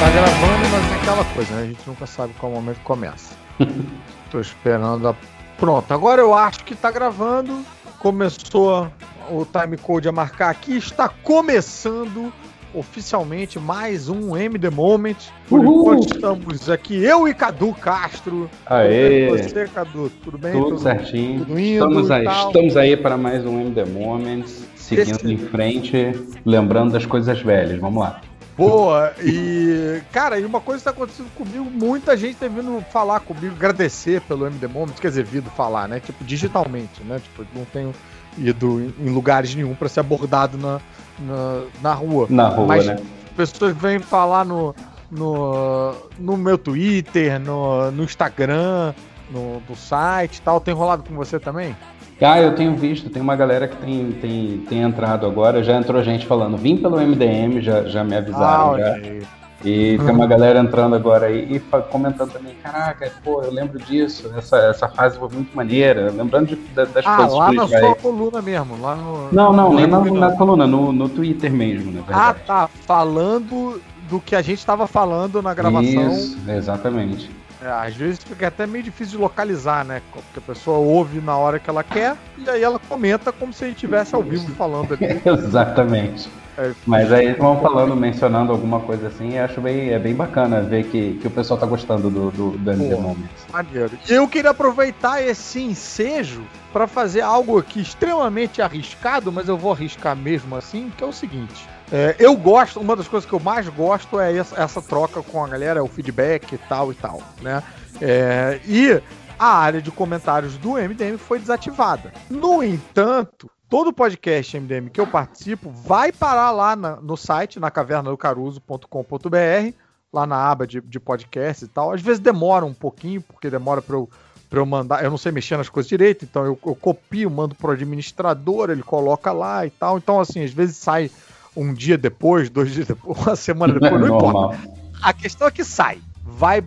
Tá gravando, mas é aquela coisa, né? A gente nunca sabe qual momento começa. Tô esperando a. Pronto, agora eu acho que tá gravando. Começou o timecode a marcar aqui. Está começando oficialmente mais um MD Moment. Por Uhul! enquanto estamos aqui, eu e Cadu Castro. Aê! Você, Cadu? Tudo bem? Tudo certinho. tudo indo estamos, aí, tal? estamos aí para mais um MD Moments, seguindo Esse- em frente, lembrando das coisas velhas. Vamos lá. Boa! E, cara, e uma coisa que tá acontecendo comigo, muita gente tem vindo falar comigo, agradecer pelo MD Moments, quer dizer, vindo falar, né? Tipo, digitalmente, né? Tipo, não tenho ido em- lugares nenhum pra ser abordado na, na, na rua. Na rua, Mas- né? Pessoas vêm falar no, no, no meu Twitter, no, no Instagram, no, no site e tal. Tem rolado com você também? Ah, eu tenho visto, tem uma galera que tem, tem, tem entrado agora, já entrou gente falando, vim pelo MDM, já, já me avisaram. olha já. E tem uma galera entrando agora aí e comentando também, caraca, pô, eu lembro disso, essa, essa fase foi muito maneira, lembrando de- da- das Ah, coisas lá que na vai- sua coluna mesmo. Lá no, Não, não, nem na, lembro que na coluna, no, no Twitter mesmo, na Ah, tá. Falando do que a gente estava falando na gravação. Isso, exatamente. É, às vezes fica até meio difícil de localizar, né? Porque a pessoa ouve na hora que ela quer e aí ela comenta como se a gente estivesse ao vivo falando ali. Exatamente. É. Mas aí eles vão falando, mencionando alguma coisa assim, e acho bem, é bem bacana ver que, que o pessoal tá gostando do, do, do MD. Moments. Maneiro. E eu queria aproveitar esse ensejo para fazer algo aqui extremamente arriscado, mas eu vou arriscar mesmo assim, que é o seguinte. É, eu gosto, uma das coisas que eu mais gosto é essa, essa troca com a galera, é o feedback e tal e tal, né? É, e a área de comentários do MDM foi desativada. No entanto, todo podcast MDM que eu participo vai parar lá na- no site, na cavernadocaruso.com.br, lá na aba de, de podcast e tal. Às vezes demora um pouquinho, porque demora para eu, pra eu mandar. Eu não sei mexer nas coisas direito, então eu, eu copio, mando pro administrador, ele coloca lá e tal. Então, assim, às vezes sai um dia depois, dois dias depois, uma semana depois, não importa. Normal. A questão é que sai. Vai,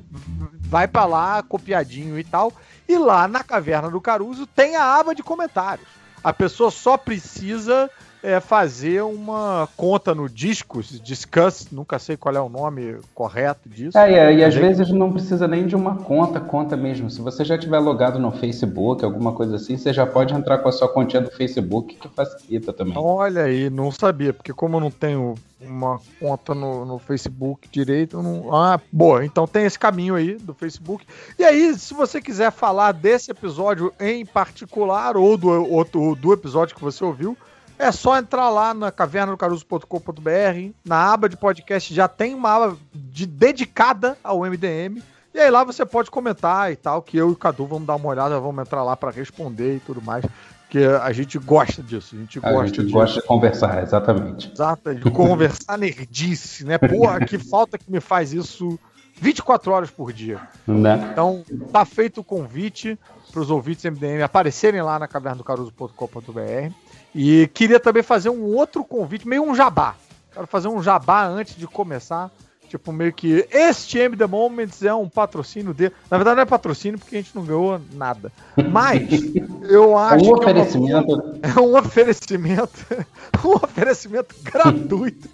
vai para lá, copiadinho e tal. E lá na Caverna do Caruso tem a aba de comentários. A pessoa só precisa é, fazer uma conta no Discus, Discuss, nunca sei qual é o nome correto disso. É, e, e às vezes não precisa nem de uma conta, conta mesmo. Se você já tiver logado no Facebook, alguma coisa assim, você já pode entrar com a sua continha do Facebook, que facilita também. Olha aí, não sabia, porque como eu não tenho uma conta no, no Facebook direito, eu não. Ah, boa, então tem esse caminho aí do Facebook. E aí, se você quiser falar desse episódio em particular, ou do, outro, do episódio que você ouviu, é só entrar lá na cavernadocaruso.com.br, na aba de podcast já tem uma aba de- dedicada ao MDM. E aí lá você pode comentar e tal, que eu e o Cadu vamos dar uma olhada, vamos entrar lá para responder e tudo mais. Porque a gente gosta disso, a gente A gosta gente de, gosta de conversar, exatamente. Exato, de conversar nerdice, né? Porra, que falta que me faz isso 24 horas por dia. Né? Então, tá feito o convite para os ouvintes MDM aparecerem lá na cavernadocaruso.com.br. E queria também fazer um outro convite, meio um jabá. Quero fazer um jabá antes de começar. Tipo, meio que este MD Moments é um patrocínio de. Na verdade, não é patrocínio porque a gente não ganhou nada. Mas eu É acho um que. é uma oferecimento. é um oferecimento, um oferecimento gratuito.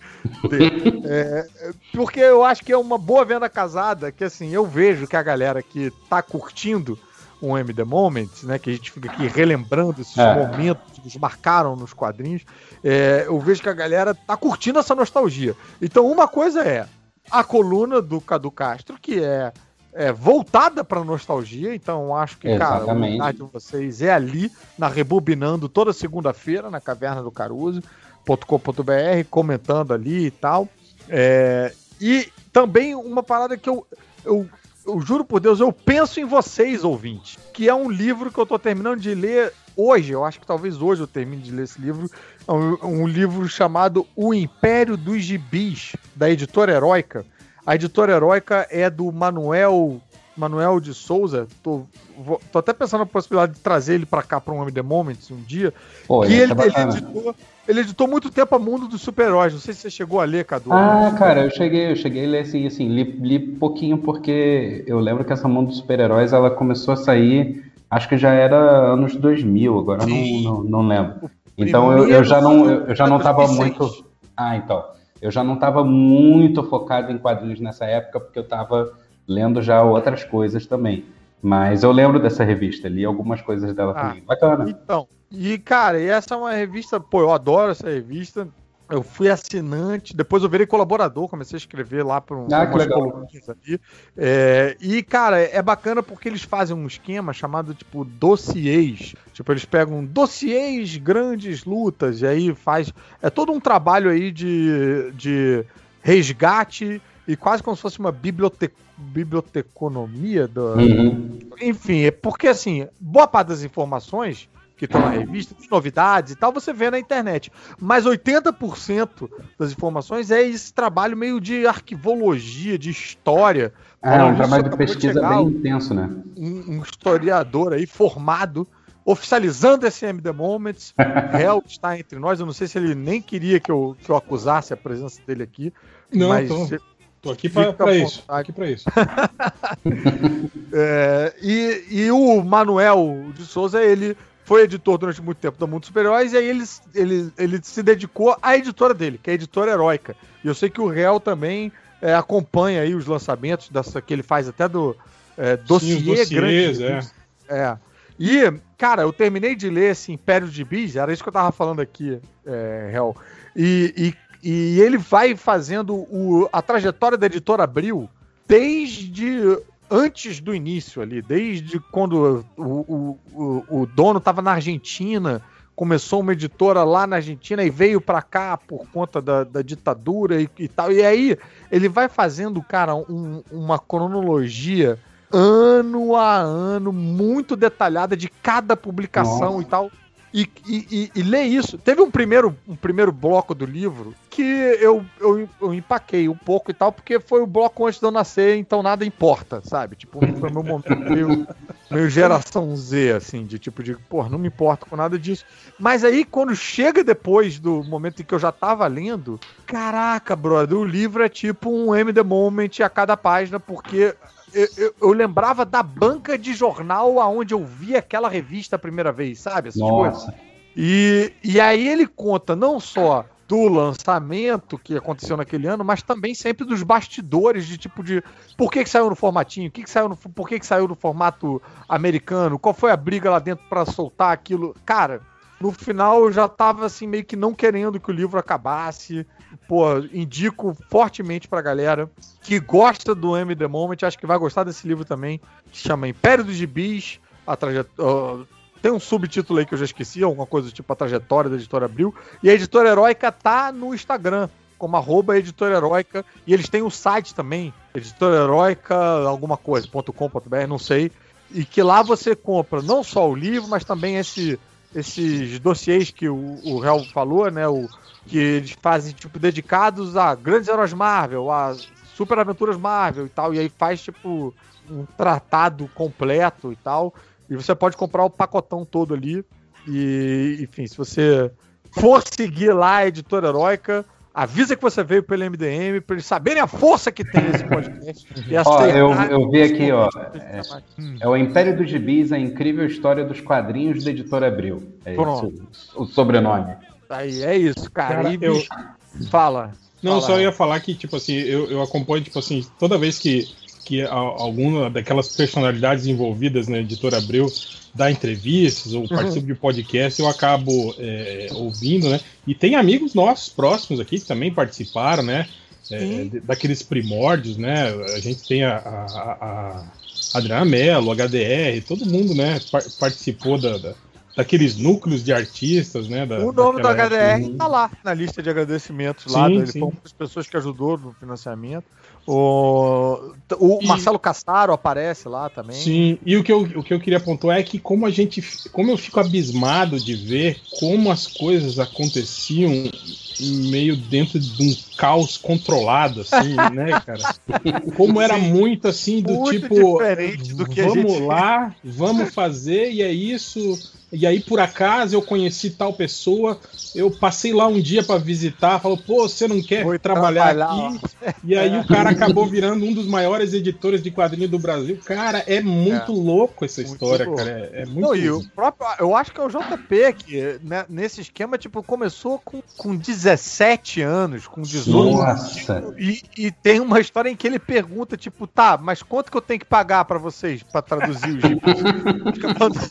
dele. É, porque eu acho que é uma boa venda casada, que assim, eu vejo que a galera que tá curtindo um MD Moments, né, que a gente fica aqui relembrando esses É. momentos que nos marcaram nos quadrinhos, é, eu vejo que a galera tá curtindo essa nostalgia. Então uma coisa é a coluna do Cadu Castro, que é, é voltada para nostalgia, então acho que, cara, a Exatamente. de vocês é ali, na Rebobinando, toda segunda-feira, na Caverna do Caruso.com.br, comentando ali e tal. É, e também uma parada que eu, eu, eu juro por Deus, eu penso em vocês, ouvintes, que é um livro que eu tô terminando de ler hoje, eu acho que talvez hoje eu termine de ler esse livro, é um, um livro chamado O Império dos Gibis, da editora Heróica. A editora Heróica é do Manuel Manuel de Souza. Tô, vou- tô até pensando na possibilidade de trazer ele pra cá pra um MD Moments um dia. Pô, que ele, ele editou, ele editou muito tempo a Mundo dos Super-Heróis. Não sei se você chegou a ler, Cadu. Ah, cara, eu cheguei, eu cheguei a ler assim, assim li, li pouquinho porque eu lembro que essa mundo dos super-heróis ela começou a sair, acho que já era anos 2000, agora não, não, não lembro. Então eu, eu já não eu, eu já não tava 2006. muito. Ah, então. eu já não estava muito focado em quadrinhos nessa época, porque eu estava lendo já outras coisas também. Mas eu lembro dessa revista, li algumas coisas dela ah, também. Bacana. Então, e cara, essa é uma revista, pô, eu adoro essa revista. Eu fui assinante, depois eu virei colaborador, comecei a escrever lá para um, ah, umas colunas ali. É, e, cara, é bacana porque eles fazem um esquema chamado, tipo, dossiês. Tipo, eles pegam dossiês, grandes lutas, e aí faz. É todo um trabalho aí de, de resgate e quase como se fosse uma biblioteca, biblioteconomia. Do, uhum. Enfim, é porque, assim, boa parte das informações que estão na revista, novidades e tal, você vê na internet. Mas 80% das informações é esse trabalho meio de arquivologia, de história. É, um trabalho de pesquisa de bem intenso, né? Um, um, historiador aí formado, oficializando esse M The Moments. Hell está entre nós. Eu não sei se ele nem queria que eu, que eu acusasse a presença dele aqui. Não, mas tô, tô aqui para isso. Aqui para isso. é, e, e o Manuel de Souza, ele foi editor durante muito tempo do Mundo Super-Heróis, e aí ele, ele, ele se dedicou à editora dele, que é a editora heróica. E eu sei que o Real também é, acompanha aí os lançamentos dessa que ele faz até do é, dossiê Sim, dossiês, grande. É. é. E, cara, eu terminei de ler esse Império de Bis, era isso que eu tava falando aqui, é, Real. E, e, e ele vai fazendo o, a trajetória da editora Abril desde antes do início ali, desde quando o, o, o, dono estava na Argentina, começou uma editora lá na Argentina e veio para cá por conta da, da ditadura e, e, tal. E aí ele vai fazendo, cara, um, uma cronologia ano a ano muito detalhada de cada publicação Nossa. e tal. E, e, e, ler isso. Teve um primeiro, um primeiro bloco do livro que eu, eu, eu empaquei um pouco e tal, porque foi o bloco antes de eu nascer, então nada importa, sabe? Tipo, foi meu momento meio, meio geração Z, assim, de tipo, de, pô, não me importo com nada disso. Mas aí, quando chega depois do momento em que eu já tava lendo, caraca, brother, o livro é tipo um M The Moment a cada página, porque eu, eu, eu, lembrava da banca de jornal aonde eu vi aquela revista a primeira vez, sabe? Essas Nossa. coisas. E, e aí ele conta não só do lançamento que aconteceu naquele ano, mas também sempre dos bastidores de tipo de por que, que saiu no formatinho, que que saiu no, por que, que saiu no formato americano, qual foi a briga lá dentro para soltar aquilo. Cara, no final eu já tava assim meio que não querendo que o livro acabasse pô, indico fortemente pra galera que gosta do M The Moment, acho que vai gostar desse livro também, que chama Império dos Gibis, a. Uh, tem um subtítulo aí que eu já esqueci, alguma coisa tipo a trajetória da editora Abril. E a editora Heróica tá no Instagram, como arroba editora heróica. E eles têm o um site também, editora heróica, alguma coisa, .com.br, não sei. E que lá você compra não só o livro, mas também esse, esses dossiês que o, o falou, né? O, que eles fazem, tipo, dedicados a grandes heróis Marvel, a super aventuras Marvel e tal, e aí faz, tipo, um tratado completo e tal, e você pode comprar o pacotão todo ali, e, enfim, se você for seguir lá a Editora Heróica, avisa que você veio pelo MDM, para eles saberem a força que tem esse podcast. ó, eu, eu vi aqui, ó, é, é, o Império dos Gibis, a incrível história dos quadrinhos da Editora Abril. É Pronto. o sobrenome. Aí, é isso, cara. cara eu... fala. Não, fala. só ia falar que, tipo assim, eu, eu acompanho, tipo assim, toda vez que, que alguma daquelas personalidades envolvidas na editora Abreu dá entrevistas ou participa uhum. de podcast, eu acabo é, ouvindo, né? E tem amigos nossos próximos aqui que também participaram, né? É, daqueles primórdios, né? A gente tem a, a, a Adriana Mello, HDR, todo mundo, né? Participou da, da daqueles núcleos de artistas, né? Da, o nome do HDR época. tá lá na lista de agradecimentos sim, lá. Ele sim. foi uma das pessoas que ajudou no financiamento. O, o e, Marcelo Castaro aparece lá também. Sim, e o que, eu, o que eu queria pontuar é que como a gente. Como eu fico abismado de ver como as coisas aconteciam meio dentro de um caos controlado, assim, né, cara? Como era muito assim, do muito tipo. Diferente do que vamos lá, vamos fazer, e é isso e aí por acaso eu conheci tal pessoa, eu passei lá um dia para visitar, falou, pô, você não quer trabalhar, trabalhar aqui? E aí o cara acabou virando um dos maiores editores de quadrinhos do Brasil. Cara, é muito é. louco essa muito história, louco. cara. É, é muito não, e o próprio, Eu acho que é o JP que, né, nesse esquema, tipo, começou com, com 17 anos, com 18 Nossa. E, e tem uma história em que ele pergunta, tipo, tá, mas quanto que eu tenho que pagar para vocês para traduzir os gibis?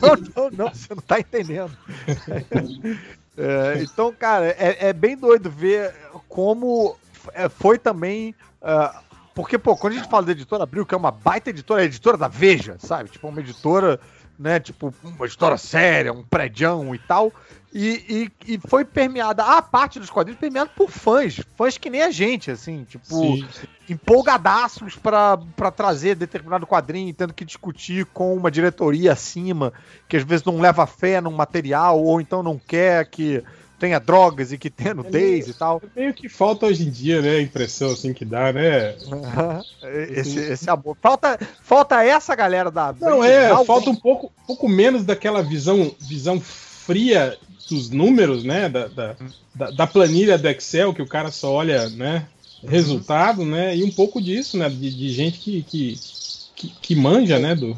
não, não, não, você não tá entendendo. É, então, cara, é, é, bem doido ver como é, foi também. Uh, porque, pô, quando a gente fala da editora Abril, que é uma baita editora, é a editora da Veja, sabe? Tipo, uma editora, né? Tipo, uma história séria, um prédião e tal. E, e, e, foi permeada, a parte dos quadrinhos permeada por fãs, fãs que nem a gente, assim, tipo, sim, sim. empolgadaços para trazer determinado quadrinho, tendo que discutir com uma diretoria acima, que às vezes não leva fé num material, ou então não quer que tenha drogas e que tenha nudez é e tal. É meio que falta hoje em dia, né? A impressão assim que dá, né? esse, esse amor. Falta, falta essa galera da. Não, é, falta um pouco, pouco menos daquela visão, visão fria dos números, né? Da, da, da, planilha do Excel, que o cara só olha, né? Resultado, né? E um pouco disso, né? De, de gente que, que, que, que, manja, né? Do,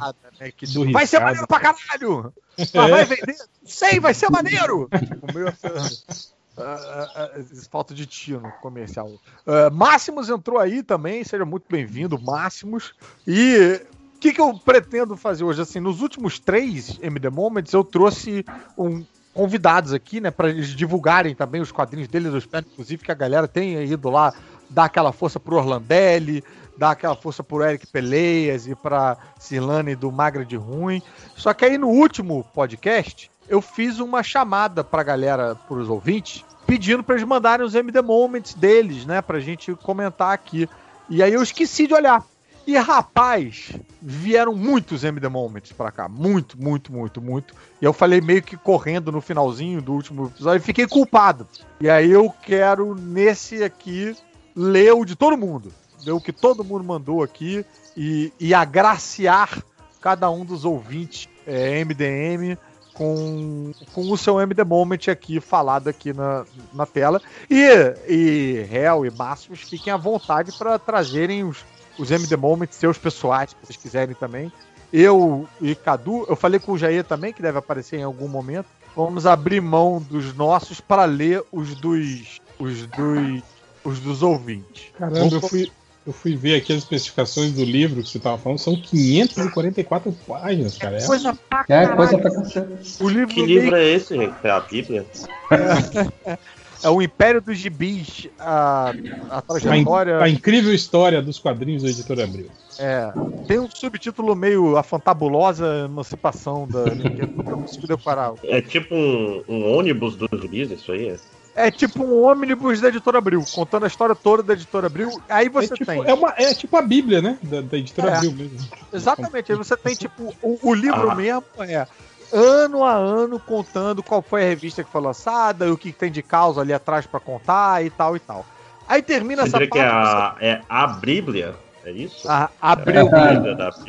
né, que, do vai ser maneiro pra caralho! Mas é. vai vender? Sei, vai ser maneiro! meio assim, Uh, uh, uh, falta de tiro no comercial. Uh, Máximos entrou aí também, seja muito bem-vindo, Máximos. E o que, que eu pretendo fazer hoje? Assim, nos últimos três MD Moments, eu trouxe um, convidados aqui, né, para eles divulgarem também os quadrinhos deles. Eu espero, inclusive, que a galera tenha ido lá dar aquela força pro Orlandelli, dar aquela força pro Eric Peleias e pra Silane do Magra de Ruim. Só que aí no último podcast, eu fiz uma chamada pra galera, pros ouvintes, pedindo para eles mandarem os MD Moments deles, né, pra gente comentar aqui. E aí eu esqueci de olhar. E rapaz, vieram muitos MD Moments pra cá. Muito, muito, muito, muito. E eu falei meio que correndo no finalzinho do último episódio e fiquei culpado. E aí eu quero, nesse aqui, ler o de todo mundo. Ler o que todo mundo mandou aqui e, e agraciar cada um dos ouvintes é, MDM com, com o seu MD Moment aqui falado aqui na, na tela. E, e Hell e Máximos fiquem à vontade para trazerem os os MD Moments, seus pessoais, se vocês quiserem também. Eu e Cadu, eu falei com o Jair também, que deve aparecer em algum momento. Vamos abrir mão dos nossos para ler os dos. os dos. os dos ouvintes. Caramba, eu fui, eu fui ver aqui as especificações do livro que você estava falando, são 544 páginas, cara. É coisa pra caralho. É coisa pra O livro que livro é esse, É a Bíblia? É. É o Império dos Gibis, a, a trajetória. A, a, incrível história dos quadrinhos da editora Abril. É. Tem um subtítulo meio A Fantabulosa Emancipação da Ninguém nunca consegui deparar. É tipo um, um ônibus dos gibis, isso aí? É? É tipo um ônibus da editora Abril, contando a história toda da editora Abril. Aí você é tipo, tem. É, uma, é tipo a Bíblia, né? Da, da editora é. Abril mesmo. Exatamente. Aí você tem, tipo, o, o livro ah. mesmo é ano a ano contando qual foi a revista que foi lançada, o que tem de causa ali atrás para contar e tal e tal. Aí termina Você essa parte. que é a, você... é a Bíblia? É isso? A, a Bíblia.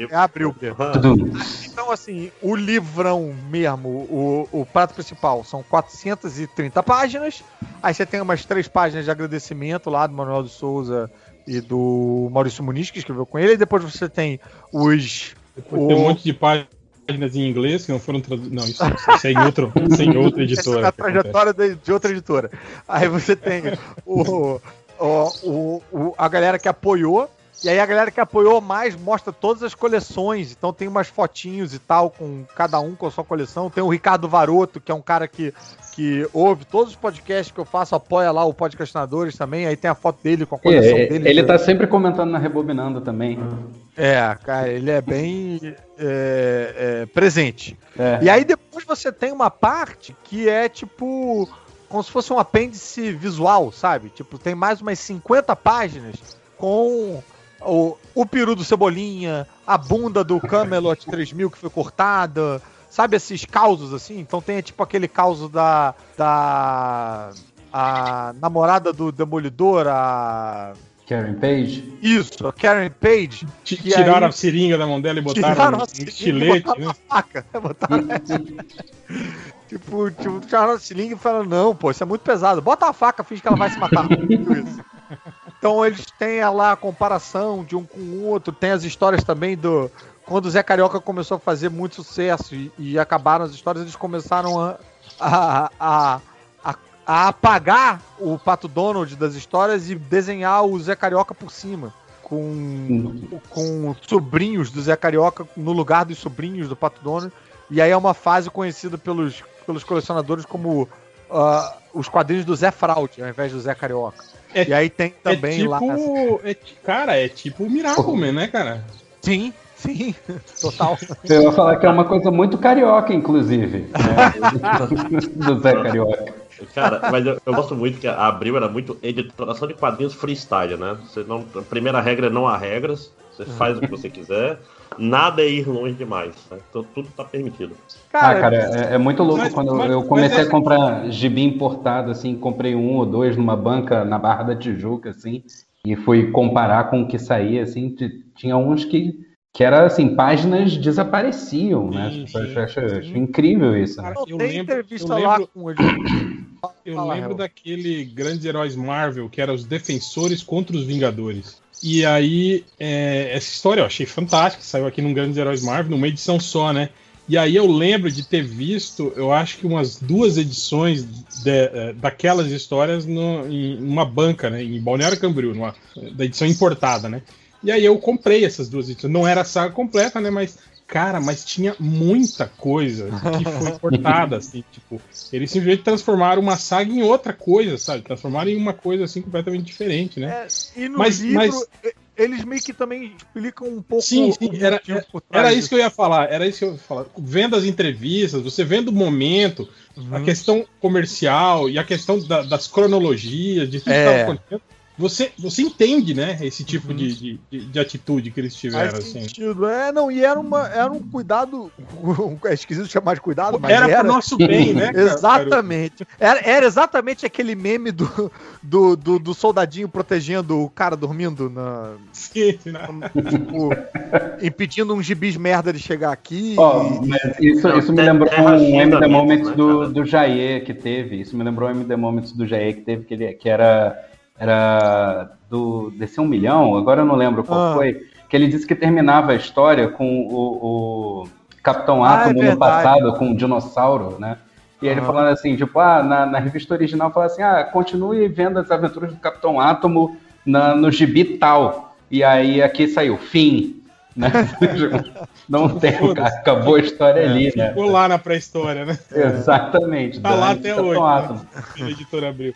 É a Bíblia. Então, assim, o livrão mesmo, o, o prato principal, são 430 páginas. Aí você tem umas três páginas de agradecimento lá do Manuel de Souza e do Maurício Muniz, que escreveu com ele. E depois você tem os. Depois o... Tem um monte de páginas páginas em inglês que não foram traduzidas. Não, isso, isso é em, outro, isso é em outra editora. É a trajetória de, de, outra editora. Aí você tem o, o, o, o, a galera que apoiou. E aí a galera que apoiou mais mostra todas as coleções. Então tem umas fotinhos e tal, com cada um com a sua coleção. Tem o Ricardo Varoto, que é um cara que que ouve todos os podcasts que eu faço, apoia lá o Podcastinadores também, aí tem a foto dele com a coleção é, dele. Ele que... tá sempre comentando na Rebobinando também. É, cara, ele é bem é, é, presente. É. E aí depois você tem uma parte que é tipo como se fosse um apêndice visual, sabe? Tipo, tem mais umas 50 páginas com o, o peru do Cebolinha, a bunda do Camelot 3000 que foi cortada, Sabe esses causos assim? Então tem tipo aquele caos da. da. a namorada do Demolidor, a. Karen Page? Isso, a Karen Page. T- que Tiraram aí- a seringa da mão dela e botaram Tiraram um, estilete, botaram né? faca. Botaram tipo, tipo, tiraram a seringa e falaram, não, pô, isso é muito pesado. Bota a faca, finge que ela vai se matar. Então eles têm lá a comparação de um com o outro, tem as histórias também do. Quando o Zé Carioca começou a fazer muito sucesso e, e acabaram as histórias, eles começaram a, a, a, a, a apagar o Pato Donald das histórias e desenhar o Zé Carioca por cima. Com, com sobrinhos do Zé Carioca no lugar dos sobrinhos do Pato Donald. E aí é uma fase conhecida pelos, pelos colecionadores como ah, os quadrinhos do Zé Fraude, ao invés do Zé Carioca. É- e aí tem também é tipo, lá. é cara, é tipo o Miracle né, cara? Sim, sim, total. Eu ia falar que é uma coisa muito carioca, inclusive. Né? Do Zé Carioca. Cara, mas eu, eu gosto muito que a Abril era muito editoração de quadrinhos freestyle, né? Você não, a primeira regra é não há regras, você faz o que você quiser, nada é ir longe demais, né? Então tudo tá permitido. Ah, cara, é, é muito louco Mas- quando mas- eu comecei é- a comprar gibi importado, assim, comprei um ou dois numa banca na Barra da Tijuca, assim, e fui comparar com o que saía, assim, tinha uns que, que era assim, páginas desapareciam, né? Sim, Tipo, sim, eu acho, sim. acho incrível isso, né? Cara, eu lembro- entrevista eu lá lembro- com o Eu Fala, lembro Hel. daquele grandes heróis Marvel, que era os Defensores contra os Vingadores. E aí, é, essa história eu achei fantástica, saiu aqui num Grandes Heróis Marvel, numa edição só, né? E aí eu lembro de ter visto, eu acho que umas duas edições de- eh, daquelas histórias no, em uma banca, né? Em Balneário Camboriú, numa, da edição importada, né? E aí eu comprei essas duas edições. Não era a saga completa, né? Mas, cara, mas tinha muita coisa que foi cortada, assim, tipo, eles simplesmente transformaram uma saga em outra coisa, sabe? Transformaram em uma coisa assim completamente diferente, né? É, e no Mas- livro, mas- eles meio que também explicam um pouco Sim, sim, era- por trás Era isso que eu ia falar, era isso que eu ia falar. Vendo as entrevistas, você vendo o momento, a Uhum. questão comercial e a questão da- das cronologias, de tudo É. que estava acontecendo, você, você entende, né, esse tipo Uhum. de, de, de- de atitude que eles tiveram, Faz assim. sentido. É, não, e era, uma, era um cuidado. É esquisito chamar de cuidado, mas Era era. pro nosso bem, né, cara? Exatamente. Era, era exatamente aquele meme do, do, do, do soldadinho protegendo o cara dormindo na. Sim, né? Tipo, impedindo um gibis merda de chegar aqui. Ó, e- isso, isso me Terra lembrou um MD Moments né, do, do Jair que teve. Isso me lembrou o MD Moments do Jair que teve, que, ele, que era, era do desse um milhão, agora eu não lembro qual Ah. foi, que ele disse que terminava a história com o, o Capitão Ah, é Átomo no passado, com o dinossauro, né? E ele Ah. falando assim, tipo, ah, na, na revista original fala assim, ah, continue vendo as aventuras do Capitão Átomo na, no gibi tal. E aí aqui saiu, fim. Né? não tem, acabou a história ali, né? Ficou lá na pré-história, né? Exatamente. Tá lá até Capitão hoje. Átomo. Né? Pela editora Abril.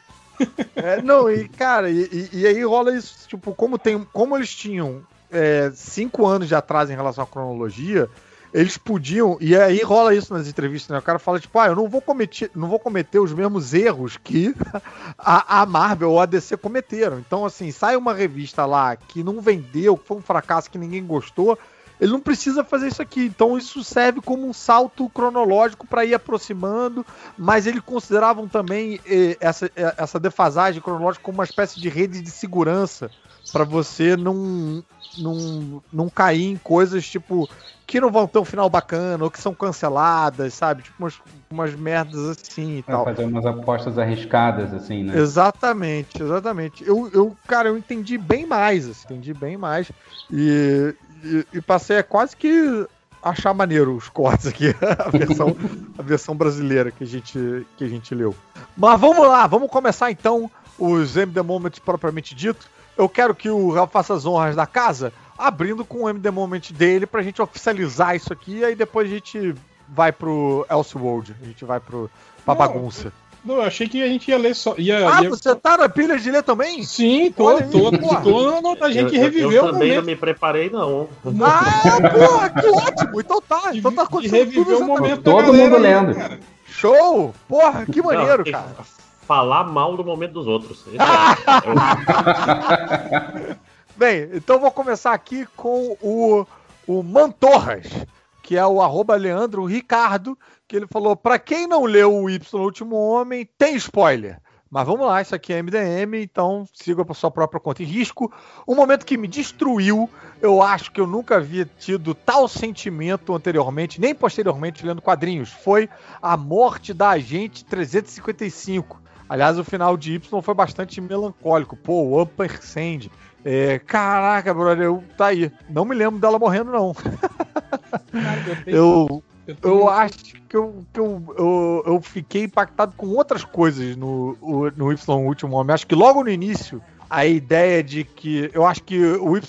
É, não, e cara, e, e- aí rola isso, tipo, como, tem, como eles tinham é, cinco anos de atraso em relação à cronologia, eles podiam, e aí rola isso nas entrevistas, né? O cara fala, tipo, ah, eu não vou cometer, não vou cometer os mesmos erros que a, a Marvel ou a DC cometeram. Então, assim, sai uma revista lá que não vendeu, que foi um fracasso que ninguém gostou. Ele não precisa fazer isso aqui. Então, isso serve como um salto cronológico para ir aproximando mas eles consideravam também eh, essa, eh, essa defasagem cronológica como uma espécie de rede de segurança para você não, não, não cair em coisas tipo que não vão ter um final bacana ou que são canceladas, sabe? Tipo umas, umas merdas assim e Pra tal. fazer umas apostas arriscadas, assim, né? Exatamente, exatamente. Eu, eu, cara, eu entendi bem mais, assim, entendi bem mais. E, e, e passei a quase que achar maneiro os cortes aqui, a versão, a versão brasileira que a, gente, que a gente leu. Mas vamos lá, vamos começar então os MD Moments propriamente dito. Eu quero que o Rafa faça as honras da casa, abrindo com o MD Moment dele pra gente oficializar isso aqui, e aí depois a gente vai pro Elseworld, a gente vai pro, pra Não, bagunça. Não, eu achei que a gente ia ler só. Ia, Ah, ia- você tá na pilha de ler também? Sim, tô, Olha aí, tô, tô, no- a gente eu, reviveu eu o também não momento. me preparei, não. Ah, porra, que ótimo! Então tá, então tá acontecendo reviver tudo o momento Todo galera mundo aí, lendo. cara. Show! Porra, que maneiro, Não, cara. Falar mal do momento dos outros. É- é Bem, então vou começar aqui com o, o Mantorras, que é o arroba Leandro Ricardo, que ele falou, pra quem não leu o Y Último Homem, tem spoiler. Mas vamos lá, isso aqui é MDM, então siga para sua própria conta em risco. Um momento que me destruiu, eu acho que eu nunca havia tido tal sentimento anteriormente, nem posteriormente lendo quadrinhos, foi a morte da Agente 355. Aliás, o final de Y foi bastante melancólico. Pô, o Upper Sand. É, caraca, brother, eu, tá aí. Não me lembro dela morrendo, não. eu, eu, eu acho que, eu, que eu, eu, eu, fiquei impactado com outras coisas no, no Y Último Homem. Acho que logo no início, a ideia de que. Eu acho que o Y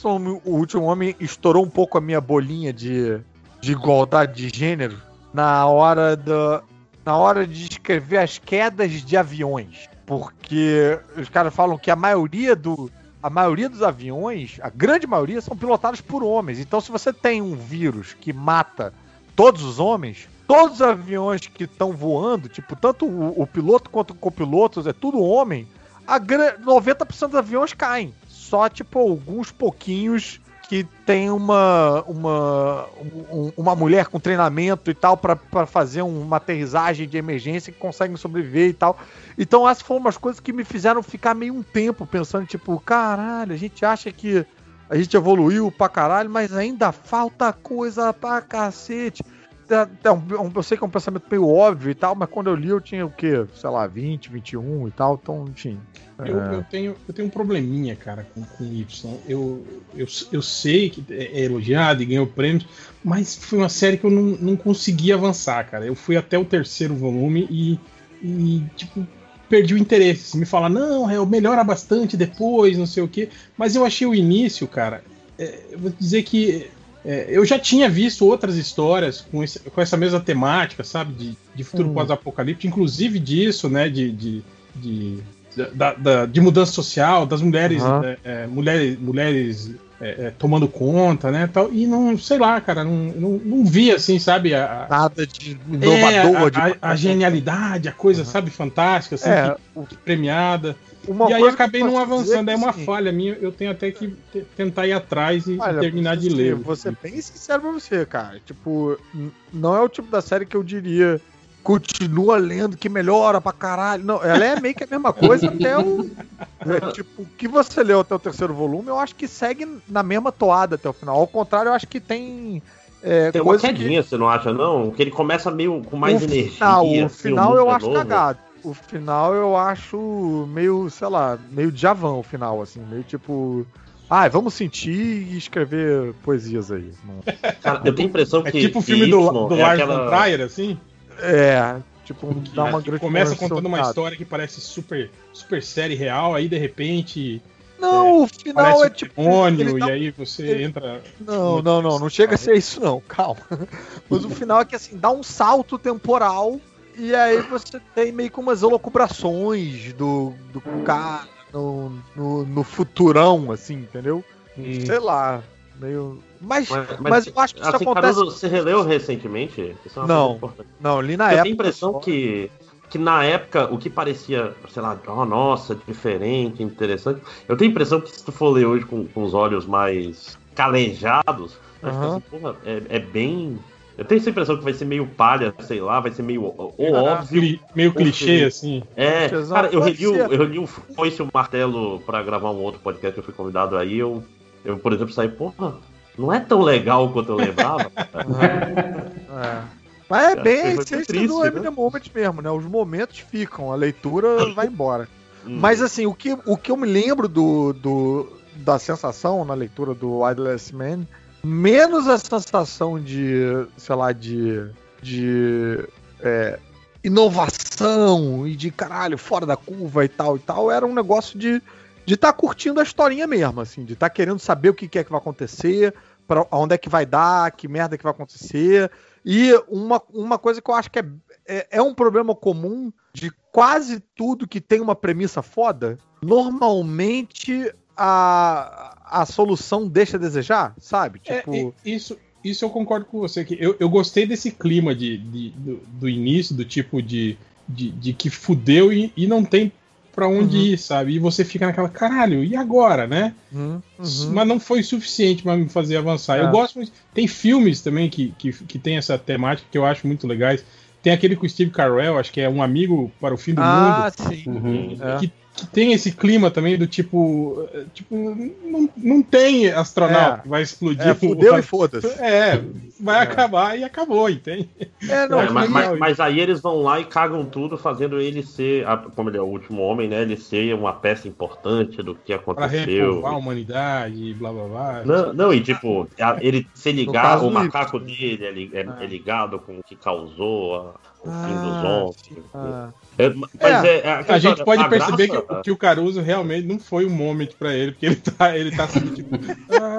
o Último Homem estourou um pouco a minha bolinha de, de igualdade de gênero na hora da. Na hora de escrever as quedas de aviões. Porque os caras falam que a maioria do, a maioria dos aviões, a grande maioria, são pilotados por homens. Então, se você tem um vírus que mata todos os homens, todos os aviões que estão voando, tipo, tanto o, o, piloto quanto o copiloto, é tudo homem, a 90% dos aviões caem. Só, tipo, alguns pouquinhos que tem uma, uma, um, uma mulher com treinamento e tal para fazer uma aterrissagem de emergência que conseguem sobreviver e tal. Então essas foram umas coisas que me fizeram ficar meio um tempo pensando, tipo, caralho, a gente acha que a gente evoluiu pra caralho, mas ainda falta coisa pra cacete. É, é um, eu sei que é um pensamento meio óbvio e tal, mas quando eu li eu tinha o quê? Sei lá, 20, 21 e tal, então, enfim. Eu, é... eu, tenho, eu tenho um probleminha, cara, com, com Y. Eu, eu, eu sei que é, é elogiado e ganhou prêmios, mas foi uma série que eu não, não consegui avançar, cara. Eu fui até o terceiro volume e, e tipo, perdi o interesse. Você me fala, não, é, melhora bastante depois, não sei o quê. Mas eu achei o início, cara. É, eu vou dizer que é, eu já tinha visto outras histórias com, esse, com essa mesma temática, sabe? De, de futuro hum. pós-apocalipse, inclusive disso, né? De, de, de, da, da, de mudança social, das mulheres, uhum. é, é, mulheres, mulheres é, é, tomando conta, né? Tal, e não, sei lá, cara, não, não, não vi assim, sabe? A, Nada de inovador. É, a, a, a, genialidade, a coisa, uhum. sabe, fantástica, assim, que, que premiada. Uma e aí acabei não avançando, é uma sim. falha minha, eu tenho até que tentar ir atrás e, Olha, terminar de ler. Vou ser bem sincero pra você, cara. Tipo, não é o tipo da série que eu diria continua lendo que melhora pra caralho. Não, ela é meio que a mesma coisa até o. É, tipo, o que você leu até o terceiro volume, eu acho que segue na mesma toada até o final. Ao contrário, eu acho que tem. É, tem uma quedinha, que... você não acha, não? Que ele começa meio com mais o energia. Final, o assim, final eu acho novo. cagado o final eu acho meio, sei lá, meio javão o final, assim, meio tipo. Ah, vamos sentir e escrever poesias aí. Cara, eu tenho a impressão é que. É tipo o filme do, do é Lars aquela... von Trier, assim? É, tipo, dá uma grande Começa contando uma história que parece super, super série real, aí de repente. Não, é, o final é tipo. Demônio, e aí você ele... entra. Não, não, não, não chega a ser isso, não, calma. Mas o final é que assim, dá um salto temporal e aí você tem meio que umas holocubrações do, do cara no, no, no futurão, assim, entendeu? Hum. Sei lá, meio. Mas, mas, mas, mas, eu acho que isso assim, acontece. Caruso, você releu recentemente? É não, não, li na eu época. Eu tenho a impressão que, que na época o que parecia, sei lá, oh, nossa, diferente, interessante. Eu tenho a impressão que se tu for ler hoje com, com os olhos mais calejados, uhum. assim, porra, é, é bem eu tenho essa impressão que vai ser meio palha, sei lá, vai ser meio ou óbvio. Meio clichê, assim. É, cara, eu reli, o, eu reli o Foice o Martelo pra gravar um outro podcast que eu fui convidado aí. Eu, eu por exemplo, saí, porra, não é tão legal quanto eu lembrava. é. Mas é bem essência do Eminem né? Moment mesmo, né? Os momentos ficam, a leitura vai embora. Hum. Mas assim, o que, o que eu me lembro do, do, da sensação na leitura do Wildless Man menos a sensação de, sei lá, de, de é, inovação e de caralho, fora da curva e tal e tal, era um negócio de de estar tá curtindo a historinha mesmo, assim, de estar tá querendo saber o que, que é que vai acontecer, para onde é que vai dar, que merda que vai acontecer. E uma, uma coisa que eu acho que é, é, é um problema comum de quase tudo que tem uma premissa foda, normalmente a, a solução deixa a desejar, sabe? É, tipo... É, isso, isso eu concordo com você. que Eu, eu gostei desse clima de, de do, do, início, do tipo de, de, de que fudeu e, e não tem para onde uhum. ir, sabe? E você fica naquela, caralho, e agora, né? Uhum. Uhum. Mas não foi suficiente para me fazer avançar. É. Eu gosto muito. Tem filmes também que, que, que tem essa temática que eu acho muito legais. tem aquele com o Steve Carell, acho que é um amigo para o fim do Ah, mundo. sim. Uhum. É. Que, tem esse clima também do tipo. eh, Tipo, não, não tem astronauta É. que vai explodir. É, o- fudeu e foda-se. É, vai acabar e acabou, entende? É, não, É, mas, legal mas- mas aí eles vão lá e cagam tudo, fazendo ele ser, a- como ele é o último homem, né? Ele ser uma peça importante do que Pra aconteceu. repovar a humanidade, blá blá blá. Não, não, e tipo, a- ele se ligar, o macaco dele é, é- Ah. é ligado com o que causou a- o fim dos Ah, homens. ah. É, mas é, é aquela A gente pode a perceber graça- que, que o Caruso realmente não foi um moment pra ele, porque ele tá, ele tá assim, tipo,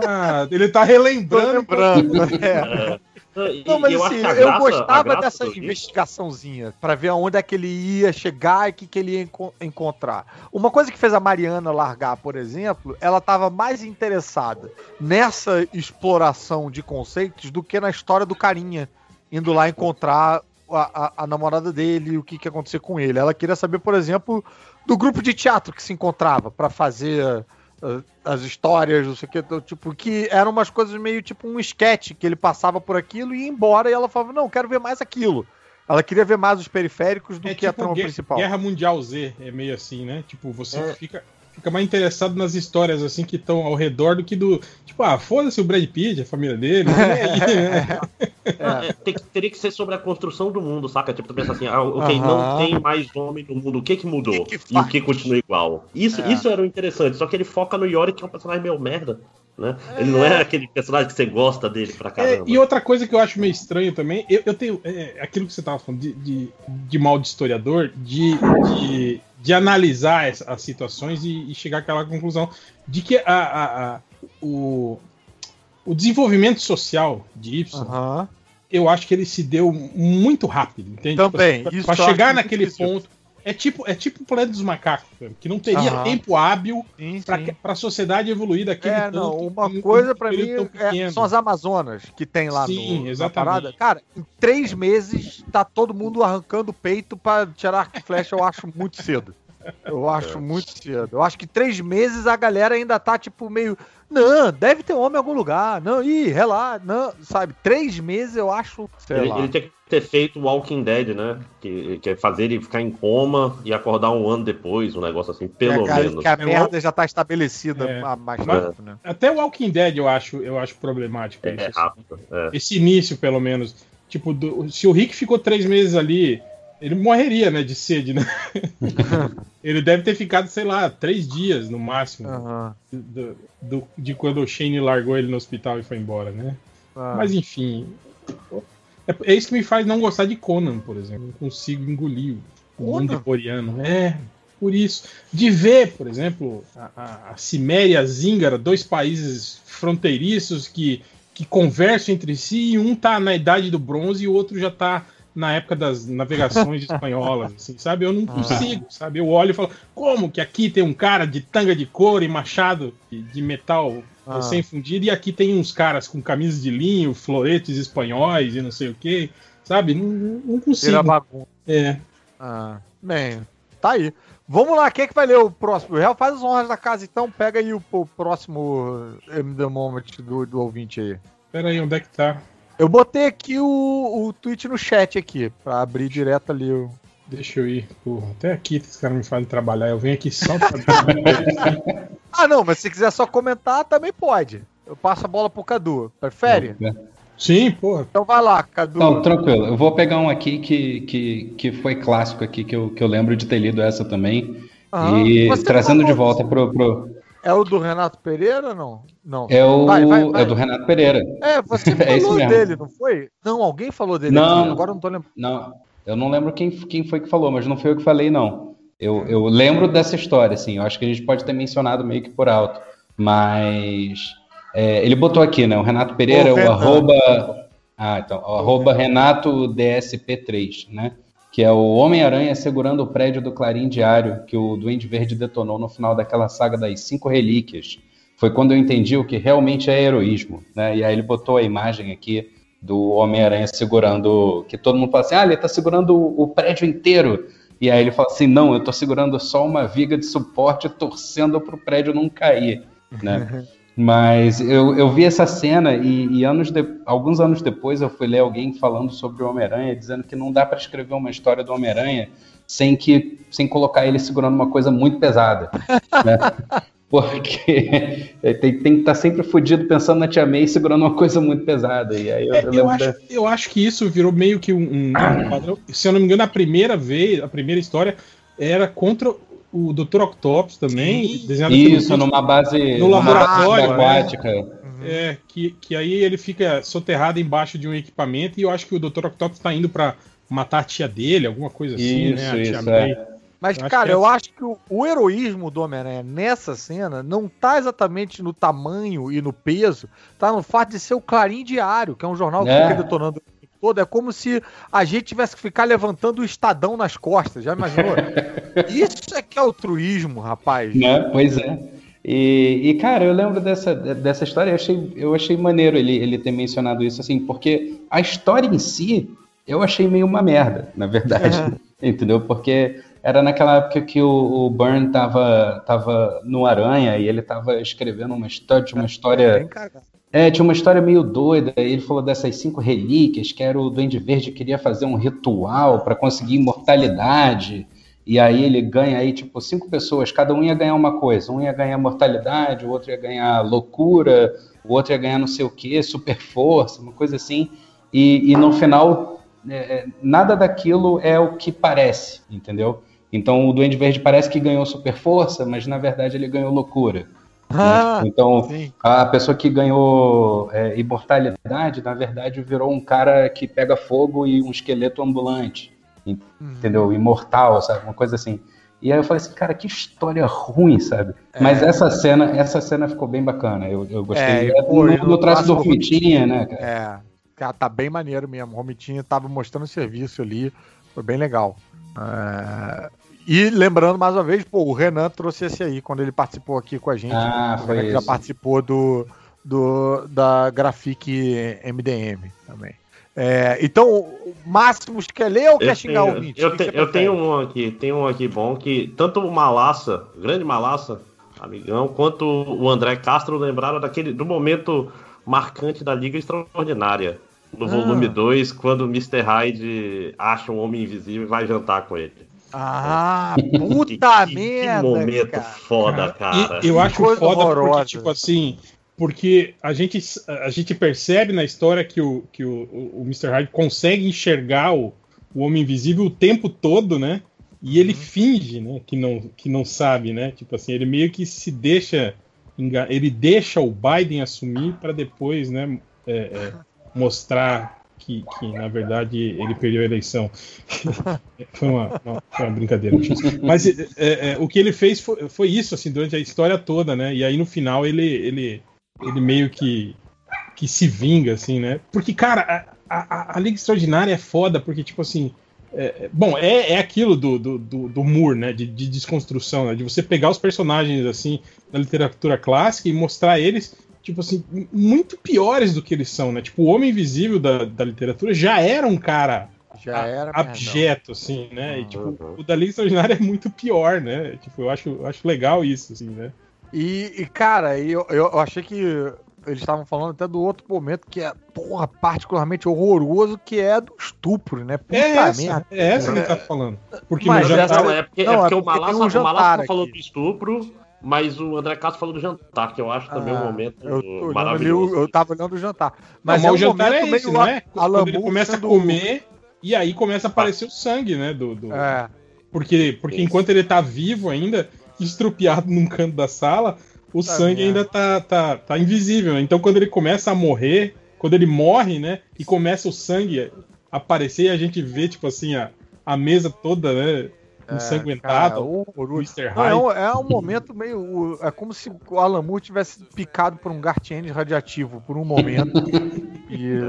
ah, ele tá relembrando. lembrando. É. é, Não, mas eu assim, a eu graça- a gostava dessa investigaçãozinha, pra ver aonde é que ele ia chegar e o que, que ele ia enco- encontrar. Uma coisa que fez a Mariana largar, por exemplo, ela estava mais interessada nessa exploração de conceitos do que na história do carinha, indo lá encontrar a, a- a namorada dele e o que, que ia acontecer com ele. Ela queria saber, por exemplo, do grupo de teatro que se encontrava pra fazer uh, as histórias, não sei o que, tipo, que eram umas coisas meio tipo um esquete, que ele passava por aquilo e ia embora, e ela falava, não, quero ver mais aquilo. Ela queria ver mais os periféricos do É que a tipo trama Gue- principal. Guerra Mundial Z, é meio assim, né? Tipo, você É. fica, fica mais interessado nas histórias assim que estão ao redor do que do. Tipo, ah, foda-se o Brad Pitt, a família dele. aí, né? É, tem que- teria que ser sobre a construção do mundo, saca? Tipo, tu pensa assim, ah, ok, Aham. não tem mais homem no mundo, o que que mudou? Que que e o que continua igual? Isso, É. isso era o interessante, só que ele foca no Yori, que é um personagem meio merda, né? Ele não é aquele personagem que você gosta dele pra É, caramba. e outra coisa que eu acho meio estranho também, eu, eu tenho. É, aquilo que você tava falando de, de, de mal de historiador, de, de, de analisar as, as situações e, e chegar àquela conclusão de que a, a- a- o, o desenvolvimento social de Y, Aham. eu acho que ele se deu muito rápido, entende? Também, eu acho chegar naquele difícil. ponto. É tipo, é tipo o planeta dos macacos, que não teria Aham. tempo hábil sim. pra sociedade evoluir daquele É, tanto não, uma um coisa pra período mim é- são as Amazonas que tem lá Sim, no, na exatamente. parada. Cara, em três meses tá todo mundo arrancando o peito pra tirar flecha, eu acho muito cedo. Eu acho muito cedo. Eu acho que três meses a galera ainda tá, tipo, meio. Não, deve ter homem em algum lugar. Não, ih, relaxa. Não, sabe? Três meses eu acho. Sei Ele, lá. ele tinha que ter feito Walking Dead, né? Que, que é fazer ele ficar em coma e acordar um ano depois, um negócio assim, pelo que a, menos. que a É, merda já tá estabelecida É. há mais Mas- tempo, né? Até o Walking Dead eu acho, eu acho problemático. É, isso, é assim. rápido. é. Esse início, pelo menos. Tipo, do- se o Rick ficou três meses ali, ele morreria, né, de sede, né? ele deve ter ficado, sei lá, três dias no máximo Aham. do- do- de quando o Shane largou ele no hospital e foi embora, né? Ah. Mas enfim. É, é isso que me faz não gostar de Conan, por exemplo. Não consigo engolir o Conan? mundo coreano. É, por isso. De ver, por exemplo, a, a, a Ciméria e a Zíngara, dois países fronteiriços que, que conversam entre si, e um tá na idade do bronze e o outro já tá na época das navegações espanholas, assim, sabe? Eu não consigo, sabe? Eu olho e falo, como que aqui tem um cara de tanga de couro e machado de, metal Ah. sem fundido e aqui tem uns caras com camisas de linho, floretes espanhóis e não sei o que, sabe? Não, não Vira consigo. bagunça. É. Ah, bem, tá aí. Vamos lá, quem é que vai ler o próximo? O Real faz as honras da casa, então pega aí o, o próximo M The Moment do, do ouvinte aí. Pera aí, onde é que tá? Eu botei aqui o, o tweet no chat aqui, pra abrir direto ali o. Deixa eu ir. Porra, até aqui esses caras me fazem trabalhar. Eu venho aqui só pra. Ah, não, mas se quiser só comentar, também pode. Eu passo a bola pro Cadu. Prefere? Sim, porra. Então vai lá, Cadu. Não, tranquilo. Eu vou pegar um aqui que, que, que foi clássico aqui, que eu, que eu lembro de ter lido essa também. Aham. E Você trazendo falou- de volta pro. pro É o do Renato Pereira ou não? Não. é, o, Vai, vai, vai. é do Renato Pereira. É, você É falou dele, não foi? Não, alguém falou dele Não. aqui, agora eu não tô lembrando. Não, eu não lembro quem, quem foi que falou, mas não foi eu que falei, não. Eu, eu lembro dessa história, assim. Eu acho que a gente pode ter mencionado meio que por alto. Mas é, ele botou aqui, né? O Renato Pereira, o Renan. arroba. Ah, então, o arroba Renato DSP3, né? Que é o Homem-Aranha segurando o prédio do Clarim Diário que o Duende Verde detonou no final daquela saga das cinco relíquias. Foi quando eu entendi o que realmente é heroísmo, né? E aí ele botou a imagem aqui do Homem-Aranha segurando, que todo mundo fala assim, ah, ele tá segurando o, prédio inteiro. E aí ele fala assim, não, eu tô segurando só uma viga de suporte torcendo pro prédio não cair, né? Mas eu, eu vi essa cena e, e anos de, alguns anos depois eu fui ler alguém falando sobre o Homem-Aranha, dizendo que não dá para escrever uma história do Homem-Aranha sem que sem colocar ele segurando uma coisa muito pesada. Né? Porque tem, tem que estar tá sempre fudido pensando na Tia May segurando uma coisa muito pesada. E aí eu, é, eu, eu, acho, eu acho que isso virou meio que um, um, um padrão. Se eu não me engano, a primeira vez, a primeira história era contra o Dr. Octopus também. Isso, numa base no laboratório aquática. Né? É, que, que aí ele fica soterrado embaixo de um equipamento e eu acho que o Dr. Octopus está indo para matar a tia dele, alguma coisa assim, isso, né? A isso, é. Mas, eu cara, eu acho que o, o heroísmo do Homem-Aranha nessa cena não tá exatamente no tamanho e no peso, tá no fato de ser o Clarim Diário, que é um jornal que é. fica detonando todo. É como se a gente tivesse que ficar levantando o Estadão nas costas, já imaginou? Isso é que é altruísmo, rapaz. Né? Pois é. E, e, cara, eu lembro dessa, dessa história, eu achei, eu achei maneiro ele, ele ter mencionado isso, assim, porque a história em si eu achei meio uma merda, na verdade. Entendeu? Porque era naquela época que o, o Byrne tava, tava no Aranha e ele tava escrevendo uma história, uma história. É, tinha uma história meio doida. Ele falou dessas cinco relíquias, que era o Duende Verde queria fazer um ritual para conseguir imortalidade. E aí ele ganha aí, tipo, cinco pessoas, cada um ia ganhar uma coisa. Um ia ganhar mortalidade, o outro ia ganhar loucura, o outro ia ganhar não sei o que, super força, uma coisa assim. E, e no final é, é, nada daquilo é o que parece, entendeu? Então o Duende Verde parece que ganhou super força, mas na verdade ele ganhou loucura. Ah, né? Então sim. a pessoa que ganhou é, imortalidade, na verdade virou um cara que pega fogo e um esqueleto ambulante, entendeu? Uhum. Imortal, sabe? Uma coisa assim. E aí eu falei assim, cara, que história ruim, sabe? É. Mas essa cena, essa cena ficou bem bacana. Eu, eu gostei. É, no, no traço do Fitinha, né, cara? É. Cara, tá bem maneiro mesmo. O Romitinho tava mostrando serviço ali. Foi bem legal. É... E lembrando mais uma vez, pô, o Renan trouxe esse aí quando ele participou aqui com a gente. Ah, né? foi ele já participou do, do da Graphic MDM também. É, então, Máximos quer ler ou eu quer xingar tenho, o ouvinte? Eu, te, eu tenho um aqui, tem um aqui bom que tanto o Malassa, grande Malassa, amigão, quanto o André Castro lembraram daquele do momento marcante da Liga Extraordinária. No ah. volume 2, quando o Mr. Hyde acha um homem invisível e vai jantar com ele. Ah, puta que, merda! Que momento cara. foda, cara. E, eu acho Coisa foda horrorosa. porque, tipo assim, porque a gente, a gente percebe na história que o, que o, o Mr. Hyde consegue enxergar o, o Homem Invisível o tempo todo, né? E ele uhum. finge, né, que não, que não sabe, né? Tipo assim, ele meio que se deixa ele deixa o Biden assumir para depois né, é, é, mostrar que, que, na verdade, ele perdeu a eleição. foi, uma, uma, foi, uma, brincadeira. Mas é, é, é, o que ele fez foi, foi, isso, assim, durante a história toda, né? E aí, no final, ele, ele, ele meio que, que se vinga, assim, né? Porque, cara, a, a, a Liga Extraordinária é foda, porque, tipo assim, é, é, bom, é, é aquilo do, do, do, do Moore, né? De, de desconstrução, né? De você pegar os personagens assim da literatura clássica e mostrar eles, tipo assim, muito piores do que eles são, né? Tipo, o Homem Invisível da, da literatura já era um cara já era abjeto, assim, né? E, tipo, uhum. o da Liga Extraordinária é muito pior, né? Tipo, eu acho, eu acho legal isso, assim, né? E, e cara, eu, eu achei que eles estavam falando até do outro momento que é, porra, particularmente horroroso, que é do estupro, né? Puta é essa, merda. É essa que ele tá falando. Porque mas no jantar... Não, é porque, não, é porque, é porque o Malassa, um falou do estupro, mas o André Castro falou do jantar, que eu acho também ah, um momento eu, maravilhoso. Eu, eu tava olhando o jantar. Mas, não, é o jantar é esse, não é? Quando ele começa a comer e aí começa a aparecer o sangue, né? Do, do... É. Porque, porque enquanto ele tá vivo ainda, estrupiado num canto da sala, o tá sangue minha. ainda tá, tá, tá invisível. Né? Então quando ele começa a morrer, quando ele morre, né? E começa o sangue a aparecer e a gente vê, tipo assim, a, a mesa toda, né? É, ensanguentada. o, o Mr. Não, é, um, é, um, momento meio. É como se o Alan Moore tivesse picado por um Gartienne radiativo por um momento. e.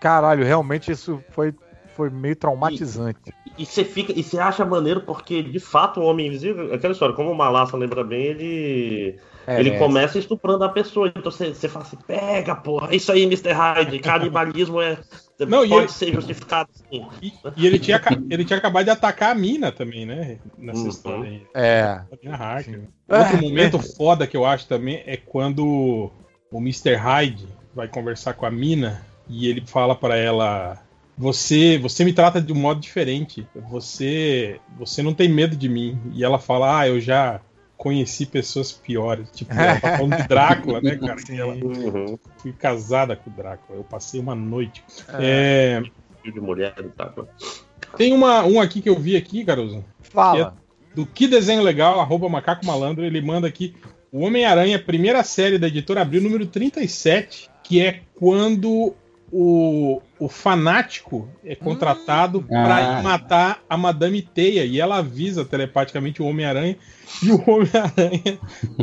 Caralho, realmente isso foi, foi meio traumatizante. E você fica. E você acha maneiro porque, de fato, o Homem Invisível. Aquela história, como o Malassa lembra bem, ele é, ele é. começa estuprando a pessoa. Então você, você fala assim: pega, porra, isso aí, Mr. Hyde, canibalismo é. Não, pode ele, ser justificado sim. E, e, ele, tinha, ele tinha acabado de atacar a mina também, né? Nessa uhum. história aí. É. Outro é. momento foda que eu acho também é quando o Mr. Hyde vai conversar com a mina e ele fala para ela: "Você, você me trata de um modo diferente. Você, você não tem medo de mim". E ela fala: "Ah, eu já conheci pessoas piores". Tipo, ela tá falando de Drácula, né, cara? Que ela, Uhum. fui casada com o Drácula. Eu passei uma noite. É, Filho de mulher do Tapa. tem uma, um aqui que eu vi aqui, Caruso. Fala. do Que Desenho Legal, arroba Macaco Malandro, ele manda aqui o Homem-Aranha, primeira série da editora Abril, número 37, que é quando o, o fanático é contratado para Ah. matar a Madame Teia e ela avisa telepaticamente o Homem-Aranha e o Homem-Aranha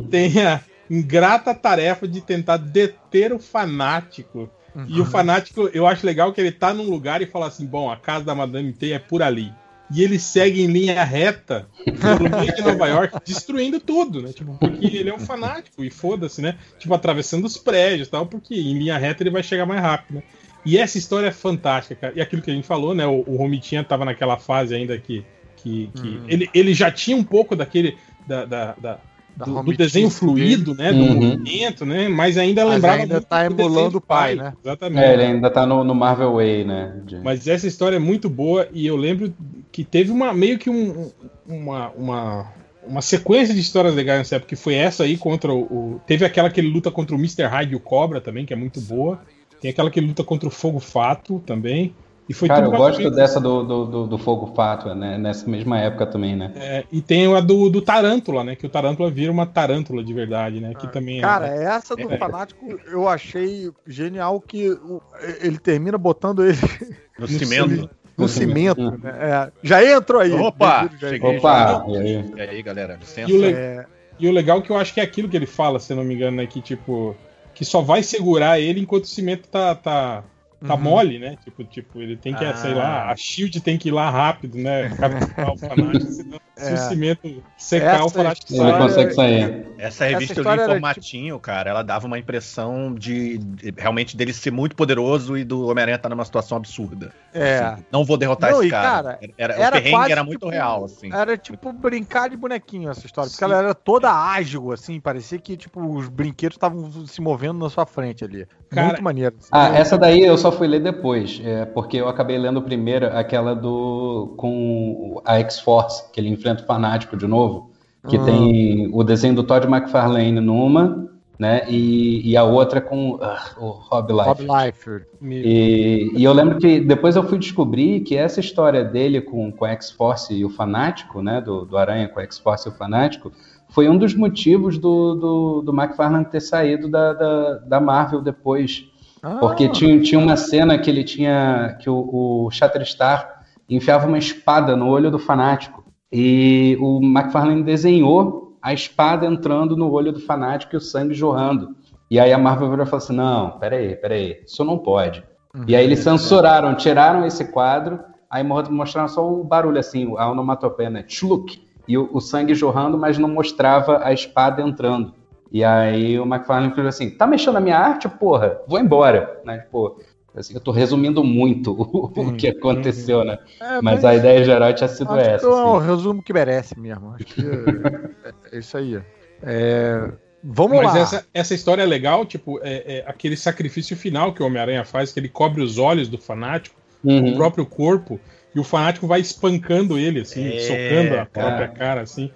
tem a ingrata tarefa de tentar deter o fanático. E o fanático, eu acho legal que ele tá num lugar e fala assim: bom, a casa da Madame Teia é por ali. E ele segue em linha reta pelo meio de Nova York, destruindo tudo, né? Tipo, porque ele é um fanático e foda-se, né? Tipo, atravessando os prédios e tal, porque em linha reta ele vai chegar mais rápido, né? E essa história é fantástica, cara. E aquilo que a gente falou, né? O, o Romitinha tava naquela fase ainda que. que, que Uhum. ele, ele já tinha um pouco daquele. Da, da, da- Da do, do desenho fluido, né? Do Uhum. movimento, né? Mas ainda Mas lembrava. ainda muito tá do emulando do o pai, né? Exatamente. É, ele ainda tá no, no Marvel Way, né? de- Mas essa história é muito boa e eu lembro que teve uma meio que um- uma, uma, uma sequência de histórias legais nessa época, que foi essa aí contra o, o- Teve aquela que ele luta contra o Mr. Hyde e o Cobra também, que é muito boa. Tem aquela que ele luta contra o Fogo Fato também. E foi Cara, eu gosto dessa do, do, do, do Fogo Fato, né? Nessa mesma época também, né? É, e tem a do, do Tarântula, né? Que o Tarântula vira uma tarântula de verdade, né? Que também é- Cara, essa do É. fanático eu achei genial que o- ele termina botando ele No cimento. no cimento. né? É, já entrou aí. Opa, já cheguei. Opa, e aí? E aí, galera, licença. E o le- É, E o legal é que eu acho que é aquilo que ele fala, se eu não me engano, né? Que tipo. Que só vai segurar ele enquanto o cimento tá, tá, tá Uhum. mole, né? Tipo, tipo, ele tem que, Ah. sei lá, a Shield tem que ir lá rápido, né? Capturar o fanático, senão, se É. o cimento secar, Essa o fanático Ele sai. história- consegue sair. Essa revista Essa eu li formatinho, cara. Ela dava uma impressão de, de- realmente dele ser muito poderoso e do Homem-Aranha estar numa situação absurda. é. Assim, não vou derrotar Não, esse cara. cara, era, era o perrengue quase era muito tipo- real, assim. Era tipo brincar de bonequinho essa história, porque Sim. ela era toda ágil, assim, parecia que tipo os brinquedos estavam se movendo na sua frente ali. Cara, Muito maneiro. Ah, essa daí eu só fui ler depois, é, porque eu acabei lendo primeiro aquela do com a X-Force, que ele enfrenta o fanático de novo, que Ah. tem o desenho do Todd McFarlane numa, né, e, e a outra com ah, o Rob Rob Liefeld. Liefeld. E, e eu lembro que depois eu fui descobrir que essa história dele com, com a X-Force e o Fanático, né, do, do Aranha com a X-Force e o Fanático, foi um dos motivos do, do, do McFarlane ter saído da, da, da Marvel depois. Ah, Porque tinha, tinha uma cena que ele tinha. que o, o Shatterstar enfiava uma espada no olho do fanático. E o McFarlane desenhou a espada entrando no olho do fanático e o sangue jorrando. E aí a Marvel virou e falou assim: não, peraí, peraí, isso não pode. E aí eles censuraram, tiraram esse quadro, aí mo- mostraram só o barulho assim, a onomatopeia, né? Tchuluk, e o, o sangue jorrando, mas não mostrava a espada entrando. E aí o McFarlane falou assim, tá mexendo na minha arte, porra? Vou embora, né? Tipo, assim, eu tô resumindo muito o, o que aconteceu, né? é, Mas a ideia geral tinha sido acho essa. que é o assim. resumo que merece mesmo. Acho que é, é isso aí. É, vamos Mas lá. essa, essa história é legal, tipo, é, é aquele sacrifício final que o Homem-Aranha faz, que ele cobre os olhos do fanático, o Uhum. próprio corpo, e o fanático vai espancando ele, assim, É, socando a própria cara. cara, assim.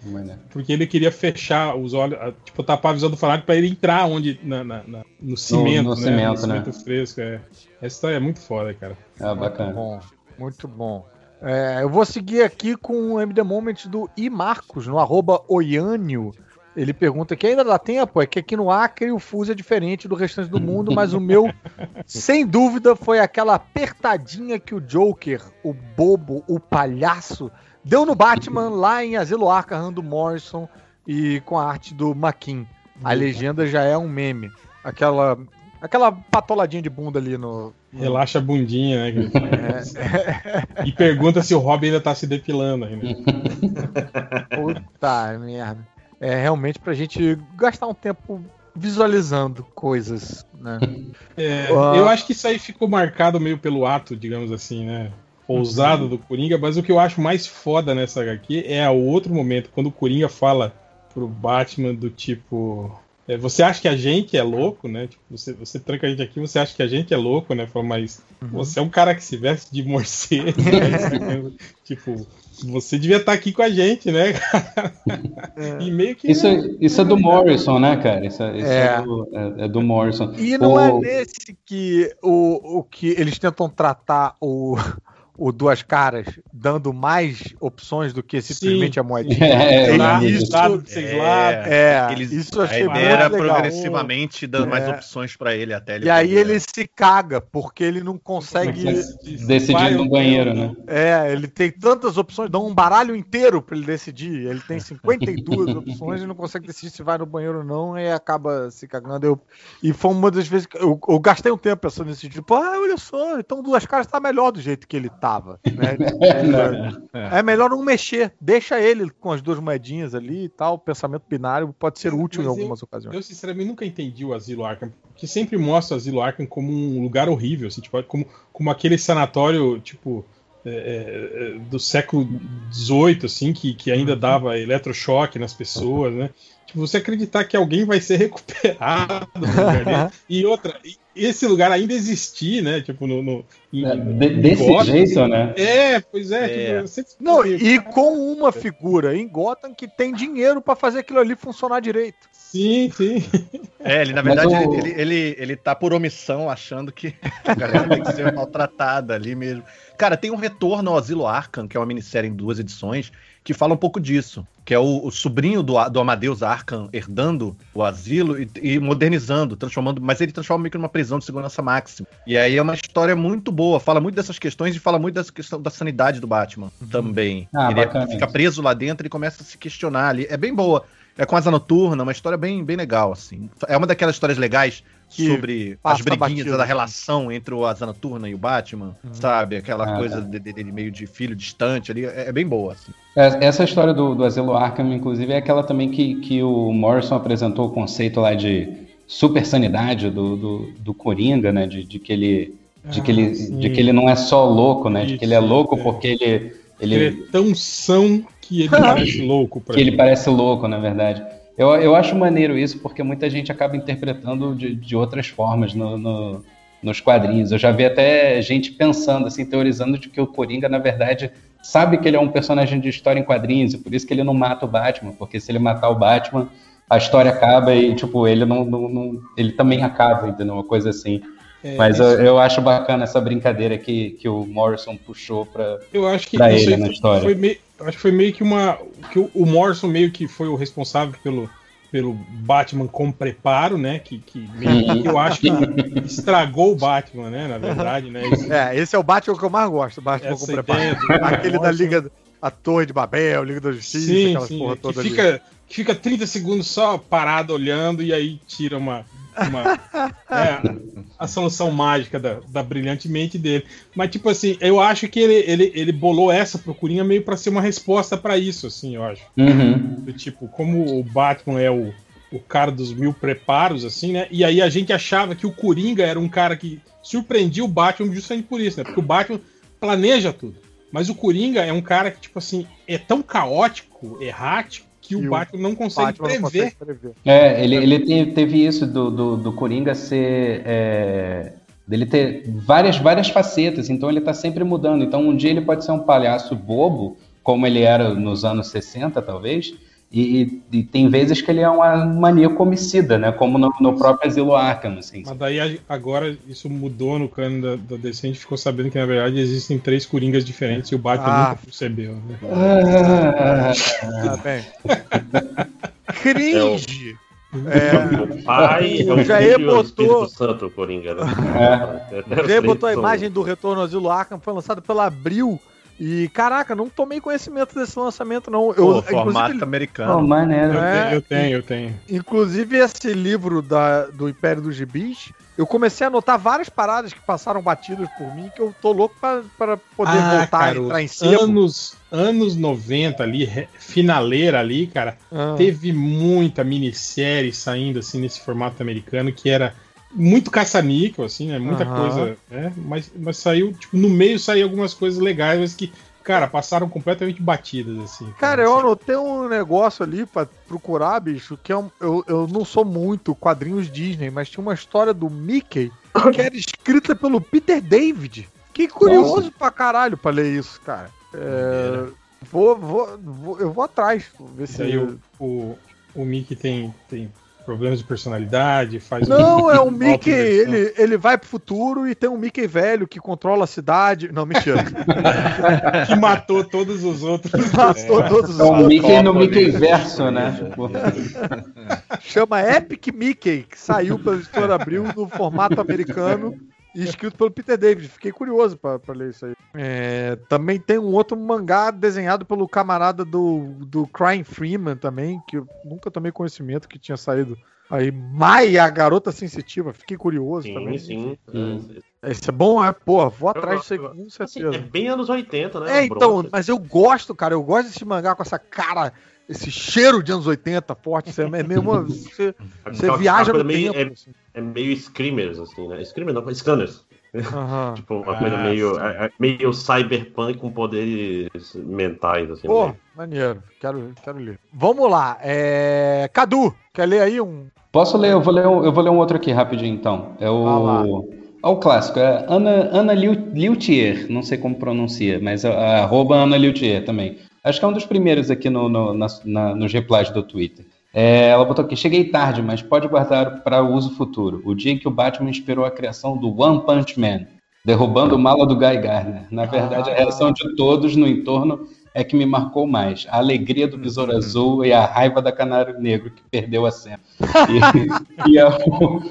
Porque ele queria fechar os olhos, tipo, tapar a visão do fanático pra ele entrar onde, na, na- na- no cimento, no né? cimento, no cimento fresco, é. Essa história é muito foda, cara. Ah, Muito bacana. bom, muito bom. É, eu vou seguir aqui com o MD Moment do I Marcos, no arroba Oiânio. Ele pergunta que ainda dá tempo, é que aqui no Acre o fuso é diferente do restante do mundo, mas o meu, sem dúvida, foi aquela apertadinha que o Joker, o bobo, o palhaço, deu no Batman lá em Asilo Arkham do Morrison e com a arte do Maquin. A legenda já é um meme. Aquela, aquela patoladinha de bunda ali no, Relaxa a bundinha, né? É, E pergunta se o Robin ainda tá se depilando ainda. Puta merda. É realmente pra gente gastar um tempo visualizando coisas, né? É, Ah. eu acho que isso aí ficou marcado meio pelo ato, digamos assim, né? Ousado do Coringa, mas o que eu acho mais foda nessa HQ é o outro momento, quando o Coringa fala pro Batman do tipo. É, você acha que a gente é louco, né? Tipo, você, você tranca a gente aqui, você acha que a gente é louco, né? Fala, mas Uhum. você é um cara que se veste de morcego, né? tipo, você devia estar aqui com a gente, né? e meio que. Isso, isso é do Morrison, né, cara? Isso, é, isso é. É. do, é- é do Morrison. E não é O- nesse que o, o que eles tentam tratar o, o Duas Caras dando mais opções do que simplesmente Sim, a moedinha. É, Dado- isso- lá. É, Eles- isso a achei ideia muito era progressivamente dando mais É. opções pra ele até ele E aí ele se caga, porque ele não consegue. Decidir no banheiro, não? né? É, ele tem tantas opções, dá um baralho inteiro pra ele decidir. Ele tem 52 opções e não consegue decidir se vai no banheiro ou não e acaba se cagando. Eu, e foi uma das vezes que eu, eu gastei um tempo pensando nesse tipo, ah, olha só, então duas caras tá melhor do jeito que ele tava. Né? É, melhor não mexer, deixa ele com as duas moedinhas ali e tal. O pensamento binário pode ser útil em Mas eu- algumas ocasiões. Eu, sinceramente, nunca entendi o Asilo Arkham, porque sempre mostra o Asilo Arkham como um lugar horrível, assim, tipo, como, como aquele sanatório, tipo, é, é, é, do século XVIII, assim, que, que ainda dava eletrochoque nas pessoas, né? Tipo, você acreditar que alguém vai ser recuperado. E outra, e esse lugar ainda existir, né? Tipo, no... no em- É, de- em desse Gotham, jeito, né? É, pois é. É. Tipo, eu sempre Não, e com uma figura em Gotham que tem dinheiro pra fazer aquilo ali funcionar direito. Sim, sim. É, ele na verdade o- ele, ele, ele tá por omissão achando que a galera tem que ser maltratada ali mesmo. Cara, tem um retorno ao Asilo Arkham, que é uma minissérie em duas edições, que fala um pouco disso. Que é o, o sobrinho do, do Amadeus Arkham herdando o asilo e, e modernizando, transformando. Mas ele transforma meio que numa prisão de segurança máxima. E aí é uma história muito boa, fala muito dessas questões e fala muito dessa questão da sanidade do Batman também. Ah, ele bacana fica preso lá dentro e começa a se questionar ali. É bem boa. É com asa noturna, uma história bem, bem legal, assim. É uma daquelas histórias legais Que sobre as briguinhas batido, da assim. relação entre o asa noturna e o Batman, sabe? Aquela Ah, coisa tá. de- de- dele meio de filho distante ali. É, é bem boa, assim. É, Essa história do, do Asilo Arkham, inclusive, é aquela também que, que o Morrison apresentou o conceito lá de super sanidade do, do, do Coringa, né? De, de que ele. De que, Ah, ele, sim. de que ele não é só louco, né? De que ele é Isso, louco é. porque ele, Ele ele, é tão são que ele parece louco pra que ele mim. parece louco, na verdade. Eu, eu acho maneiro isso, porque muita gente acaba interpretando de, de outras formas no, no- nos quadrinhos. Eu já vi até gente pensando, assim, teorizando de que o Coringa, na verdade, sabe que ele é um personagem de história em quadrinhos, e por isso que ele não mata o Batman, porque se ele matar o Batman, a história acaba e, tipo, ele não, não- não- ele também acaba, entendeu? Uma coisa assim. É, Mas eu, eu acho bacana essa brincadeira que, que o Morrison puxou pra. Eu acho que pra isso ele aí na história. Foi meio, acho que foi meio que uma. Que o, o Morrison meio que foi o responsável pelo, pelo Batman com preparo, né? Que, que meio que eu acho que estragou o Batman, né? Na verdade, né? Isso- É, esse é o Batman que eu mais gosto, o Batman Essa com preparo. ideia Aquele da Morrison. Liga, a Torre de Babel, Liga da Justiça, Sim, aquelas sim. porra Que toda ali. fica, que fica 30 segundos só parado olhando e aí tira uma. Uma é, a solução mágica da, da brilhante mente dele. Mas, tipo assim, eu acho que ele, ele, ele bolou essa procurinha meio pra ser uma resposta pra isso, assim, eu acho. Uhum. Do tipo, como o Batman é o, o cara dos mil preparos, assim, né? E aí a gente achava que o Coringa era um cara que surpreendia o Batman justamente por isso, né? Porque o Batman planeja tudo. Mas o Coringa é um cara que, tipo assim, é tão caótico, errático, que o o Batman não consegue Batman não prever. consegue prever. É, ele, ele te- teve isso do, do, do Coringa ser. é, dele ter várias, várias facetas, então ele tá sempre mudando. Então um dia ele pode ser um palhaço bobo, como ele era nos anos 60, talvez, e, e- tem vezes que ele é uma maníaco homicida, né? Como no, no próprio Asilo Arkham, assim. Mas daí agora isso mudou no cano da, da DC, a gente ficou sabendo que na verdade existem três Coringas diferentes e o Batman Ah. nunca percebeu, né? Ah, Ah, bem. Cringe! O pai é O Jair filho e o botou- Espírito Santo, o Coringa, né? O Zé botou a imagem do Retorno ao Asilo Arkham, foi lançado pela Abril. E, caraca, não tomei conhecimento desse lançamento, não. Eu, Pô, formato inclusive, americano. oh, maneiro. Eu, É. te- eu tenho, eu tenho. inclusive, esse livro da, do Império dos Gibis, eu comecei a notar várias paradas que passaram batidas por mim, que eu tô louco pra, pra poder Ah, voltar cara, a entrar em sebo. anos, anos 90 ali, finaleira ali, cara, Ah. teve muita minissérie saindo assim nesse formato americano que era muito caça-níquel, assim, né? Muita Aham. coisa, né? Mas, mas saiu, tipo, no meio saiu algumas coisas legais, mas que, cara, passaram completamente batidas, assim. Cara, eu anotei um negócio ali pra procurar, bicho, que é um, eu, eu não sou muito quadrinhos Disney, mas tinha uma história do Mickey que era escrita pelo Peter David. Que curioso pra caralho pra ler isso, cara. É, vou, vou, vou- eu vou atrás, vou ver se... Daí o, o, o Mickey tem, tem problemas de personalidade, faz Não, é um Mickey, ele, ele vai pro futuro e tem um Mickey velho que controla a cidade. Não, mentira. que matou todos os outros. Matou todos os É um outros. Mickey no. Mickey verso, né? Chama Epic Mickey, que saiu pela editora Abril no formato americano e escrito pelo Peter David. Fiquei curioso pra, pra ler isso aí. É, também tem um outro mangá desenhado pelo camarada do, do Crying Freeman também, que eu nunca tomei conhecimento que tinha saído aí. Mai, a garota sensitiva. Fiquei curioso Sim, também. sim. Hum. Esse é bom, é? Porra, vou atrás disso aí com Assim, certeza. é bem anos 80, né? É, então, Bronze. mas eu gosto, cara, eu gosto desse mangá com essa cara, esse cheiro de anos 80 forte, você é meio uma, você, você viaja no tempo. assim. É, é meio screamers, assim, né? Screamers não, scanners. Aham. Tipo, uma Ah, coisa meio, sim. é- é meio cyberpunk com poderes mentais, assim. Pô, né? maneiro, quero, quero ler. Vamos lá, é... Cadu, quer ler aí um... Posso ler? Eu vou ler, um, eu vou ler um outro aqui rapidinho, então. É o. É o clássico, é Ana, Ana Liu- Liutier, não sei como pronuncia, mas é, é arroba Ana Liutier também. Acho que é um dos primeiros aqui no, no, nas- na- nos replies do Twitter. É, ela botou aqui, cheguei tarde, mas pode guardar para uso futuro. O dia em que o Batman inspirou a criação do One Punch Man, derrubando o mala do Guy Gardner. Na verdade, a reação de todos no entorno é que me marcou mais. A alegria do Besouro Azul e a raiva da Canário Negro, que perdeu a cena. E, e é o,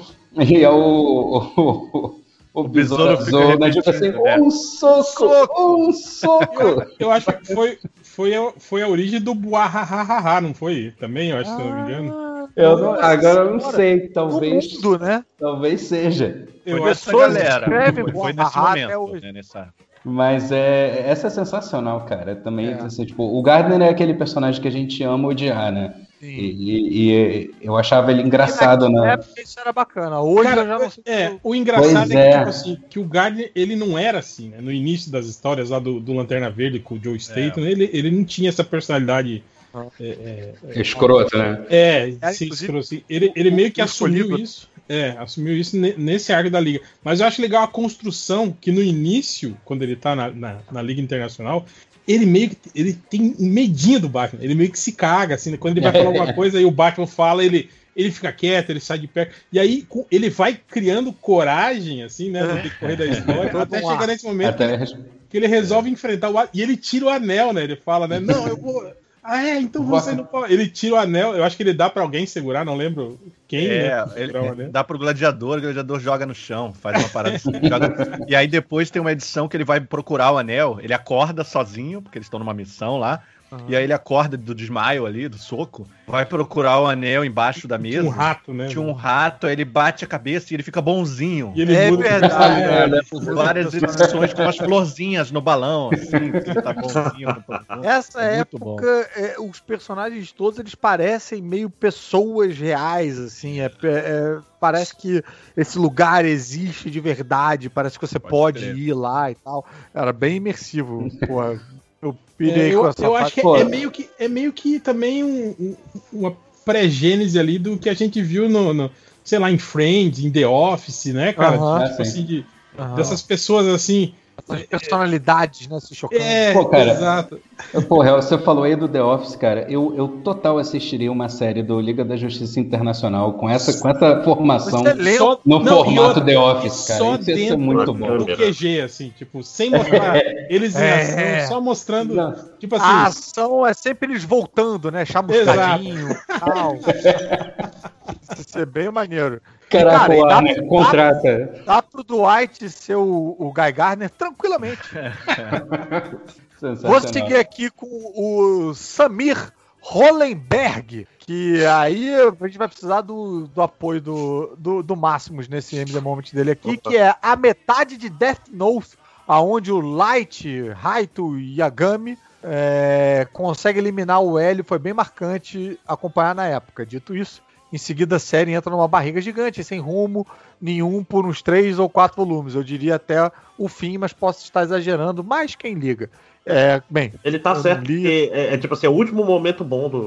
e é o, o, o, Besouro Azul, né? Tipo assim, né? um soco, um soco. Eu acho que foi, foi, a, foi a origem do Buahahaha, não foi? Também, eu acho, se eu não me engano. Eu não- agora eu não sei, talvez, mundo, né? talvez seja. Eu Foi pessoas galera. Foi, foi nesse momento, né, nessa... Mas é, essa é sensacional, cara. Também, É. assim, tipo, o Gardner é aquele personagem que a gente ama odiar, né? Sim. E, e- e eu achava ele engraçado, E né? época isso era bacana. Hoje Cara, eu já não sei. é, o engraçado Pois é que, é. tipo assim, que o Gardner, ele não era assim, né? No início das histórias lá do, do Lanterna Verde com o Joe Staton, ele, ele não tinha essa personalidade. Ah. É, é, Escroto, né? é, É, sim, escroto, assim. ele, ele meio que assumiu isso. É, assumiu isso ne- nesse arco da Liga. Mas eu acho legal a construção que no início, quando ele tá na, na, na Liga Internacional, ele meio que ele tem um medinho do Batman. Ele meio que se caga, assim, né? Quando ele vai falar alguma coisa e o Batman fala, ele, ele fica quieto, ele sai de perto. E aí ele vai criando coragem, assim, né? No decorrer da história, Todo até chegar ar. nesse momento Até que ele resolve enfrentar o. E ele tira o anel, né? Ele fala, né? Não, eu vou. Ah, é, então você não pode. Ele tira o anel, eu acho que ele dá pra alguém segurar, não lembro quem, É, né? ele o dá pro gladiador, o gladiador joga no chão, faz uma parada assim. joga- E aí depois tem uma edição que ele vai procurar o anel, ele acorda sozinho, porque eles estão numa missão lá. E aí ele acorda do desmaio ali, do soco, vai procurar o anel embaixo da mesa. Tinha um rato, né? Tinha um rato, aí ele bate a cabeça e ele fica bonzinho. E ele É verdade, é. Várias edições com as florzinhas no balão, assim, que ele tá bonzinho. no balão. Essa É época, é, os personagens todos eles parecem meio pessoas reais, assim. É, é- parece que esse lugar existe de verdade, parece que você Pode pode, ir lá e tal. Era bem imersivo. Porra, eu pirei É, com eu, essa eu acho que Pô. é meio que é meio que também um- um- uma pré-gênese ali do que a gente viu no, no, sei lá, em Friends, em The Office, né, cara? Aham. Tipo assim, de- Aham. dessas pessoas assim. Essas personalidades, né, se chocando. É, Pô, cara, exato. Porra, você falou aí do The Office, cara. Eu, eu total assistiria uma série do Liga da Justiça Internacional com essa, com essa formação. Só- no não, formato outra, The Office, cara. Só Isso dentro muito bom. do QG, assim, tipo, sem mostrar eles em É. ação, só mostrando, Não. tipo assim, A ação é sempre eles voltando, né? Chamuscadinho e tal. Isso é bem maneiro. Caraca, Cara, e o dá- Warner contrata. Dá pro Dwight ser o, o Guy Gardner tranquilamente. Vou seguir aqui com o Samir Hollenberg, que aí a gente vai precisar do, do apoio do, do, do Máximos nesse MD Moment dele aqui, que é a metade de Death Note, aonde o Light, Raito e Yagami é, consegue eliminar o Hélio, foi bem marcante acompanhar na época. Dito isso, Em seguida, a série entra numa barriga gigante, sem rumo nenhum por uns três ou quatro volumes. Eu diria até o fim, mas posso estar exagerando. Mas quem liga? É, bem. Ele tá eu certo, li. porque é, é tipo assim, é o último momento bom do,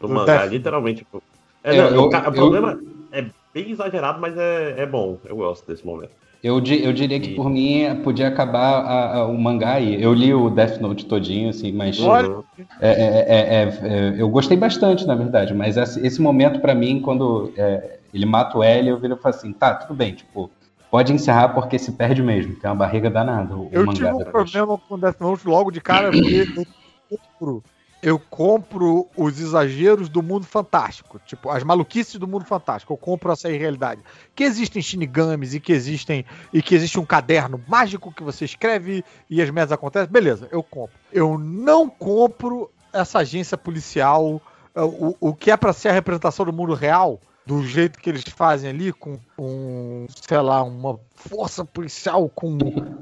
do, Do mangá, Death. literalmente. tipo. É, Eu- não, o, eu- o eu- problema é bem exagerado, mas é, é bom. Eu gosto desse momento. Eu, eu diria que por mim podia acabar a- a- o mangá aí. Eu li o Death Note todinho, assim, mas é- é- é- é- é- eu gostei bastante, na verdade. Mas esse, esse momento, pra mim, quando é, ele mata o L, eu viro e falo assim, tá, tudo bem, tipo, pode encerrar porque se perde mesmo. Tem uma barriga danada o, o Eu mangá. tive um problema com Death Note logo de cara, porque eu compro, os exageros do mundo fantástico, tipo, as maluquices do mundo fantástico. Eu compro essa irrealidade. Que existem shinigamis e que existem e que existe um caderno mágico que você escreve e as merdas acontecem. Beleza, eu compro. Eu não compro essa agência policial, eh, o, o que é pra ser a representação do mundo real. Do jeito que eles fazem ali, com um, sei lá, uma força policial com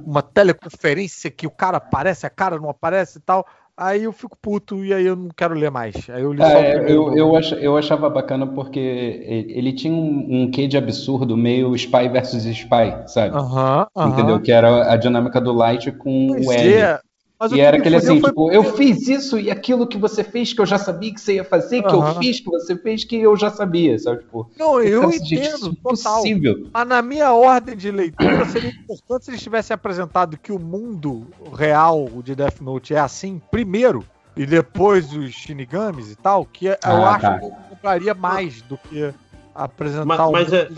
uma teleconferência que o cara aparece, a cara não aparece e tal. Aí eu fico puto e aí eu não quero ler mais. Aí eu li É, eu, eu, ach- eu achava bacana porque ele tinha um, um quê de absurdo, meio Spy versus Spy, sabe? Aham, aham. Entendeu? Que era a dinâmica do Light com Pois o L. é, mas E era aquele assim, foi tipo, eu fiz isso e aquilo que você fez que eu já sabia que você ia fazer, que eu fiz que você fez que eu já sabia, sabe? Tipo, Não, eu gente, entendo, é total. impossível. Mas na minha ordem de leitura seria importante se eles tivessem apresentado que o mundo real de Death Note é assim, primeiro, e depois os Shinigamis e tal, que eu Ah, acho tá. que eu compraria mais do que apresentar Mas- o mas é-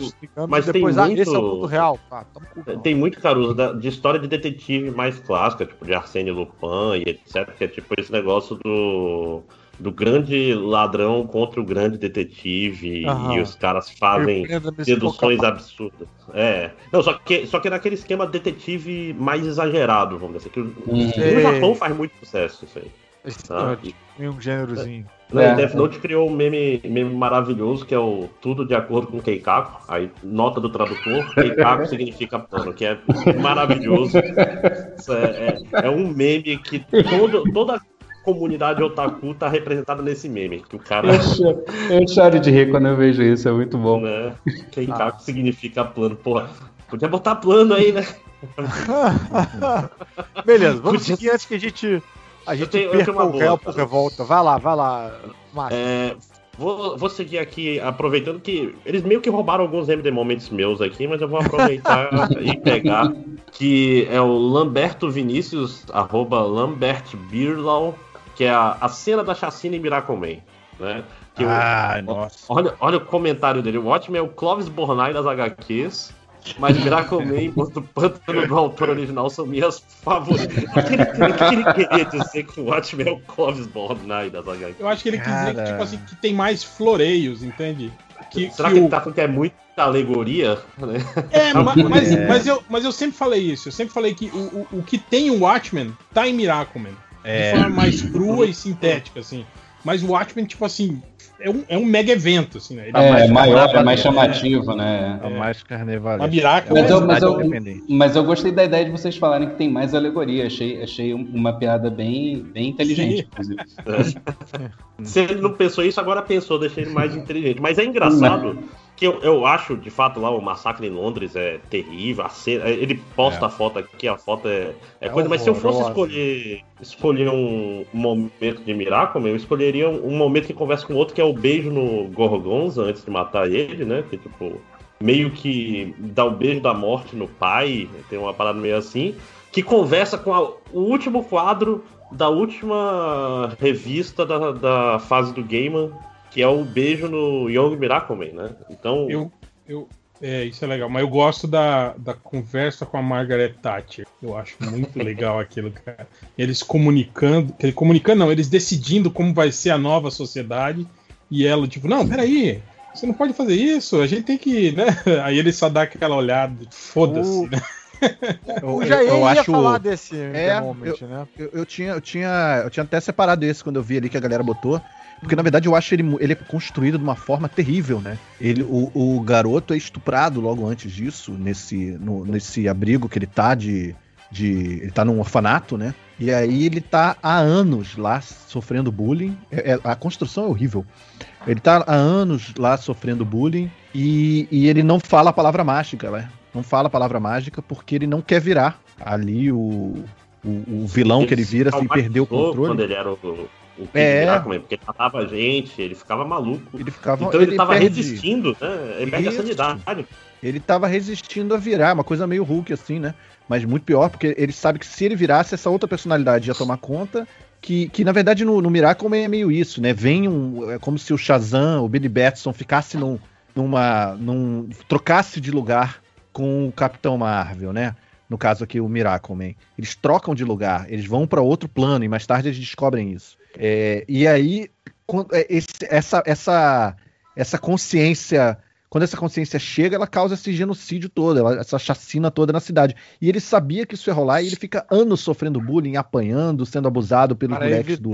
mas depois, tem ah, esse é o muito- mundo real. Ah, o Tem muito, Caruso, da- de história de detetive mais clássica, tipo de Arsène Lupin e etc. Que é tipo esse negócio do, do grande ladrão contra o grande detetive Aham. e os caras fazem deduções absurdas. É. Não, só que, só que naquele esquema detetive mais exagerado, vamos dizer. Que o- Hum. Sei. no Japão faz muito sucesso isso aí. Ah, Tem um gênerozinho. Né, É. Death Note criou um meme, meme maravilhoso que é o tudo de acordo com Keikaku. Aí, nota do tradutor, Keikaku significa pano, que é maravilhoso. Isso é, é- é um meme que todo, toda a comunidade otaku tá representada nesse meme. Que o cara. Eu choro, eu choro de rir quando eu vejo isso, é muito bom. Né, Keikaku significa plano. Porra, podia botar plano aí, né? Beleza, vamos Podia- seguir antes que a gente, a gente tenho- eu tenho uma o réu por revolta. Vai lá, vai lá, Márcio. É, vou, vou seguir aqui, aproveitando que eles meio que roubaram alguns MD Moments meus aqui, mas eu vou aproveitar e pegar. Que é o Lamberto Vinícius, arroba Lambert Birlau, que é a, a cena da chacina em Miracleman. Né? Que o- Ai, nossa. olha, olha o comentário dele. O ótimo é o Clóvis Bornai das HQs. Mas Miracleman e Monstro do Pântano do autor original são minhas favoritas. O que ele, o que ele queria dizer que o ótimo é o Clóvis Bornai das HQs? Eu acho que ele quis dizer que, tipo assim, que tem mais floreios, entende? Que, Será que que o- ele tá falando que é muita alegoria? Né? É, ma- mas, É. mas, eu, mas eu sempre falei isso. Eu sempre falei que o, o, o que tem o Watchmen tá em Miracleman. É. De forma mais crua e sintética, assim. Mas o Watchmen, tipo assim, é um, é um mega evento, assim, né? Ele É, mais maior, é mais chamativo, né? É o mais carnaval. Uma Miracle, Mas é eu- mas eu-. Mas eu gostei da ideia de vocês falarem que tem mais alegoria. Achei, achei um- uma piada bem, bem inteligente, inclusive. Se ele não pensou isso, agora pensou, deixei ele mais inteligente. Mas é engraçado que eu, eu acho, de fato, lá o massacre em Londres é terrível. a cena- ele posta a foto aqui, a foto é, é É coisa. Mas se eu fosse escolher, escolher um momento de Miracle, eu escolheria um, um momento que conversa com o outro, que é o beijo no Gorgonza antes de matar ele, né? Que tipo, meio que dá o beijo da morte no pai, tem uma parada meio assim, que conversa com a- o último quadro da última revista da, da fase do Gaiman, que é o beijo no Young Miracleman, né? Então, Eu, eu, é, isso é legal. Mas eu gosto da, da conversa com a Margaret Thatcher. Eu acho muito legal aquilo, cara. Eles comunicando, dizer, comunicando não, eles decidindo como vai ser a nova sociedade. E ela, tipo, não, peraí, você não pode fazer isso, a gente tem que, né? Aí ele só dá aquela olhada, foda-se, O- né? Eu, O Jair eu ia acho. falar desse É, moment, né? Eu, eu tinha, eu, tinha, eu tinha até separado esse quando eu vi ali que a galera botou. Porque na verdade eu acho ele, ele é construído de uma forma terrível, né? Ele, o, o garoto é estuprado logo antes disso, nesse, no- nesse abrigo que ele tá de, de. Ele tá num orfanato, né? E aí ele tá há anos lá sofrendo bullying. É, é, a construção é horrível. Ele tá há anos lá sofrendo bullying e, e ele não fala a palavra mágica, né? Não fala a palavra mágica porque ele não quer virar ali o, o, o vilão Ele que ele vira se perder o Quando controle. ele era o, o Kid É. Miracle, porque ele matava a gente, ele ficava maluco. Ele ficava. então ele, tava perde- resistindo, né? Ele perde a Isso. sanidade. Ele tava resistindo a virar, uma coisa meio Hulk assim, né? Mas muito pior, porque ele sabe que se ele virasse, essa outra personalidade ia tomar conta. Que, que na verdade no, no Miracle é meio isso, né? Vem um. É como se o Shazam, o Billy Batson, ficasse num, numa. Num, trocasse de lugar com o Capitão Marvel, né? No caso aqui, o Miracle Man. Eles trocam de lugar, eles vão para outro plano e mais tarde eles descobrem isso. É, e aí, quando- é, esse- essa, essa, essa consciência quando essa consciência chega, ela causa esse genocídio todo, ela- essa chacina toda na cidade. E ele sabia que isso ia rolar e ele fica anos sofrendo bullying, apanhando, sendo abusado pelos Para moleques do.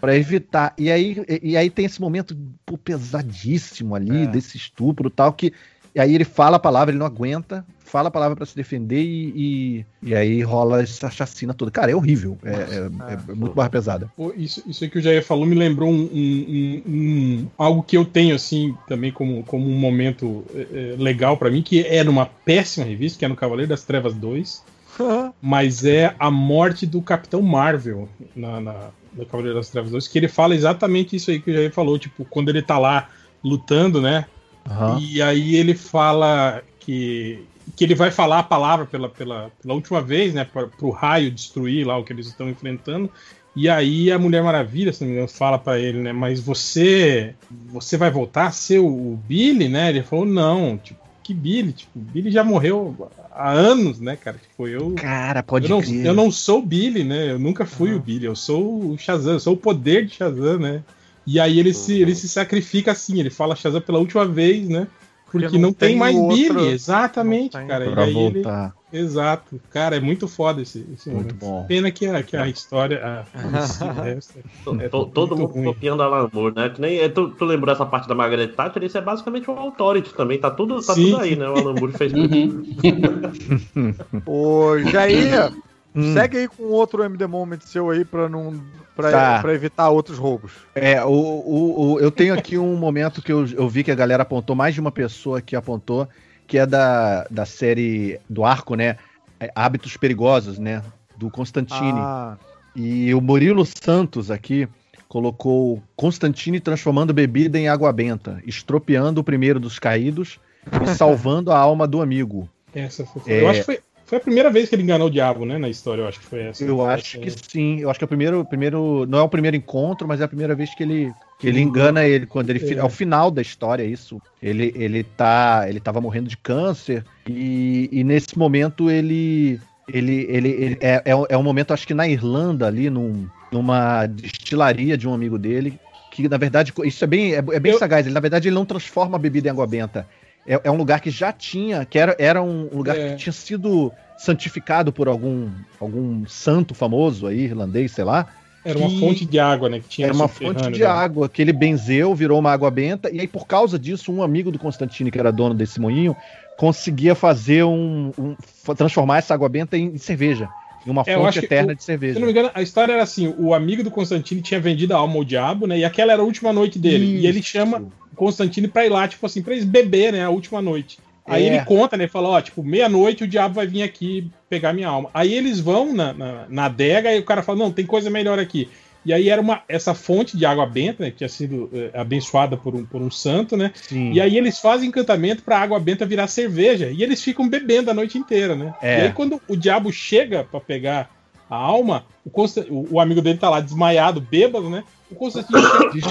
Pra evitar. E aí, e, e aí tem esse momento pô, pesadíssimo ali, É. desse estupro e tal, que. E aí ele fala a palavra, ele não aguenta, fala a palavra pra se defender e, e, e aí rola essa chacina toda. Cara, é horrível. É, é- é muito barra pesada. Pô, isso, isso aí que o Jair falou me lembrou um, um- um- um- algo que eu tenho assim também como, como um momento é, é, legal pra mim, que é numa péssima revista, que é no Cavaleiro das Trevas 2, mas é a morte do Capitão Marvel na, na- no Cavaleiro das Trevas 2, que ele fala exatamente isso aí que o Jair falou, tipo, quando ele tá lá lutando, né? Aham. E aí ele fala que, que ele vai falar a palavra pela, pela, pela última vez, né? Para o raio destruir lá o que eles estão enfrentando. E aí a Mulher Maravilha, se não me engano, fala pra ele, né? Mas você você vai voltar a ser o, o Billy, né? Ele falou, não, tipo, que Billy? Tipo, o Billy já morreu há anos, né, cara? Tipo, eu. Cara, pode Eu não, crer. eu não sou o Billy, né? Eu nunca fui Ah. o Billy, eu sou o Shazam, eu sou o poder de Shazam, né? E aí ele se, ele se sacrifica assim, ele fala Shazam pela última vez, né? Porque, Porque não, não tem, tem mais Billy, exatamente, cara. E Pra aí ele, voltar. exato, cara, é muito foda esse, esse Muito momento. bom. Pena que a, que a história, a, a- É to- todo mundo ruim. copiando Alan Moore, né? Que nem, é, tu, tu lembrou essa parte da Margaret Thatcher? Isso é basicamente o Authority também. Tá tudo, tá Sim. tudo aí, né? O Alan Moore fez Uhum. Ô, Jair, Hum. segue aí com outro MD Moment seu aí pra, não, pra, Tá. evitar outros roubos. É, o, o, o- eu tenho aqui um momento que eu, eu vi que a galera apontou, mais de uma pessoa que apontou, que é da, da série do arco, né? é, Hábitos Perigosos, né? Do Constantine. Ah, E o Murilo Santos aqui colocou Constantine transformando bebida em água benta, estropiando o primeiro dos caídos e salvando a alma do amigo. essa foi- É. Eu acho que foi, foi a primeira vez que ele enganou o diabo, né? Na história, eu acho que foi essa. Eu acho que sim. Eu acho que é o primeiro, primeiro. Não é o primeiro encontro, mas é a primeira vez que ele, que ele engana ele. Quando ele. É. Ao final da história, isso. Ele, ele tá. Ele tava morrendo de câncer. E, e nesse momento ele. Ele, ele, ele- é, é, um- é um momento, acho que na Irlanda, ali, num, numa destilaria de um amigo dele. Que na verdade, isso é bem, é, é bem Eu- sagaz. Ele, na verdade, ele não transforma a bebida em água benta. É, é um lugar que já tinha, que era, era um lugar É. que tinha sido santificado por algum, algum santo famoso aí, irlandês, sei lá. Era uma fonte de água, né? Que tinha Era uma fonte de né? água que ele benzeu, virou uma água benta, e aí por causa disso, um amigo do Constantine, que era dono desse moinho, conseguia fazer um, um- transformar essa água benta em, em cerveja, em uma É, fonte eterna o- de Se cerveja. não me engano, a história era assim: o amigo do Constantine tinha vendido a alma ao diabo, né? E aquela era a última noite dele. E ele Isso. chama Constantine pra ir lá, tipo assim, pra eles beber, né? A última noite. Aí É. ele conta, né? Fala, ó, tipo, meia-noite o diabo vai vir aqui pegar minha alma. Aí eles vão na, na, na adega e o cara fala, não, tem coisa melhor aqui. E aí era uma, essa fonte de água benta, né? Que tinha sido eh, abençoada por um, por um santo, né? Sim. E aí eles fazem encantamento pra água benta virar cerveja. E eles ficam bebendo a noite inteira, né? É. E aí quando o diabo chega pra pegar a alma, o- o amigo dele tá lá desmaiado, bêbado, né? O Constantino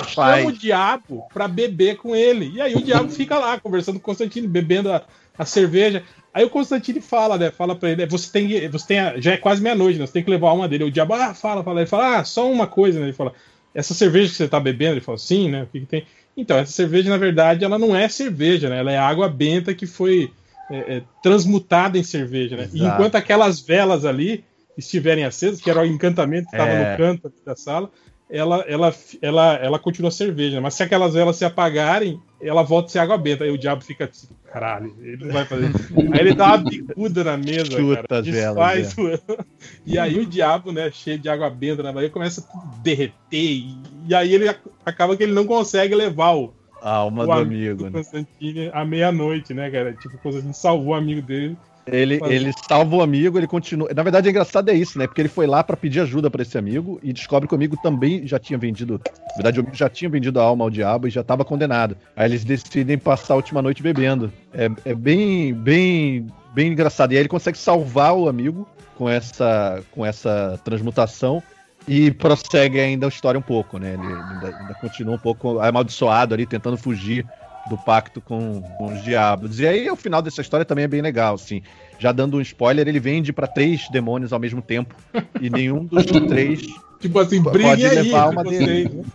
chama, o diabo pra beber com ele. E aí o diabo fica lá conversando com o Constantino, bebendo a, a cerveja. Aí o Constantino fala, né? Fala pra ele, você tem, você tem, já é quase meia-noite, né? Você tem que levar a alma dele. O diabo, ah, fala, fala. Ele fala, ah, só uma coisa, né? Ele fala, essa cerveja que você tá bebendo? Ele fala, sim, né? O que, que tem? Então, essa cerveja, na verdade, ela não é cerveja, né? Ela é água benta que foi é, é, transmutada em cerveja, né? E enquanto aquelas velas ali estiverem acesas, que era o encantamento que estava É. no canto da sala, ela, ela, ela, ela continua cerveja. Mas se aquelas velas se apagarem, ela volta a ser água benta. Aí o diabo fica assim, caralho, ele não vai fazer. Aí ele dá uma bicuda na mesa, Chuta cara. as velas, Desfaz o... E aí o diabo, né, cheio de água benta na barriga, começa a tudo derreter. E, e aí ele ac- acaba que ele não consegue levar o, A alma o do amigo amigo, do né? Constantine à meia-noite, né, cara? Tipo, Constantine salvou o amigo dele. Ele, Mas- ele salva o amigo, ele continua. Na verdade, é engraçado é isso, né? Porque ele foi lá pra pedir ajuda pra esse amigo e descobre que o amigo também já tinha vendido. Na verdade, o amigo já tinha vendido a alma ao diabo e já estava condenado. Aí eles decidem passar a última noite bebendo. É, é bem, bem, bem engraçado. E aí ele consegue salvar o amigo com essa, com essa transmutação. E prossegue ainda a história um pouco, né? Ele ainda, ainda continua um pouco amaldiçoado ali, tentando fugir do pacto com, com os diabos. E aí o final dessa história também é bem legal, assim. Já dando um spoiler, ele vende pra três demônios ao mesmo tempo e nenhum dos três. Tipo assim, Pode briguem aí levar entre uma vocês. dele.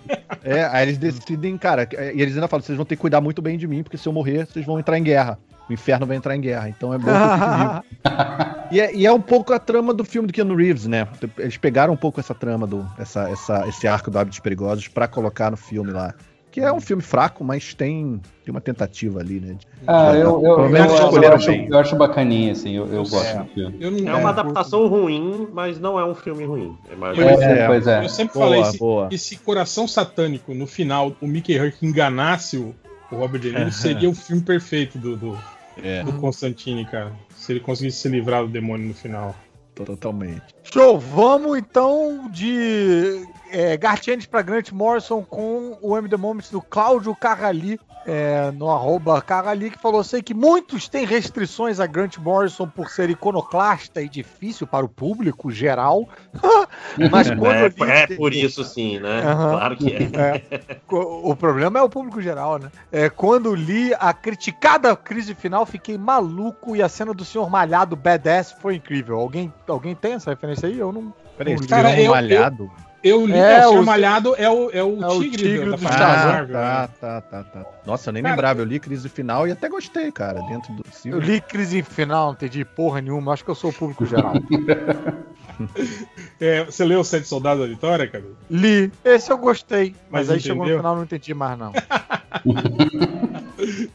É, aí eles decidem, cara, e eles ainda falam, vocês vão ter que cuidar muito bem de mim, porque se eu morrer, vocês vão entrar em guerra. O inferno vai entrar em guerra, então é bom que eu. E é, e é um pouco a trama do filme do Keanu Reeves, né? Eles pegaram um pouco essa trama, do, essa, essa, esse arco do Hábitos Perigosos pra colocar no filme lá. Que é um filme fraco, mas tem, tem uma tentativa ali, né? de- Ah, de- eu, eu, eu, eu acho, eu acho bacaninha, assim, eu, eu gosto É. do filme. Eu não É uma é, adaptação ruim, mas não é um filme ruim. É mais Pois é. pois é. Eu sempre Boa, falei, se, boa. e se Coração Satânico, no final, o Mickey Hurk enganasse o, o Robert De Niro, seria o filme perfeito do, do, É, do Constantine, cara. Se ele conseguisse se livrar do demônio no final. Totalmente. Show, vamos então de é, Gartianes para Grant Morrison com o M The Moments do Cláudio Carrali, é, no arroba que falou sei que muitos têm restrições a Grant Morrison por ser iconoclasta e difícil para o público geral, mas quando É, eu li- é por isso sim, né? Aham. Claro que é. Co- O problema é o público geral, né? É, quando li a criticada crise final, fiquei maluco e a cena do senhor malhado badass foi incrível. Alguém, alguém tem essa referência aí? Eu não. Peraí, Cara, eu- malhado. Eu li, É, é, o Malhado é o, é o é o tigre, tigre do família Star Ah, tá, né? tá, tá, tá. Nossa, eu nem Cara, lembrava. Eu li Crise Final e até gostei, cara, dentro do Eu filme. li crise final, não entendi porra nenhuma. Acho que eu sou o público geral. É, você leu Sete Soldados da Vitória, cara? li. Esse eu gostei. Mas, Mas aí chegou no final não entendi mais, não.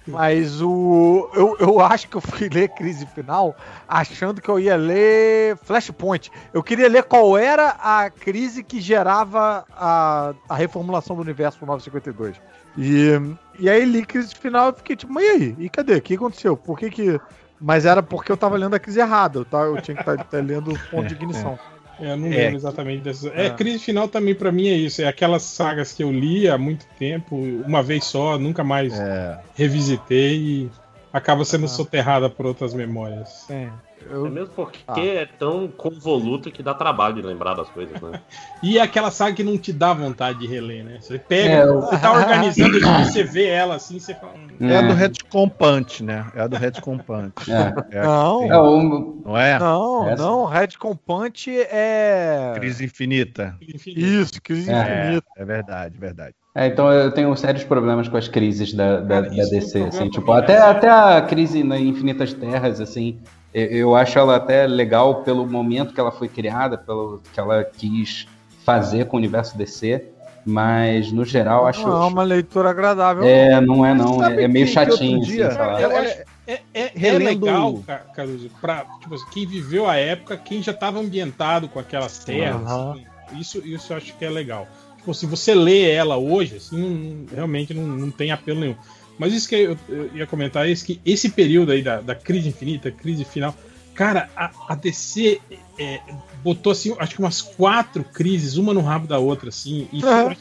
mas o. Eu, eu acho que eu fui ler crise final achando que eu ia ler Flashpoint. Eu queria ler qual era a crise que gerava a, a reformulação do universo pro 952. E, e aí li crise final e fiquei tipo, mas e aí? E cadê? O que aconteceu? Por que que. Mas era porque eu tava lendo a crise errada, eu, tava, eu tinha que estar lendo o ponto de ignição. É, eu não É. lembro exatamente dessas. É, É. Crise Final também pra mim é isso. É aquelas sagas que eu li há muito tempo, uma vez só, nunca mais É, revisitei e acaba sendo Ah. soterrada por outras memórias. É, É eu, mesmo porque Ah. é tão convoluto que dá trabalho de lembrar das coisas, né? E é aquela saga que não te dá vontade de reler, né? Você pega, É, eu- você tá organizando e você vê ela assim, você fala. "Hum, é a do Retcon Punch, né? É a do Retcon Punch. É. É Não. tem, É, Não é? Não, Essa? não, Red Punch é. Crise Infinita. Isso, crise É. infinita. É verdade, verdade. é, então eu tenho sérios problemas com as crises da, da, da é um DC, assim, tipo, até, até a crise na Infinitas Terras, assim, eu, acho ela até legal pelo momento que ela foi criada, pelo que ela quis fazer com o universo DC, mas no geral acho... Não é uma leitura agradável. É, não é não, é, é meio chatinho, dia- assim, É- É, é, legal, Ca- Caruso, pra tipo assim, quem viveu a época, quem já estava ambientado com aquelas terras. Aham. assim, isso, isso eu acho que é legal. Tipo, se você lê ela hoje, assim, não- realmente não, não tem apelo nenhum. Mas isso que eu, eu ia comentar é que esse período aí da, da crise infinita, crise final, cara, a, a DC é, botou assim, acho que umas quatro crises, uma no rabo da outra, assim, e Aham.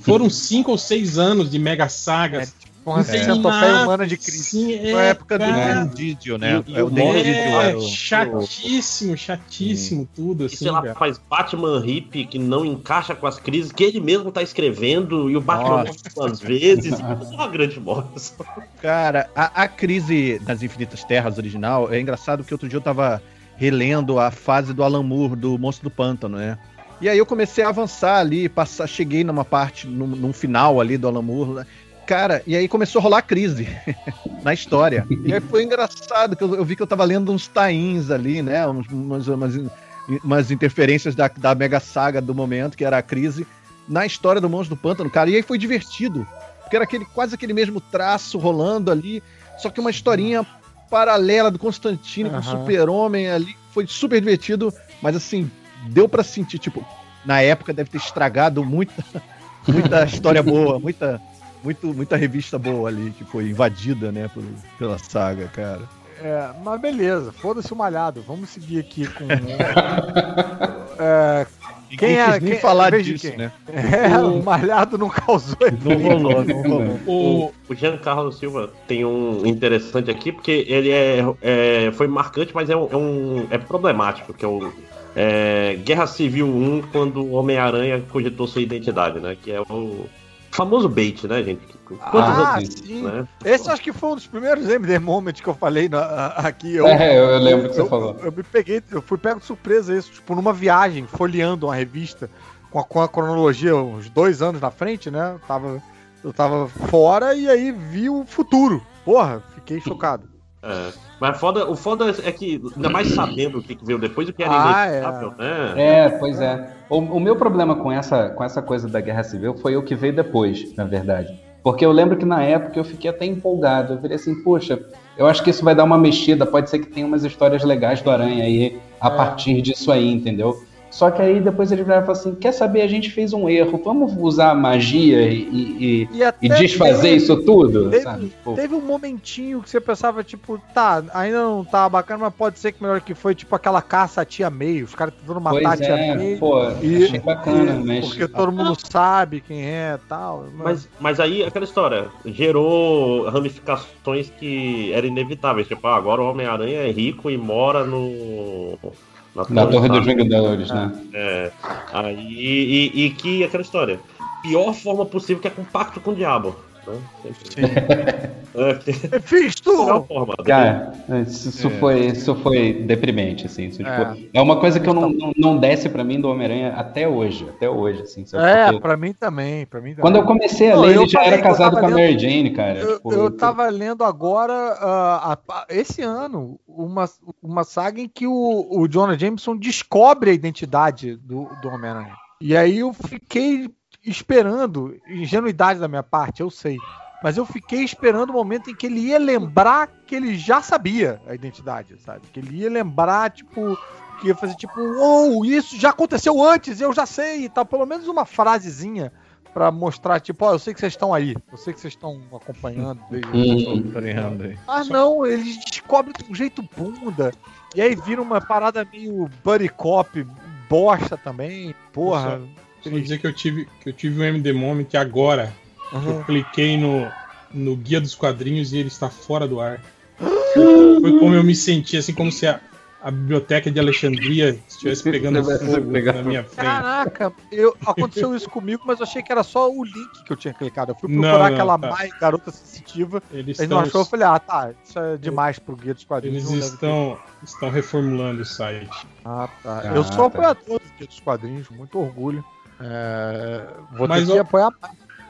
foram cinco ou seis anos de mega sagas. Com essa tem centopeia humana de crise. Sim, é, Na época do cara, Dendidio, né? E- e é o o Dendidio é, era o- chatíssimo, chatíssimo tudo, E assim, sei lá, cara. faz Batman hippie que não encaixa com as crises que ele mesmo tá escrevendo e o Batman duas vezes. É uma grande bosta. Cara, a, a crise nas Infinitas Terras original é engraçado que outro dia eu tava relendo a fase do Alan Moore do Monstro do Pântano, né? E aí eu comecei a avançar ali, passar, cheguei numa parte, num, num final ali do Alan Moore, né? Cara, e aí começou a rolar crise na história. E aí foi engraçado, que eu, eu vi que eu tava lendo uns tains ali, né? Uns, umas, umas, umas interferências da, da mega saga do momento, que era a crise, na história do Monstro do Pântano, cara. E aí foi divertido. Porque era aquele, quase aquele mesmo traço rolando ali, só que uma historinha paralela do Constantine com o Super-Homem ali. Foi super divertido, mas assim, deu para sentir, tipo, na época deve ter estragado muita, muita história boa, muita, muito, muita revista boa ali que foi invadida, né, por, pela saga, cara. É, mas beleza, foda-se o malhado. Vamos seguir aqui com. é, quem é? nem Quem, falar disso, quem. né? É, o malhado não causou Não rolou, não rolou. O, o Giancarlo Silva tem um interessante aqui, porque ele é, é- foi marcante, mas é, um, é, um- é problemático, que é o é, Guerra Civil 1, quando o Homem-Aranha cogitou sua identidade, né? Que é o famoso bait, né, gente? Quantos Ah, outros, sim. né? Esse acho que foi um dos primeiros MD Moments que eu falei na- aqui. Eu, É, eu, eu lembro que você eu, falou. Eu, me peguei, eu fui pego de surpresa isso, tipo, numa viagem, folheando uma revista com a, com a cronologia uns dois anos na frente, né? Eu tava, eu tava fora e aí vi o futuro. Porra, fiquei chocado. É. Mas foda, o foda é que, ainda mais sabendo o que que veio depois, o que era Ah, inevitável, né? É, pois é. O, o meu problema com essa, com essa coisa da Guerra Civil foi o que veio depois, na verdade. Porque eu lembro que na época eu fiquei até empolgado. Eu falei assim, poxa, eu acho que isso vai dar uma mexida. Pode ser que tenha umas histórias legais do Aranha aí a partir disso aí, entendeu? Só que aí depois ele vai falar assim: quer saber? A gente fez um erro, vamos usar a magia e, e, e- e desfazer teve- isso tudo? Teve, sabe? Tipo, teve um momentinho que você pensava, tipo, tá, ainda não tá bacana, mas pode ser que melhor que foi, tipo, aquela caça à tia May, os caras tentando matar pois a tia é, May. pô, e- achei bacana, e- mas. Porque todo mundo sabe quem é e tal. Mas, mas aí, aquela história, gerou ramificações que eram inevitáveis. Tipo, ah, agora o Homem-Aranha é rico e mora no. Na Torre dos. Vingadores, né? É. Aí, e, e que aquela história. Pior forma possível que é compacto com o diabo. Né? É, que é a melhor forma. Cara, isso, É. foi, isso foi deprimente, assim. Isso, É. tipo, é uma coisa que eu não, não, não desce pra mim do Homem-Aranha até hoje, até hoje, assim. sabe? É, Porque pra mim também, pra mim também. Quando eu comecei a Não, ler, ele já falei era casado com a lendo- Mary Jane, cara. Eu, tipo, eu tava lendo agora, ah, a- esse ano, uma, uma saga em que o, o Jonah Jameson descobre a identidade do, do Homem-Aranha. E aí eu fiquei esperando, ingenuidade da minha parte, eu sei. Mas eu fiquei esperando o momento em que ele ia lembrar que ele já sabia a identidade, sabe? Que ele ia lembrar, tipo, que ia fazer tipo, uou, isso já aconteceu antes, eu já sei e tal. Pelo menos uma frasezinha pra mostrar, tipo, ó, eu sei que vocês estão aí, eu sei que vocês estão acompanhando desde Hum. Ah, não, eles descobrem de um jeito bunda. E aí vira uma parada meio buddy cop bosta também. Porra. Só vou dizer que eu tive, que eu tive um MD Moment agora. Eu Aham. cliquei no, no guia dos quadrinhos e ele está fora do ar. Foi como eu me senti, assim, como se a, a biblioteca de Alexandria estivesse pegando fogo na minha frente. Caraca, eu, aconteceu isso comigo, mas eu achei que era só o link que eu tinha clicado. Eu fui Não, procurar não, aquela tá. Mai garota sensitiva. Eles Ele não estão, achou, eu falei, ah, tá, isso é demais pro guia dos quadrinhos. eles não ter. estão, estão reformulando o site. Ah, tá. Ah, eu sou tá. apoiador do guia dos quadrinhos, muito orgulho. É, vou Mas ter que eu- apoiar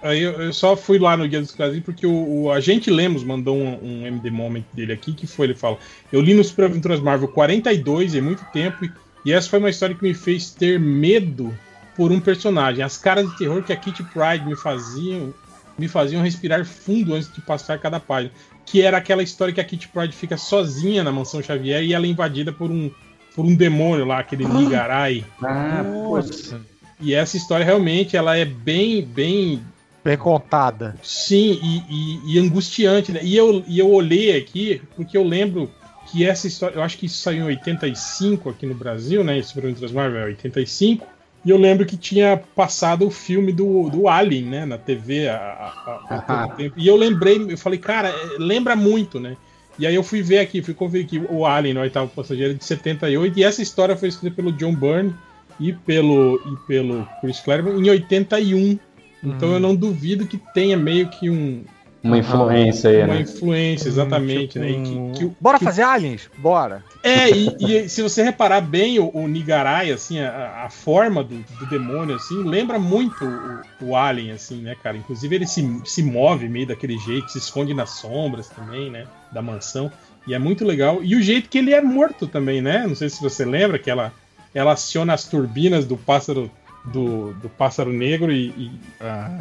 Aí eu, eu só fui lá no Guia dos Quadrinhos porque o, o agente Lemos mandou um, um MD Moment dele aqui, que foi, ele fala, eu li no Super Aventuras Marvel 42 em muito tempo, e, e essa foi uma história que me fez ter medo por um personagem. As caras de terror que a Kitty Pride me faziam, me faziam respirar fundo antes de passar cada página. Que era aquela história que a Kitty Pride fica sozinha na mansão Xavier e ela é invadida por um, por um demônio lá, aquele Nigarai. Ah, Nossa. E essa história realmente ela é bem, bem bem contada. Sim, e, e- e angustiante, né? E eu, e eu olhei aqui, porque eu lembro que essa história, eu acho que isso saiu em 85 aqui no Brasil, né? Esse Super Marvel é 85. E eu lembro que tinha passado o filme do, do Alien, né? Na TV há, pouco tempo. E eu lembrei, eu falei, cara, é, lembra muito, né? E aí eu fui ver aqui, fui conferir que o Alien, no oitavo passageiro, é de 78, e essa história foi escrita pelo John Byrne e pelo, e pelo Chris Claremont em 81. Então Hum. eu não duvido que tenha meio que um, uma influência aí, uma né? influência, exatamente, né? E que- que o- Bora que fazer aliens? Bora. É, e, e se você reparar bem o, o Nigarai, assim, a, a forma do, do demônio, assim, lembra muito o, o Alien, assim, né, cara? Inclusive ele se, se move meio daquele jeito, se esconde nas sombras também, né? Da mansão. E é muito legal. E o jeito que ele é morto também, né? Não sei se você lembra aquela, ela aciona as turbinas do pássaro do, do pássaro negro e. e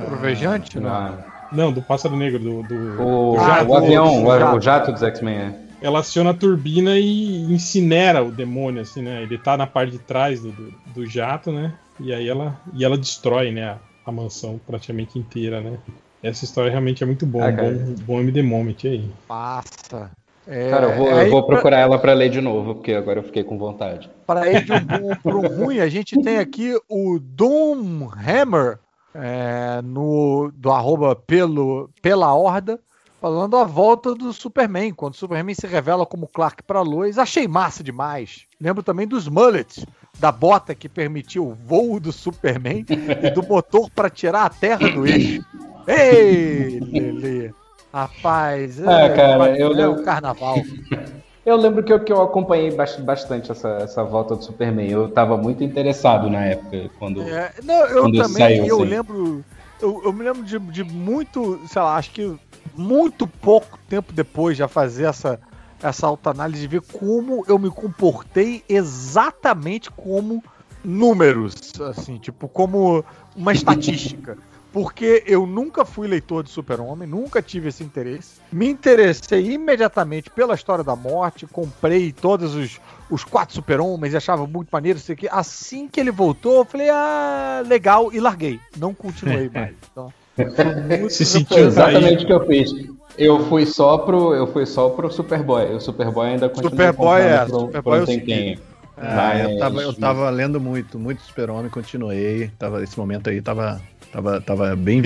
Provejante, né? Ah, não, do pássaro negro, do, do, o, do Ah, jato. o avião, o, jato. o jato dos X-Men. é. Ela aciona a turbina e incinera o demônio, assim, né? Ele tá na parte de trás do, do, do jato, né? E aí ela, e ela destrói, né? A, a mansão praticamente inteira, né? Essa história realmente é muito boa. Ah, um bom, bom MD Moment aí. Passa. É, Cara, eu vou, eu vou procurar ela pra ler de novo, porque agora eu fiquei com vontade. Para ir de um bom para ruim, a gente tem aqui o Doom Hammer é, no, do arroba pelo, pela horda, falando a volta do Superman, quando o Superman se revela como Clark para Lois. Achei massa demais. Lembro também dos mullets, da bota que permitia o voo do Superman e do motor para tirar a terra do eixo. Ei, Lele! Rapaz, cara, é, eu é lembro- o carnaval. Eu lembro que eu, que eu acompanhei bas- bastante essa, essa volta do Superman. Eu tava muito interessado na época, quando. É, não, eu Quando também, saiu, eu assim. lembro. Eu, eu me lembro de, de muito, sei lá, acho que muito pouco tempo depois de fazer essa, essa autoanálise, de ver como eu me comportei exatamente como números, assim, tipo, como uma estatística. Porque eu nunca fui leitor de Super-Homem, nunca tive esse interesse. Me interessei imediatamente pela história da morte, comprei todos os, os quatro Super-Homens e achava muito maneiro isso aqui. Assim que ele voltou, eu falei, ah, legal, e larguei. Não continuei mais. Então, foi muito Se sentiu exatamente o que eu fiz. Eu fui só pro, eu fui só pro Superboy. O Superboy ainda continua Superboy é, Superboy é um o tempinho. Ah, eu, Mas- tava, eu tava lendo muito, muito Super-Homem, continuei. Tava, esse momento aí tava, tava, tava bem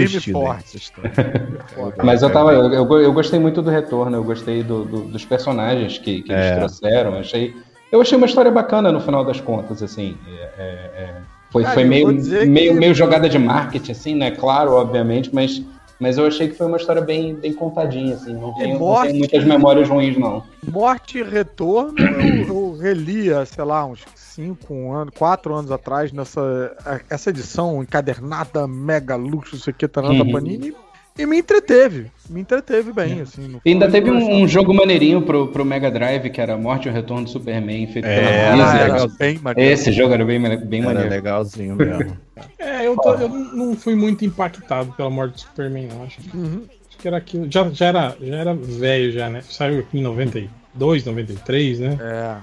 história. Mas eu tava, eu, eu, eu gostei muito do retorno, eu gostei do, do- dos personagens que, que É. eles trouxeram. Achei, eu achei uma história bacana no final das contas, assim. é- é- é, foi Cara, foi eu meio, meio, que- meio jogada de marketing, assim, né? Claro, obviamente, mas, mas eu achei que foi uma história bem, bem contadinha, assim. Não tenho, não morte- tenho muitas memórias ruins, não. Morte e Retorno, eu, eu relia, sei lá, uns 5 anos, 4 anos atrás, nessa essa edição encadernada, mega luxo, isso aqui, Tananda Uhum. Panini, e me entreteve. Me entreteve bem, assim. não E ainda teve um, um jogo maneirinho pro, pro Mega Drive, que era Morte e o Retorno do Superman, feito É, pela Ah, Blizzard. bem. Esse jogo era bem, bem Era maneiro. legalzinho mesmo. É, eu, tô- eu não fui muito impactado pela morte do Superman, não. Acho, que- Uhum. acho que era aquilo. Já, já era, já era velho, já, né? Saiu aqui em 92, 93, né? É.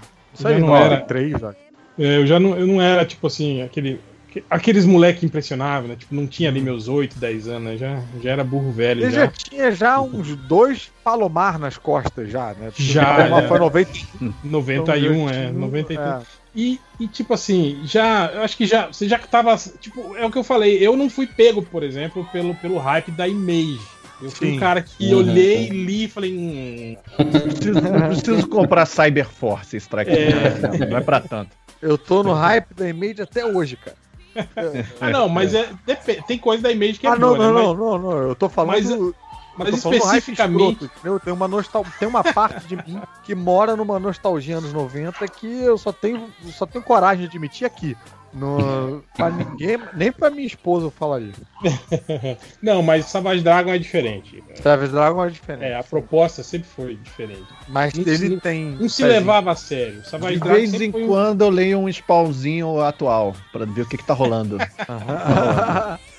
Aí não não era- era 3, já. É, eu já não, eu não era, tipo assim, aquele. que- Aqueles moleque impressionável, né? Tipo, não tinha ali meus 8, 10 anos, né? Já, já era burro velho. Ele Já. já tinha já uns dois palomar nas costas, já, né? Já, Palomar já. foi 90, 91, então, é. já 93. tinha- é. E, e, tipo assim, já. Eu acho que já. Você já tava. Tipo, é o que eu falei. Eu não fui pego, por exemplo, pelo, pelo hype da Image. Eu fui Sim. um cara que Uhum. olhei, li e falei. Hum, Não preciso, não preciso comprar Cyberforce Strike É. Force, não, não é pra tanto. Eu tô no hype da Image até hoje, cara. Ah, não, mas é, tem coisa da Image que é ah, não, boa, não, né? não, não, não, eu tô falando. Mas- Mas, especificamente. escroto? Tem uma, nostal... tem uma parte de mim que mora numa nostalgia anos 90 que eu só tenho, só tenho coragem de admitir aqui. No... pra ninguém, nem pra minha esposa eu falaria. Não, mas Savage Dragon é diferente. Savage Dragon é diferente. É, a proposta sempre foi diferente. Mas não ele se- tem. Não se pezinho. levava a sério. Savage De Dragon vez em um- quando eu leio um spawnzinho atual, pra ver o que, que tá rolando.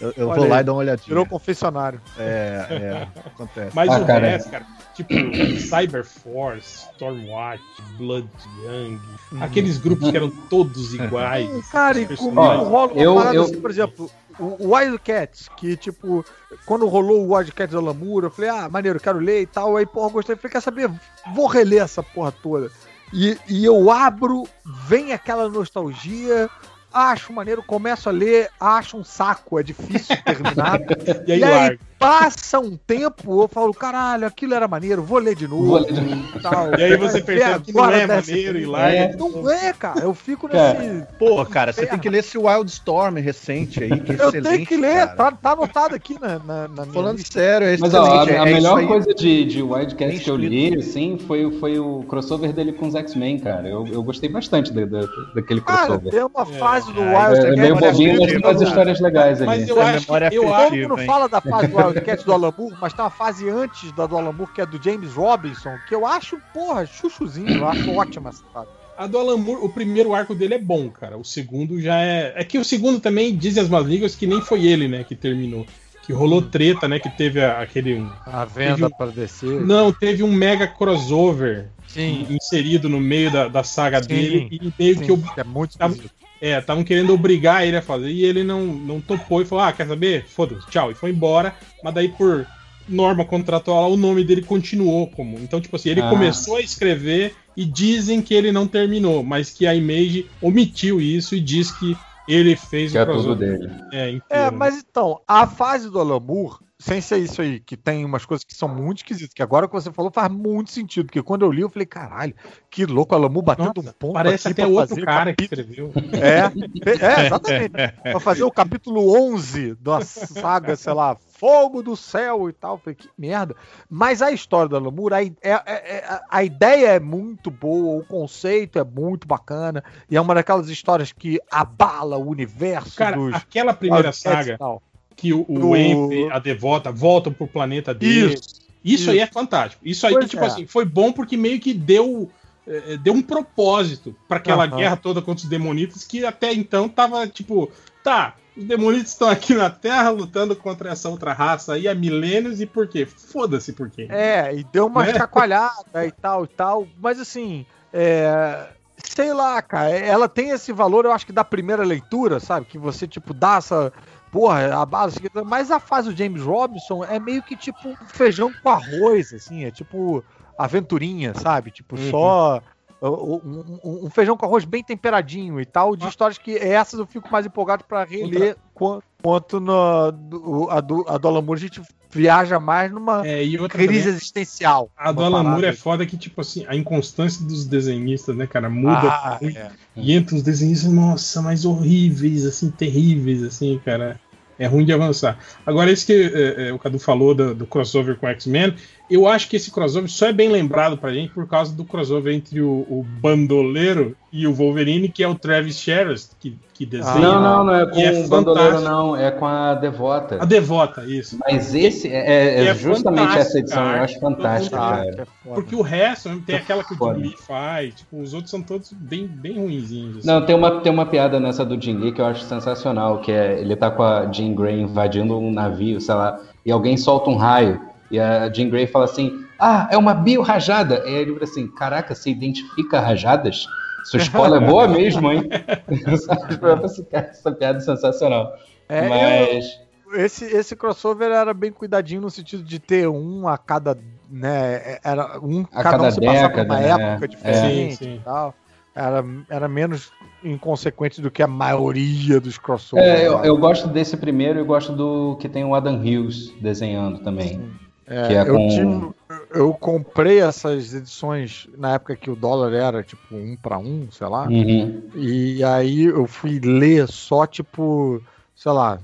Eu, eu vou lá aí, e dou uma olhadinha. Virou confessionário. É, é, acontece. Mas Ah, o cara. resto, cara, tipo Cyber Force, Stormwatch, Blood Young, aqueles grupos que eram todos iguais. Cara, e comigo rola uma eu- parada eu- assim, por exemplo, o o Wildcats, que tipo, quando rolou o Wildcats da Lamura, eu falei, ah, maneiro, quero ler e tal. Aí, porra, gostei. Falei, quer saber? Vou reler essa porra toda. E, e eu abro, vem aquela nostalgia, acho maneiro, começo a ler, acho um saco, é difícil terminar. E aí, e aí larga. Passa um tempo, eu falo, caralho, aquilo era maneiro, vou ler de novo. Vou ler de e tal. E aí você ver percebe que não é maneiro e larga. Não é, cara. Eu fico Cara, nesse. Pô, cara, você tem que ler esse Wildstorm recente aí, que é Eu excelente. tenho que ler, tá, tá anotado aqui na, na, na minha Falando lista. sério, é Mas ó, a, a é isso melhor aí. coisa de, de Wildcats que eu li, assim, foi, foi o crossover dele com os X-Men, cara. Eu, eu gostei bastante da, da- daquele Cara, crossover. tem uma fase do é, Wild É, é meio bobinho, mas tem umas histórias legais ali. Mas eu acho, memória que, eu mundo hein? fala da fase do Wildcat do Alan Moore, mas tem uma fase antes da do Alan Moore, que é do James Robinson, que eu acho, porra, chuchuzinho, eu acho ótima essa fase. A do Alan Moore, o primeiro arco dele é bom, cara. O segundo já é. É que o segundo também dizem as más línguas que nem foi ele, né, que terminou. Que rolou treta, né? Que teve aquele. um- A venda um- para descer. Não, teve um mega crossover Sim. inserido no meio da, da saga Sim, dele e meio Sim, que eu, é muito Tava- esquisito. É, estavam querendo obrigar ele a fazer e ele não, não topou e falou: Ah, quer saber? Foda-se, tchau. E foi embora, mas daí por norma contratual o nome dele continuou como. Então, tipo assim, ele Ah. começou a escrever e dizem que ele não terminou, mas que a Image omitiu isso e diz que ele fez Que o é tudo dele. É, inteiro, É, né? mas então, a fase do Alan Moore, sem ser isso aí, que tem umas coisas que são muito esquisitas, que agora que você falou faz muito sentido, porque quando eu li eu falei, caralho, que louco, Alan Moore batendo Nossa, um ponto Parece aqui até outro fazer cara que capítulo- escreveu. É, é, exatamente. pra fazer o capítulo 11 da saga, sei lá, Fogo do Céu e tal. Eu Falei, que merda. Mas a história do Alan Moore, a, é- é- é- a ideia é muito boa, o conceito é muito bacana, e é uma daquelas histórias que abala o universo Cara, dos... aquela primeira saga tal. Que o, o e a Devota voltam pro planeta dele. Isso. Isso, aí é fantástico. Isso aí, que, tipo é. assim, foi bom porque meio que deu, eh, deu um propósito pra aquela guerra toda contra os demonitas que até então tava, tipo, tá, os demonitas estão aqui na Terra lutando contra essa outra raça aí há milênios e por quê? Foda-se por quê. É, e deu uma Né? chacoalhada e tal e tal. Mas assim, é, sei lá, cara, ela tem esse valor, eu acho que da primeira leitura, sabe? Que você, tipo, dá essa. Porra, a base. Mas a fase do James Robinson é meio que tipo um feijão com arroz, assim, é tipo aventurinha, sabe? Tipo, Uhum. só. Um, um- um feijão com arroz bem temperadinho e tal, de Ah. histórias que essas eu fico mais empolgado pra reler quan- quanto no, do- a, do, a do Alan Moore a gente viaja mais numa É, crise também, existencial. a do Moore é foda que, tipo assim, a inconstância dos desenhistas, né, cara, muda Ah, muito. é. E entra uns desenhistas, nossa, mas horríveis, assim, terríveis, assim, cara. É ruim de avançar. Agora, esse que é, é, o Cadu falou do, do crossover com X-Men, eu acho que esse crossover só é bem lembrado pra gente por causa do crossover entre o, o Bandoleiro e o Wolverine, que é o Travis Sherritt, que, que desenha. Não, não, não é com é o bandoleiro, não. É com a Devota. A Devota, isso. Mas esse é, é- é é justamente essa edição, cara. eu acho fantástica, Ah, cara. é. Porque o resto, né, tem aquela que o. Jim Lee faz, tipo, os outros são todos bem, bem ruinzinhos. assim. Não, tem uma, tem uma piada nessa do Jim Lee que eu acho sensacional, que é ele tá com a Jean Grey invadindo um navio, sei lá, e alguém solta um raio, e a Jean Grey fala assim, ah, é uma biorrajada. E aí ele fala assim, caraca, você identifica rajadas? Sua escola é boa mesmo, hein? essa, piada é sensacional. É, Mas... eu- esse, esse crossover era bem cuidadinho no sentido de ter um a cada, né, era um A cada, cada um se passar por década, uma né? época É. diferente Sim, sim. e tal. Era, era menos inconsequente do que a maioria dos crossovers. É, eu, né? eu gosto desse primeiro e gosto do que tem o Adam Hughes desenhando também. É, é eu, com- tive- eu comprei essas edições na época que o dólar era tipo um para um, sei lá. Uhum. E aí eu fui ler só tipo, sei lá,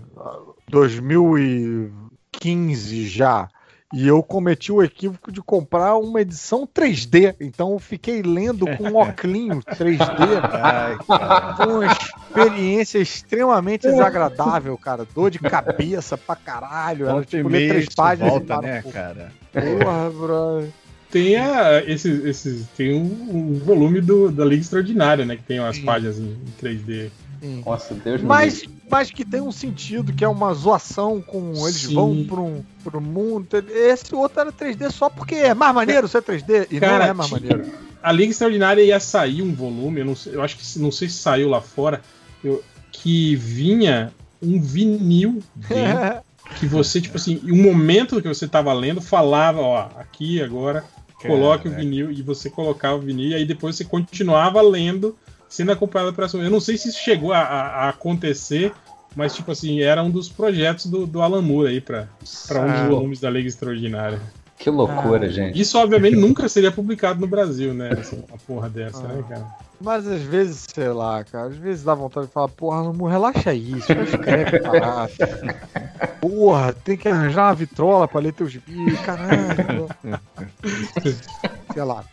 2015 já. E eu cometi o equívoco de comprar uma edição 3D. Então eu fiquei lendo com um óculos 3D. Ai, cara. Foi uma experiência extremamente desagradável, cara. Dor de cabeça pra caralho. Era Volta e tipo ler três páginas e volta, parar um né, cara? Porra, brother. Tem a, esses, esses, tem um, um volume do, da Liga Extraordinária, né? Que tem umas Sim. páginas em, em 3D. Sim. Nossa, Deus Mas, mas que tem um sentido, que é uma zoação com. Eles Sim. vão um, pra um mundo. Esse outro era 3D só porque é mais maneiro ser 3D. E Cara, não é mais maneiro. A Liga Extraordinária ia sair um volume, eu, não sei- eu acho que não sei se saiu lá fora, eu- que vinha um vinil dentro, que você, tipo assim, em um momento que você tava lendo, falava, ó, aqui agora, coloque o Caraca. vinil, e você colocava o vinil, e aí depois você continuava lendo, sendo acompanhado pela sua. Eu não sei se isso chegou a, a- a acontecer, mas, tipo assim, era um dos projetos do, do Alan Moore aí pra, pra um Ah. dos volumes da Liga Extraordinária. Que loucura, Ah. gente. Isso, obviamente, nunca seria publicado no Brasil, né? Assim, uma porra dessa, né, cara? Mas às vezes, sei lá, cara, às vezes dá vontade de falar, porra, não relaxa aí, só escreve parado. Porra, tem que arranjar uma vitrola pra ler teus vídeos, caralho. sei lá.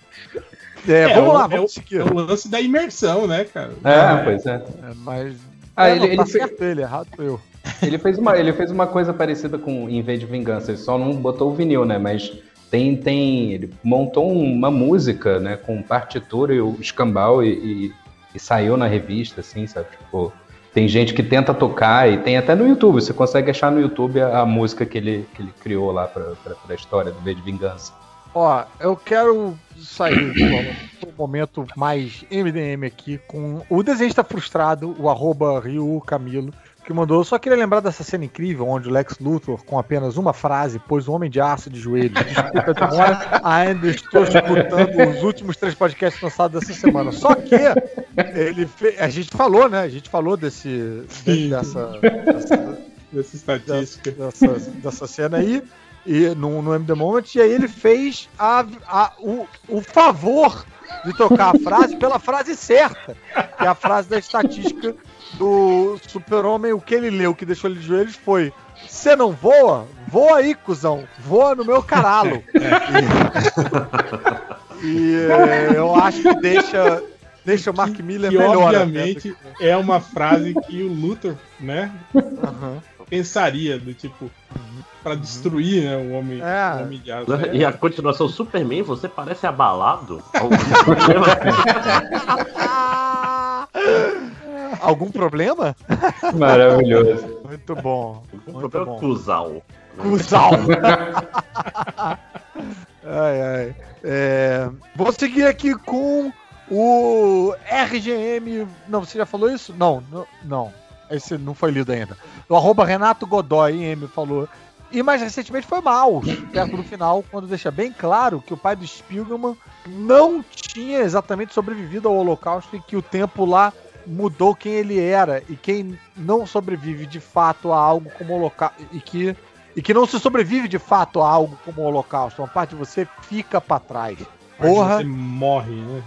É, vamos o- lá, é vamos o- seguir. É o lance da imersão, né, cara? É, pois é. É, mas. Ah, é, ele- não, ele tá fe- certo ele, errado eu. Ele fez, uma, ele fez uma coisa parecida com Em vez de Vingança. Ele só não botou o vinil, né? Mas tem, tem, ele montou uma música, né, com partitura e o escambau e, e, e saiu na revista, assim, sabe? Tipo, tem gente que tenta tocar e tem até no YouTube. Você consegue achar no YouTube a, a música que ele, que ele criou lá para a história do V de Vingança. Ó, eu quero sair do momento mais MDM aqui com o desenhista frustrado, o arroba Ryu Camilo, que mandou. Eu só queria lembrar dessa cena incrível onde o Lex Luthor, com apenas uma frase, pôs o Homem de Aço de joelhos. Desculpa a demora, ainda estou escutando os últimos três podcasts lançados dessa semana. Só que ele fez, a gente falou, né? A gente falou desse, dessa, dessa, Dessa estatística. dessa, dessa cena aí e no, no MD Moment, e aí ele fez a, a- o, o favor de trocar a frase pela frase certa, que é a frase da estatística do super-homem, o que ele leu, que deixou ele de joelhos foi você não voa? Voa aí, cuzão. Voa no meu caralo. E, e, eh, eu acho que deixa, deixa o Mark Miller melhor. até obviamente é uma frase que o Luthor, né, Aham. Pensaria, do tipo, pra destruir, né, o homem, É. o homem de aço. E a continuação, Superman, você parece abalado? Algum problema? Algum problema? Maravilhoso. Muito bom. Algum Muito problema bom. cuzal? Cusal. ai, ai. É, vou seguir aqui com o RGM. Não, você já falou isso? Não, não. não. Esse não foi lido ainda. O arroba Renato Godoy M falou. E mais recentemente foi mal, perto do final, quando deixa bem claro que o pai do Spiegelman não tinha exatamente sobrevivido ao Holocausto e que o tempo lá mudou quem ele era. E quem não sobrevive de fato a algo como o Holocausto. E que e que não se sobrevive de fato a algo como o Holocausto. Uma parte de você fica pra trás. Porra. Você morre, né?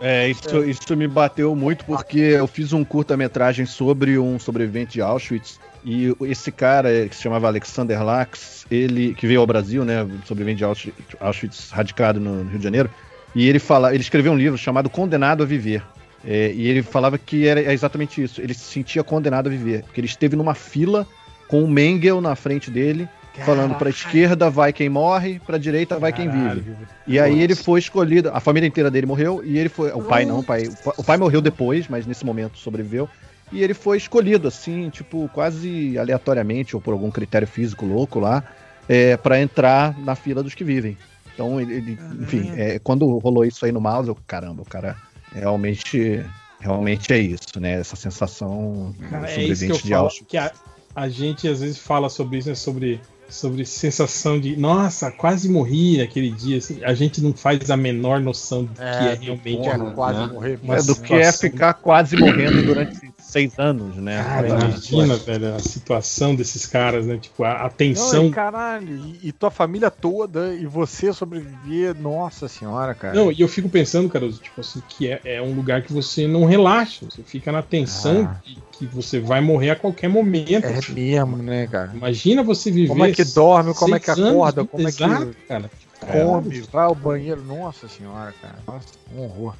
É. É, isso, isso me bateu muito porque eu fiz um curta-metragem sobre um sobrevivente de Auschwitz e esse cara que se chamava Alexander Lax, ele que veio ao Brasil, né, sobrevivente de Auschwitz, Auschwitz radicado no Rio de Janeiro, e ele fala, ele escreveu um livro chamado Condenado a Viver. É, e ele falava que era exatamente isso. Ele se sentia condenado a viver, porque ele esteve numa fila com o Mengel na frente dele, falando para esquerda vai quem morre, para direita vai quem vive. Caralho. E aí ele foi escolhido, a família inteira dele morreu e ele foi, o pai não, o pai, o pai morreu depois, mas nesse momento sobreviveu. E ele foi escolhido assim, tipo, quase aleatoriamente ou por algum critério físico louco lá, é, para entrar na fila dos que vivem. Então, ele, ele- enfim, é, quando rolou isso aí no mouse, eu, caramba, o cara realmente, realmente é isso, né? Essa sensação Cara, do é isso que eu sobrevivente de falo, Auschwitz. que a, a gente às vezes fala sobre isso, né, sobre, sobre sensação de, nossa, quase morri naquele dia. assim, a gente não faz a menor noção do que é realmente Tinha Porra, quase né? morrer. uma É, do que é ficar quase morrendo durante seis anos, né? Cara, imagina, velho, a situação desses caras, né? Tipo, a, a Não, tensão. e caralho, e, e tua família toda, e você sobreviver, nossa senhora, cara. Não, e eu fico pensando, Caruso, tipo assim, que é, é um lugar que você não relaxa, você fica na tensão Ah. de que você vai morrer a qualquer momento. é assim. mesmo, né, cara? Imagina você viver. Como é que dorme, como é que seis anos, acorda, como é que exato, cara. come, vai ao banheiro. Nossa senhora, cara. Nossa, um horror.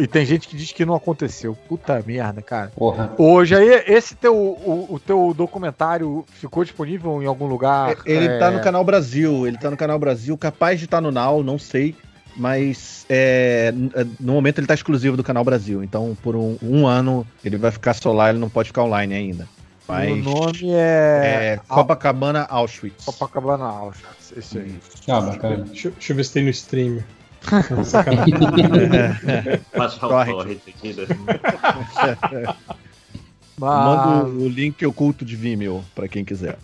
E tem gente que diz que não aconteceu. Puta merda, cara. Porra. Hoje aí, esse teu, o, o teu documentário ficou disponível em algum lugar? Ele É, tá no Canal Brasil, ele tá no Canal Brasil, capaz de estar no Now, não sei, mas é, no momento ele tá exclusivo do Canal Brasil, então por um, um ano ele vai ficar só lá, ele não pode ficar online ainda. Mas O nome é. é Copacabana Auschwitz. Copacabana Auschwitz. Esse aí. Ah, bacana. Deixa, deixa eu ver se tem no stream. O Torrent. aqui, né? Manda o link oculto de Vimeo pra quem quiser.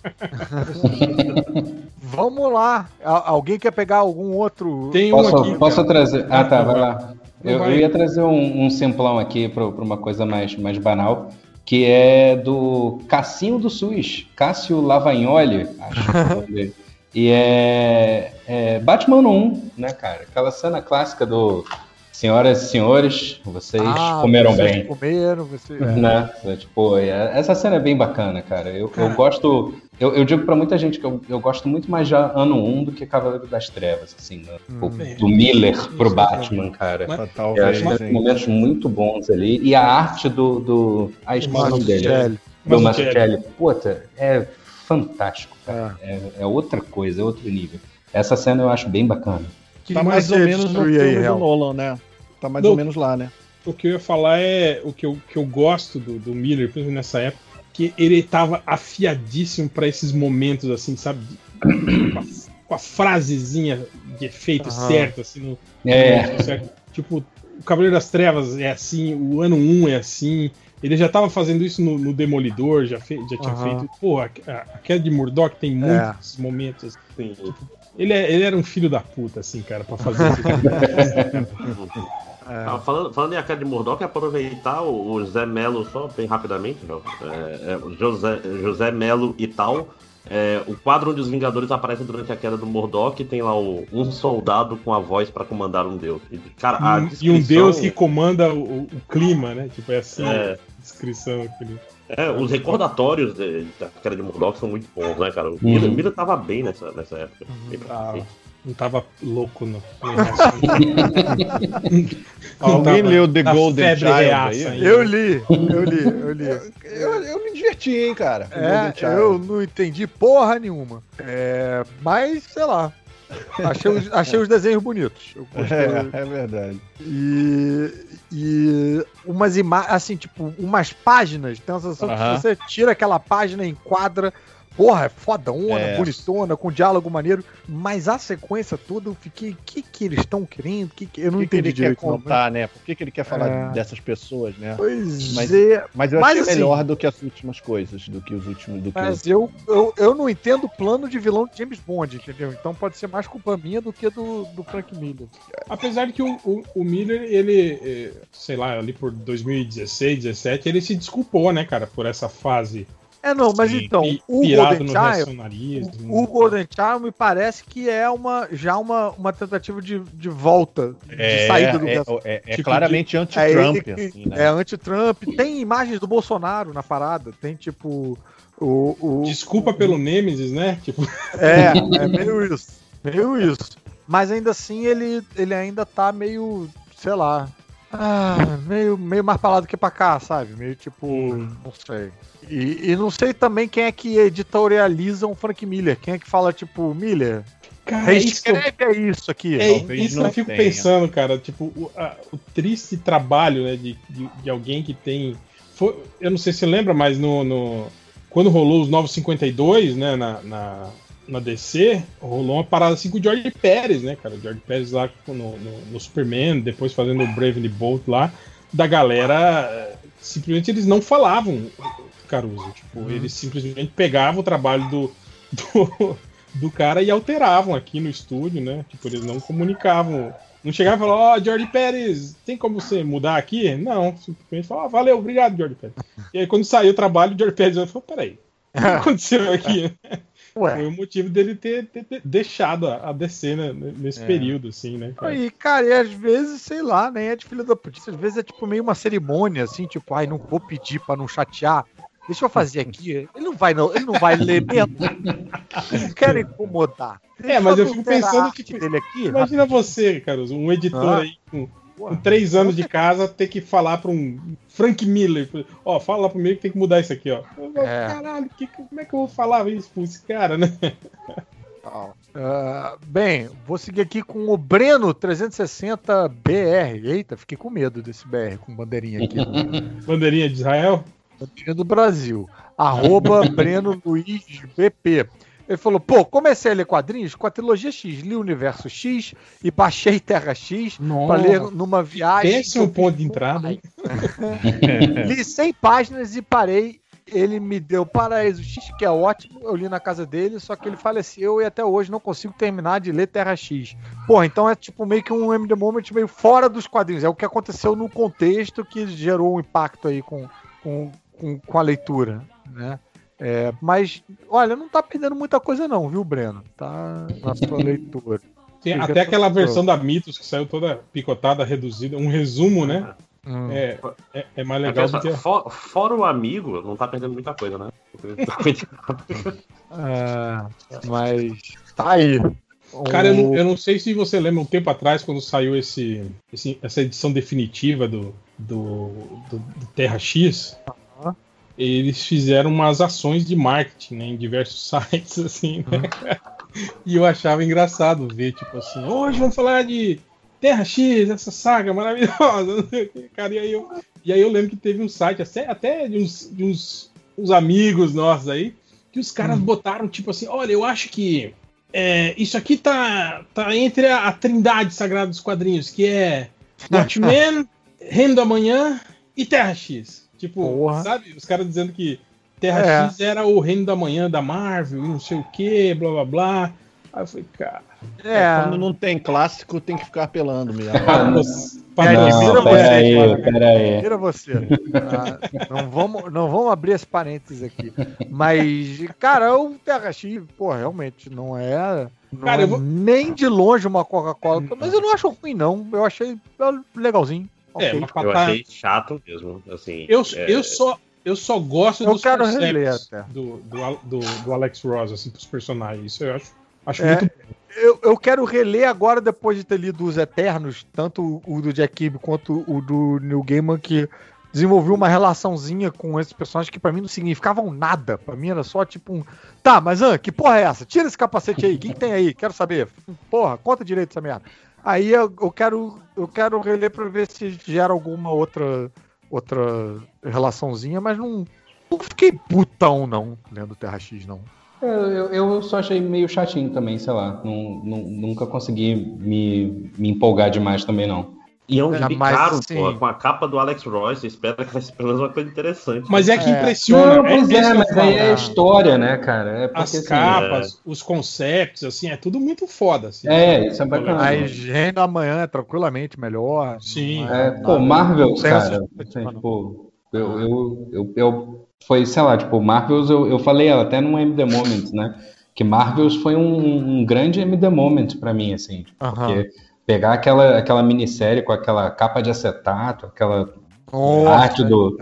vamos lá. Alguém quer pegar algum outro? Tem um Posso, aqui. posso cara. trazer. Ah, tá, vai lá. Eu, eu ia trazer um, um simplão aqui para uma coisa mais, mais banal, que é do Cassinho do SUS, Cássio Lavagnoli, acho que é. E é, é Batman 1, né, cara? Aquela cena clássica do Senhoras e senhores, vocês Ah, comeram vocês bem. Comeram, você... Né? É, Tipo, é- essa cena é bem bacana, cara. Eu, Cara. eu gosto. Eu, eu digo pra muita gente que eu, eu gosto muito mais de ano 1 do que Cavaleiro das Trevas, assim, né? Tipo, Hum. do Miller pro Isso, Batman, cara. Mas- Eu acho que momentos muito bons ali. E a arte do. do a expressão dele. Do. Mazzucchelli. Puta, é fantástico, cara. É. É, é outra coisa, é outro nível. Essa cena eu acho bem bacana. Que Tá mais ou menos no destruir aí, filme do Hel? Nolan, né? Tá mais Não. ou menos lá, né? O que eu ia falar é o que eu, que eu gosto do, do Miller, principalmente nessa época, que ele tava afiadíssimo pra esses momentos, assim, sabe? Com a, com a frasezinha de efeito Aham. certo, assim, no, É. no momento certo. Tipo, o Cavaleiro das Trevas é assim, o ano 1 é assim. Ele já tava fazendo isso no, no Demolidor, já, fe- já tinha Aham. feito. Pô, a, a, queda de Murdoch tem É. muitos momentos. assim. Sim. Ele, é- ele era um filho da puta, assim, cara, pra fazer isso. É. Ah, falando, falando em A Queda de Murdoch, aproveitar o, o José Melo, só bem rapidamente, João. É, é, José, José Melo e tal. É, o quadro onde os Vingadores aparecem durante a queda do Murdoch tem lá o, um soldado com a voz pra comandar um deus. E, cara, a e um descrição- deus que comanda o, o clima, né? Tipo, é assim É. a descrição aquele. É, os recordatórios de- da queda de Murdoch são muito bons, né, cara? O Miller, Miller tava bem nessa, nessa época. Bem pra Ah, não tava louco, não. Alguém leu The Golden Child aí? ainda. Eu li, eu li, eu li. Eu, eu me diverti, hein, cara. É, eu não entendi porra nenhuma. É, mas, sei lá. Achei os, achei os desenhos bonitos. É, é verdade. E, e umas imagens, assim, tipo, umas páginas. Tem a sensação que Aham. se você tira aquela página e enquadra. Porra, é fodona, É. bonitona, com diálogo maneiro. Mas a sequência toda eu fiquei. O que, que eles estão querendo? Que que, eu não O que, que entendi ele quer direito. não, contar, né? Por que, que ele quer falar É. dessas pessoas, né? Pois Mas- é. Mas eu Mas, achei assim- melhor do que as últimas coisas, do que os últimos. Do que os... Mas eu, eu, eu não entendo o plano de vilão de James Bond, entendeu? Então pode ser mais culpa minha do que do, do Frank Miller. Apesar de que o, o, o Miller, ele, eh, sei lá, ali por 2016, 17, ele se desculpou, né, cara, por essa fase É, não, mas pi- então, o Golden no Child, o Golden Child me parece que é uma, já uma, uma tentativa de, de volta, de saída do é, é, é Tipo claramente É, anti-Trump, que- assim, né? é anti-Trump. Tem imagens do Bolsonaro na parada. Tem tipo. O, o, Desculpa pelo Nemesis, né? Tipo, É, é meio isso. Meio isso. Mas ainda assim ele, ele ainda tá meio, sei lá. Ah, meio, meio mais pra lá do que pra cá, sabe? Meio tipo. Não sei. E, e não sei também quem é que editorializa um Frank Miller. Quem é que fala, tipo, Miller, cara, é isso reescreve é isso aqui. É Talvez isso eu fico tenha. pensando, cara. Tipo, o, a- o triste trabalho né, de, de, de alguém que tem. foi- eu não sei se você lembra, mas no, no- quando rolou os Novos 52, né, na, na, na DC, rolou uma parada assim com o George Pérez, né, cara? O George Pérez lá no, no, no Superman, depois fazendo o Brave and the Bolt lá, da galera. eh, Simplesmente eles não falavam Caruso. Tipo, eles simplesmente pegavam o trabalho do, do, do cara e alteravam aqui no estúdio, né? Tipo, eles não comunicavam. Não chegavam e falavam, ó, George Pérez, tem como você mudar aqui? Não, simplesmente falavam, ah, valeu, obrigado, George Pérez. E aí, quando saiu o trabalho, o George Pérez falou, peraí, o que aconteceu aqui? Foi Ué. o motivo dele ter, ter- ter deixado a a DC né, nesse É. período, assim, né? cara? E, cara, e às vezes, sei lá, nem é de filho da puta. Às vezes é tipo meio uma cerimônia, assim, tipo, ai, não vou pedir pra não chatear. Deixa eu fazer aqui. Ele não vai, não, ele não vai ler mesmo. Não quero incomodar. É, mas eu Deixa fico pensando, arte tipo, dele aqui. Imagina você, Caruso, um editor Ah. aí com, com três anos de casa, ter que falar pra um Frank Miller, ó, fala lá primeiro que tem que mudar isso aqui, ó. É. Caralho, que- como é que eu vou falar isso pra esse cara, né? Ah, bem, vou seguir aqui com o Breno 360BR. Eita, fiquei com medo desse BR com bandeirinha aqui. Bandeirinha de Israel. Bandeirinha do Brasil. Arroba Breno Luiz BP. Ele falou, pô, comecei a ler quadrinhos com a trilogia X, li o Universo X e baixei Terra X pra ler numa viagem. Péssimo que eu ponto de entrada, o li 100 páginas e parei. Ele me deu Paraíso X, que é ótimo. Eu li na casa dele, só que ele faleceu e até hoje não consigo terminar de ler Terra X. Pô, então é tipo meio que um M The Moment meio fora dos quadrinhos. É o que aconteceu no contexto que gerou um impacto aí com, com, com, com a leitura, né? É, mas, olha, não tá perdendo muita coisa não, viu, Breno? Tá na sua leitura. Tem até aquela versão da Mitos que saiu toda picotada, reduzida, um resumo, né? Hum. É, é, é mais legal do que. for- fora o amigo, não tá perdendo muita coisa, né? É, mas tá aí. Cara, eu não, eu não sei se você lembra um tempo atrás, quando saiu esse, esse- essa edição definitiva do, do, do- do Terra X. eles fizeram umas ações de marketing né, em diversos sites, assim, né? E eu achava engraçado ver, tipo assim, hoje vamos falar de Terra X, essa saga maravilhosa, cara. E aí eu, e aí eu lembro que teve um site, até, até de, uns, de uns, uns amigos nossos aí, que os caras botaram, tipo assim, olha, eu acho que é, isso aqui tá, tá entre a, a trindade sagrada dos quadrinhos, que é Watchmen, Reino da Manhã e Terra X. Tipo, Porra. sabe? Os caras dizendo que Terra É. X era o Reino da Manhã da Marvel e não sei o que, blá blá blá. Aí eu falei, cara. É, Quando não tem clássico, tem que ficar apelando mesmo. É, Não, pera você, aí, cara. pera aí. Vira você. Ah, não, vamos, não vamos abrir esse parênteses aqui. Mas, cara, o Terra X, pô, realmente não é, não Cara, é eu vou- nem de longe uma Coca-Cola. Mas eu não acho ruim, não. Eu achei legalzinho. É, Ok. mas pra Eu tá- achei chato mesmo. Assim, eu, é, eu, só, eu só gosto Eu dos quero concepts reler até. do, do, do, do Alex Ross, assim, pros personagens. Isso eu acho, acho É. muito Eu, eu quero reler agora, depois de ter lido Os Eternos, tanto o do Jack Kirby quanto o do Neil Gaiman, que desenvolveu uma relaçãozinha com esses personagens que pra mim não significavam nada. Pra mim era só tipo um. Tá, mas ah, que porra é essa? Tira esse capacete aí. O que, que tem aí? Quero saber. Porra, conta direito essa merda. Aí eu, eu quero eu quero reler pra ver se gera alguma outra outra relaçãozinha, mas não, não fiquei putão não lendo Terra X não. Eu, eu, eu só achei meio chatinho também, sei lá. Não, não- nunca consegui me, me empolgar demais também, não. E é um É, gibi caro, assim- pô, com a capa do Alex Roy, você espera que vai ser pelo menos uma coisa interessante. Mas é que É. impressiona. Não, pois é, eu mas aí é a história, né, cara? É porque, As assim, capas, os conceitos, assim, é tudo muito foda. Assim, É, isso é bacana. Mas Reino da Manhã é tranquilamente melhor. Sim. É, pô, essa cara. assim, tipo, eu, eu, eu, eu- Foi, sei lá, tipo, Marvels, eu, eu falei ela até no M The Moment, né? Que Marvels foi um, um grande M The Moment pra mim, assim. tipo, Aham. Porque pegar aquela, aquela minissérie com aquela capa de acetato, aquela Nossa, arte do-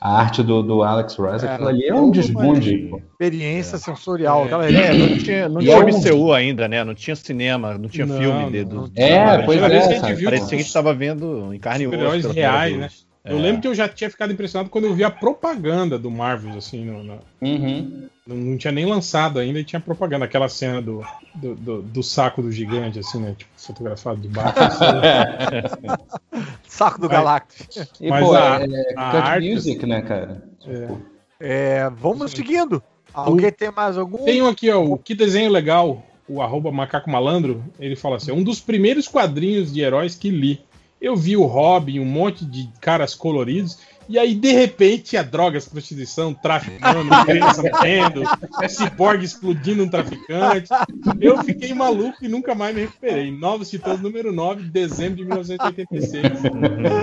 a arte do, do Alex Ross, Era aquilo ali é um desbunde. experiência sensorial. É. É, não tinha, não tinha é um- MCU ainda, né? Não tinha cinema, não tinha Não, filme não, de, do, É, pois é, vez que a gente sabe? viu Parecia que a gente estava vendo em carne e osso. Reais, né? Eu É. lembro que eu já tinha ficado impressionado quando eu vi a propaganda do Marvel, assim, no, no- Uhum. não, não tinha nem lançado ainda e tinha propaganda, aquela cena do, do, do- do saco do gigante, assim, né? Tipo, fotografado de baixo. assim. Saco do Mas- Galactus. E, Mas pô, a- é a cut arte, music, né, cara? É. É, vamos seguindo. Alguém tem mais algum? Tem um aqui, ó, o Que Desenho Legal, o arroba Macaco Malandro, ele fala assim, um dos primeiros quadrinhos de heróis que li. Eu vi o Robin, um monte de caras coloridos, e aí, de repente, a drogas, prostituição, traficando, criança morrendo, ciborgue explodindo um traficante. Eu fiquei maluco e nunca mais me recuperei. Novos Titãs número 9, de dezembro de 1986.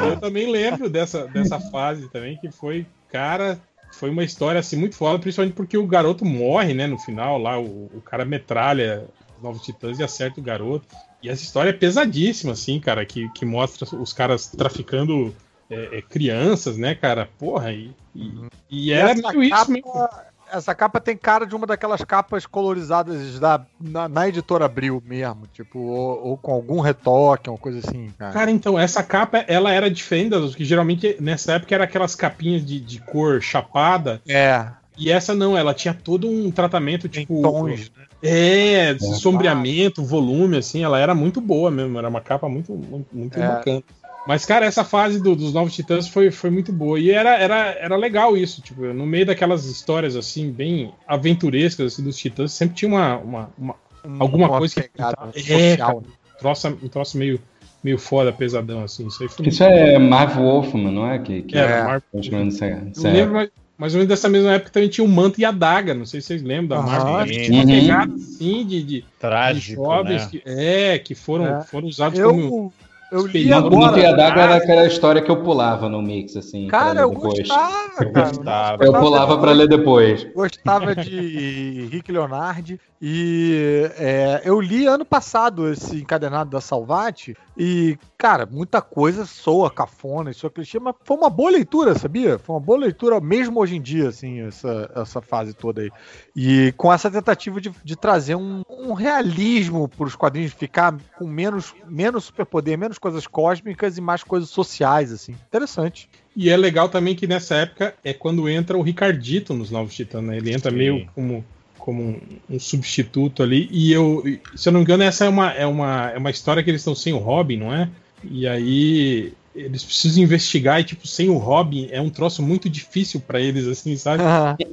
Eu também lembro dessa, dessa fase também, que foi, cara, foi uma história assim muito foda, principalmente porque o garoto morre, né, no final lá, o, o cara metralha os Novos Titãs e acerta o garoto. E essa história é pesadíssima, assim, cara, que, que mostra os caras traficando é, é, crianças, né, cara? Porra, e, e, e era essa meio isso capa- mesmo. Essa capa tem cara de uma daquelas capas colorizadas da, na, na editora Abril mesmo, tipo, ou, ou com algum retoque, uma coisa assim, cara. Cara, então, essa capa, ela era diferente das que geralmente nessa época era aquelas capinhas de, de cor chapada, É, e essa não, ela tinha todo um tratamento, tipo. tons, né? É, sombreamento, volume, assim, ela era muito boa mesmo, era uma capa muito, muito, muito É. bacana. Mas, cara, essa fase do- dos Novos Titãs foi, foi muito boa. E era, era, era legal isso, tipo, no meio daquelas histórias, assim, bem aventurescas assim, dos Titãs, sempre tinha uma, uma, uma Alguma Uma coisa que- pegada É, social. troça, um troço meio, meio foda, pesadão, assim. Isso aí foi Isso é Marv Wolfman, não é? Que, que É, É. Marvel. Eu lembro, mas, mais ou menos dessa mesma época também tinha o Manto e a Daga. Não sei se vocês lembram da Aham, Marvel. sim. Tinha uma Uhum. pegada assim de, de, de Trágico, jovens né? que, é, que foram, É. foram usados como. Eu, eu li O Manto e a agora. Daga era aquela história que eu pulava no mix, assim. Cara, eu depois. gostava, Eu cara. gostava. Eu pulava pra ler depois. Gostava de Rick Leonardi e é, eu li ano passado esse encadernado da Salvati e, cara, muita coisa soa cafona, soa clichê, mas foi uma boa leitura, sabia? Foi uma boa leitura mesmo hoje em dia, assim, essa, essa fase toda aí. E com essa tentativa de, de trazer um, um realismo para os quadrinhos, ficar com menos, menos superpoder, menos coisas cósmicas e mais coisas sociais, assim. Interessante. E é legal também que nessa época é quando entra o Ricardito nos Novos Titãs, né? Ele entra Sim. meio como, como um, um substituto ali. E eu, se eu não me engano, essa é uma, é uma, é uma história que eles estão sem o Robin, não é? E aí eles precisam investigar e, tipo, sem o Robin é um troço muito difícil para eles, assim, sabe?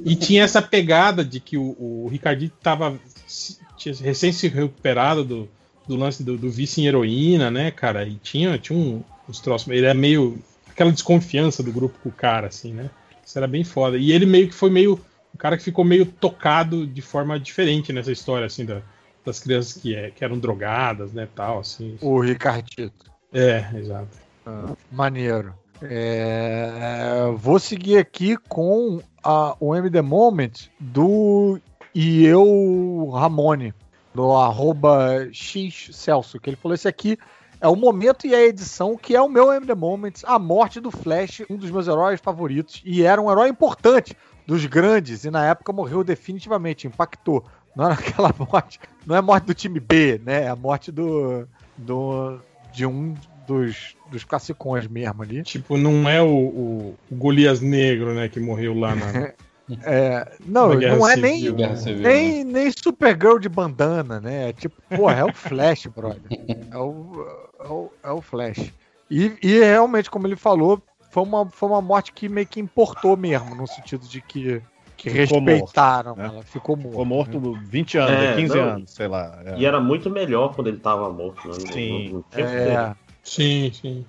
E tinha essa pegada de que o, o Ricardito tava tinha recém se recuperado do, do lance do, do vice em heroína, né, cara? E tinha, tinha um, uns troços. Ele é meio. aquela desconfiança do grupo com o cara, assim, né? Isso era bem foda. E ele meio que foi meio. Cara que ficou meio tocado de forma diferente nessa história, assim, da, das crianças que, é, que eram drogadas, né, tal, assim. O Ricardito. É, exato. Ah, maneiro. É, vou seguir aqui com a, o MD Moment do e eu Ramone, do arroba X Celso, que ele falou: esse aqui é o momento e a edição que é o meu MD Moment, a morte do Flash, um dos meus heróis favoritos, e era um herói importante dos grandes, e na época morreu definitivamente, impactou. Não era aquela morte, não é a morte do time B, né? É a morte do, do de um dos, dos classicões mesmo ali. Tipo, não é o, o, o Golias Negro, né, que morreu lá na. É, não, não é nem, nem, né? nem Supergirl de bandana, né? É tipo, porra, é o Flash, brother. É o, é o, é o Flash. E, e realmente, como ele falou, foi uma, foi uma morte que meio que importou mesmo, no sentido de que, que respeitaram. morto, né? Ela ficou morta. Ficou morto né? 20 anos, É, 15 não. anos, sei lá. é. E era muito melhor quando ele tava morto, né? Sim. não tinha É, Sim, sim.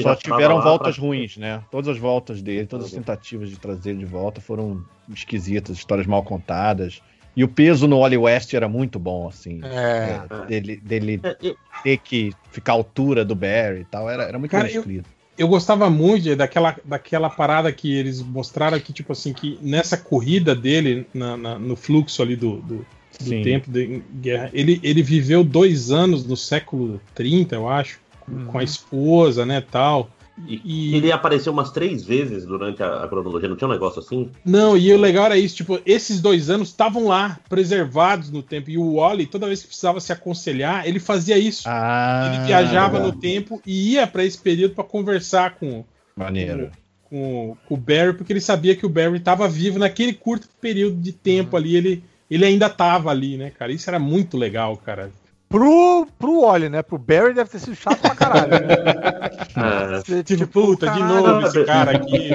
Só tiveram voltas pra- ruins, né? Todas as voltas dele, todas as tentativas de trazer ele de volta foram esquisitas, histórias mal contadas. E o peso no Oli West era muito bom, assim. é. É, dele dele É, ter que ficar à altura do Barry e tal, era, era muito Cara, bem escrito. Eu gostava muito daquela, daquela parada que eles mostraram que, tipo assim, que nessa corrida dele, na- na- no fluxo ali do, do, do tempo de guerra, ele, ele viveu dois anos no século 30, eu acho, com, Uhum. com a esposa, né, tal. E, E- ele apareceu umas três vezes durante a, a cronologia, não tinha um negócio assim? Não, e o legal era isso, tipo, esses dois anos estavam lá, preservados no tempo, e o Wally, toda vez que precisava se aconselhar, ele fazia isso. Ah, ele viajava legal. no tempo e ia pra esse período pra conversar com, Maneiro. com, com o Barry, porque ele sabia que o Barry estava vivo naquele curto período de tempo ali, ele, ele ainda tava ali, né, cara? Isso era muito legal, cara. Pro, pro Oli, né? Pro Barry deve ter sido chato pra caralho. Né? Você, Tipo, puta, de novo esse cara aqui.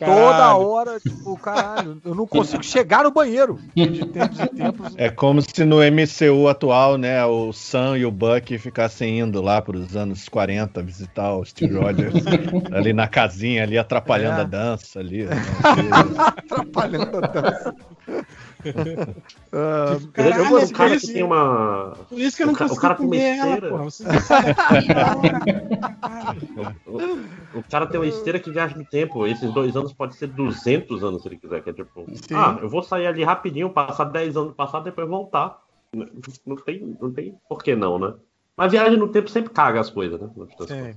Toda Caralho. hora, tipo, caralho, eu não consigo chegar no banheiro. De tempos em tempos. É como se no MCU atual, né, o Sam e o Buck ficassem indo lá para os anos 40 visitar o Steve Rogers ali na casinha, ali atrapalhando É. a dança ali. né? atrapalhando a dança. Eu Caralho, gosto esse do cara que tem uma. Por isso que eu não O ca- o consigo cara com comer ela, esteira. porra. Você sabe O, o cara tem uma esteira que viaja no tempo. Esses dois anos pode ser 200 anos se ele quiser. Que é tipo, Sim. ah, eu vou sair ali rapidinho, passar 10 anos do passado, depois voltar. Não tem, não tem por que não, né? Mas viagem no tempo sempre caga as coisas, né? Sim.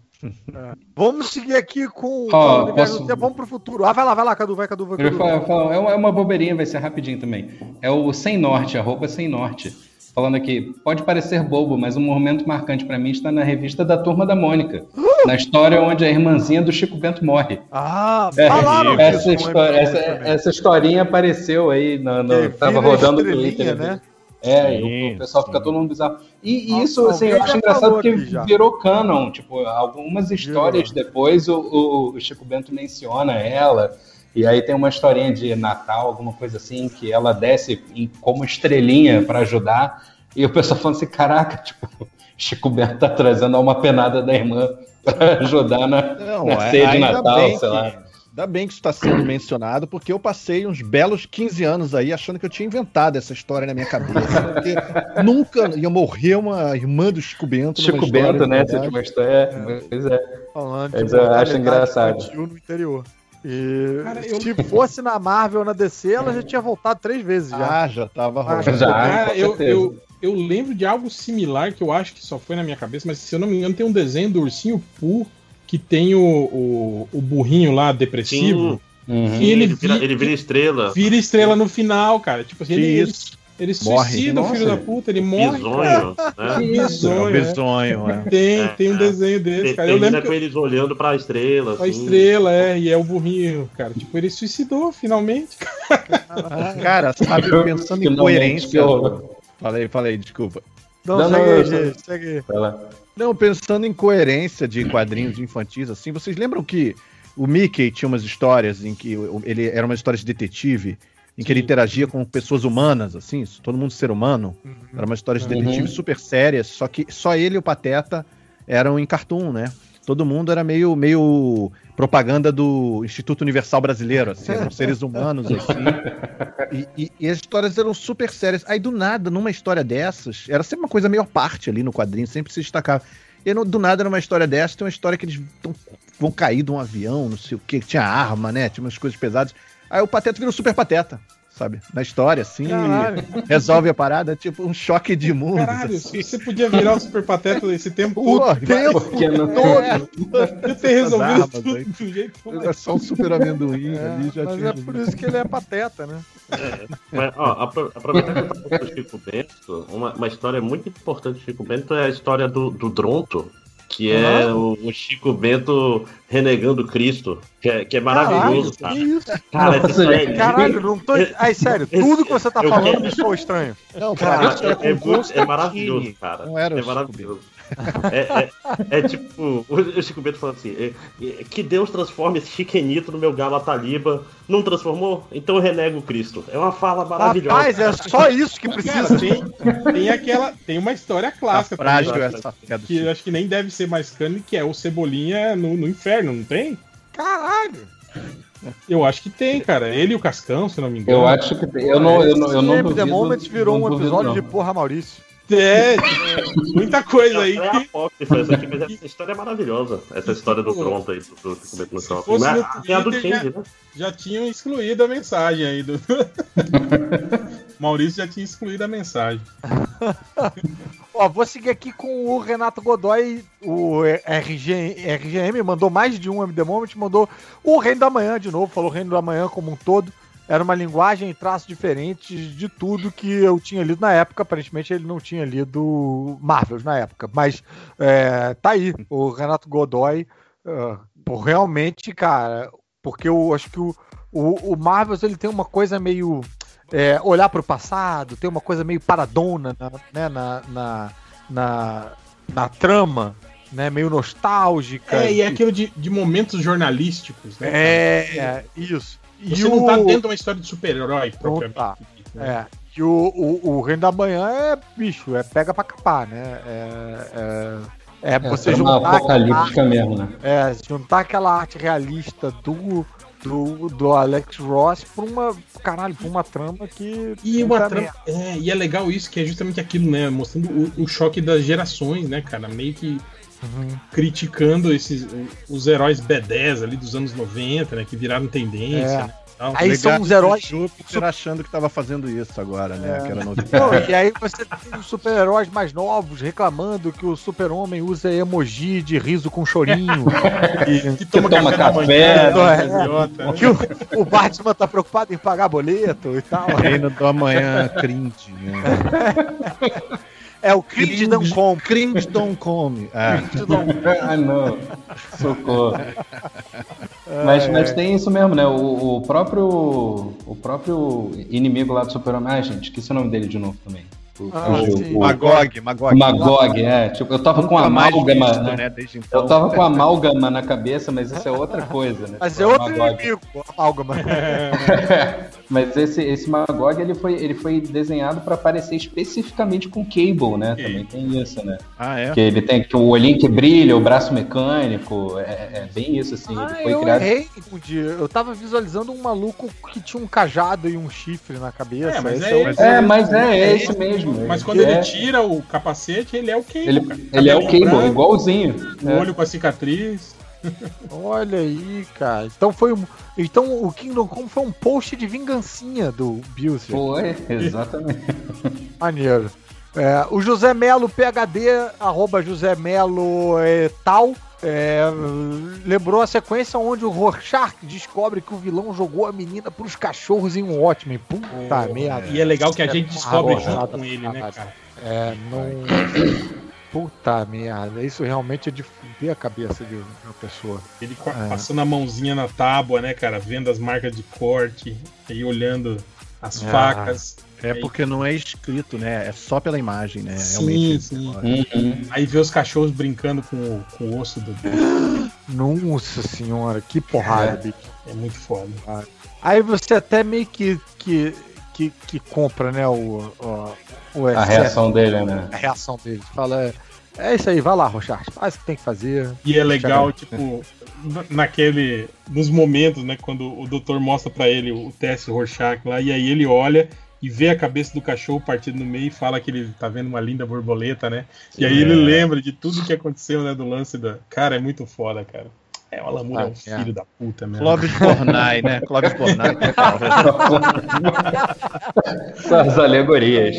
É. Vamos seguir aqui com. Viagem no posso- tempo, Vamos pro futuro. Ah, vai lá, vai lá, Cadu, vai, Cadu, vai, Cadu. falar- falar- é uma, é uma bobeirinha, vai ser rapidinho também. É o Sem Norte, arroba Sem Norte. Falando aqui, pode parecer bobo, mas um momento marcante pra mim está na revista da Turma da Mônica. Na história onde a irmãzinha do Chico Bento morre. Ah, É, falaram essa, disso história, essa, essa historinha apareceu aí, no, no- tava rodando no Twitter. né? É, Sim, e o pessoal sim. fica todo mundo bizarro. E, Nossa, isso, assim, eu acho engraçado porque virou canon. Tipo, algumas histórias depois o, o- Chico Bento menciona ela. E aí tem uma historinha de Natal, alguma coisa assim, que ela desce em- como estrelinha para ajudar. E o pessoal falando assim: caraca, tipo, Chico Bento tá trazendo uma penada da irmã para ajudar na, Não, na é- ceia de Natal, sei que- lá. Ainda bem que isso está sendo mencionado, porque eu passei uns belos 15 anos aí achando que eu tinha inventado essa história na minha cabeça. Porque nunca ia morrer uma irmã do Chico Bento. Chico história Bento, né? Essa tipo história. É, pois é. Falando Mas eu acho mortalidade engraçado. no interior. E Cara, eu- se fosse na Marvel ou na DC, ela já tinha voltado três vezes já. Ah, já tava Ah, rolando. Já, Cara, eu, eu, eu lembro de algo similar que eu acho que só foi na minha cabeça, mas se eu não me engano, tem um desenho do Ursinho Pooh que tem o, o, o burrinho lá depressivo. Sim, Uhum. E ele ele, vira, vi- ele vira estrela. Vira estrela no final, cara. Tipo assim, ele, ele, Isso. Ele Morre. suicida, o Nossa. filho da puta, ele morre. Bisonho, né? É um Bisonho, é. bizonho, é. Tem, tem um É. desenho desse, cara. Eu lembro com que eles olhando pra estrela. a assim. estrela, é, e é o burrinho, cara. Tipo, ele suicidou, finalmente. Cara, sabe, pensando em coerência. que horror. Falei, falei, desculpa. Não, Não, segue não, aí, eu- gente, segue aí. Vai lá. Não, pensando em coerência de quadrinhos infantis, assim, vocês lembram que o Mickey tinha umas histórias em que ele era uma história de detetive, em que ele Sim. interagia com pessoas humanas, assim, todo mundo ser humano. Era uma história de Uhum. detetive super séria, só que só ele e o Pateta eram em cartoon, né? Todo mundo era meio, meio propaganda do Instituto Universal Brasileiro, assim, eram seres humanos, assim. E, e- e as histórias eram super sérias. Aí, do nada, numa história dessas, era sempre uma coisa meio parte ali no quadrinho, sempre se destacava. E no- do nada, numa história dessa, tem uma história que eles tão- vão cair de um avião, não sei o que, tinha arma, né? Tinha umas coisas pesadas. Aí o Pateta vira um super pateta, sabe? Na história, assim, Caralho. resolve a parada, tipo um choque de mundo. Caralho, assim. você podia virar o super pateta nesse tempo Pô, todo. tempo Porque não Eu ter resolvido tudo aí. do jeito que Era só um super amendoim É, ali, já mas tinha. é por isso que ele é pateta, né? Mas, ó, apro- aproveitando que eu tava falando do Chico Bento, uma, uma história muito importante do Chico Bento é a história do, do Dronto, que é o, o Chico Bento renegando Cristo, que é, que é maravilhoso, Caralho, cara. que isso? Cara, Nossa, história é. Caralho, não tô. Ai, sério, tudo que você tá falando quero- me soa estranho. Não, Cara, isso era é, é muito- é maravilhoso, cara. Não era o é Chico maravilhoso. É, é- é tipo, o Chico Bento falando assim: é- é, que Deus transforme esse chiquenito no meu galo Ataliba. Não transformou? Então eu renego Cristo. É uma fala maravilhosa. Rapaz, é só isso que Cara, precisa. tem, tem aquela. Tem uma história Tá clássica frágil também, essa do que eu acho que nem deve ser mais cânone, que é o Cebolinha no, no inferno, não tem? Caralho. Eu acho que tem, cara. Ele e o Cascão, se não me engano. Eu acho que tem. Eu não, eu não, eu não Esse duvido. The Moment virou não um episódio não. de porra Maurício. É, muita coisa aí. É que- apócrifa essa aqui, mas essa história é maravilhosa. Essa história do Pronto aí, do, Bento no shopping. fosse Mas no Tem a do Change, né? Já tinham excluído a mensagem aí do. Maurício já tinha excluído a mensagem. Ó, vou seguir aqui com o Renato Godoy, o RG, RGM, mandou mais de um MD Moment, mandou o Reino da Manhã de novo, falou Reino da Manhã como um todo. Era uma linguagem e traços diferentes de tudo que eu tinha lido na época. Aparentemente ele não tinha lido Marvels na época. Mas é, tá aí, o Renato Godoy. pô, realmente, cara, porque eu acho que o, o, o Marvels ele tem uma coisa meio é, olhar para o passado, tem uma coisa meio paradona na, né, na, na, na, na trama, né, meio nostálgica. É, e é aquilo de, de momentos jornalísticos, né? É, é, isso. Você E não o- tá dentro de uma história de super-herói, propriamente. tá. dito, né? É. E o, o, o Reino da Manhã é bicho, é pega pra capar, né? É, é, é É, você trama juntar apocalíptica mesmo, né? é, juntar aquela arte realista do, do, do Alex Ross pra uma. Caralho, pra uma trama que. E, uma trama- é, e é legal isso, que é justamente aquilo, né? Mostrando o, o choque das gerações, né, cara? Meio que Uhum. criticando esses os heróis B10 ali dos anos 90, né? Que viraram tendência. É. né, e. Aí são uns heróis. Júpiter achando que tava fazendo isso agora, né? É. Que era Não, novidade. e aí você tem os super-heróis mais novos reclamando que o super-homem usa emoji de riso com chorinho. e, Que toma, toma café, café, manhã, é. né, idiota, né? que o, o Batman tá preocupado em pagar boleto e tal. Reino do amanhã, cringe. Né? É o cringe não compra. Cringe don't come. É. ah, não. Socorro. Mas, mas tem isso mesmo, né? O, o próprio o próprio inimigo lá do Super-Homem. Ah, gente, esqueci o nome dele de novo também. O, Ah, o- o- Magog, Magog. Magog, é. Tipo, eu tava com Nunca amálgama. visto, né? né? Desde então. Eu tava com amálgama na cabeça, mas isso é outra coisa, né? Mas é outro Magog. inimigo, amálgama. Mas esse, esse Magog ele foi, ele foi desenhado pra parecer especificamente com Cable, né? Também tem isso, né? Ah, é? Que ele tem que o olhinho que brilha, o braço mecânico, é, é bem isso, assim. Ah, ele foi eu criado. errei um dia. Eu tava visualizando um maluco que tinha um cajado e um chifre na cabeça. É, mas Esse é o- esse. É, mas é, é esse mesmo. Mas quando é, ele tira o capacete, ele é o Cable, ele, cara. ele é o Cable, branco, igualzinho. O É. olho com a cicatriz. Olha aí, cara. Então foi um. Então o Kingdom Come foi um post de vingancinha do Bills. Foi, exatamente. Maneiro. É, o José Melo PHD, arroba José Melo é, tal, É, lembrou a sequência onde o Rorschach descobre que o vilão jogou a menina pros cachorros em um Watchmen. Puta Oh, merda. E é legal que a gente descobre Ah, junto com ele, né, cara? É, não. Puta merda. Isso realmente é de fuder a cabeça de uma pessoa. Ele É. passando a mãozinha na tábua, né, cara? Vendo as marcas de corte, aí olhando as Ah. facas. É porque não é escrito, né? É só pela imagem, né? Sim, Realmente. sim. Uhum. Aí vê os cachorros brincando com o, com o osso do. Nossa senhora, que porrada, bicho. É muito foda. Aí você até meio que, que, que, que compra, né, o, o, o A reação dele, né? a reação dele. Fala, é, é isso aí, vai lá, Rochard, faz o que tem que fazer. E é legal, tipo, na- naquele. Nos momentos, né, quando o doutor mostra pra ele o teste Rorschach lá, e aí ele olha e vê a cabeça do cachorro partido no meio e fala que ele tá vendo uma linda borboleta, né? E aí ele lembra de tudo que aconteceu, né, do lance da. Cara, é muito foda, cara. É, o Alan Moore é um Ah, é. filho da puta mesmo. Clóvis Bornai, né? Clóvis Bornai. As alegorias.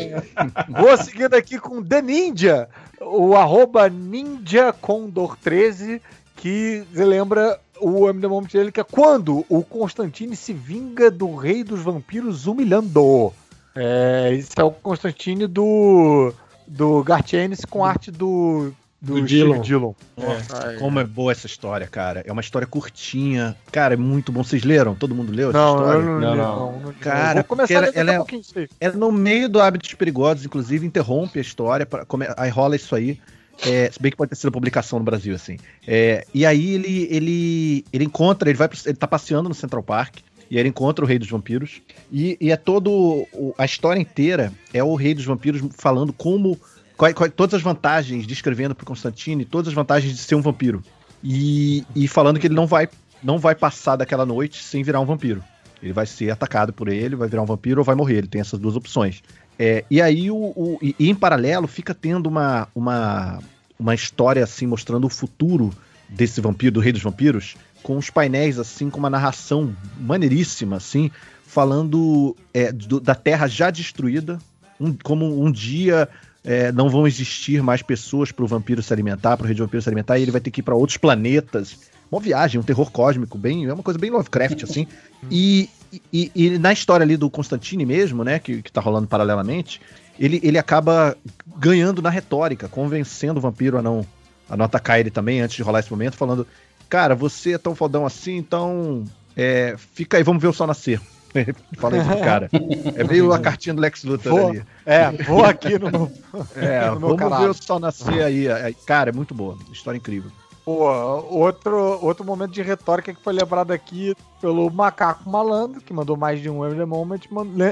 Vou seguindo aqui com The Ninja, o arroba Ninja Condor 13, que lembra o M The Moment dele, que é quando o Constantine se vinga do rei dos vampiros humilhando. É, esse é o Constantine do, do Garth Ennis com arte do, do, Do Dillon. Dillon. Nossa, como é boa essa história, cara. É uma história curtinha. Cara, é muito bom. Vocês leram? Todo mundo leu essa Não, história? eu não, Não, li, não. não. Cara, ela- a ler daqui ela é- isso aí. É no meio do Hábitos Perigosos, inclusive, interrompe a história, pra, come- aí rola isso aí. É, se bem que pode ter sido publicação no Brasil, assim. É, e aí ele, ele, ele encontra, ele vai, ele tá passeando no Central Park, e ele encontra o Rei dos Vampiros. E, e é todo. a história inteira é o Rei dos Vampiros falando como. qual- qual- todas as vantagens, descrevendo pro Constantine, todas as vantagens de ser um vampiro. E, e falando que ele não vai, não vai passar daquela noite sem virar um vampiro. Ele vai ser atacado por ele, vai virar um vampiro ou vai morrer. Ele tem essas duas opções. É, e aí, o, o- e, e em paralelo, fica tendo uma, uma, uma história assim, mostrando o futuro desse vampiro, do Rei dos Vampiros, com os painéis, assim, com uma narração maneiríssima, assim, falando é, do- da Terra já destruída, um- como um dia é, não vão existir mais pessoas para o vampiro se alimentar, para o Rei dos Vampiros se alimentar, e ele vai ter que ir para outros planetas. Uma viagem, um terror cósmico, bem, é uma coisa bem Lovecraft, assim. E, e, e na história ali do Constantine mesmo, né, que, que tá rolando paralelamente, ele, ele acaba ganhando na retórica, convencendo o vampiro a não, a não atacar ele também, antes de rolar esse momento, falando: Cara, você é tão fodão assim, então é, fica aí, vamos ver o sol nascer. Fala isso pro cara. É meio a cartinha do Lex Luthor Vou, ali. é, vou aqui no meu, É, no vamos ver o sol nascer aí. É, Cara, é muito boa. História incrível. Pô, outro, outro momento de retórica que foi lembrado aqui pelo Macaco Malandro, que mandou mais de um Every Moment,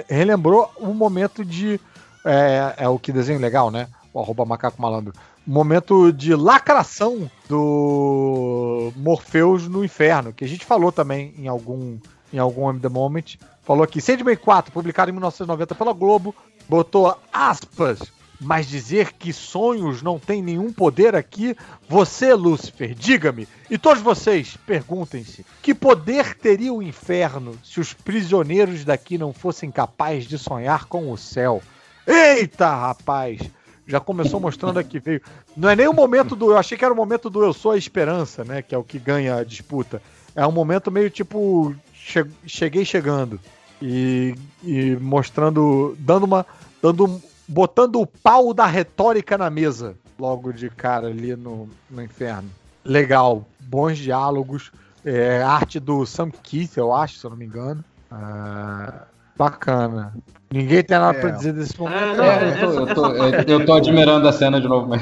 relembrou um momento de. É, é o que desenho legal, né? O arroba Macaco Malandro. Momento de lacração do Morpheus no inferno, que a gente falou também em algum, em algum M The Moment. Falou aqui, Sandman 4, publicado em 1990 pela Globo, botou aspas, mas dizer que sonhos não têm nenhum poder aqui, você, Lúcifer, diga-me, e todos vocês, perguntem-se, que poder teria o inferno se os prisioneiros daqui não fossem capazes de sonhar com o céu? Eita, rapaz! Já começou mostrando aqui, veio. Não é nem o momento do. Eu achei que era o momento do Eu Sou a Esperança, né? Que é o que ganha a disputa. É um momento meio tipo. che- cheguei chegando. E, e mostrando. Dando uma. Dando, botando o pau da retórica na mesa. Logo de cara ali no, no inferno. Legal. Bons diálogos. É, arte do Sam Keith, eu acho, se eu não me engano. Ah, bacana. Ninguém tem nada É. pra dizer desse momento. É, não, É, eu, tô, eu, tô, eu- eu tô admirando a cena de novo, mas.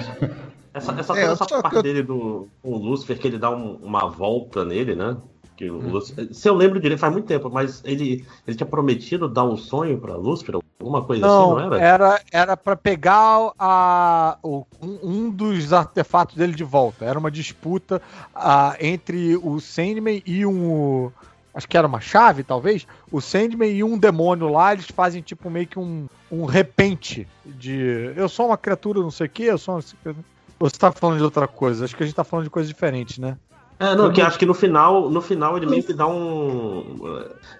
Essa, essa, É, essa parte dele do com o Lucifer, que ele dá um- uma volta nele, né? Que Hum. o Lúcifer- se eu lembro direito, faz muito tempo, mas ele, ele tinha prometido dar um sonho pra Lúcifer, alguma coisa Não, assim, não era? era, era para pegar a, o- um, dos artefatos dele de volta. Era uma disputa ah, entre o Sandman e um. Acho que era uma chave, talvez. O Sandman e um demônio lá, eles fazem tipo meio que um, um repente de. Eu sou uma criatura, não sei o que, eu sou uma. Você tá falando de outra coisa. Acho que a gente tá falando de coisas diferentes, né? É, não, que acho que no final, no final ele meio que dá um.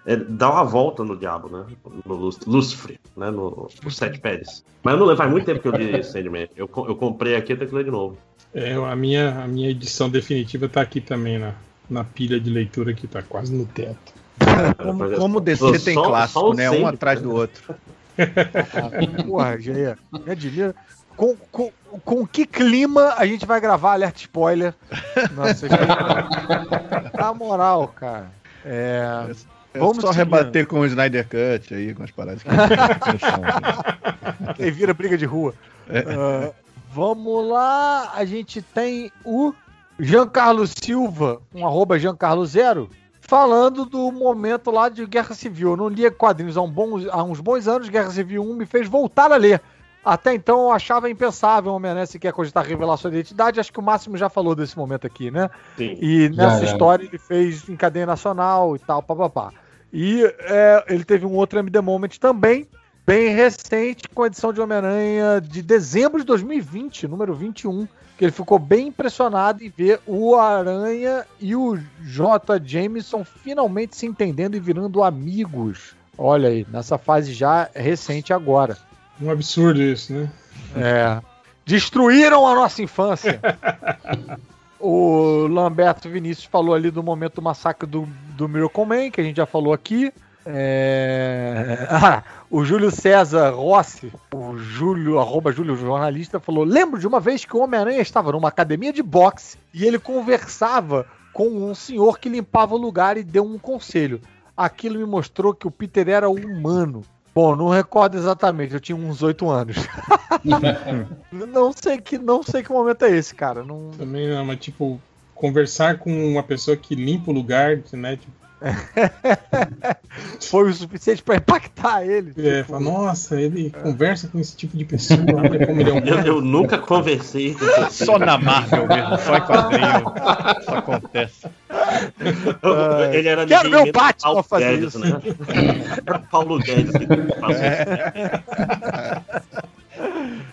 é, dá uma volta no diabo, né? No Lucifer, né? No, no Sete Pés. Mas eu não lembro, faz muito tempo que eu li Sandman. Eu, eu comprei aqui até que ler de novo. É, a, minha, a minha edição definitiva tá aqui também na, na pilha de leitura que tá quase no teto. Como, como DC tem clássico, né? Um atrás né? do outro. Porra, Geia, me admira. Com, com, com que clima a gente vai gravar alerta spoiler? Nossa, Na moral, cara. É, É Vamos só rebater com o Snyder Cut aí, com as paradas que no chão, aí vira briga de rua. Ah, vamos lá, a gente tem o Giancarlo Silva, um arroba Giancarlo Zero, falando do momento lá de Guerra Civil. Eu não lia quadrinhos há, um bons- há uns bons anos, Guerra Civil 1 me fez voltar a ler. Até então eu achava impensável o Homem-Aranha sequer cogitar revelar sua identidade. Acho que o Máximo já falou desse momento aqui, né? Sim. E nessa já. história ele fez em cadeia nacional e tal, papapá. E é, ele teve um outro MD Moment também, bem recente, com a edição de Homem-Aranha de dezembro de 2020, número 21, que ele ficou bem impressionado em ver o Aranha e o J. Jameson finalmente se entendendo e virando amigos. Olha aí, nessa fase já recente agora. Um absurdo isso, né? É. Destruíram a nossa infância. o Lamberto Vinícius falou ali do momento do massacre do, do Miracle Man, que a gente já falou aqui. É... Ah, o Júlio César Rossi, o Júlio, arroba Júlio Jornalista, falou: Lembro de uma vez que o Homem-Aranha estava numa academia de boxe e ele conversava com um senhor que limpava o lugar e deu um conselho. Aquilo me mostrou que o Peter era humano. Bom, não recordo exatamente, eu tinha uns oito anos. não sei que não sei que momento é esse, cara. Não... Também não, mas tipo, conversar com uma pessoa que limpa o lugar, né? Tipo, Foi o suficiente pra impactar ele. é, tipo, fala, nossa, ele conversa com esse tipo de pessoa, olha como ele é um Eu, eu nunca conversei com você. Só na Marvel mesmo, só em quadrinho. Isso acontece. Ele era Quero ver o Batman Paulo fazer Guedes, isso. né? Era Paulo Guedes que faz isso.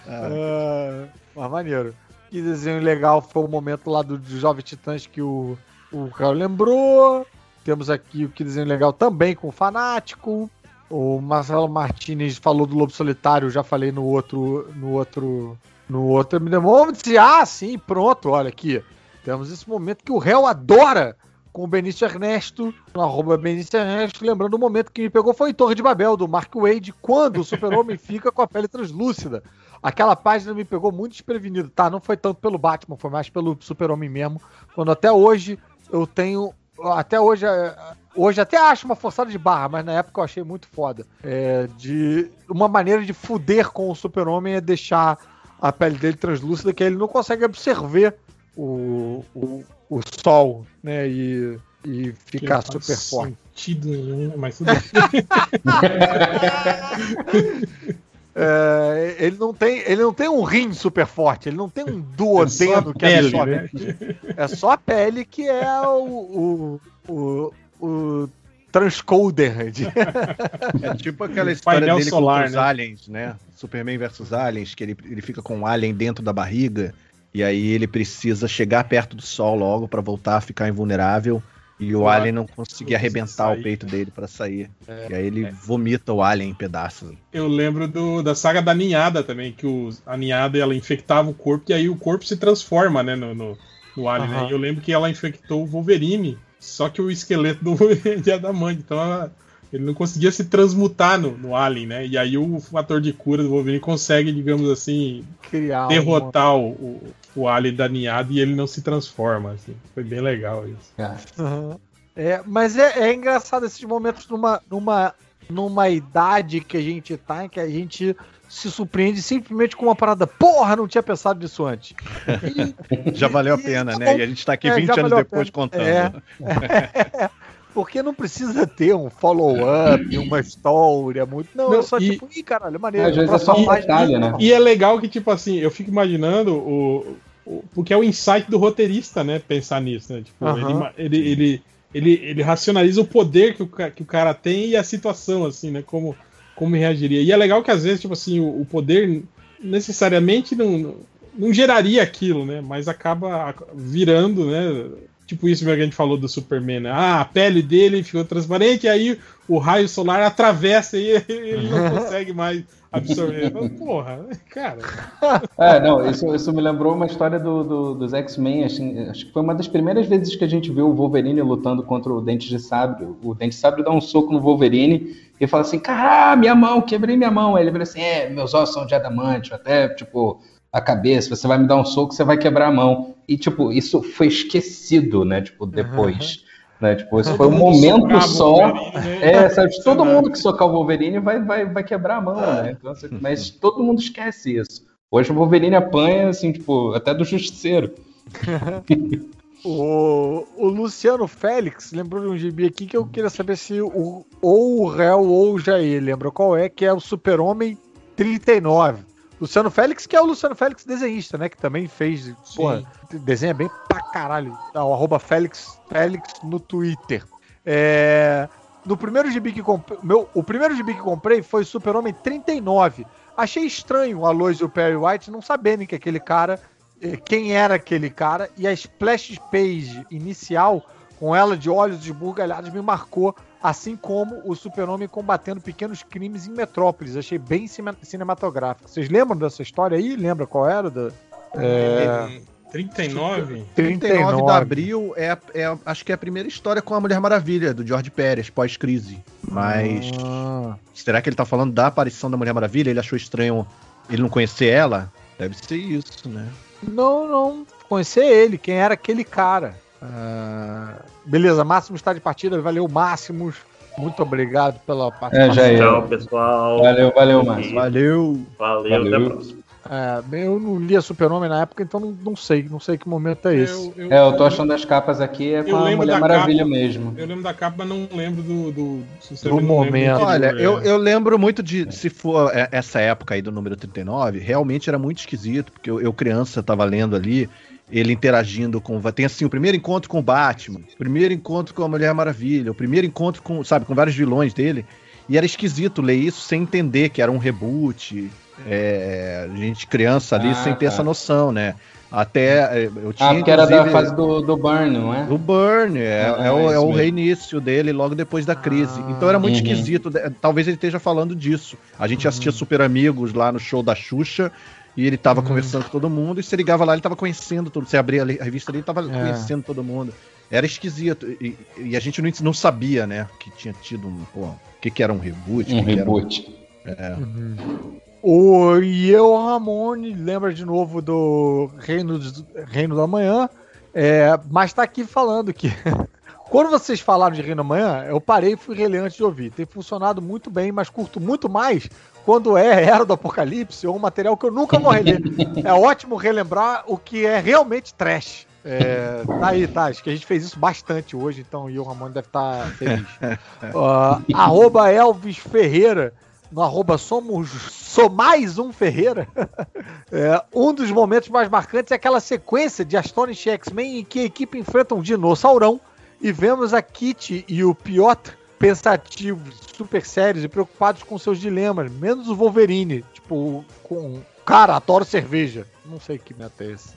Ah, mas maneiro. Que desenho legal foi o momento lá do, do Jovem Titãs que o, o Carl lembrou. Temos aqui o que desenho legal também com o Fanático. O Marcelo Martinez falou do Lobo Solitário, já falei no outro. No outro. No outro MD Moments. E, Ah, sim, pronto, olha aqui. Temos esse momento que o réu adora com o Benício Ernesto, no arroba Benício Ernesto, lembrando o momento que me pegou foi em Torre de Babel, do Mark Wade, quando o super-homem fica com a pele translúcida. Aquela página me pegou muito desprevenido, tá? Não foi tanto pelo Batman, foi mais pelo super-homem mesmo. Quando até hoje eu tenho. Até hoje. é, Hoje até acho uma forçada de barra, mas na época eu achei muito foda. É, de uma maneira de fuder com o super-homem é deixar a pele dele translúcida, que aí ele não consegue absorver o, o, o sol, né? E, e ficar faz super forte. sentido nenhum, mas tudo bem. É, ele, não tem, ele não tem um rim super forte, ele não tem um duodeno que pele, absorve. né? É só a pele que é o, o, o, o transcoder. De... É tipo aquela história dele solar, com os né? aliens, né? Superman versus aliens, que ele, ele fica com um alien dentro da barriga e aí ele precisa chegar perto do sol logo pra voltar a ficar invulnerável e o alien não conseguir arrebentar Sair. o peito dele pra sair. e aí ele vomita o alien em pedaços. Eu lembro do- da saga da ninhada também, que os- a ninhada ela infectava o corpo e aí o corpo se transforma, né, no, no, no alien, né? E eu lembro que ela infectou o Wolverine, só que o esqueleto do Wolverine é adamante, então ela- ele não conseguia se transmutar no, no alien, né? E aí o fator de cura do Wolverine consegue, digamos assim, Criar derrotar o, o, o alien da ninhada e ele não se transforma, assim. Foi bem legal isso. Uhum. É, mas é, é engraçado esses momentos numa, numa, numa idade que a gente tá, em que a gente se surpreende simplesmente com uma parada. Porra, não tinha pensado nisso antes. E- Já valeu a e- pena, tá né? bom. E a gente tá aqui É, 20 já anos a depois pena. contando. É. Porque não precisa ter um follow-up, uma história muito. Não, Não, é só e- tipo, ih, caralho, maneiro. Às vezes é só um detalhe, né? E é legal que, tipo assim, eu fico imaginando o. o- porque é o insight do roteirista, né? Pensar nisso, né? Tipo, Aham. ele, ima- ele, ele, ele, ele racionaliza o poder que o, que o cara tem e a situação, assim, né? Como, como reagiria. E é legal que às vezes, tipo assim, o, o poder necessariamente não, não geraria aquilo, né? Mas acaba virando, né? Tipo isso que a gente falou do Superman, né? Ah, a pele dele ficou transparente, e aí o raio solar atravessa e ele não consegue mais absorver. Porra, cara. É, não, isso, isso me lembrou uma história do, do dos X-Men. Acho, acho, que foi uma das primeiras vezes que a gente viu o Wolverine lutando contra o Dente de Sabre. O Dente de Sabre dá um soco no Wolverine e fala assim: Caralho, minha mão, quebrei minha mão. Aí ele fala assim: É, meus ossos são de adamante, até tipo a cabeça, você vai me dar um soco, você vai quebrar a mão. E, tipo, isso foi esquecido, né? Tipo, depois. Uhum. Né? Tipo, esse foi um momento só. Né? É, sabe? Todo mundo que socar o Wolverine vai, vai, vai quebrar a mão, né? Então, assim, mas todo mundo esquece isso. Hoje o Wolverine apanha, assim, tipo, até do justiceiro. o, o Luciano Félix lembrou de um gibi aqui que eu queria saber se o, ou o réu ou o Jair lembra qual é, que é o Super-Homem 39. Luciano Félix, que é o Luciano Félix desenhista, né? Que também fez, porra, desenha bem pra caralho. Ah, o arroba Félix, Félix no Twitter. É, no primeiro gibi que comprei, meu, o primeiro gibi que comprei foi Super-Homem 39. Achei estranho o Aloys e o Perry White não saberem que aquele cara, eh, quem era aquele cara, e a splash page inicial com ela de olhos esbugalhados me marcou assim como o Super-Homem combatendo pequenos crimes em Metrópolis. Achei bem cinematográfico. Vocês lembram dessa história aí? Lembra qual era? Da, é... 39? 39 de abril é, é, acho que é a primeira história com a Mulher Maravilha, do George Pérez, pós-crise. Mas. Ah. Será que ele tá falando da aparição da Mulher Maravilha? Ele achou estranho ele não conhecer ela? Deve ser isso, né? Não, não. Conhecer ele, quem era aquele cara. Uh, beleza, Máximo está de partida, valeu Máximos. Muito obrigado pela participação. É, já Tchau, pessoal. Valeu, valeu, Máximo. Valeu. Valeu, valeu. até a próxima. É, eu não li a Super-Homem na época, então não, não, sei, não sei que momento é esse. Eu, eu, é, eu tô achando as capas aqui é com a Mulher Maravilha capa, mesmo. Eu lembro da capa, mas não lembro do, do, do momento. Olha, eu, eu lembro muito de, se for é, essa época aí do número 39, realmente era muito esquisito, porque eu, eu criança tava lendo ali, ele interagindo com. Tem assim, o primeiro encontro com o Batman, o primeiro encontro com a Mulher Maravilha, o primeiro encontro com, sabe, com vários vilões dele. E era esquisito ler isso sem entender que era um reboot. É, gente criança ali ah, sem ter tá. essa noção, né? Até é, eu tinha. Ah, porque era da fase do, do Burn, não é? Do Burn, é, ah, é, o, é, é o reinício dele logo depois da crise. Ah, então era muito uhum. esquisito. Talvez ele esteja falando disso. A gente uhum. assistia Super Amigos lá no show da Xuxa e ele tava uhum. conversando com todo mundo, e você ligava lá, ele tava conhecendo tudo. Você abria a revista ali, ele tava é. conhecendo todo mundo. Era esquisito. E, e, a gente não, não sabia, né? Que tinha tido um. Pô, o que, que era um reboot? Um reboot. Um... É. Uhum. O Yeo Ramone lembra de novo do Reino, Reino da Manhã, é, mas tá aqui falando que quando vocês falaram de Reino da Manhã, eu parei e fui reler antes de ouvir. Tem funcionado muito bem, mas curto muito mais quando é Era do Apocalipse ou um material que eu nunca vou reler. é ótimo relembrar o que é realmente trash. É, tá aí, tá. Acho que a gente fez isso bastante hoje, então o Ian Ramon deve estar tá feliz. uh, arroba Elvis Ferreira, no arroba somos sou mais um Ferreira. é, um dos momentos mais marcantes é aquela sequência de Astonish X-Men em que a equipe enfrenta um dinossaurão e vemos a Kitty e o Piotr pensativos, super sérios e preocupados com seus dilemas, menos o Wolverine, tipo, com cara, adoro cerveja. Não sei que meta é esse.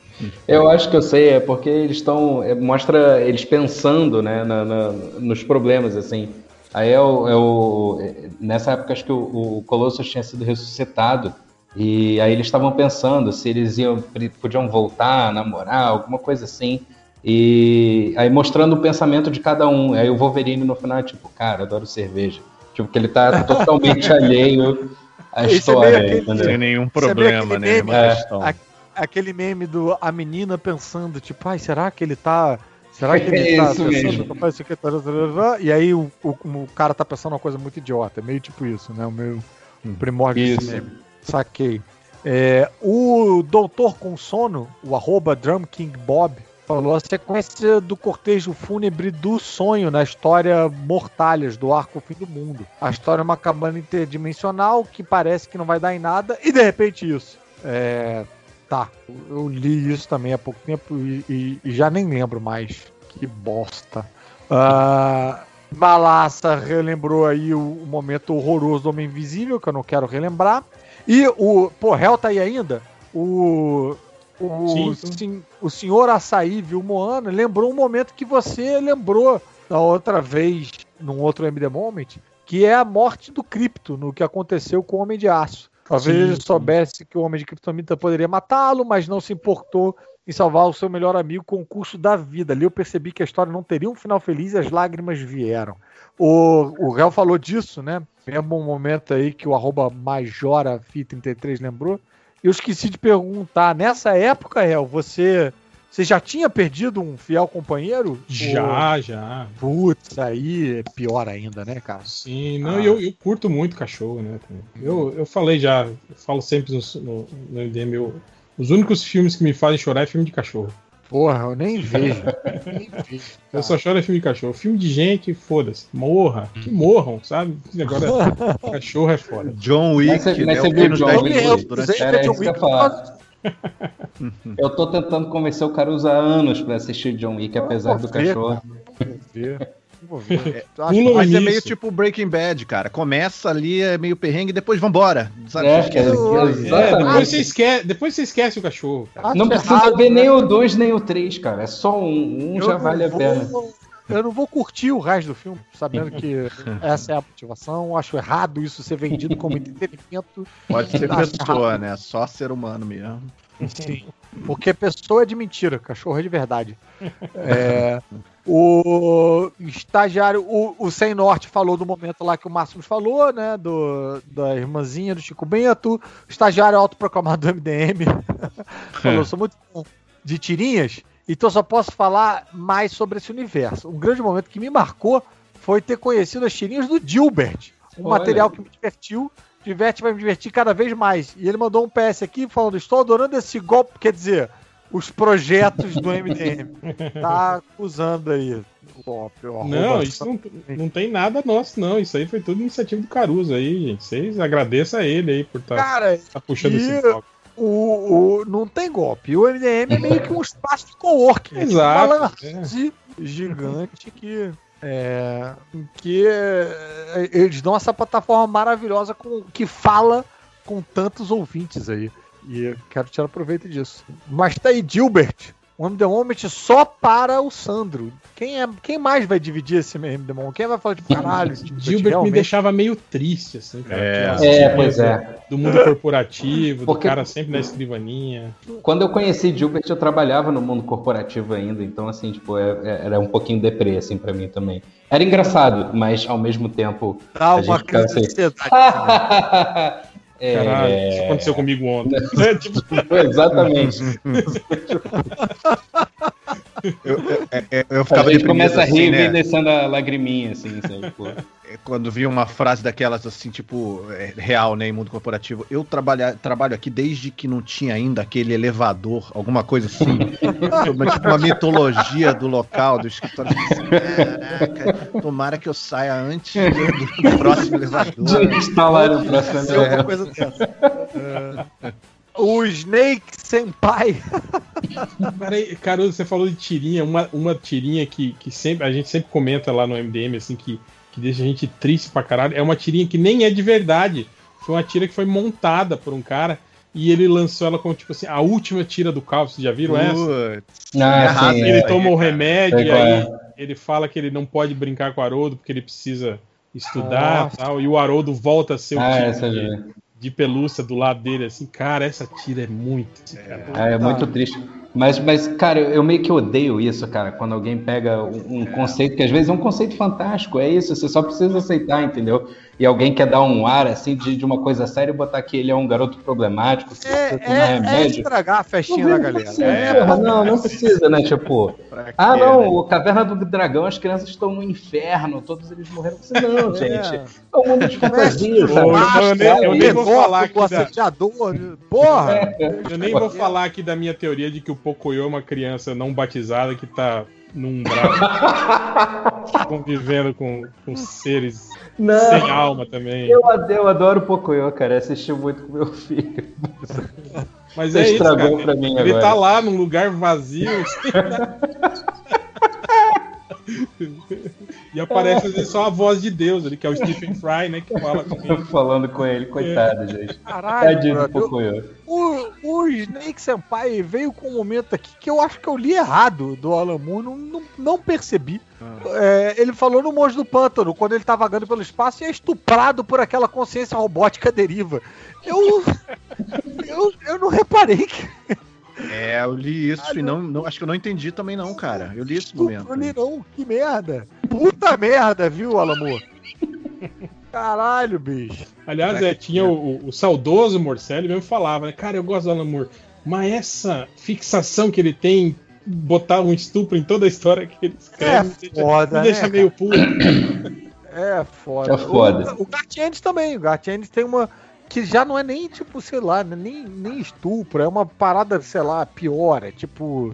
Eu acho que eu sei, é porque eles estão. É, mostra eles pensando né, na, na, nos problemas, assim. Aí é o, é o, Nessa época acho que o, o Colossus tinha sido ressuscitado. E aí eles estavam pensando se eles iam, podiam voltar, namorar, alguma coisa assim. E aí mostrando o pensamento de cada um. Aí o Wolverine no final, tipo, cara, adoro cerveja. Tipo, que ele tá totalmente alheio à é história. É aquele, sem nenhum problema, né? Meme, é, a, aquele meme do a menina pensando, tipo, ai, será que ele tá. Será que ele é tá pensando que faz tá, E aí o, o, o, cara tá pensando uma coisa muito idiota. É meio tipo isso, né? O meu primórdio desse meme. Saquei. É, o Doutor com Sono, o arroba Drum King Bob, Falou a sequência do cortejo fúnebre do sonho na história Mortalhas, do Arco Fim do Mundo. A história é uma cabana interdimensional que parece que não vai dar em nada, e de repente isso. É. Tá, eu li isso também há pouco tempo e, e, e já nem lembro mais. Que bosta. Uh, Balassa relembrou aí o, o, momento horroroso do Homem Invisível, que eu não quero relembrar. E o. Pô, Hell tá aí ainda? O o, Sim, sim. O senhor Açaí viu Moana, lembrou um momento que você lembrou da outra vez, num outro MD Moment, que é a morte do Cripto, no que aconteceu com o Homem de Aço. Talvez Sim, ele sim. soubesse que o Homem de Kryptonita poderia matá-lo, mas não se importou em salvar o seu melhor amigo com o curso da vida. Ali eu percebi que a história não teria um final feliz e as lágrimas vieram. O, o Réu falou disso, né? Mesmo um momento aí que o arroba MajorAFI33 lembrou. Eu esqueci de perguntar, nessa época, Réu, você, você já tinha perdido um fiel companheiro? Já, já. Ou- Putz, aí é pior ainda, né, cara? Sim, não, Ah. eu, eu curto muito cachorro, né? Eu, eu falei já, eu falo sempre no, no, no MDM, eu- os únicos filmes que me fazem chorar é filme de cachorro. Porra, eu nem vejo. nem vejo. Eu só choro é filme de cachorro. Filme de gente, foda-se. Morra. Que morram, sabe? Agora, cachorro é foda. John Wick, Mas você- mas né? você o viu John 10 Wick? durante Era John Wick. Eu tô tentando convencer o Caruso há anos pra assistir John Wick, apesar do cachorro. Vou ver. Eu acho Mas é meio tipo Breaking Bad, cara. Começa ali, é meio perrengue, depois vambora. Sabe? É, Esquece. cara, É, exatamente. depois você, esquece, depois você esquece o cachorro. cara. Não precisa errado, ver né? nem o 2 nem o 3, cara. É só um. Um Eu já vale a vou- pena. Eu não vou curtir o resto do filme, sabendo que essa é a motivação. Acho errado isso ser vendido como entretenimento. Pode ser pessoa, errado. né? Só ser humano mesmo. Sim. Porque pessoa é de mentira, cachorro é de verdade. É, o estagiário, o, o Sem Norte falou do momento lá que o Máximos falou, né? Do, da irmãzinha do Chico Bento. O estagiário autoproclamado do MDM falou: sou muito fã de tirinhas, então só posso falar mais sobre esse universo. Um grande momento que me marcou foi ter conhecido as tirinhas do Gilbert, um Olha. material que me divertiu. Diverte vai me divertir cada vez mais. E ele mandou um PS aqui falando: Estou adorando esse golpe, quer dizer, os projetos do MDM. Tá acusando aí o golpe. Não, isso não, não tem nada nosso, não. Isso aí foi tudo iniciativa do Caruso aí, gente. Vocês agradeçam a ele aí por estar Cara, puxando e- esse golpe. o, o, não tem golpe. O MDM é meio que um espaço de coworking. é tipo Exato, é. gigante que. É, que é, eles dão essa plataforma maravilhosa com, que fala com tantos ouvintes aí. E eu quero tirar proveito disso. Mas tá aí, Gilbert. O MD Moment só para o Sandro. Quem, é, quem mais vai dividir esse MD Moment? Quem vai falar de caralho? Gilbert me realmente- deixava meio triste, assim, cara. É. Aquelas É, tirinhas pois é. Do mundo corporativo, Porque- do cara sempre na escrivaninha. Quando eu conheci Gilbert, eu trabalhava no mundo corporativo ainda, então, assim, tipo, é- é- era um pouquinho deprê, assim, pra mim também. Era engraçado, mas ao mesmo tempo. Dá a uma gente crise de assim, É, Caralho, isso aconteceu comigo ontem. tipo, Exatamente. Eu, eu- eu- eu A ficava gente deprimido começa a rir assim, e né? descendo a lagriminha, assim, sabe? Quando vi uma frase daquelas assim, tipo, é, real, né, em mundo corporativo. Eu trabalha, trabalho aqui desde que não tinha ainda aquele elevador, alguma coisa assim. uma, tipo uma mitologia do local, do escritório. Caraca, tomara que eu saia antes do, do próximo elevador. De instalar o próximo alguma coisa dessa. É. O Snake Senpai. Peraí, Caruso, você falou de tirinha, uma, uma tirinha que, que sempre, a gente sempre comenta lá no MDM, assim, que, que deixa a gente triste pra caralho. É uma tirinha que nem é de verdade. Foi uma tira que foi montada por um cara e ele lançou ela como, tipo assim, a última tira do Calvo. Vocês já viram essa? Putz, Ah, errado, sim, Ele é. toma o remédio e aí é. ele fala que ele não pode brincar com o Haroldo porque ele precisa estudar Nossa. e tal. E o Haroldo volta a ser o Ah, tipo de, de pelúcia do lado dele, assim. Cara, essa tira é muito. assim, cara. É, é muito triste. Mas, mas, cara, eu, meio que odeio isso, cara, quando alguém pega um, um conceito que às vezes é um conceito fantástico, é isso, você só precisa aceitar, entendeu? E alguém quer dar um ar, assim, de, de uma coisa séria e botar que ele é um garoto problemático, que É, é, é remédio. estragar a festinha da galera. Sim, É, não, não precisa, né? Tipo, ah, quê, não, né? o Caverna do Dragão, as crianças estão no inferno, todos eles morreram. Não, É. gente. É um mundo de fantasia, sabe? eu nem- eu nem vou falar aqui o da-. Porra! Eu nem vou falar aqui da minha teoria de que o Pocoyo é uma criança não batizada que tá num umbral convivendo com, com seres Não. sem alma também. Eu adoro, eu adoro o Pocoyo, cara. Assisti muito com meu filho. Mas Você é isso, estragou cara. pra mim Ele agora. tá lá num lugar vazio. E aparece às vezes só a voz de Deus ali, que é o Stephen Fry, né? Que fala com ele. Falando com ele, coitado, gente. Caralho, Tadinho. O, o Snake Senpai veio com um momento aqui que eu acho que eu li errado do Alan Moore, não, não, não percebi. É, ele falou no Monge do Pântano, quando ele tá vagando pelo espaço e é estuprado por aquela consciência robótica deriva. Eu, eu, eu não reparei que É, eu li isso Ah, e não, não- acho que eu não entendi também não, cara. Eu li esse momento. não, que merda. Puta merda, viu, Alan Moore? Caralho, bicho. Aliás, é, tinha o, o- o saudoso Morcelli mesmo falava, né? Cara, eu gosto do Alan Moore, mas essa fixação que ele tem em botar um estupro em toda a história que ele escreve É deixa, foda, deixa né, meio puto. É foda. É foda. O, o Gartienes também. O Gartienes tem uma. Que já não é nem, tipo, sei lá, nem, nem estupro. É uma parada, sei lá, pior. É tipo.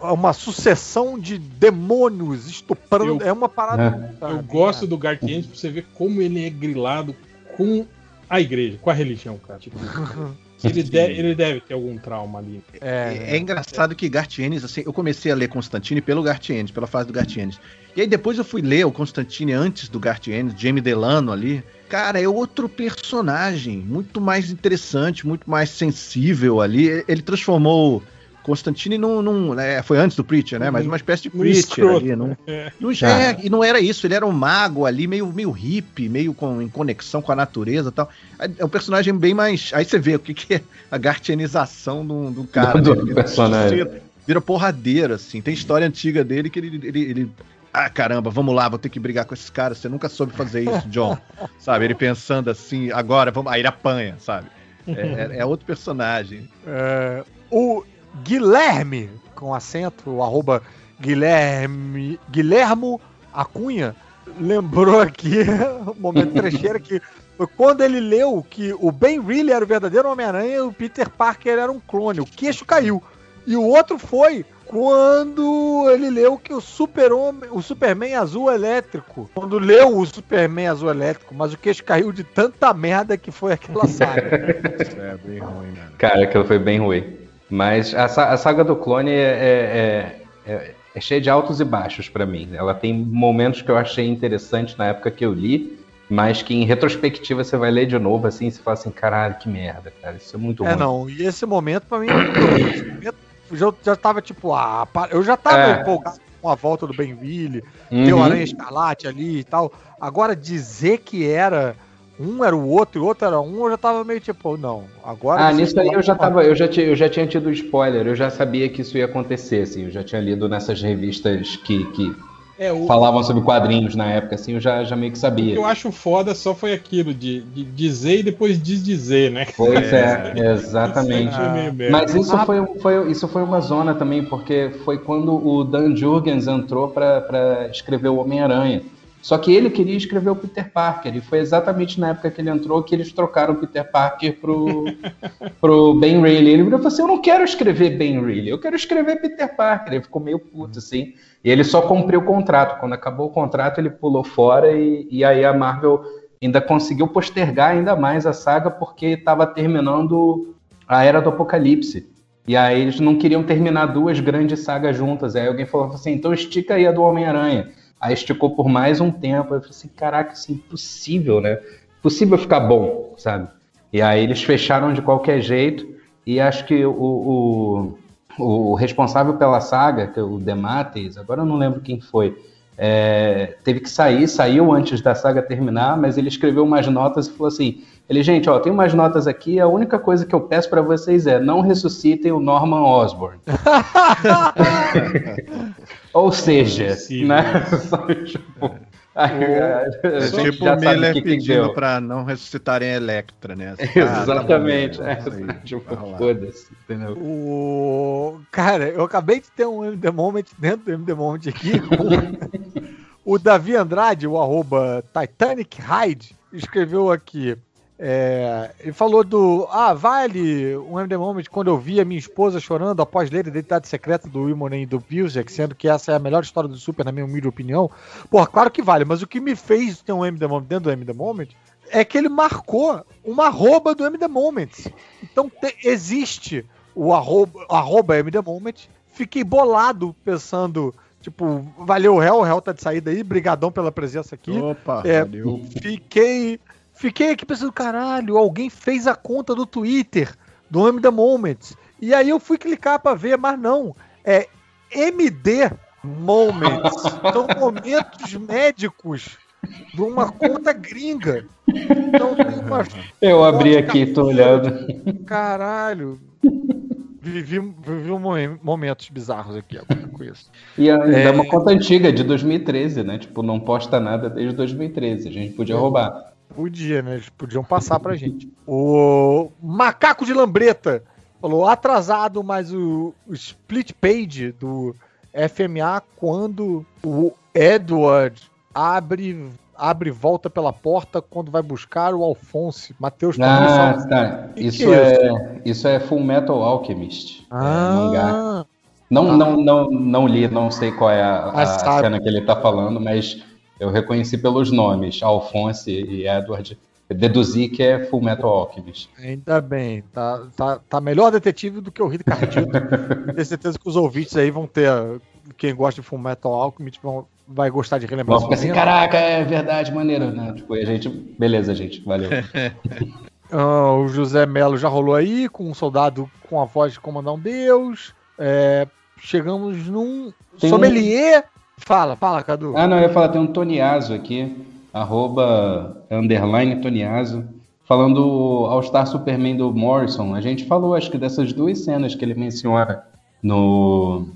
é uma sucessão de demônios estuprando. Eu- é uma parada. Eu gosto do Gartiennes pra você ver como ele é grilado com a igreja, com a religião, cara. Tipo, ele, de- ele deve ter algum trauma ali. É, É, é engraçado que Gartienes, assim, eu comecei a ler Constantine pelo Gartienes, pela fase do Gartienes. E aí depois eu fui ler o Constantine antes do Gartienes, Jamie Delano ali. Cara, é outro personagem, muito mais interessante, muito mais sensível ali. Ele transformou Constantine num. num é, foi antes do Preacher, né? Mas uma espécie de Preacher escroto. ali. Num, É. num- é, e não era isso, ele era um mago ali, meio, meio hippie, meio com, em conexão com a natureza e tal. É um personagem bem mais. Aí você vê o que, que é a gartianização do, do cara. Do né? Personagem. Vira, vira porradeiro, assim. Tem história antiga dele que ele, ele, ele- Ah, caramba, vamos lá, vou ter que brigar com esses caras. Você nunca soube fazer isso, John. sabe? Ele pensando assim, agora, vamos. Aí ele apanha, sabe? É, é- é outro personagem. É, o Guilherme, com acento, o arroba Guilherme, Guilhermo Acunha, lembrou aqui, um momento trecheiro, que foi quando ele leu que o Ben Reilly era o verdadeiro Homem-Aranha e o Peter Parker era um clone. O queixo caiu. E o outro foi quando ele leu que o Super Homem, o Superman azul elétrico, quando leu o Superman azul elétrico, mas o queixo caiu de tanta merda que foi aquela saga. Isso é bem ruim, mano. Cara, aquilo foi bem ruim. Mas a, a saga do clone é, é, é, é cheia de altos e baixos pra mim. Ela tem momentos que eu achei interessantes na época que eu li, mas que em retrospectiva você vai ler de novo assim e você fala assim, caralho, que merda, cara. Isso é muito É, ruim. não, e esse momento pra mim, esse momento, já, já tava tipo, ah, eu já tava É. empolgado com a volta do Benville, Uhum. tem o Aranha Escarlate ali e tal. Agora dizer que era um era o outro e o outro era um, eu já tava meio tipo, não, agora. Ah, nisso aí eu já tava, eu já, tinha, eu já tinha tido spoiler, eu já sabia que isso ia acontecer, assim, eu já tinha lido nessas revistas que, que É, o, falavam sobre quadrinhos na época, assim, eu já, já meio que o que sabia. eu acho foda só foi aquilo de, de dizer e depois desdizer, né? Pois é, exatamente. Isso é. Mas isso foi, foi, isso foi uma zona também, porque foi quando o Dan Jurgens entrou para escrever o Homem-Aranha. Só que ele queria escrever o Peter Parker, e foi exatamente na época que ele entrou que eles trocaram o Peter Parker pro, pro Ben Reilly. Ele falou assim: Eu não quero escrever Ben Reilly, eu quero escrever Peter Parker. Ele ficou meio puto assim. E ele só cumpriu o contrato. Quando acabou o contrato, ele pulou fora, e, e aí a Marvel ainda conseguiu postergar ainda mais a saga porque estava terminando a Era do Apocalipse. E aí eles não queriam terminar duas grandes sagas juntas. Aí alguém falou assim, então estica aí a do Homem-Aranha. Aí esticou por mais um tempo. Eu falei assim, caraca, isso é impossível, né? Impossível ficar bom, sabe? E aí eles fecharam de qualquer jeito. E acho que o, o, o responsável pela saga, que é o Demates, agora eu não lembro quem foi, é, teve que sair, saiu antes da saga terminar, mas ele escreveu umas notas e falou assim: ele, gente, ó, tem umas notas aqui, a única coisa que eu peço pra vocês é não ressuscitem o Norman Osborn. Ou seja, né? Só, tipo, aí, a É gente tipo o Miller pedindo pra não ressuscitarem a Electra, né? Exatamente. Ah, tá bom, é, é, tipo, rolar. foda-se, entendeu? O... Cara, eu acabei de ter um MD Moment dentro do MD Moment aqui. o Davi Andrade, o arroba Titanic Hyde, escreveu aqui. É, ele falou do. Ah, vale um MD Moment quando eu vi a minha esposa chorando após ler a Identidade Secreta do Wilmonen e do Pilsek, sendo que essa é a melhor história do Super, na minha humilde opinião. Porra, claro que vale, mas o que me fez ter um MD Moment dentro do MD Moment é que ele marcou uma arroba do MD Moments. Então te- existe o arroba, arroba MD Moment. Fiquei bolado pensando, Tipo, valeu, réu, o réu tá de saída aí, brigadão pela presença aqui. Opa, É, valeu. Fiquei, fiquei aqui pensando, caralho, alguém fez a conta do Twitter do M The Moments. E aí eu fui clicar pra ver, mas não. É MD Moments. São momentos médicos de uma conta gringa. Então tem umas Eu abri aqui, tô olhando. Caralho. Vivi, vivi momen- momentos bizarros aqui agora com isso. E ainda é É. uma conta antiga, de 2013, né? Tipo, não posta nada desde 2013. A gente podia roubar. Podia, né? Eles podiam passar pra gente. O Macaco de Lambreta falou atrasado, mas o, o split page do FMA quando o Edward abre abre volta pela porta quando vai buscar o Alphonse. Matheus Ah, Paulista. tá. Isso é é, isso é Full Metal Alchemist. é. Ah, Não, Ah. não, não, não li, não sei qual é a, Ah, a cena que ele tá falando, mas eu reconheci pelos nomes, Alphonse e Edward. Deduzi que é Full Metal Alchemist. ainda bem. Tá, tá, tá melhor detetive do que o Ricardo Cardito. Tenho certeza que os ouvintes aí vão ter. Quem gosta de Full Metal Alchemist vão, vai gostar de relembrar ficar assim, caraca, é verdade, maneiro, né? Tipo, a gente, beleza, gente, valeu. Ah, o José Melo já rolou aí, com um soldado com a voz de comandar um deus. É, chegamos num Tem sommelier. Fala, fala, Cadu. Ah, não, eu ia falar, tem um Toniazo aqui, arroba, underline Toniazo, falando All Star Superman do Morrison. A gente falou, acho que dessas duas cenas que ele menciona no,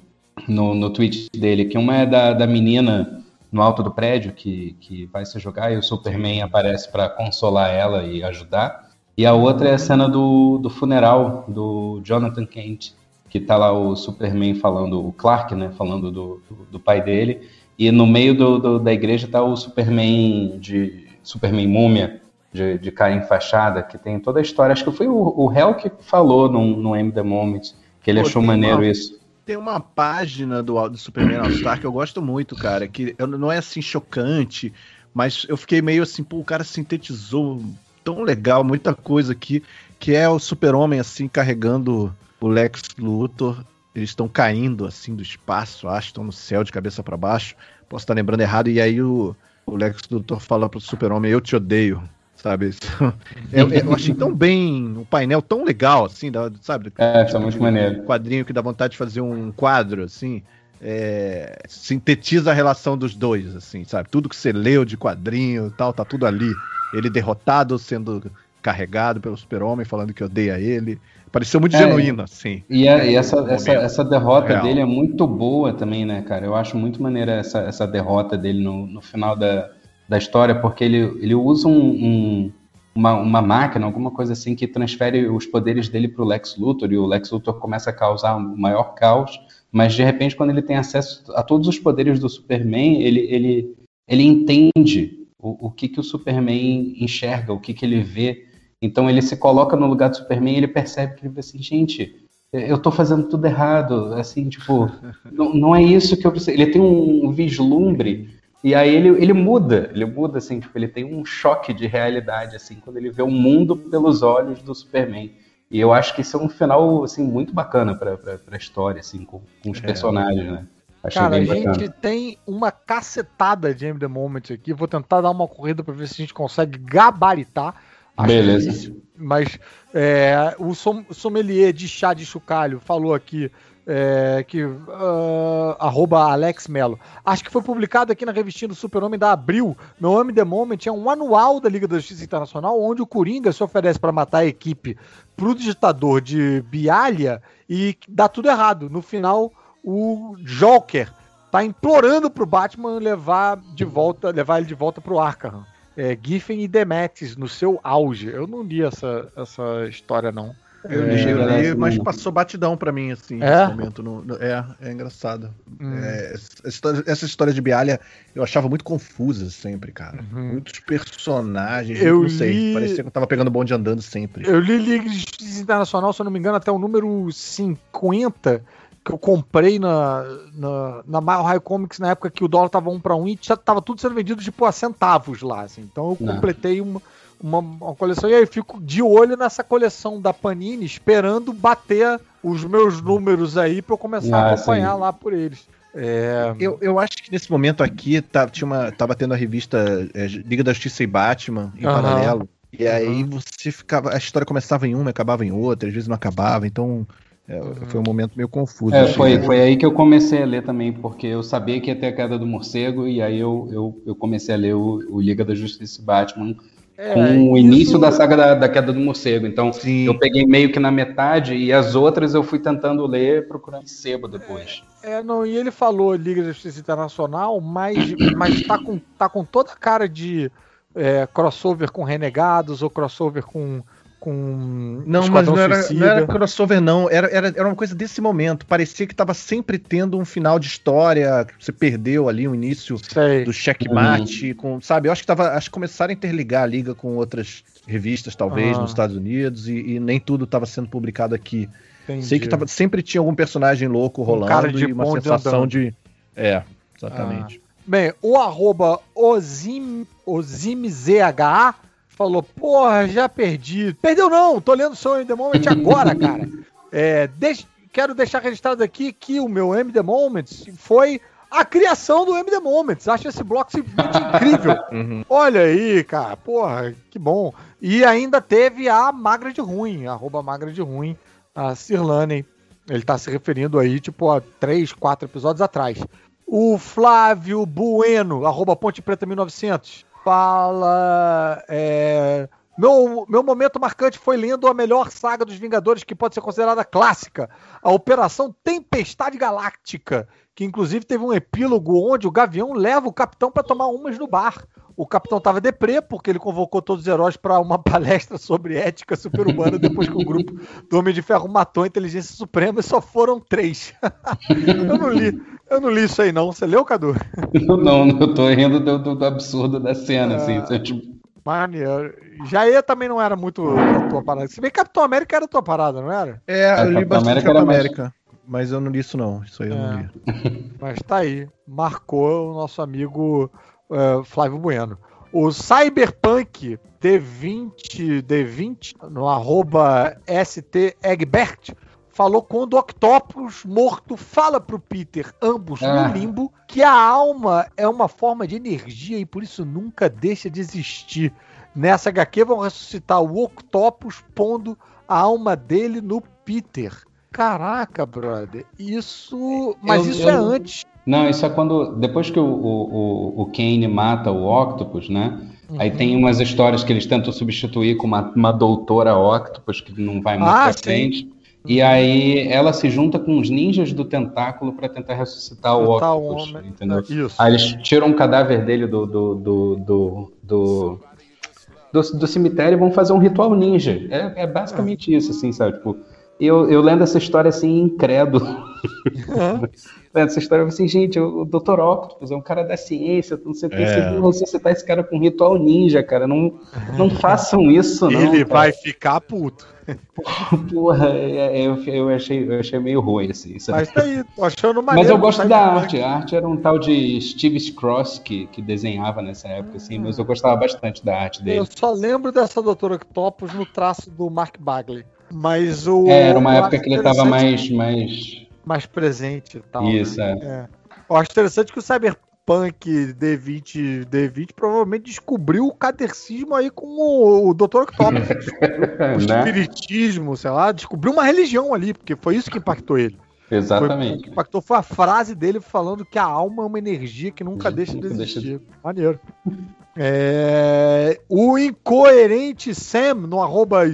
no, no tweet dele, que uma é da, da menina no alto do prédio que, que vai se jogar e o Superman aparece para consolar ela e ajudar. E a outra é a cena do, do funeral do Jonathan Kent, que tá lá o Superman falando, o Clark, né, falando do, do, do pai dele, e no meio do, do- da igreja tá o Superman de Superman múmia, de, de cara enfaixada, que tem toda a história. Acho que foi o, o Hell que falou no, no M The Moment, que ele Pô, achou maneiro uma- isso. Tem uma página do, do Superman All Star que eu gosto muito, cara, que não é assim chocante, mas eu fiquei meio assim, pô, o cara sintetizou tão legal, muita coisa aqui, que é o Super-Homem assim carregando o Lex Luthor. Eles estão caindo assim do espaço, acho, estão no céu de cabeça para baixo. Posso estar lembrando errado e aí o, o Lex Luthor fala pro Super-Homem, eu te odeio. Sabe? Eu, eu achei tão bem, um painel tão legal, assim, da- sabe? É, tá muito maneiro. quadrinho que dá vontade de fazer um quadro, assim, é, sintetiza a relação dos dois, assim, sabe? Tudo que você leu de quadrinho e tal, tá tudo ali. Ele derrotado, sendo carregado pelo super-homem, falando que odeia ele. Pareceu muito É. genuíno, assim. E, a- e essa, essa, essa derrota Real. dele é muito boa também, né, cara? Eu acho muito maneira essa, essa derrota dele no, no final da, da história, porque ele, ele usa um, um- uma, uma máquina, alguma coisa assim, que transfere os poderes dele pro Lex Luthor, e o Lex Luthor começa a causar um maior caos, mas de repente, quando ele tem acesso a todos os poderes do Superman, ele, ele, ele entende o, o que, que o Superman enxerga, o que, que ele vê. Então ele se coloca no lugar do Superman e ele percebe que ele vê assim, gente, eu tô fazendo tudo errado, assim, tipo, não, não é isso que eu preciso. Ele tem um vislumbre e aí ele, ele muda, ele muda, assim, tipo, ele tem um choque de realidade, assim, quando ele vê o mundo pelos olhos do Superman. E eu acho que isso é um final, assim, muito bacana pra, pra, pra história, assim, com, com os É. personagens, né? Achei Cara, a gente bacana. tem uma cacetada de M The Moment aqui. Vou tentar dar uma corrida para ver se a gente consegue gabaritar. Acho Beleza. difícil, Mas é, o som- sommelier de chá de chocalho falou aqui é, que ah, arroba Alex Melo. Acho que foi publicado aqui na revistinha do Super-Homem da Abril. Meu M The Moment é um anual da Liga da Justiça Internacional, onde o Coringa se oferece para matar a equipe pro digitador de Bialha e dá tudo errado. No final, o Joker tá implorando pro Batman levar de volta, levar ele de volta pro Arkham. É, Giffen e Demetis no seu auge. Eu não li essa, essa história, não. Eu É, li, eu li, mas passou batidão pra mim, assim, É? nesse momento. no- no- é, é engraçado. Hum. É, essa, história, essa história de Bialha eu achava muito confusa sempre, cara. Uhum. Muitos personagens, Eu não sei, li- parecia que eu tava pegando bonde andando sempre. Eu li Liga de Justiça Internacional, se eu não me engano, até o número 50, que eu comprei na, na, na Mile High Comics na época que o dólar tava 1 para 1 e já tava tudo sendo vendido tipo a centavos lá, assim. Então eu Não. completei uma, uma, uma coleção e aí fico de olho nessa coleção da Panini, esperando bater os meus números aí para eu começar a Ah, acompanhar sim. lá por eles. É... Eu, eu acho que nesse momento aqui tá, tinha uma, tava tendo a revista é, Liga da Justiça e Batman em uhum. paralelo. E aí você ficava. A história começava em uma e acabava em outra, às vezes não acabava, então é, foi um momento meio confuso. É, foi, foi aí que eu comecei a ler também, porque eu sabia que ia ter a queda do morcego, e aí eu, eu, eu comecei a ler o, o Liga da Justiça e Batman é, com o início isso... da saga da, da, queda do morcego. Então Sim. eu peguei meio que na metade e as outras eu fui tentando ler procurando sebo depois. É, é, não, e ele falou Liga da Justiça Internacional, mas, mas tá, com, tá com toda a cara de é, crossover com Renegados ou crossover com com não, mas não era, não era, crossover não, era, era, era uma coisa desse momento, parecia que estava sempre tendo um final de história, você perdeu ali o início Sei. do checkmate, uhum. com, sabe, eu acho que tava, acho que começaram a interligar a liga com outras revistas talvez ah. nos Estados Unidos e, e nem tudo estava sendo publicado aqui. Entendi. Sei que tava, sempre tinha algum personagem louco rolando um cara de e uma sensação andando. de é, exatamente. Ah. Bem, o arroba Ozim, OzimZHA falou, porra, já perdi. Perdeu não, tô lendo in the Moment agora, cara. É, deixe, quero deixar registrado aqui que o meu M The Moments foi a criação do M The Moments. Acho esse bloco simplesmente incrível. Uhum. Olha aí, cara, porra, que bom. E ainda teve a Magra de Ruim, arroba Magra de Ruim, a Sirlane. Ele tá se referindo aí, tipo, a três, quatro episódios atrás. O Flávio Bueno, arroba Ponte Preta 1900 fala. É, meu, meu momento marcante foi lendo a melhor saga dos Vingadores, que pode ser considerada clássica, a Operação Tempestade Galáctica, que inclusive teve um epílogo onde o Gavião leva o Capitão para tomar umas no bar. O Capitão estava deprê, porque ele convocou todos os heróis para uma palestra sobre ética super-humana depois que o grupo do Homem de Ferro matou a Inteligência Suprema e só foram três. eu não li. Eu não li isso aí, não. Você leu, Cadu? não, eu tô rindo do, do, do absurdo da cena, assim, é... assim. Tipo... Maneiro. Jair também não era muito a tua parada. Se bem que Capitão América era a tua parada, não era? É, eu li Capitão bastante América Capitão América. Mais... Mas eu não li isso, não. Isso aí eu é. não li. Mas tá aí. Marcou o nosso amigo uh, Flávio Bueno. O Cyberpunk D20, D20 no arroba ST Egbert falou quando o Octopus morto fala pro Peter, ambos ah. no limbo, que a alma é uma forma de energia e por isso nunca deixa de existir. Nessa HQ vão ressuscitar o Octopus pondo a alma dele no Peter. Caraca, brother. Isso. Mas eu, isso eu... é antes. Não, isso é quando. Depois que o, o, o Kane mata o Octopus, né? Uhum. Aí tem umas histórias que eles tentam substituir com uma, uma doutora Octopus, que não vai muito ah, pra frente. E aí ela se junta com os ninjas do tentáculo para tentar ressuscitar o Octopus, o entendeu? É, aí eles tiram o cadáver dele do do, do, do, do, do, do cemitério e vão fazer um ritual ninja. É, é basicamente isso, assim, sabe? Tipo, eu, eu lendo essa história assim, incrédulo. Lendo essa história, assim, gente, o, o Dr. Octopus é um cara da ciência, não sei o que, é. você citar esse cara com um ritual ninja, cara. Não, não façam isso, não. Ele cara. vai ficar puto. Porra, é, é, eu, eu, achei, eu achei meio ruim assim. Mas tá aí, tô achando maneiro. Mas eu gosto da arte. A arte era um tal de Steve Cross que, que desenhava nessa época, assim, mas eu gostava bastante da arte dele. Eu só lembro dessa Doutora Octopus no traço do Mark Bagley. Mas o. É, era uma época que ele estava mais, mais. Mais presente e tal. Isso, né? é. é. Eu acho interessante que o Cyberpunk Punk D20, D20 provavelmente descobriu o catecismo aí com o, o Dr. Octopus. o né? espiritismo, sei lá, descobriu uma religião ali, porque foi isso que impactou ele. Exatamente. Foi, o que impactou foi a frase dele falando que a alma é uma energia que nunca deixa de existir. Deixa... Maneiro. É, o incoerente Sam, no arroba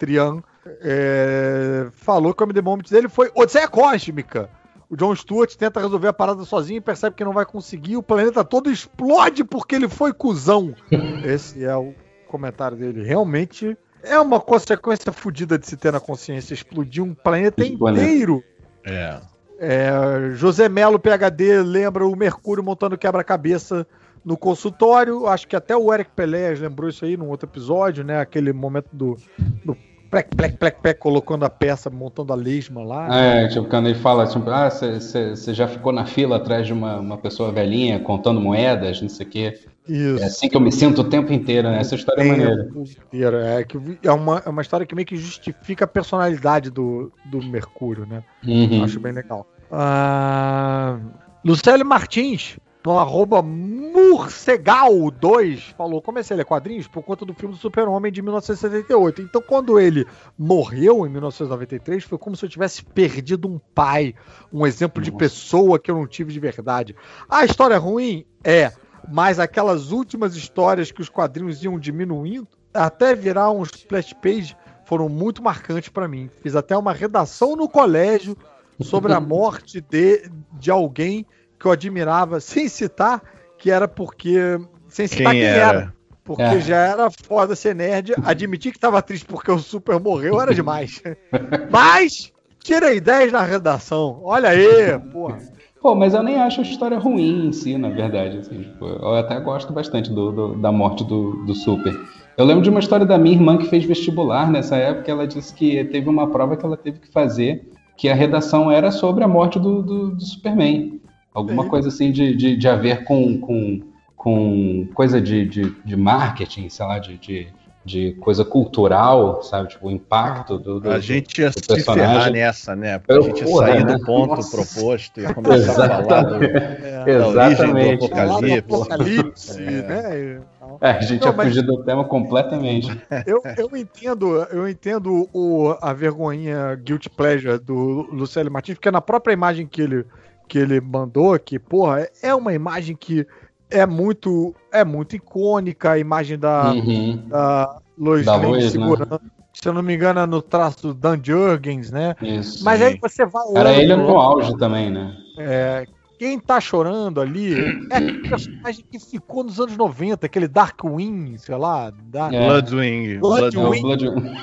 Spatrian, é, falou que o MD Moment dele foi Odisseia Cósmica. O John Stewart tenta resolver a parada sozinho e percebe que não vai conseguir. O planeta todo explode porque ele foi cuzão. Esse é o comentário dele. Realmente é uma consequência fodida de se ter na consciência. Explodir um planeta inteiro. É. é. José Melo, PHD, lembra o Mercúrio montando quebra-cabeça no consultório. Acho que até o Eric Pelé lembrou isso aí num outro episódio, né? Aquele momento do, do plec, plec, plec, plec, colocando a peça, montando a lesma lá. É, tipo, quando ele fala, tipo, ah, você já ficou na fila atrás de uma, uma pessoa velhinha contando moedas, não sei o quê. Isso. É assim que eu me sinto o tempo inteiro, né? Essa história é maneira. Inteiro. É, que é, uma, é uma história que meio que justifica a personalidade do, do Mercúrio, né? Uhum. Acho bem legal. Ah, Lucélio Martins, no arroba Murcegal2, falou: comecei a ler quadrinhos por conta do filme do Super-Homem de 1978. Então, quando ele morreu em 1993, foi como se eu tivesse perdido um pai, um exemplo de Nossa. pessoa que eu não tive de verdade. A história é ruim? É. Mas aquelas últimas histórias que os quadrinhos iam diminuindo, até virar um splash page, foram muito marcantes pra mim. Fiz até uma redação no colégio sobre a morte de, de alguém que eu admirava, sem citar, que era porque. Sem citar Quem quem, era? era. Porque É. já era foda ser nerd. Admitir que tava triste porque o Super morreu era demais. Mas, tirei 10 na redação. Olha aí, porra. Pô, mas eu nem acho a história ruim em si, na verdade. assim, tipo, eu até gosto bastante do, do- da morte do, do Super. Eu lembro de uma história da minha irmã que fez vestibular nessa época. Ela disse que teve uma prova que ela teve que fazer, que a redação era sobre a morte do, do, do Superman. Alguma coisa assim de, de, de a ver com, com, com coisa de, de, de marketing, sei lá, de, de, de coisa cultural, sabe? Tipo, o impacto do, do A gente ia do se ferrar nessa, né? Porque Eu- a gente ia porra, sair né? do ponto Nossa. proposto e começar a falar do, É, da origem do Exatamente. apocalipse. É. né? e tal. É, a gente Não, ia mas- fugir do tema completamente. Eu, eu entendo, eu entendo o, a vergonhinha guilt pleasure do Lucélio Martins, porque na própria imagem que ele, que ele mandou, que, porra, é uma imagem que é muito, é muito icônica, a imagem da, Uhum. da Lois Da Lane Lois, né? segurando. Se eu não me engano, é no traço do Dan Jurgens, né? Isso. Mas Sim. aí você vai Era ele olhando, no auge também, né? é, quem tá chorando ali é aquele personagem que ficou nos anos 90, aquele Darkwing, sei lá. Dark... É. Bloodwing. Bloodwing. É Bloodwing. Blood...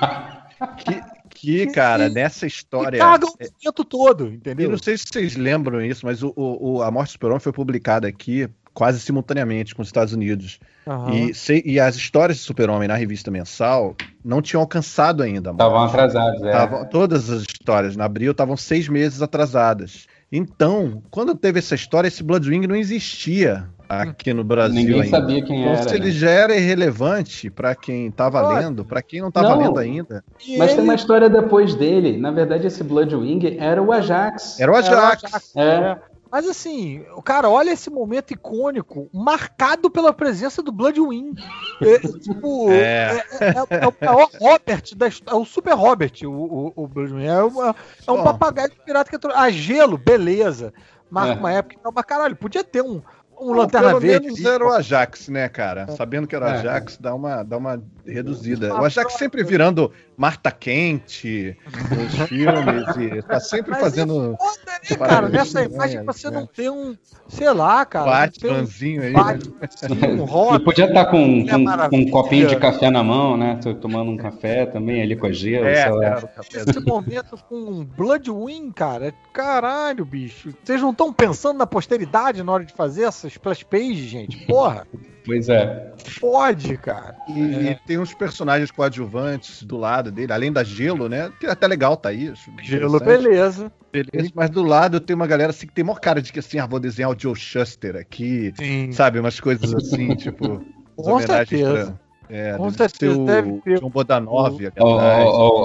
Que, que, cara, nessa Que história. caga o tempo todo, Eu entendeu? não sei se vocês lembram isso, mas o, o- o- a Morte do Super-Homem foi publicada aqui quase simultaneamente com os Estados Unidos. Aham. E, se- e as histórias de Super-Homem na revista mensal não tinham alcançado ainda. Estavam atrasados, é. Tavam- todas as histórias na Abril estavam seis meses atrasadas. Então, quando teve essa história, esse Bloodwing não existia aqui no Brasil Ninguém ainda. sabia quem Então, era. se ele né? já era irrelevante para quem estava Olha, lendo, para quem não estava não. lendo ainda, E Mas tem ele- uma história depois dele. Na verdade, esse Bloodwing era o Ajax. era o Era o Ajax. Ajax. É. Mas assim, cara, olha esse momento icônico, marcado pela presença do Bloodwing. É, tipo, É. é, é- é o maior Robert da é o Super Robert, o, o, o Bloodwing. É, uma- é um papagaio de pirata que entrou. Ah, gelo, beleza. Marca É. uma época que mas caralho, podia ter um, um lanterna pelo verde. menos era o Ajax, né, cara? Sabendo que era o É. Ajax, dá uma, dá uma reduzida. O Ajax sempre virando Marta Quente nos filmes e tá sempre Mas fazendo Foda, né, cara? Nessa imagem você né? não tem um, sei lá, cara. tem um Batmanzinho aí. né? Batman, um podia estar com, Mulher com- com um copinho de café na mão, né? Tô Tomando um café também ali com a gelo, É, sei lá. cafezinho. Esse momento com um Bloodwing, cara, caralho, bicho. Vocês não estão pensando na posteridade na hora de fazer essa splash page, gente? Porra, Pois é. pode, cara. E, e tem uns personagens coadjuvantes do lado dele, além da Gelo, né? Que é até legal tá aí. acho Gelo, beleza. Beleza, Mas do lado tem uma galera assim que tem maior cara de que assim, ah, vou desenhar o Joe Shuster aqui, Sim. sabe? Umas coisas assim, tipo. Com certeza. pra- É, Com deve certeza, ser o deve ter John Bodanov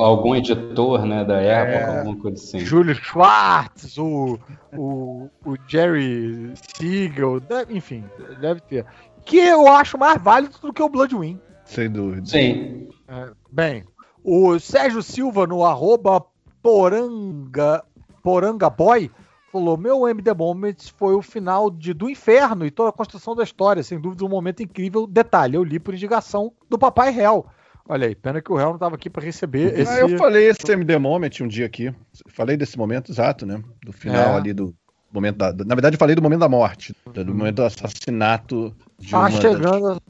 algum editor, né, da época, É. alguma coisa assim. Júlio Schwartz, o, o, o Jerry Siegel, deve- enfim, deve ter. Que eu acho mais válido do que o Bloodwing. Sem dúvida. Sim. É, bem, o Sérgio Silva no arroba poranga, poranga boy falou, meu MD Moments foi o final de Do Inferno e toda a construção da história, sem dúvida um momento incrível. Detalhe, eu li por indicação do Papai Real. Olha aí, pena que o Real não estava aqui para receber esse... Ah, eu falei esse MD Moment um dia aqui. Falei desse momento exato, né? Do final É. ali do momento da. Na verdade, eu falei do momento da morte, do momento do assassinato de Tá uma das- chegando,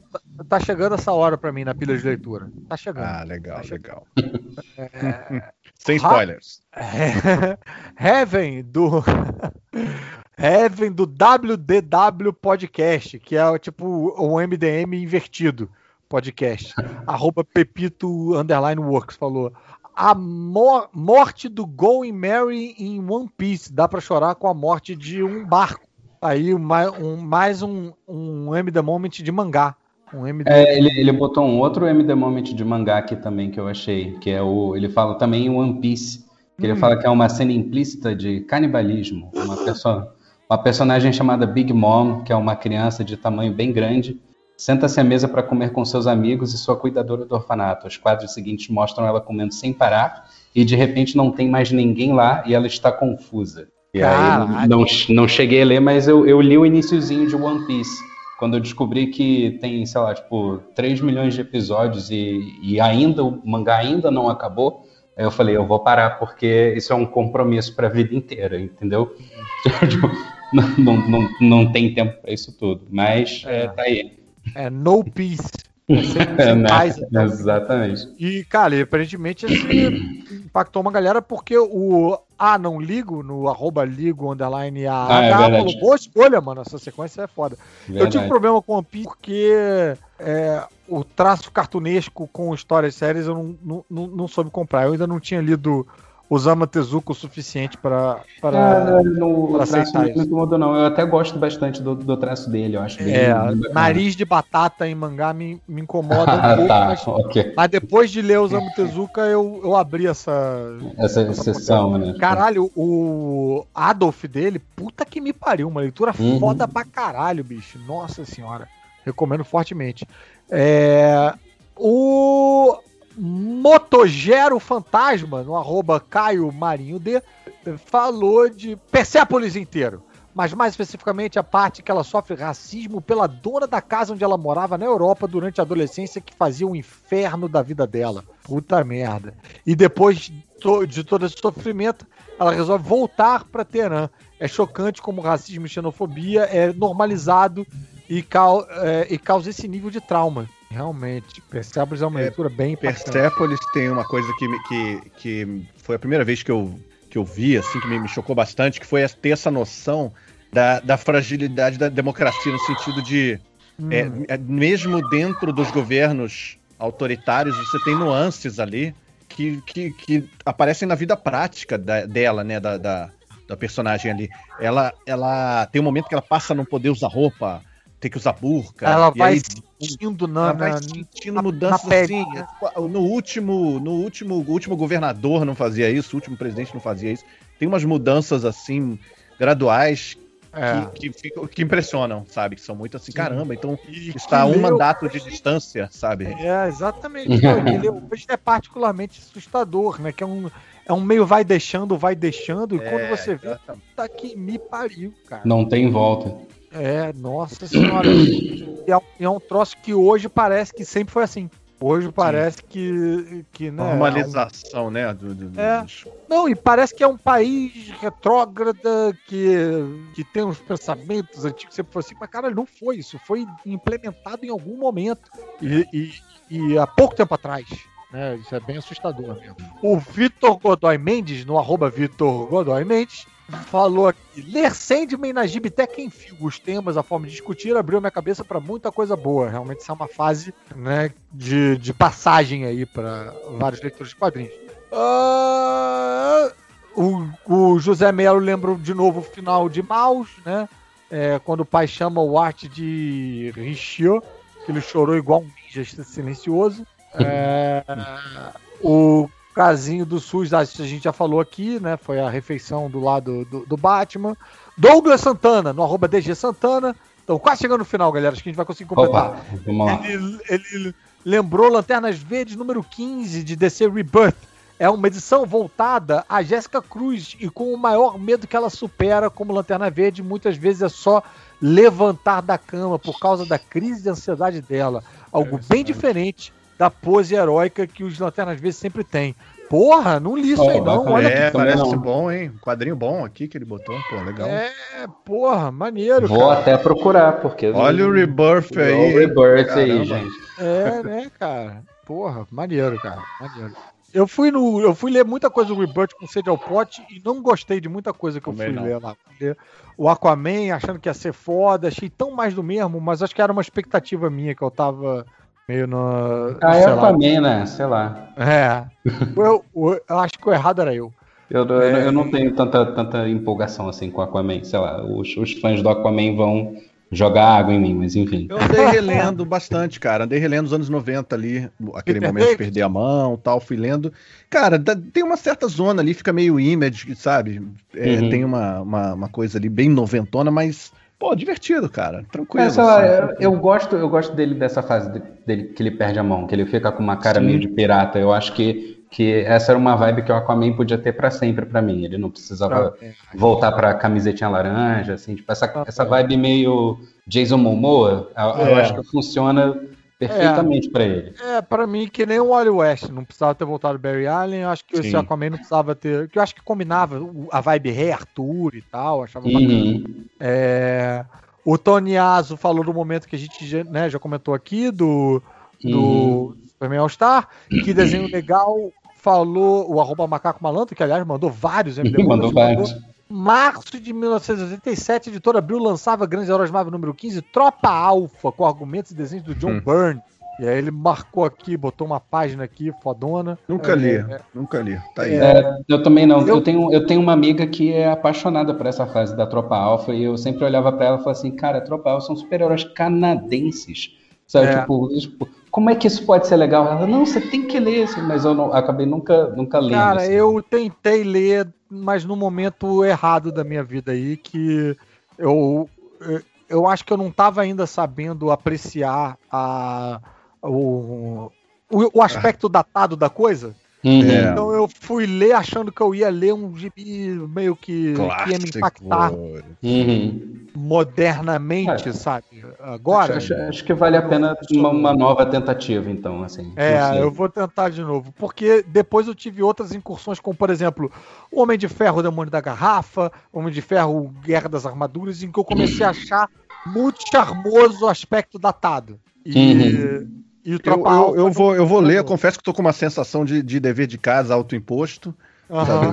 tá chegando essa hora para mim na pilha de leitura. Tá chegando. Ah, legal, Tá legal. Sem Ra- spoilers. Heaven do Heaven do WDW Podcast, que é tipo um MDM invertido podcast. Arroba Pepito Underline Works falou. A mor- morte do Going Mary em One Piece. Dá pra chorar com a morte de um barco. Aí mais um, mais um, um MD Moment de mangá. Um É, ele, ele botou um outro MD Moment de mangá aqui também que eu achei, que é o. Ele fala também em One Piece, Que ele fala que é uma cena implícita de canibalismo. Uma, perso uma personagem chamada Big Mom, que é uma criança de tamanho bem grande, senta-se à mesa para comer com seus amigos e sua cuidadora do orfanato. Os quadros seguintes mostram ela comendo sem parar e de repente não tem mais ninguém lá e ela está confusa. E aí não, não cheguei a ler, mas eu, eu li o iníciozinho de One Piece. Quando eu descobri que tem, sei lá, tipo, 3 milhões de episódios e, e ainda o mangá ainda não acabou, Aí eu falei, eu vou parar porque isso é um compromisso para a vida inteira, entendeu? Tipo, não, não, não, tem tempo para isso tudo, mas é, tá aí. É no peace. É, né? paz, então. Exatamente. E, cara, aparentemente assim, impactou uma galera porque o A não ligo, no arroba ligo underline A, ah, é falou, boa escolha, mano, essa sequência é foda. Verdade. Eu tive um problema com One Piece porque é, o traço cartunesco com histórias sérias eu não, não, não, soube comprar. Eu ainda não tinha lido Osama Tezuka o suficiente para para no, aceitar isso. Não não. Eu até gosto bastante do, do traço dele, eu acho é, bem nariz de batata em mangá me, me incomoda um ah, pouco, tá, mas, okay. mas, depois de ler Osama Tezuka eu, eu abri essa essa, essa exceção, né? Caralho, o Adolf dele, puta que me pariu, uma leitura uhum. foda pra caralho, bicho. Nossa senhora. Recomendo fortemente. É, o Motogero Fantasma, no arroba Caio Marinho D, falou de Persépolis inteiro. Mas mais especificamente a parte que ela sofre racismo pela dona da casa onde ela morava na Europa durante a adolescência, que fazia um inferno da vida dela. Puta merda. E depois de todo esse sofrimento, ela resolve voltar para Teherã. É chocante como racismo e xenofobia é normalizado e, é, e causa esse nível de trauma. Realmente, Persepolis é uma é, leitura bem Persepolis tem uma coisa que, que, que foi a primeira vez que eu, que eu vi, assim, que me, me chocou bastante, que foi ter essa noção da, da fragilidade da democracia, no sentido de, hum. é, é, mesmo dentro dos governos autoritários, você tem nuances ali que, que, que aparecem na vida prática da, dela, né, da, da, da personagem ali. Ela, ela tem um momento que ela passa a não poder usar roupa, ter que usar burca. Ela vai aí, sentindo na, ela vai sentindo na, mudanças na assim. No último, no último, o último governador não fazia isso, o último presidente não fazia isso. Tem umas mudanças assim graduais é. que, que, que, impressionam, sabe? Que são muito assim, Sim. caramba, então e está a um mandato de distância, sabe? É, exatamente. hoje é particularmente assustador, né? Que é um, é um meio vai deixando, vai deixando, e é, quando você vê, tá que me pariu, cara. Não tem volta. É, nossa senhora. é, é, um troço que hoje parece que sempre foi assim. Hoje parece que, que né, normalização, é um... né? Do, do, é. Não, e parece que é um país retrógrada que, que tem uns pensamentos antigos. Você falou assim, mas cara, não foi. Isso foi implementado em algum momento e, e, e há pouco tempo atrás. Né? Isso é bem assustador mesmo. O Vitor Godoy Mendes, no arroba Vitor Godoy Mendes, falou aqui: ler Sandman na Gibitec em fio, os temas, a forma de discutir, abriu minha cabeça para muita coisa boa. Realmente, isso é uma fase né, de, de passagem aí para vários leitores de quadrinhos. Uh, o, o, José Melo lembra de novo o final de Maus, né? É, quando o pai chama o arte de Richio, que ele chorou igual um ninja silencioso. É, o casinho do SUS, a gente já falou aqui, né? Foi a refeição do lado do, do Batman. Douglas Santana, no arroba DG Santana. Então, quase chegando no final, galera. Acho que a gente vai conseguir completar. Opa, vamos lá. Ele, ele lembrou Lanternas Verdes número 15 de DC Rebirth. É uma edição voltada a Jéssica Cruz e com o maior medo que ela supera como Lanterna Verde, muitas vezes é só levantar da cama por causa da crise de ansiedade dela. Algo bem diferente da pose heróica que os Lanternas Verdes sempre têm. Porra, não li isso oh, aí não. Olha é, parece não. bom, hein? Um quadrinho bom aqui que ele botou, pô, legal. É, porra, maneiro. Vou cara. até procurar, porque. Olha o Rebirth aí. O Rebirth aí, gente. É, né, cara? Porra, maneiro, cara. Maneiro. Eu fui no, eu fui ler muita coisa do Rebirth com sede ao pote e não gostei de muita coisa que eu fui não. ler lá. O Aquaman, achando que ia ser foda, achei tão mais do mesmo, mas acho que era uma expectativa minha que eu tava meio no. Ah, eu também, né? Sei lá. É. eu, eu, eu, acho que o errado era eu. Eu, eu, é... eu não tenho tanta, tanta empolgação assim com o Aquaman. Sei lá, os, os fãs do Aquaman vão, jogar água em mim, mas enfim. Eu andei relendo bastante, cara. Andei relendo os anos 90 ali, aquele Peter momento de perder a mão tal, fui lendo. Cara, tem uma certa zona ali, fica meio image, sabe? É, Uhum. Tem uma, uma, uma coisa ali bem noventona, mas, pô, divertido, cara. Tranquilo. É, assim. eu, eu gosto, eu gosto dele dessa fase de- dele que ele perde a mão, que ele fica com uma cara Sim. meio de pirata. Eu acho que, que essa era uma vibe que o Aquaman podia ter pra sempre pra mim. Ele não precisava voltar pra camisetinha laranja, assim, tipo, essa, essa vibe meio Jason Momoa, eu, eu É. acho que funciona perfeitamente pra ele. É, pra mim, que nem o Wally West. Não precisava ter voltado o Barry Allen. Eu acho que esse Sim. Aquaman não precisava ter. Que eu acho que combinava a vibe Rei Arthur e tal. Achava bacana. Uhum. É, o Tony Aso falou do momento que a gente já, né, já comentou aqui, do, do Uhum. Superman All Star. Que desenho legal. Falou o arroba macaco malandro, que aliás mandou vários MD Mandou vários. Março de 1987, a editora Abril lançava Grandes Heróis Marvel número 15, Tropa Alpha, com argumentos e desenhos do John Hum. Byrne. E aí ele marcou aqui, botou uma página aqui, fodona. Nunca É, li, é, nunca li. Tá aí. É, eu também não. Eu- Eu... tenho, eu tenho uma amiga que é apaixonada por essa fase da Tropa Alpha e eu sempre olhava pra ela e falava assim, cara, Tropa Alpha são super-heróis canadenses. Sabe, É. tipo, tipo, como é que isso pode ser legal? Ela, não, você tem que ler, assim, mas eu não, acabei nunca, nunca lendo. Cara, assim. eu tentei ler, mas no momento errado da minha vida aí, que eu, eu- acho que eu não estava ainda sabendo apreciar a, o, o, o aspecto datado da coisa. Uhum. É. Então eu fui ler achando que eu ia ler um gibi meio que, que ia me impactar Uhum. modernamente, É. sabe? Agora. Acho, acho que vale a pena uma, uma nova tentativa, então, assim. É, sei. eu vou tentar de novo. Porque depois eu tive outras incursões, como por exemplo, o Homem de Ferro, o Demônio da Garrafa, o Homem de Ferro, Guerra das Armaduras, em que eu comecei a achar muito charmoso o aspecto datado. E, Uhum. E o Eu, Tropa eu, eu não- vou, eu vou ler, eu confesso que tô com uma sensação de, de dever de casa, autoimposto. Sabe?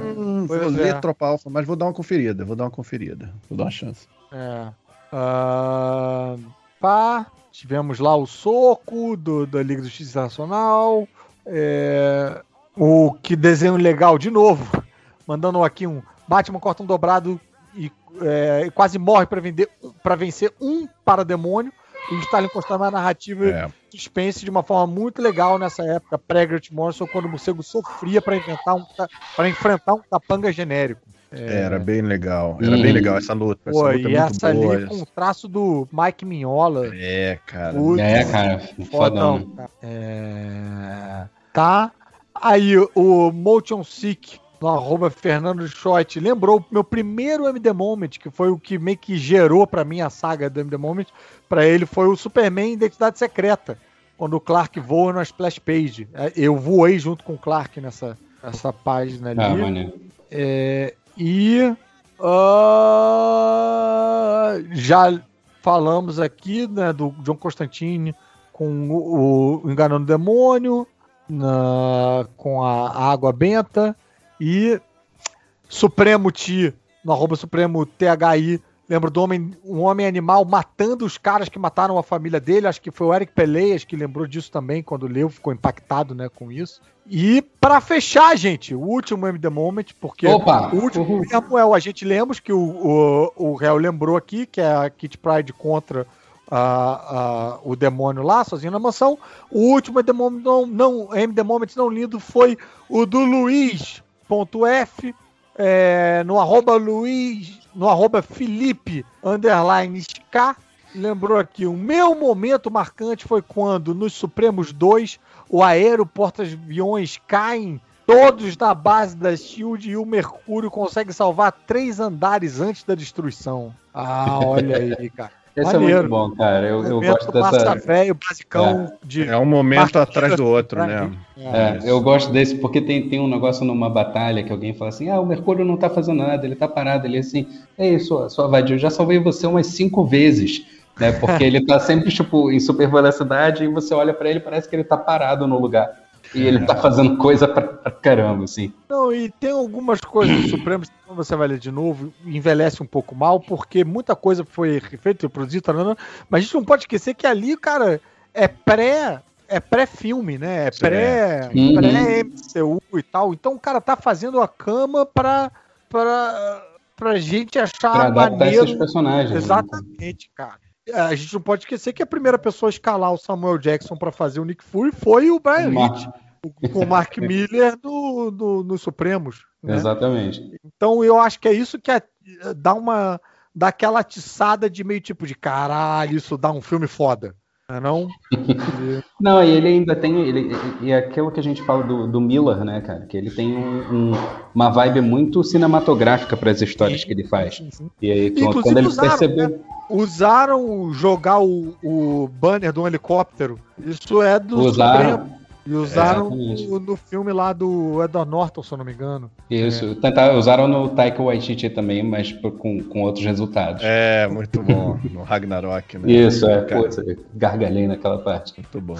Hum, vou Pois ler é. Tropa Alpha, mas vou dar uma conferida, vou dar uma conferida, vou dar uma chance. É. Ah, pá, tivemos lá o soco do, da Liga do Justiça Nacional. É, o que desenho legal de novo. Mandando aqui um Batman corta um dobrado e é, quase morre para vender para vencer um parademônio. O Stalin construiu uma narrativa É. suspense de uma forma muito legal nessa época, pré-Grant Morrison, quando o morcego sofria para inventar um para enfrentar um capanga genérico. Era bem legal, era Uhum. bem legal essa luta. Essa Pô, luta é e muito essa boa. ali com o traço do Mike Mignola. É, cara. Putz, É, cara, fodão, fodão. cara. É, Tá. Aí o Motion Sick, no arroba Fernando Schott, lembrou o meu primeiro MD Moment, que foi o que meio que gerou pra mim a saga do MD Moment. Pra ele foi o Superman Identidade Secreta, quando o Clark voa na splash page. É, Eu voei junto com o Clark nessa, nessa página ali. Ah, maneiro. É, e ah, já falamos aqui né, do John Constantine com o, o Enganando o Demônio, na- com a Água Benta e Supremo Ti, no arroba Supremo THI. Lembro do homem, um homem animal matando os caras que mataram a família dele. Acho que foi o Eric Peleias que lembrou disso também quando leu, ficou impactado né, com isso. E pra fechar, gente, o último MD Moment, porque Opa! o último é o Agente Lemos, que o, o, o réu lembrou aqui, que é a Kit Pride contra a- a- o demônio lá, sozinho na mansão. O último MD Moment não, não, MD Moment não lido foi o do Luiz.f, é, no arroba Luiz, no arroba Felipe, underline SK, lembrou aqui, o meu momento marcante foi quando, nos Supremos 2, o aero porta-aviões caem todos na base da SHIELD e o Mercúrio consegue salvar três andares antes da destruição. Ah, olha aí, cara. Esse é Maneiro. muito bom, cara. Eu, eu gosto dessa. velho, basicão de... É um momento atrás do outro, né? mim. É, eu gosto desse porque tem, tem um negócio numa batalha que alguém fala assim: ah, o Mercúrio não tá fazendo nada, ele tá parado. Ele assim, ei, sua, sua vadia, eu já salvei você umas cinco vezes. Né, porque ele tá sempre, tipo, em super velocidade e você olha pra ele e parece que ele tá parado no lugar. E ele tá fazendo coisa pra, pra caramba, assim. Não, e tem algumas coisas do Supremo, que quando você vai ler de novo, envelhece um pouco mal, porque muita coisa foi feita e produzida, mas a gente não pode esquecer que ali, cara, é pré. É pré-filme, né? É pré, Uhum. pré-MCU e tal. Então o cara tá fazendo a cama pra, pra, pra gente achar Pra maneiro. esses personagens. né? Exatamente, cara. É, A gente não pode esquecer que a primeira pessoa a escalar o Samuel Jackson pra fazer o Nick Fury foi o Brian Hitch, com o Mark Miller no, no, no Supremos. né? Exatamente. Então eu acho que é isso que é- dá uma. dá aquela atiçada de meio tipo de caralho, isso dá um filme foda. Não é não? E- Não, e ele ainda tem. Ele, e é aquilo que a gente fala do, do Miller, né, cara? Que ele tem um- um- uma vibe muito cinematográfica para as histórias que ele faz. E aí, Inclusive quando ele usaram, percebeu. né? Usaram jogar o, o banner de um helicóptero. Isso é do Usaram. Supremo. E usaram Exatamente. no, no filme lá do Edward Norton, se eu não me engano. Isso. Tentar, usaram no Taika Waititi também, mas com, com outros resultados. É, muito bom. No Ragnarok, né? Isso, é. Putz, gargalhei naquela parte. Muito bom.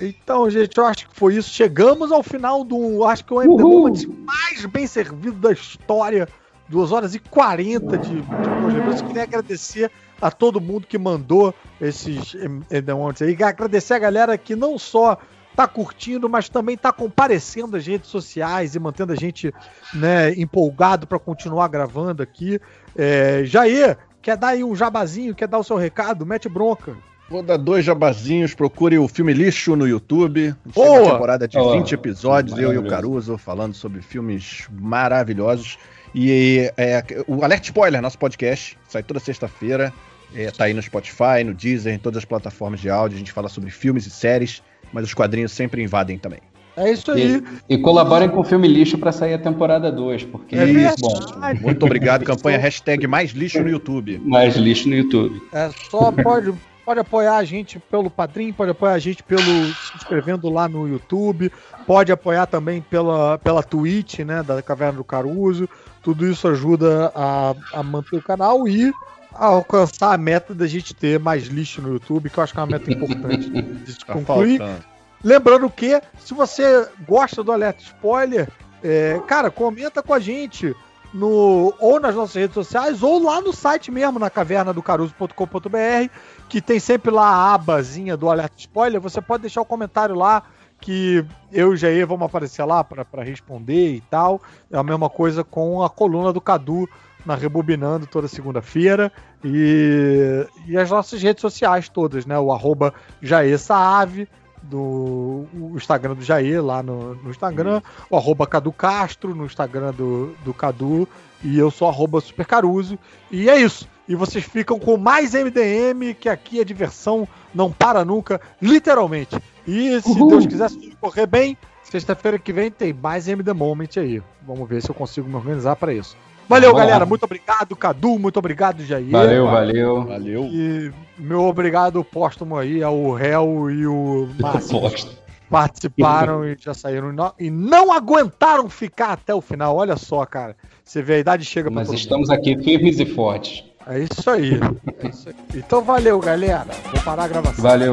Então, gente, eu acho que foi isso. Chegamos ao final do. Acho que é o MD. Moment mais bem servido da história. 2 horas e 40 de, de programas. Eu queria agradecer a todo mundo que mandou esses MD Moments aí. Agradecer a galera que não só tá curtindo, mas também tá comparecendo às redes sociais e mantendo a gente né, empolgado para continuar gravando aqui. É, Jair, quer dar aí um jabazinho? Quer dar o seu recado? Mete bronca. Vou dar dois jabazinhos. Procure o Filme Lixo no YouTube. Boa! Tem uma temporada de Ó, 20 episódios, eu e o. Caruso falando sobre filmes maravilhosos. E é, o Alert Spoiler, nosso podcast, sai toda sexta-feira. É, tá aí no Spotify, no Deezer, em todas as plataformas de áudio. A gente fala sobre filmes e séries, mas os quadrinhos sempre invadem também. É isso aí. E, e colaborem com o filme lixo para sair a temporada 2, porque É isso, bom. Muito obrigado. Campanha hashtag mais lixo no YouTube. mais lixo no YouTube. É só pode, pode apoiar a gente pelo Padrim, pode apoiar a gente pelo se inscrevendo lá no YouTube, pode apoiar também pela, pela Twitch, né, da Caverna do Caruso. Tudo isso ajuda a, a manter o canal e alcançar a meta da gente ter mais lixo no YouTube, que eu acho que é uma meta importante de se Tá concluir. faltando. Lembrando que, se você gosta do Alerta Spoiler, é, cara, comenta com a gente no, ou nas nossas redes sociais, ou lá no site mesmo, na caverna do caruso.com.br, que tem sempre lá a abazinha do Alerta Spoiler. Você pode deixar o comentário lá, que eu e o Jair vamos aparecer lá para responder e tal. É a mesma coisa com a coluna do Cadu na Rebobinando toda segunda-feira. E, e as nossas redes sociais todas, né? O arroba Jair Saave, do o Instagram do Jair lá no, no Instagram, o arroba Cadu Castro no Instagram do, do Cadu, e eu sou arroba Super Caruso. E é isso. E vocês ficam com mais MDM, que aqui a diversão não para nunca, literalmente. E se Uhul. Deus quiser se tudo correr bem, sexta-feira que vem tem mais MD Moment aí. Vamos ver se eu consigo me organizar para isso. Valeu, Vamos lá. galera. Muito obrigado, Cadu. Muito obrigado, Jair. Valeu, valeu. Valeu. E meu obrigado póstumo aí ao réu e o Márcio participaram e já saíram e não- aguentaram ficar até o final. Olha só, cara. Você vê, a idade chega pra Mas estamos aqui firmes e fortes. É isso aí. É isso aí. Então valeu, galera. Vou parar a gravação. Valeu.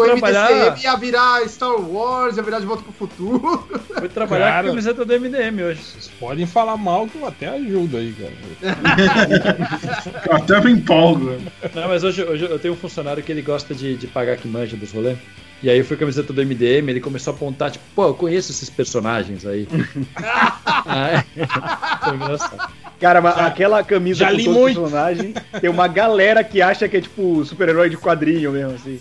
O trabalhar- MDCM ia virar Star Wars, ia virar de volta pro futuro. Fui trabalhar Cara. com a camiseta do MDM hoje. Vocês podem falar mal que eu até ajudo aí, cara. Eu até me empolgo. Não, mas hoje, hoje eu tenho um funcionário que ele gosta de, de pagar que manja dos rolês. E aí eu fui com a camiseta do MDM, ele começou a apontar, tipo, pô, eu conheço esses personagens aí. ah, é. Foi engraçado. Cara, mas aquela camisa já com li todo muito. personagem, tem uma galera que acha que é tipo super-herói de quadrinho mesmo, assim.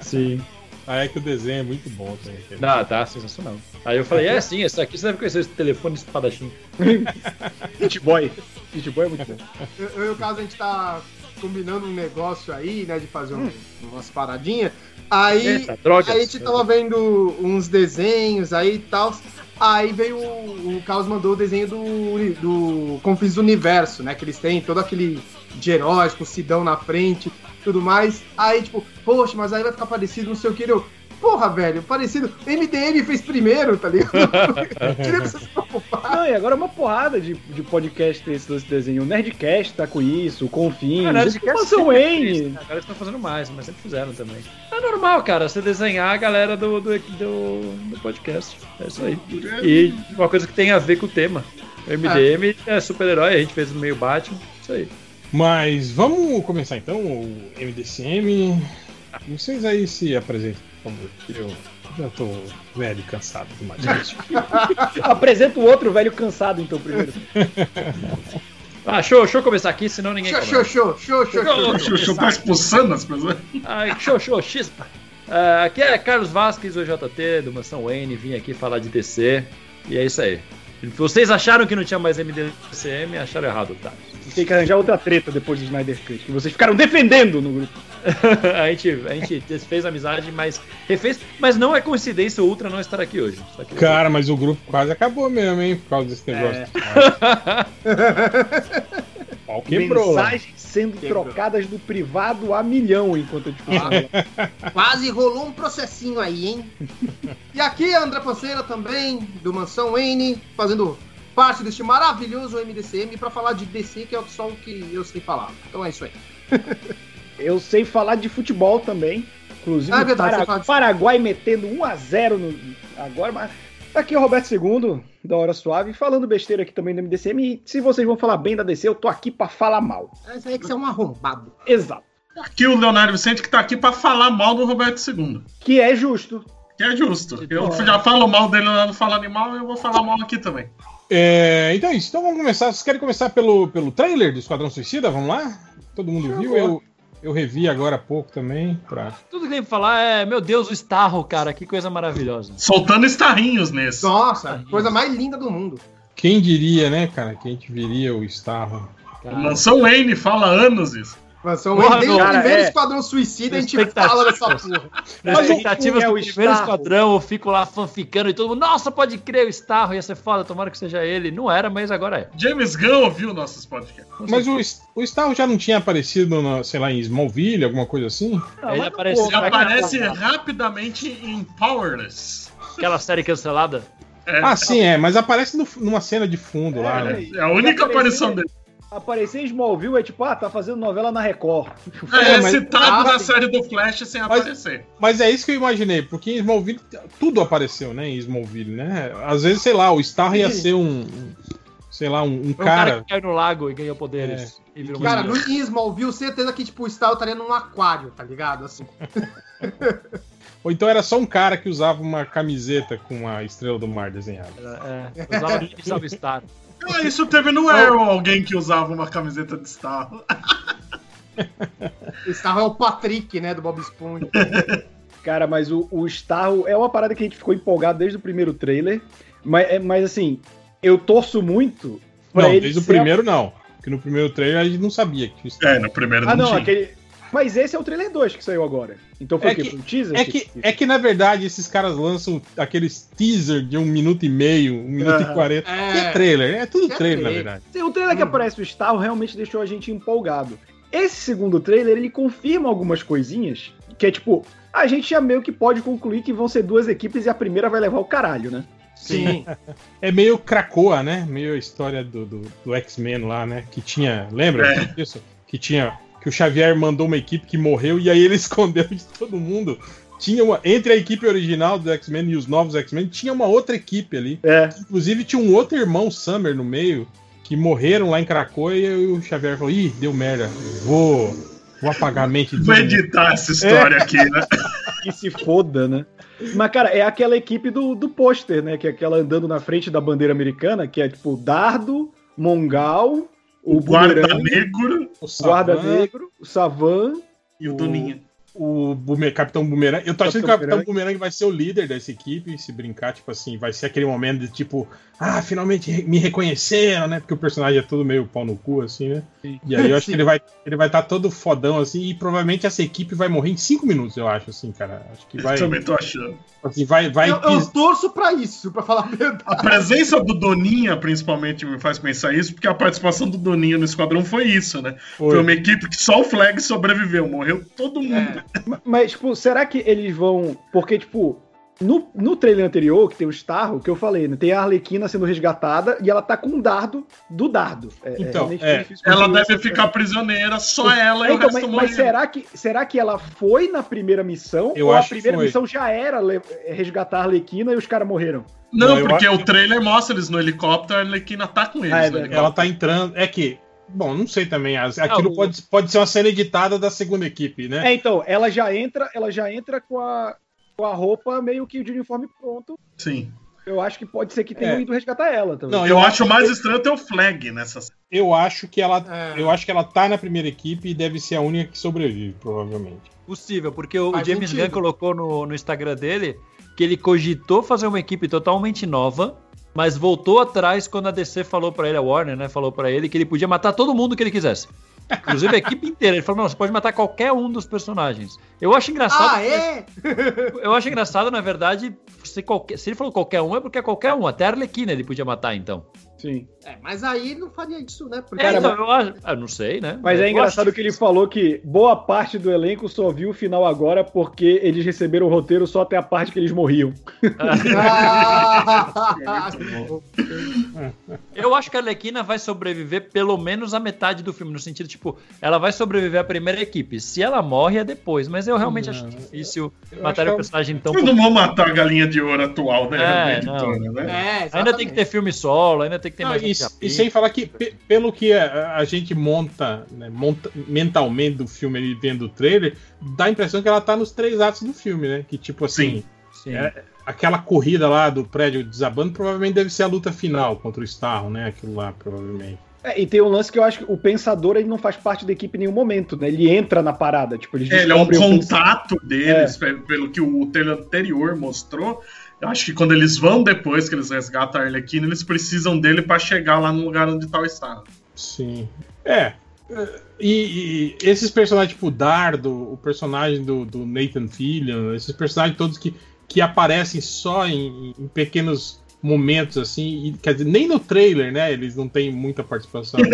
Sim. Ah, é que o desenho é muito bom também. cara. Não, tá sensacional. Aí eu falei, é sim, esse aqui você deve conhecer esse telefone espadachim. Hit Boy. Hit Boy é muito bom. Eu, eu e o caso, a gente tá combinando um negócio aí, né, de fazer um, umas paradinhas. Aí, Eita, drogas. aí a gente tava vendo uns desenhos aí e tal. Aí veio o, o Carlos mandou o desenho do, do Confins do Universo, né? Que eles têm todo aquele de heróis com o Sidão na frente, tudo mais. Aí, tipo, poxa, mas aí vai ficar parecido, não sei o que. Eu, porra, velho, parecido. MDM fez primeiro, tá ligado? Que você se preocupar. Não, e agora uma porrada de, de podcast tem esse desse desenho. O Nerdcast tá com isso, o Confins, Ah, o Nerdcast fez, Wayne. né? Agora eles estão fazendo mais, mas sempre fizeram também. É normal, cara, você desenhar a galera do, do, do, do podcast. É isso aí. E uma coisa que tem a ver com o tema. O MDM é super-herói, a gente fez meio Batman. Isso aí. Mas vamos começar então o MDCM. Vocês aí se apresentem, por favor. que Eu já tô velho e cansado demais. Apresenta o outro velho cansado, então, primeiro. Ah, show, deixa eu começar aqui, senão ninguém Show, começa. show, show, show, show, show. Chuchu tá expulsando as pessoas. Ai, show, show, chispa. Ah, aqui é Carlos Vasquez, o JT, do Mansão Wayne, vim aqui falar de DC. E é isso aí. Vocês acharam que não tinha mais MDCM, acharam errado, tá? Tem que arranjar outra treta depois do Snyder Cut, que vocês ficaram defendendo no grupo. a, gente, a gente desfez a amizade, mas refez. Mas não é coincidência o Ultra não estar aqui hoje. Que- Cara, mas o grupo quase acabou mesmo, hein? Por causa desse negócio. O pau quebrou. Mensagens sendo Quebrou. trocadas do privado a milhão enquanto a discussão. Quase rolou um processinho aí, hein? e aqui é André Panceira também, do Mansão Wayne, fazendo parte deste maravilhoso MDCM pra falar de DC, que é só o que eu sei falar. Então é isso aí. Eu sei falar de futebol também. Inclusive, Ah, é o verdade, Para- de- Paraguai metendo 1x0 no... agora. Mas... Aqui é o Roberto II, da Hora Suave, falando besteira aqui também do MDCM. E se vocês vão falar bem da DC, eu tô aqui pra falar mal. Isso aí é que você é um arrombado. Exato. Aqui o Leonardo Vicente que tá aqui pra falar mal do Roberto II. Que é justo. Que é justo. Eu já falo mal dele lá no Fala Animal, eu vou falar mal aqui também. É, então é isso. Então vamos começar. Vocês querem começar pelo, pelo trailer do Esquadrão Suicida? Vamos lá? Todo mundo viu? Eu, eu revi agora há pouco também. Pra... Tudo que tem pra falar é, meu Deus, o Starro, cara, que coisa maravilhosa. Soltando estarrinhos nesse. Nossa, coisa mais linda do mundo. Quem diria, né, cara? Quem te viria o Starro? Cara. Mansão Wayne fala anos isso. Mansão Porra, Wayne, desde o cara, primeiro é. Esquadrão Suicida, a gente fala dessa porra. Nas Mas expectativas é do o primeiro Starro? esquadrão, eu fico lá fanficando e todo mundo, nossa, pode crer, o Starro ia ser foda, tomara que seja ele. Não era, mas agora é. James Gunn ouviu nossos podcasts. Mas o, o Starro já não tinha aparecido, na, sei lá, em Smallville, alguma coisa assim? Não, Ele apareceu Ele que aparece rapidamente em Powerless. Aquela série cancelada. É, Ah, sim, é, mas aparece no- numa cena de fundo lá, né? é a única aparição dele. Aparecer em Smallville é tipo, ah, tá fazendo novela na Record. É, É, mas- citado Ah, na sim. série do Flash sem aparecer. Mas é isso que eu imaginei, porque em Smallville tudo apareceu, né? Em Smallville, né? Às vezes, sei lá, o Starro ia ser um. um, sei lá, um, um Foi um cara cara. que caiu no lago e ganhou poderes. E virou uma Cara, no Smallville, certeza que, tipo, o Star estaria num aquário, tá ligado? Assim. Ou então era só um cara que usava uma camiseta com a estrela do mar desenhada. É, usava, usava Star. Ah, isso teve no Arrow alguém que usava uma camiseta de Star. O Star é o Patrick, né, do Bob Esponja. Cara, mas o, o Starro é uma parada que a gente ficou empolgado desde o primeiro trailer. Mas, é- mas assim, eu torço muito pra Não, ele. desde o ser a- primeiro não. Porque no primeiro trailer a gente não sabia que tinha Starro. É, no primeiro Ah, não, não, tinha. aquele. Mas esse é o trailer 2 que saiu agora. Então foi É o quê? que- Foi um teaser? É que, é que, na verdade, esses caras lançam aqueles teaser de um minuto e meio, um minuto e quarenta. É. É trailer, é tudo É trailer, na verdade. Sim, O trailer que aparece o Starro realmente deixou a gente empolgado. Esse segundo trailer, ele confirma algumas coisinhas, que é tipo, a gente já meio que pode concluir que vão ser duas equipes e a primeira vai levar o caralho, né? Sim. É meio Krakoa, né? Meio a história do, do, do X-Men lá, né? Que tinha. Lembra É. disso? Que tinha. Que o Xavier mandou uma equipe que morreu e aí ele escondeu de todo mundo. Tinha uma. Entre a equipe original do X-Men e os novos X-Men, tinha uma outra equipe ali. É. Inclusive tinha um outro irmão, Summer, no meio, que morreram lá em Krakoa e o Xavier falou: ih, deu merda. Vou. Vou apagar a mente Vou todo mundo." editar essa história aqui, né? Que se foda, né? Mas, cara, é aquela equipe do, do pôster, né? Que é aquela andando na frente da bandeira americana, que é tipo Dardo, Mongal, o, O guarda negro O o Guarda Negro, o Savan. e o O- Duninha. o Bume- Capitão Boomerang. Eu tô achando que o Capitão Capitão Boomerang vai ser o líder dessa equipe, se brincar, tipo assim, vai ser aquele momento de tipo, ah, finalmente me reconheceram, né? Porque o personagem é todo meio pau no cu, assim, né? E aí eu acho que ele vai ele vai estar todo fodão, assim, e provavelmente essa equipe vai morrer em cinco minutos, eu acho, assim, cara. Acho que vai. Eu também tô achando. Assim, vai, vai Eu, eu torço pra isso, pra falar a verdade. A presença do Doninha, principalmente, me faz pensar isso, porque a participação do Doninha no Esquadrão foi isso, né? Foi, Foi. uma equipe que só o Flag sobreviveu, morreu todo mundo. Ma- Mas, tipo, será que eles vão. Porque, tipo, no, no trailer anterior, que tem o Starro, que eu falei, né? Tem a Arlequina sendo resgatada e ela tá com um dardo do dardo. É, Então, realmente é. Ela deve ficar prisioneira, só ela e É, o então, resto mas, mas será que, será que ela foi na primeira missão? Eu ou acho a que primeira foi. missão já era le- resgatar a Arlequina e os caras morreram? Não, Não, porque acho- o trailer mostra eles no helicóptero, a Arlequina tá com eles. Ah, é. Ela tá entrando. É que. Bom, não sei também. Aquilo o- pode, pode ser uma cena editada da segunda equipe, né? É, então, ela já entra, ela já entra com a, com a roupa meio que de uniforme pronto. Sim. Eu acho que pode ser que tenham É. ido resgatar ela também. Não, Eu acho mais estranho ter o Flag nessa Eu acho que ela. É. Eu acho que ela tá na primeira equipe e deve ser a única que sobrevive, provavelmente. Possível, porque o, Faz James. Gunn colocou no, no Instagram dele que ele cogitou fazer uma equipe totalmente nova, mas voltou atrás quando a DC falou pra ele, a Warner, né, falou pra ele que ele podia matar todo mundo que ele quisesse. Inclusive a equipe inteira. Ele falou, não, você pode matar qualquer um dos personagens. Eu acho engraçado. Ah, é? Eu acho engraçado, na verdade, se, qualquer, se ele falou qualquer um, é porque é qualquer um. Até a Arlequina ele podia matar, então. Sim. É, mas aí ele não faria isso, né? Porque É, Cara, então, eu acho. Eu não sei, né? Mas é Eu engraçado que ele falou que boa parte do elenco só viu o final agora porque eles receberam o roteiro só até a parte que eles morriam. Ah, Eu acho que a Arlequina vai sobreviver pelo menos a metade do filme, no sentido, tipo, ela vai sobreviver à primeira equipe. Se ela morre, é depois. Mas eu realmente acho difícil matar acho o que- personagem tão. Vocês não vão matar a galinha de ouro atual, né? É, não. editora, né? é, Ainda tem que ter filme solo, ainda tem que ter Não, mais e, e sem falar que, pe- pelo que a, a gente monta, né, monta mentalmente do filme ali vendo o trailer, dá a impressão que ela tá nos três atos do filme, né? Que tipo assim, Sim. é- aquela corrida lá do prédio desabando provavelmente deve ser a luta final contra o Starro, né? Aquilo lá, provavelmente. É, e tem um lance que eu acho que o pensador ele não faz parte da equipe em nenhum momento, né? Ele entra na parada, tipo, eles É, ele é um contato deles, pe- pelo que o trailer anterior mostrou. Eu acho que quando eles vão depois que eles resgatam a Arlequina, eles precisam dele pra chegar lá no lugar onde tá o Star. Sim. É. é, E, e esses personagens, tipo o Dardo, o personagem do, do Nathan Fillion, esses personagens todos que, que aparecem só em, em pequenos momentos, assim, e, quer dizer, nem no trailer, né? Eles não têm muita participação.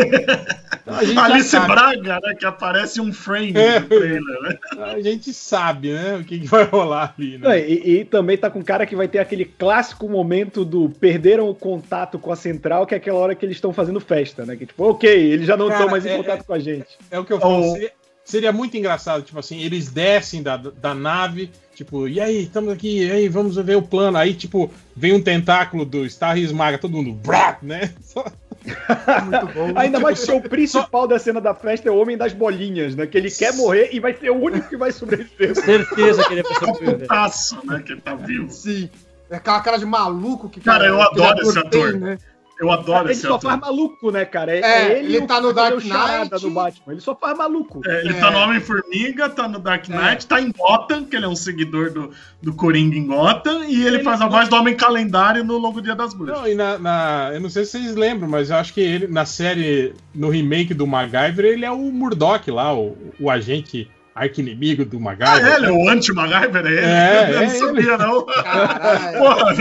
Então, a Alice sabe, Braga, né? Que aparece um frame É. no trailer, né? a gente sabe, né? O que, que vai rolar ali, Não, né? e, e também tá com cara que vai ter aquele clássico momento do perderam o contato com a central, que é aquela hora que eles estão fazendo festa, né? Que tipo, ok, eles já não estão mais em é- contato com a gente. É o que eu falo. Oh. Seria, seria muito engraçado, tipo assim, eles descem da, da nave, tipo, e aí, estamos aqui, e aí, vamos ver o plano. Aí, tipo, vem um tentáculo do Star e esmaga todo mundo, brá, né? Só- Muito bom. Ainda mais que o principal da cena da festa é o Homem das Bolinhas, né? Que ele quer morrer e vai ser o único que vai sobreviver. Certeza que ele vai sobreviver. Putaço, né? Que ele tá vivo. Sim. É aquela cara de maluco que Cara, eu que adoro aquele esse ator. tem, né? Eu adoro Ele esse só ator. faz maluco, né, cara? É, É, é ele, ele o tá que no Dark Knight. do Batman. Ele só faz maluco. É, ele É. tá no Homem-Formiga, tá no Dark Knight, tá em Gotham, que ele é um seguidor do, do Coringa em Gotham, e ele, Ele- faz a voz do Homem-Calendário no Longo Dia das Bruxas. Não, e na, na- Eu não sei se vocês lembram, mas eu acho que ele, na série, no remake do MacGyver, ele é o Murdoch lá, o, o agente arqui-inimigo do Ah, MacGyver. é? Ele é o anti-MacGyver, é ele? É, eu é não sabia, não. Caralho. Porra,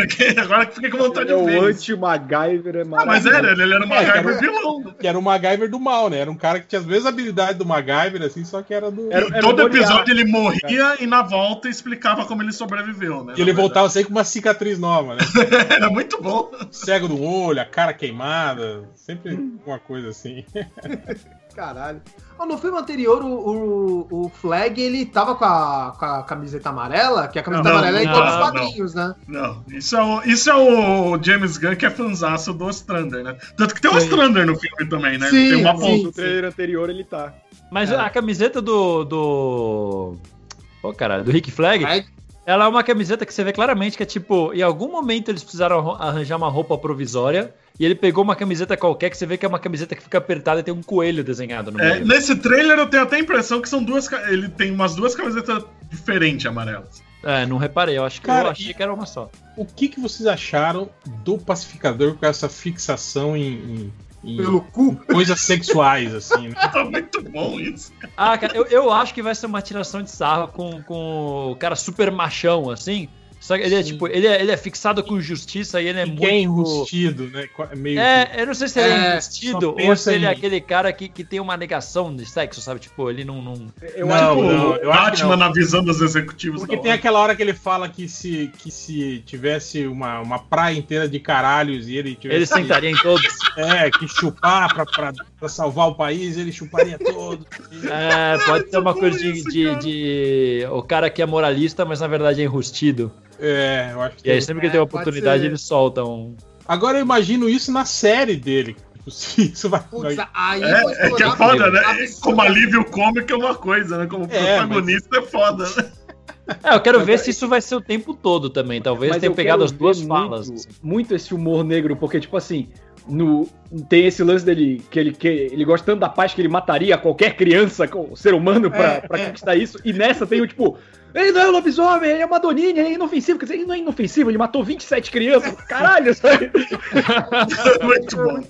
agora que fiquei com vontade Ele é de o ver. anti-MacGyver, é Ah, mas era, ele era o É, MacGyver vilão. Que era o MacGyver do mal, né? Era um cara que tinha as mesmas habilidades do MacGyver, assim, só que era do. Era- era todo o episódio ele morria e na volta explicava como ele sobreviveu, né? E ele voltava sempre com uma cicatriz nova, né? Era muito bom. Cego do olho, a cara queimada, sempre uma coisa assim. Caralho. Ó, no filme anterior, o, o, o Flag, ele tava com a, com a camiseta amarela, que a camiseta Não, amarela é em não, todos os não. quadrinhos, né? Não, isso é, o, isso é o James Gunn que é fanzaço do Ostrander, né? Tanto que tem o Sim. Ostrander no filme também, né? Sim, tem uma sim. ponta. No trailer anterior ele tá. Mas É. a camiseta do. do. Pô, caralho, do Rick Flag, Flag. Ela é uma camiseta que você vê claramente que é tipo, em algum momento eles precisaram arran- arranjar uma roupa provisória e ele pegou uma camiseta qualquer que você vê que é uma camiseta que fica apertada e tem um coelho desenhado no É, meio. nesse trailer eu tenho até a impressão que são duas. Ele tem umas duas camisetas diferentes amarelas. É, não reparei, eu acho que Cara, eu achei que era uma só. O que, que vocês acharam do pacificador com essa fixação em, em- Pelo cu. coisas sexuais, assim, né? Tá muito bom isso. Ah, cara, eu, eu acho que vai ser uma tiração de sarro com, com o cara super machão, assim. Só que ele é tipo, ele é, ele é fixado com justiça e ele é E muito. que é enrustido, né? É meio É, eu não sei se ele é, É, enrustido ou se ele é aquele cara que, que tem uma negação de sexo, sabe? Tipo, ele não. não... Eu Não, acho que não, o eu acho que Batman na visão dos executivos. Porque tem hora. aquela hora que ele fala que se, que se tivesse uma, uma praia inteira de caralhos e ele tivesse Ele sentaria em todos. é, que chupar pra, pra, pra salvar o país, ele chuparia todo. É, pode ser uma coisa de, de, de- O cara que é moralista, mas na verdade é enrustido. É, eu acho que. E aí sempre que ele tem uma É, oportunidade, ser. ele solta um. Agora eu imagino isso na série dele. Tipo, se isso vai. Putz, aí É, vou é que é foda, né? absurdo. Como alívio cômico é uma coisa, né? Como É, protagonista é foda, né? É, eu quero ver se isso vai ser o tempo todo também. Talvez Mas tenha pegado as duas ver falas. Muito, assim. muito esse humor negro, porque, tipo assim, no, tem esse lance dele que ele, que ele gosta tanto da paz que ele mataria qualquer criança, com- ser humano, pra, É, pra é. conquistar isso. E nessa tem o tipo. Ele não é um lobisomem, ele é uma doninha, ele é inofensivo. Quer dizer, ele não é inofensivo, ele matou 27 crianças. Caralho, sabe? Muito bom.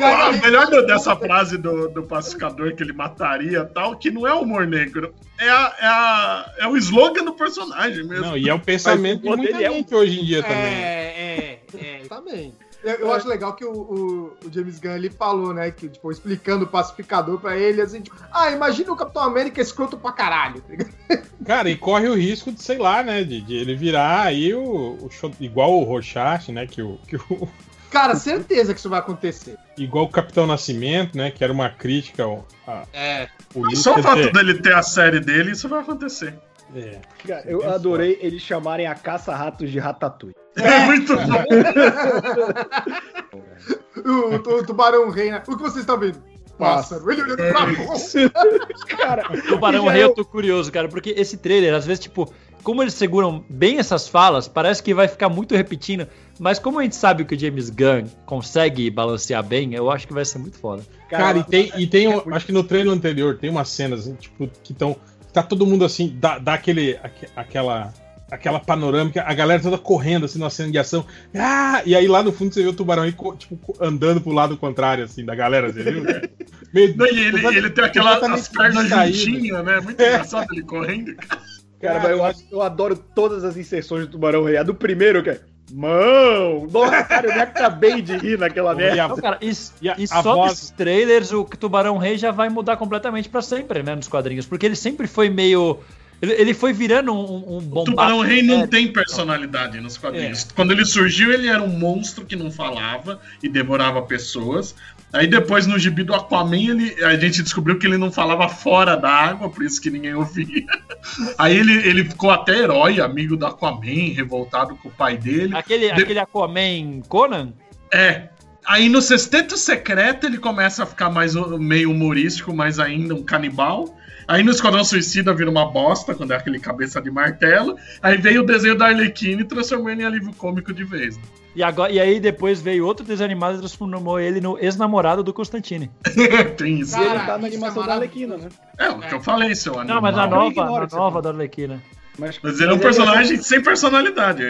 Ah, o melhor dessa frase do, do pacificador que ele mataria tal, que não é humor negro. É, a, é, a- é o slogan do personagem mesmo. Não, e é o pensamento de Mas o muita dele é um- gente hoje em dia também. É, é, é, também. Eu, eu acho legal que o, o- o James Gunn ele falou, né? Que, tipo, explicando o pacificador pra ele, assim, tipo, ah, imagina o Capitão América escroto pra caralho. tá ligado? Cara, e corre o risco de, sei lá, né? De, de ele virar aí o, o show- igual o Rorschach, né? Que o, que o, Cara, certeza que isso vai acontecer. igual o Capitão Nascimento, né? Que era uma crítica à É. política. Só o fato dele ter a série dele, isso vai acontecer. É. Cara, eu adorei eles chamarem a caça-ratos de Ratatouille. É muito bom. O, o tubarão rei, né? O que vocês estão vendo? Pássaro. Ele olhando pra Cara, Tubarão Rei, é eu o- tô curioso, cara, porque esse trailer, às vezes, tipo, como eles seguram bem essas falas, parece que vai ficar muito repetindo. Mas como a gente sabe que o James Gunn consegue balancear bem, eu acho que vai ser muito foda. Cara, e tem, e tem um- acho que no trailer anterior tem umas cenas, tipo, que estão. Tá todo mundo assim, dá, dá aquele, aque- aquela, aquela panorâmica, a galera toda correndo assim na cena de ação. Ah! E aí lá no fundo você vê o tubarão aí, tipo, andando pro lado contrário, assim, da galera, você viu? Meio, Não, e ele, ele tem aquelas as pernas distraído. juntinhas, né? Muito engraçado ele correndo. Cara, mas eu, acho- eu adoro todas as inserções do Tubarão Rei. A do primeiro, que é. Mão! Nossa, cara, eu me acabei de rir naquela merda. Então, cara, e, E a- e a só voz- nesses trailers o Tubarão Rei já vai mudar completamente pra sempre, né, nos quadrinhos. Porque ele sempre foi meio... Ele, ele foi virando um, um O bombástico. Tubarão Rei não É, tem personalidade nos quadrinhos. Quando ele surgiu, ele era um monstro que não falava e devorava pessoas. Aí depois, no gibi do Aquaman, ele, a gente descobriu que ele não falava fora da água, por isso que ninguém ouvia. Aí ele, ele ficou até herói, amigo do Aquaman, revoltado com o pai dele. Aquele, De- aquele Aquaman Conan? É. Aí no Sexteto Secreto ele começa a ficar mais o- meio humorístico, mas ainda um canibal. Aí no Esquadrão Suicida vira uma bosta, quando é aquele cabeça de martelo. Aí veio o desenho da Arlequina e transformou ele em alívio cômico de vez. E, agora, e aí depois veio outro desenho animado e transformou ele no ex-namorado do Constantine. Tem isso. E ele tá na isso animação é da. Arlequina, né? É o que eu falei, seu animal. Não, mas a nova, a nova da Arlequina. Mas, Mas ele é um mas personagem sem personalidade.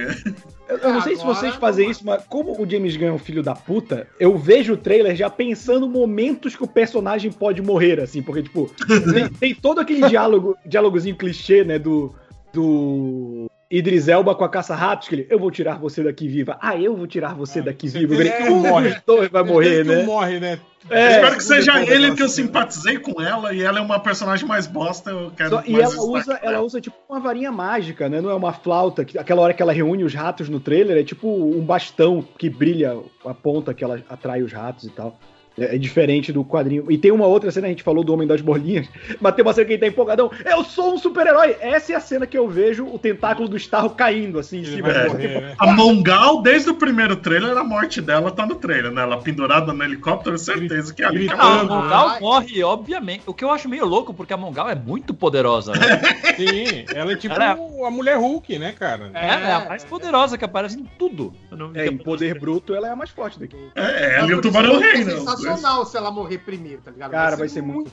Eu, eu não sei se vocês fazem isso, mas como o James Gunn é um filho da puta, eu vejo o trailer já pensando momentos que o personagem pode morrer, assim, porque, tipo, tem, tem todo aquele diálogo, diálogozinho clichê, né, do, do Idris Elba com a caça-ratos, que ele, eu vou tirar você daqui viva. Ah, eu vou tirar você daqui viva. Ele, um morre. dois vai morrer, né? um morre, né? É, Espero que seja ele que eu simpatizei com ela e ela é uma personagem mais bosta. Eu quero Só- e ela usa, ela usa tipo uma varinha mágica, né? Não é uma flauta. Que, aquela hora que ela reúne os ratos no trailer é tipo um bastão que brilha a ponta que ela atrai os ratos e tal. É, é diferente do quadrinho. E tem uma outra cena, a gente falou do Homem das Bolinhas, mas tem uma cena que ele tá empolgadão. Eu sou um super-herói! Essa é a cena que eu vejo o tentáculo do Starro caindo assim em cima. né? A Mongal, desde o primeiro trailer, a morte dela tá no trailer, né? Ela pendurada no helicóptero, certeza que é ali. Ah, a ela Mano, Mongal ai. morre, obviamente. O que eu acho meio louco, porque a Mongal é muito poderosa. Né? Sim, ela é tipo Ela a mulher Hulk, né, cara? É, é a mais poderosa que aparece em tudo. Não- É, em poder bruto, ela é a mais forte daqui. É, ela e o Tubarão Rei, né? Sensacional se ela morrer primeiro, tá ligado? Cara, vai ser muito.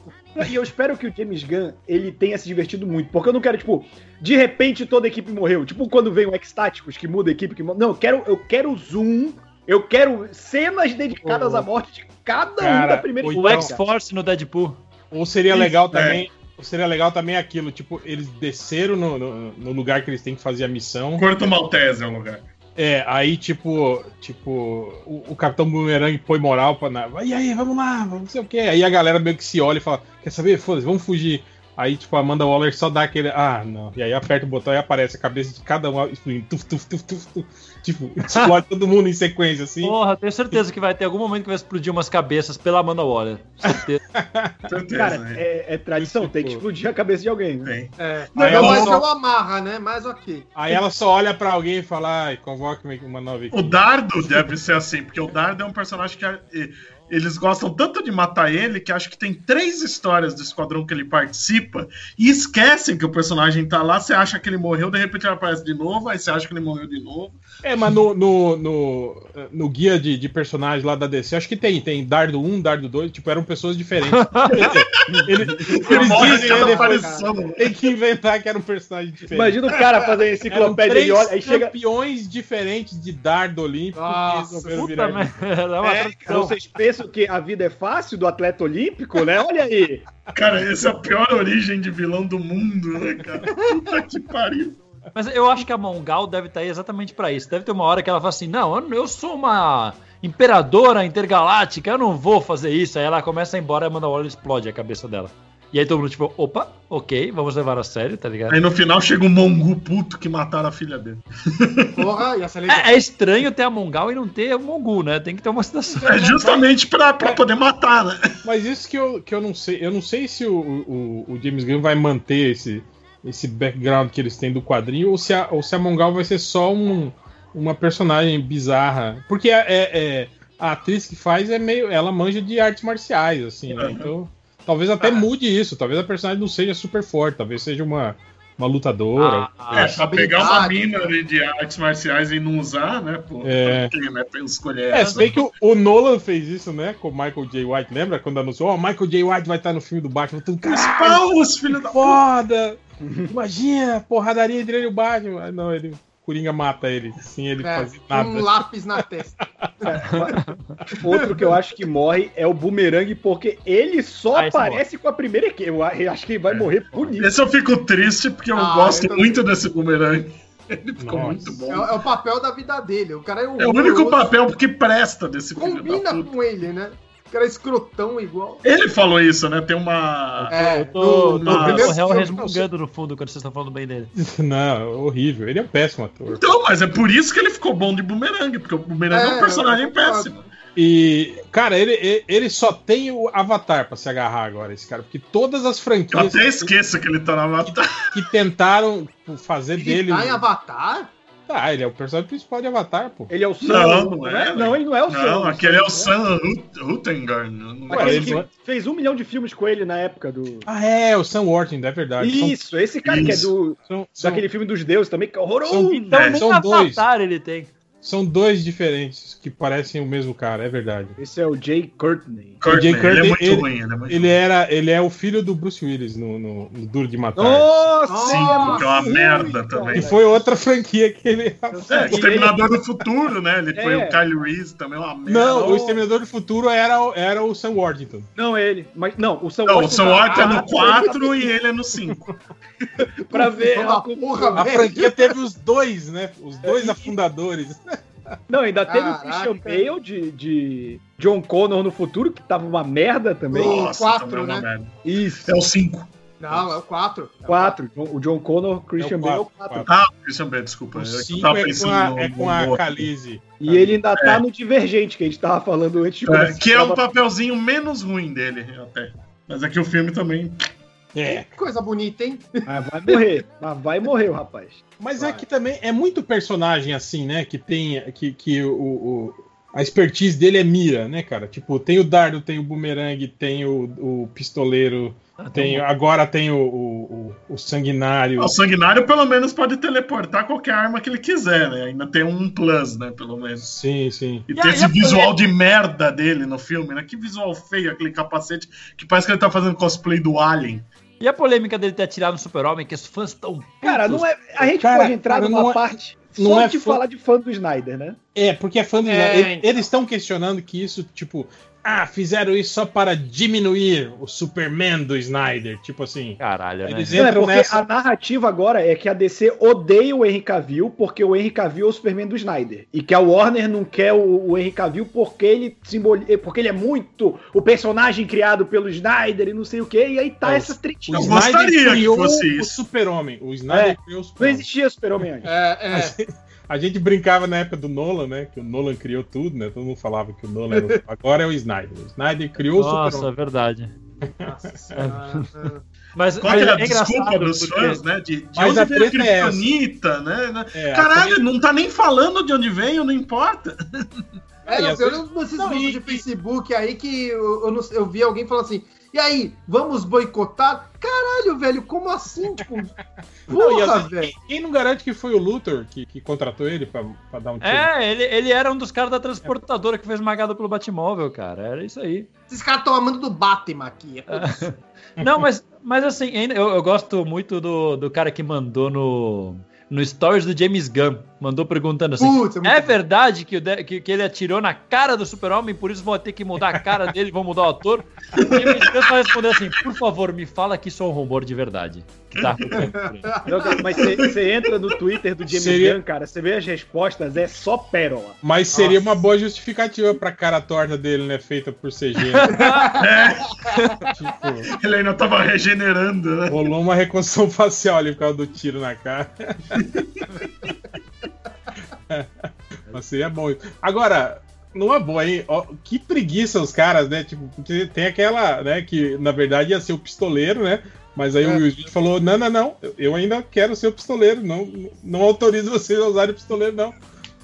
E eu espero que o James Gunn ele tenha se divertido muito, porque eu não quero tipo, de repente toda a equipe morreu, tipo quando vem o X-Táticos que muda a equipe que não, eu quero eu quero zoom, eu quero cenas dedicadas Oh. à morte de cada um Cara, da primeira ou O. X-Force no Deadpool. Ou seria Isso, legal é. também seria legal também aquilo, tipo, eles desceram no, no, no lugar que eles têm que fazer a missão. Porto Maltese é o lugar. É, aí, tipo, tipo, o, o Capitão Boomerang põe moral pra. Na... E aí, vamos lá, não sei o quê. Aí a galera meio que se olha e fala: Quer saber? Foda-se, vamos fugir. Aí, tipo, a Amanda Waller só dá aquele. Ah, não. E aí aperta o botão e aparece a cabeça de cada um explodindo. Tuf, tuf, tuf, tuf, tuf. Tipo, explode todo mundo em sequência, assim. Porra, tenho certeza que vai ter algum momento que vai explodir umas cabeças pela Amanda Waller. Certeza. Certeza, Cara, né? é, é tradição, tem que explodir a cabeça de alguém. Né? Tem. É, não, ela mas só- eu amarra, né? Mas ok. Aí ela só olha pra alguém e fala: Ai, convoque uma nova equipe. O Dardo deve ser assim, porque o Dardo é um personagem que eh, eles gostam tanto de matar ele que acho que tem três histórias do esquadrão que ele participa e esquecem que o personagem tá lá. Você acha que ele morreu, de repente ele aparece de novo, aí você acha que ele morreu de novo. É, mas no, no, no, no guia de, de personagens lá da DC, acho que tem. Tem Dardo 1, Dardo 2, tipo, eram pessoas diferentes. Ele- eles Morre dizem, né, depois, aparição. tem que inventar que era um personagem diferente. Imagina o cara fazendo enciclopédia e olha, aí chega. campeões diferentes de dardo olímpico Nossa, que resolveram Puta virar. merda, é uma É, tradição. vocês pensam que a vida é fácil do atleta olímpico, né? Olha aí. Cara, essa é a pior origem de vilão do mundo, né, cara? Puta que pariu. Mas eu acho que a Mongal deve estar aí exatamente pra isso. Deve ter uma hora que ela fala assim: não, eu, sou uma imperadora intergaláctica, eu não vou fazer isso. Aí ela começa a ir embora e a Waller explode a cabeça dela. E aí todo mundo, tipo, opa, ok, vamos levar a sério, tá ligado? Aí no final chega um mongu puto que mataram a filha dele. Porra, ia ser legal. É, é estranho ter a Mongal e não ter o Mongu, né? Tem que ter uma situação. É justamente pra, pra poder matar, né? Mas isso que eu, que eu não sei. Eu não sei se o, o, o James Gunn vai manter esse, esse background que eles têm do quadrinho ou se a, ou se a Mongal vai ser só um, uma personagem bizarra. Porque é, é- é- a atriz que faz é meio. Ela manja de artes marciais, assim, né? Então. Talvez até mude isso. Talvez a personagem não seja super forte. Talvez seja uma, uma lutadora. Ah, É, pra pegar uma mina de, de artes marciais e não usar, né? Pô, É. pra quem, né? Pra escolher É, essa. se bem que o, o Nolan fez isso, né? Com o Michael J. White. Lembra quando anunciou? Ó, Michael J. White vai estar no filme do Batman. Tudo, Os caralho, paus, filho da foda! Imagina, porradaria entre ele e o Batman. Ah, não, ele. Coringa mata ele, sem ele É, fazer nada. um lápis na testa. Outro que eu acho que morre é o Boomerang, porque ele só Ah, aparece com a primeira equipe. Eu acho que ele vai É. morrer bonito. Esse eu fico triste porque eu Ah, gosto eu muito desse boomerang. Ele ficou Nossa. muito É, bom. é o papel da vida dele. O cara é o É o único papel que presta desse filho da Combina puta. com ele, né? O cara é escrotão igual. Ele falou isso, né? Tem uma. É, eu tô, no- tô, no filme- resmungando no fundo quando vocês estão falando bem dele. Não, horrível. Ele é um péssimo ator. Então, mas é por isso que ele ficou bom de boomerang, porque o boomerang é, um É, personagem eu concordo. péssimo. E, cara, ele, ele- ele só tem o Avatar pra se agarrar agora, esse cara. Porque todas as Eu franquias até esqueço que ele tá na Avatar. que tentaram tipo, fazer Ele dele. tá em Avatar? Ah, ele é o personagem principal de Avatar, pô. Ele é o Sam. Não, não é, Não, ele não é o Sam. Não, aquele é o Sam. Rut- Rutengard. Ele fez um milhão de filmes com ele na época do. Ah, é, o Sam Worthington, é verdade. Isso, esse cara que é do. São, são, Daquele filme dos deuses também, que é horroroso. São- Então É, nem são dois. Avatar ele tem. São dois diferentes que parecem o mesmo cara, é verdade. Esse é o Jay Courtney. Courtney, Jay ele é Courtney, muito ele- ruim, ele é muito Ele ruim. era, ele é o filho do Bruce Willis no, no- no Duro de Matar. Nossa! Cinco, que é uma merda cara. também. E foi outra franquia que ele. É, Exterminador do Futuro, né? Ele foi É. o Kyle Reese, também uma merda. Não, o Exterminador do Futuro era, o- era o Sam Worthington. Não, ele. Mas não, o Sam Não, o Worthington Sam Worthington é no Ah, 4 e ele é no 5. Pra ver. Toda a- porra, A franquia teve os dois, né? Os dois afundadores. Não, ainda teve o Caraca. Christian Bale de, de John Connor no futuro, que tava uma merda também. Nossa, quatro, é né? merda. Isso. É o 5. Não, é o 4. Quatro. O John Connor, Christian É o Bale, quatro, quatro. quatro. Ah, o Christian Bale, desculpa. O eu 5 tava é com a, no- é com a. Khaleesi. E ele ainda tá É. no Divergente, que a gente tava falando antes de É, começar. que é o papelzinho menos ruim dele, até. Mas aqui o filme também. É. Que coisa bonita, hein? Mas vai morrer. Mas vai morrer o rapaz. Mas Vai. é que também é muito personagem assim, né? Que tem. Que, que o, o- a expertise dele é mira, né, cara? Tipo, tem o dardo, tem o boomerang, tem o, o pistoleiro, tem, agora tem o, o, o- sanguinário. O sanguinário, pelo menos, pode teleportar qualquer arma que ele quiser, né? Ainda tem um plus, né? Pelo menos. Sim, sim. E E tem esse visual de merda dele no filme, né? Que visual feio aquele capacete, que parece que ele tá fazendo cosplay do Alien. E a polêmica dele ter atirado no Super-Homem, que os fãs estão. Cara, não é. A gente Cara, pode entrar cara, numa não é- parte não só é de fã- falar de fã do Snyder, né? É, porque é fã do É, Eles- então. Eles estão questionando que isso, tipo, ah, fizeram isso só para diminuir o Superman do Snyder. Tipo assim. Caralho, né? Eles Não, é entram porque nessa. a narrativa agora é que a DC odeia o Henry Cavill porque o Henry Cavill é o Superman do Snyder. E que a Warner não quer o, o Henry Cavill porque ele simboliza, porque ele é muito o personagem criado pelo Snyder e não sei o quê. E aí tá É, essa O tretinha. Eu Snyder gostaria que criou fosse o. Super-Homem. O Snyder É, criou o Não Super-Homem. existia Super-Homem antes. É, é. A gente brincava na época do Nolan, né? Que o Nolan criou tudo, né? Todo mundo falava que o Nolan era o... Agora é o Snyder. O Snyder criou o Nossa, é verdade. Nossa senhora. Mas, Qual mas que é a é desculpa dos porque- fãs, né? De, de Mas onde veio a treta é né? É, Caralho, treta- não tá nem falando de onde veio, não importa. É, E eu, eu desses Não, grupos e- de Facebook aí que eu, eu, não- eu vi alguém falando assim, e aí, vamos boicotar? Caralho, velho, como assim? Tipo, Não, e porra, vezes, velho. quem, não garante que foi o Luthor que, que contratou ele pra, pra dar um tiro? É, ele, ele era um dos caras da transportadora que foi esmagado pelo Batmóvel, cara. Era isso aí. Esses caras estão amando do Batman aqui. É Não, mas, mas assim, eu, eu gosto muito do, do cara que mandou no, no stories do James Gunn. Mandou perguntando assim: Putz, é é verdade que, o de- que, que ele atirou na cara do super-homem, por isso vão ter que mudar a cara dele, vão mudar o ator? O James Gunn só respondeu assim: por favor, me fala que isso é um rumor de verdade. Tá acontecendo por aí." Não, cara, mas você- entra no Twitter do James Seria- Gunn, cara, você vê as respostas, é só pérola. Mas seria uma boa justificativa pra cara torta dele, né? Feita por CG. tipo, Ele ainda tava regenerando, né? rolou uma reconstrução facial ali por causa do tiro na cara. Mas seria bom. Agora, numa boa, hein? Ó, que preguiça os caras, né? Tipo, porque tem aquela, né? Que na verdade ia ser o pistoleiro, né? Mas aí o Will Smith falou: não, não, não, eu ainda quero ser o pistoleiro, não, não autorizo vocês a usarem o pistoleiro, não.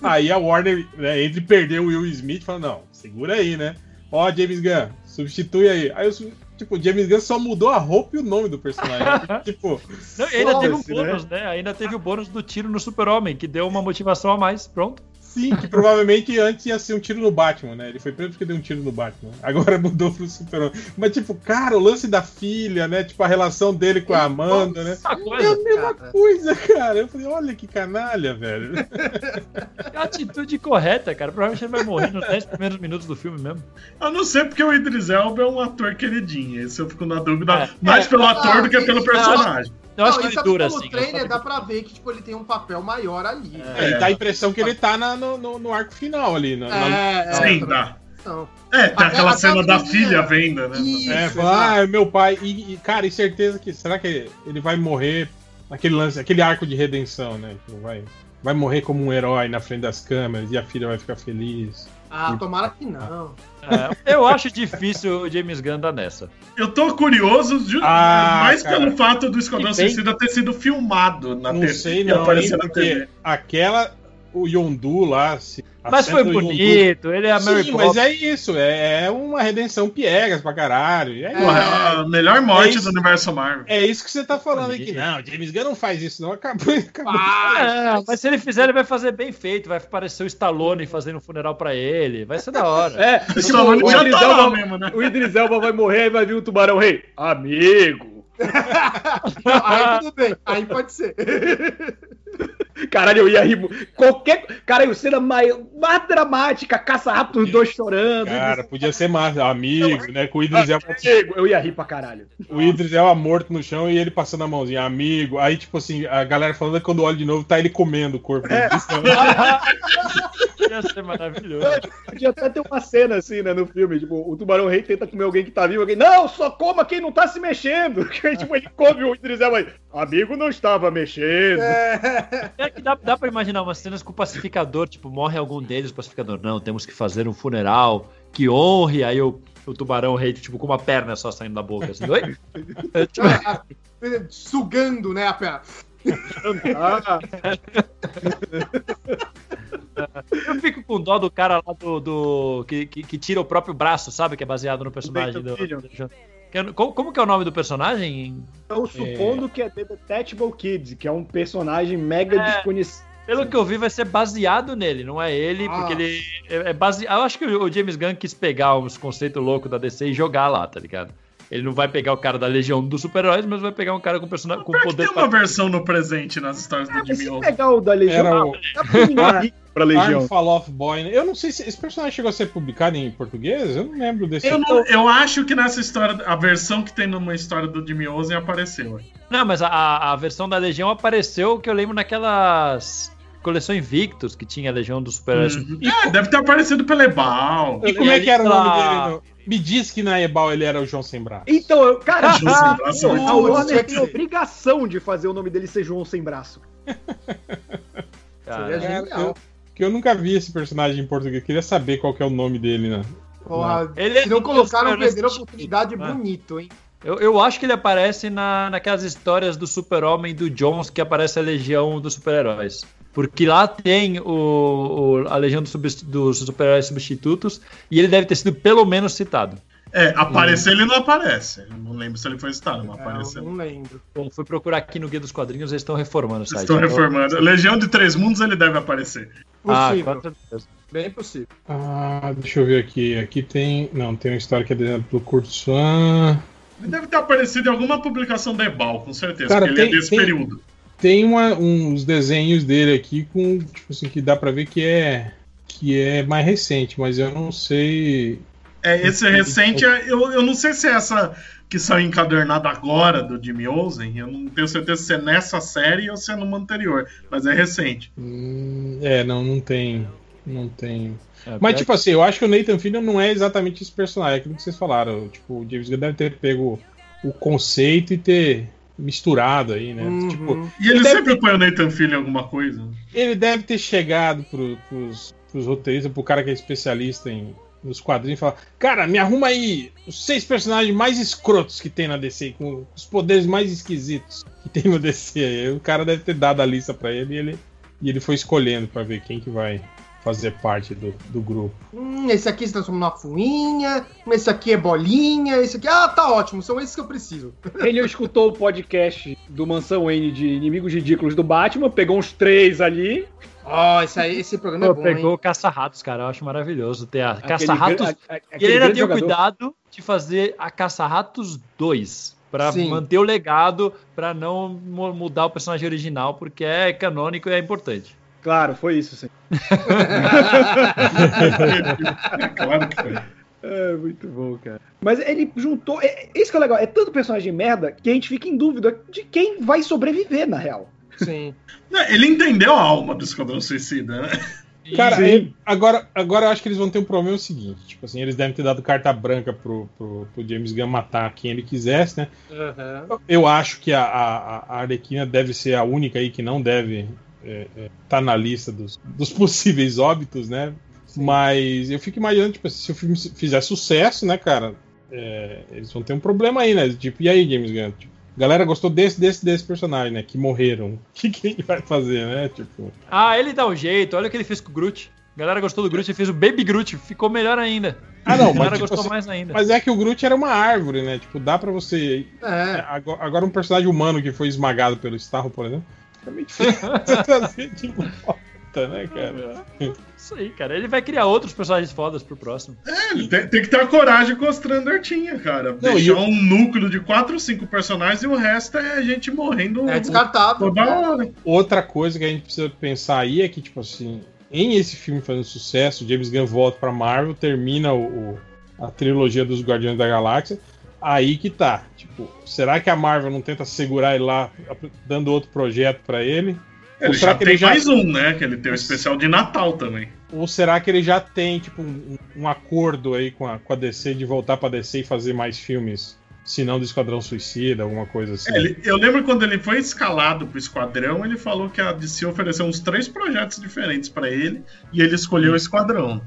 Aí a Warner, né, entre perder o Will Smith, falou: não, segura aí, né? Ó, James Gunn, substitui aí. Aí, eu, tipo, o James Gunn só mudou a roupa e o nome do personagem. tipo, Não, ainda teve um né? bônus, né? Ainda teve o bônus do tiro no super-homem, que deu uma motivação a mais. Pronto. Sim, que provavelmente antes ia ser um tiro no Batman, né? Ele foi preso porque deu um tiro no Batman. Agora mudou pro Super-Homem. Mas, tipo, cara, o lance da filha, né? Tipo, a relação dele com a Amanda, né? Uma É coisa, a mesma cara. coisa, cara. Eu falei, olha que canalha, velho. é a atitude correta, cara. Provavelmente ele vai morrer nos 10 primeiros minutos do filme mesmo. Eu não sei porque o Idris Elba é um ator queridinho. Esse eu fico na dúvida É. mais pelo Ah, ator do que pelo personagem. Eu acho Não, que ele dura assim. trailer eu dá pra ver que tipo, ele tem um papel maior ali. É, e dá a impressão que ele tá na- no, no- no arco final ali. Na, na- É, Sim, é, dá. não. É, tem Até- aquela até cena da filha venda, né? Isso, É, falar, ah, é meu pai. E, e, cara, e certeza que. Será que ele vai morrer naquele lance, aquele arco de redenção, né? Que vai, vai morrer como um herói na frente das câmeras e a filha vai ficar feliz. Ah, tomara que não. É, eu acho difícil o James Gunn dar nessa. Eu tô curioso, ju- Ah, mais cara. pelo fato do Esquadrão Suicida ter sido filmado na não TV sei e não, aparecer na TV. aquela. O Yondu lá. Se, Mas foi Yondu- bonito, ele é a Mary Sim, mas é isso. É, é uma redenção piegas pra caralho. É, Porra, é a melhor morte É isso. do universo Marvel. É isso que você tá falando aqui. Não, James Gunn não faz isso, não. Acabou. acabou. Ah, É, mas se ele fizer, ele vai fazer bem feito. Vai aparecer o Stallone fazendo um funeral pra ele. Vai ser da hora. É, O Stallone o já Idris tá lá Elba- mesmo, né? O Idris Elba vai morrer e vai vir o Tubarão Rei. Amigo. não, aí tudo bem, aí pode ser. Caralho, eu ia rir. Qualquer. Caralho, cena mais, mais dramática, caça-rato, os dois chorando. Cara, podia ser mais amigo, né? Com o Idris Elba, Amigo, Eu ia rir pra caralho. o Idris Elba morto no chão e ele passando a mãozinha, amigo. Aí, tipo assim, a galera falando que quando olha de novo, tá ele comendo o corpo Elba. Ia ser maravilhoso. Podia até ter uma cena assim, né, no filme. Tipo, o Tubarão Rei tenta comer alguém que tá vivo. Alguém, não, só coma quem não tá se mexendo. Que, tipo, ele come o Idris Elba aí. Amigo não estava mexendo. É que dá, dá pra imaginar umas cenas com o pacificador, tipo, morre algum deles, o pacificador, não, temos que fazer um funeral que honre, aí o, o tubarão rei, tipo, com uma perna só saindo da boca, assim, oi? É, tipo, Sugando, né, a perna. Ah, eu fico com dó do cara lá do. do- que, que, que tira o próprio braço, sabe? Que é baseado no personagem do. É- como, como que é o nome do personagem? Estou supondo que é The Detectable Kids, que é um personagem mega É. desconhecido. Pelo que eu vi, vai ser baseado nele, não é ele, Ah. porque ele é, é baseado. Eu acho que o James Gunn quis pegar uns conceitos loucos da DC e jogar lá, tá ligado? Ele não vai pegar o cara da Legião dos Super-Heróis, mas vai pegar um cara com, personagem, com poder. tem uma versão no presente nas histórias do Mas Jimmy se Olsen. pegar o da Legião, Era o- dá pra mim rir. pra Legião. Arm Fall Off Boy. né? Eu não sei se esse personagem chegou a ser publicado em português. Eu não lembro desse. Eu, não- eu acho que nessa história, a versão que tem numa história do Jimmy Olsen apareceu. Não, mas a, a versão da Legião apareceu que eu lembro naquelas coleções Invictus que tinha a Legião dos Super-Heróis. Uhum. É, deve ter aparecido pelo Ebal. E como é que era o nome Ah. dele? Me diz que na Ebal ele era o João Sem Braço. Então, eu- cara, João Sem Braço muito a. Warner tem obrigação de fazer o nome dele ser João Sem Braço. Cara, Seria É, genial. eu- Porque eu nunca vi esse personagem em português. Queria saber qual que é o nome dele, né? Porra, Ele é se não colocaram, Super-Heróis perderam a oportunidade né? bonito, hein? Eu, eu acho que ele aparece na, naquelas histórias do Super-Homem do Jones que aparece a Legião dos Super-Heróis. Porque lá tem o, o- a Legião dos, subst- dos Super-Heróis Substitutos e ele deve ter sido pelo menos citado. É, aparecer ele não aparece. Não lembro se ele foi citado, mas É, apareceu. eu não lembro. Bom, fui procurar aqui no Guia dos Quadrinhos, eles estão reformando o site. Estão reformando. Legião de Três Mundos ele deve aparecer. Ah, Possível. com certeza. Bem possível. Ah, deixa eu ver aqui. Aqui tem. Não, tem uma história que é desenhada pelo Kurt Swan. Ele deve ter aparecido em alguma publicação da Ebal, com certeza, Cara, porque ele tem- é desse tem- período. Tem uma- uns desenhos dele aqui com. Tipo assim, que dá pra ver que é. Que é mais recente, mas eu não sei. É, esse recente, é- eu, eu não sei se é essa que saiu encadernada agora do Jimmy Olsen, eu não tenho certeza se é nessa série ou se é numa anterior, mas é recente. Hum, é, não, não tem. Não tem. É, Mas, tipo assim, eu acho que o Nathan Fillion não é exatamente esse personagem, é aquilo que vocês falaram. Tipo, o James Gunn deve ter pego o conceito e ter misturado aí, né? Uhum. Tipo, E ele Deve sempre põe o Nathan Filho em alguma coisa. ele deve ter chegado pro, pros, pros roteiristas, pro cara que é especialista em, nos quadrinhos e falar: Cara, me arruma aí os seis personagens mais escrotos que tem na DC, com os poderes mais esquisitos que tem no DC. Aí o cara deve ter dado a lista pra ele e ele, e ele foi escolhendo pra ver quem que vai fazer parte do, do grupo. Hum, esse aqui se transforma numa fuinha, esse aqui é bolinha, esse aqui. Ah, tá ótimo, são esses que eu preciso. Ele escutou o podcast do Mansão N de Inimigos Ridículos do Batman, pegou uns três ali. Ó, esse, aí, esse programa Pô, é bom, pegou hein? o Caça-Ratos, cara. Eu acho maravilhoso ter a Caça-Ratos. E ele ainda deu jogador. cuidado de fazer a Caça-Ratos 2. Pra Sim. manter o legado, pra não mu- mudar o personagem original, porque é canônico e é importante. Claro, foi isso, sim. É claro que foi. É, muito bom, cara. Mas ele juntou. É, isso que é legal, é tanto personagem merda que a gente fica em dúvida de quem vai sobreviver, na real. Sim. Não, Ele entendeu a alma do Esquadrão Suicida, né? Cara, é- agora, agora eu acho que eles vão ter um problema seguinte. Tipo assim, eles devem ter dado carta branca pro, pro, pro James Gunn matar quem ele quisesse, né? Aham. Eu acho que a, a, a Arlequina deve ser a única aí que não deve estar tá na lista dos, dos possíveis óbitos, né? Mas eu fico imaginando, tipo, se o filme fizer sucesso, né, cara? é, eles vão ter um problema aí, né? Tipo, e aí, James Gunn? Tipo, galera gostou desse, desse, desse personagem, né? Que morreram. O que, que ele vai fazer, né? Tipo. Ah, ele dá um jeito. Olha o que ele fez com o Groot. A galera gostou do Groot, ele fez o Baby Groot. Ficou melhor ainda. Ah, não, A galera mas, tipo, gostou assim, mais ainda. mas é que o Groot era uma árvore, né? Tipo, dá pra você. É. Agora, agora um personagem humano que foi esmagado pelo Starro, por exemplo, fica meio difícil você trazer de volta, né, cara? Isso aí, cara. Ele vai criar outros personagens fodas pro próximo. É, ele tem, tem que ter a coragem com o Strander tinha, cara. Não, Deixar e o- um núcleo de 4 ou 5 personagens e o resto é a gente morrendo É descartável. toda hora. Outra coisa que a gente precisa pensar aí é que, tipo assim, em esse filme fazendo sucesso, James Gunn volta pra Marvel, termina o, o- a trilogia dos Guardiões da Galáxia. Aí que tá. Tipo, será que a Marvel não tenta segurar ele lá, dando outro projeto pra ele? Ele Ou será já que tem ele já- mais um, né? Que ele tem o especial de Natal também. Ou será que ele já tem, tipo, um, um acordo aí com a, com a DC de voltar pra DC e fazer mais filmes? Se não do Esquadrão Suicida, alguma coisa assim. É, ele- eu lembro quando ele foi escalado pro Esquadrão, ele falou que a DC ofereceu uns três projetos diferentes pra ele e ele escolheu o Esquadrão.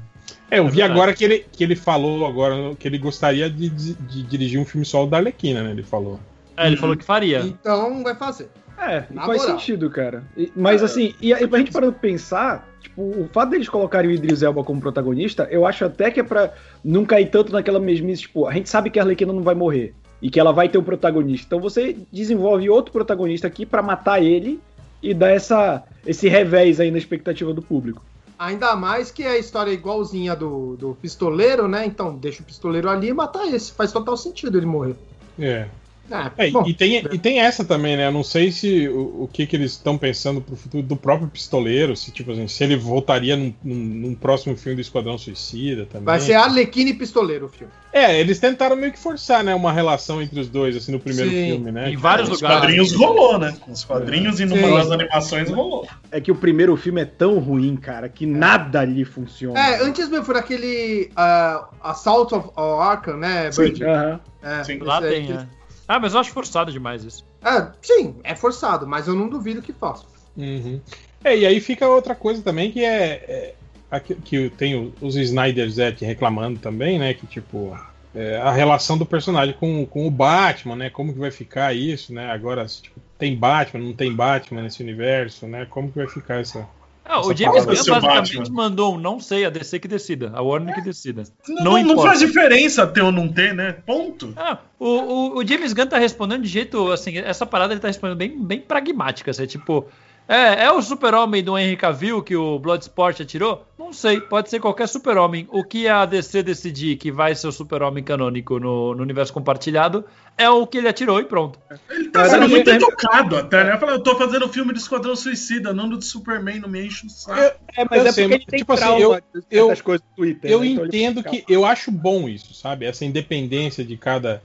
É, eu vi verdade. agora que ele, que ele falou agora que ele gostaria de, de- de dirigir um filme solo da Arlequina, né? Ele falou. É, ele falou que faria. Então vai fazer. É, Na faz moral. sentido, cara. E- mas É. assim, e, e pra gente parando pra pensar, tipo, o fato deles colocarem o Idris Elba como protagonista, eu acho até que é pra não cair tanto naquela mesmice, tipo, a gente sabe que a Arlequina não vai morrer e que ela vai ter um protagonista. Então você desenvolve outro protagonista aqui pra matar ele e dar essa, esse revés aí na expectativa do público. Ainda mais que é a história igualzinha do, do pistoleiro, né? Então deixa o pistoleiro ali e matar esse. Faz total sentido ele morrer. É. Ah, É, bom, e, tem, e tem essa também, né? Eu não sei se o, o que, que eles estão pensando pro futuro do próprio pistoleiro, se tipo assim, se ele voltaria num, num- num próximo filme do Esquadrão Suicida também. vai ser Arlequina e Pistoleiro o filme. É, eles tentaram meio que forçar, né, uma relação entre os dois, assim, no primeiro Sim. filme, né? Em vários Os lugares. quadrinhos rolou, né? Os quadrinhos e numa das animações rolou. É que o primeiro filme é tão ruim, cara, que nada ali funciona. É, antes mesmo foi naquele ah, Assault of Arkham, né, Sim. Bud? Aham. É, Sim. Lá tem, é. Ah, mas eu acho forçado demais isso. É, sim, é forçado, mas eu não duvido que faça. Uhum. É, e aí fica outra coisa também que é. é aqui- que tem os Snyders é, reclamando também, né? Que tipo. é, a relação do personagem com, com o Batman, né? Como que vai ficar isso, né? Agora, se, tipo, tem Batman, não tem Batman nesse universo, né? Como que vai ficar essa. Ah, o James Gunn basicamente Batman. mandou um não sei, a DC que decida, a Warner que decida. Não, Não não, não faz diferença ter ou não ter, né? Ponto. Ah, o, o, o James Gunn tá respondendo de jeito, assim, essa parada ele tá respondendo bem, bem pragmática, assim, tipo, é, é o super-homem do Henry Cavill que o Bloodsport atirou? Não sei, pode ser qualquer super-homem. O que a DC decidir que vai ser o super-homem canônico no, no universo compartilhado é o que ele atirou e pronto. Ele tá Mas sendo muito educado até, né? Fala, eu tô fazendo filme do Esquadrão Suicida, não do Superman, não me enche o saco. Eu- É, mas Eu é sei, porque ele tem tipo assim, trauma eu- de eu- coisas do Twitter. Eu né? Então entendo que. Eu acho bom isso, sabe? Essa independência de cada,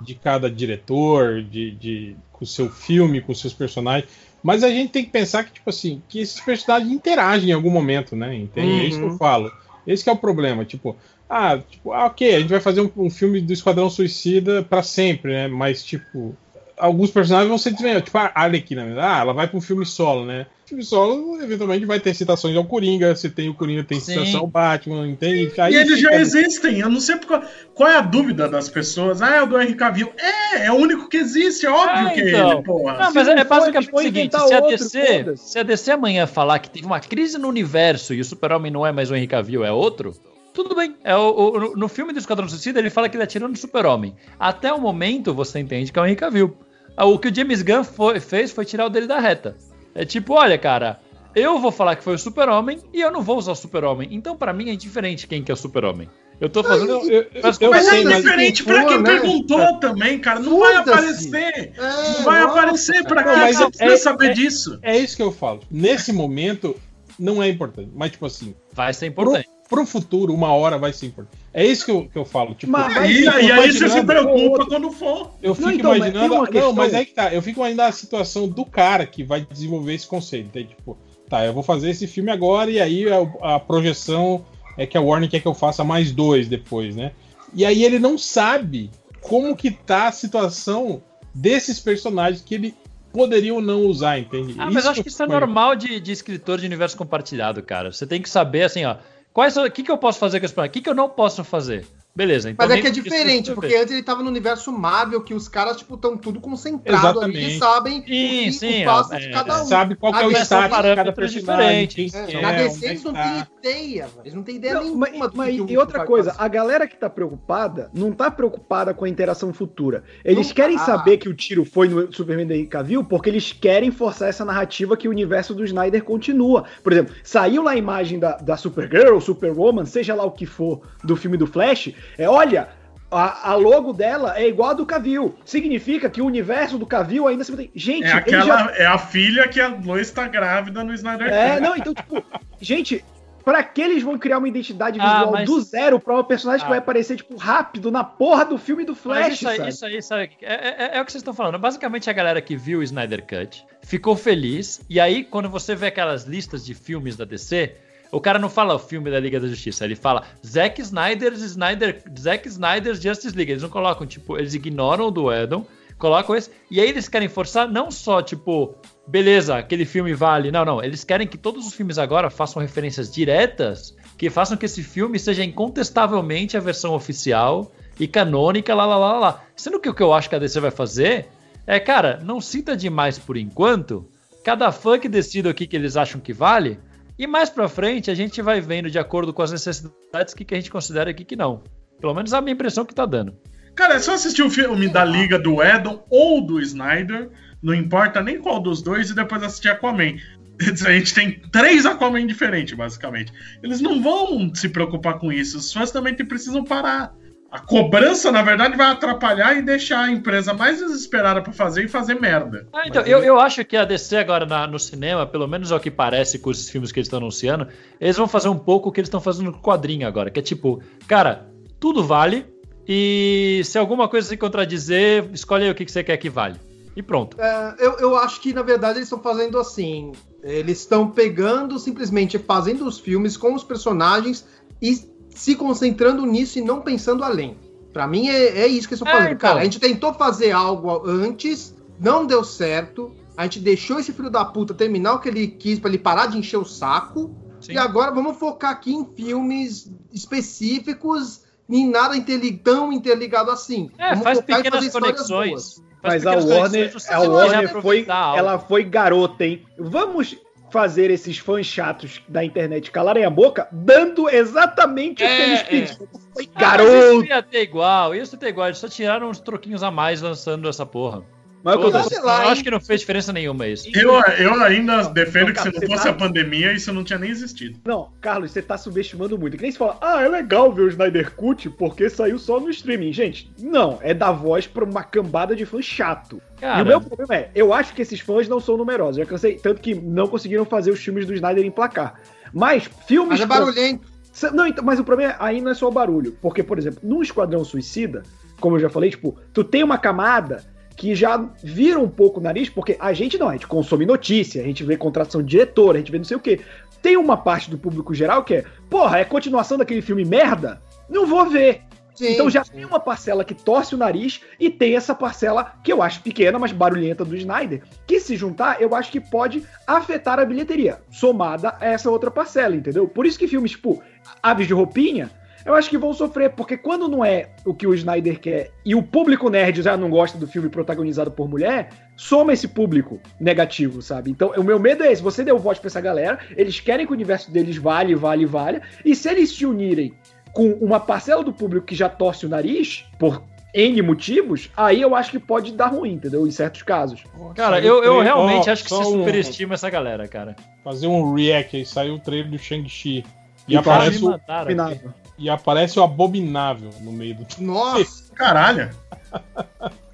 de cada diretor, de, de, com o seu filme, com os seus personagens. Mas a gente tem que pensar que, tipo assim, que esses personagens interagem em algum momento, né? Entende? É isso que eu Uhum. falo. Esse que é o problema. Tipo, ah, tipo, ah, ok, a gente vai fazer um, um filme do Esquadrão Suicida pra sempre, né? Mas, tipo, alguns personagens vão ser desenvolvidos. Tipo, a Arlequina, né? ah, ela vai pra um filme solo, né? O filme solo, eventualmente, vai ter citações ao Coringa. Se tem o Coringa, tem Sim. citação ao Batman, entende? Aí e eles já existem. Eu não sei por qual, é a dúvida das pessoas. Ah, é o do Henry Cavill. É, é o único que existe, é óbvio Ah, que é então. ele, porra. Não, mas não é basicamente eles o seguinte: se a, outro, DC, se a DC amanhã falar que teve uma crise no universo e o Super-Homem não é mais o Henry Cavill, é outro, tudo bem. É o, o- no filme do Esquadrão Suicida, ele fala que ele atirou no Super-Homem. Até o momento, você entende que é o Henry Cavill. Ah, O que o James Gunn foi- fez foi tirar o dele da reta. É tipo, olha, cara, eu vou falar que foi o Super-Homem e eu não vou usar o Super-Homem. Então, pra mim, é indiferente quem que é o Super-Homem. Eu tô fazendo. Eu, eu, eu, Mas eu Mas sei, é mas. diferente quem pra quem né? perguntou também, cara. Não vai aparecer. É, Não vai nossa, aparecer pra quem mas você é- precisa é- saber é- disso. É isso que eu falo. Nesse momento, não é importante. Mas, tipo assim, Vai ser pro, importante. Pro futuro, uma hora vai ser importante. É isso que eu, que eu falo. Tipo, Mas- Aí, eu aí, aí você se preocupa quando for. Eu fico Não, então, mas imaginando. questão- Não, mas aí que tá. Eu fico imaginando a situação do cara que vai desenvolver esse conceito. Então, tipo, tá, eu vou fazer esse filme agora e aí a, a projeção é que a Warner quer que eu faça mais dois depois, né? E aí ele não sabe como que tá a situação desses personagens que ele poderia ou não usar, entende? Ah, mas acho que eu isso é normal de, de escritor de universo compartilhado, cara. Você tem que saber, assim, ó. Quais O que, que eu posso fazer com esse personagem? O que, que eu não posso fazer? Beleza, então. Mas é que é diferente, porque antes ele tava no universo Marvel, que os caras, tipo, estão tudo concentrado ali Exatamente. e sabem o, Sim, que, sim, o passo é, de cada um. sabe qual que é o status de cada personagem. diferentes. quem É, que na é, DC é eles não tá. têm ideia, velho. Eles não têm ideia Não, nenhuma mas, do mas- e outra coisa, fazer. a galera que tá preocupada não tá preocupada com a interação futura. Eles Não querem tá. saber que o tiro foi no Superman da Cavill porque eles querem forçar essa narrativa que o universo do Snyder continua. Por exemplo, saiu lá a imagem da, da Supergirl, Superwoman, seja lá o que for, do filme do Flash, é, olha... A, a logo dela é igual a do Cavill. Significa que o universo do Cavill ainda se mantém. Gente, É aquela, já é a filha que a Lois tá grávida no Snyder É, não, então, tipo, gente, pra que eles vão criar uma identidade Ah, visual mas- do zero pra uma personagem que Ah. vai aparecer, tipo, rápido na porra do filme do Mas Flash, isso aí, sabe? isso aí, sabe? É, é- é o que vocês estão falando. Basicamente, a galera que viu o Snyder Cut ficou feliz. E aí, quando você vê aquelas listas de filmes da DC, o cara não fala o filme da Liga da Justiça, ele fala Zack Snyder's Snyder, Zack Snyder's Justice League. Eles não colocam, tipo, eles ignoram o do Edon, colocam esse. E aí eles querem forçar não só, tipo, beleza, aquele filme vale. Não, não. Eles querem que todos os filmes agora façam referências diretas que façam que esse filme seja incontestavelmente a versão oficial e canônica, lá, lá, lá, lá. Sendo que o que eu acho que a DC vai fazer é, cara, não cita demais por enquanto. Cada fã que decida o que, que eles acham que vale. E mais pra frente a gente vai vendo de acordo com as necessidades que, que a gente considera o que, não. Pelo menos a minha impressão que tá dando. Cara, é só assistir o filme da Liga do Edon ou do Snyder, não importa nem qual dos dois, e depois assistir Aquaman. A gente tem três Aquaman diferentes, basicamente. Eles não vão se preocupar com isso. Os fãs também precisam parar. A cobrança, na verdade, vai atrapalhar e deixar a empresa mais desesperada pra fazer e fazer merda. Ah, então, eu, eu acho que a DC agora na- no cinema, pelo menos é o que parece com esses filmes que eles estão anunciando, eles vão fazer um pouco o que eles estão fazendo no quadrinho agora, que é tipo, cara, tudo vale e se alguma coisa se contradizer, escolhe aí o que, que você quer que vale. E pronto. É, eu, eu acho que, na verdade, eles estão fazendo assim. Eles estão pegando, simplesmente fazendo os filmes com os personagens e se concentrando nisso e não pensando além. Pra mim é, é isso que eles estão É, fazendo. então. Cara, a gente tentou fazer algo antes, não deu certo. A gente deixou esse filho da puta terminar o que ele quis pra ele parar de encher o saco. Sim. E agora vamos focar aqui em filmes específicos, em nada interli tão interligado assim. É, Vamos faz pequenas fazer histórias conexões. boas. Faz Mas a Warner, conexões, a Warner foi, ela foi garota, hein? Vamos fazer esses fãs chatos da internet calarem a boca, dando exatamente o que É, eles é. pediram. Foi Ah, mas garoto. Isso ia ter igual, isso ia ter igual. Eles só tiraram uns troquinhos a mais lançando essa porra. Mas eu Foda-se. sei lá, eu acho que não fez diferença nenhuma isso. Eu, eu ainda defendo que se não fosse tá- a pandemia, isso não tinha nem existido. Não, Carlos, você tá subestimando muito. Que nem se fala, ah, é legal ver o Snyder Cut porque saiu só no streaming. Gente, não, é dar voz pra uma cambada de fã chato. Cara, E o meu problema é, eu acho que esses fãs não são numerosos. Já cansei, tanto que não conseguiram fazer os filmes do Snyder emplacar. Mas filmes. Mas é barulhento. Não, então, mas o problema é, aí não é só o barulho. Porque, por exemplo, no Esquadrão Suicida, como eu já falei, tipo, tu tem uma camada que já vira um pouco o nariz, porque a gente não, a gente consome notícia, a gente vê contratação de diretor, a gente vê não sei o quê. Tem uma parte do público geral que é, porra, é continuação daquele filme merda? Não vou ver. Sim, então já sim. tem uma parcela que torce o nariz e tem essa parcela que eu acho pequena, mas barulhenta do Snyder, que se juntar, eu acho que pode afetar a bilheteria, somada a essa outra parcela, entendeu? Por isso que filmes tipo Aves de Roupinha, eu acho que vão sofrer, porque quando não é o que o Snyder quer e o público nerd já não gosta do filme protagonizado por mulher, soma esse público negativo, sabe? Então, o meu medo é esse: você deu voto pra essa galera, eles querem que o universo deles vale, vale, vale, e se eles se unirem com uma parcela do público que já torce o nariz, por N motivos, aí eu acho que pode dar ruim, entendeu? Em certos casos. Cara, Saiu eu, eu trailer- realmente ó, acho que você um- superestima essa galera, cara. Fazer um react aí, saiu o trailer do Shang-Chi. E, E aparece o. Combinado. E aparece o Abominável no meio do. Nossa, Caralho.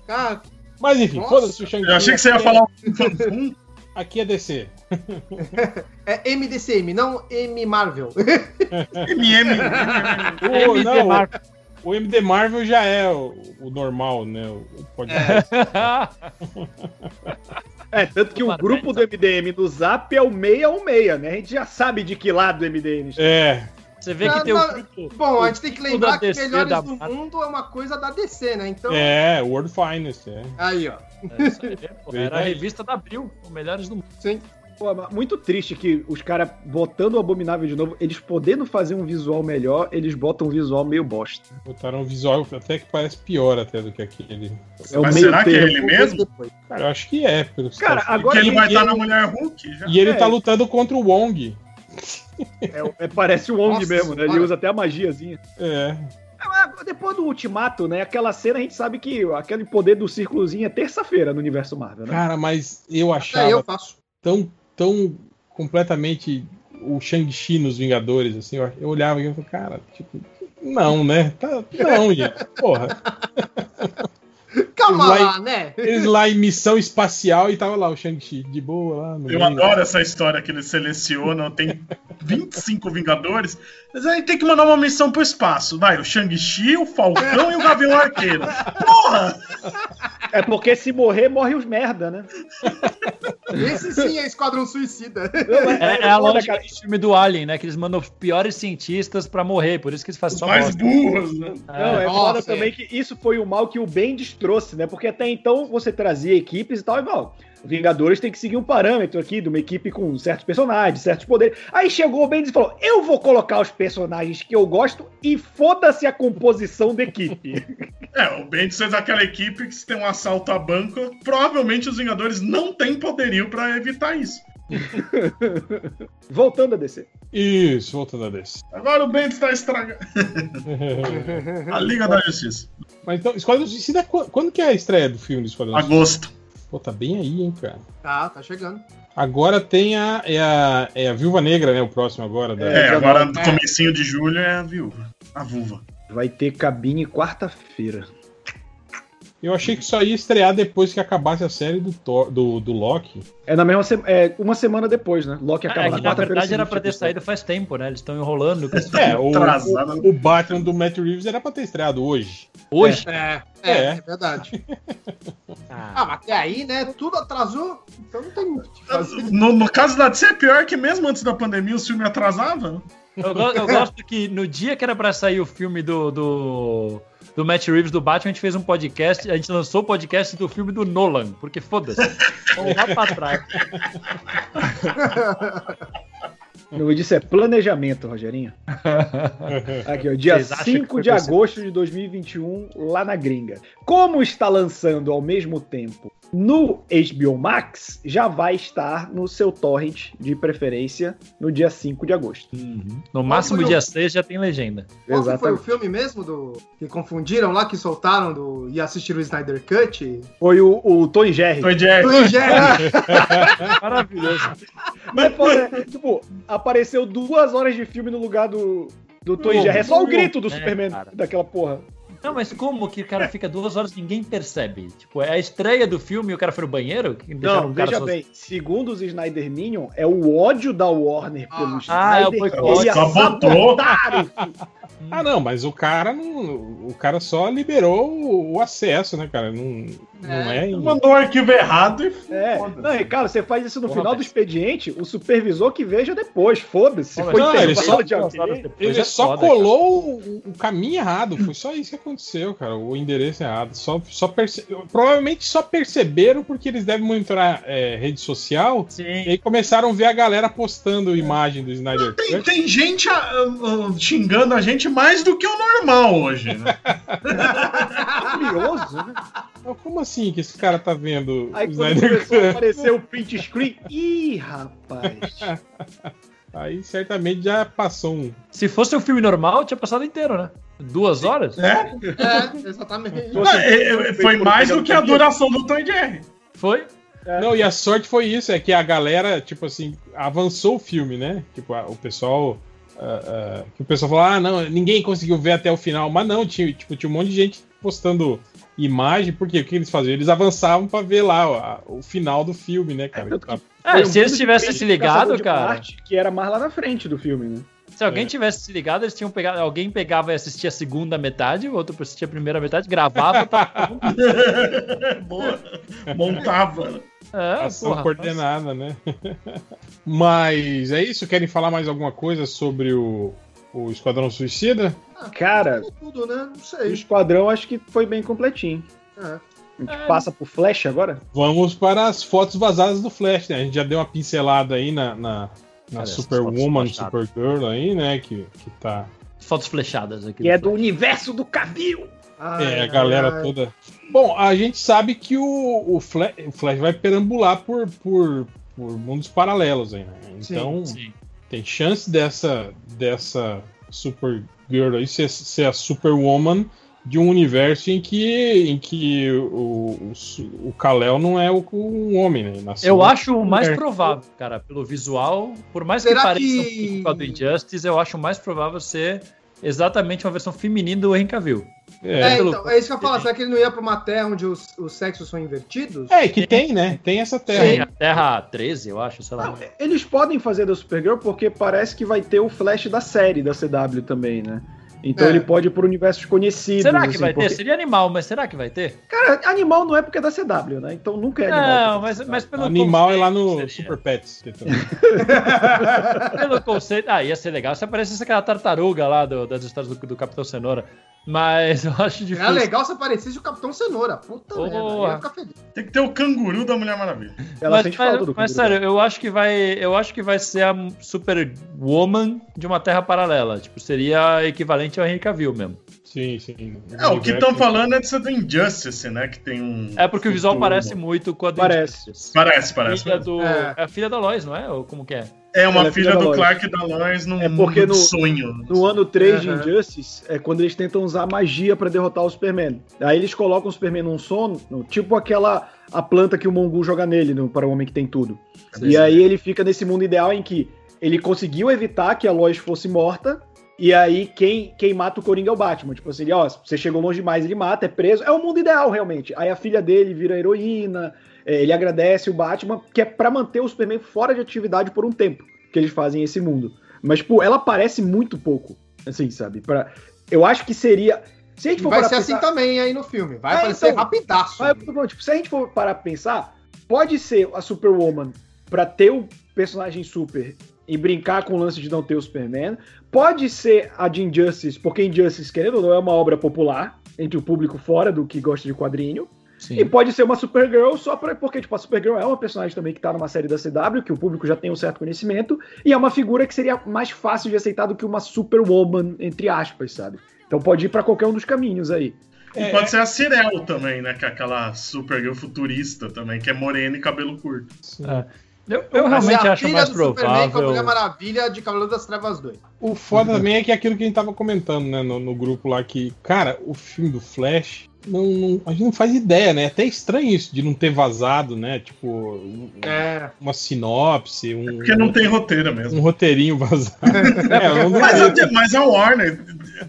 cara, Mas enfim, foda-se o Shang-Chi. Eu achei que você ia aqui falar é- um. Aqui é DC. é MDCM, não M Marvel. MM. O, MD não, Marvel. o MD Marvel já é o, o normal, né? O, o podcast. É, tanto que o grupo do MDM no Zap é o 616, né? A gente já sabe de que lado do MDM está. É. Você vê que Não, tem não, o grupo. Bom, a gente tem que lembrar que DC Melhores da do. Mundo é uma coisa da DC, né? Então, É, World Finest, é. aí, ó. É, aí, pô, Era a revista da Abril, o Melhores do Mundo. Sim. Pô, muito triste que os caras botando o Abominável de novo, eles podendo fazer um visual melhor, eles botam um visual meio bosta. Botaram um visual até que parece pior até do que aquele. É o Mas meio será que é ele mesmo? Cara, eu acho que é. Cara, agora- Que ele vai estar ele- na Mulher Hulk já. E ele É. tá lutando contra o Wong. É, é- parece o Wong Nossa mesmo, né? Ele usa até a magiazinha. É. Ah, Depois do Ultimato, né? Aquela cena a gente sabe que aquele poder do círculozinho é terça-feira no universo Marvel, né? Cara, mas eu achava eu faço. tão, tão completamente o Shang-Chi nos Vingadores, assim, eu, eu olhava e eu falava, cara, tipo, não, né? Tá, não, gente, porra. Calma lá, né? Eles lá em missão espacial e tava lá o Shang-Chi, de boa lá no Eu meio. adoro essa história que eles selecionam, tem 25 Vingadores, mas aí tem que mandar uma missão pro espaço. Vai, o Shang-Chi, o Falcão e o Gavião Arqueiro. Porra! É porque se morrer, morre os merda, né? Esse sim é Esquadrão Suicida. É, é a foda, lógica cara. desse filme do Alien, né? Que eles mandam os piores cientistas pra morrer, por isso que eles fazem Os só mais bosta. burros, né? Não, é Nossa, foda é. também que isso foi o mal que o Bendis trouxe, né? Porque até então você trazia equipes e tal, e mal. Vingadores tem que seguir um parâmetro aqui de uma equipe com certos personagens, certos poderes. Aí chegou o Bendis e falou: Eu vou colocar os personagens que eu gosto e foda-se a composição da equipe. É, o Bendis fez aquela equipe que se tem um assalto a banco, provavelmente os Vingadores não têm poderio pra evitar isso. Voltando a descer. Isso, voltando a desse. Agora o Bendis tá estragando. A Liga da Justiça. Mas então, Esquadrão Suicida, qu- quando que é a estreia do filme do Esquadrão? Agosto. Pô, tá bem aí, hein, cara. Tá, tá chegando. Agora tem a, é a, é a Viúva Negra, né? O próximo agora. Da... É, agora no comecinho de julho é a viúva. A vulva. Vai ter cabine quarta-feira. Eu achei que só ia estrear depois que acabasse a série do, Thor- do, do Loki. É na mesma se- é, uma semana depois, né? Loki acaba É, que, na quarta-feira verdade era seguinte, pra ter saído faz tempo, né? Eles estão enrolando. esse- É, o, Atrasado. o, o Batman do Matt Reeves era pra ter estreado hoje. Hoje? É, É. é, é verdade. Ah, mas até aí, né? Tudo atrasou, então não tem muito o que fazer. No, no caso da DC é pior que mesmo antes da pandemia o filme atrasava. Eu, eu gosto que no dia que era pra sair o filme do, do, do Matt Reeves do Batman, a gente fez um podcast, a gente lançou o podcast do filme do Nolan, porque foda-se. Vamos lá pra trás. O nome disso é planejamento, Rogerinho. Aqui, ó, dia Vocês acham que 5 foi de possível? agosto de 2021, lá na gringa. Como está lançando ao mesmo tempo no HBO Max, já vai estar no seu torrent de preferência no dia 5 de agosto. No máximo o- dia 6 já tem legenda. Qual que foi o Exatamente. filme mesmo do que confundiram lá, que soltaram do, e assistiram o Snyder Cut? Foi o, o Tony Jerry. Foi Jerry. O Jerry. Maravilhoso. Mas, pô, é, tipo, apareceu duas horas de filme no lugar do, do Tony Jerry. É só o grito do é, Superman cara. daquela porra. Não, mas como que o cara fica duas horas e ninguém percebe? Tipo, é a estreia do filme e o cara foi no banheiro? Não, veja só- bem, segundo os Snyder Minion, é o ódio da Warner pelo Ah, é o Snyder boicote. que filme. Ah, não, mas o cara não. O cara só liberou o, o acesso, né, cara? Não, não é. em- Mandou o arquivo errado e É, não, e cara, você faz isso no Porra, final do expediente, o supervisor que veja depois, foda-se. Mas Foi não, ele intervalo só- de alguém. Ele Coisa só foda, colou o, o caminho errado. Foi só isso que aconteceu, cara. O endereço errado. Só, só perce... Provavelmente só perceberam porque eles devem monitorar é, rede social. Sim. E aí começaram a ver a galera postando imagem do Snyder Tem, tem gente ah, ah, xingando a gente mais do que o normal hoje, né? Curioso, né? Como assim que esse cara tá vendo Aí o quando Snyder começou a aparecer o print screen, ih, rapaz. Aí certamente já passou um. Se fosse um filme normal, tinha passado inteiro, né? Duas horas? É? É, exatamente. Não, é, é, foi mais do que a duração do Tom Jerry. Foi? Não, e a sorte foi isso, é que a galera, tipo assim, avançou o filme, né? Tipo, a- o pessoal. Ah, ah, que o pessoal falou, ah, não, ninguém conseguiu ver até o final. Mas não, tinha, tipo, tinha um monte de gente postando imagem, porque o que eles faziam? Eles avançavam pra ver lá ó, a- o final do filme, né, cara? É, Foi um se eles tivessem se ligado, cara. Marte, que era mais lá na frente do filme, né? Se alguém É. tivesse se ligado, eles tinham pegado. Alguém pegava e assistia a segunda metade, o outro assistia a primeira metade, gravava. tá... Boa. Montava. É, Ação porra. coordenada, né? Mas é isso? Querem falar mais alguma coisa sobre o, o Esquadrão Suicida? Cara, Tudo, né? Não o sei. esquadrão acho que foi bem completinho. É. A gente É. passa pro Flash agora? Vamos para as fotos vazadas do Flash, né? A gente já deu uma pincelada aí na, na, na Superwoman. Supergirl aí, né? Que, que tá. Fotos flechadas aqui. Que é do universo do Cavill. Ai, é, a galera ai. toda. Bom, a gente sabe que o, o, Flash, o Flash vai perambular por, por, por mundos paralelos aí, né? Então, Sim. tem chance dessa, dessa Supergirl aí ser, ser a Superwoman de um universo em que, em que o, o, o Kal-El não é o, um homem, né? Nasceu- Eu acho o mais provável, cara, pelo visual. Por mais que Será pareça que- um do Injustice, eu acho mais provável ser exatamente uma versão feminina do Henry Cavill. É, É, então, é isso que eu ia falar. Será que ele não ia pra uma terra onde os, os sexos são invertidos? É, que tem, né? Tem essa terra. Tem a Terra 13, eu acho, sei lá. Não, eles podem fazer da Supergirl porque parece que vai ter o Flash da série da CW também, né? Então É. ele pode ir por universos conhecidos. Será que assim, vai ter? porque- Seria animal, mas será que vai ter? Cara, animal não é porque é da CW, né? Então nunca é animal. Não, mas, é mas CW. pelo Animal é lá no conceito Super seria. Pets. Pelo conceito. Ah, ia ser legal se aparecesse aquela tartaruga lá do- das histórias do, do Capitão Cenoura. Mas eu acho difícil. Era legal se aparecesse o Capitão Cenoura. Puta Boa. merda. Eu ia ficar feliz. Tem que ter o canguru da Mulher Maravilha. Ela mas, sente mas- falta do mas canguru. sério, eu acho que vai, eu acho que vai ser a Superwoman de uma Terra paralela. Tipo, seria equivalente ao Henry Cavill mesmo. Sim, sim. É, o que estão falando é dessa do Injustice, né? Que tem um. É porque o visual futuro. parece muito com a do Parece. Injustice. Parece, parece. Filha do, É. é. a filha da Lois, não é? Ou como que é? É uma é filha filha do Lois. Clark e da Lois num É porque no- de sonho. No ano 3 de Aham. Injustice é quando eles tentam usar magia pra derrotar o Superman. Aí eles colocam o Superman num sono, tipo aquela a planta que o Mongu joga nele no, para o homem que tem tudo. e aí ele fica nesse mundo ideal em que ele conseguiu evitar que a Lois fosse morta E aí, quem, quem mata o Coringa é o Batman. Tipo assim, ó, você chegou longe demais, ele mata, é preso. É o mundo ideal, realmente. Aí a filha dele vira heroína, é, ele agradece o Batman, que é pra manter o Superman fora de atividade por um tempo que eles fazem esse mundo. Mas, tipo, ela aparece muito pouco, assim, sabe? Pra, eu acho que seria. Se a gente for vai ser assim pensar- também aí no filme. Vai É, aparecer então, rapidaço. Bom, tipo, se a gente for parar pra pensar, pode ser a Superwoman pra ter o personagem super e brincar com o lance de não ter o Superman. Pode ser a de Injustice, porque Injustice, querendo ou não, é uma obra popular entre o público fora do que gosta de quadrinho. E pode ser uma Supergirl só pra, porque, tipo, a Supergirl é uma personagem também que tá numa série da CW, que o público já tem um certo conhecimento, e é uma figura que seria mais fácil de aceitar do que uma Superwoman, entre aspas, sabe? Então pode ir pra qualquer um dos caminhos aí. E pode ser a Cirel também, né? Que é aquela Supergirl futurista também, que é morena e cabelo curto. É. Eu, eu ser realmente acho mais Superman a provável. Mulher Maravilha de Cavaleiro das Trevas 2. O foda também é que é aquilo que a gente tava comentando, né, no, no grupo lá, que, cara, o filme do Flash, não, não- a gente não faz ideia, né? É até estranho isso de não ter vazado, né? Tipo, um- É. uma sinopse, um, Porque não tem roteiro mesmo. um roteirinho vazado. é, Mas, a- mas a Warner,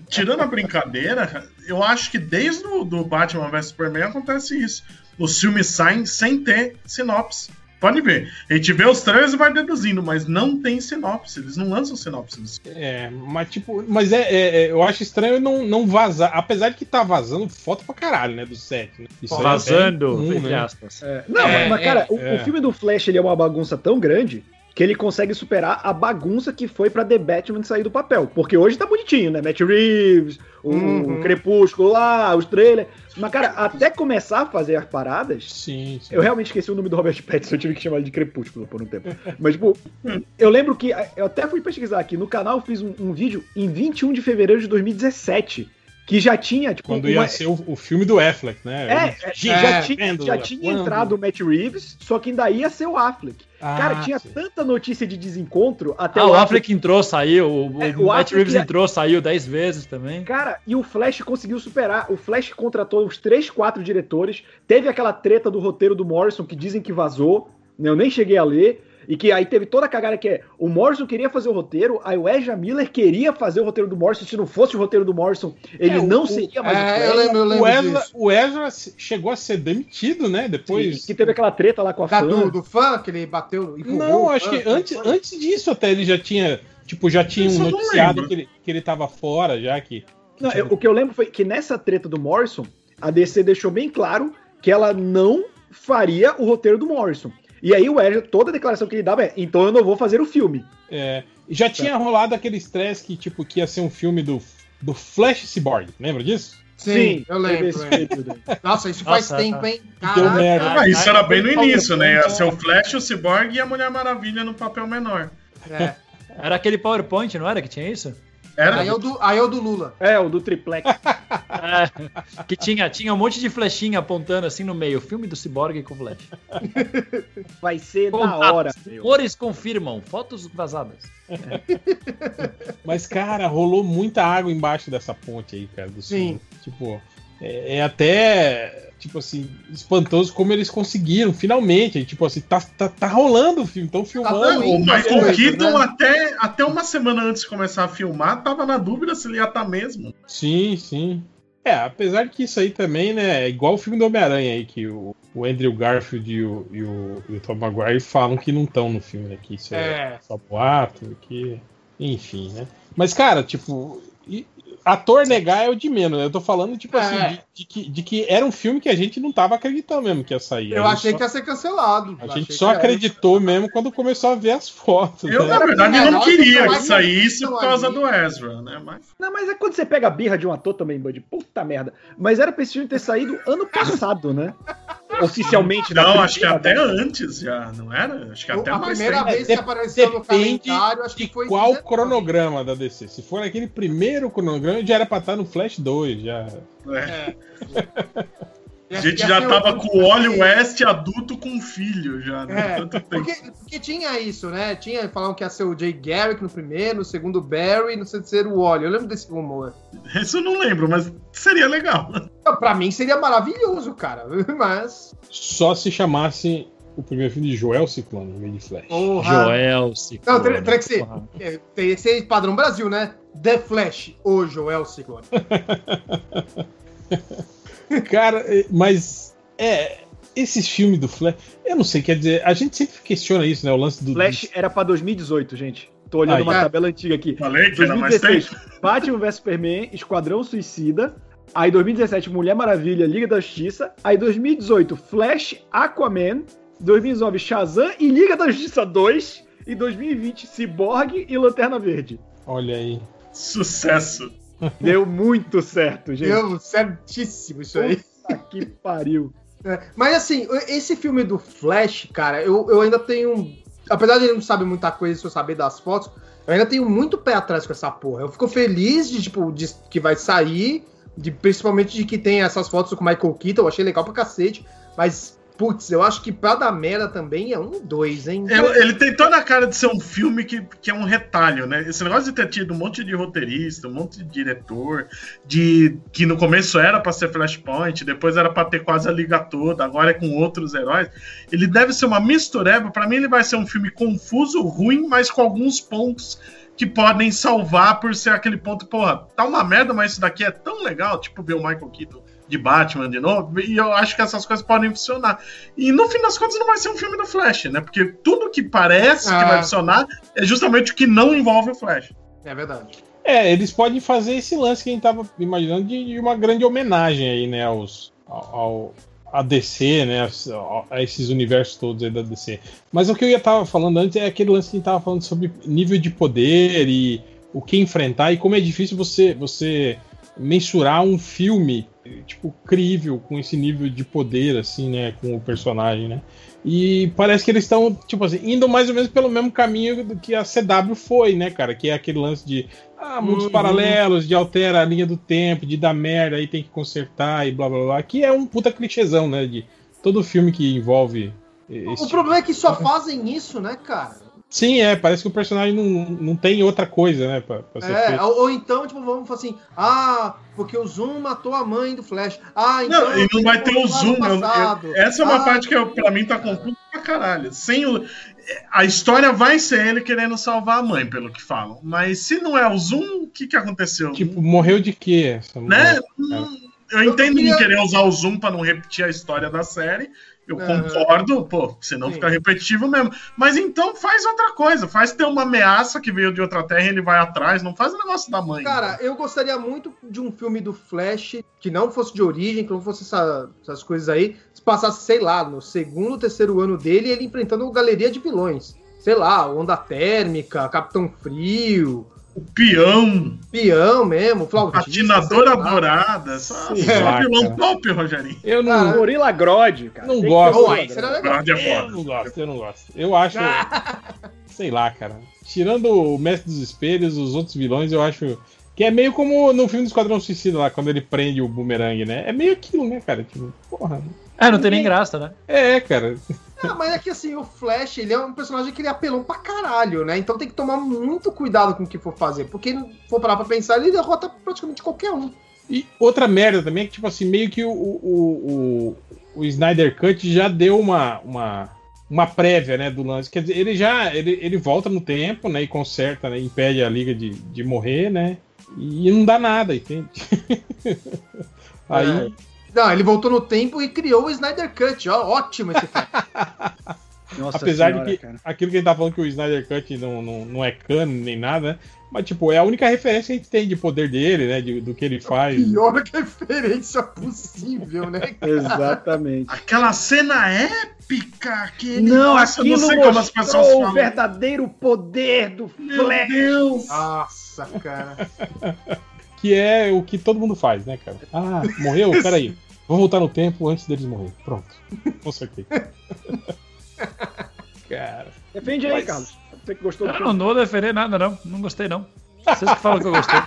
tirando a brincadeira, eu acho que desde o do Batman vs Superman acontece isso. Os filmes saem sem ter sinopse. Pode ver. A gente vê os trailers e vai deduzindo, mas não tem sinopse. Eles não lançam sinopse. É, mas tipo, mas é, é- é, eu acho estranho não, não vazar, apesar de que tá vazando foto pra caralho, né, do set, né? Isso é Vazando, entre né? aspas. Não, É, mas, cara, é, o, é. o filme do Flash ele é uma bagunça tão grande que ele consegue superar a bagunça que foi pra The Batman sair do papel. Porque hoje tá bonitinho, né? Matt Reeves, o Uhum. Crepúsculo lá, os trailers. Mas, cara, até começar a fazer as paradas, Sim, sim. eu realmente esqueci o nome do Robert Pattinson, eu tive que chamar ele de Crepúsculo por um tempo. Mas, tipo, eu lembro que. Eu até fui pesquisar aqui. No canal eu fiz um, um vídeo em 21 de fevereiro de 2017. Que já tinha, tipo. Quando uma- ia ser o, o filme do Affleck, né? É, é, já, tinha, vendo já tinha entrado o Matt Reeves, só que ainda ia ser o Affleck. Ah, Cara, tinha sim. tanta notícia de desencontro até Ah, o Affleck entrou, saiu. O, É, o o Matt Affleck Reeves é- entrou, saiu 10 vezes também. Cara, e o Flash conseguiu superar. O Flash contratou os três, quatro diretores. Teve aquela treta do roteiro do Morrison que dizem que vazou. né, Eu nem cheguei a ler. E que aí teve toda a cagada que é: o Morrison queria fazer o roteiro, aí o Ezra Miller queria fazer o roteiro do Morrison. Se não fosse o roteiro do Morrison, ele É, o- não o- seria mais o É, Flash. eu lembro, eu lembro O Ezra, disso. o Ezra chegou a ser demitido, né? Depois. Que teve aquela treta lá com a Da, fã. do, do fã, que ele bateu Não, acho que antes, antes disso até ele já tinha. Tipo, já tinha um noticiado que ele, que ele tava fora já. Que, que Não, tinha- eu- o que eu lembro foi que nessa treta do Morrison, a DC deixou bem claro que ela não faria o roteiro do Morrison. E aí o Ezra, toda a declaração que ele dava é, então eu não vou fazer o filme. é, já tinha rolado aquele estresse que, tipo, que ia ser um filme do, do Flash Cyborg. Lembra disso? Sim, eu teve lembro. Nossa, isso faz Nossa, tempo, tá. hein? Deu merda. Ah, isso era bem no início, né? Ia ser o Flash, o Cyborg e a Mulher Maravilha no papel menor. É. Era aquele PowerPoint, não era que tinha isso? Era. Aí é o do, aí é o do Lula. É, o do triplex. É, que tinha, tinha um monte de flechinha apontando assim no meio. Filme do Cyborg com Flash. Vai ser da Contatos, hora. meu. Rumores confirmam. Fotos vazadas. Mas, cara, rolou muita água embaixo dessa ponte aí, cara. Do Sim. sul. Tipo, é, é até, tipo assim, espantoso como eles conseguiram, finalmente. Tipo assim, tá, tá, tá rolando o filme, estão filmando. Tá O Michael coisas, Keaton, né? até, até uma semana antes de começar a filmar, tava na dúvida se ele ia estar mesmo. Sim, sim. É, apesar de que isso aí também, né, é igual o filme do Homem-Aranha aí, que o, o Andrew Garfield e o, e o, e o Tom Maguire falam que não estão no filme, né, que isso é, É. só boato, que... Enfim, né. Mas, cara, tipo, ator negar é o de menos, né? Eu tô falando, tipo É. assim, de, que, de que era um filme que a gente não tava acreditando mesmo que ia sair. Eu achei só- que ia ser cancelado. A Eu gente só que era. acreditou mesmo quando começou a ver as fotos. Eu, né? na verdade, É, não queria que saísse por causa ali. do Ezra, né? Mas Não, mas é quando você pega a birra de um ator também, Bud. Puta merda. Mas era pra esse filme ter saído ano passado, né? Oficialmente. não, acho que até antes já, não era? Acho que até a mais primeira vez que apareceu no calendário, acho de que foi. qual 19. cronograma da DC. Se for aquele primeiro cronograma, já era pra estar no Flash 2, já. É. É. A gente já ser tava o- com o Wally West adulto com filho já, né? É, Tanto tempo. porque, porque tinha isso, né? Tinha, falavam que ia ser o Jay Garrick no primeiro, no segundo o Barry, no terceiro o Wally. Eu lembro desse rumor. Isso eu não lembro, mas seria legal. Pra mim seria maravilhoso, cara. Mas. Só se chamasse o primeiro filme de Joel Ciclone, no meio de Flash. Porra. Joel, Não, Ciclone. teria teria que ser. Porra. é, Teria que ser padrão Brasil, né? The Flash, o Joel Ciclone. Cara, é, mas é. Esses filmes do Flash, eu não sei, quer dizer, a gente sempre questiona isso, né? O lance do. Flash era pra 2018, gente. Tô olhando Aí. uma tabela antiga aqui. Falei que era mais 2016, Batman vs Superman, Esquadrão Suicida. Aí 2017, Mulher Maravilha, Liga da Justiça. Aí 2018, Flash, Aquaman. 2019, Shazam e Liga da Justiça 2. E 2020, Cyborg e Lanterna Verde. Olha aí. Sucesso. Deu muito certo, gente. Deu certíssimo isso aí. Puta que pariu. É, Mas assim, esse filme do Flash, cara, eu, eu ainda tenho. Apesar de ele não saber muita coisa se eu saber das fotos, eu ainda tenho muito pé atrás com essa porra. Eu fico feliz de, tipo, de, que vai sair, de, principalmente de que tem essas fotos com o Michael Keaton, eu achei legal pra cacete. Mas, putz, eu acho que pra dar merda também é um dois, hein? Eu- ele tem toda a cara de ser um filme que, que é um retalho, né? Esse negócio de ter tido um monte de roteirista, um monte de diretor, de que no começo era pra ser Flashpoint, depois era pra ter quase a liga toda, agora é com outros heróis. Ele deve ser uma mistureba. Pra mim, ele vai ser um filme confuso, ruim, mas com alguns pontos que podem salvar por ser aquele ponto, porra, tá uma merda, mas isso daqui é tão legal, tipo ver o Michael Keaton de Batman de novo, e eu acho que essas coisas podem funcionar. E no fim das contas não vai ser um filme do Flash, né? Porque tudo que parece que Ah. vai funcionar é justamente o que não envolve o Flash. É verdade. É, eles podem fazer esse lance que a gente tava imaginando de, de uma grande homenagem aí, né, aos, ao, ao- a DC, né, a, a esses universos todos aí da DC. Mas o que eu ia tava falando antes é aquele lance que a gente tava falando sobre nível de poder e o que enfrentar e como é difícil você, você mensurar um filme, tipo, crível com esse nível de poder, assim, né, com o personagem, né. E parece que eles estão, tipo assim, indo mais ou menos pelo mesmo caminho do que a CW foi, né, cara? Que é aquele lance de ah, mundos Uhum. paralelos, de altera a linha do tempo, de dar merda, aí tem que consertar e blá blá blá. Que é um puta clichêzão, né? De todo filme que envolve. Esse O problema é que só fazem isso, né, cara? Sim, é, parece que o personagem não, não tem outra coisa, né? Pra, pra ser É, feito. ou, ou então, tipo, vamos falar assim, ah, porque o Zoom matou a mãe do Flash. Ah, então. Não, e não vai ter o zoom. eu- eu- essa é uma Ah, parte que eu, pra mim tá confuso pra caralho. Sem o, a história vai ser ele querendo salvar a mãe, pelo que falam. Mas se não é o zoom, o que, que aconteceu? Tipo, morreu de quê? essa né? mulher? Eu entendo queria- não querer usar o zoom pra não repetir a história da série. Eu concordo, pô, senão Sim. fica repetitivo mesmo. Mas então faz outra coisa. Faz ter uma ameaça que veio de outra terra e ele vai atrás. Não faz o negócio da mãe. Cara, eu gostaria muito de um filme do Flash que não fosse de origem, que não fosse essa- essas coisas aí, se passasse, sei lá, no segundo, terceiro ano dele, ele enfrentando galeria de vilões. Sei lá, Onda Térmica, Capitão Frio, o peão, Peão mesmo, Flautista. patinadora dourada. Só, lá, vilão top, Rogerinho. Eu não, Cara, Gorila Grodd, cara. Não Tem gosto. Gorila é eu foda. não gosto, eu não gosto. Eu acho. sei lá, cara. Tirando o Mestre dos Espelhos, os outros vilões, eu acho. Que é meio como no filme do Esquadrão Suicida lá, quando ele prende o boomerang, né? É meio aquilo, né, cara? Tipo, porra. É, não tem nem graça, né? É, cara. Ah, mas é que assim, o Flash, ele é um personagem que ele apelou pra caralho, né? Então tem que tomar muito cuidado com o que for fazer. Porque se for parar pra pensar, ele derrota praticamente qualquer um. E outra merda também é que, tipo assim, meio que o, o, o, o Snyder Cut já deu uma, uma, uma prévia, né, do lance. Quer dizer, ele já ele, ele volta no tempo, né, e conserta, né, impede a liga de, de morrer, né, e não dá nada, entende? Aí, Não, ele voltou no tempo e criou o Snyder Cut. Ó, ótimo esse filme. Nossa apesar senhora, de que cara. aquilo que a gente tá falando que o Snyder Cut não, não, não é cano nem nada, né, mas, tipo, é a única referência que a gente tem de poder dele, né, de- do que ele faz. Pior referência possível, né? Exatamente. Aquela cena épica que ele Não, Nossa, aquilo não sei como as pessoas o falam. verdadeiro poder do Meu Flash. Deus! Nossa, cara. Que é o que todo mundo faz, né, cara? Ah, morreu? Peraí. Vou voltar no tempo antes deles morrerem. Pronto. Consertei. cara. Defende aí, Mas- Carlos. Você que gostou do Eu filme. não vou defender nada, não. Não gostei, não. Vocês que falam que eu gostei.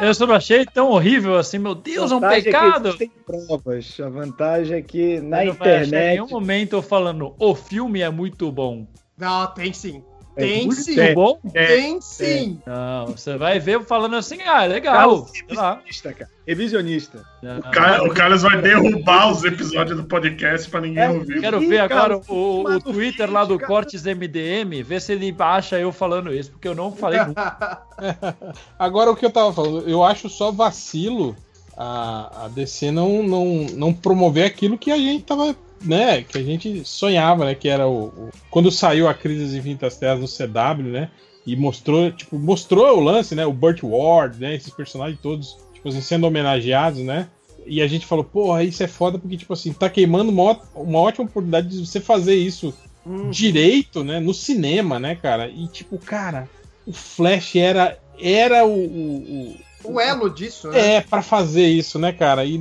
Eu só não achei tão horrível assim, meu Deus, é um vantagem pecado. É existem provas. A vantagem é que na Não vai achar em internet. nenhum momento eu falando, o filme é muito bom. Não, tem sim. Tem muito sim. Muito bom? Tem sim. Não, você vai ver falando assim, ah, legal. Revisionista, cara. Revisionista. O Ca- O Carlos vai derrubar os episódios do podcast pra ninguém É, ouvir. Quero ver agora cara, o, o Twitter lá do cara. Cortes MDM, ver se ele acha eu falando isso, porque eu não falei. Agora o que eu tava falando, eu acho só vacilo a, a DC não, não, não promover aquilo que a gente tava, né, que a gente sonhava, né, que era o, o- quando saiu a Crise das Infinitas Terras no CW, né, e mostrou, tipo, mostrou o lance, né, o Burt Ward, né, esses personagens todos, tipo assim, sendo homenageados, né, e a gente falou, porra, isso é foda porque, tipo assim, tá queimando uma, uma ótima oportunidade de você fazer isso direito, né, no cinema, né, cara, e tipo, cara, o Flash era, era o- o- o, O elo disso, né? é, pra fazer isso, né, cara? E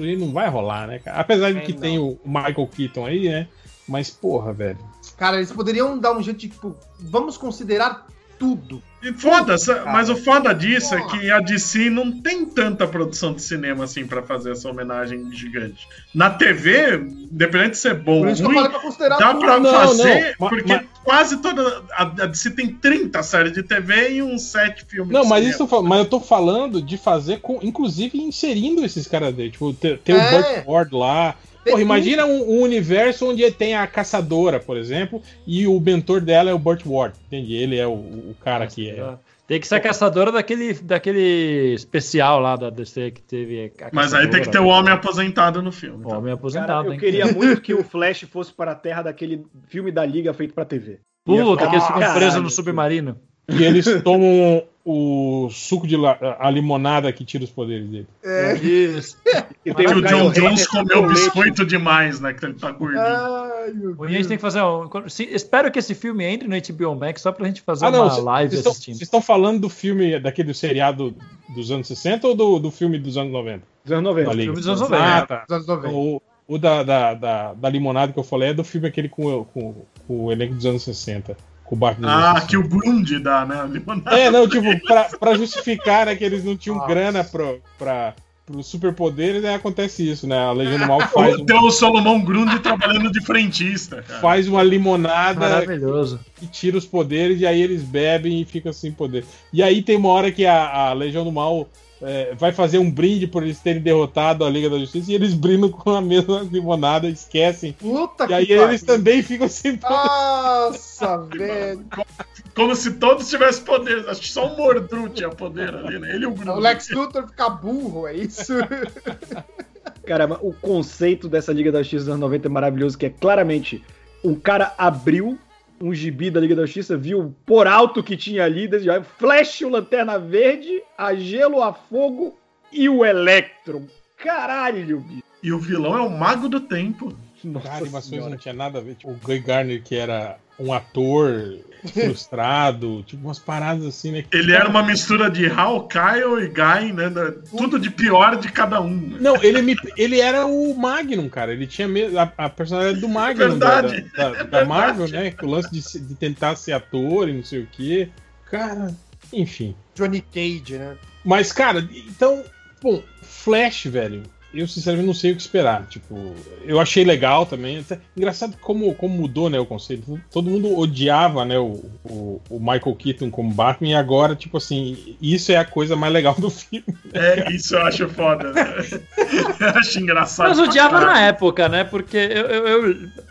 jeito não vai rolar, né, cara? Apesar de É, que não. tem o Michael Keaton aí, né? Mas, porra, velho. Cara, eles poderiam dar um jeito de, tipo, vamos considerar tudo. E foda-se, mas o foda disso é que a DC não tem tanta produção de cinema assim pra fazer essa homenagem gigante. Na TV, independente de ser bom ou ruim, dá tudo. pra Não, fazer, não, porque ma- quase toda. A, a DC tem 30 séries de TV e uns 7 filmes Não, de mas cinema. isso mas eu tô falando de fazer com, inclusive inserindo esses caras dele, tipo, ter, ter o É. Burt Ward lá. Porra, imagina um, um universo onde tem a caçadora, por exemplo, e o mentor dela é o Burt Ward, entende? Ele é o, o cara que é. Tem que ser a caçadora daquele, daquele especial lá da DC que teve. a Mas aí tem que ter o homem aposentado no filme. O tá? homem Cara, aposentado. eu hein? queria muito que o Flash fosse para a Terra daquele filme da Liga feito pra TV. Puta, que eles ficam presos no filho. submarino. E eles tomam o suco de la- a limonada que tira os poderes dele. É. Isso. E Que o John Jones com comeu leite. biscoito demais, né? Que ele tá gordinho. Ai, meu A gente tem que fazer um. se- espero que esse filme entre no HBO Max só pra gente fazer Ah, não, uma cê- live vocês assistindo. vocês estão falando do filme, daquele seriado dos anos 60 ou do, do filme dos anos 90? Dos anos 90. Da Liga? filme dos anos 90. Ah, tá. Dos anos 90. O, o da, da, da, da limonada que eu falei é do filme aquele com, com, com o elenco dos anos 60. Com o dos Ah, que 60. o Grundy dá, né? É, não, tipo, pra, pra justificar né, que eles não tinham Nossa. grana pra, pra, pros superpoderes, aí acontece isso, né? A Legião do Mal faz, um- Tem o Solomon Grundy trabalhando de frentista, cara. faz uma limonada Maravilhoso. que tira os poderes e aí eles bebem e ficam sem poder. E aí tem uma hora que a, a Legião do Mal é, vai fazer um brinde por eles terem derrotado a Liga da Justiça e eles brindam com a mesma limonada, esquecem. Puta E aí que eles pariu. também ficam sem poder. Nossa, velho. Como se todos tivessem poderes. Acho que só o Mordru tinha poder ali, né? Ele e o Grundy. O Lex Luthor fica burro, é isso? Cara, mas o conceito dessa Liga da Justiça dos anos 90 é maravilhoso, que é claramente um cara abriu um gibi da Liga da Justiça, viu por alto que tinha ali, desde já, Flash, o Lanterna Verde, a Gelo, a Fogo e o Electro. Caralho, bicho. E o vilão é o Mago do Tempo. Nossa Cara, animações não tinha nada a ver. Tipo, o Guy Garner, que era um ator frustrado, tipo, umas paradas assim, né? Ele era uma mistura de Hawkeye e Guy, né? da- Tudo de pior de cada um. né? Não, ele, me, ele era o Magnum, cara. Ele tinha mesmo a, a personalidade do Magnum da, Verdade. da, da- da Marvel, né? O lance de, se- de tentar ser ator e não sei o quê. Cara, enfim. Johnny Cage, né? Mas, cara, então, bom, Flash, velho, eu sinceramente não sei o que esperar. Tipo, eu achei legal também. Até- engraçado como, como mudou, né, o conceito. Todo mundo odiava, né, o, o, o Michael Keaton como Batman e agora, tipo assim, isso é a coisa mais legal do filme. É, isso eu acho foda. Né? eu acho engraçado. Mas odiava na época, né? Porque eu, eu,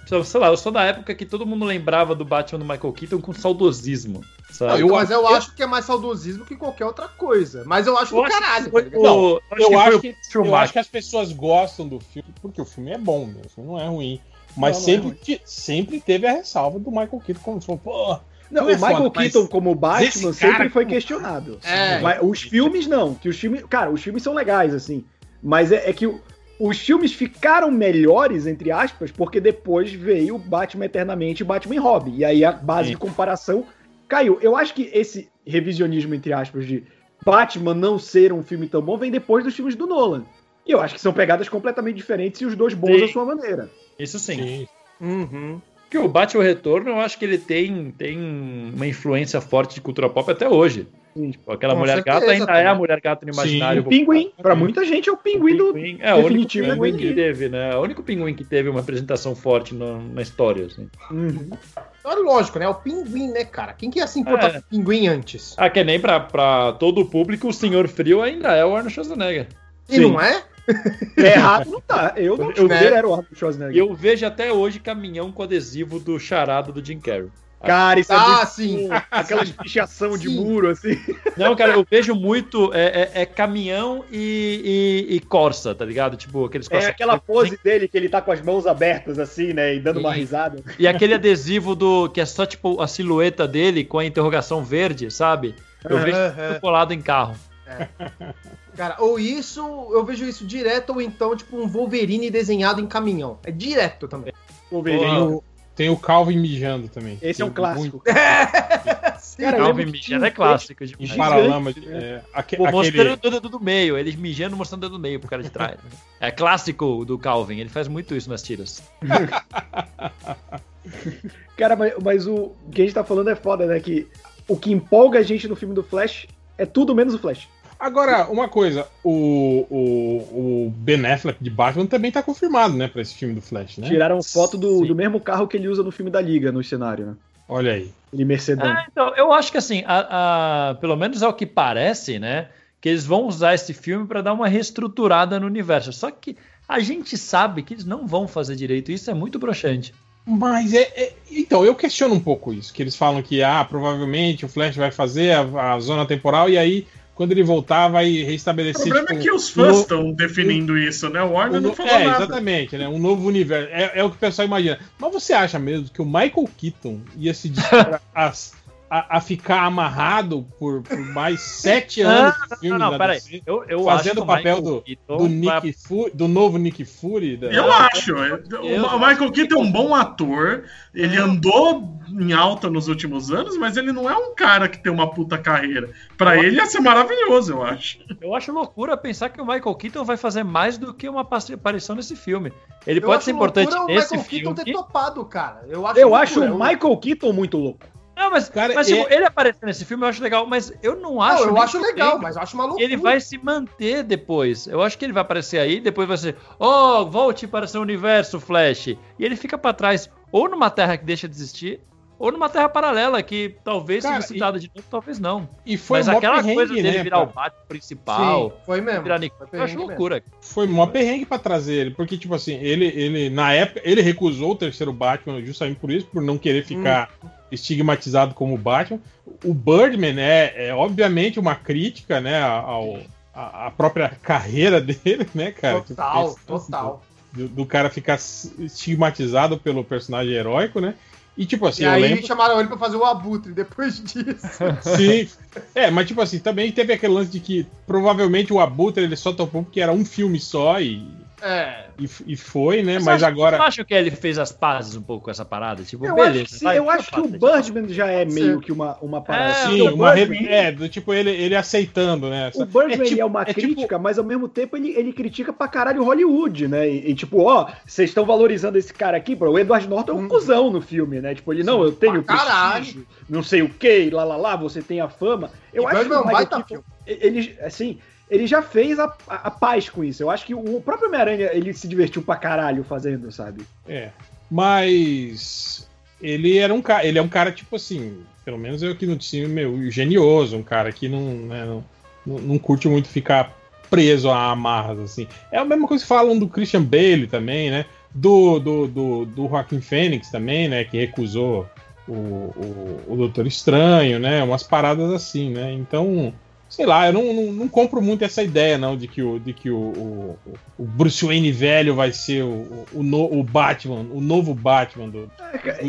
eu- sei lá, eu sou da época que todo mundo lembrava do Batman do Michael Keaton com saudosismo. Sabe? Não, eu mas eu eu- acho que é mais saudosismo que qualquer outra coisa. Mas eu acho Eu do acho que caralho. foi tá o- Não, acho eu, foi acho que, eu acho que as pessoas gostam do filme, porque o filme é bom, meu, o filme não é ruim. Mas Não, não é sempre, ruim. sempre teve a ressalva do Michael Keaton, como falou, pô, Não, Não o é Michael foda, Keaton como Batman esse cara sempre foi questionado. É. Mas os filmes não, que os filmes, cara, os filmes são legais assim, mas é, é que os filmes ficaram melhores entre aspas porque depois veio Batman Eternamente e Batman e Robin e aí a base Sim. de comparação caiu. Eu acho que esse revisionismo entre aspas de Batman não ser um filme tão bom vem depois dos filmes do Nolan. E eu acho que são pegadas completamente diferentes e os dois bons Sim. à sua maneira. Isso sim. sim. Uhum. Porque o Batman Retorno, eu acho que ele tem, tem uma influência forte de cultura pop até hoje. Tipo, aquela Com mulher certeza, gata ainda também. é a mulher gata no imaginário. O pinguim, pra muita gente é o pinguim do. Pinguim. É, o único definitivo pinguim que teve, né? O único pinguim que teve uma apresentação forte no- na história, assim. Uhum. É lógico, né? O pinguim, né, cara? Quem que ia se importar É. com o pinguim antes? Ah, que nem pra, pra todo o público, o Senhor Frio ainda é o Arnold Schwarzenegger. E Sim. não é? É errado, não tá. Eu não Eu- considero o Arnold Schwarzenegger. eu vejo até hoje caminhão com adesivo do charado do Jim Carrey. Cara, isso é Ah, muito sim. bom. Aquela pichação de muro, assim. Não, cara, eu vejo muito é, é- é caminhão e, e- e Corsa, tá ligado? Tipo, aqueles É Corsa- aquela pose dele que ele tá com as mãos abertas, assim, né? E dando uma Sim. risada. E aquele adesivo do que é só tipo a silhueta dele com a interrogação verde, sabe? Eu vejo tudo colado em carro. Cara, ou isso, eu vejo isso direto, ou então, tipo, um Wolverine desenhado em caminhão. É direto também. Wolverine. Tem o, tem o Calvin mijando também. Esse é um Tem clássico. Sim. Cara, Calvin mijando é clássico. Demais. Gigante, paralama. de- né? é, aque- Pô, mostrando aquele, o dedo do meio, eles mijando mostrando o dedo do meio pro cara de trás. É clássico do Calvin, ele faz muito isso nas tiras. Cara, mas, mas o que a gente tá falando é foda, né? Que o que empolga a gente no filme do Flash é tudo menos o Flash. Agora, uma coisa, o, o, o Ben Affleck de Batman também tá confirmado, né, pra esse filme do Flash, né? Tiraram foto do, Sim. do mesmo carro que ele usa no filme da Liga, no cenário, né? Olha aí. Ele Mercedão. Ah, então, eu acho que assim, a- a- pelo menos ao que parece, né? Que eles vão usar esse filme para dar uma reestruturada no universo. Só que a gente sabe que eles não vão fazer direito. Isso é muito broxante. Mas é, é- Então, eu questiono um pouco isso. Que eles falam que, ah, provavelmente o Flash vai fazer a, a zona temporal e aí, quando ele voltar, vai O restabelecer. problema é tipo, que os fãs no- estão definindo isso, né? O Warner não falou É, nada. exatamente, né? Um novo universo. É, é o que o pessoal imagina. Mas você acha mesmo que o Michael Keaton ia se a, a, a ficar amarrado por, por mais sete anos de Não, filme não, da peraí. DC? Eu, eu Fazendo o papel do- Keaton Do, vai- Nick Fu- do novo Nick Fury? da- Eu acho. é- Eu o Michael Keaton é um bom ator. Ele andou em alta nos últimos anos, mas ele não é um cara que tem uma puta carreira. Pra ele ia ser maravilhoso, eu acho. Eu acho loucura pensar que o Michael Keaton vai fazer mais do que uma pa- aparição nesse filme. Ele Eu pode ser importante loucura nesse o Michael Keaton filme. ter topado, cara. Eu acho, Eu loucura. acho o Michael Keaton muito louco. Não, mas, Cara, mas tipo, é- ele aparecer nesse filme eu acho legal, mas eu não acho. Não, eu acho legal, mas eu acho uma loucura. Ele vai se manter depois. Eu acho que ele vai aparecer aí, depois vai ser, oh, volte para seu universo, Flash. E ele fica pra trás, ou numa terra que deixa de existir, ou numa terra paralela que talvez Cara, seja citada de novo, talvez não. E foi mas aquela coisa dele né, virar cara? o Batman principal, Sim, foi mesmo. virar Nick, Foi eu acho loucura. Foi mó perrengue pra trazer ele, porque, tipo assim, ele, ele, na época, ele recusou o terceiro Batman justamente por isso, por não querer ficar estigmatizado como Batman. O Birdman é, é obviamente uma crítica, né, ao, a, a própria carreira dele, né, cara? Total, Tipo, total. Do, do cara ficar estigmatizado pelo personagem heróico, né? E, tipo assim, E aí lembro... chamaram ele pra fazer o Abutre depois disso. Sim. É, mas tipo assim, também teve aquele lance de que provavelmente o Abutre ele só topou porque era um filme só e, É. e, e foi, né? Mas Mas acho- agora. Eu acho que ele fez as pazes um pouco com essa parada. Tipo, Eu beleza. acho que, sim, vai, eu acho que o Birdman já é meio que uma, uma parada. É. Sim, uma Birdman, re... É, do tipo ele, ele aceitando, né? essa- O Birdman é, tipo- é uma é tipo- crítica, mas ao mesmo tempo ele, ele critica pra caralho Hollywood, né? E, e tipo, ó, vocês estão valorizando esse cara aqui, bro. O Edward Norton é um cuzão no filme, né? Tipo, ele, não, eu tenho prestígio, não sei o que, lá, lá, lá, você tem a fama. Eu E acho que Birdman é o um baita Keaton, ele, assim, ele já fez a, a, a paz com isso. Eu acho que o próprio Homem-Aranha, ele se divertiu pra caralho fazendo, sabe? É. Mas ele era um cara. Ele é um cara, tipo assim, pelo menos eu aqui no time, meu, genioso, um cara que não, né, não, não curte muito ficar preso a amarras, assim. É a mesma coisa que falam do Christian Bale também, né? Do, do, do, do Joaquim Fênix também, né? Que recusou o, o, o Doutor Estranho, né? Umas paradas assim, né? Então, sei lá, eu não, não, não compro muito essa ideia, não, de que o, de que o, o, o Bruce Wayne velho vai ser o, o, no- o Batman, o novo Batman do.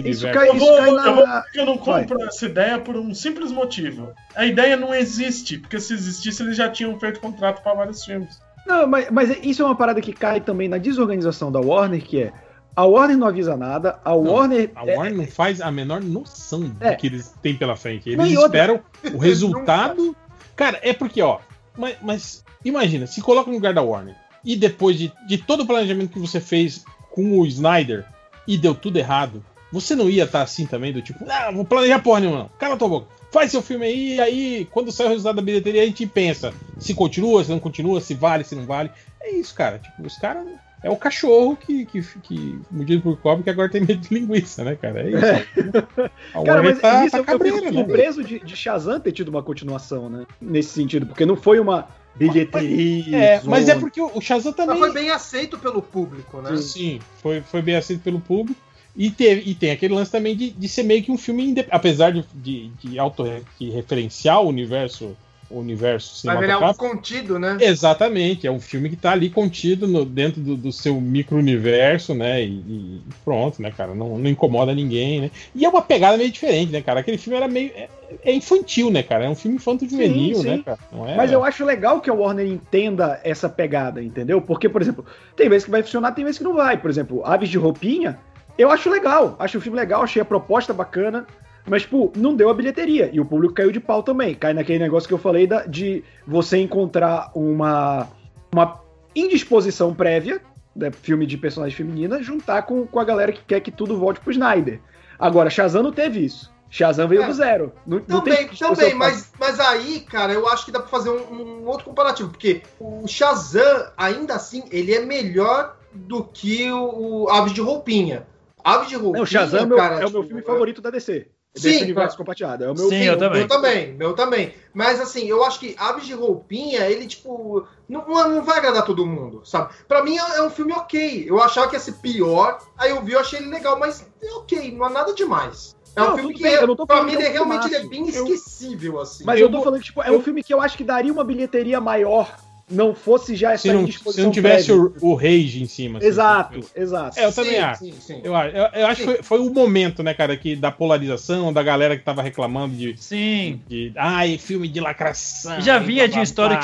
Isso universo. cai, Eu isso vou, cai eu vou na. que eu não compro essa ideia por um simples motivo. A ideia não existe, porque se existisse eles já tinham feito contrato para vários filmes. Não, mas, mas isso é uma parada que cai também na desorganização da Warner, que é a Warner não avisa nada, a Warner. A é- Warner não faz a menor noção do É. que eles têm pela frente. Eles Não, e outra- esperam o resultado. Cara, é porque, ó. Mas, mas imagina, se coloca no lugar da Warner e depois de, de todo o planejamento que você fez com o Snyder e deu tudo errado, você não ia estar assim também, do tipo, não, vou planejar porra nenhuma, não. Cala tua boca. Faz seu filme aí, aí, quando sai o resultado da bilheteria, a gente pensa se continua, se não continua, se vale, se não vale. É isso, cara. Tipo, os caras. É o cachorro que, que, que mordido por cobre que agora tem medo de linguiça, né, cara? É isso. A Cara, mas tá- isso tá eu fico cabreira, né, surpreso de, de Shazam ter tido uma continuação, né? Nesse sentido, porque não foi uma bilheteria. É, mas é porque o Shazam também. Mas foi bem aceito pelo público, né? Sim, foi, foi bem aceito pelo público. E, teve, e tem aquele lance também de, de ser meio que um filme, apesar de, de, de auto de referenciar o universo, o universo Mas ele é algo cinematográfico. contido, né? Exatamente, é um filme que tá ali contido no- dentro do, do seu micro-universo, né? E, e pronto, né, cara? Não, não incomoda ninguém, né? E é uma pegada meio diferente, né, cara? Aquele filme era meio. É, é infantil, né, cara? É um filme infanto-juvenil, né, cara? É, Mas eu acho legal que a Warner entenda essa pegada, entendeu? Porque, por exemplo, tem vezes que vai funcionar, tem vezes que não vai. Por exemplo, Aves de Roupinha, eu acho legal. Acho o filme legal, achei a proposta bacana. Mas, tipo, não deu a bilheteria. E o público caiu de pau também. Cai naquele negócio que eu falei da- de você encontrar uma, uma indisposição prévia, né, filme de personagem feminina, juntar com, com a galera que quer que tudo volte pro Snyder. Agora, Shazam não teve isso. Shazam veio É. do zero. Não, não Também, disposição também, mas, mas aí, cara, eu acho que dá pra fazer um, um outro comparativo, porque o Shazam, ainda assim, ele é melhor do que o, o Aves de Roupinha. Aves de Roupinha, Não, o Shazam é, cara, é o meu tipo, filme favorito da DC. Sim, desse universo cara. compartilhado. É o meu Sim, filme. eu também. Meu também, meu também. Mas assim, eu acho que Aves de Roupinha, ele, tipo, não, não vai agradar todo mundo, sabe? Pra mim é é um filme ok. Eu achava que ia ser pior, aí eu vi, eu achei ele legal, mas é ok, não há nada demais. É um Não, filme tudo que, bem, é, eu não tô pra mim, que é ele é um realmente ele é bem Eu- esquecível, assim. Mas Eu eu, tô vou- falando, tipo, é um filme que eu acho que daria uma bilheteria maior, não fosse já essa Se não, indisposição se não tivesse prévia. o, o Rage em cima. assim, Exato, exato. É, eu também Sim, acho. sim, sim. Eu, acho- eu, eu acho que foi, foi o momento, né, cara, que, da polarização, da galera que tava reclamando de. Sim. de ai, filme de lacração. Já vinha blá, de história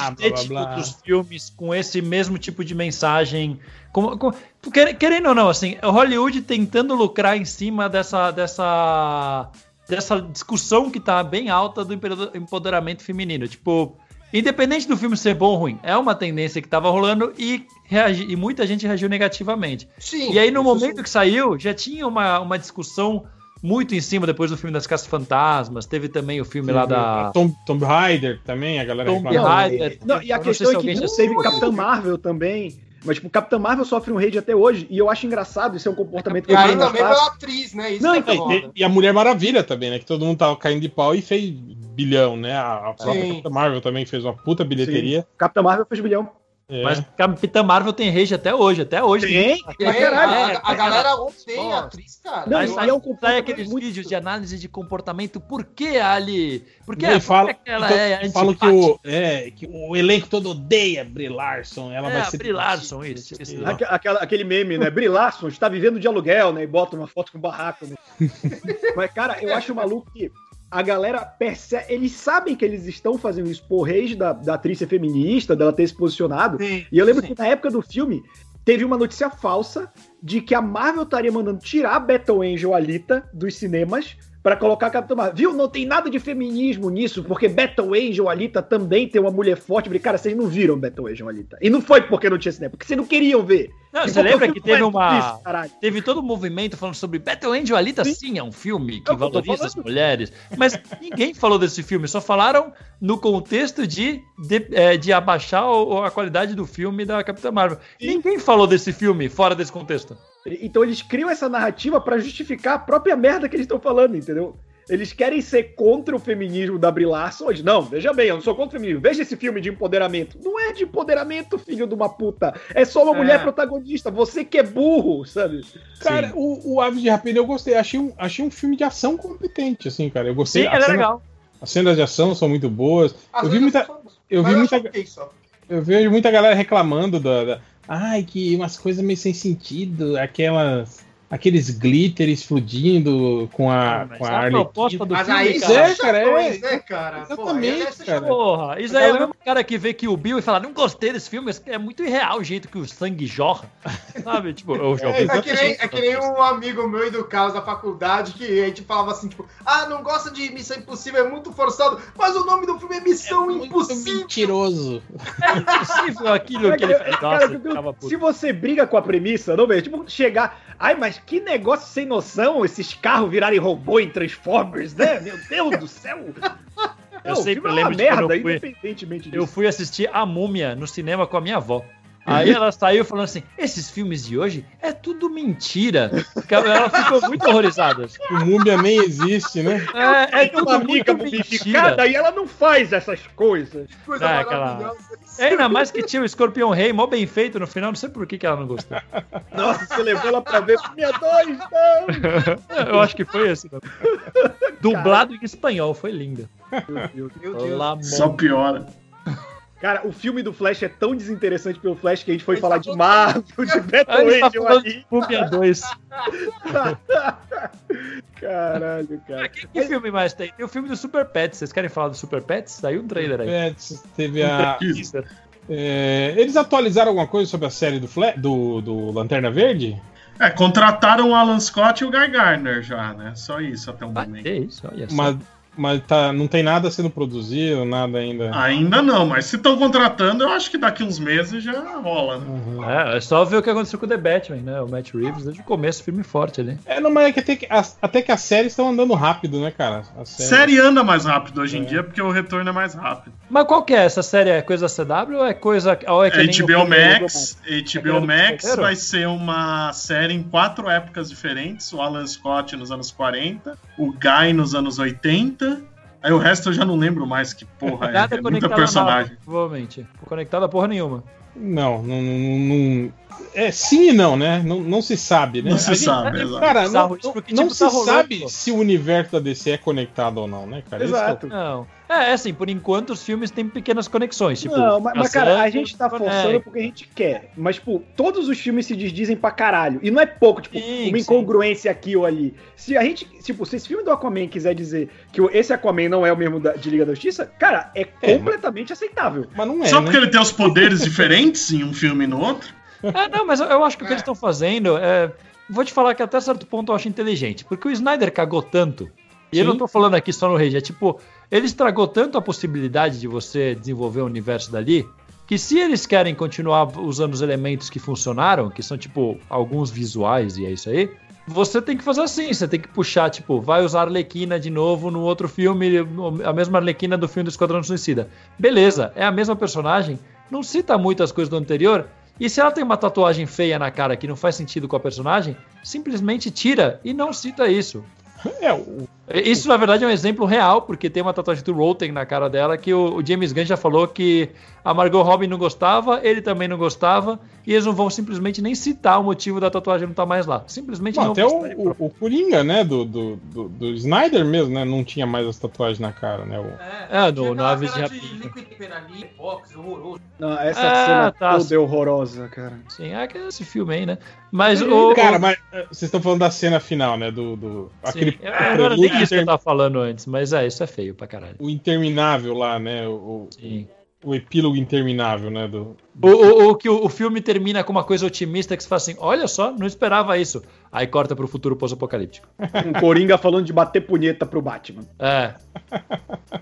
blá. outros filmes com esse mesmo tipo de mensagem. Como, como- quer- querendo ou não, assim, o Hollywood tentando lucrar em cima dessa, dessa, dessa discussão que tá bem alta do empoder- empoderamento feminino. Tipo, independente do filme ser bom ou ruim, é uma tendência que tava rolando e, reagi- e muita gente reagiu negativamente. Sim, E aí, no momento sim. que saiu, já tinha uma, uma discussão muito em cima depois do filme das Caças Fantasmas. Teve também o filme lá da. Tomb, Tomb Raider também, a galera Tomb. Raider. Não, e a Eu não sei questão é que teve. Capitã Marvel também. Mas, tipo, Capitã Marvel sofre um rage até hoje. E eu acho engraçado, isso é um comportamento que E eu na também pela atriz, né? Isso Não, é então, É, e, e a Mulher Maravilha também, né? Que todo mundo tava caindo de pau e fez bilhão, né? A, a própria Sim. Capitã Marvel também fez uma puta bilheteria. Capitã Marvel fez bilhão. É. Mas Capitã Marvel tem rage até hoje, até hoje. Tem? É, Pra caralho. a, a É, galera odeia Nossa. a atriz, cara. Não, Mas sai, é um sai aqueles muito- vídeos de análise de comportamento. Por que ali? Por que, e fala- que ela então, é falam que o, é, que o elenco todo odeia Brie Larson. Ela É, vai ser. Brie Larson, isso, esqueci o nome. Aque- aquela- aquele meme, né? Brie Larson está vivendo de aluguel, né? E bota uma foto com barraco. Né? Mas, cara, eu acho maluco que a galera percebe. Eles sabem que eles estão fazendo isso por rage da, da atriz ser feminista, dela ter se posicionado. Sim, E eu lembro sim. que na época do filme teve uma notícia falsa de que a Marvel estaria mandando tirar a Battle Angel Alita dos cinemas pra colocar a Capitã Marvel. Viu? Não tem nada de feminismo nisso, porque Battle Angel Alita também tem uma mulher forte. Falei, cara, vocês não viram Battle Angel Alita. E não foi porque não tinha cinema, porque vocês não queriam ver. Não, E você lembra que teve é uma. isso. Teve todo um movimento falando sobre Battle Angel Alita, sim, é um filme que eu valoriza as mulheres. Mas ninguém falou desse filme, só falaram no contexto de, de, é, de abaixar a qualidade do filme da Capitã Marvel. Ninguém falou desse filme fora desse contexto. Então eles criam essa narrativa pra justificar a própria merda que eles estão falando, entendeu? Eles querem ser contra o feminismo da Brie Larson hoje. Não, veja bem, eu não sou contra o feminismo. Veja esse filme de empoderamento. Não é de empoderamento, filho de uma puta. É só uma É. mulher protagonista. Você que é burro, sabe? Cara, o, o Aves de Rapina eu gostei. Achei um, achei um filme de ação competente, assim, cara. Eu gostei. Sim, a ele é cena- legal. As cenas de ação são muito boas. Às eu vi muita- eu mas vi muita-. Eu vejo muita galera reclamando da, da- Ai, que umas coisas meio sem sentido, aquelas. Aqueles glitter explodindo com a, Mas com a é a Arlequina. proposta do Mas filme, aí cara. É, cara, é. né, cara? Exatamente, ser cara. Porra, isso aí é o mesmo cara que vê que o Bill e fala, não gostei desse filme, é muito irreal o jeito que o sangue jorra. Sabe? Tipo, eu já ouvi É que, nem, é que nem um amigo meu e do Carlos da faculdade que a gente falava assim, tipo, ah, não gosta de Missão Impossível, é muito forçado, mas o nome do filme é Missão Impossível. mentiroso. É impossível aquilo que ele faz. Cara, Nossa, puto. se você briga com a premissa, não vejo. Tipo, chegar. Ai, mas que negócio sem noção esses carros virarem robô em Transformers, né? Meu Deus do céu! Eu Não, o sempre filme é uma lembro merda, eu fui- independentemente disso. Eu fui assistir A Múmia no cinema com a minha avó. Aí ela saiu falando assim: esses filmes de hoje é tudo mentira. Ela ficou muito horrorizada. O Múmia nem existe, né? É, é Tem uma tudo amiga mentira. e ela não faz essas coisas. Coisa É, aquela-. É, ainda mais que tinha o Escorpião Rei, mó bem feito no final, não sei por que, que ela não gostou. Nossa, você levou ela pra ver filme a dois, não! Eu acho que foi esse. né? Dublado em espanhol, foi lindo. Meu Deus. Lamon. Só piora. Cara, o filme do Flash é tão desinteressante pelo Flash que a gente foi falar de Marvel, de Battle Ah, tá Angel falando ali. de Múmia 2. Caralho, cara. Que, que filme mais tem? Tem o filme do Super Pets. Vocês querem falar do Super Pets? Saiu um trailer aí. Pets, teve a. É, eles atualizaram alguma coisa sobre a série do, Fla- do, do Lanterna Verde? É, contrataram o Alan Scott e o Guy Gardner já, né? Só isso até o Ah, momento. é isso, olha só. Mas, mas tá, não tem nada sendo produzido, nada ainda. Ainda não, mas se estão contratando, eu acho que daqui uns meses já rola, né? Uhum. É, é só ver o que aconteceu com o The Batman, né? O Matt Reeves, desde o começo, firme e forte ali. É, não, mas é que até que, as- até que as séries estão andando rápido, né, cara? As séries- Série anda mais rápido hoje em dia porque o retorno é mais rápido. Mas qual que é? Essa série é coisa CW ou é coisa. Ou é que o HBO Max, HBO Max vai ser uma série em quatro épocas diferentes. O Alan Scott nos anos 40, o Guy nos anos 80. Aí o resto eu já não lembro mais que porra é. Nada É muita conectado a personagem. nada, provavelmente. Conectado a porra nenhuma. Não, não, não, não- É sim e não, né? Não, não se sabe, né? Não se gente- sabe, exato. Cara, não, Bizarro isso, não, porque, não tipo, se tá rolando, sabe pô. se o universo da DC é conectado ou não, né, cara? É Exato. Não. É, é assim, por enquanto os filmes têm pequenas conexões. Tipo, não, mas, mas, cara, a gente tá conecta. forçando porque a gente quer. Mas, tipo, todos os filmes se desdizem pra caralho. E não é pouco, tipo, Sim, uma sim. incongruência aqui ou ali. Se a gente, tipo, se esse filme do Aquaman quiser dizer que o- esse Aquaman não é o mesmo da- de Liga da Justiça, cara, é É, completamente aceitável. Mas não é, Só né? porque ele tem os poderes diferentes em um filme e no outro. É, não, mas eu- eu acho que o que eles estão fazendo é. Vou te falar que até certo ponto eu acho inteligente. Porque o Snyder cagou tanto. E eu Sim. não tô falando aqui só no Rage. É tipo, ele estragou tanto a possibilidade de você desenvolver o universo dali. Que se eles querem continuar usando os elementos que funcionaram, que são tipo alguns visuais e é isso aí, você tem que fazer assim, você tem que puxar, tipo, vai usar a Arlequina de novo no outro filme, a mesma Arlequina do filme do Esquadrão Suicida. Beleza, é a mesma personagem, não cita muitas coisas do anterior, e se ela tem uma tatuagem feia na cara que não faz sentido com a personagem, simplesmente tira e não cita isso. É, o- Isso, na verdade, é um exemplo real, porque tem uma tatuagem do Roten na cara dela que o, o James Gunn já falou que a Margot Robbie não gostava, ele também não gostava, e eles não vão simplesmente nem citar o motivo da tatuagem não estar mais lá. Simplesmente Bom, não até o, o, o Coringa, né, do, do, do, do Snyder mesmo, né, não tinha mais as tatuagens na cara, né? o- É, no- tinha no aquela Aves de Rapina. Não, essa Ah, cena tá. toda é horrorosa, cara. Sim, é que é esse filme aí, né? Mas o. Cara, mas eh, vocês estão falando da cena final, né, do... do aquele eu- isso que eu tava falando antes, mas é, isso é feio pra caralho. o interminável lá, né, o, Sim. o epílogo interminável, né, do... O, o, o que o, o filme termina com uma coisa otimista que você fala assim: olha só, não esperava isso. Aí corta pro futuro pós-apocalíptico. Um Coringa falando de bater punheta pro Batman. É.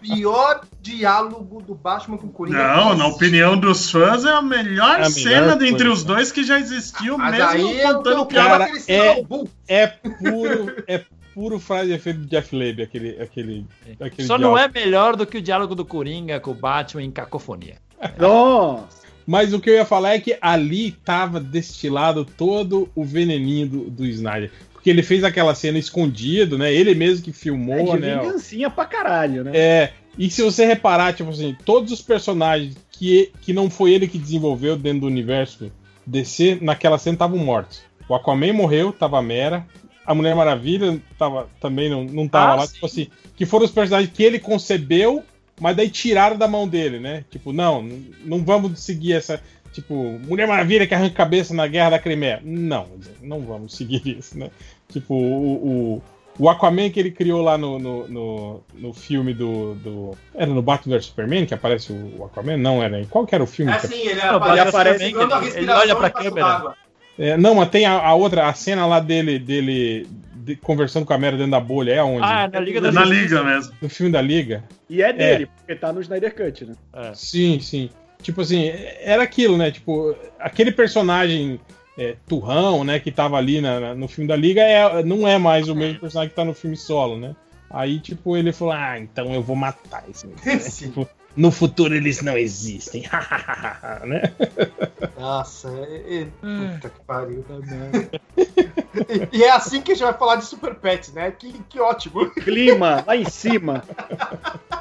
Pior diálogo do Batman com o Coringa. Não, na opinião dos fãs, é a melhor É a cena melhor dentre coisa. os dois que já existiu, Mas mesmo aí é o contando piada. cara, Cara, aquele é- bull. É puro, é puro frase de efeito do Jeff Leb, aquele, aquele, aquele Só não diálogo. é melhor do que o diálogo do Coringa com o Batman em cacofonia. Nossa! Mas o que eu ia falar é que ali tava destilado todo o veneninho do, do Snyder. Porque ele fez aquela cena escondido, né? Ele mesmo que É filmou, de né? vingancinha pra caralho, né? É, e se você reparar, tipo assim, todos os personagens que, que não foi ele que desenvolveu dentro do universo DC, naquela cena estavam mortos. O Aquaman morreu, tava a Mera. A Mulher Maravilha tava, também não, não tava Ah, lá. sim. Tipo assim, que foram os personagens que ele concebeu, mas daí tiraram da mão dele, né? Tipo, não, não vamos seguir essa. Tipo, Mulher Maravilha que arranca cabeça na Guerra da Crimeia. Não, não vamos seguir isso, né? Tipo, o, o, o Aquaman que ele criou lá no, no, no, no filme do, do. Era no Batman vs Superman que aparece o Aquaman? Não, era. em Qual que era o filme? É que- assim, ele Não, aparece, aparece segurando a ele- ele olha pra embaixo câmera. É, não, mas tem a, a outra, a cena lá dele, dele de- conversando com a Mera dentro da bolha, é onde? Ah, na Liga da Na Justiça. liga mesmo. No filme da Liga? E é dele, porque tá no Snyder Cut, né? É. Sim, sim. Tipo assim, era aquilo, né? Tipo, aquele personagem é, Turrão, né, que tava ali na- na- no filme da Liga, é, não é mais o mesmo personagem que tá no filme solo, né? Aí, tipo, ele falou, ah, então eu vou matar esse né? Tipo, no futuro eles não existem, né? Nossa, é, é- puta que pariu. e, e é assim que a gente vai falar de Super Pets, né? Que, que ótimo. Clima, lá em cima.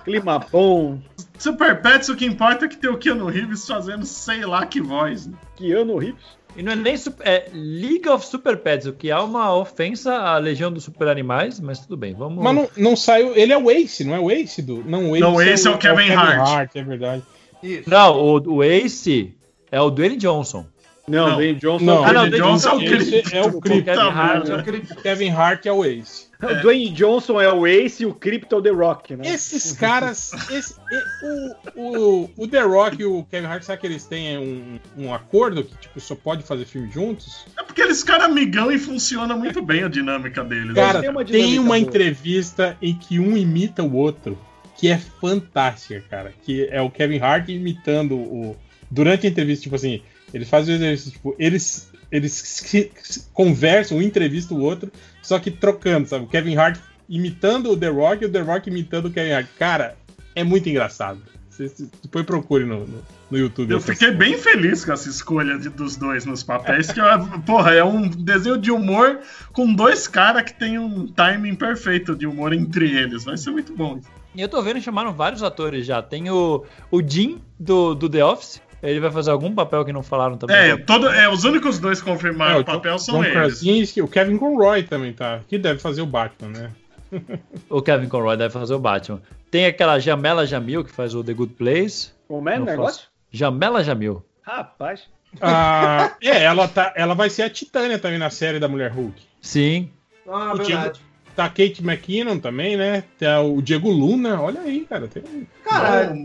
Clima bom. Super Pets, o que importa é que tem o Keanu Reeves fazendo sei lá que voz. Né? Keanu Reeves. E não é nem super, é League of Super Pets, o que é uma ofensa à Legião dos Super Animais, mas tudo bem, vamos. Mas não, não saiu, ele é o Ace, não é o Ace do... Não, o Ace, Não, esse é o Kevin Hart. é verdade. Isso. Não, o, o Ace é o Dwayne Johnson. Não, Não. Dwayne Johnson. Não, Ah, não, Johnson é o. Esse é o Crypto. Kevin Hart. Eu acredito. Kevin Hart é o Ace. O Dwayne Johnson é o Ace e o Crypto é o The Rock, né? Esses caras, esse- e- o, o, o The Rock e o Kevin Hart, será que eles têm um, um acordo que tipo, só pode fazer filme juntos? É porque eles caras amigão e funciona muito bem a dinâmica deles. né? Cara, tem uma tem uma entrevista em que um imita o outro, que é fantástica, cara. Que é o Kevin Hart imitando o. Durante a entrevista, tipo assim, eles fazem o exercício, tipo, eles, eles conversam, um entrevista o outro, só que trocando, sabe? O Kevin Hart imitando o The Rock e o The Rock imitando o Kevin Hart. Cara, é muito engraçado. Você, depois procure no, no, no YouTube. Eu fiquei bem feliz com essa escolha de- dos dois nos papéis, que, porra, é um desenho de humor com dois caras que tem um timing perfeito de humor entre eles. Vai ser muito bom. E eu tô vendo que chamaram vários atores já. Tem o, o Jim do, do The Office. Ele vai fazer algum papel que não falaram também. É, todo, é os únicos dois que confirmaram É, o papel são John eles. Krasinski, o Kevin Conroy também tá. Que deve fazer o Batman, né? O Kevin Conroy deve fazer o Batman. Tem aquela Jamela Jamil que faz o The Good Place. Como é o negócio? Jamela Jamil. Rapaz. Ah, é, ela, tá, ela vai ser a Titânia também na série da Mulher Hulk. Sim. Ah, O verdade. Tá a Kate McKinnon também, né? Tem o Diego Luna, olha aí, cara. Tem... Cara,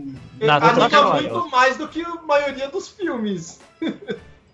Nada é pra muito mais do que a maioria dos filmes.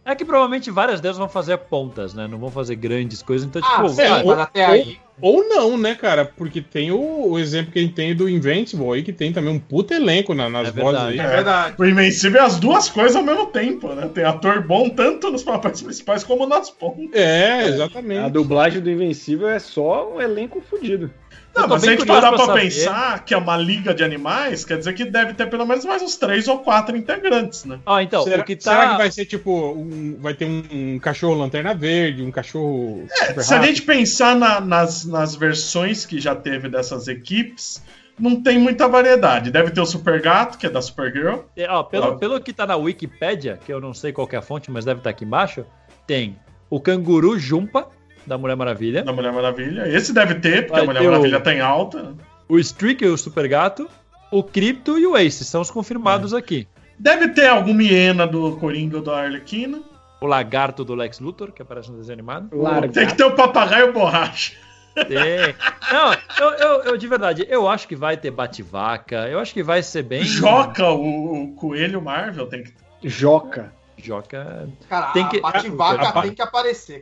É que provavelmente várias delas vão fazer pontas, né? Não vão fazer grandes coisas. Então, Ah, tipo, sim, é, vai- mas até aí. Ou não, né, cara? Porque tem o, o exemplo que a gente tem do Invincible aí, que tem também um puto elenco na- nas É vozes verdade. aí. É verdade. O Invencível é as duas coisas ao mesmo tempo, né? Tem ator bom tanto nos papéis principais como nas pontas. É, A exatamente. dublagem do Invencível é só um elenco fudido. Não, mas se a gente parar pra pra pensar que é uma liga de animais, quer dizer que deve ter pelo menos mais uns três ou quatro integrantes, né? Ah, então, será, o que tá. será que vai ser tipo, um- vai ter um, um cachorro lanterna verde, um cachorro. super É, Se a gente pensar na- nas, nas versões que já teve dessas equipes, não tem muita variedade. Deve ter o Super Gato, que é da Supergirl. É, ó, pelo, pelo que tá na Wikipédia, que eu não sei qual que é a fonte, mas deve estar aqui embaixo, tem o canguru Jumpa, da Mulher Maravilha, Da Mulher Maravilha. Esse deve ter, porque Vai a Mulher ter o- Maravilha tá em alta. o Streak, o Super Gato, o Crypto e o Ace, são os confirmados aqui. Deve ter alguma hiena do Coringa ou da Arlequina. O Lagarto do Lex Luthor, que aparece no desenho animado. Tem que ter o papagaio borracha. Tem. Não, eu, eu, eu, de verdade, eu acho que vai ter Bate-Vaca, eu acho que vai ser bem... Joca, o, o coelho Marvel, tem que Joca. Joca... Cara, Tem a que- Bate-Vaca tem que aparecer.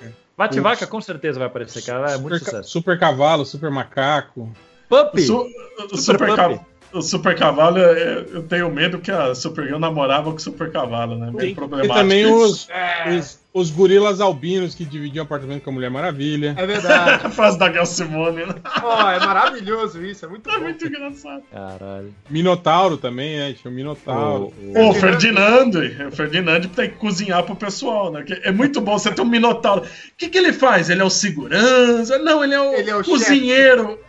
cara. Bate vaca. Bate-Vaca com certeza vai aparecer, cara, é muito super, ca- sucesso. super cavalo, super macaco. O, Puppy! su- Super super, Puppy. Ca- o Super Cavalo, eu, tenho medo que a Supergirl namorava com o Super Cavalo, né? Meio problemático. e também os, É, os, os gorilas albinos que dividiam apartamento com a Mulher Maravilha. é verdade. A frase da Gal Simone, né? Ó, é maravilhoso isso, é muito É bom. muito engraçado. Caralho. Minotauro também, né? Tinha o Minotauro. Ô, o Ferdinando, o Ferdinando tem que cozinhar pro pessoal, né? É muito bom você ter um Minotauro. O que, que ele faz? Ele é o segurança? Não, ele é o, Ele é o cozinheiro.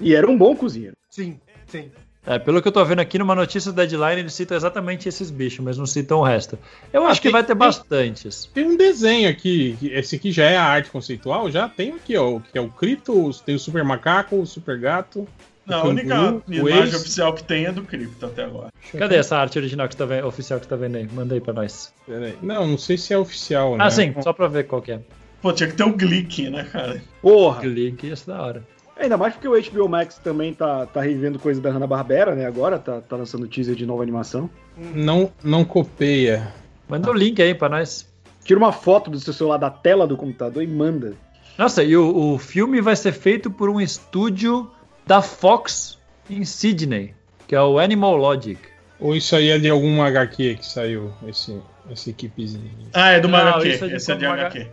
E era um bom cozinheiro. Sim, sim. É, pelo que eu tô vendo aqui numa notícia do Deadline, eles citam exatamente esses bichos, mas não citam o resto. Eu Ah, acho que tem- vai ter tem- bastantes. Tem um desenho aqui, que- esse aqui já é a arte conceitual, já tem aqui, ó, que é o Cripto, tem o Super Macaco, o Super Gato. Não, a o única Canguru, o imagem oficial que tem é do Crypto até agora. Cadê essa arte original que tá vendo, oficial que tá vendo aí? Manda aí pra nós. Peraí. Não, não sei se é oficial, né? Ah, sim, só pra ver qual que é. Pô, tinha que ter o Glick, né, cara? Porra. Link, ia ser da hora. Ainda mais porque o HBO Max também tá, tá revivendo coisa da Hanna-Barbera, né? Agora tá, tá lançando teaser de nova animação. Não, não copeia. Manda o link aí pra nós. Tira uma foto do seu celular da tela do computador e manda. Nossa, e o, o filme vai ser feito por um estúdio da Fox em Sydney, que é o Animal Logic. Ou isso aí é de algum HQ que saiu, esse, Essa equipezinha. Ah, é do Não, HQ. isso é de Esse é de como HQ.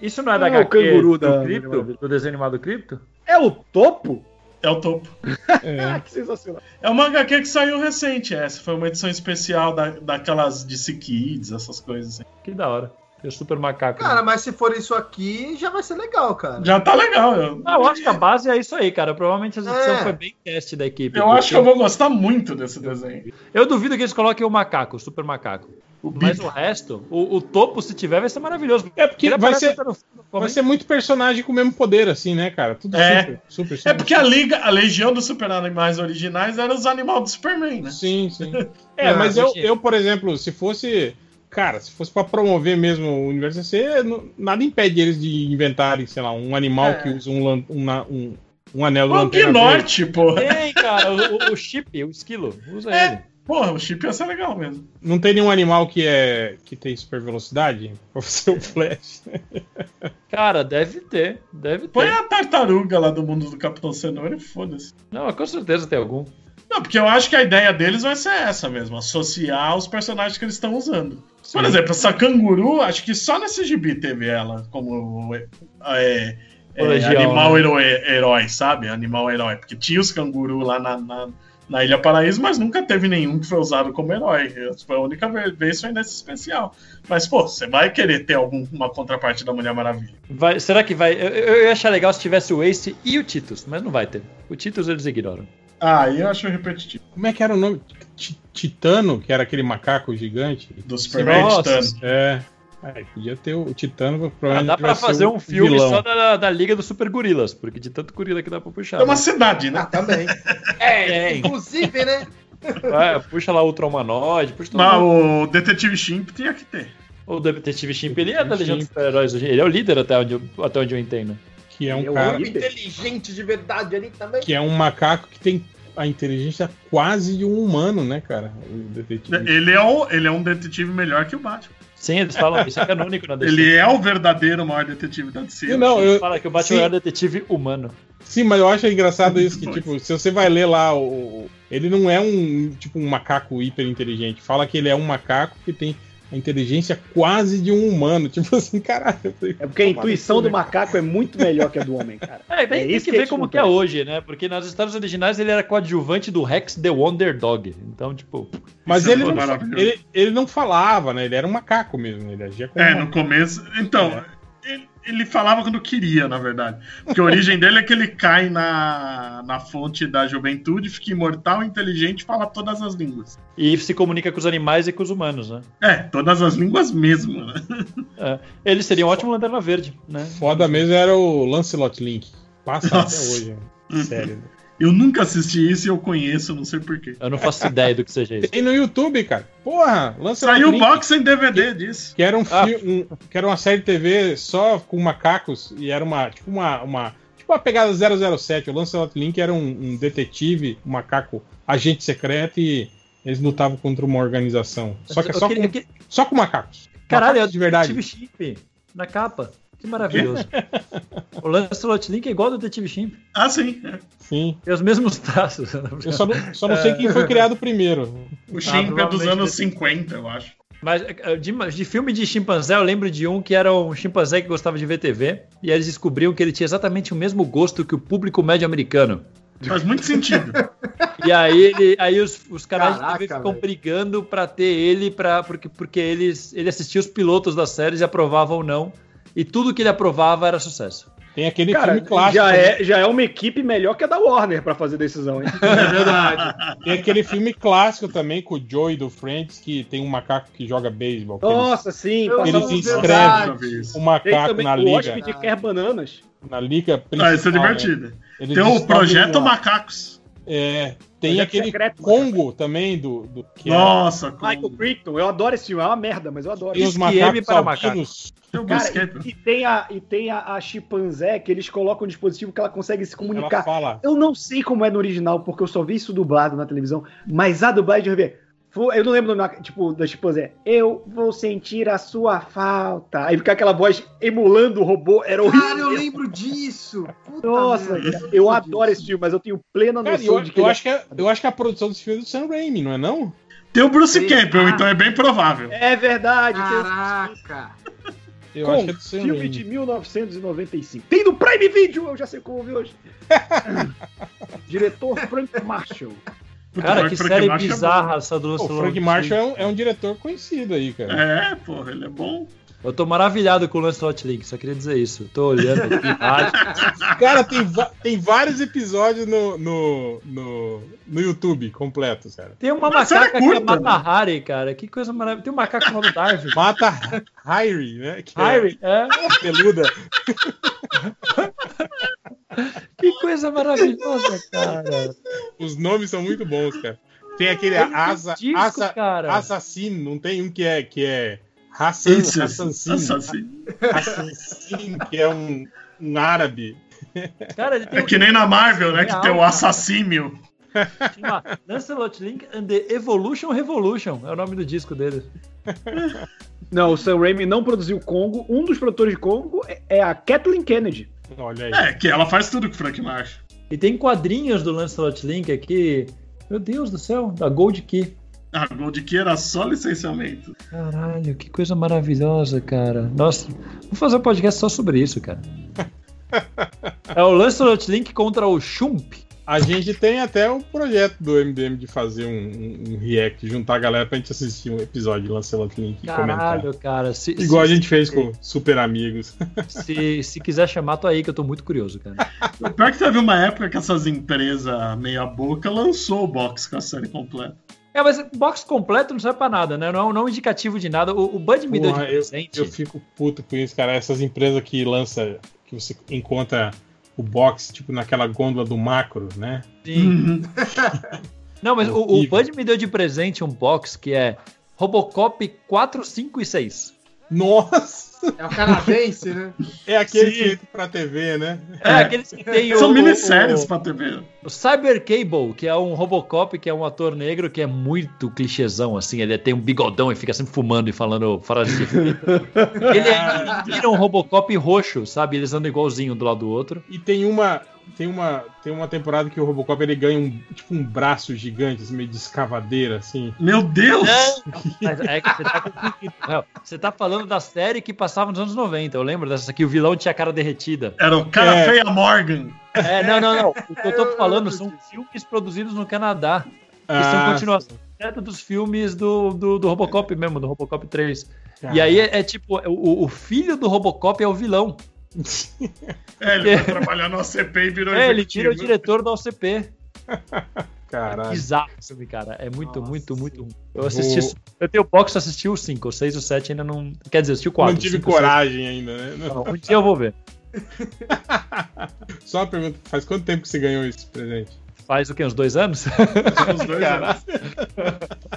Isso não é da Não é o HQ canguru do da- Cripto? Do desenho animado Cripto? É o topo? É o topo. Ah, que sensacional. É uma HQ que saiu recente, essa. Foi uma edição especial da, daquelas DC Kids, essas coisas assim. Que da hora. O Super Macaco. Cara, mas se for isso aqui, já vai ser legal, cara. Já tá legal. Eu, Ah, eu acho que a base é isso aí, cara. Provavelmente a edição É. foi bem teste da equipe. eu porque acho que eu vou gostar muito desse desenho. Eu duvido que eles coloquem o macaco, o super macaco. Mas o resto, o, o topo, se tiver, vai ser maravilhoso. É porque Ele vai ser, no- no vai ser muito personagem com o mesmo poder, assim, né, cara? Tudo É. super, super, super. É porque a liga, a legião dos super animais originais era os animais do Superman, né? Sim, sim. É, Ah, mas eu, eu, por exemplo, se fosse. Cara, se fosse pra promover mesmo o universo DC, nada impede eles de inventarem, sei lá, um animal É. que usa um, um, um, um anel do O lanterna. Gnorte, porra. Tem, cara, o, o- o chip, o esquilo. Usa É. ele. Porra, o chip ia ser legal mesmo. Não tem nenhum animal que é que tem super velocidade pra ser o Flash. Cara, deve ter. Deve Põe ter. a tartaruga lá do mundo do Capitão Cenoura e foda-se. Não, com certeza tem algum. Não, porque eu acho que a ideia deles vai ser essa mesmo, associar os personagens que eles estão usando. Por exemplo, essa canguru, acho que só nesse gibi teve ela como é, é, é, Legião, animal né? herói, herói, sabe? Animal herói. Porque tinha os canguru lá na, na, na Ilha Paraíso, mas nunca teve nenhum que foi usado como herói. Foi a única ve- vez foi nesse especial. Mas, pô, você vai querer ter alguma contraparte da Mulher Maravilha. Vai, será que vai? Eu, eu ia achar legal se tivesse o Ace e o Titus, mas não vai ter. O Titus eles ignoram. Ah, aí eu acho repetitivo. Como é que era o nome? Ti- Titano, que era aquele macaco gigante. Do Superman Nossa. Titano. É. É, podia ter o Titano, Ah, provavelmente. dá pra fazer um filme vilão. só da, da Liga dos Super Gorilas, porque de tanto gorila que dá pra puxar. É uma né? cidade, né? Ah, também. É, inclusive, né? Vai, puxa lá o Ultra Humanoide, puxa todo Mas mundo. o Detetive Chimp tinha que ter. O Detetive Chimp, ele é da Legião dos. Super-Heróis hoje. Ele é o líder até onde eu, até onde eu entendo. Que é um Eu cara. inteligente de verdade ali também. Que é um macaco que tem a inteligência quase de um humano, né, cara? O detetive. Ele é, o, ele é um detetive melhor que o Batman. Sim, eles falam, isso é canônico na DC. Ele é o verdadeiro maior detetive da DC. Não, Eles eu, falam que o Batman sim. é um detetive humano. Sim, mas eu acho engraçado isso que, Pois. tipo, se você vai ler lá, o, o- ele não é um, tipo, um macaco hiper inteligente. Fala que ele é um macaco que tem a inteligência quase de um humano. Tipo assim, caralho. É porque a intuição do né? macaco é muito melhor que a do homem, cara. É, tem, É tem isso que que ver é como que é hoje, né? Porque nas histórias originais ele era coadjuvante do Rex the Wonder Dog. Então, tipo, Mas é ele não, ele, ele não falava, né? Ele era um macaco mesmo. Ele agia como É, um no começo. Então, ele, ele falava quando queria, na verdade. Porque a origem dele é que ele cai na, na fonte da juventude, fica imortal, inteligente e fala todas as línguas. e se comunica com os animais e com os humanos, né? É, todas as línguas mesmo, né? É, ele seria um ótimo Lanterna Verde, né? Foda mesmo era o Lancelot Link. Passa Nossa. até hoje. né? Sério. Eu nunca assisti isso e eu conheço, não sei porquê. Eu não faço ideia do que seja isso. Tem no YouTube, cara. Porra, Lancelot Saiu Link. box em DVD disso. Que era um, Ah. um- que era uma série de TV só com macacos e era uma tipo uma, uma tipo uma pegada 007. O Lancelot Link era um, um detetive, um macaco, agente secreto e eles lutavam contra uma organização. Só que é Eu só, queria com, que- só com macacos. Caralho, é Macacos o de verdade. Detetive Chimp na capa. Que maravilhoso. o Lancelot Link é igual ao Detetive Chimp. Ah, sim. é. Sim. Tem os mesmos traços. Eu só não, só não sei quem foi criado primeiro. O Chimp é dos anos desse- 50, eu acho. Mas eh, de, de filme de chimpanzé, eu lembro de um que era um chimpanzé que gostava de ver TV. E aí eles descobriam que ele tinha exatamente o mesmo gosto que o público médio americano. Faz muito sentido. E aí, ele, aí os, os canais de Caraca, TV ficam velho. brigando pra ter ele, pra, porque, porque eles, ele assistia os pilotos das séries e aprovava ou não. E tudo que ele aprovava era sucesso. Tem aquele Cara, filme clássico. já, né? é, já é uma equipe melhor que a da Warner pra fazer decisão, hein? É verdade. Tem aquele filme clássico também com o Joey do Friends, que tem um macaco que joga beisebol. Nossa, sim. Eles inscrevem verdade. Uma vez. O Tem macaco na o liga. hóspede quer bananas. Na liga principal. Ah, isso é né? divertido. Eles Tem o Projeto Macacos. É, tem Projeto aquele secreto, Congo também do, do que é- Nossa, com Michael Crichton, eu adoro esse filme, é uma merda, mas eu adoro. tem os macacos para Cara, e, e tem, a, e tem a, a chimpanzé que eles colocam um dispositivo que ela consegue se Ela comunicar. fala. Eu não sei como é no original, porque eu só vi isso dublado na televisão, mas a dublagem eu vi. Fu- Eu não lembro o nome, tipo, da chimpanzé. Eu vou sentir a sua falta. Aí fica aquela voz emulando o robô, era Cara, eu horrível. lembro disso. Puta Nossa, cara, eu lembro adoro disso. esse filme, mas eu tenho plena Cara, noção eu, de que eu ele é acho que é, eu acho que a produção desse filme é do Sam Raimi, não é não? Tem o Bruce Sim. Campbell, Ah. então é bem provável. É verdade. tem- Caraca. Eu com acho que é do Sam filme Raimi. de 1995. Tem no Prime Video, eu já sei como ouvir hoje. Diretor Frank Marshall. Cara, que Frank série Marshall é bizarra essa do Pô, o. Frank Marshall é um, é um diretor conhecido aí, cara. É, porra, ele é bom. Eu tô maravilhado com o Lancelot Link, só queria dizer isso. Eu tô olhando aqui. Cara, tem, tem vários episódios no, no, no, no YouTube completos, cara. Tem uma Mas série macaca que é curta, Mata Hari, cara. Que coisa maravilhosa. Tem um macaco chamado Darwin. Mata Hyrie, né? Que Hari, é. é peluda. Que coisa maravilhosa, cara. Os nomes são muito bons, cara. Tem aquele não asa, asa, cara. assassino, não tem um que é que é Hassan, Isso, Assassino, assassino. Assassino, que é um, um árabe. Cara, ele tem É que nem na Marvel, né? Que tem o assassínio. uma Lancelot Link and the Evolution Revolution. É o nome do disco dele. Não, o Sam Raimi não produziu Congo. Um dos produtores de Congo é- é a Kathleen Kennedy. Olha aí. É, que ela faz tudo com o Frank Marshall. E tem quadrinhos do Lancelot Link aqui. Meu Deus do céu, da Gold Key. A Gold Key era só licenciamento. Caralho, que coisa maravilhosa, cara. Nossa, vou fazer um podcast só sobre isso, cara. É o Lancelot Link contra o Shump. A gente tem até o projeto do MDM de fazer um, um- um react, juntar a galera pra gente assistir um episódio de Lancelot Link e comentar. Caralho, cara. Se, Igual se, a gente fez com Super Amigos. Se, se quiser chamar, tô aí, que eu tô muito curioso, cara. O pior é que teve uma época que essas empresas meia boca lançou o box com a série completa. É, mas box completo não serve pra nada, né? Não é um, não é indicativo de nada. O, o Bud me deu de Porra, eu, presente. eu fico puto com isso, cara. Essas empresas que lança, que você encontra o box, tipo, naquela gôndola do macro, né? Sim. Não, mas o, o. Bud me deu de presente um box que é Robocop 4, 5 e 6. Nossa! É o canadense, né? É aquele Sim. que entra pra TV, né? É, aqueles que tem o, São minisséries o, pra TV. o Cyber Cable, que é um Robocop, que é um ator negro que é muito clichêzão, assim. Ele tem um bigodão e fica sempre fumando e falando frases de. Ele é, vira um Robocop roxo, sabe? Eles andam igualzinho um do lado do outro. E tem uma, tem uma, tem uma temporada que o Robocop ele ganha um, tipo um braço gigante, assim, meio de escavadeira, assim. Meu Deus! Mas é que você tá Você tá falando da série que passava nos anos 90. Eu lembro dessa aqui, o vilão tinha a cara derretida. Era o cara É. feia Morgan. É, não, não, não. O que eu tô falando são filmes produzidos no Canadá. Que são Ah, continuação direta dos filmes do, do, do Robocop mesmo, do Robocop 3. E aí é, é tipo, o, o filho do Robocop é o vilão. É, ele vai trabalhar no OCP e virou É, ele tira o executivo. diretor da OCP. Caralho. Bizarro esse filme, cara. É muito, Nossa, muito, muito ruim. Eu assisti. Eu tenho box, assisti o 5, o 6 e o 7 ainda não. Quer dizer, assisti o 4. Não tive coragem ainda, né? Não. Um dia eu vou ver. Só uma pergunta, faz quanto tempo que você ganhou esse presente? Faz o quê? Uns dois anos? Os dois anos.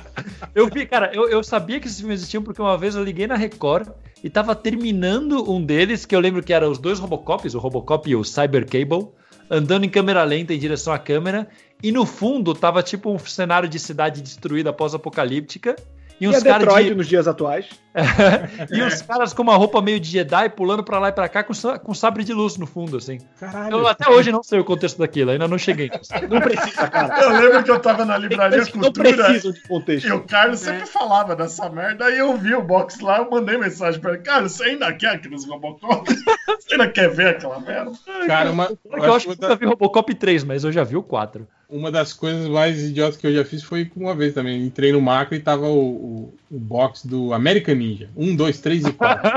Eu vi, cara, eu, eu sabia que esses filmes existiam porque uma vez eu liguei na Record e tava terminando um deles, que eu lembro que era os dois Robocops, o Robocop e o Cyber Cable, andando em câmera lenta em direção à câmera, e no fundo tava tipo um cenário de cidade destruída pós-apocalíptica. E E uns caras Detroit de, nos dias atuais. e uns caras com uma roupa meio de Jedi pulando pra lá e pra cá com, com sabre de luz no fundo, assim. Caralho. Eu até hoje não sei o contexto daquilo, ainda não cheguei. Não precisa, cara. Eu lembro que eu tava na Tem livraria não Cultura precisam de contexto. e o Carlos sempre falava dessa merda. Aí eu vi o box lá, eu mandei mensagem pra ele: Cara, você ainda quer aqueles Robocop? Você ainda quer ver aquela merda? Cara, uma, Eu, eu acho que que nunca vi Robocop 3, mas eu já vi o 4. uma das coisas mais idiotas que eu já fiz foi uma vez também. Entrei no macro e tava o, o, o box do American Ninja. 1, 2, 3 e 4.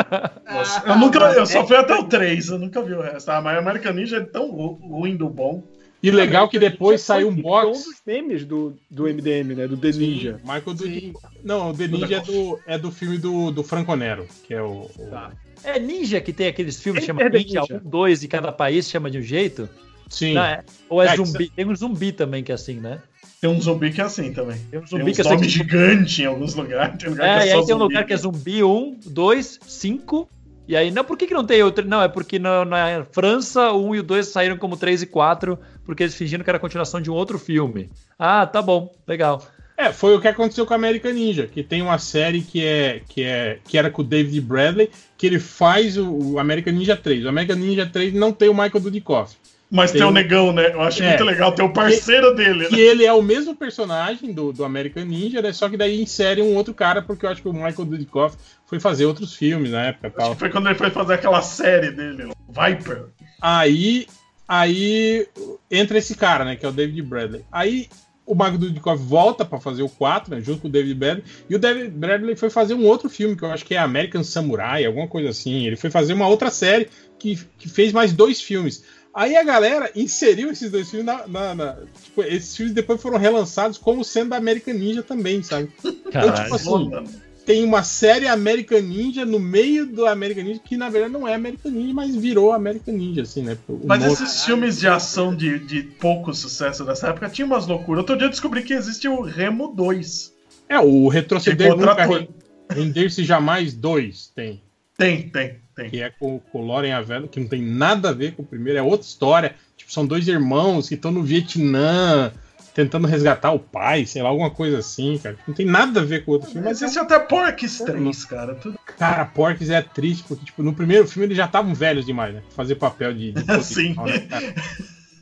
Eu nunca, eu só fui até o 3, eu nunca vi o resto. Ah, mas American Ninja é tão ru- ruim do bom. E legal que depois saiu um um box. dos memes do, do MDM, né? Do The Ninja. Michael do... Sim. Não, o The Ninja é do, é do filme do, do Franco Nero, que é o. o- Tá. É Ninja que tem aqueles filmes que Enter chama the Ninja, Ninja. um, dois e cada país chama de um jeito? Sim. Não, é- ou é, É, zumbi? Tem um zumbi também que é assim, né? Tem um zumbi que é assim também. Tem um Tem zumbi uns que é assim. gigantes em alguns lugares. Tem lugar É, que e é só aí tem um zumbi. lugar que é zumbi 1, 2, 5. E aí, não, por que, que não tem outro? Não, é porque na, na França o 1 e o 2 saíram como 3 e 4, porque eles fingiram que era a continuação de um outro filme. Ah, tá bom, legal. É, foi o que aconteceu com a American Ninja, que tem uma série que é que é que era com o David Bradley, que ele faz o, o American Ninja 3. O American Ninja 3 não tem o Michael Dudikoff. Mas tem, Tem o negão, né? Eu acho É. muito legal. Tem o parceiro dele, Que né? ele é o mesmo personagem do, do American Ninja, né? Só que daí insere um outro cara, porque eu acho que o Michael Dudikoff foi fazer outros filmes na época Acho tal. que foi quando ele foi fazer aquela série dele, Viper. Aí, aí entra esse cara, né? Que é o David Bradley. Aí o Michael Dudikoff volta pra fazer o 4, né? Junto com o David Bradley. E o David Bradley foi fazer um outro filme, que eu acho que é American Samurai, alguma coisa assim. Ele foi fazer uma outra série que, que fez mais dois filmes. Aí a galera inseriu esses dois filmes na. na- na- tipo, esses filmes depois foram relançados como sendo da American Ninja também, sabe? Então, Caralho. tipo assim, tem uma série American Ninja no meio do American Ninja, que na verdade não é American Ninja, mas virou American Ninja, assim, né? O Mas humor- esses filmes de ação de, de pouco sucesso dessa época tinham umas loucuras. Outro dia eu descobri que existe o Remo 2. É, o Retroceder Nunca Render-se Jamais 2 tem. Tem, tem, tem. Que é com, com o Loren Avello, que não tem nada a ver com o primeiro, é outra história. Tipo, são dois irmãos que estão no Vietnã tentando resgatar o pai, sei lá, alguma coisa assim, cara. Não tem nada a ver com o outro filme, Mas mas é existe até Porks 3, cara. Tudo... Cara, Porks é triste, porque, tipo, no primeiro filme eles já estavam velhos demais, né? Fazer papel de. de Sim. né, cara?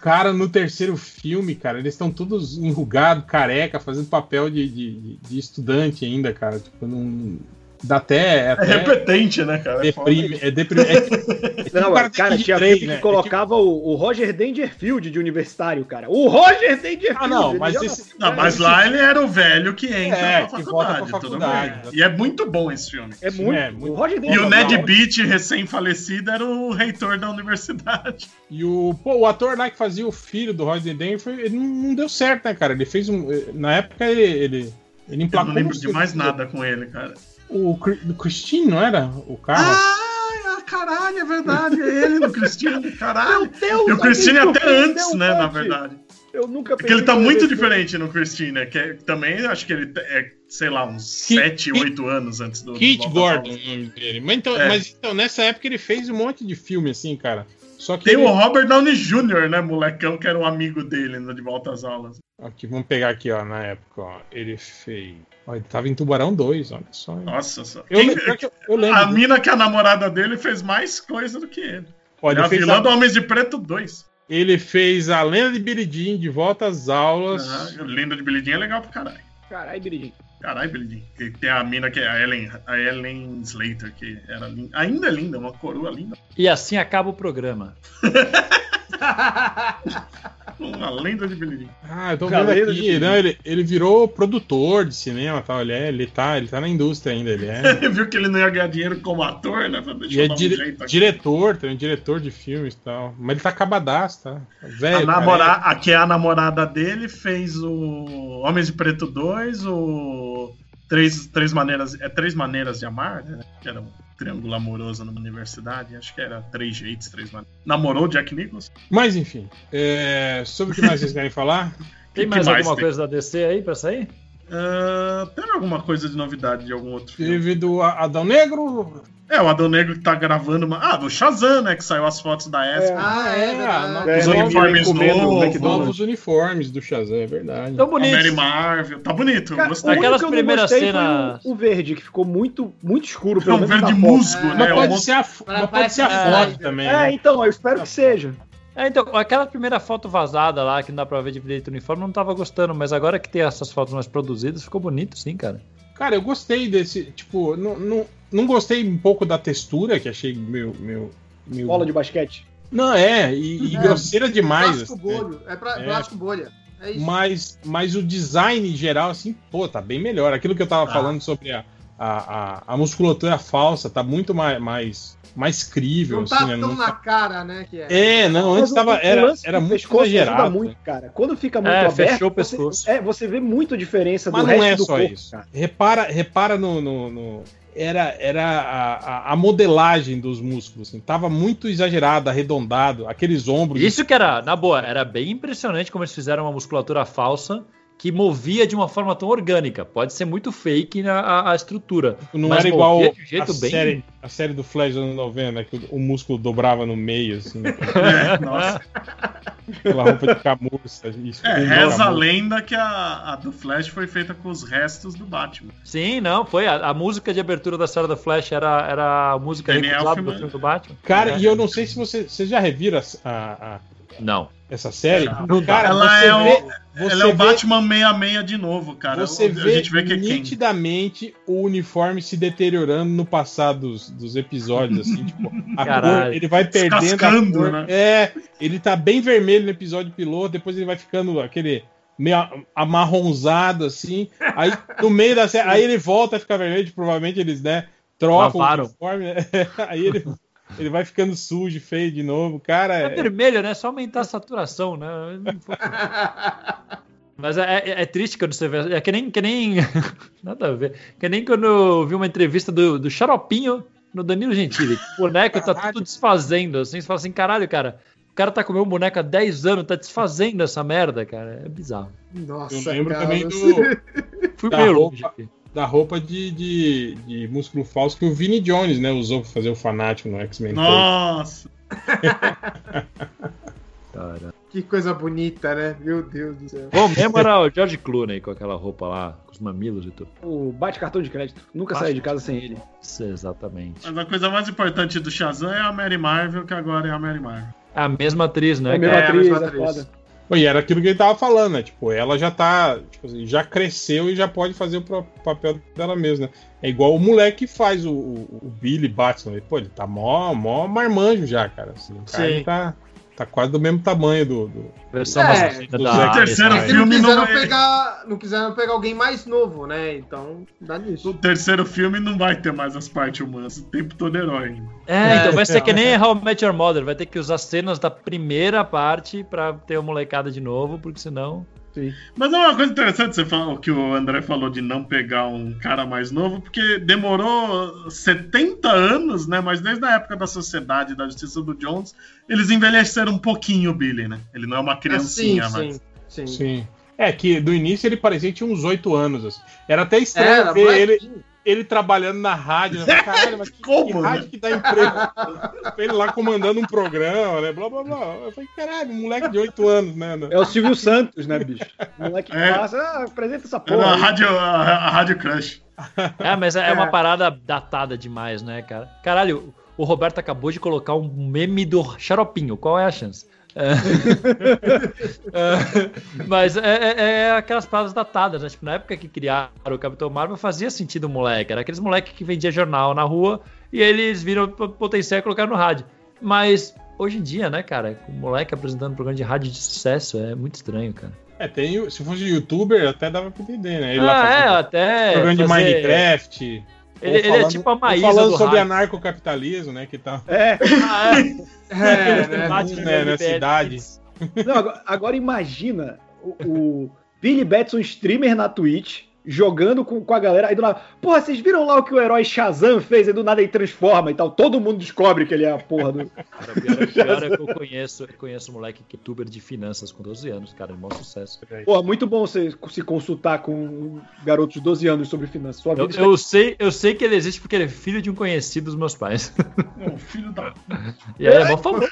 Cara, no terceiro filme, cara, eles estão todos enrugados, careca, fazendo papel de, de, de estudante ainda, cara. Tipo, não. Dá até. É até repetente, né, cara? É foda. deprime, é deprime. É, é tipo Não, cara, tinha três, filme né? que colocava o, o Roger Dangerfield de universitário, cara. O Roger Dangerfield! Ah, não, mas esse- Não, mas lá ele era o velho que entra É, pra que faculdade, pra tudo faculdade. bem. E é muito bom esse filme. É muito. é muito- O Roger E o Dangerfield. Ned. Beat, recém-falecido, era o reitor da universidade. E o, pô, o ator lá que fazia o filho do Roger foi- ele não, deu certo, né, cara? Ele fez um. Na época ele. Ele, ele Eu não lembro de mais nada com ele, cara. O, do Christine, não era? O carro? Ah, caralho, é verdade. É ele no Cristine, caralho. Meu Deus, E o Cristine alguém até antes, né, na Monte. verdade. Eu nunca Porque ele tá muito diferente no Christine, né? Que é- também acho que ele é, sei lá, uns Ki- 7, Ki- 8 anos antes do. Kit do Gordon, o nome dele. Mas então, É. mas então, nessa época ele fez um monte de filme, assim, cara. Só que. Tem ele... o Robert Downey Jr., né, molecão, que era um amigo dele no De Volta às Aulas. Aqui, vamos pegar aqui, ó, na época, ó. Ele fez. Ó, ele tava em Tubarão 2, olha só. Nossa, só. Eu, Quem- lembro, eu, eu lembro. a mina que é a namorada dele fez mais coisa do que ele. Ele, é a fez vilã a, do Homens de Preto 2. ele fez a Lenda de Jean de volta às aulas. Ah, Linda de Jean é legal pra caralho. Caralho, Biridinho. Caralho. Que tem a mina que é a Ellen, a Ellen Slater, que era linda. Ainda é linda, uma coroa linda. E assim acaba o programa. Uma lenda de Billy Jean. Ah, eu tô vendo aqui. Não, ele, ele virou produtor de cinema tal. Ele, é, ele, tá, ele tá na indústria ainda. Ele é. Viu que ele não ia ganhar dinheiro como ator, né? Falei, Deixa e é um dire- diretor, também, diretor de filmes e tal. Mas ele tá acabadaço, tá? Velho. A, namora... a que é a namorada dele fez o Homens de Preto 2, o Três, três maneiras é três maneiras de amar, né? Que era triângulo amoroso numa universidade, acho que era três jeitos, três maneiras. Namorou Jack Nicholson? Mas enfim, é, sobre o que mais vocês querem falar? Tem mais mais alguma tem? coisa da DC aí pra sair? Ah, teve alguma coisa de novidade de algum outro filme? Teve do A- Adão Negro. É, o Adão Negro que tá gravando uma. Ah, do Shazam, né? Que saiu as fotos da ESP. Ah, é, Ah, verdade. É, Os uniformes novos. Novos uniformes do Shazam, é verdade. Tão A bonito. Mary Marvel. Tá bonito, Cara, gostei. Aquelas primeiras cenas- o, o verde, que ficou muito, muito escuro. É pelo um menos na verde musgo, né? Mas pode Um- ser a, mas pode ser a foto também. É, né? então, eu espero que seja. É, então, aquela primeira foto vazada lá, que não dá pra ver de direito o uniforme, não tava gostando, mas agora que tem essas fotos mais produzidas, ficou bonito sim, cara. Cara, eu gostei desse. Tipo, não, não, não gostei um pouco da textura, que achei meio. meio, meio... Bola de basquete. Não, é, e, e É, grosseira demais. Plástico assim, né? bolho. É, pra, É. plástico bolha. É isso. Mas, mas o design em geral, assim, pô, tá bem melhor. Aquilo que eu tava Ah. falando sobre a, a, a, a musculatura falsa, tá muito mais, mais, mais crível, Não tá assim, né? tão Não na tá- cara, né? Que é. É, não, Mas antes o- tava, o era, era muito pescoço exagerado. ajuda muito, cara. Quando fica muito É, aberto, fechou o você- pescoço. é, você vê muito a diferença Mas do não resto é do só corpo, isso. cara. Repara, repara no. no- no- era era a, a, modelagem dos músculos. Assim, tava muito exagerado, arredondado, aqueles ombros. Isso que era, na boa, era bem impressionante como eles fizeram uma musculatura falsa que movia de uma forma tão orgânica. Pode ser muito fake a, a- a estrutura. não mas era igual a, jeito bem- série, a série do Flash dos anos 90, né, que o, o músculo dobrava no meio, assim, né, É, nossa. aquela roupa de camurça. Isso, É, reza a lenda que a, a do Flash foi feita com os restos do Batman. Sim, não, foi. A, a música de abertura da série do Flash era, era a música do filme do Batman. Cara, É. e eu não sei se você, vocês já reviram a, a- a- Não. Essa série? Não. Cara, Ela você é o- vê, você Ela é o vê- Batman 66 de novo, cara. Você a vê, gente vê que é quem. nitidamente o uniforme se deteriorando no passado dos, dos episódios, assim, tipo, a cor, ele vai perdendo a cor. né? É, ele tá bem vermelho no episódio piloto, depois ele vai ficando aquele meio a- amarronzado, assim, aí no meio da série, aí ele volta a ficar vermelho, provavelmente eles, né, trocam Lavaram. o uniforme, né? aí ele, ele vai ficando sujo, feio de novo, cara, É é, vermelho, né? Só aumentar a saturação, né? Mas é, é- é triste quando você vê. É que nem. Que nem nada a ver. Que nem quando eu vi uma entrevista do, do Xaropinho no Danilo Gentili. O boneco tá tudo desfazendo, assim. Você fala assim, caralho, cara. O cara tá com o meu boneco há 10 anos, tá desfazendo essa merda, cara. É bizarro. Nossa, eu lembro cara, também do, Fui meio roupa. longe aqui. Da roupa de, de, de músculo falso que o Vini Jones, né, usou pra fazer o fanático no X-Men. Nossa! Que coisa bonita, né? Meu Deus do céu. Bom mesmo era o George Clooney com aquela roupa lá, com os mamilos e tudo. O bate cartão de crédito. Nunca saí de casa sem ele. Isso, exatamente. Mas a coisa mais importante do Shazam é a Mary Marvel, que agora é a Mary Marvel. A mesma atriz, né? É a mesma É, a atriz, mesma é atriz. foda. E era aquilo que ele tava falando, né? Tipo, ela já tá. Tipo assim, já cresceu e já pode fazer o papel dela mesma, né? É igual o moleque que faz o, o- o Billy Batson. Ele, pô, ele tá mó, mó marmanjo já, cara. Assim, o cara Sim. tá, tá quase do mesmo tamanho do. do- Versão É, do da terceiro. É não filme quiseram, não é- pegar, não quiseram pegar alguém mais novo, né? Então, dá nisso. No terceiro filme não vai ter mais as partes humanas, o tempo todo herói. É, então É, vai ser então. que nem How I Met Your Mother, vai ter que usar cenas da primeira parte pra ter a molecada de novo, porque senão. Mas é uma coisa interessante você falar, o que o André falou de não pegar um cara mais novo, porque demorou 70 anos, né? Mas desde a época da Sociedade da Justiça do Jones, eles envelheceram um pouquinho o Billy, né? Ele não é uma É, sim, criancinha mais. sim, sim. Sim. É, que do início ele parecia que tinha uns oito anos. Assim. Era até estranho Era, ver ele. Ele trabalhando na rádio. Né? Caralho, mas que, Como, que né? rádio que dá emprego? ele lá comandando um programa, né? Blá blá blá. Eu falei, caralho, um moleque de oito anos, né? É o Silvio Santos, né, bicho? O moleque que É. passa, ah, apresenta essa a porra. aí. rádio, a, a rádio Crush. É, mas é, é uma parada datada demais, né, cara? Caralho, o Roberto acabou de colocar um meme do Xaropinho, qual é a chance? É. É, mas é, é- é aquelas paradas datadas, né? Tipo, na época que criaram o Capitão Marvel, fazia sentido o moleque. Era aqueles moleques que vendia jornal na rua e eles viram potencial e colocaram no rádio. Mas hoje em dia, né, cara, o moleque apresentando um programa de rádio de sucesso é muito estranho, cara. É, tem, se fosse youtuber, até dava pra entender, né? Ele ah, é, até. programa de fazer- Minecraft. Ele, ou ele é falando- tipo a Maísa falando do sobre rádio. anarcocapitalismo, né? Que tá É. Ah, é. É, Aqueles né? debates né, cidade. Não, agora, agora imagina o, o Billy Batson, streamer na Twitch, jogando com, com a galera. Aí do nada, porra, vocês viram lá o que o herói Shazam fez? Aí do nada ele transforma e tal. Todo mundo descobre que ele é a porra do. Cara, o pior, é- pior é que eu conheço, eu conheço um moleque que é youtuber de finanças com 12 anos, cara, é um maior sucesso. Porra, muito bom você se consultar com um garoto de 12 anos sobre finanças. Sua Eu, vida eu sei, eu sei que ele existe porque ele é filho de um conhecido dos meus pais. É filho da. E aí é mó famoso.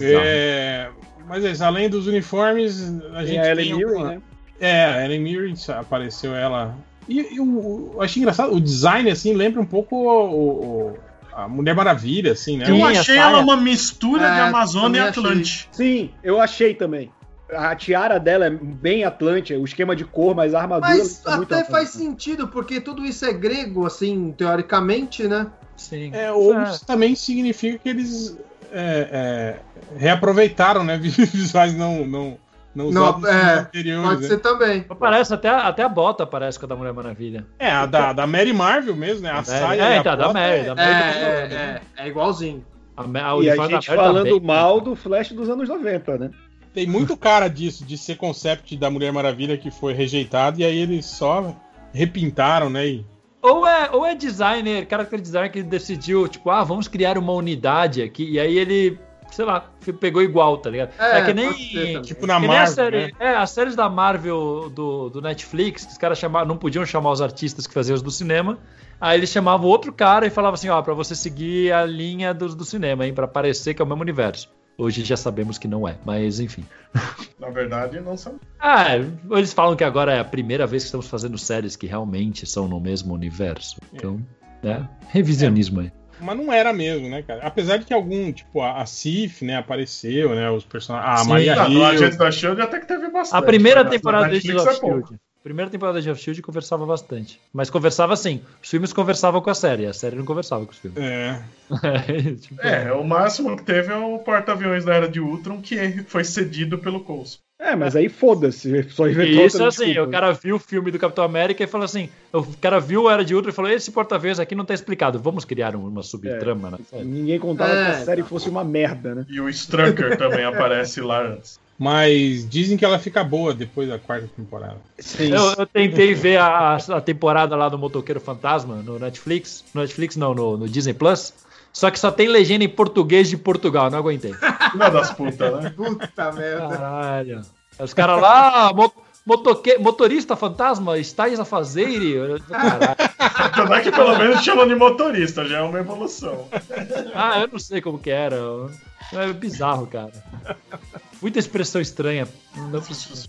É, mas é isso, além dos uniformes, a gente tem a Ellen tem Mirren, alguma- né? É, a Ellen Mirren apareceu ela. E, e o, eu achei engraçado, o design, assim, lembra um pouco o, o- a Mulher Maravilha, assim, né? Sim, Eu achei ela uma mistura de É, Amazônia e. Atlante. Sim, eu achei também. A tiara dela é bem Atlante, o esquema de cor, mas a armadura. Mas tá até faz sentido, porque tudo isso é grego, assim, teoricamente, né? Sim. É, ou É. isso também significa que eles é, é, reaproveitaram, né? Visuais não, não, não Não, usados nos é, anteriores. Pode né? ser também. Parece, até, até a bota parece com a da Mulher Maravilha. É, a da, da Mary Marvel mesmo, né? A Mary. saia É, e a então, da Mary, é- da É, Mary. é, é, é igualzinho. A, a E a gente tá falando bem. mal do Flash dos anos 90, né? Tem muito cara disso, de ser concept da Mulher Maravilha que foi rejeitado, e aí eles só repintaram, né? E Ou é, ou é designer, character designer que decidiu, tipo, ah, vamos criar uma unidade aqui. E aí ele, sei lá, pegou igual, tá ligado? É, que pode ser nem. tipo na Que nem a Marvel, série, né? É, as séries da Marvel do, do Netflix, que os caras chamavam, não podiam chamar os artistas que faziam os do cinema. Aí eles chamavam outro cara e falavam assim, ó, pra você seguir a linha dos do cinema, hein, pra parecer que é o mesmo universo. Hoje já sabemos que não é, mas enfim. Na verdade, não são. Ah, eles falam que agora é a primeira vez que estamos fazendo séries que realmente são no mesmo universo. Então, né, revisionismo aí. Mas não era mesmo, né, cara? Apesar de que algum, tipo, a, a Sif, né, apareceu, né? Os personagens. A Sim. Maria Ah, no Hill. Agente da Shield até que teve bastante. A primeira mas temporada Agents Netflix é pouco. Shield. Primeira temporada de Shield conversava bastante. Mas conversava assim. Os filmes conversavam com a série, a série não conversava com os filmes. É. Tipo, É, o máximo que teve é o porta-aviões da Era de Ultron, que foi cedido pelo Coulson. É, mas aí foda-se. Só inventou E isso assim, desculpa. o cara viu o filme do Capitão América e falou assim: o cara viu Era de Ultron e falou: esse porta-aviões aqui não tá explicado, vamos criar uma subtrama na série. Ninguém contava É, que a série fosse uma merda, né? E o Strucker também aparece lá antes. Mas dizem que ela fica boa depois da quarta temporada. Sim. Eu, eu tentei ver a, a temporada lá do Motoqueiro Fantasma no Netflix. No Netflix não, no, no Disney Plus. Só que só tem legenda em português de Portugal, não aguentei. Filha das putas, né? Puta merda. Caralho. Os caras lá, mo- motoque- motorista fantasma, estáis a fazer? Caralho. É que pelo menos chamam de motorista, já é uma evolução. Ah, eu não sei como que era. É bizarro, cara. Muita expressão estranha. Não precisa.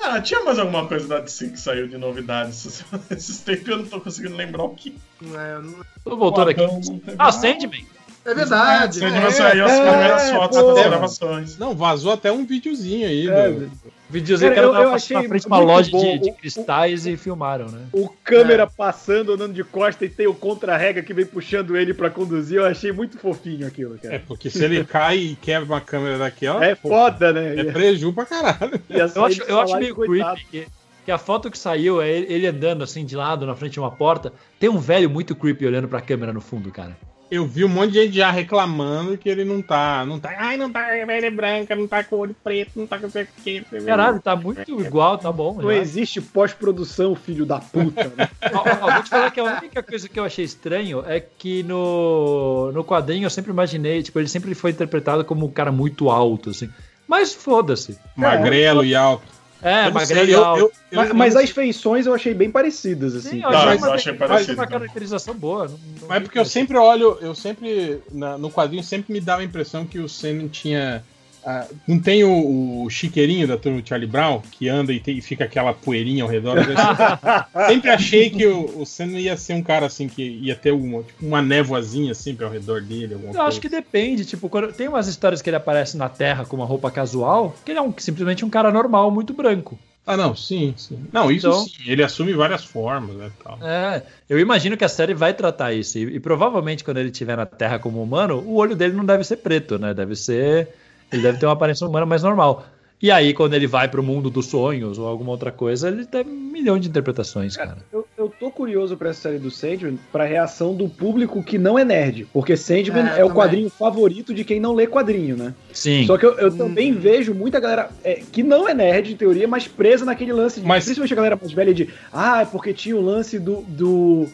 Ah, tinha mais alguma coisa da DC que saiu de novidades esses tempos eu não tô conseguindo lembrar o que. É, não- Tô voltando aqui. Adão não teve Ah. Sandman. É verdade. Você devia sair as é, primeiras fotos pô. das gravações. Não, vazou até um videozinho aí. É, do- Videozinho Cara, que eu- era eu na achei frente de uma loja de, de O- cristais e filmaram, né? O câmera passando, andando de costa e tem o contra-rega que vem puxando ele pra conduzir. Eu achei muito fofinho aquilo, É, cara. porque se ele cai e quebra uma câmera daquela. É, pô, foda, né? É preju pra caralho. Eu acho, eu acho meio coitado. creepy que, que a foto que saiu é ele, ele andando assim de lado na frente de uma porta. Tem um velho muito creepy olhando pra câmera no fundo, cara. Eu vi um monte de gente já reclamando que ele não tá. Não tá. Ai, não tá velha branca, não tá com olho preto, não tá com sei o que. Caralho, tá muito igual, tá bom. Não já. existe pós-produção, filho da puta. Né? Ó, ó, vou te falar que a única coisa que eu achei estranho é que no, no quadrinho eu sempre imaginei, tipo, ele sempre foi interpretado como um cara muito alto, assim. Mas foda-se. Magrelo e alto. É, Eu não sei, magrelo e eu- eu- mas eu mas as feições eu achei bem parecidas, assim. Sim, eu Tá, achei, mas uma, eu achei parecido uma caracterização boa. não- não- Mas é porque eu sempre olho, eu sempre. na- no quadrinho sempre me dava a impressão que o Sandman tinha. Ah, não tem o, o chiqueirinho da turma do Charlie Brown, que anda e, tem- e fica aquela poeirinha ao redor. Sempre, achei que o, o Sandman ia ser um cara assim, que ia ter uma, tipo, uma névoazinha sempre ao redor dele. Eu acho coisa. que depende, tipo, quando, tem umas histórias que ele aparece na Terra com uma roupa casual, que ele é um, simplesmente um cara normal, muito branco. Ah, não, sim, sim. Não, isso Então- sim. Ele assume várias formas, né? Tal. É, eu imagino que a série vai tratar isso. E, e provavelmente quando ele estiver na Terra como humano, o olho dele não deve ser preto, né? Deve ser. Ele deve ter uma aparência humana mais normal. E aí, quando ele vai pro mundo dos sonhos ou alguma outra coisa, ele tem um milhão de interpretações, cara. Eu, eu tô curioso pra essa série do Sandman, pra reação do público que não é nerd. Porque Sandman É, é, o quadrinho favorito de quem não lê quadrinho, né? Sim. Só que eu, eu Hum. também vejo muita galera é, que não é nerd, em teoria, mas presa naquele lance de. Mas- Principalmente a galera mais velha de. Ah, é porque tinha o lance do. do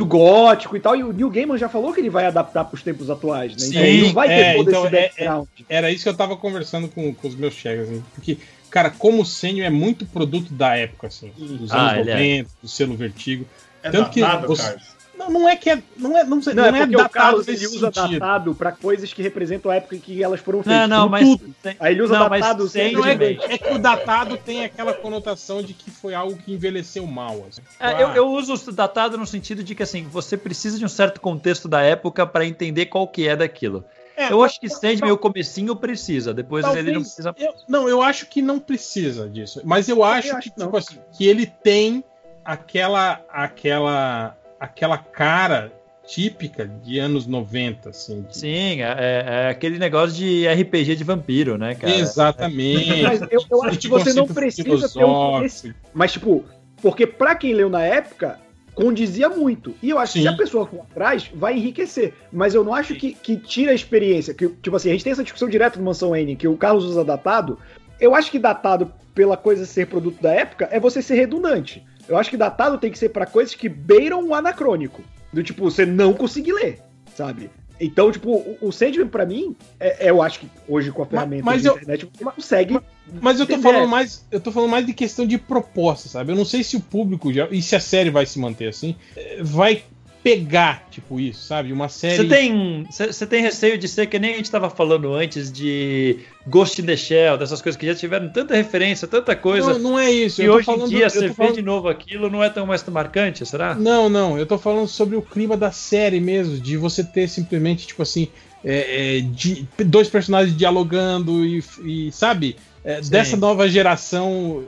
do gótico e tal, e o Neil Gaiman já falou que ele vai adaptar pros tempos atuais, né? então Sim, ele não vai ter é, todo então esse é- background. Era isso que eu tava conversando com, com os meus chegas, assim, porque, cara, como o Sênio é muito produto da época, assim, dos Ah, anos ele é. 90, do selo Vertigo. É Tanto que datado, os- Carlos. Não, não é que é. Não é, não, sei- Não, não é porque o Carlos ele usa sentido. datado pra coisas que representam a época em que elas foram feitas. Não, não, mas. tudo. Aí ele usa não, datado sem- sempre Não é, é que o datado tem aquela conotação de que foi algo que envelheceu mal. Assim. É, Ah, eu, eu uso o datado no sentido de que assim, você precisa de um certo contexto da época pra entender qual que é daquilo. é, Eu acho que Sandman, o comecinho precisa, depois Talvez- ele não precisa. eu- não, eu acho que não precisa disso. Mas eu acho, acho que, que não. tipo assim, que ele tem aquela, aquela, aquela cara típica de anos 90, assim. de- Sim, é, é- aquele negócio de RPG de vampiro, né, cara? Exatamente. Mas eu, eu acho que você não precisa ter um. Mas, tipo, porque pra quem leu na época, condizia muito. E eu acho que Sim. se a pessoa for atrás, vai enriquecer. Mas eu não acho que, que tira a experiência. Que, tipo assim, a gente tem essa discussão direto no Mansão N, que o Carlos usa datado. Eu acho que datado, pela coisa ser produto da época, é você ser redundante. Eu acho que datado tem que ser pra coisas que beiram o anacrônico. Do tipo, você não conseguir ler, sabe? Então, tipo, o, o Sandman, pra mim, é, é- eu acho que hoje com a ferramenta mas da eu- internet, você consegue. Mas eu tô falando mais, eu tô falando mais de questão de proposta, sabe? Eu não sei se o público já, e se a série vai se manter assim, eh, vai pegar, tipo isso, sabe? Uma série. Você tem, você tem receio de ser que nem a gente estava falando antes de Ghost in the Shell, dessas coisas que já tiveram tanta referência, tanta coisa. Não, não é isso. E hoje em falando- dia eu você tô vê falando- de novo aquilo, não é tão mais marcante, será? Não, não, eu tô falando sobre o clima da série mesmo, de você ter simplesmente, tipo assim, é, é, de- dois personagens dialogando e, e, sabe, é, dessa nova geração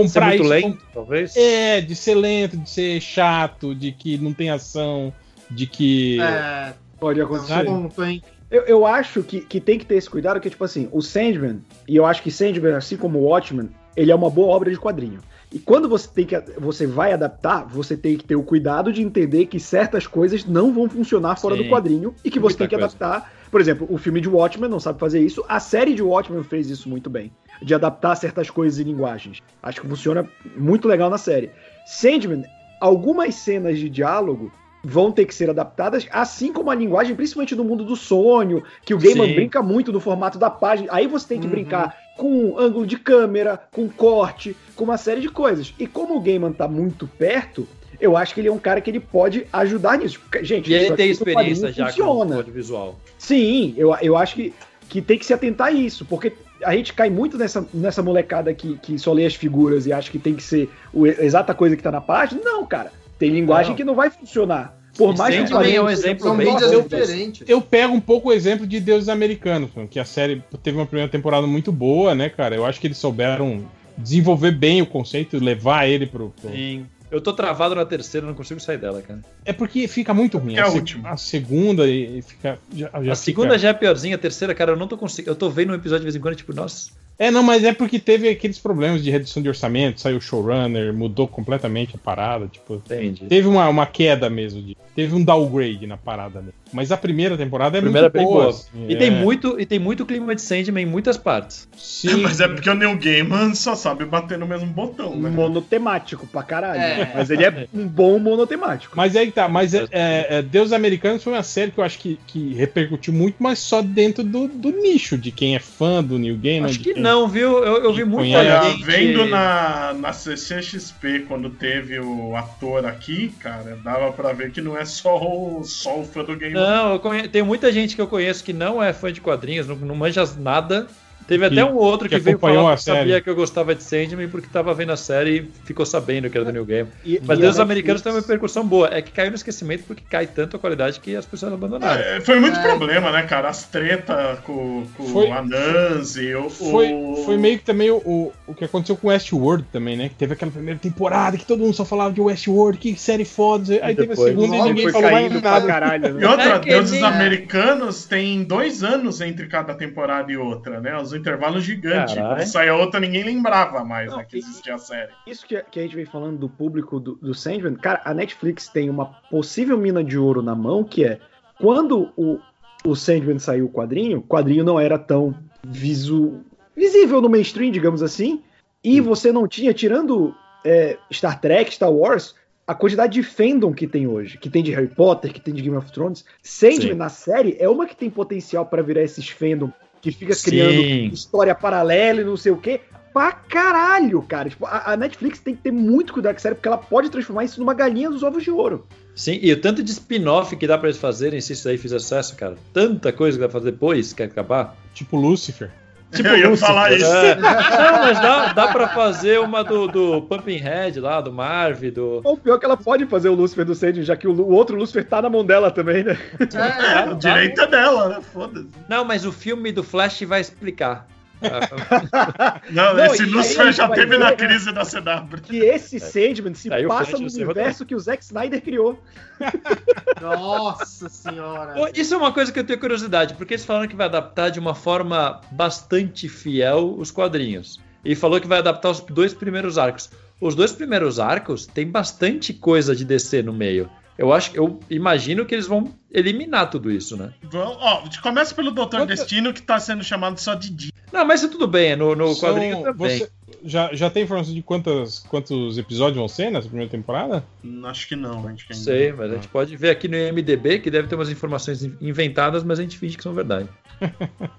é, é, Ser comprar muito isso. lento, talvez. com- É, de ser lento, de ser chato, de que não tem ação, de que. É, Pode é acontecer. um ponto, hein? Eu, eu acho que, que tem que ter esse cuidado, que, tipo assim, o Sandman, e eu acho que Sandman, assim como o Watchmen, ele é uma boa obra de quadrinho. E quando você tem que você vai adaptar, você tem que ter o cuidado de entender que certas coisas não vão funcionar fora Sim. do quadrinho e que você tem que coisa. adaptar. Por exemplo, o filme de Watchmen não sabe fazer isso. A série de Watchmen fez isso muito bem, de adaptar certas coisas e linguagens. Acho que funciona muito legal na série. Sandman, algumas cenas de diálogo vão ter que ser adaptadas, assim como a linguagem, principalmente no mundo do sonho, que o Gaiman Sim. brinca muito do formato da página. Aí você tem que Uhum. brincar com ângulo de câmera, com corte, com uma série de coisas. E como o Gaiman tá muito perto, eu acho que ele é um cara que ele pode ajudar nisso. Gente, E ele tem experiência já com funciona. audiovisual. Sim, eu, eu acho que, que tem que se atentar a isso, porque a gente cai muito nessa, nessa molecada que, que só lê as figuras e acha que tem que ser o, a exata coisa que tá na página. Não, cara. Tem linguagem Não. que não vai funcionar. Por E mais que Sandman é um exemplo São mídias diferentes. Eu pego um pouco o exemplo de Deuses Americanos, que a série teve uma primeira temporada muito boa, né, cara? Eu acho que eles souberam desenvolver bem o conceito, levar ele pro. pro- Sim. Eu tô travado na terceira, não consigo sair dela, cara. É porque fica muito ruim. É a última. a segunda e e fica. Já, já a segunda fica- já é piorzinha, a terceira, cara, eu não tô conseguindo. Eu tô vendo um episódio de vez em quando, tipo, nossa. É, não, mas é porque teve aqueles problemas de redução de orçamento, saiu o showrunner, mudou completamente a parada, tipo. Entendi. Teve uma, uma queda mesmo, de, teve um downgrade na parada mesmo. Mas a primeira temporada é A primeira é muito bem boa. boa. assim, E, é. tem muito, e tem muito clima de Sandman em muitas partes. Sim, Mas é porque o Neil Gaiman só sabe bater no mesmo botão, né? monotemático pra caralho. É. Mas ele é um bom monotemático. Mas aí que tá, mas é, é, é, Deus Americanos foi uma série que eu acho que, que repercutiu muito, mas só dentro do, do nicho de quem é fã do Neil Gaiman. Acho que não, viu? Eu, eu vi muita. Olha, gente. vendo na, na CCXP, quando teve o ator aqui, cara, dava pra ver que não é só o, só o fã do Game Não, eu conhe... tem muita gente que eu conheço que não é fã de quadrinhos, não, não manja nada. Teve Que- até um outro que, que veio falar a que sabia série. que eu gostava de Sandman porque tava vendo a série e ficou sabendo que era do New Game. E- Mas e Deus a Americanos tem uma repercussão boa. É que caiu no esquecimento porque cai tanto a qualidade que as pessoas abandonaram. É, foi muito É. problema, né, cara? As treta com, com Foi- a Nancy, o, Foi, o- foi meio que também o, o, o que aconteceu com Westworld também, né? Que teve aquela primeira temporada que todo mundo só falava de Westworld, que série foda. Aí teve a depois- segunda e ninguém falou mais nada. caralho. E Né? outra, É Deuses nem- Americanos tem dois anos entre cada temporada e outra, né? Os intervalos gigantes. Caralho. Quando saia outra, ninguém lembrava mais, Não, né? Que existia a série. Isso que, que a gente vem falando do público do, do Sandman, cara, a Netflix tem uma possível mina de ouro na mão, que é quando o, o Sandman saiu o quadrinho, o quadrinho não era tão visu, visível no mainstream, digamos assim, e você não tinha, tirando é, Star Trek, Star Wars, a quantidade de fandom que tem hoje, que tem de Harry Potter, que tem de Game of Thrones, Sandman Sim. na série é uma que tem potencial pra virar esses fandom que fica Sim. criando história paralela e não sei o quê. Pra caralho, cara. Tipo, a, a Netflix tem que ter muito cuidado com a série, porque ela pode transformar isso numa galinha dos ovos de ouro. Sim, e o tanto de spin-off que dá pra eles fazerem se isso aí fizer sucesso, cara. Tanta coisa que dá pra fazer depois que acabar. Tipo Lucifer. Tipo Eu ia Lucifer, falar isso. é. Não, mas dá, dá pra fazer uma do, do Pumpkinhead lá, do Marv, do. Ou pior que ela pode fazer o Lucifer do Sandman, já que o, o outro Lucifer tá na mão dela também, né? É, o direito é dela, né? Foda-se. Não, mas o filme do Flash vai explicar. Não, Não, esse Lucifer já teve na crise da CW. Que esse Sandman se Aí passa no universo que o Zack Snyder criou. Nossa senhora. Isso é uma coisa que eu tenho curiosidade, porque eles falaram que vai adaptar de uma forma bastante fiel os quadrinhos. E falou que vai adaptar os dois primeiros arcos. Os dois primeiros arcos tem bastante coisa de DC no meio. Eu acho, eu imagino que eles vão eliminar tudo isso, né? Vamos- Ó, começa pelo Doutor Quanto- Destino, que tá sendo chamado só de Di. Não, mas isso tudo bem, no, no São- quadrinho também. você- já, já tem informação de quantas, quantos episódios vão ser nessa primeira temporada? Hum, Acho que não, acho que Não ainda sei, mas a gente pode ver aqui no IMDB que deve ter umas informações in- inventadas, mas a gente finge que são verdade.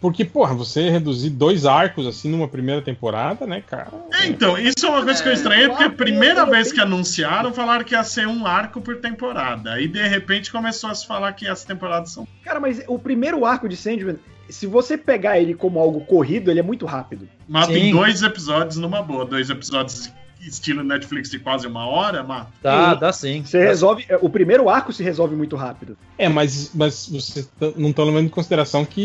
Porque, porra, você reduzir dois arcos assim numa primeira temporada, né, cara? É, então, isso é uma coisa que eu É, estranhei, porque a primeira que vez que anunciaram, falaram que ia ser um arco por temporada. Aí, de repente, começou a se falar que as temporadas são. Cara, mas o primeiro arco de Sandman, se você pegar ele como algo corrido, ele é muito rápido. Mata Sim. em dois episódios numa boa. Dois episódios estilo Netflix de quase uma hora, mata. Dá, Sim. dá sim. Você Dá resolve. é, O primeiro arco se resolve muito rápido. É, mas, mas você tá- não tá levando em consideração que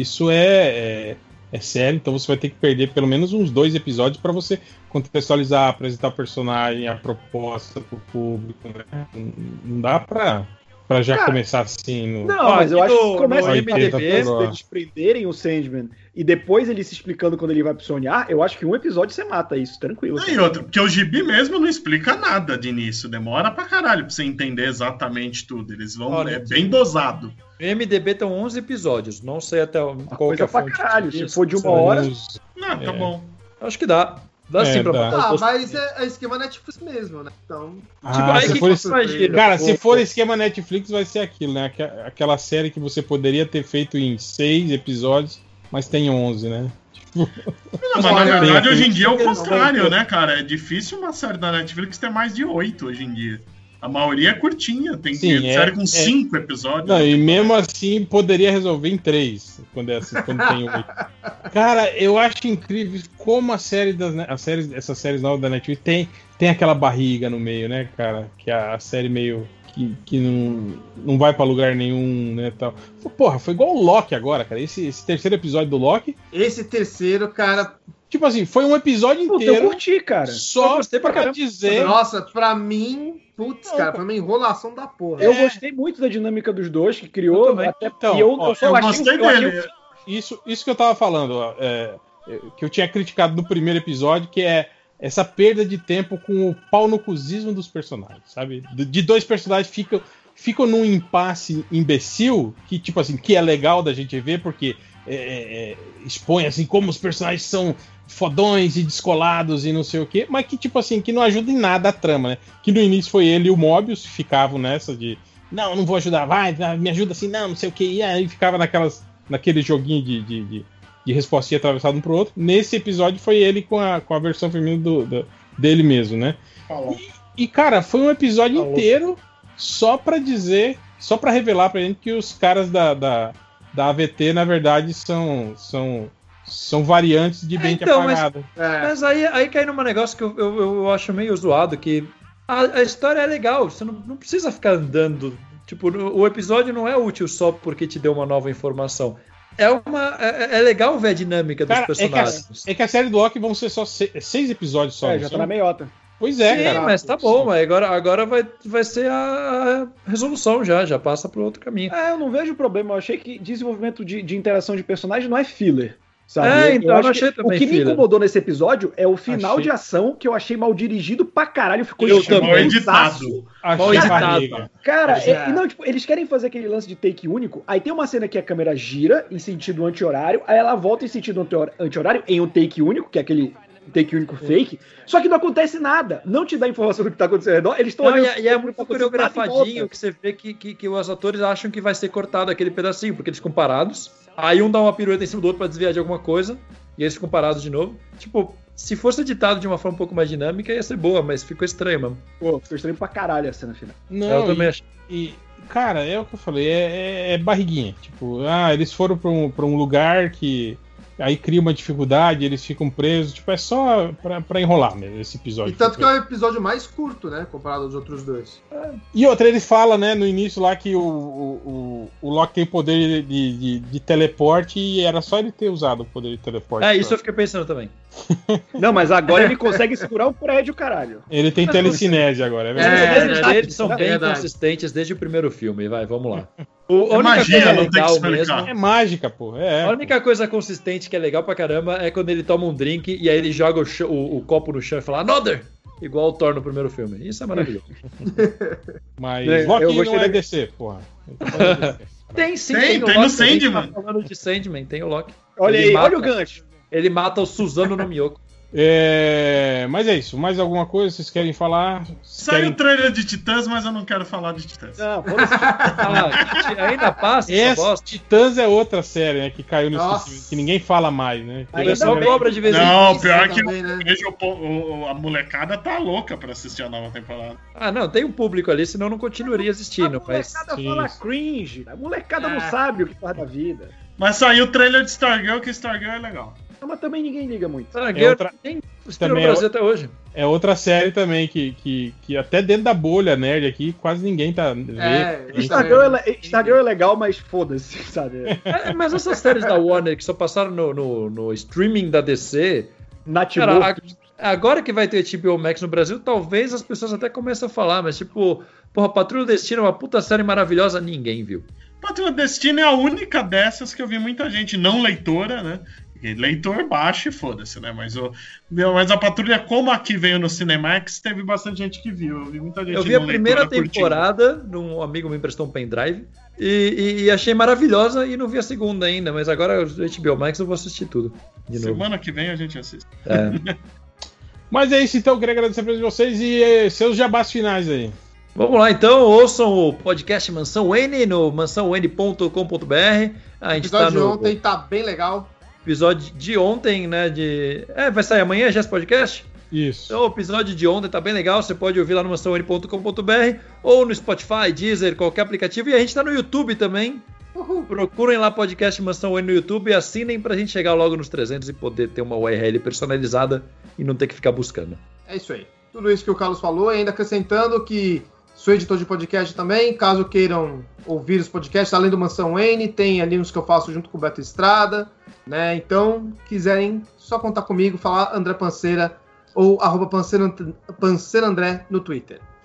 isso é, é, é sério, então você vai ter que perder pelo menos uns dois episódios pra você contextualizar, apresentar o personagem, a proposta pro público, né? Não- Não dá pra, pra já Cara, começar assim. No... Não, Ó, mas eu acho que começa no ó. deles prenderem o Sandman e depois ele se explicando quando ele vai pro sonhar, eu acho que um episódio você mata isso, tranquilo. E outra, porque o Gibi mesmo não explica nada de início. Demora pra caralho pra você entender exatamente tudo. Eles vão. Olha, é bem dosado. No IMDB estão 11 episódios. Não sei até qual que é coisa a pra fonte caralho. Se for de uma hora. Não, tá É. bom. Acho que dá. Dá É, sim pra dá. Ah, mas é, é esquema Netflix mesmo, né? Então. Ah, Tipo, aí se que for que? Cara, se for esquema Netflix, vai ser aquilo, né? Aqu- Aquela série que você poderia ter feito em seis episódios, mas tem 11, né? Não, mas na verdade, hoje em dia é o contrário, né, cara? É difícil uma série da Netflix ter mais de oito hoje em dia. A maioria é curtinha, tem Sim, é- série com é- cinco episódios. Não, e mesmo assim poderia resolver em três, quando, é assim, quando tem oito. Cara, eu acho incrível como a série das a série, essas séries novas da Netflix tem, tem aquela barriga no meio, né, cara? Que a, série meio que, que não, não vai pra lugar nenhum, né, tal. Porra, foi igual o Loki agora, cara. Esse, esse terceiro episódio do Loki, Esse terceiro, cara. Tipo assim, foi um episódio Puta, eu inteiro curti, cara. Eu só gostei pra pra dizer Nossa, pra mim. Putz, cara, pra mim, enrolação da porra. Eu gostei muito da dinâmica dos dois que criou. Eu até Então, eu, ó, eu Eu achei, gostei eu achei dele. isso, isso que eu tava falando, é, é, que eu tinha criticado no primeiro episódio, que é essa perda de tempo com o pau no cuzismo dos personagens, sabe? De, de dois personagens ficam, ficam num impasse imbecil, que tipo assim, que é legal da gente ver, porque é, é, expõe assim como os personagens são fodões e descolados e não sei o quê, mas que tipo assim, que não ajuda em nada a trama, né? Que no início foi ele e o Mobius ficavam nessa de não, não vou ajudar, vai, me ajuda assim, não, não sei o que, e aí ficava naquelas, naquele joguinho de, de, de, de respostinha atravessado um pro outro. Nesse episódio foi ele com a, com a versão feminina do, do- dele mesmo, né? Falou. E, cara, foi um episódio Falou. inteiro só pra dizer, só pra revelar pra gente que os caras da, da, da AVT, na verdade, são, são, são variantes de É, bem que então, mas- apagado. É. Mas aí, aí cai num negócio que eu, eu, eu acho meio zoado, que a, a história é legal, você não, não precisa ficar andando. Tipo, o episódio não é útil só porque te deu uma nova informação. É, uma, é, é legal ver a dinâmica dos Cara, é que, a, personagens. é que a série do Loki vão ser só se- seis episódios só. É, já tá na meiota. Pois é, Sim, cara. mas tá bom, mas agora, agora vai, vai ser a, resolução já, já passa pro outro caminho. É, eu não vejo problema. Eu achei que desenvolvimento de, de interação de personagem não é filler. Sabe? É, então, eu eu achei que também O que me filler. incomodou nesse episódio é o final Achei. de ação que eu achei mal dirigido pra caralho. Ficou Eu também. Mal editado. Achei Mal editado. Cara, é- não, tipo, eles querem fazer aquele lance de take único. Aí tem uma cena que a câmera gira em sentido anti-horário, aí ela volta em sentido anti- anti-horário em um take único, que é aquele take único fake. Só que não acontece nada. Não te dá informação do que tá acontecendo ao redor. Eles estão olhando e, é- e é muito tá coreografadinho que você vê que, que, que os atores acham que vai ser cortado aquele pedacinho, porque eles ficam parados. Aí um dá uma pirueta em cima do outro pra desviar de alguma coisa, e eles ficam parados de novo. Tipo, se fosse editado de uma forma um pouco mais dinâmica, ia ser boa, mas ficou estranho mesmo. Pô, ficou estranho pra caralho a cena final. Não, eu também e- achei. E, cara, é o que eu falei, é, é- é barriguinha. Tipo, ah, eles foram pra um, pra um lugar que aí cria uma dificuldade, eles ficam presos. Tipo, é só pra, pra enrolar mesmo esse episódio. E tanto que é o episódio mais curto, né? Comparado aos outros dois. E outra, ele fala, né, no início lá que o, o, o, o Loki tem poder de, de, de teleporte e era só ele ter usado o poder de teleporte. É, isso eu fiquei pensando também. Não, mas agora ele consegue segurar o prédio, caralho. Ele tem telecinese agora, é verdade. É, é, deles são é bem consistentes desde o primeiro filme, vai, vamos lá. O, É única magia, coisa não tem que legal mesmo. É mágica, pô. É, A única coisa consistente que é legal pra caramba é quando ele toma um drink e aí ele joga o, o- o copo no chão e fala Another! Igual o Thor no primeiro filme. Isso é maravilhoso. Mas É, Loki eu não é da- DC, porra. Tá. Tem sim, Tem, o tem no Loki, a gente Sandman. Tá falando de Sandman, tem o Loki. Olha Ele aí, mata. olha o gancho. Ele mata o Suzano no Miyoko. É, mas é isso. Mais alguma coisa vocês querem falar? Saiu querem... o trailer de Titãs, mas eu não quero falar de Titãs. Não. Ah, ainda passa essa. Titãs é outra série, né? Que caiu no esquecimento, que ninguém fala mais, né? Pessoal bem. cobra de vez em Não, Isso pior que também, né? o a molecada tá louca pra assistir a nova temporada. Ah, não, tem um público ali, senão não continuaria assistindo. A Mas molecada Sim. fala cringe. A molecada não É. sabe o que faz da vida. Mas saiu o trailer de Stargirl, que Stargirl é legal. Não, Mas também ninguém liga muito. Stargirl outra- nem estreou no é Brasil até hoje. É outra série também que, que, que até dentro da bolha nerd aqui quase ninguém tá vê. É, Ninguém- Stargirl é, é legal, mas foda-se, sabe? É, mas essas séries da Warner que só passaram no, no, no streaming da DC, Natimorto. cara, a- agora que vai ter HBO Max no Brasil, talvez as pessoas até comecem a falar, mas tipo, porra, Patrulha do Destino é uma puta série maravilhosa, ninguém viu. Patrulha do Destino é a única dessas que eu vi muita gente não leitora, né? Leitor baixa e foda-se, né? Mas, o, meu, mas a patrulha, como aqui veio no Cinemax, teve bastante gente que viu. Eu vi muita gente Eu vi a primeira curtindo. temporada, um amigo me emprestou um pendrive, e, e- e achei maravilhosa e não vi a segunda ainda, mas agora o HBO Max eu vou assistir tudo. De novo. Semana que vem a gente assiste. É. Mas é isso, então. Eu queria agradecer a presença de vocês e eh, seus jabás finais aí. Vamos lá então, ouçam o podcast Mansão N no mansãon.com.br. A O gente tá episódio de no ontem tá bem legal. Episódio de ontem, né? De. É, vai sair amanhã já esse podcast? Isso. Então, o episódio de ontem tá bem legal. Você pode ouvir lá no mansãon.com.br ou no Spotify, Deezer, qualquer aplicativo. E a gente tá no YouTube também. Procurem lá podcast Mansão N no YouTube e assinem pra gente chegar logo nos 300 e poder ter uma URL personalizada e não ter que ficar buscando. É isso aí. Tudo isso que o Carlos falou, e ainda acrescentando que sou editor de podcast também, caso queiram ouvir os podcasts, além do Mansão N, tem ali uns que eu faço junto com o Beto Estrada, né? Então, quiserem, só contar comigo, falar André Panceira ou arroba Panceira, Panceira André no Twitter.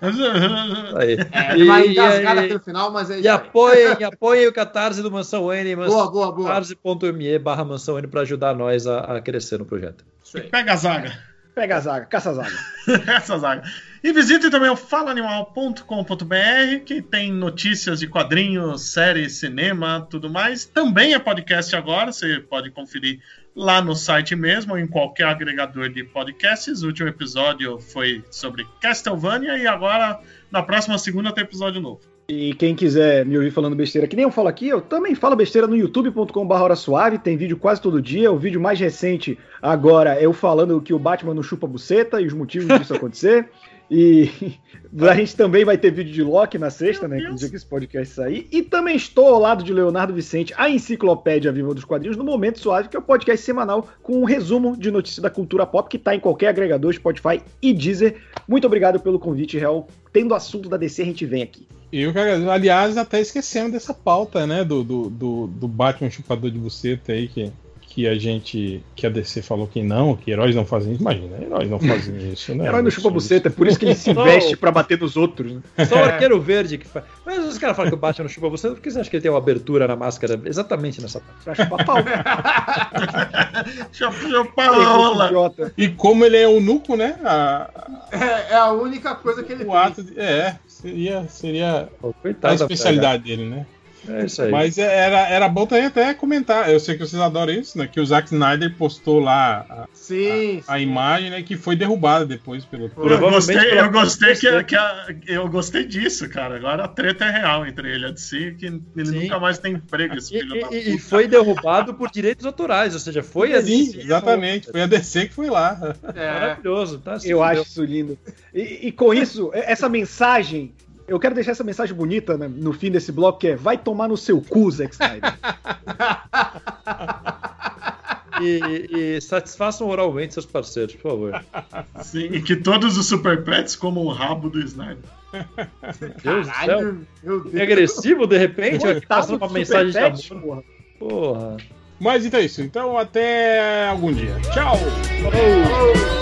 Aí. É, E- uma e- engasgada e- aqui no final, mas é E apoiem, apoiem o Catarse do Mansão N, Boa, boa, boa. catarse.me barra Mansão N pra ajudar nós a, a crescer no projeto. Pega a zaga. Pega a zaga, caça a zaga. Essa zaga. E visitem também o falaanimal.com.br, que tem notícias de quadrinhos, séries, cinema, tudo mais. Também é podcast agora, você pode conferir lá no site mesmo, ou em qualquer agregador de podcasts. O último episódio foi sobre Castlevania e agora, na próxima segunda, tem episódio novo. E quem quiser me ouvir falando besteira, que nem eu falo aqui, eu também falo besteira no youtube.com.br hora suave, tem vídeo quase todo dia. O vídeo mais recente agora é eu falando que o Batman não chupa buceta e os motivos disso acontecer. E a gente também vai ter vídeo de Loki na sexta, né? Meu No dia que esse podcast sair. E também estou ao lado de Leonardo Vicente, a enciclopédia viva dos quadrinhos, no Momento Suave, que é o podcast semanal com um resumo de notícias da cultura pop que está em qualquer agregador, Spotify e Deezer. Muito obrigado pelo convite, Real. Tendo assunto da DC, a gente vem aqui. Eu, que agradeço. aliás, até esquecemos dessa pauta, né? Do, do, do, do Batman chupador de buceta aí, que, que a gente. que a DC falou que não, que heróis não fazem isso. Imagina, heróis não fazem isso, né? Herói não chupa buceta, é por isso que ele se veste pra bater nos outros. Né? Só o arqueiro verde que faz. Mas os caras falam que o Batman não chupa você, por que você acha que ele tem uma abertura na máscara exatamente nessa parte? Pra chupar pau. Chupa Idiota. E como ele é eunuco, né? A, É, é a única coisa que ele o tem. ato de, É, seria, seria Pô, a especialidade dele, né? É isso aí. Mas é- era, era bom também até comentar. Eu sei que vocês adoram isso, né? Que o Zack Snyder postou lá a, Sim, a imagem, né? Que foi derrubada depois pelo. Eu gostei, eu gostei que, que a- eu gostei disso, cara. Agora a treta é real entre ele e a DC, que ele Sim. nunca mais tem emprego, esse E, filho da e- e puta. foi derrubado por direitos autorais, ou seja, foi a Sim, DC, exatamente. Foi a DC que foi lá. é. Maravilhoso, tá? Eu acho isso lindo. E, e com isso, essa mensagem. Eu quero deixar essa mensagem bonita né, no fim desse bloco, que é vai tomar no seu cu, Zack Snyder. E, e satisfaçam oralmente seus parceiros, por favor. Sim, e que todos os Super Pets comam o rabo do Snyder. Deus do céu. Caralho, meu Deus. É agressivo, de repente, passando uma mensagem de Superpet, amor. porra. Porra. Mas então é isso. Então até algum dia. Tchau! filmes,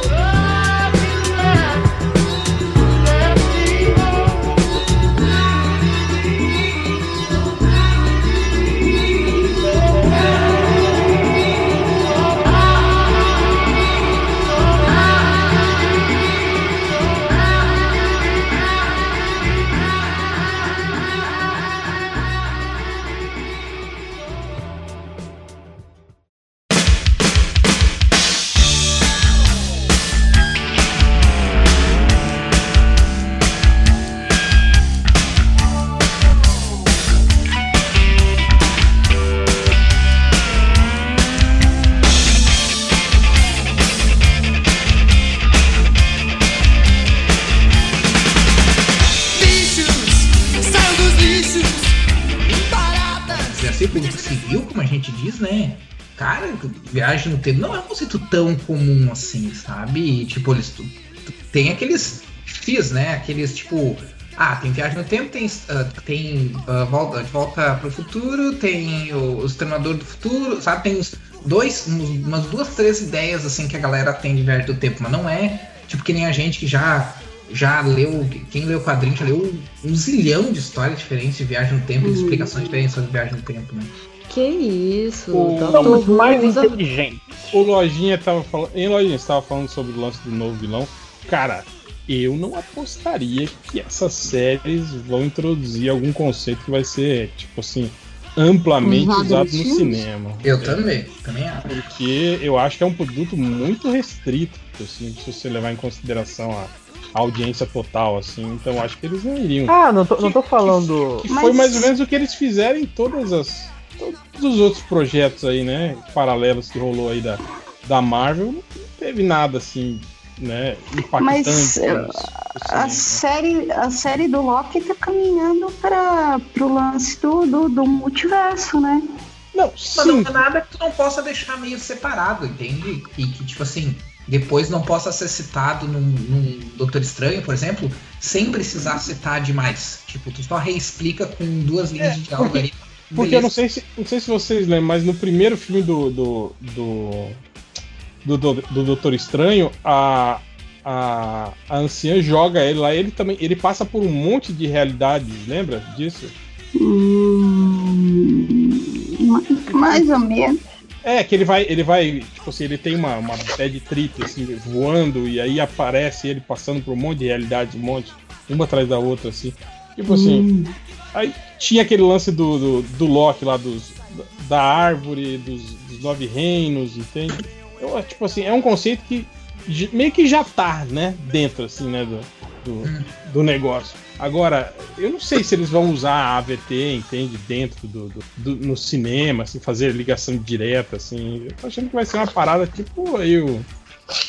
tempo não é um conceito tão comum assim, sabe? E, tipo, eles tem aqueles fios, né? Aqueles tipo. Ah, tem viagem no tempo, tem, ah, tem ah, volta, de volta pro futuro, tem o, o Exterminador do Futuro, sabe? Tem uns dois, uns- umas duas, três ideias assim que a galera tem de viagem do tempo, mas não é tipo que nem a gente que já já leu, quem leu o quadrinho já leu um zilhão de histórias diferentes de viagem no tempo e de explicações diferentes sobre viagem no tempo, né? Que isso? O- Tá Somos todo mais mundo- inteligentes. O Lojinha tava falando. Em Lojinha, você tava falando sobre o lance do novo vilão. Cara, eu não apostaria que essas séries vão introduzir algum conceito que vai ser, tipo assim, amplamente Usado no filmes? cinema. Eu É, também, também acho. Porque eu acho que é um produto muito restrito, assim, se você levar em consideração a, a audiência total, assim. Então eu acho que eles não iriam. Ah, não tô, não tô falando. Que Mas- foi mais ou menos o que eles fizeram em todas as. Todos os outros projetos aí, né? Paralelos que rolou aí da, da Marvel. Não teve nada assim, né? Impactante. Mas, pro A série, a série do Loki tá caminhando para pro lance do, do, do multiverso, né? Não, Mas não sim. é nada que tu não possa deixar meio separado, entende? E que, tipo assim, depois não possa ser citado num, num Doutor Estranho, por exemplo, sem precisar citar demais. Tipo, tu só reexplica com duas linhas de diálogo porque- ali. Porque eu não sei se, não sei se vocês lembram, mas no primeiro filme do. do. do, do, do, do Doutor Estranho, a, a, a anciã joga ele lá, ele também. Ele passa por um monte de realidades, lembra disso? Hum, mais, ou menos. É, que ele vai, ele vai, tipo assim, ele tem uma, uma bad trip, assim, voando, e aí aparece ele passando por um monte de realidades, um monte, uma atrás da outra, assim. Tipo assim, aí tinha aquele lance do, do, do Loki lá, dos, da árvore, dos, dos nove reinos, entende? Eu, tipo assim, é um conceito que meio que já tá, né, dentro, assim, né, do, do, do negócio. Agora, eu não sei se eles vão usar a AVT, entende, dentro do, do- do- no cinema, assim, fazer ligação direta, assim. Eu tô achando que vai ser uma parada tipo aí o.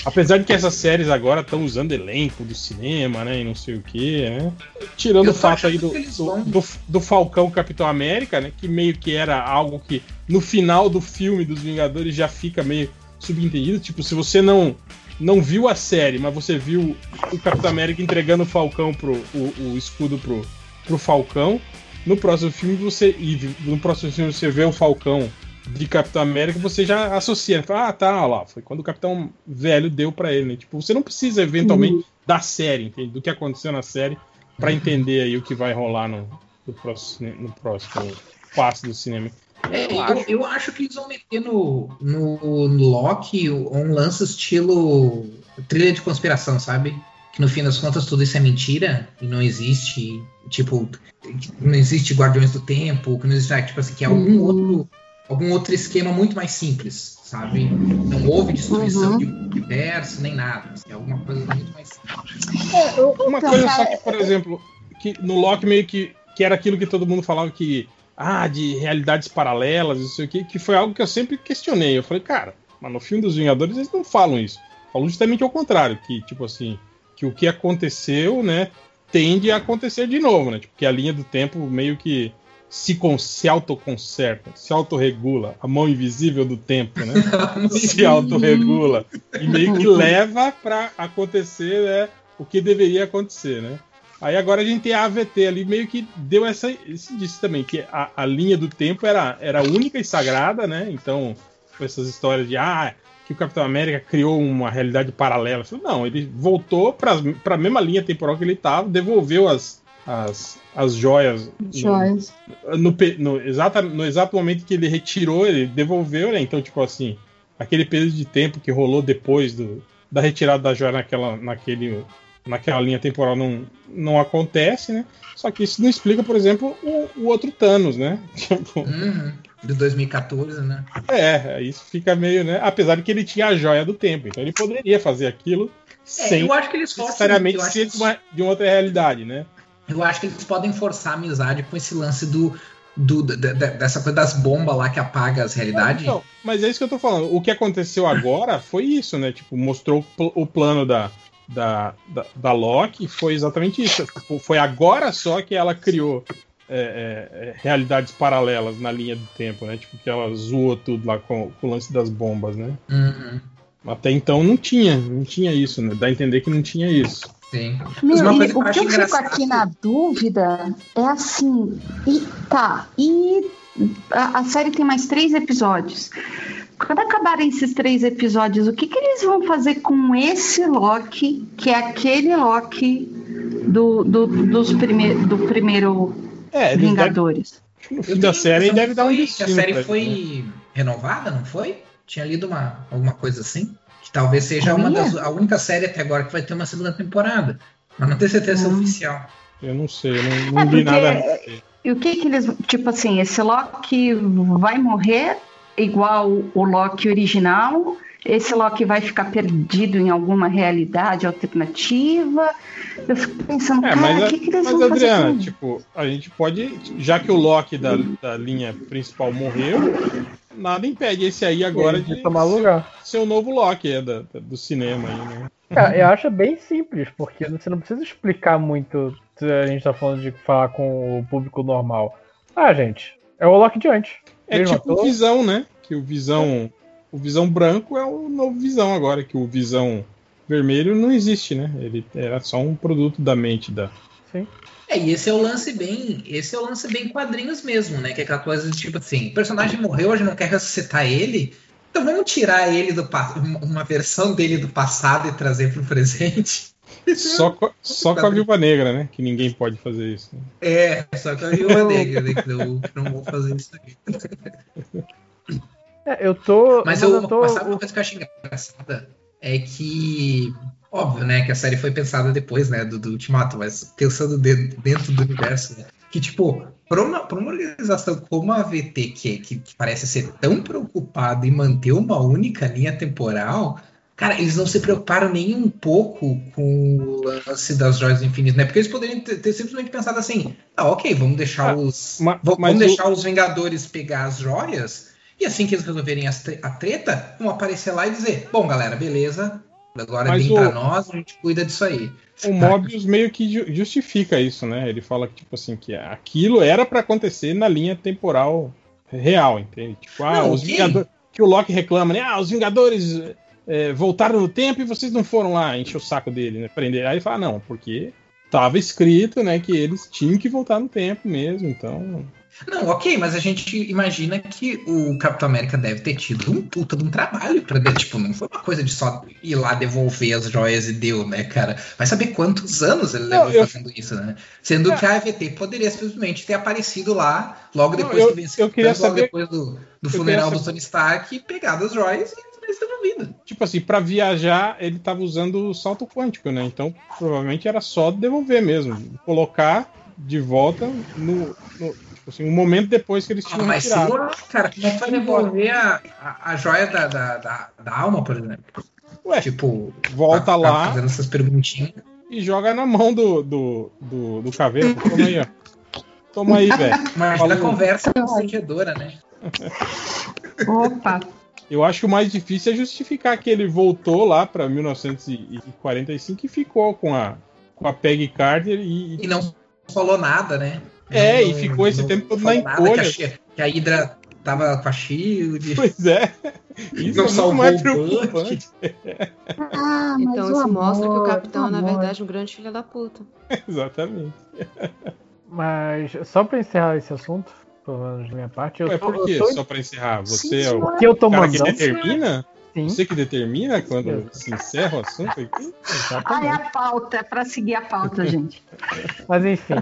Apesar de que essas séries agora estão usando elenco do cinema, né? E não sei o que, né? Tirando Eu o fato aí do, do, do, do Falcão Capitão América, né? Que meio que era algo que no final do filme dos Vingadores já fica meio subentendido. Tipo, se você não não viu a série, mas você viu o Capitão América entregando o Falcão pro o, o escudo pro, pro Falcão, no próximo filme você no próximo filme você vê o Falcão de Capitão América, você já associa, fala, ah, tá, ó lá, foi quando o Capitão Velho deu pra ele, né? Tipo, você não precisa eventualmente da série, entende? do que aconteceu na série pra entender aí o que vai rolar no, no próximo no próximo passo do cinema. É, eu, eu acho que eles vão meter no, no, no Loki um lance estilo trilha de conspiração, sabe? Que no fim das contas tudo isso é mentira e não existe, tipo, não existe Guardiões do Tempo, que não existe, tipo assim, que é algum outro, algum outro esquema muito mais simples, sabe? Não houve destruição Uhum. de universo nem nada, assim, é alguma coisa muito mais simples. É, eu- uma Então, coisa só que, por exemplo, que no Loki meio que, que era aquilo que todo mundo falava que. Ah, de realidades paralelas, não sei o que, que foi algo que eu sempre questionei. Eu falei, cara, mas no filme dos Vingadores eles não falam isso. Falam justamente ao contrário, que, tipo assim, que o que aconteceu, né, tende a acontecer de novo, né? Tipo, que a linha do tempo meio que se, con se autoconserta, se autorregula, a mão invisível do tempo, né? se autorregula e meio que leva pra acontecer né, o que deveria acontecer, né? Aí agora a gente tem a AVT ali, meio que deu essa. Isso disse também, que a, a linha do tempo era, era única e sagrada, né? Então, essas histórias de ah, que o Capitão América criou uma realidade paralela. Não, ele voltou para a mesma linha temporal que ele estava, devolveu as, as, as joias no- Joias. no, pe- no, exata, no exato momento que ele retirou, ele devolveu, né? Então, tipo assim, aquele período de tempo que rolou depois do, da retirada da joia naquela, naquele, naquela linha temporal não, não acontece, né? Só que isso não explica, por exemplo, o, o outro Thanos, né? Tipo, Uhum. De 2014, né? é, isso fica meio, né? Apesar de que ele tinha a joia do tempo, então ele poderia fazer aquilo É, sem eu acho que eles forçam. necessariamente eu acho ser que de uma, de uma outra realidade, né? Eu acho que eles podem forçar a amizade com esse lance do, do da- da- dessa coisa das bombas lá que apaga as realidades. Então, mas é isso que eu tô falando. O que aconteceu agora foi isso, né? Tipo, mostrou o plano da, da, da, da Loki, foi exatamente isso. Tipo, Foi agora só que ela criou é, é, é, realidades paralelas na linha do tempo, né? Tipo, que ela zoou tudo lá com, com o lance das bombas, né? Uhum. Até então não tinha, não tinha isso, né? Dá a entender que não tinha isso. Sim. Meu, e coisa que eu o que eu fico aqui na dúvida é assim, e tá, e a, a série tem mais três episódios. Quando acabarem esses três episódios, o que, que eles vão fazer com esse Loki, que é aquele Loki do, do, dos prime do primeiro É, Vingadores? no fim da série deve dar um destino. A série foi né? renovada, não foi? Tinha lido uma, alguma coisa assim. Que talvez seja uma das, a única série até agora que vai ter uma segunda temporada. Mas não tenho certeza é Hum. oficial. Eu não sei, eu não, não É, vi porque- nada. E o que que eles. Tipo assim, esse Loki vai morrer igual o Loki original? Esse Loki vai ficar perdido em alguma realidade alternativa? Eu fico pensando, É, cara, mas, o que, que eles mas vão fazer Adriana, com tipo, a gente pode, já que o Loki da, da linha principal morreu, nada impede esse aí agora de tomar lugar. ser o novo Loki é, da, do cinema aí, né? Eu acho bem simples, porque você não precisa explicar muito se a gente tá falando de falar com o público normal. Ah, gente, é o Loki de antes. É Mesmo tipo o ator. Visão, né? Que o Visão, o Visão branco é o novo Visão agora, que o Visão vermelho não existe, né? Ele era só um produto da mente da. Sim. É, e esse é o lance bem. Esse é o lance bem quadrinhos mesmo, né? Que é aquela coisa de tipo assim, o personagem morreu, a gente não quer ressuscitar ele. Então vamos tirar ele do uma versão dele do passado e trazer pro presente. Só, co- só com a Viúva Negra, né? Que ninguém pode fazer isso. né? É, só que a Viúva Negra, né? Que eu não vou fazer isso aqui. É, eu tô. Mas eu eu, tô. mas sabe uma coisa que eu acho engraçada? É que, óbvio, né, que a série foi pensada depois, né, do, do Ultimato, mas pensando de- dentro do universo, né, que, tipo, pra uma, pra uma organização como a VT, que, que, que parece ser tão preocupada em manter uma única linha temporal, cara, eles não se preocuparam nem um pouco com o lance das joias do infinito, né, porque eles poderiam ter, ter simplesmente pensado assim, ah, ok, vamos deixar Ah, os... mas vamos o- deixar os Vingadores pegar as joias e assim que eles resolverem a treta, vão aparecer lá e dizer: Bom, galera, beleza. Agora Mas vem o- pra nós, a gente cuida disso aí. O Mobius meio que ju- justifica isso, né? Ele fala que, tipo assim, que aquilo era pra acontecer na linha temporal real, entende? Tipo, ah, Não, os. Vingadores. Que o Loki reclama, né? Ah, os Vingadores é, voltaram no tempo e vocês não foram lá encher o saco dele, né? Prender. Aí ele fala, não, porque tava escrito, né, que eles tinham que voltar no tempo mesmo, então. Não, ok, mas a gente imagina que o Capitão América deve ter tido um puta de um trabalho pra ver. Tipo, não foi uma coisa de só ir lá devolver as joias e deu, né, cara? Vai saber quantos anos ele Não, levou eu- fazendo isso, né? Sendo É. que a AVT poderia simplesmente ter aparecido lá logo Não, depois eu- venceu, eu queria logo saber- depois do, do funeral do Tony Stark, pegado as joias e devolvido. Tipo assim, pra viajar, ele tava usando o salto quântico, né? Então, provavelmente era só devolver mesmo. Colocar de volta no. no- tipo assim, um momento depois que eles Ah, tinham mas retirado. segura, cara, como é que vai devolver a, a, a joia da, da, da, da alma, por exemplo? Ué, Tipo, volta tá- tá lá Fazendo essas perguntinhas. e joga na mão do, do, do, do caveiro. Toma aí, ó. Toma aí, velho. Mas Falou. da conversa constrangedora, né? Opa, Eu acho que o mais difícil é justificar que ele voltou lá pra 1945 e ficou com a, com a Peggy Carter e. E não falou nada, né? É, Não- e ficou esse tempo todo na encolha. Que a, que a Hydra tava com a Shield. Pois é. Isso Não é salvou mais o preocupante. ah, mas Então isso mostra que o amor, capitão é, na amor. verdade, um grande filho da puta. Exatamente. Mas só pra encerrar esse assunto, pelo menos da minha parte, eu Ué, por quê? Só pra encerrar, você Sim, é o porque eu tô cara que determina? Sim, Você que determina quando Eu. se encerra o assunto aqui? Ah, é exatamente. a pauta, é pra seguir a pauta, gente. Mas enfim.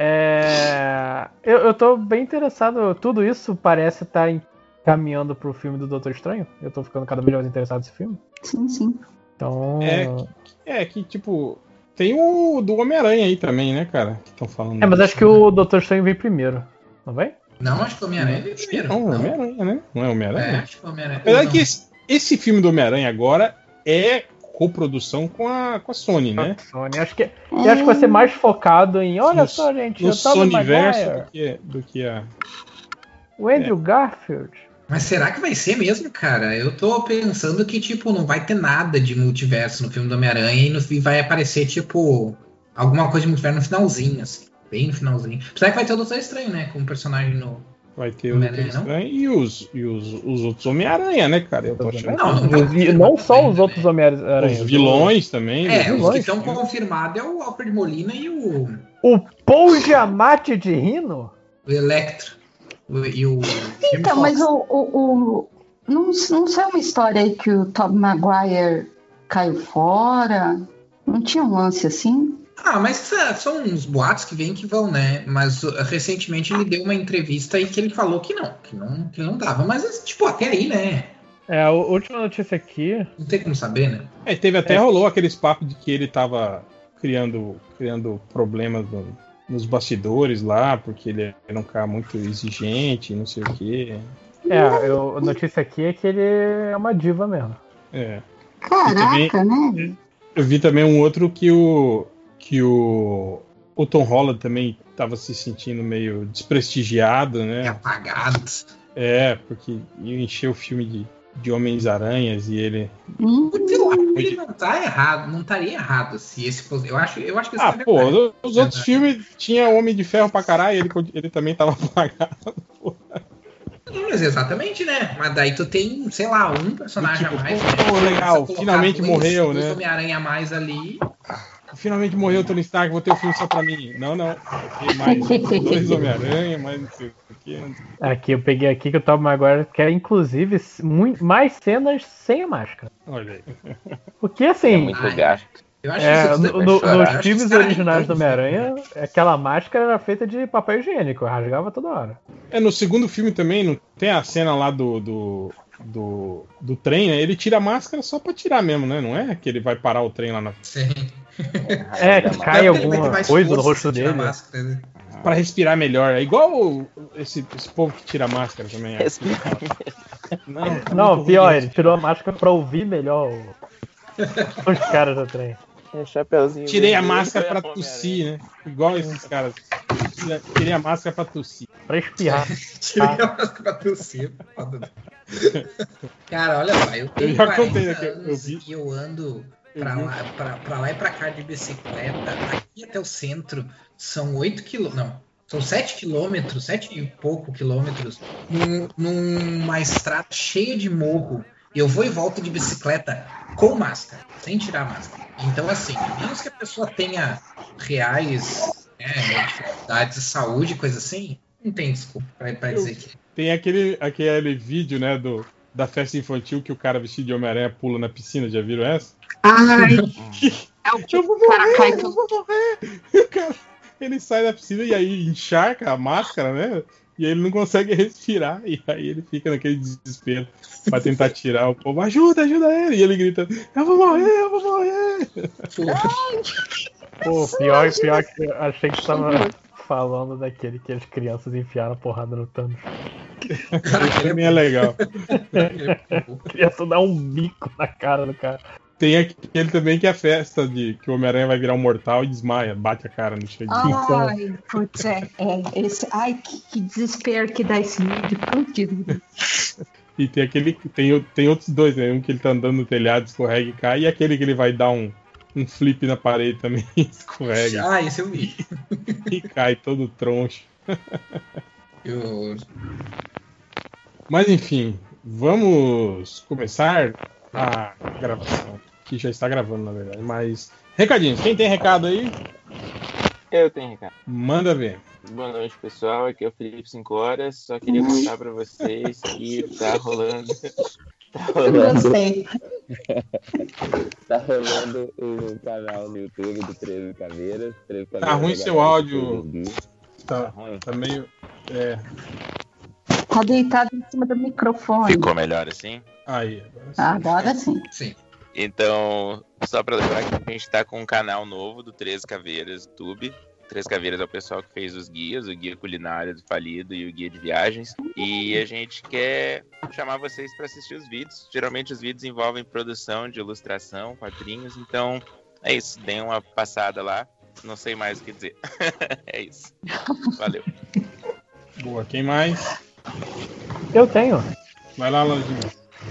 É, Eu, eu tô bem interessado. Tudo isso parece estar caminhando pro filme do Doutor Estranho. Eu tô ficando cada vez mais interessado nesse filme. Sim, sim. Então. É, É que, tipo, tem o do Homem-Aranha aí também, né, cara? Que estão falando. É, mas acho que o Doutor Estranho vem primeiro. Não vem? Não, acho que o Homem-Aranha veio primeiro. Não, Não. Homem-Aranha, né? Não é É, Homem-Aranha? acho que o Homem-Aranha. Apesar Não. que esse, esse filme do Homem-Aranha agora é coprodução com a, com a Sony, né? Sony. Acho que, eu acho que vai ser mais focado em. Olha No- só, gente, No o Tobey Sonyverso Maguire, do que, do que a. o Andrew Garfield. Mas será que vai ser mesmo, cara? Eu tô pensando que, tipo, não vai ter nada de multiverso no filme do Homem-Aranha e, no- e vai aparecer, tipo, alguma coisa de multiverso no finalzinho, assim. Bem no finalzinho. Será que vai ter o Doutor Estranho, né? Como personagem no. Vai ter o Doutor Estranho e os, e os, os outros Homem-Aranha, né, cara? Eu tô achando. Não, não, Os vi- não só os outros Homem-Aranha. Os vilões também. É, né? os vilões, que estão confirmados é o Alfred Molina e o, O Paul Giamatti de Rino? o Electro. O- e o. Então, mas o, o, o- não, não saiu uma história aí que o Tobey Maguire caiu fora? Não tinha um lance assim? Ah, mas é, são uns boatos que vêm que vão, né? Mas uh, recentemente ele deu uma entrevista e que ele falou que não, que não, que não dava. Mas, tipo, até aí, né? É, a última notícia aqui. Não tem como saber, né? É, teve até É. rolou aqueles papos de que ele tava criando, criando problemas no- nos bastidores lá, porque ele era um cara muito exigente, não sei o quê. É, eu, a notícia aqui é que ele é uma diva mesmo. É. Caraca, né? Eu vi também um outro que o que o, o Tom Holland também estava se sentindo meio desprestigiado, né? Apagado. É, porque ia encher o filme de, de Homens-Aranhas e ele. Hum, Eu acho que ele não tá errado, não estaria errado se esse fosse. Eu acho, eu acho que Ah, é pô, os, os outros filmes tinha Homem de Ferro pra caralho, ele, ele também tava apagado. Mas exatamente, né? Mas daí tu tem, sei lá, um personagem Tipo, a mais. pô, né? legal, finalmente morreu, dois né? Homem-Aranha a mais ali. Finalmente morreu o Tony Stark, vou ter um filme só pra mim. Não, não. Tem mais dois Homem-Aranha, mais não sei o quê. Aqui eu peguei aqui que o Tobey Maguire quer, inclusive, muito, mais cenas sem a máscara. Olha aí. Porque É assim. muito gasto. Eu acho É, que isso no- no- nos que filmes é originais do Homem-Aranha, aquela máscara era feita de papel higiênico, rasgava toda hora. É, no segundo filme também, não tem a cena lá do, do, do, do trem, né? Ele tira a máscara só pra tirar mesmo, né? Não é que ele vai parar o trem lá na Sim. É, que cai alguma coisa no rosto dele. máscara, né? Pra respirar melhor. É igual o- esse, esse povo que tira a máscara também. é. Não, tá Não, pior, ele tirou a máscara pra ouvir melhor o- os caras do trem. É chapeuzinho. Tirei a máscara pra tossir, né? Igual esses caras. Tirei a máscara pra tossir. Pra espirrar. Tirei a máscara pra tossir. né? Cara, olha só, eu tenho já 40 contei eu vi. e eu ando pra vi. lá, pra, pra lá e pra cá de bicicleta. Aqui até o centro são 8 quilômetros. Não, são 7 quilômetros, 7 e pouco quilômetros, num, numa estrada cheia de morro. E eu vou e volto de bicicleta com máscara, sem tirar a máscara. Então, assim, a menos que a pessoa tenha reais né, dificuldades de saúde, coisa assim, não tem desculpa pra dizer que. Tem aquele, aquele vídeo, né, do, da festa infantil que o cara vestido de Homem-Aranha pula na piscina, já viram essa? Ai, é o que Eu vou cara morrer, eu vou morrer. E o cara, ele sai da piscina e aí encharca a máscara, né? E aí ele não consegue respirar. E aí ele fica naquele desespero pra tentar tirar o povo. Ajuda, ajuda ele. E ele grita: Eu vou morrer, eu vou morrer. Pô, pior, pior que achei que tava falando daquele que as crianças enfiaram a porrada no Thanos. Isso também é legal. A criança dá um bico na cara do cara. Tem aquele também que é a festa de que o Homem-Aranha vai virar um mortal e desmaia, bate a cara no chão. Ai, putz, é, é, esse, ai, que, que desespero que dá esse vídeo. Putz, E tem aquele. Tem, tem outros dois, né? Um que ele tá andando no telhado, escorrega e cai, e aquele que ele vai dar um, um flip na parede também, escorrega Ah, esse eu vi. e cai todo troncho. Eu... Mas enfim, vamos começar a gravação. Que já está gravando, na verdade. Mas. Recadinhos, quem tem recado aí, Eu tenho recado. manda ver. Boa noite, pessoal. Aqui é o Felipe 5 Horas. Só queria contar pra vocês que tá rolando. Tá rolando, gostei. tá rolando o canal no YouTube do 13 Caveiras. 13 Tá Caveiras ruim da seu áudio. do Gui. Tá, ruim. tá meio. É. Tá deitado em cima do microfone. Ficou melhor assim? Aí, agora sim. Agora sim. Sim. Então, só pra lembrar que a gente tá com um canal novo do 13 Caveiras YouTube. 13 Caveiras é o pessoal que fez os guias, o guia culinário do Falido e o guia de viagens. E a gente quer chamar vocês para assistir os vídeos. Geralmente os vídeos envolvem produção de ilustração, quadrinhos. Então, é isso. Deem uma passada lá. Não sei mais o que dizer. é isso. Valeu. Boa, quem mais? Eu tenho. Vai lá, Lojinha.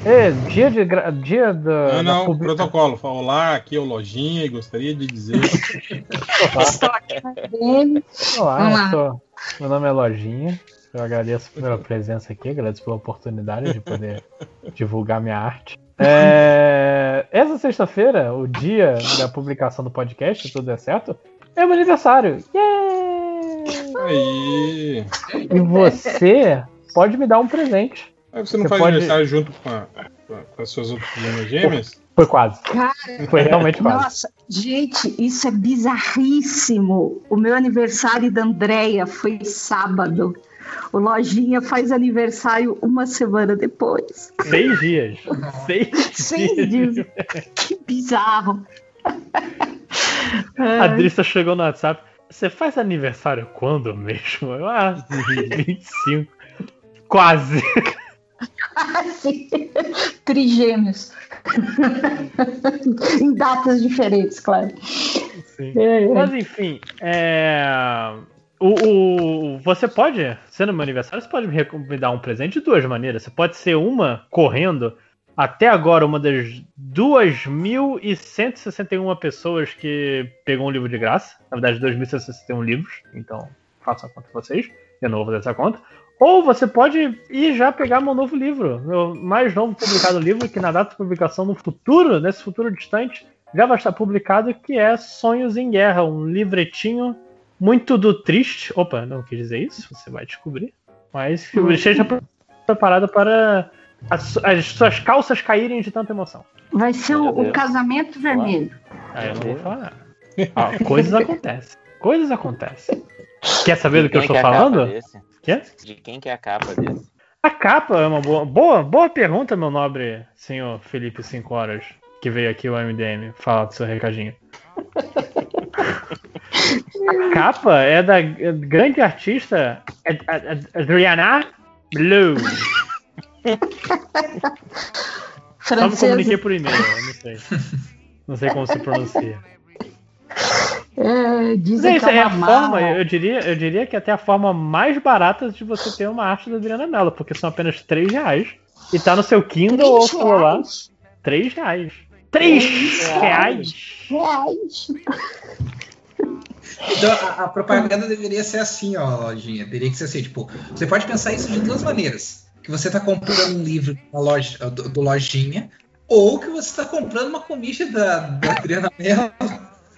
É, dia de. gra- Dia da. Não, não, da protocolo. Fala, Olá, aqui é o Lojinha e gostaria de dizer. Estou aqui na dele. Olá, meu nome é Lojinha. Eu agradeço pela presença aqui, agradeço pela oportunidade de poder divulgar minha arte. É, essa sexta-feira, o dia da publicação do podcast, se tudo der certo, é meu aniversário. Yay! Aí. E você pode me dar um presente. Aí você não Você faz pode- aniversário junto com, a- com as suas outras irmãs gêmeas? Foi quase. Cara, Foi realmente quase. nossa, gente, isso é bizarríssimo. O meu aniversário da Andrea foi sábado. O Lojinha faz aniversário uma semana depois. Seis dias. Seis, Seis dias. Que bizarro. A Drissa chegou no WhatsApp. Você faz aniversário quando mesmo? Eu, ah, 25. Quase. Trigêmeos. em datas diferentes, claro. É, é. Mas enfim, é... O, o- você pode, sendo meu aniversário, você pode me dar um presente de duas maneiras. Você pode ser uma correndo até agora uma das 2.161 pessoas que pegou um livro de graça. Na verdade, 2.161 livros. Então, façam a conta vocês. Eu não vou fazer essa conta. Ou você pode ir já pegar meu novo livro, meu mais novo publicado livro, que na data de publicação no futuro, nesse futuro distante, já vai estar publicado, que é Sonhos em Guerra, um livretinho muito do triste. Opa, não quis dizer isso, você vai descobrir. Mas esteja pre- preparado para as, as suas calças caírem de tanta emoção. Vai ser o, o casamento vermelho. Aí eu não vou falar nada. Ah, coisas acontecem. Coisas acontecem. Quer saber do que eu estou é falando? desse? Quê? De quem que é a capa desse? A capa é uma boa, boa, boa pergunta, meu nobre senhor Felipe 5 horas, que veio aqui o MDM falar do seu recadinho. A capa é da grande artista Ad- Ad- Ad- Adriana Blue. Só me comuniquei por e-mail, eu não sei. Não sei como se pronuncia. É, Mas dizem é que isso, é é a uma forma, eu diria, eu diria que até a forma mais barata de você ter uma arte da Adriana Mello, porque são apenas 3 reais. E tá no seu Kindle ou celular. reais? 3 reais. 3 Três reais? Reais. Então, a, a propaganda deveria ser assim, ó, lojinha. Teria que ser assim, tipo, você pode pensar isso de duas maneiras. Que você tá comprando um livro da loja, do, do lojinha, ou que você tá comprando uma comicha da, da Adriana Mello.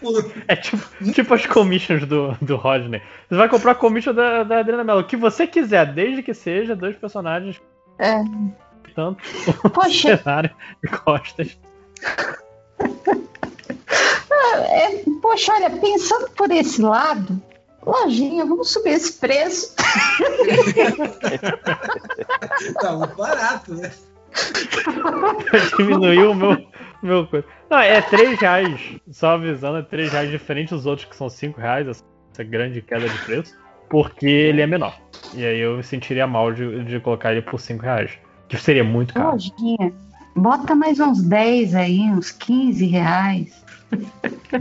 É tipo, tipo as commissions do, do Rodney. Você vai comprar a commission da, da Adriana Mello, o que você quiser, desde que seja dois personagens, É. tanto Poxa, cenário e costas. é, poxa, olha, pensando por esse lado, lojinha, vamos subir esse preço. Tá muito barato, né? Diminuiu o meu, meu coisa. Não, é 3 reais. Só avisando, é 3 reais diferente dos outros que são 5 reais, essa grande queda de preço, porque ele é menor. E aí eu me sentiria mal de, de colocar ele por 5 reais. Que seria muito caro. Lojinha, bota mais uns 10 aí, uns 15 reais.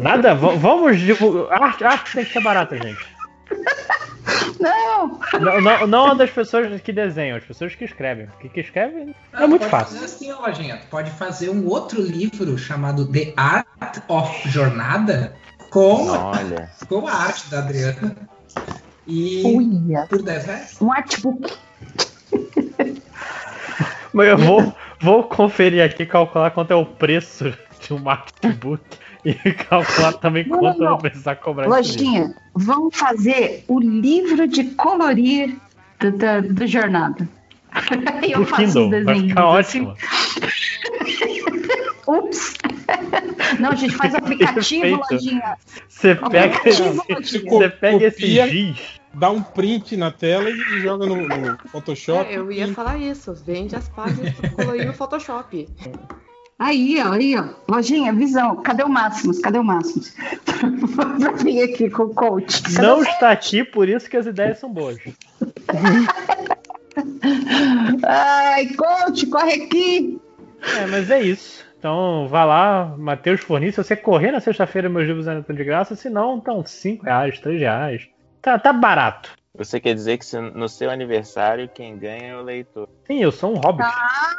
Nada, vamos divulgar. Arte, arte tem que ser barata, gente. Não, Não, não, não das pessoas que desenham, as pessoas que escrevem. Porque que escreve é muito pode fácil. Fazer assim, ó. Tu pode fazer um outro livro chamado The Art of Jornada com, Olha. com a arte da Adriana. E uia, por 10 reais. um artbook. Mas eu vou, vou conferir aqui, calcular quanto é o preço de um artbook e calcular também Não, quanto não, eu não. vou precisar cobrar esse. Lojinha, vamos fazer o livro de colorir do, do, do Jornada. Eu Pro faço Kindle, os vai desenhos. ficar assim. ótimo. Ups! Não, a gente faz aplicativo, Perfeito. lojinha. Você pega esse, Aplicativo, você pega esse Copia. giz, Dá um print na tela e joga no, no Photoshop. É, eu ia falar isso. Vende as páginas colorir no Photoshop. Aí, ó, aí, ó. Lojinha, visão. Cadê o Máximos? Cadê o Máximos? pra vir aqui com o coach. Cadê não o- está aqui, por isso que as ideias são boas. Ai, coach, corre aqui. É, mas é isso. Então vá lá, Matheus Forni. Se você correr na sexta-feira, meus livros ainda estão de graça. Se não, estão 5 reais, 3 reais. Tá, tá barato. Você quer dizer que no seu aniversário quem ganha é o leitor. Sim, eu sou um hobbit. Ah,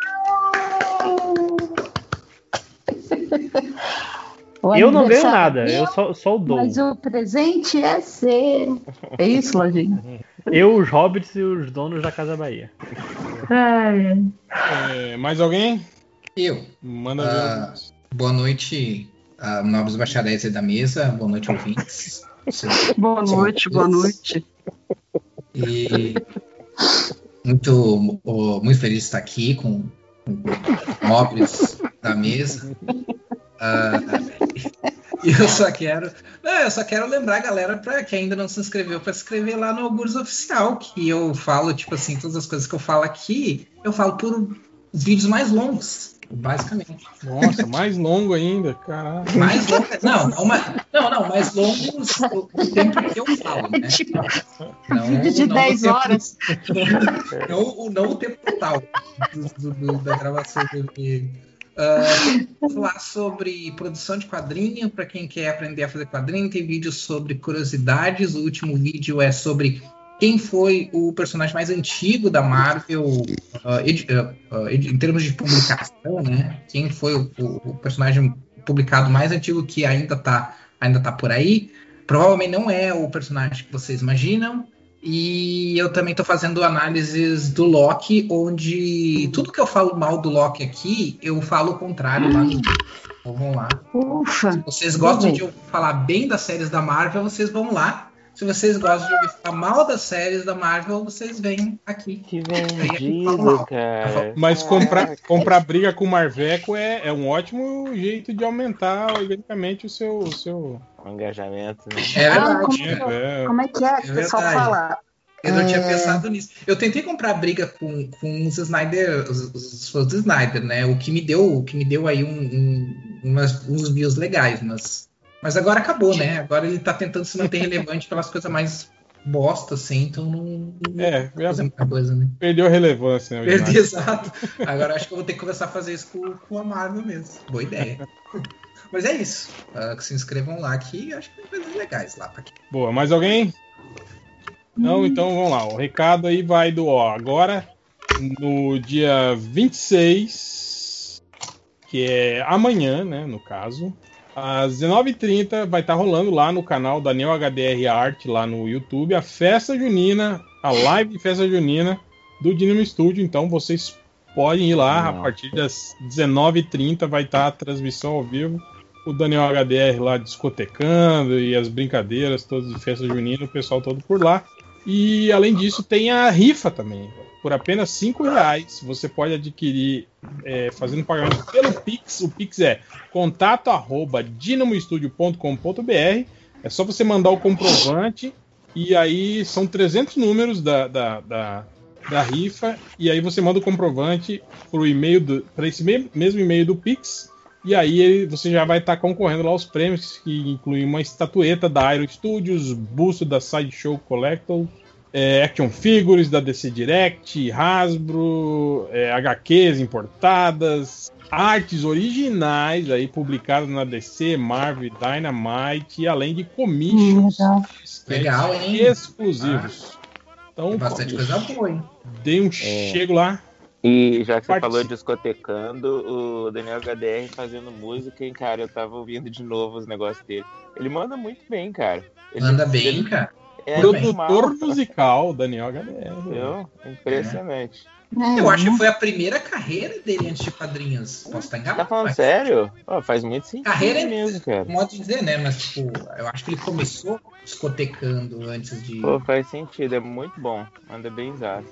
O Eu não ganho nada, é eu só, só o dou. Mas o presente é seu. É isso, Lojinha? Eu, os hobbits e os donos da Casa Bahia. Ai, É, mais alguém? Eu. Manda Ah, boa noite, ah, nobres bacharéis aí da mesa. Boa noite, ouvintes. boa noite, boa noite. E muito, oh, muito feliz de estar aqui com, com nobres da mesa. E eu só quero. Não, eu só quero lembrar a galera pra, que ainda não se inscreveu para se inscrever lá no Algures Oficial, que eu falo, tipo assim, todas as coisas que eu falo aqui, eu falo por vídeos mais longos, basicamente. Nossa, mais longo ainda, caralho. Mais longo. Não, não, mais, não, não, mais longos o, o tempo que eu falo, né? Não, Vídeo de não o 10 tempo- horas. Não, o- não o tempo total do- do- do- da gravação do vídeo. Vou falar sobre produção de quadrinho para quem quer aprender a fazer quadrinho. Tem vídeos sobre curiosidades. O último vídeo é sobre quem foi o personagem mais antigo da Marvel edi- ah, ah, edi- em termos de publicação, né? Quem foi o, o- personagem publicado mais antigo que ainda tá, ainda tá por aí. Provavelmente não é o personagem que vocês imaginam. E eu também tô fazendo análises do Loki, onde tudo que eu falo mal do Loki aqui, eu falo o contrário lá no. Então vamos lá. Ufa. Se vocês gostam de eu falar bem das séries da Marvel, vocês vão lá. Se vocês gostam de ouvir falar mal das séries da Marvel, vocês vêm aqui. Que vendido, cara. Mas comprar, comprar briga com o Marveco é, é um ótimo jeito de aumentar organicamente o seu. O seu... O engajamento, né? É Ah, como, que é? como é que é? que o pessoal fala? Eu não tinha É. pensado nisso. Eu tentei comprar briga com, com os Snyder, os, os fãs do Snyder, né? O que me deu, o que me deu aí um, um- umas- uns views legais, mas, mas agora acabou, né? Agora ele tá tentando se manter relevante pelas coisas mais bosta, assim, então não, É, fazer muita coisa, né? perdeu a relevância, né? exato. Agora acho que eu vou ter que começar a fazer isso com, com a Marvel mesmo. Boa ideia. Mas é isso. Que se inscrevam lá que acho que tem coisas legais lá pra quem. Boa, mais alguém? Não, então vamos lá. O recado aí vai do ó, agora no dia 26, que é amanhã, né, no caso, às 19h30 vai estar rolando lá no canal Daniel HDR Art lá no YouTube a festa junina, a live de festa junina do Dinamo Studio, então vocês podem ir lá a partir das 19h30 vai estar a transmissão ao vivo o Daniel HDR lá discotecando e as brincadeiras todas de festa junina, o pessoal todo por lá. E além disso, tem a rifa também. Por apenas 5 reais você pode adquirir é, fazendo pagamento pelo Pix. O Pix é contato arroba dinamoestudio.com.br. É só você mandar o comprovante e aí são 300 números da, da, da, da rifa e aí você manda o comprovante para esse me- mesmo e-mail do Pix e aí ele- você já vai estar concorrendo lá aos prêmios, que incluem uma estatueta da Aero Studios, busto da Sideshow Collector, é, action figures da DC Direct, Hasbro, é, HQs importadas, artes originais aí publicadas na DC, Marvel, Dynamite, e além de commissions Legal, hein? exclusivos. Então, Tem bastante coisa boa, hein? Dei um É. chego lá. E já que você Participa. falou discotecando, o Daniel HDR fazendo música, hein, cara, eu tava ouvindo de novo os negócios dele. Ele manda muito bem, cara. Ele, Manda bem, ele cara. É Produtor musical, Daniel HDR. viu? Impressionante. Eu acho que foi a primeira carreira dele antes de quadrinhos. Posso estar enganado. Tá falando mas- sério? Ó, faz muito sentido Carreira é mesmo, cara. modo de dizer, né? Mas, tipo, eu acho que ele começou discotecando antes de. Pô, faz sentido, é muito bom. Manda bem exato.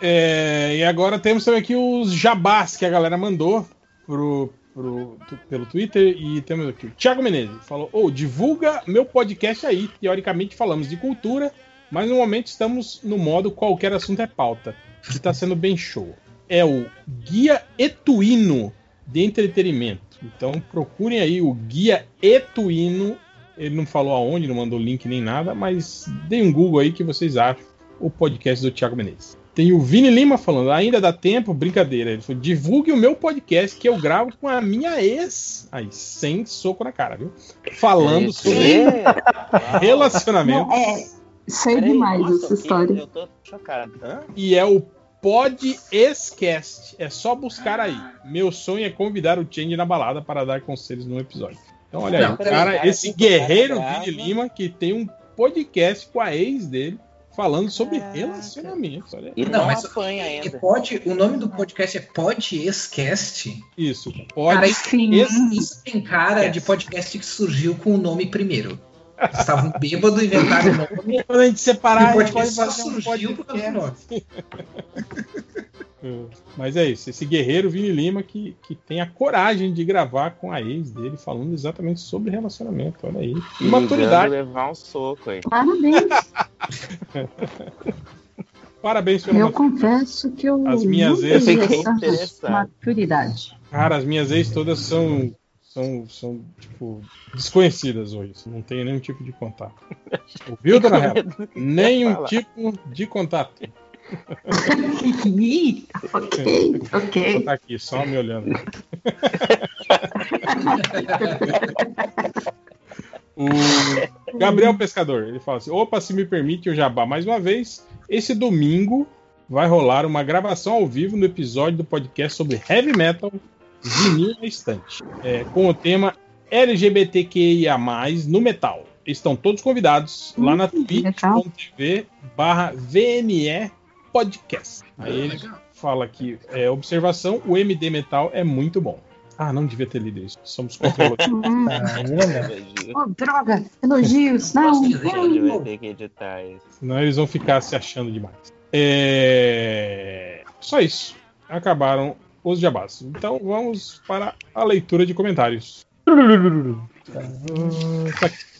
É, e agora temos também aqui os jabás que a galera mandou pro, pro- pelo Twitter. E temos aqui o Thiago Menezes. Falou: Ô, divulga meu podcast aí. Teoricamente falamos de cultura, mas no momento estamos no modo qualquer assunto é pauta. Que tá sendo bem show. É o Guia Etuino de Entretenimento. Então procurem aí o Guia Etuino. Ele não falou aonde, não mandou link nem nada, mas deem um Google aí que vocês acham o podcast do Thiago Menezes. Tem o Vini Lima falando, ainda dá tempo? Brincadeira. Ele falou, divulgue o meu podcast que eu gravo com a minha ex. Aí, sem soco na cara, viu? Falando sobre É. relacionamento. É, sei demais nossa, essa história. Eu tô chocado. Hã? E é o Podcast. É só buscar aí. Meu sonho é convidar o Change na balada para dar conselhos no episódio. Então, olha aí, Não, o peraí, cara, cara, esse cara guerreiro. Vini Lima, que tem um podcast com a ex dele, falando sobre relacionamentos. Olha aí. E Não, não, mas- apanha E ainda. pode, o nome do podcast é Podcast. Isso, Cara, pode. isso, Sim. isso- isso tem cara de podcast que surgiu com o nome primeiro. Eles Estavam bêbados, inventaram o nome. Quando a gente separar, o a gente pode só fazer um surgiu por causa do podcast. nome. Mas é isso, esse guerreiro Vini Lima que, que tem a coragem de gravar com a ex dele, falando exatamente sobre relacionamento. Olha aí. E Imaturidade. ligando levar um soco aí. Parabéns. Parabéns pela Eu maturidade. confesso que eu As minhas ex- Fiquei interessado. maturidade. Cara, as minhas ex todas são, são, são tipo, desconhecidas hoje. Não tenho nenhum tipo de contato. Ouviu, dona Hela? Nenhum falar. tipo de contato. Ok, Vou ok. botar aqui, só me olhando. O Gabriel Pescador, ele fala assim: opa, se me permite o jabá mais uma vez, esse domingo vai rolar uma gravação ao vivo no episódio do podcast sobre heavy metal vinil na estante, é, com o tema LGBTQIA+, no metal. Estão todos convidados lá na Hum, twitch.tv barra VNE Podcast. Aí ele Legal. fala que, é, observação, o MD Metal é muito bom. Ah, não devia ter lido isso. Somos controladores. Oh, droga, elogios, não. Não. Senão eles vão ficar se achando demais. É... Só isso. Acabaram os jabás. Então vamos para a leitura de comentários. Tá.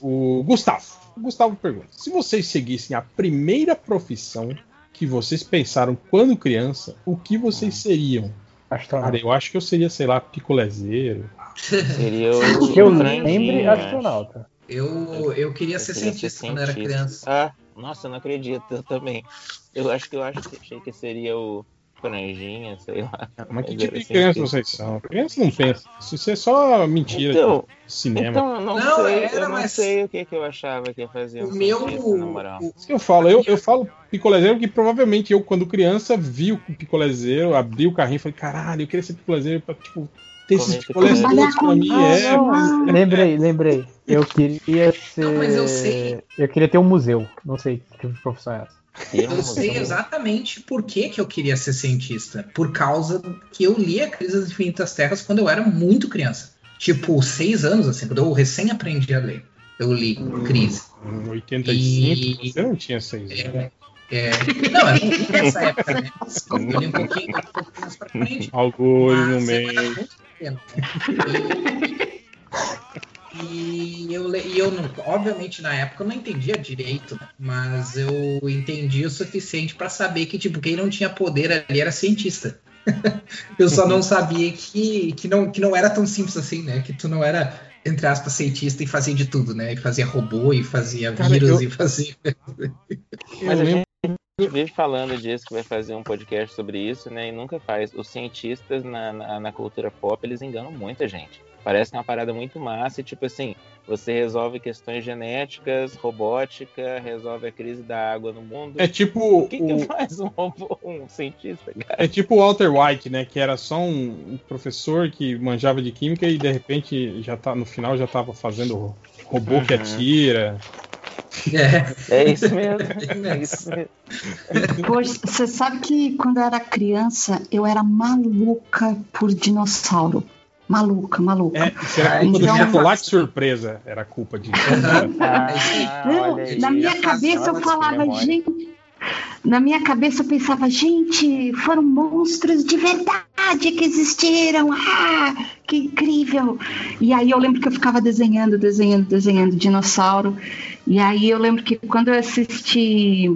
O Gustavo. O Gustavo pergunta: se vocês seguissem a primeira profissão que vocês pensaram quando criança, o que vocês seriam? Cara, Astronauta. eu acho que eu seria, sei lá, picolezeiro. Seria o. Que eu lembre acho. astronauta. Eu, eu queria ser queria cientista quando era cientista. criança. Ah, nossa, eu não acredito, eu também. Eu acho que eu acho que achei que seria o franjinha, sei lá. Mas que tipo era de criança cientista. vocês são? Criança não pensa. Isso é só mentira Então, de cinema. então eu não, Não, sei, era, eu não mas- sei o que, que eu achava que ia fazer O meu. cientista, na moral. o- Isso que eu falo, eu, eu falo picolezeiro porque provavelmente eu, quando criança, vi o picolezeiro, abri o carrinho e falei, caralho, eu queria ser picolezeiro pra, tipo, ter esses pra mim. É, mas- Lembrei, lembrei. Eu queria ser. Não, mas eu sei. Eu queria ter um museu. Não sei que tipo profissão é essa. Eu sei exatamente por que, que eu queria ser cientista. Por causa que eu li a Crise das Infinitas Terras quando eu era muito criança. Tipo, seis anos, assim, quando eu recém aprendi a ler. Eu li Crise. Em 85, E- você não tinha seis anos. É, é, não, eu não li nessa época, né? Eu li um pouquinho, um pouquinho mais pra frente. Alguns no eu era meio. muito pequeno. E, e eu, e eu não- obviamente na época eu não entendia direito, né? mas eu entendi o suficiente pra saber que tipo quem não tinha poder ali era cientista. eu só não sabia que, que, não, que não era tão simples assim, né? Que tu não era entre aspas cientista e fazia de tudo, né? E fazia robô e fazia Cara, vírus eu- e fazia Mas Eu a gente vive falando disso, que vai fazer um podcast sobre isso, né? E nunca faz. Os cientistas na, na, na cultura pop, eles enganam muita gente. Parece que uma parada muito massa e, tipo assim, você resolve questões genéticas, robótica, resolve a crise da água no mundo. É tipo O que, que o, faz um robô, um cientista, cara? é tipo o Walter White, né? Que era só um, um professor que manjava de química e de repente já tá no final já tava fazendo robô que Uhum. atira. É, É isso mesmo. É isso mesmo. Pois, você sabe que quando eu era criança, eu era maluca por dinossauro. Maluca, maluca. É, isso era culpa Então- do chocolate surpresa. Era culpa disso. Ah, Não, aí. na minha cabeça eu falava, gente. Na minha cabeça eu pensava, gente, foram monstros de verdade que existiram. Ah, que incrível! E aí eu lembro que eu ficava desenhando, desenhando, desenhando dinossauro. E aí eu lembro que quando eu assisti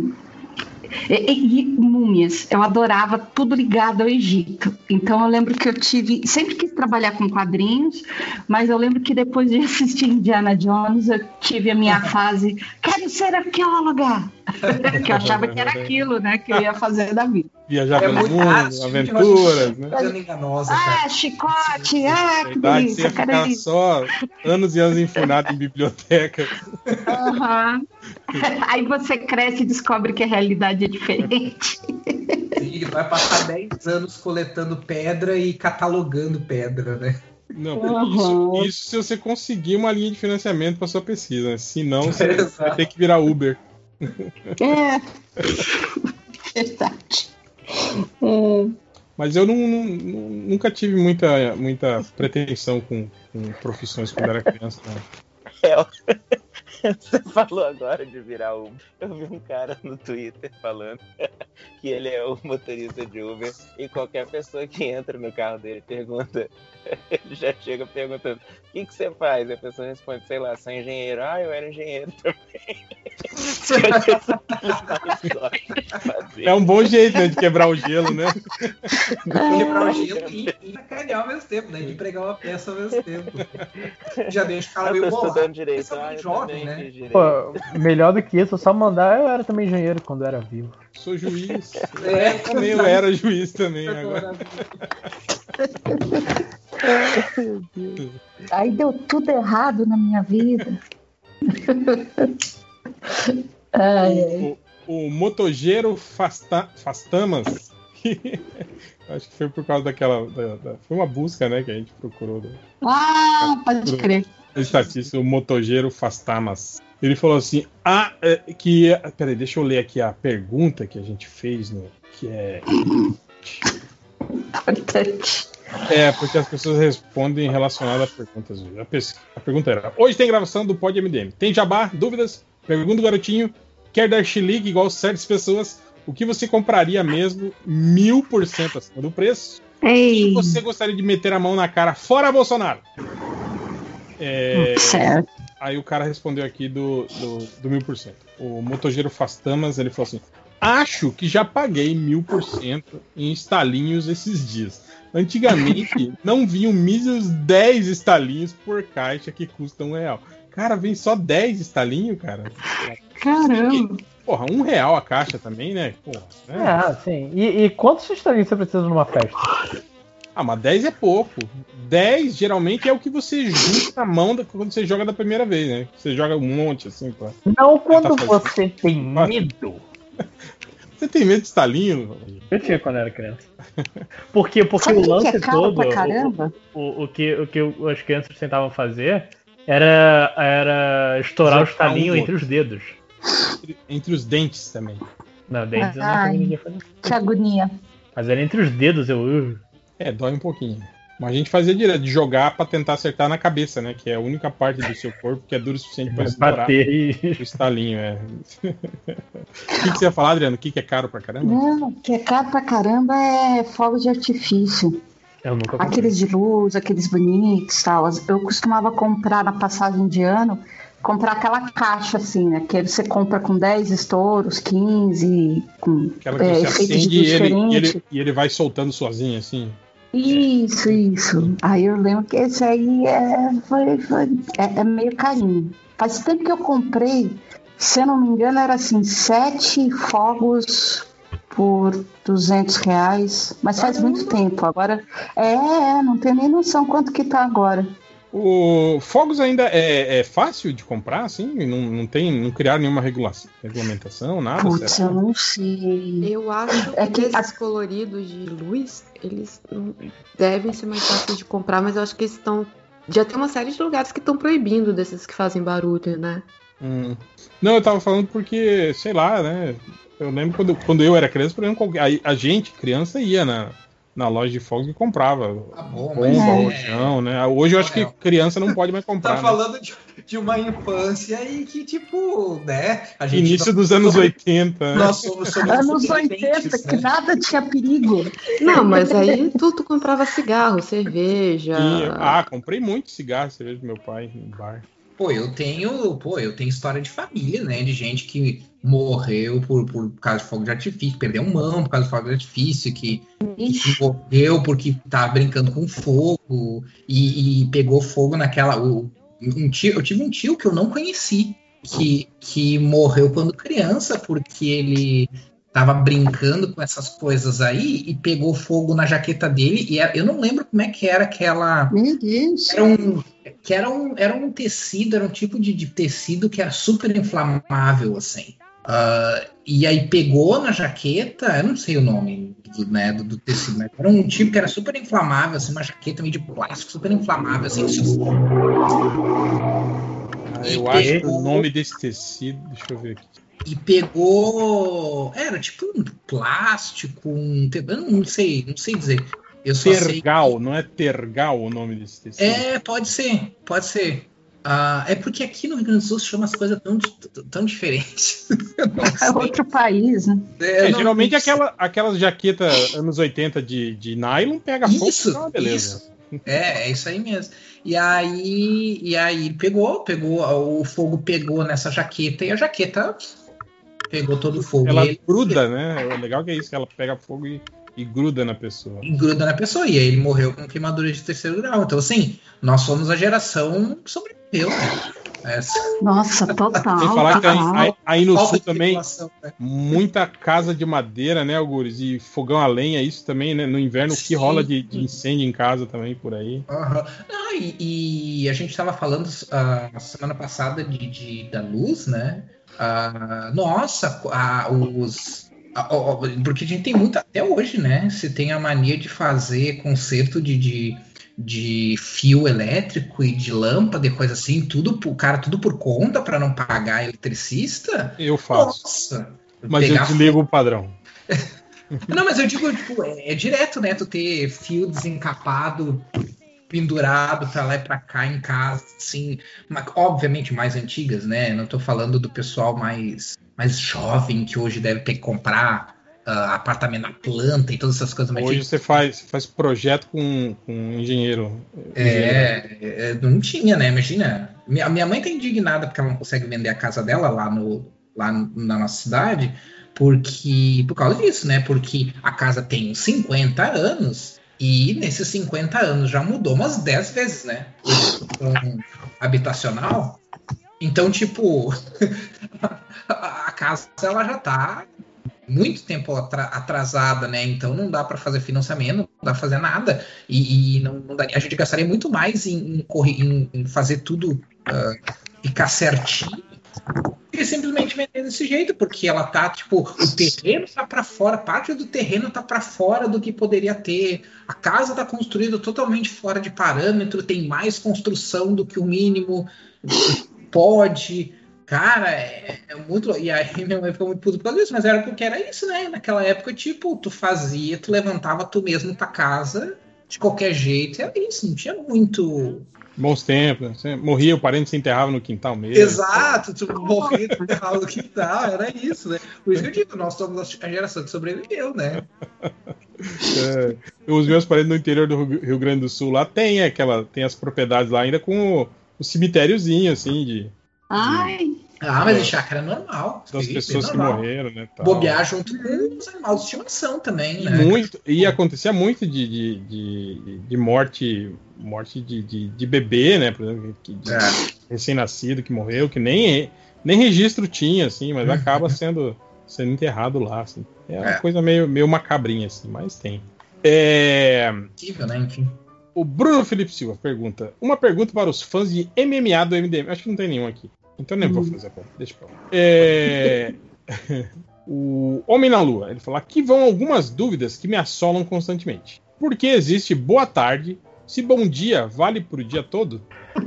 e, e- e múmias, eu adorava tudo ligado ao Egito. Então eu lembro que eu tive, sempre quis trabalhar com quadrinhos, mas eu lembro que depois de assistir Indiana Jones, eu tive a minha fase, quero ser arqueóloga, que eu achava que era aquilo, né, que eu ia fazer da vida. Viajar é pelo mundo, de aventuras, né? coisa enganosa, cara. Ah, chicote, ah, que você delícia, ficar isso. só anos e anos enfurnado em biblioteca. Aham. Aí você cresce e descobre que a realidade é diferente. Ele vai passar 10 anos coletando pedra e catalogando pedra, né? Não, Uhum. isso, isso se você conseguir uma linha de financiamento para sua pesquisa. né? Se não, você Exato. vai ter que virar Uber. É. Verdade. É. Mas eu não- não- nunca tive muita, muita pretensão com, com profissões quando era criança. Não. É, Você falou agora de virar Uber. Eu vi um cara no Twitter falando que ele é o motorista de Uber e qualquer pessoa que entra no carro dele pergunta, ele já chega perguntando: o que, que você faz? E a pessoa responde: sei lá, sou engenheiro. Ah, eu era engenheiro também. É um bom jeito né, de quebrar o gelo, né? Quebrar o gelo e, e sacanear ao mesmo tempo, né? De pregar uma peça ao mesmo tempo. Já deixa o cara Eu meio bolado. direito. Ah, eu jovem, né? Pô, melhor do que isso, só mandar, eu era também engenheiro quando eu era vivo. Sou juiz. É, Também eu era juiz também agora. Aí deu tudo errado na minha vida. Ai, ai. O, o motogeiro Fasta, Fastamas. acho que foi por causa daquela. da- da- foi uma busca, né? Que a gente procurou. do- Ah, pode crer. estatística, o motogeiro Fastamas. Ele falou assim: ah, é, que. Peraí, deixa eu ler aqui a pergunta que a gente fez, no, que é. Importante. É, porque as pessoas respondem relacionadas a perguntas. A, a pergunta era: Hoje tem gravação do Pod MDM. Tem jabá? Dúvidas? Pergunta o garotinho. Quer dar chilique igual certas pessoas? O que você compraria mesmo mil por cento acima do preço? Ei, E você gostaria de meter a mão na cara fora Bolsonaro? É, certo. Aí o cara respondeu aqui do mil por cento. O motogeiro Fastamas, ele falou assim: Acho que já paguei mil por cento em estalinhos esses dias. Antigamente não vinham míseros 10 estalinhos por caixa que custam um real. Cara, vem só 10 estalinhos, cara. Caramba. Porra, um real a caixa também, né? Porra, né? É, sim. E, e quantos estalinhos você precisa numa festa? Ah, mas 10 é pouco. 10 geralmente é o que você junta na mão da- quando você joga da primeira vez, né? Você joga um monte assim, pô. Não quando Tá você tem medo. Você tem medo de estalinho? Eu tinha quando era criança. Porque, porque Sabe o o que lance é caro todo. pra o- caramba? O, o, que, o que as crianças tentavam fazer era, era estourar o um estalinho no entre os dedos. Entre, entre os dentes também. Não, dentes eu não Ai. conseguia fazer. Que agonia. Mas era entre os dedos, eu. É, dói um pouquinho. Mas a gente fazia direto, de jogar pra tentar acertar na cabeça, né? Que é a única parte do seu corpo que é dura o suficiente pra estourar bater e. o estalinho, é. O que, que você ia falar, Adriano? O que, que é caro pra caramba? Não, o que é caro pra caramba é fogo de artifício. Eu nunca comprei. Aqueles de luz, aqueles bonitos tal. Eu costumava comprar na passagem de ano, comprar aquela caixa assim, né? Que você compra com 10 estouros, 15, com Aquela que é, você efeitos acende de e e, ele, e ele vai soltando sozinho, assim. Isso, isso. Aí eu lembro que esse aí é, foi, foi- é, é meio carinho. Faz tempo que eu comprei, se eu não me engano, era assim, sete fogos por 200 reais. Mas faz muito tempo. Agora, é, é, não tenho nem noção quanto que tá agora. O Fogos ainda é, é fácil de comprar, assim? Não, não tem, não criaram nenhuma regulação, regulamentação, nada? Putz, eu não sei. Eu acho É que que esses coloridos de luz, eles devem ser mais fáceis de comprar, mas eu acho que eles estão. Já tem uma série de lugares que estão proibindo desses que fazem barulho, né? Hum. Não, eu tava falando porque, sei lá, né? Eu lembro quando, quando eu era criança, por exemplo, a, a gente, criança, ia na, na loja de fogos e comprava. Tá bom, bomba, é- rojão, né? Hoje eu acho que criança não pode mais comprar. Tá né? falando de, de uma infância e que, tipo, né? A gente Início nós dos anos somos- 80. Nós somos, somos Anos sobreviventes, 80, que né? nada tinha perigo. Não, mas aí tu, tu comprava cigarro, cerveja. E, ah, comprei muito cigarro, cerveja do meu pai no bar. Pô, eu tenho, pô, eu tenho história de família, né? De gente que morreu por, por causa de fogo de artifício, perdeu mão por causa de fogo de artifício, que, que morreu porque tava brincando com fogo e, e pegou fogo naquela. o- um tio, eu tive um tio que eu não conheci, que, que morreu quando criança, porque ele tava brincando com essas coisas aí e pegou fogo na jaqueta dele. E era- eu não lembro como é que era aquela. Meu Deus. Era um, que era um, era um tecido, era um tipo de, de tecido que era super inflamável, assim. Ah, e aí pegou na jaqueta, eu não sei o nome do, né, do, do tecido, mas era um tipo que era super inflamável, assim, uma jaqueta meio de plástico, super inflamável, assim. Ah, eu acho que o nome desse tecido, deixa eu ver aqui. E pegou. Era tipo um plástico, um. te- Eu não sei, não sei dizer. Eu só sei. Tergal, não é tergal o nome desse tecido? É, pode ser, pode ser. Ah, é porque aqui no Rio Grande do Sul se chama as coisas tão, tão diferentes. É outro país, né? É, não- geralmente aquela, aquelas jaquetas anos 80 de, de nylon pega fogo, Isso, tá uma beleza. isso. É, é isso aí mesmo. E aí, e aí pegou, pegou, o fogo pegou nessa jaqueta e a jaqueta pegou todo o fogo. Ela ele- gruda, né? O legal que é isso, que ela pega fogo e, e gruda na pessoa. e gruda na pessoa. E aí ele morreu com queimadura de terceiro grau. Então, assim, nós somos a geração que sobreviveu, né? Essa. Nossa, total. Sem falar que aí, total. aí- aí no Falta sul também, né? muita casa de madeira, né, Algures? E fogão a lenha, isso também, né? No inverno, o que rola de, de incêndio em casa também, por aí. Não, e, e a gente estava falando ah, a semana passada de, de- da luz, né? Ah, nossa, ah, os. ah, porque a gente tem muito até hoje, né? Se tem a mania de fazer conserto de, de, de fio elétrico e de lâmpada e coisa assim, tudo cara tudo por conta para não pagar eletricista. Eu faço. Nossa, Mas eu desligo o padrão. não, mas eu digo, tipo, é, é direto, né? Tu ter fio desencapado, pendurado pra lá e pra cá em casa, assim. Mas, obviamente, mais antigas, né? Não tô falando do pessoal mais, mais jovem que hoje deve ter que comprar ah, apartamento na planta e todas essas coisas. Mas Hoje tipo, você faz, faz projeto com, com um engenheiro. é, é, não tinha, né? Imagina. Minha, minha mãe tá indignada porque ela não consegue vender a casa dela lá, no, lá na nossa cidade, porque por causa disso, né? Porque a casa tem 50 anos e nesses 50 anos já mudou umas 10 vezes, né? Um habitacional. Então, tipo, a casa ela já tá muito tempo atra- atrasada, né? Então não dá para fazer financiamento, não dá pra fazer nada. E, e não, não daria- a gente gastaria muito mais em, em correr- em- em fazer tudo ah, ficar certinho e simplesmente vender desse jeito, porque ela tá, tipo, o terreno tá para fora, parte do terreno tá para fora do que poderia ter. A casa tá construída totalmente fora de parâmetro, tem mais construção do que o mínimo pode. Cara, é, é muito. E aí minha mãe ficou muito puta por causa disso, mas era porque era isso, né? Naquela época, tipo, tu fazia, tu levantava tu mesmo tua casa de qualquer jeito, era isso, não tinha muito. Bons tempos, né? Você morria, o parente se enterrava no quintal mesmo. Exato, tu morria tu enterrava no quintal, era isso, né? Por isso que eu digo, nós somos a geração que sobreviveu, né? É, os meus parentes no interior do Rio Rio Grande do Sul lá tem aquela, tem as propriedades lá ainda com o, o cemitériozinho, assim, de, Ai, Ah, mas em chácara é normal. das pessoas é que normal. morreram, né? tal. Bobear junto com os animais de estimação também, E né? muito, e acontecia muito de, de, de, de morte, morte de, de, de bebê, né? Por exemplo, É. recém-nascido que morreu, que nem, nem registro tinha, assim, mas acaba sendo, sendo enterrado lá. Assim. É uma É. coisa meio, meio macabrinha, assim, mas tem. É, Possível, né? Enfim. o Bruno Felipe Silva pergunta: Uma pergunta para os fãs de MMA do MDM. Acho que não tem nenhum aqui. Então nem vou fazer a pergunta. Deixa pra lá. É, o Homem na Lua. Ele fala: Aqui vão algumas dúvidas que me assolam constantemente. Por que existe boa tarde? Se bom dia vale pro dia todo?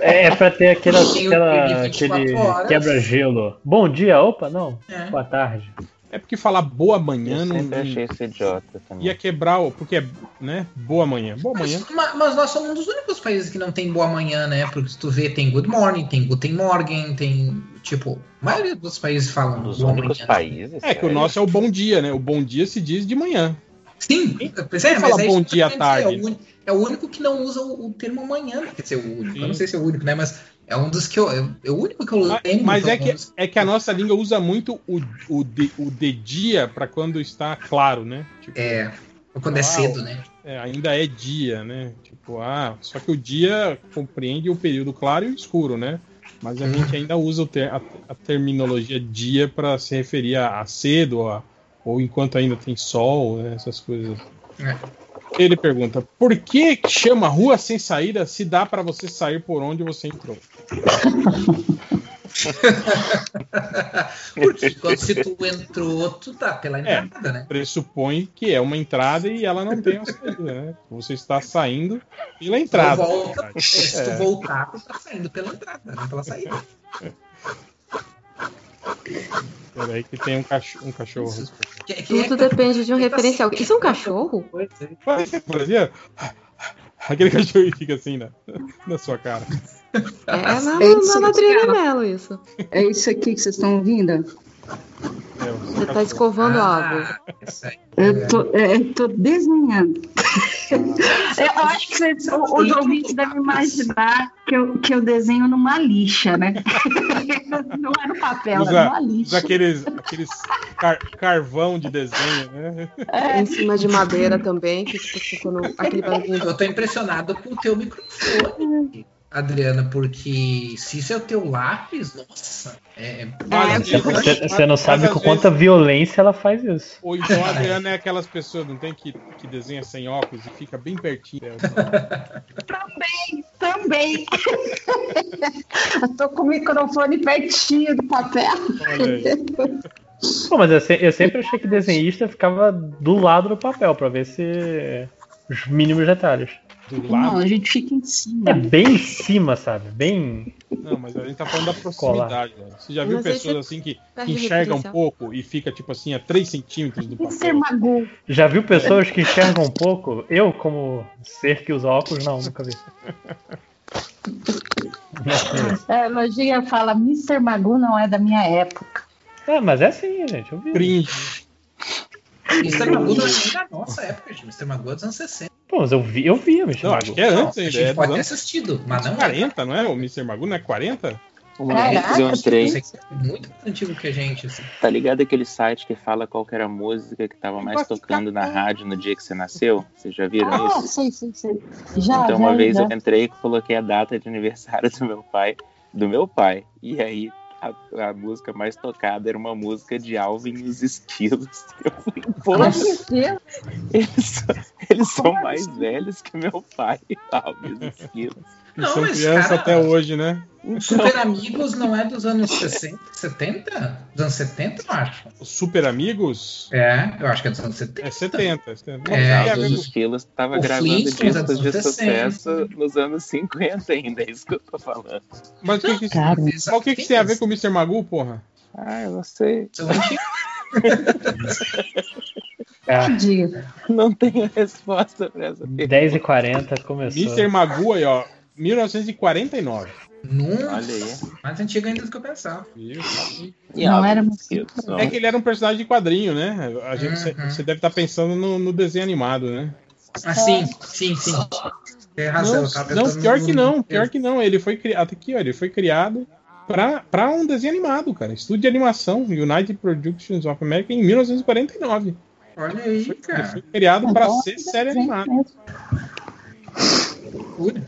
É, é pra ter aquela, aquela- de 24 aquele quebra-gelo. Bom dia, opa, não. É. Boa tarde. É porque falar boa manhã Eu não. sempre achei isso idiota também. Ia quebrar, o- porque é, né? Boa manhã. Boa manhã. Mas, mas nós somos um dos únicos países que não tem boa manhã, né? Porque se tu vê, tem Good Morning, tem Guten Morgen, tem. Tipo, a maioria dos países falam Um dos boa únicos manhã. países. É que o sério. nosso é o bom dia, né? O bom dia se diz de manhã. Sim, pois é, fala é bom dia à tarde? É o, único, é o único que não usa o, o termo manhã, né? quer dizer, o único. Eu não Sim. sei se é o único, né? Mas é um dos que eu. É, é o único que eu Mas, lembro. mas é, pelo que, é que a nossa língua usa muito o, o, de, o de dia para quando está claro, né? Tipo, É, quando é Uau. cedo, né? é, ainda é dia, né? Tipo, ah, só que o dia compreende o período claro e o escuro, né? Mas a gente ainda usa ter- a, a terminologia dia para se referir a, a cedo, a- ou enquanto ainda tem sol, né? essas coisas. É. Ele pergunta: por que chama rua sem saída se dá para você sair por onde você entrou? Porque quando se tu entrou, tu tá pela entrada, né? Pressupõe que é uma entrada e ela não tem uma saída, né? Você está saindo pela entrada. Tu volta, é, se tu É. voltar, tu tá saindo pela entrada, não pela saída. Peraí que tem um cachorro. Um cachorro. Tudo depende de um referencial. Isso é um cachorro? Por ali, ó. Aquele cachorro que fica assim na, na sua cara. É na, É na, na ó. Mello, isso. É isso aqui que vocês estão ouvindo? Você tá escovando a água. Eu tô, é, eu tô desenhando. eu acho que vocês, o- os ouvintes devem imaginar que eu, que eu desenho numa lixa, né? Não é no papel, é Usa, numa usa lixa. aqueles, aqueles car- carvão de desenho, né? Em cima de madeira também, que tipo, assim, quando aquele barulhinho. Eu tô impressionado com o teu microfone, Adriana, porque se isso é o teu lápis, nossa, é. Você, você não sabe com quanta violência ela faz isso. Ou então a Adriana é aquelas pessoas, não tem que, que desenha sem óculos e fica bem pertinho dela. Também, também. eu tô com o microfone pertinho do papel. Pô, mas eu, se- eu sempre achei que desenhista ficava do lado do papel pra ver se os mínimos detalhes. Do Não, a gente fica em cima. É bem em cima, sabe? Bem. Não, mas a gente tá falando da proximidade. velho. Você já viu Mas pessoas assim que, que enxergam um pouco e fica tipo assim a 3 centímetros do papel? Ser magu. Já viu pessoas que enxergam um pouco? Eu, como ser que usa óculos, não, nunca vi. É, a Lojinha fala, Mr. Magu não é da minha época. É, mas é assim, gente. Eu vi. Cringe. Mr. Magoo não é nem da nossa época, gente. Mr. Magoo é dos anos 60. Pô, mas eu vi, eu via, Mr. Não, Magoo. acho que é antes a ainda. gente É pode ter assistido, mas não é. 40, não é? O Mr. Magoo não é 40? Uma Caraca, eu entrei. Você é muito mais antigo que a gente. Assim. Tá ligado aquele site que fala qual que era a música que tava mais tocando na rádio no dia que você nasceu? Vocês já viram Ah, isso? sei, sei, sei. Já, então já, uma vez já. eu entrei e coloquei a data de aniversário do meu pai, do meu pai. E aí a, a música mais tocada era uma música de Alvin e os Esquilos. Eu falei, eles, eles são mais velhos que meu pai, Alvin e os Esquilos. E Não, são mas, crianças cara, até hoje, né? Super Amigos não é dos anos 60, 70? Dos anos 70, eu acho. Super Amigos? É, eu acho que é dos anos 70. É 70. 70. É, Mas tem a ver Alvin e com- os Esquilos tava O gravando discos de anos 60. sucesso nos anos 50 ainda, é isso que eu tô falando. Mas o que, que, Cara. o que, que tem a ver com o Mr. Magoo, porra? Ah, eu não sei. São antigos. É. Não tenho resposta pra essa pergunta. 10 e 40 começou. Mr. Magoo aí, ó. 1949. Nossa, Olha aí. mais antigo ainda do que eu pensava. Não era muito- É que ele era um personagem de quadrinho, né? A gente, Você Uhum. você deve estar pensando no, no desenho animado, né? Ah, sim, sim, sim. Tem razão. Não, não, pior que não, pior que não. Ele foi criado aqui, ó. Ele foi criado pra, pra um desenho animado, cara. Estúdio de animação, United Productions of America, em 1949. Olha aí, Ele cara. foi criado pra Então, ser série animada. mesmo. Loucura.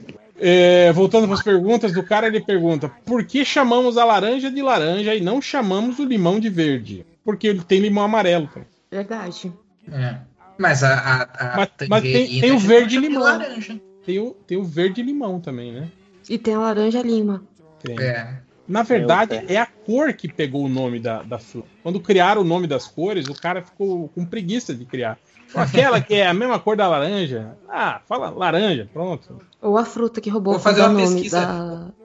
É, voltando para as perguntas do cara, ele pergunta: por que chamamos a laranja de laranja e não chamamos o limão de verde? Porque ele tem limão amarelo. Cara. Verdade. É. Mas a, a, a Mas, mas tem, tem o já verde limão. laranja. Tem o, tem o verde limão também, né? E tem a laranja lima. Tem. É. Na verdade, Meu é a cor que pegou o nome da, da fruta. Quando criaram o nome das cores, o cara ficou com preguiça de criar. Aquela que é a mesma cor da laranja. Ah, fala laranja, pronto. Ou a fruta que roubou Vou fazer o uma nome pesquisa. da.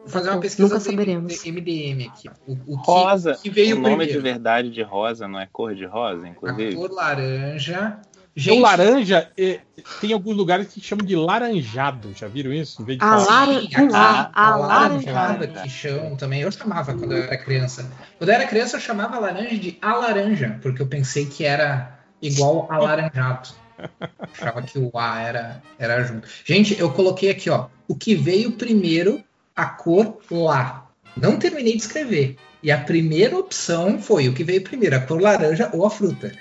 Vou fazer uma pesquisa Nunca saberemos. MDM aqui. O, o que, Rosa. que veio o nome primeiro? de verdade de rosa não é cor de rosa, A inclusive? cor laranja. o Gente, laranja é, tem alguns lugares que chamam de laranjado. Já viram isso? Em vez de A lara- Sim, A, a alaranjada laranjada. que chamam também. Eu chamava quando eu era criança. Quando eu era criança, eu chamava a laranja de alaranja, porque eu pensei que era igual alaranjado. Achava que o A era, era junto. Gente, eu coloquei aqui, ó. O que veio primeiro, a cor lá. Não terminei de escrever. E a primeira opção foi o que veio primeiro, a cor laranja ou a fruta.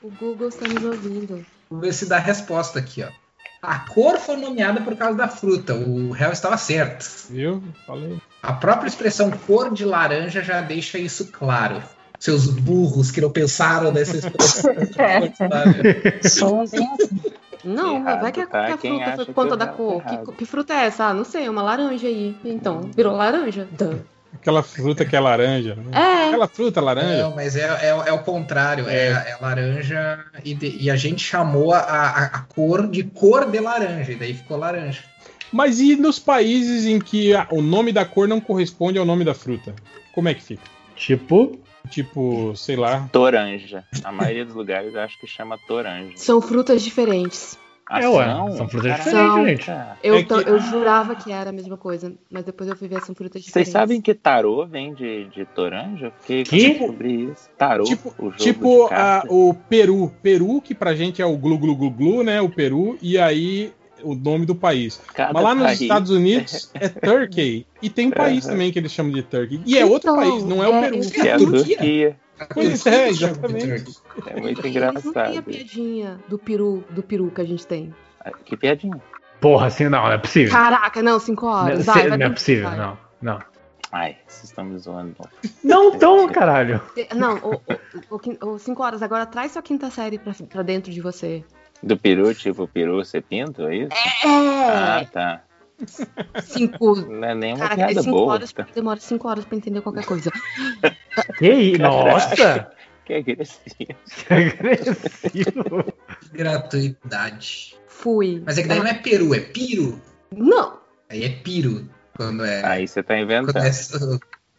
O Google está nos ouvindo. Vamos ver se dá a resposta aqui, ó. A cor foi nomeada por causa da fruta. O réu estava certo. Viu? Falei. A própria expressão cor de laranja já deixa isso claro. Seus burros que não pensaram nessa expressão. Bem assim. Não, Errado, vai que a, tá? que a fruta foi por conta da cor. Que, que fruta é essa? Ah, não sei, uma laranja aí. Então, virou laranja. Duh. Aquela fruta que é laranja. Né? É. Aquela fruta laranja. Não, mas é, é, é o contrário, é, é laranja e, de- e a gente chamou a, a, a cor de cor de laranja, e daí ficou laranja. Mas e nos países em que a- o nome da cor não corresponde ao nome da fruta? Como é que fica? Tipo. Tipo, sei lá. Toranja. A maioria dos lugares eu acho que chama toranja. São frutas diferentes. Ah, É, ué, são? são frutas Caraca. diferentes, São. gente. Eu, É que- eu jurava que era a mesma coisa, mas depois eu fui ver são frutas Vocês diferentes. sabem que tarô vem de, de toranja? Porque Que? eu descobri isso. Tarô, Tipo, o jogo tipo de a- o Peru. Peru, que pra gente é o glu glu glu glu, né? O Peru, e aí o nome do país. Cada Mas lá nos país. Estados Unidos é Turkey. E tem um país Aham. também que eles chamam de Turkey. E é outro Então, país, não é o é, Peru. eu- Que é a Turquia. Pois é, exatamente. É muito Eles não têm a engraçado. piadinha do peru, do peru que a gente tem. Que piadinha. Porra, assim, não, não é possível. Caraca, não, cinco Não, horas. é- Vai, vai não é possível, vai. não. Não. Ai, vocês estão me zoando. Não tão, caralho. Não, o, o, o quin- o cinco horas, agora traz sua quinta série pra, pra dentro de você. Do peru, tipo, peru ser pinto, é isso? É! Ah, tá. Cinco. Não é nem uma Cara, piada cinco boa. horas, demora cinco horas pra entender qualquer coisa. Que isso? Nossa! Que agressivo. Que agressivo. Gratuidade. Fui. Mas é que daí não é peru, é piro. Não! Aí é piro. Quando é. Aí você tá inventando. Quando é...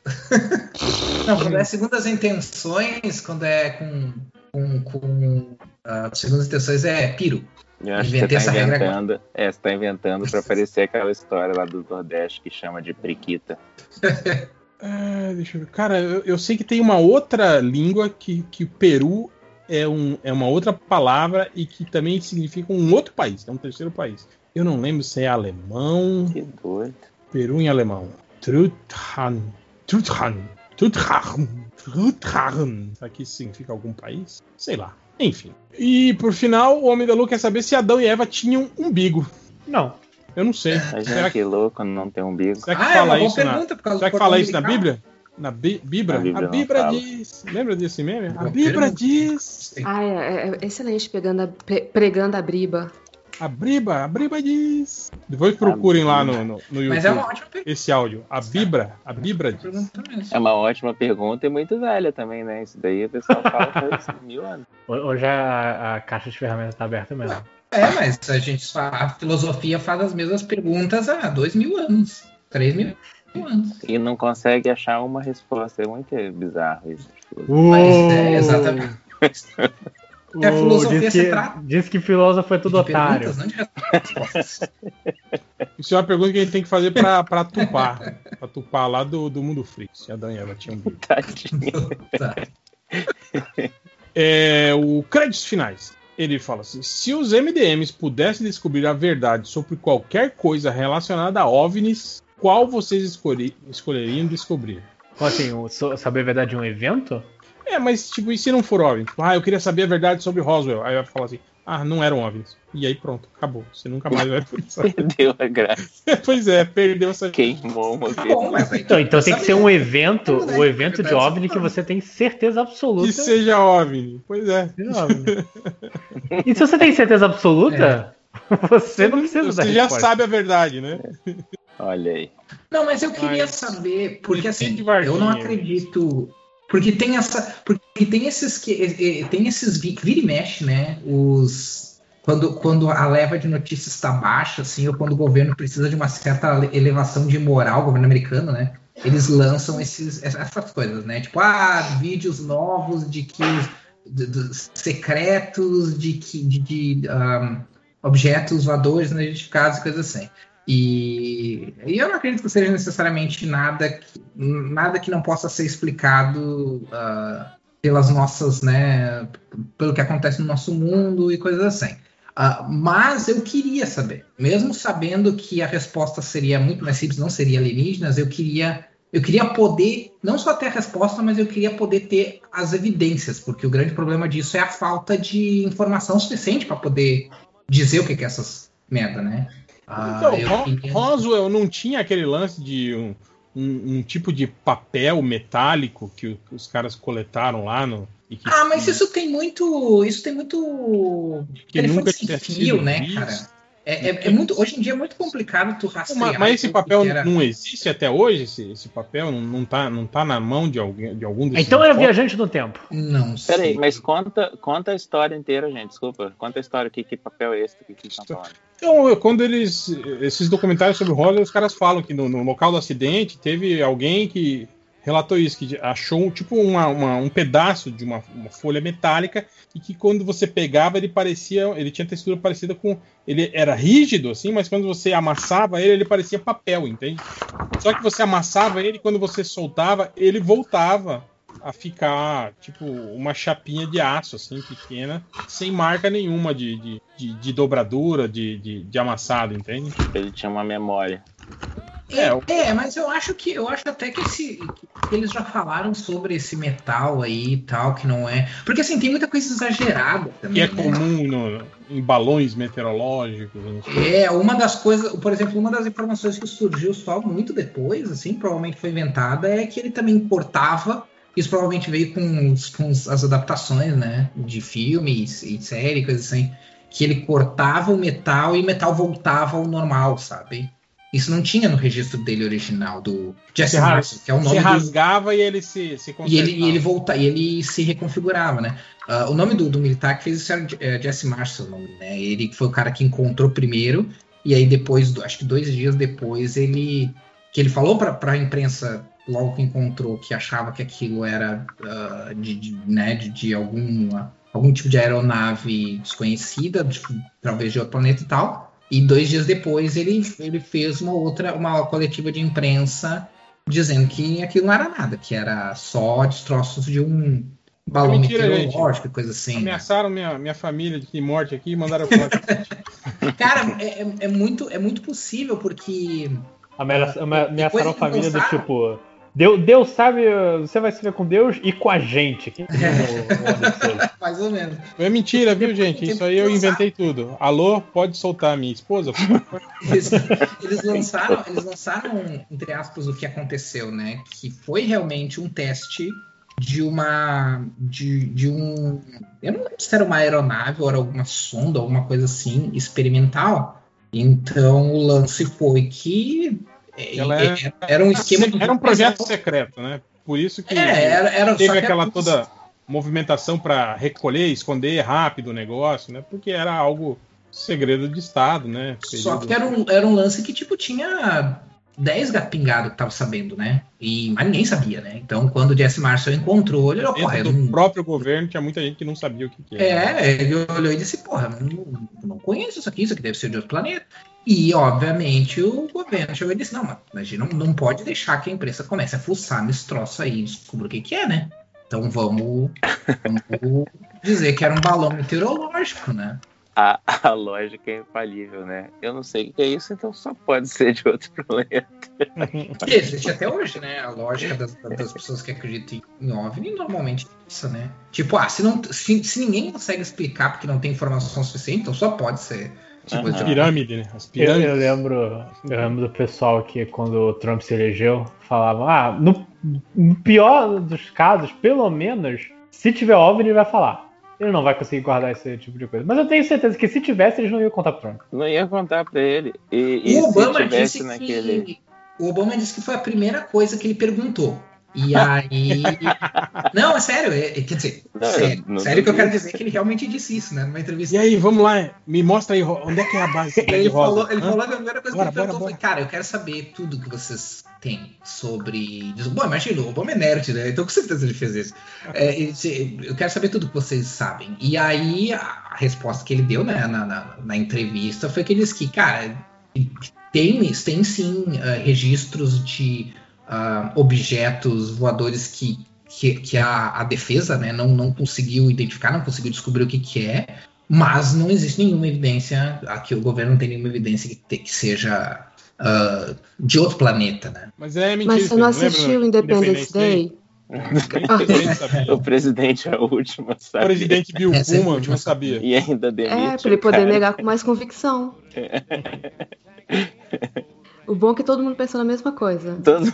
Não, quando é segundas intenções, quando é com. Com, com ah, segundas intenções é piro. Eu acho que você Inventei tá essa regra inventando. É, você tá inventando pra parecer aquela história lá do Nordeste que chama de priquita. Ah, deixa eu ver. Cara, eu, eu sei que tem uma outra língua que, que o Peru é, um, é uma outra palavra e que também significa um outro país, é um terceiro país. Eu não lembro se é alemão. Que doido. Peru em alemão. Truthan. Truthan. Truthan. Truthan. Será que isso significa algum país? Sei lá. Enfim. E por final, o Homem da Lua quer saber se Adão e Eva tinham umbigo. Não. Eu não sei. Imagina Será que, que louco não tem umbigo. será que Ah, é fala uma boa isso na, pergunta, por causa será que fala isso na. Bíblia? Na Bí- Bíblia? A Bíblia A Bíblia diz. Lembra desse meme? A Bíblia diz. Ah, é, é excelente pegando a, pre- pregando a briba. A Briba, a Briba diz. Depois procurem lá no, no, no YouTube Mas é uma ótima pergunta esse áudio. A Bibra, a Bibra diz. É uma ótima pergunta e muito velha também, né? Isso daí o pessoal fala faz mil anos. Hoje a, a caixa de ferramentas tá aberta mesmo. É, mas a gente a filosofia faz as mesmas perguntas há dois mil anos, três mil anos. E não consegue achar uma resposta. É muito bizarro isso. Mas é exatamente. É a filosofia diz, se que, trata diz que filósofo é tudo de otário. não de. Isso é uma pergunta que a gente tem que fazer pra, pra tupar. pra tupar lá do, do Mundo Freak. Se a Daniela tinha um. Tá. É, o créditos finais. Ele fala assim: se os MDMs pudessem descobrir a verdade sobre qualquer coisa relacionada a OVNIs, qual vocês escolheriam descobrir? Como assim, saber a verdade de um evento? É, mas tipo, e se não for OVNI? Tipo, ah, eu queria saber a verdade sobre Roswell. Aí vai falar assim: ah, não eram OVNIs. E aí pronto, acabou. Você nunca mais vai saber. Perdeu a graça. pois é, perdeu essa. Queimou uma Tá bom, mas aí Então, então tem que ser um evento, o evento de OVNI que você tem certeza absoluta. Que seja OVNI. Pois é. OVNI. E se você tem certeza absoluta, você não precisa Você já resposta. sabe a verdade, né? Olha aí. Não, mas eu queria Mas- saber, porque assim, eu não acredito. Porque tem essa. Porque tem esses que. eh, eh, Tem esses vi- vira e mexe, né? Os. Quando, quando a leva de notícias está baixa, assim, ou quando o governo precisa de uma certa ele- elevação de moral, o governo americano, né? Eles lançam esses, essas coisas, né? Tipo, ah, vídeos novos de que de- de- secretos de que de, de, ah, objetos voadores não identificados coisas assim. E, e eu não acredito que seja necessariamente nada que, nada que não possa ser explicado ah, pelas nossas, né, pelo que acontece no nosso mundo e coisas assim. Ah, mas eu queria saber, mesmo sabendo que a resposta seria muito mais simples, não seria alienígenas, eu queria, eu queria poder não só ter a resposta, mas eu queria poder ter as evidências, porque o grande problema disso é a falta de informação suficiente para poder dizer o que que é essas merda, né? Ah, Então, eu Ro- Roswell não tinha aquele lance de um, um- um tipo de papel metálico que, os caras coletaram lá no. Que, Ah, mas isso tem muito. Isso tem muito. que telefone nunca sem fio, né, visto. cara? É, é- é muito, hoje em dia é muito complicado tu rastrear. Mas, mas esse papel era. não existe até hoje? Esse, esse papel não, não, tá, não tá na mão de alguém, de algum desses Então é fóruns? viajante no tempo. Não sei. Peraí, mas conta, conta a história inteira, gente. Desculpa. Conta a história. Que, que papel é esse que que estão falando? Então, quando eles. Esses documentários sobre o Hollywood, os caras falam que no, no local do acidente teve alguém que relatou isso, que achou tipo uma, uma- um pedaço de uma, uma folha metálica e que quando você pegava ele parecia. Ele tinha textura parecida com. Ele era rígido, assim, mas quando você amassava ele, ele parecia papel, entende? Só que você amassava ele quando você soltava, ele voltava a ficar tipo uma chapinha de aço, assim, pequena, sem marca nenhuma de, de, de, de dobradura, de, de, de amassado, entende? Ele tinha uma memória. É, é, mas eu acho que eu acho até que, esse, que eles já falaram sobre esse metal aí e tal, que não é. Porque assim, tem muita coisa exagerada Que também. é né? comum no- em balões meteorológicos. É, uma das coisas, por exemplo, uma das informações que surgiu só muito depois, assim, provavelmente foi inventada, é que ele também importava, isso provavelmente veio com, os- com as adaptações, né, de filmes e série, coisas assim, que ele cortava o metal e o metal voltava ao normal, sabe? Isso não tinha no registro dele original, do Jesse Se, Marcel, que é o se nome do, rasgava e ele se, se e ele, e ele volta, e ele se reconfigurava, né? Ah, o nome do, do militar que fez isso era é, Jesse Marshall, o nome, né? Ele foi o cara que encontrou primeiro, e aí depois, do- acho que dois dias depois, ele que ele falou pra, pra imprensa logo que encontrou que achava que aquilo era ah, de, de, né, de, de alguma, algum tipo de aeronave desconhecida, de- talvez de outro planeta e tal. E dois dias depois ele, ele fez uma outra, uma coletiva de imprensa dizendo que aquilo não era nada, que era só destroços de um balão É mentira, meteorológico e coisa assim. né? Ameaçaram minha, minha família de morte aqui e mandaram foto. Cara, é, é- é muito, é muito possível, porque. Ameaça- ame- Ameaçaram a família do tipo. Deus, Deus sabe, você vai se ver com Deus e com a gente. Quem viu o- o Onyx hoje? Mais ou menos. É mentira, viu, gente? Isso aí eu inventei tudo. Alô, pode soltar a minha esposa? Eles, eles lançaram, eles lançaram, entre aspas, o que aconteceu, né? Que foi realmente um teste de uma. De, de um. Eu não lembro se era uma aeronave ou era alguma sonda, alguma coisa assim, experimental. Então o lance foi que. Ela é, era- era um esquema de Era um projeto secreto, né? Por isso que É, era- era- teve só que aquela era- toda movimentação para recolher, esconder rápido o negócio, né? Porque era algo segredo de Estado, né? Só Período- que era um, era um lance que, tipo, tinha 10 gato pingado que tava sabendo, né? E, mas ninguém sabia, né? Então, quando o Jesse Marshall encontrou, ele olhou, porra, do não, próprio governo tinha muita gente que não sabia o que, que era. É, ele olhou e disse, porra, não, não conheço isso aqui, isso aqui deve ser de outro planeta. E, obviamente, o governo chegou e disse, não, mas a gente não, não pode deixar que a imprensa comece a fuçar nesse troço aí e descubra o que que é, né? Então vamos, vamos dizer que era um balão meteorológico, né? A, a lógica é infalível, né? Eu não sei o que é isso, então só pode ser de outro planeta. Que existe até hoje, né? A lógica das, das pessoas que acreditam em OVNI normalmente é isso, né? Tipo, ah, se, não, se, se ninguém consegue explicar porque não tem informação suficiente, então só pode ser. Tipo, As de- pirâmides, né? As Eu, pirâmides. eu lembro, eu lembro do pessoal que quando o Trump se elegeu, falava, ah, no, no pior dos casos, pelo menos, se tiver OVNI, ele vai falar. Ele não vai conseguir guardar esse tipo de coisa. Mas eu tenho certeza que se tivesse, eles não iam contar pro Trump. Não ia contar pra ele. E, e o Obama se tivesse disse naquele. que o Obama disse que foi a primeira coisa que ele perguntou. E aí. não, é sério, é, é- quer dizer, Não, sério, não sério que eu quero dizer que ele realmente disse isso, né? Numa entrevista. E aí, vamos lá, me mostra aí onde é que é a base ele falou, ele Hã? falou que a primeira coisa Bora, que ele perguntou bora, foi, cara, eu quero saber tudo que vocês têm sobre. Bom, imagina, o Obama é nerd, né? Então com certeza ele fez isso. É, ele disse, eu quero saber tudo que vocês sabem. E aí a, resposta que ele deu né, na, na, na entrevista foi que ele disse que, cara, tem, tem sim ah, registros de ah, objetos voadores que, que, que a, a defesa né, não, não conseguiu identificar, não conseguiu descobrir o que, que é, mas não existe nenhuma evidência, aqui o governo não tem nenhuma evidência que, te- que seja ah, de outro planeta, né? Mas é mentira. Mas você não assistiu Independence Day? O presidente é o último, O sabe? presidente Bill Essa é a Pullman última, não sabia. E ainda demite. É, pra ele o poder cara. negar com mais convicção. O bom é que todo mundo pensou na mesma coisa. Todo mundo.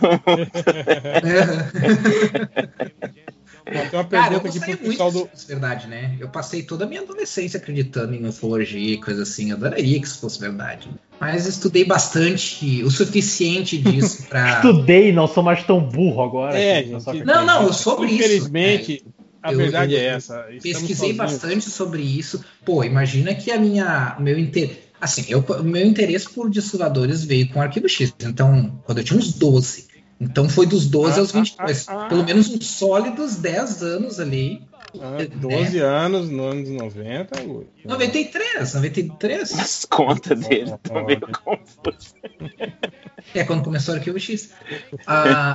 Tem uma Cara, eu pergunta aqui gostaria pro muito pessoal do. verdade, né? Eu passei toda a minha adolescência acreditando em ufologia e coisa assim. Eu adoraria que isso fosse verdade. Mas estudei bastante, o suficiente disso pra. Estudei, não sou mais tão burro agora. É, assim, gente, Não, não, eu sobre isso. Infelizmente, a Eu- verdade eu- é essa. Estamos Pesquisei sozinhos. bastante sobre isso. Pô, imagina que a minha, o meu interesse. Assim, eu, o meu interesse por desfiladores veio com o Arquivo X. Então, quando eu tinha uns 12. Então foi dos 12 Ah, aos 22. ah, ah. Pelo menos uns sólidos 10 anos ali. Ah, 12 anos, no anos 90. ui. 93, 93. As contas dele estão meio confusas. É quando começou o Arquivo X. Ah,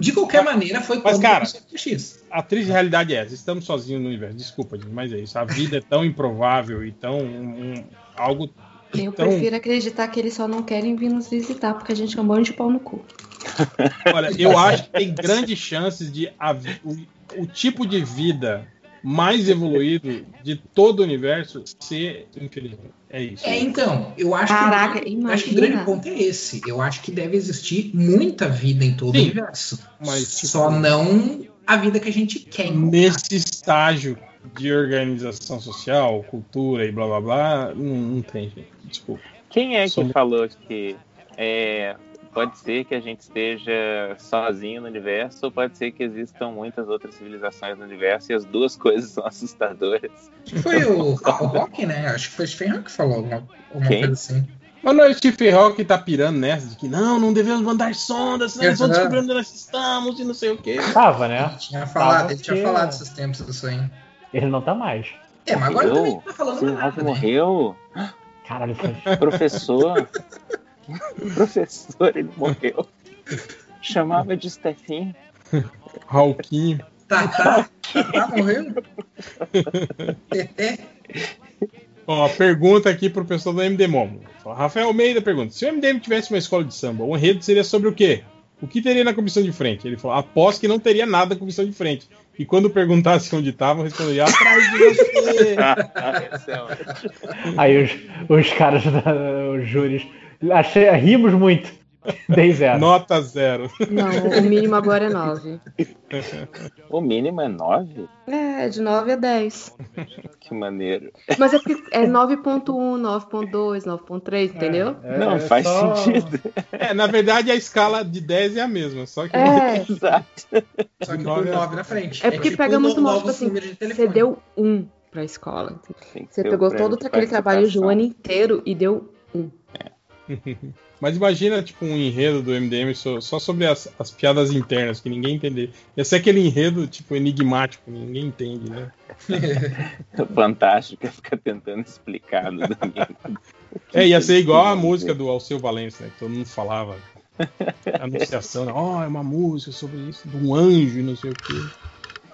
de qualquer maneira, foi Mas, quando cara, começou o Arquivo X. A triste realidade é essa. Estamos sozinhos no universo. Desculpa, gente, mas é isso. A vida é tão improvável e tão. um- um- algo. Eu tão- prefiro acreditar que eles só não querem vir nos visitar, porque a gente é um bando de pau no cu. Olha, eu acho que tem grandes chances de haver- o, o tipo de vida mais evoluído de todo o universo ser inteligente. É isso. É, então, eu acho Caraca, que, eu acho que o grande imagina. ponto é esse. Eu acho que deve existir muita vida em todo Sim, o universo. mas, tipo, Só não a vida que a gente quer. Nesse estágio de organização social, cultura e blá blá blá, não, não tem, gente. Desculpa. Quem é que falou que é, pode ser que a gente esteja sozinho no universo, ou pode ser que existam muitas outras civilizações no universo e as duas coisas são assustadoras? Acho que Foi o, o Rock, né? Acho que foi o Stephen Hawking que falou alguma, alguma Quem? coisa assim. Mas não é o Stephen Hawking que tá pirando nessa de que não, não devemos mandar sondas, senão eles vão descobrir onde nós estamos e não sei o quê. Tava, né? Tinha falado, Tava ele tinha porque falado esses tempos isso aí. Ele não tá mais. É, mas agora também Morreu? não tá falando nada. né? morreu? Caralho, foi. Professor? Professor, ele morreu. Chamava de Stephen. Hawking. Tá, tá, tá morrendo? Teté. Ó, pergunta aqui pro pessoal do MD Momo. Rafael Almeida pergunta: se o MDM tivesse uma escola de samba, o enredo seria sobre o quê? O que teria na comissão de frente? Ele falou: após que não teria nada na comissão de frente. E quando perguntasse onde estavam, responderia: atrás de você. Aí os, os caras, os júris, achei, rimos muito. Dei zero. Nota zero. Não, o mínimo agora é 9. O mínimo é 9? É, de 9 a 10. Que maneiro. Mas é porque é 9.1, 9.2, 9.3, entendeu? Não, faz sentido. É, na verdade, a escala de 10 é a mesma, só que. É. Exato. Só que Nove com é- 9 na frente. É porque tipo pega muito mal, tipo assim, de você deu um pra escola. Você pegou todo aquele trabalho de um ano inteiro e deu um. Mas imagina, tipo, um enredo do MDM só, sobre as, as piadas internas, que ninguém entender. Ia ser aquele enredo, tipo, enigmático, ninguém entende, né? Fantástico, fica tentando explicar. domingo. É, ia ser igual a música do Alceu Valença, né? Que todo mundo falava. Anunciação, né? Ó, é uma música sobre isso, de um anjo e não sei o quê.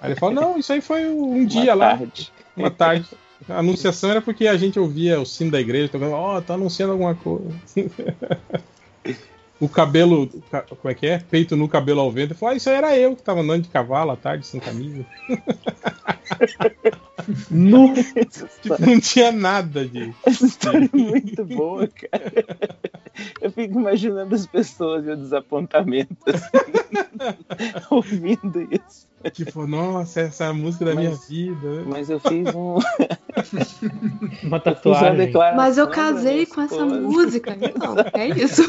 Aí ele fala, não, isso aí foi um dia Uma lá, tarde. uma tarde. A anunciação era porque a gente ouvia o sino da igreja tocando, ó, tá anunciando alguma coisa. o cabelo, como é que é? Peito no cabelo ao vento. Falou, ah, isso era eu que tava andando de cavalo à tarde, sem camisa. Nu. Tipo, não tinha nada de. Essa história é muito boa, cara. Eu fico imaginando as pessoas e o desapontamento assim, ouvindo isso. Tipo, nossa, essa é a música da Mas- minha vida. Mas eu fiz um. Uma uma tatuagem. declaração Mas eu casei com essa música, então, é isso.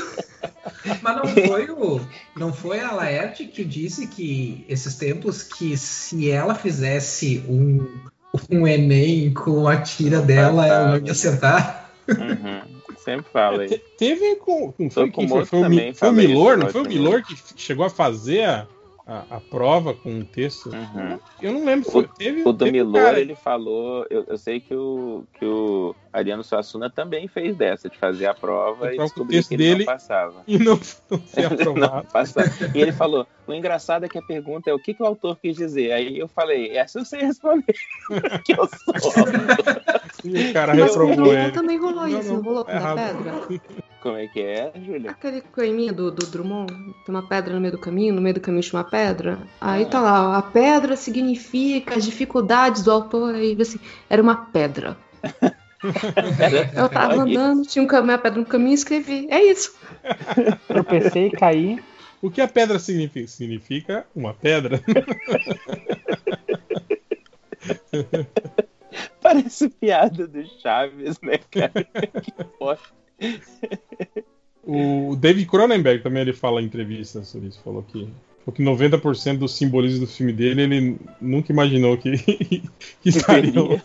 Mas não foi o. Não foi a Laerte que disse que esses tempos que se ela fizesse um, um Enem com a tira dela, ela não ia acertar. Uhum. Sempre falo aí. Te- Teve com. Não foi, com foi? Foi também, foi o falei Milor? Não foi o outro Milor que chegou a fazer a, a, a prova com um texto? Uhum. Eu não lembro. Teve, O teve um Milor, cara- ele falou. Eu, eu sei que o, que o Ariano Suassuna também fez dessa, de fazer a prova e o descobrir texto que ele dele. não passava. E não, não foi Não aprovado. passava. E ele falou: o engraçado é que a pergunta é o que, que o autor quis dizer. Aí eu falei, essa eu sei responder. que eu sou. O cara o reprovou ele. também rolou Não, isso, não, não rolou com é a pedra? Como é que é, Júlia? Aquele poeminha do, do Drummond, tem uma pedra no meio do caminho, no meio do caminho tinha uma pedra. Aí tá lá, ó, a pedra significa as dificuldades do autor, aí assim, era uma pedra. Eu tava andando, tinha um caminho, a pedra no caminho e escrevi. É isso. Tropecei, caí. O que a pedra significa? Significa uma pedra. Parece piada do Chaves, né, cara? que bosta. O David Cronenberg também ele fala em entrevistas sobre isso. Falou que, falou que 90% do simbolismo do filme dele ele nunca imaginou que, que estariam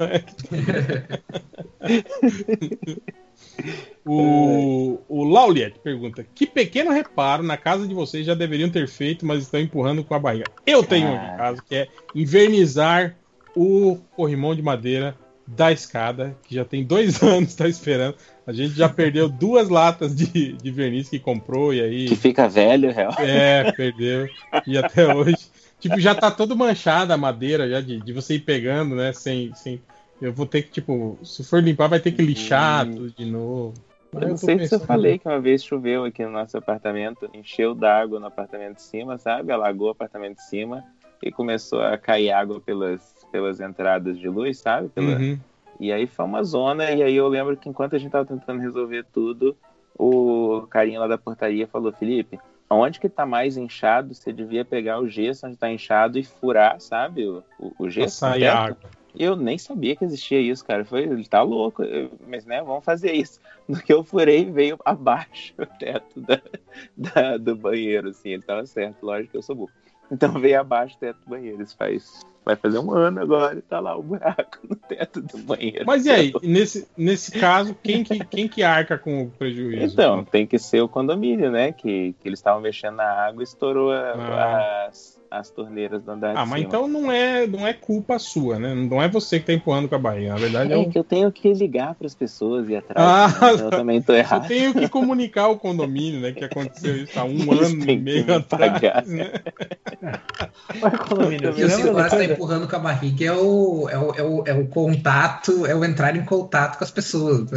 O, o Lauliet pergunta: Que pequeno reparo na casa de vocês já deveriam ter feito, mas estão empurrando com a barriga? Eu tenho um em casa que é invernizar o corrimão de madeira da escada, que já tem dois anos, está esperando. A gente já perdeu duas latas de, de verniz que comprou e aí. Que fica velho, real. É, perdeu. E até hoje. Tipo, já tá todo manchada a madeira já de, de você ir pegando, né? Sem, sem. Eu vou ter que, tipo, se for limpar, vai ter que lixar Hum. tudo de novo. Eu Aí não sei se eu falei que uma vez choveu aqui no nosso apartamento, encheu d'água no apartamento de cima, sabe? Alagou o apartamento de cima e começou a cair água pelas, pelas entradas de luz, sabe? Pela- Uhum. E aí foi uma zona, e aí eu lembro que enquanto a gente tava tentando resolver tudo, o carinha lá da portaria falou, Felipe, onde que tá mais inchado, você devia pegar o gesso onde tá inchado e furar, sabe? O, o, o gesso. Sair teto." água. Eu nem sabia que existia isso, cara. Foi, ele tá louco, eu- mas né, vamos fazer isso. No que eu furei, veio abaixo o teto da, da- do banheiro, assim. Ele tava certo, lógico que eu sou burro. Então veio abaixo o teto do banheiro. Isso faz. Vai fazer um ano agora e tá lá o buraco no teto do banheiro. Mas e aí, nesse, nesse caso, quem que, quem que arca com o prejuízo? Então, tem que ser o condomínio, né? Que, que eles estavam mexendo na água e estourou a- Ah. as, as torneiras do andar Ah, de mas cima. então não é, não é culpa sua, né? Não é você que tá empurrando com a barriga. Na verdade, é É o... que eu tenho que ligar para as pessoas e atrás. Ah, né? Então eu também tô Eu errado. tenho que comunicar ao condomínio, né? Que aconteceu isso há um Eles ano e meio me atrás. pagar. Né? condomínio, E o segurança está empurrando com a barriga é o, é, o, é, o, é o contato, é o entrar em contato com as pessoas.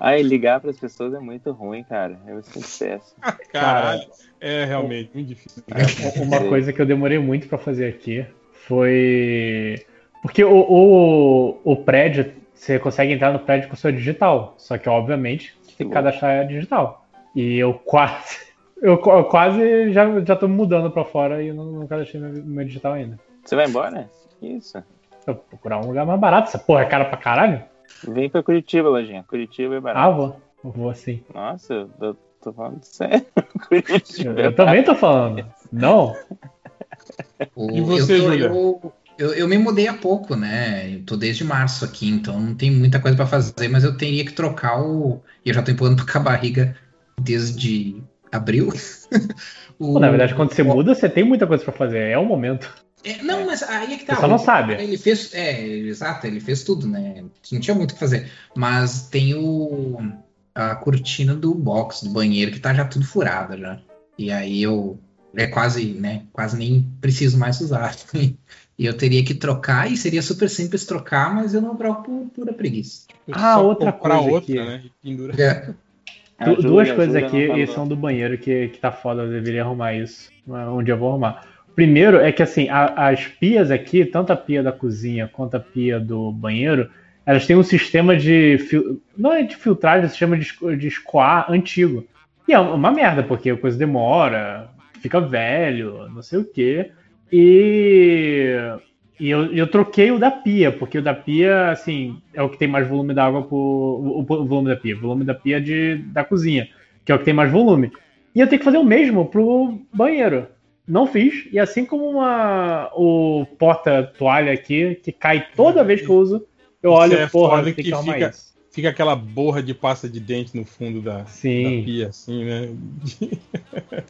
Ai, ligar para as pessoas é muito ruim, cara. Eu me sinto péssimo. Caralho, é realmente muito difícil. É, Uma coisa que eu demorei muito pra fazer aqui foi. Porque o, o, o prédio, você consegue entrar no prédio com sua digital. Só que, obviamente, tem que cadastrar a digital. E eu quase. Eu, eu quase já, já tô me mudando pra fora e eu não, não cadastrei meu, meu digital ainda. Você vai embora? Isso. Eu vou procurar um lugar mais barato. Essa porra é cara pra caralho? Vem pra Curitiba, Lojinha. Curitiba é barato. Ah, vou. Eu Vou sim. Nossa, eu eu tô falando sério. Eu, eu também tô falando. Não? O- E você, eu, eu, eu, eu me mudei há pouco, né? Eu tô desde março aqui, então não tem muita coisa pra fazer, mas eu teria que trocar o. E eu já tô empurrando com a barriga desde abril. O- Pô, na verdade, quando você o- muda, você tem muita coisa pra fazer. É o momento. É, não, mas aí é que tá. Você só não sabe. Ele fez. É, exato, ele fez tudo, né? Não tinha muito o que fazer. Mas tem o. A cortina do box, do banheiro, que tá já tudo furada já. E aí eu. É quase, né? Quase nem preciso mais usar. E eu teria que trocar, e seria super simples trocar, mas eu não troco por pura preguiça. Ah, Só outra coisa outra, aqui. né? Pendura. É. A Du- duas coisas aqui e são do banheiro que, que tá foda, eu deveria arrumar isso. Um dia eu vou arrumar. Primeiro é que assim, a- as pias aqui, tanto a pia da cozinha quanto a pia do banheiro, elas têm um sistema de. fil- Não é de filtragem, é um sistema de, de escoar antigo. E é uma merda, porque a coisa demora, fica velho, não sei o quê. E. E eu, eu troquei o da pia, porque o da pia, assim, é o que tem mais volume d'água por. O, o volume da pia. O volume da pia de, da cozinha, que é o que tem mais volume. E eu tenho que fazer o mesmo pro banheiro. Não fiz. E assim como uma, o porta-toalha aqui, que cai toda vez que eu uso, eu Isso olho, é porra, foda que, fica- isso. Fica aquela borra de pasta de dente no fundo da, Sim. da pia, assim, né?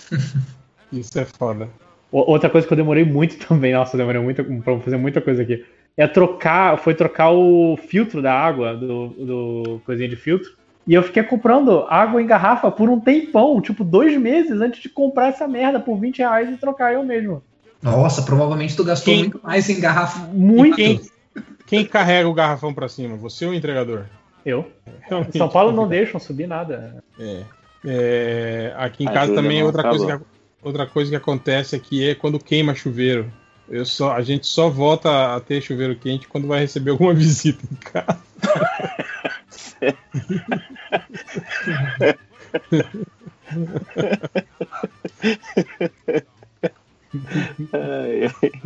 Isso é foda. Outra coisa que eu demorei muito também, nossa, eu demorei muito pra fazer muita coisa aqui. É trocar, foi trocar o filtro da água, do, do coisinha de filtro. E eu fiquei comprando água em garrafa por um tempão, tipo dois meses antes de comprar essa merda por 20 reais e trocar eu mesmo. Nossa, provavelmente tu gastou Quem- muito mais em garrafa. Muito. Quem, quem carrega o garrafão pra cima? Você ou o entregador? Eu. Realmente. São Paulo não deixam subir nada. É. É, aqui em A casa também outra coisa, que, outra coisa que acontece aqui é quando queima chuveiro. Eu só, a gente só volta a ter chuveiro quente quando vai receber alguma visita em casa.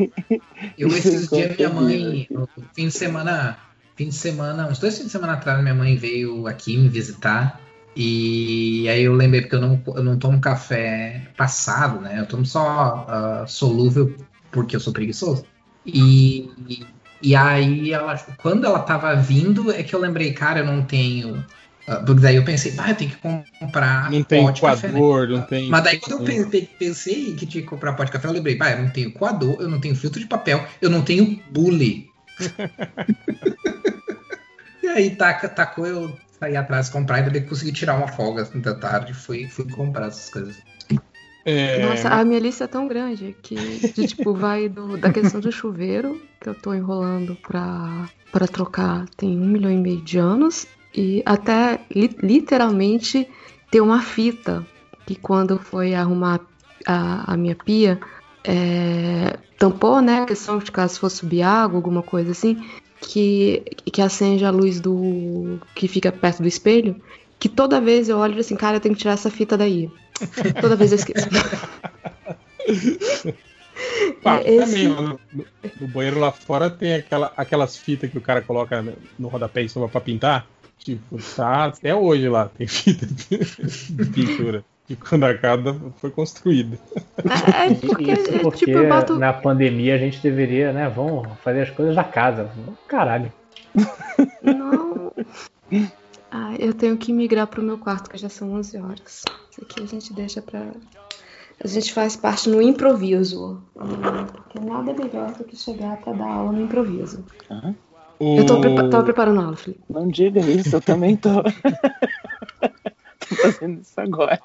Eu esses dias minha mãe, no fim de semana, fim de semana, uns dois fins de semana atrás, minha mãe veio aqui me visitar. E aí eu lembrei porque eu não, eu não tomo café passado, né? Eu tomo só ah, solúvel porque eu sou preguiçoso. E, e aí ela, quando ela tava vindo, é que eu lembrei, cara, eu não tenho. Ah, porque daí eu pensei, ah, eu tenho que comprar Não tem pó de café, né? coador, não tem. Mas daí quando eu pe- pe- pensei que tinha que comprar pó de café, eu lembrei, pá, eu não tenho coador, eu não tenho filtro de papel, eu não tenho bule. e aí taca, tacou, eu saí atrás comprar e daí consegui tirar uma folga assim, da tarde, fui, fui comprar essas coisas. É, Nossa, a minha lista é tão grande que, de, tipo, vai do- da questão do chuveiro, que eu tô enrolando pra, pra trocar tem um milhão e meio de anos, e até li- literalmente ter uma fita que quando foi arrumar a, a minha pia, é, tampou, né, a questão de caso fosse subir água, alguma coisa assim, que, que acende a luz do que fica perto do espelho, que toda vez eu olho assim, cara, eu tenho que tirar essa fita daí. Toda vez eu esqueço. Pá, Esse- também, ó, no, no- banheiro lá fora tem aquela, aquelas fitas que o cara coloca no- no rodapé em cima pra pintar. Tipo, tá até hoje lá, tem fita de, de pintura. Que quando acaba foi construída. É, porque, Isso é, porque tipo, eu boto. na pandemia a gente deveria, né? Vamos fazer as coisas da casa. Caralho. Não. Ah, eu tenho que migrar pro meu quarto, que já são 11 horas. Isso aqui a gente deixa pra. A gente faz parte no improviso. Porque nada é melhor do que chegar pra dar aula no improviso. Eu tô prepa tava preparando a aula, Felipe. Não diga isso, eu também tô. tô fazendo isso agora.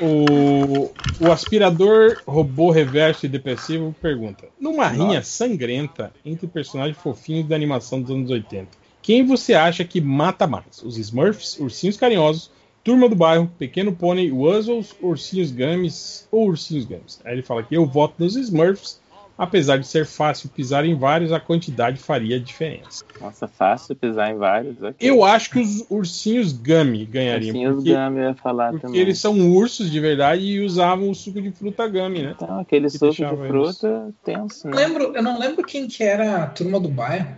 O, o aspirador robô reverso e depressivo pergunta: Numa rinha sangrenta entre personagens fofinhos da animação dos anos 80, quem você acha que mata mais? Os Smurfs, Ursinhos Carinhosos, Turma do Bairro, Pequeno Pônei, Wuzzles, Ursinhos Gummies ou Ursinhos Gummies? Aí ele fala que eu voto nos Smurfs, apesar de ser fácil pisar em vários, a quantidade faria diferença. Nossa, fácil pisar em vários. ok. Eu acho que os Ursinhos Gummy ganhariam. Ursinhos porque- Gummy eu ia falar porque também. eles são ursos de verdade e usavam o suco de fruta gummy, né? Então, aquele Que suco de deixava fruta tenso, Eu, né? lembro, eu não lembro quem que era a turma do bairro.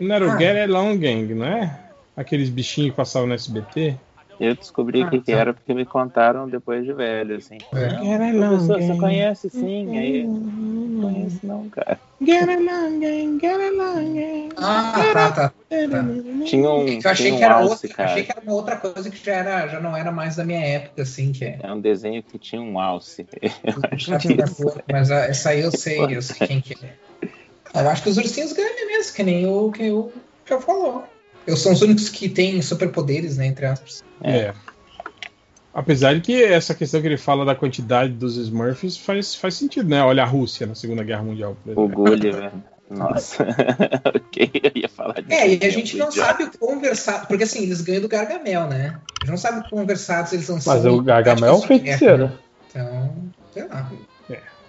Não era o Ah. Get Along Gang, não é? Aqueles bichinhos que passavam no SBT. Eu descobri o Ah, que, que tá. era porque me contaram depois de velho, assim. É. Get Along Professor, você conhece sim? Aí, não conheço não, cara. Get Along Gang, Get Along Gang. Ah, tá, tá. Tinha um, Eu achei tinha um que era alce, outra, cara. achei que era uma outra coisa que já, era, já não era mais da minha época, assim, que é. É um desenho que tinha um alce. Eu acho que isso mas ah, essa aí eu sei, eu sei quem que é. Eu acho que os ursinhos ganham mesmo, que nem o que o já falou. Eu são os únicos que têm superpoderes, né, entre aspas. É. Apesar de que essa questão que ele fala da quantidade dos Smurfs faz, faz sentido, né? Olha a Rússia na Segunda Guerra Mundial. por O exemplo. Gulliver. Nossa. ok, eu ia falar disso. É, e a gente não Idiota. sabe o quão porque assim, eles ganham do Gargamel, né? A gente não sabe o quão versados eles são. Mas o Gargamel é um feiticeiro. guerra. Então, sei lá.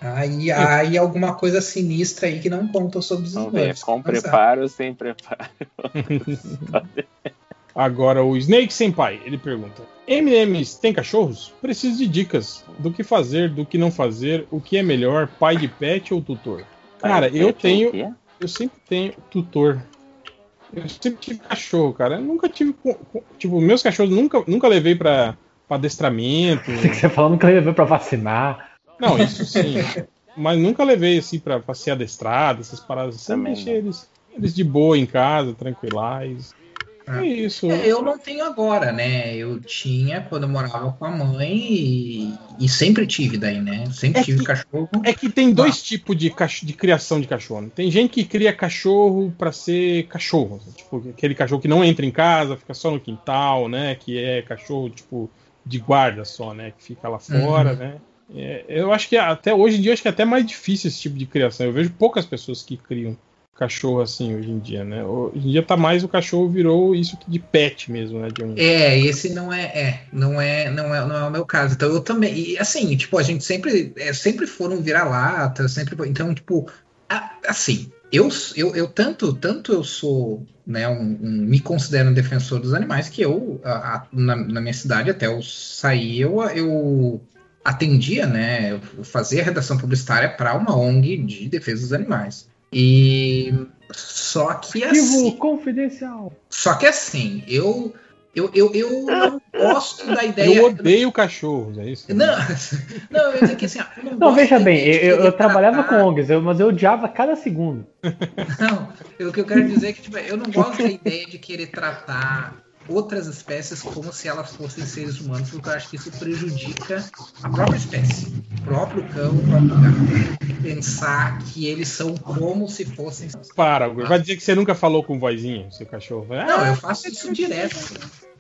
É. Aí, aí alguma coisa sinistra aí que não contam sobre os Vamos ver, Smurfs. com Não sabe. preparo sem preparo? Agora o Snake Senpai, ele pergunta: MMs tem cachorros? Preciso de dicas do que fazer, do que não fazer, o que é melhor, pai de pet ou tutor? Cara, eu pet, tenho, eu sempre tenho tutor. Eu sempre tive cachorro, cara. Eu nunca tive, tipo, meus cachorros nunca, nunca levei pra, pra adestramento. Você falando que ele levou pra vacinar. Não, isso sim. Mas nunca levei assim pra, pra ser adestrado, essas paradas. Sempre Também deixei eles, eles de boa em casa, tranquilais. É isso. É, Eu não tenho agora, né? Eu tinha quando eu morava com a mãe e, e sempre tive daí, né? Sempre É tive que- cachorro. É que tem dois tipos de, cach- de criação de cachorro. né? Tem gente que cria cachorro pra ser cachorro. assim, Tipo, aquele cachorro que não entra em casa, fica só no quintal, né? Que é cachorro, tipo, de guarda só, né? Que fica lá fora, Uhum. né? É, eu acho que até hoje em dia acho que é até mais difícil esse tipo de criação. Eu vejo poucas pessoas que criam cachorro assim hoje em dia, né? Hoje em dia tá mais o cachorro virou isso de pet mesmo, né? Um... É, esse não é, é, não é, não é, não é o meu caso. Então eu também, e assim, tipo, a gente sempre, é, sempre foram vira-lata, sempre, então, tipo, a- assim, eu, eu, eu tanto, tanto eu sou, né, um, um- me considero um defensor dos animais que eu, a- a- na, na minha cidade, até eu sair, eu, eu atendia, né, eu fazia redação publicitária para uma ONG de defesa dos animais. E só que assim, confidencial. só que assim, eu eu, eu, eu não gosto da ideia. Eu odeio cachorros, é isso? Não, não, eu ia dizer que assim, eu não, Não, gosto veja bem, eu, eu trabalhava com ONGs, eu- mas eu odiava cada segundo. Não, o que eu quero dizer é que tipo, eu não gosto da ideia de querer tratar outras espécies como se elas fossem seres humanos, porque eu acho que isso prejudica a própria espécie, o próprio cão, o próprio gato. Pensar que eles são como se fossem. Para, vai dizer que você nunca falou com vozinho, seu cachorro. Ah, Não, eu faço isso direto.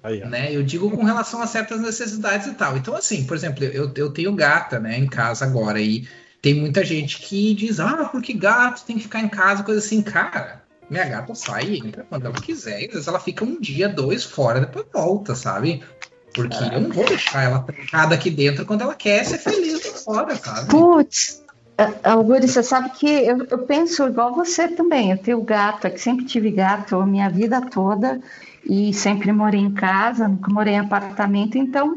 Aí, né? Eu digo com relação a certas necessidades e tal. Então, assim, por exemplo, eu, eu tenho gata, né, em casa agora e tem muita gente que diz, ah, porque gato tem que ficar em casa, coisa assim, cara. Minha gata sai e entra quando ela quiser, e às vezes ela fica um dia, dois fora, depois volta, sabe? Porque eu não vou deixar ela trancada aqui dentro quando ela quer ser feliz lá fora, sabe? Putz, Alguri, você sabe que eu, eu penso igual você também. Eu tenho gato, é que sempre tive gato a minha vida toda e sempre morei em casa, nunca morei em apartamento, então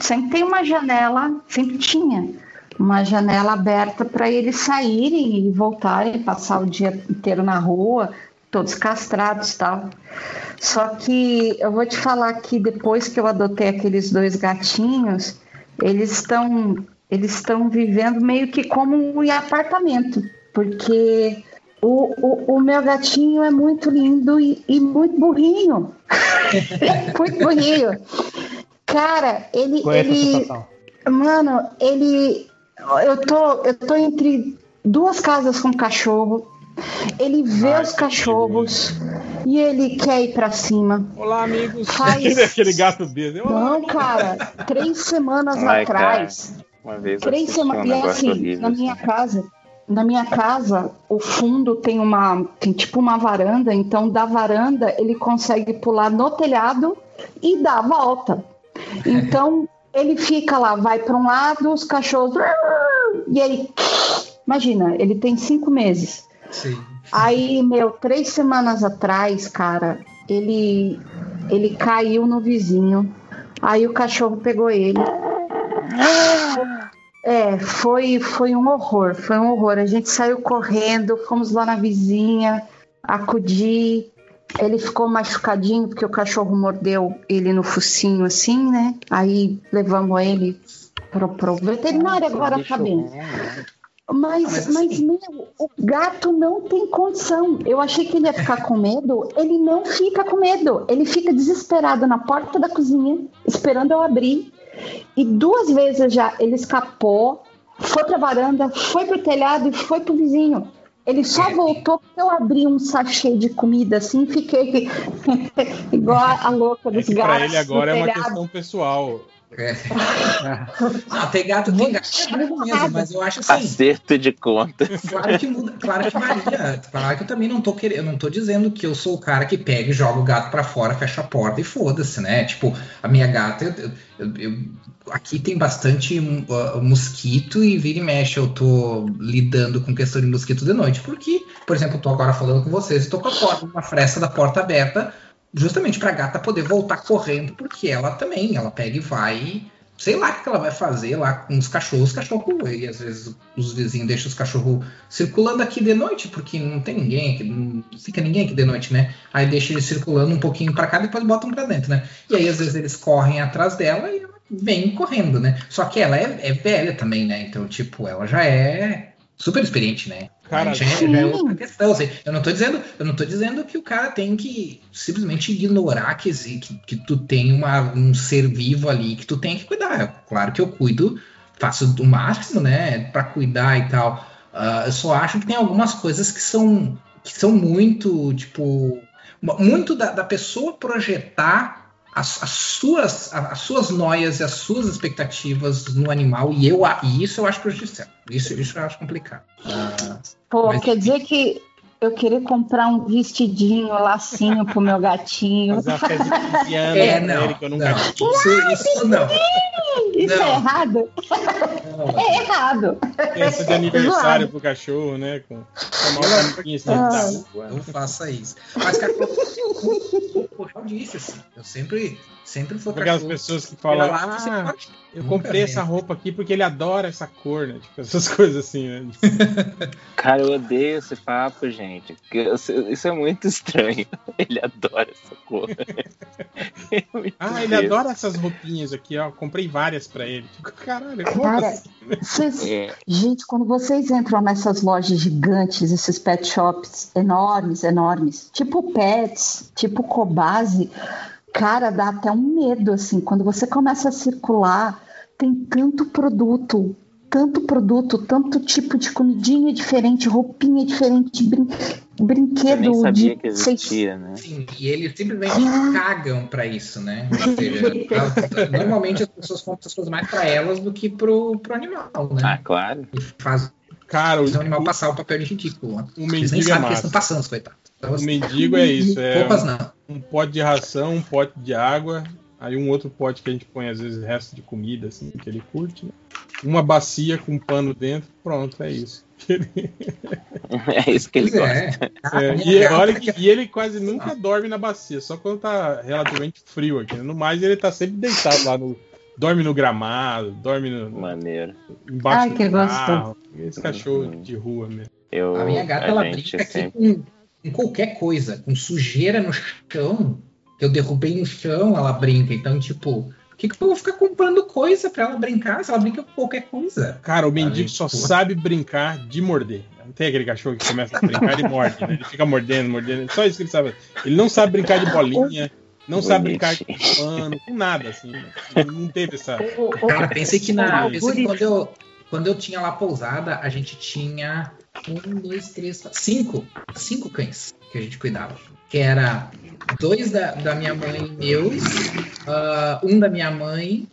sempre tem uma janela, sempre tinha uma janela aberta para eles saírem e voltarem, passar o dia inteiro na rua, todos castrados e tal. Só que eu vou te falar que depois que eu adotei aqueles dois gatinhos, eles estão eles estão vivendo meio que como em apartamento, porque o, o, o meu gatinho é muito lindo e, e muito burrinho. muito burrinho. Cara, ele. Conheço a ele mano, ele. Eu tô, eu tô entre duas casas com cachorro. Ele vê os cachorros e ele quer ir pra cima. Olá, amigos. Faz- Aquele gato dele. Olá, Não, cara, três semanas Ai, atrás. Uma vez Três assisti um semanas. e negócio assim, horrível. na minha casa, na minha casa, o fundo tem uma. Tem tipo uma varanda, então da varanda ele consegue pular no telhado e dar a volta. Então ele fica lá, vai para um lado, os cachorros. E aí. Imagina, ele tem cinco meses. Sim. Aí, meu, três semanas atrás, cara, ele ele caiu no vizinho. Aí o cachorro pegou ele. É, foi, foi um horror, foi um horror. A gente saiu correndo, fomos lá na vizinha, acudir. Ele ficou machucadinho porque o cachorro mordeu ele no focinho assim, né? Aí levamos ele pro, pro veterinário, agora tá bem. Mas, mas meu, o gato não tem condição. Eu achei que ele ia ficar com medo. Ele não fica com medo. Ele fica desesperado na porta da cozinha, esperando eu abrir. E duas vezes já ele escapou, foi pra varanda, foi pro telhado e foi pro vizinho. Ele só voltou porque eu abri um sachê de comida assim e fiquei igual a louca dos É gatos. pra ele agora é uma questão pessoal. É. Não, tem gato, tem gato é burro mesmo, mas eu acho assim. Acerto de conta. Claro que muda, claro que varia. Claro que eu também não tô querendo, eu não tô dizendo que eu sou o cara que pega e joga o gato pra fora, fecha a porta e foda-se, né? Tipo, a minha gata, eu, eu- eu- aqui tem bastante uh, mosquito e vira e mexe eu tô lidando com questão de mosquito de noite, porque, por exemplo, eu tô agora falando com vocês e tô com a porta, uma fresta da porta aberta, justamente pra gata poder voltar correndo, porque ela também, ela pega e vai sei lá o que ela vai fazer lá com os cachorros. Os cachorros, e às vezes os vizinhos deixam os cachorros circulando aqui de noite, porque não tem ninguém aqui, não fica ninguém aqui de noite, né? Aí deixa eles circulando um pouquinho pra cá, depois botam pra dentro, né? E aí às vezes eles correm atrás dela e ela vem correndo, né? Só que ela é, é velha também, né? Então, tipo, ela já é super experiente, né? Cara, já, é- já é outra questão. assim. eu não tô dizendo, eu não tô dizendo que o cara tem que simplesmente ignorar que, que, que tu tem uma, um ser vivo ali que tu tem que cuidar. Claro que eu cuido, faço o máximo, né, Pra cuidar e tal. Ah, eu só acho que tem algumas coisas que são que são muito, tipo, muito da, da pessoa projetar as, as suas, as suas noias e as suas expectativas no animal, e, eu, e isso eu acho prejudicial. Isso, isso eu acho complicado. Pô, Mas- quer dizer que eu queria comprar um vestidinho, lacinho pro meu gatinho. Festa indiana É, pra não, não. Isso, isso não. Isso Não. é errado? É errado. Festa de aniversário pro cachorro, né? Com, com uma campinha sentada. Não faça isso. Mas, cara, eu, disse assim, eu sempre, sempre fui Aquelas cachorro. pessoas que falam, ah, eu comprei essa roupa aqui porque ele adora essa cor, né? Tipo, essas coisas assim, né? Cara, eu odeio esse papo, gente. Isso é muito estranho. Ele adora essa cor. Ah, ele adora essas roupinhas aqui, ó. Comprei várias pra ele. Tipo, caralho, Cara, assim? vocês- É. gente, quando vocês entram nessas lojas gigantes, esses pet shops enormes, enormes, tipo Pets, tipo Cobase, cara, dá até um medo, assim. Quando você começa a circular, tem tanto produto, tanto produto, tanto tipo de comidinha diferente, roupinha diferente, brin Eu brinquedo nem sabia de que existia, né? Sim, e eles simplesmente cagam pra isso, né? Ou seja, normalmente as pessoas compram essas coisas mais pra elas do que pro, pro animal, né? Ah, claro. E faz Cara, o animal passar o papel de ridículo. O Eles nem mendigo é sabem que eles estão passando, os coitados. Então, O mendigo é isso, é Roupas um, não. um pote de ração, um pote de água, aí um outro pote que a gente põe às vezes resto de comida, assim, que ele curte, né? Uma bacia com um pano dentro, pronto, é isso. É isso que ele é. gosta. É, minha e, gata olha que- e ele quase nunca dorme na bacia, só quando tá relativamente frio aqui. né? No mais, ele tá sempre deitado lá no. Dorme no gramado, dorme no, Maneiro. embaixo Ai, do que carro. Esse cachorro Uhum. de rua mesmo. Eu, A minha gata, a ela brinca aqui sempre- com, com qualquer coisa, com sujeira no chão, que eu derrubei no chão, ela brinca. Então, tipo, que, que eu vou ficar comprando coisa pra ela brincar se ela brinca com qualquer coisa? Cara, o mendigo Ai, só pô. sabe brincar de morder. Não tem aquele cachorro que começa a brincar e morde, né? Ele fica mordendo, mordendo. Só isso que ele sabe. Ele não sabe brincar de bolinha, não sabe brincar de pano, com nada, assim. Não teve essa. Cara, pensei que na. Pensei que quando eu, quando eu tinha lá pousada, a gente tinha um, dois, três, quatro, cinco. Cinco cães que a gente cuidava. Que era dois da, da minha mãe meus, ah, um da minha mãe.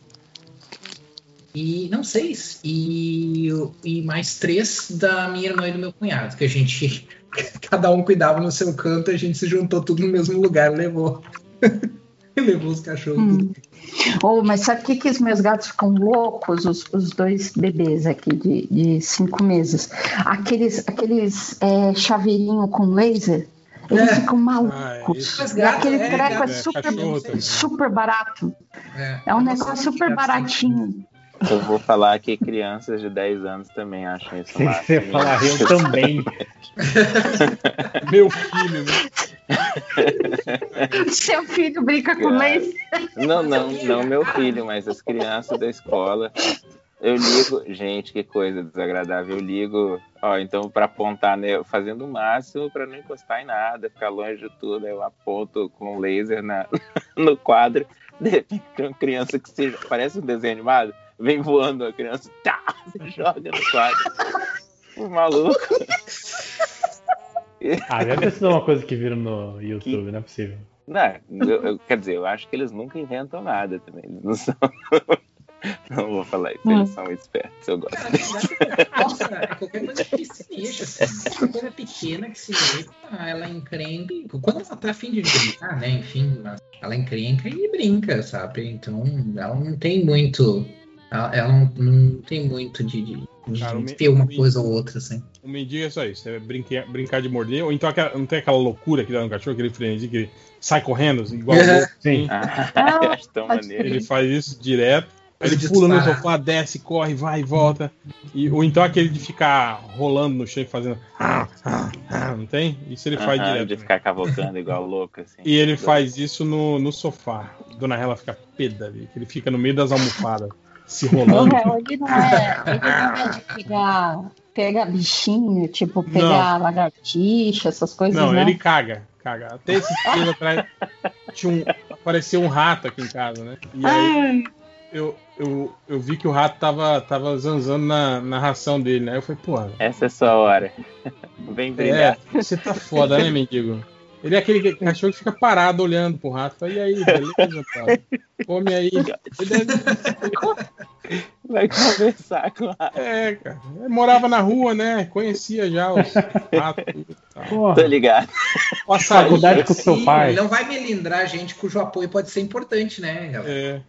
E não seis. E, e mais três da minha irmã e do meu cunhado. Que a gente. Cada um cuidava no seu canto, a gente se juntou tudo no mesmo lugar levou. levou os cachorros. Hum. Oh, mas sabe o que, que os meus gatos ficam loucos? Os, os dois bebês aqui de, de cinco meses. Aqueles, aqueles é, chaveirinho com laser. Eles É. ficam Ah, malucos. gato aquele é, treco é, é super, super barato. É, É um negócio super sim. baratinho. Eu vou falar que crianças de 10 anos também acham isso Sei você falar, eu também. Meu filho, né? Seu filho brinca com laser. Não, não, não meu filho, mas as crianças da escola. Eu ligo, gente, que coisa desagradável. Eu ligo, ó, então para apontar, né, fazendo o máximo para não encostar em nada, ficar longe de tudo. Eu aponto com laser na, no quadro. De repente tem uma criança que se, parece um desenho animado, vem voando a criança, tá, se joga no quadro. O maluco. Ah, deve ter sido uma coisa que viram no YouTube, não é possível. Não, eu- eu- quer dizer, eu acho que eles nunca inventam nada também. Eles não são. Não vou falar isso, eles são muito espertos, eu gosto. Nossa, é qualquer coisa que se mexa, assim. Qualquer coisa pequena que se mexa, ela encrenca. Quando ela tá afim de brincar, né? Enfim, ela encrenca e brinca, sabe? Então, ela não tem muito. Ela, ela não, não tem muito de, de, de Cara, o ter uma o me- coisa ou outra, assim. O mendigo é só isso, é brincar, brincar de morder, ou então aquela- não tem aquela loucura que dá no cachorro, aquele frenesi que ele sai correndo, igual É. louco, Sim. Ah, eu acho tão maneiro. Ele faz isso direto. Aí Ele pula no sofá, desce, corre, vai e volta. E, ou então aquele de ficar rolando no chão e fazendo. Não tem? Isso ele faz Aham, direto. de ficar cavocando igual louco, assim. E ele faz isso no, no sofá. Dona Hela fica peda ali, que ele fica no meio das almofadas, se rolando. réu, ele não é. Ele não é de pegar, pegar bichinho, tipo, pegar lagartixa, essas coisas, Não, né? ele caga, caga. Até esses dias atrás tinha um, apareceu um rato aqui em casa, né? E aí Ai, eu, eu, eu vi que o rato tava, tava zanzando na, na ração dele, né? Eu falei, pô, Essa é sua hora. Vem brilhar. é, você tá foda, né, mendigo? Ele é aquele cachorro que fica parado olhando pro rato. E aí, beleza, cara? Come aí. É- Vai conversar com a. É, cara. Eu morava na rua, né? Conhecia já os ratos. Porra, Tô ligado. Passarinho. faculdade com seu Sim, pai. Ele não vai melindrar a gente cujo apoio pode ser importante, né? É.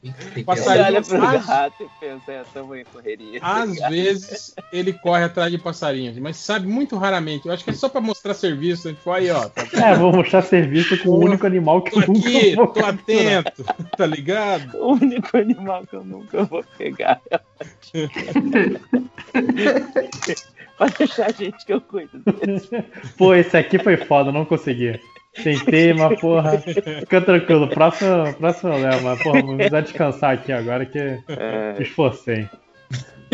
Passarinho. olha pro Mas- gato e pensa, é, tamo em correria. Às vezes ele corre atrás de passarinhos, mas sabe muito raramente. Eu acho que é só pra mostrar serviço. Né? Tipo, aí, ó. Tá É, vou mostrar serviço com o único animal que tô eu nunca aqui, vou tô atento, tá ligado? O único animal que eu nunca vou pegar é Pode deixar a gente que eu cuido desse. Pô, esse aqui foi foda, não consegui. Tentei, mas porra. Fica tranquilo, próximo, próximo eu levo, mas porra, vou precisar descansar aqui agora que É, esforcei.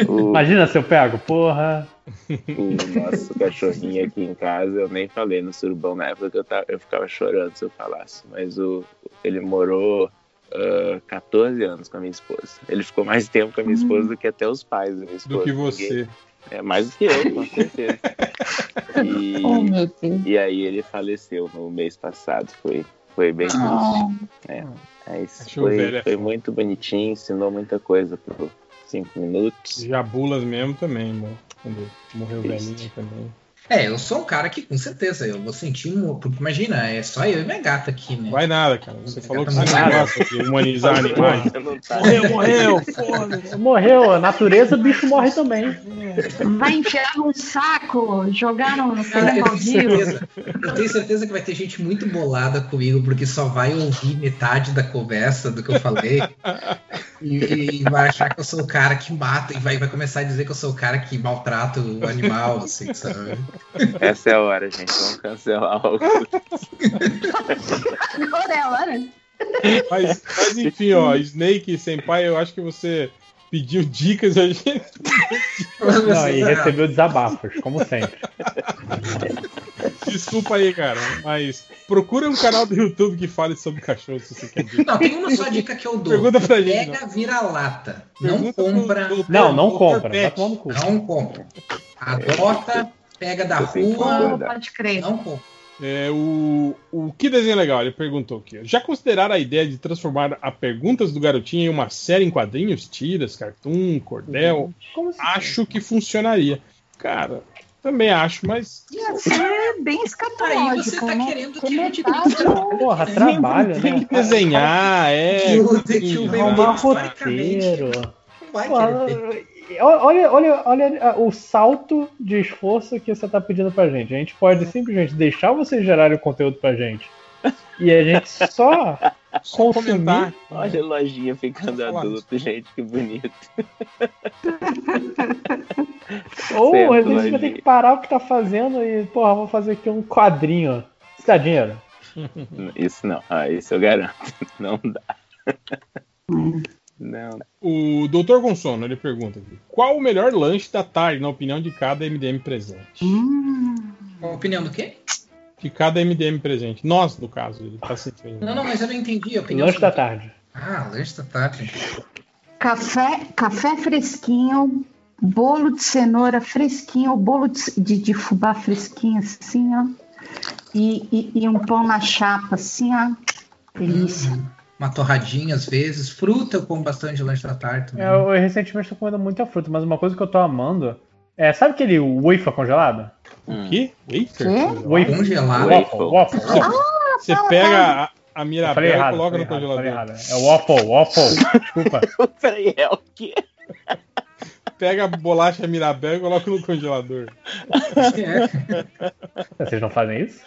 o, Imagina se eu pego, porra. o nosso cachorrinho aqui em casa, eu nem falei no surubão na época que eu, tava, eu ficava chorando se eu falasse, mas o, ele morou ah, 14 anos com a minha esposa. Ele ficou mais tempo com a minha esposa do que até os pais da minha esposa. Do que você. É mais do que eu, com certeza. E, Oh, e aí ele faleceu no mês passado, foi, foi bem triste. Oh, É, foi, é foi foda. muito bonitinho, ensinou muita coisa por cinco minutos. Jabulas mesmo também, mano. Quando morreu Triste. velhinho também. É, eu sou um cara que com certeza eu vou sentir um. Porque imagina, é só eu e minha gata aqui, né? Vai nada, cara. Você falou que Não você não gosta de humanizar animais. Tá- Morreu, morreu, foda-se. Morreu, a natureza, o bicho morre também. vai enfiar num saco, jogar no Cara, feijão eu tenho baldio. certeza. Eu tenho certeza que vai ter gente muito bolada comigo, porque só vai ouvir metade da conversa do que eu falei. E, e vai achar que eu sou o cara que mata, e vai, vai começar a dizer que eu sou o cara que maltrata o animal, assim, sabe? Essa é a hora, gente. Vamos cancelar o Agora é a hora. Mas, mas enfim, ó, Snake Senpai, eu acho que você pediu dicas a gente. Não, e recebeu desabafos, como sempre. Desculpa aí, cara. Mas procura um canal do YouTube que fale sobre cachorro se você quer. Não, tem uma só dica que eu dou. Pergunta pra gente, Pega vira-lata. Não compra. Não, não compra, cu. Não compra. Adota, pega da rua. Pode crer. Não compra. É, o, o que desenho legal? Ele perguntou aqui. Já consideraram a ideia de transformar a Perguntas do Garotinho em uma série em quadrinhos, tiras, cartoon, cordel? Como assim? Acho que funcionaria. Cara, também acho, mas Ia ser bem Aí escatológico, você tá né? querendo que a gente tenha é- Porra, trabalho, tem né? que desenhar, é. Que o- que Arrumar roteiro. Vai Porra, querer. Olha, olha, olha o salto de esforço que você tá pedindo pra gente. A gente pode simplesmente deixar vocês gerarem o conteúdo pra gente. E a gente Só consumir. comentar. Olha a lojinha ficando adulto, gente, que bonito. Ou Certo, a gente vai ter que parar o que tá fazendo e, porra, vou fazer aqui um quadrinho. Isso dá dinheiro. Isso não, ah, isso eu garanto. Não dá. Não. O Dr. Gonsono, ele pergunta aqui. Qual o melhor lanche da tarde, na opinião de cada MDM presente? Hum, a opinião do quê? De cada MDM presente. Nós, no caso, ele tá se referindo. Não, não, mas eu não entendi. Lanche da tarde. Ah, lanche da tarde. café, café fresquinho, bolo de cenoura fresquinho, bolo de, de, de fubá fresquinho, assim, ó. E, e, e um pão na chapa, assim, ó. Delícia. Uma torradinha às vezes. Fruta eu como bastante lanche da tarde também. É, eu, eu recentemente tô comendo muita fruta, mas uma coisa que eu tô amando é. Sabe aquele wafer congelado? Hum. Que? Wafer? Quê? Wafer. Congelado. Waffle, waffle. Você pega a, a Eu Mirabel e errado, coloca no errado, congelador. É waffle, waffle. Desculpa. Peraí, é o quê? Pega a bolacha Mirabel e coloca no congelador. É. Vocês não fazem isso?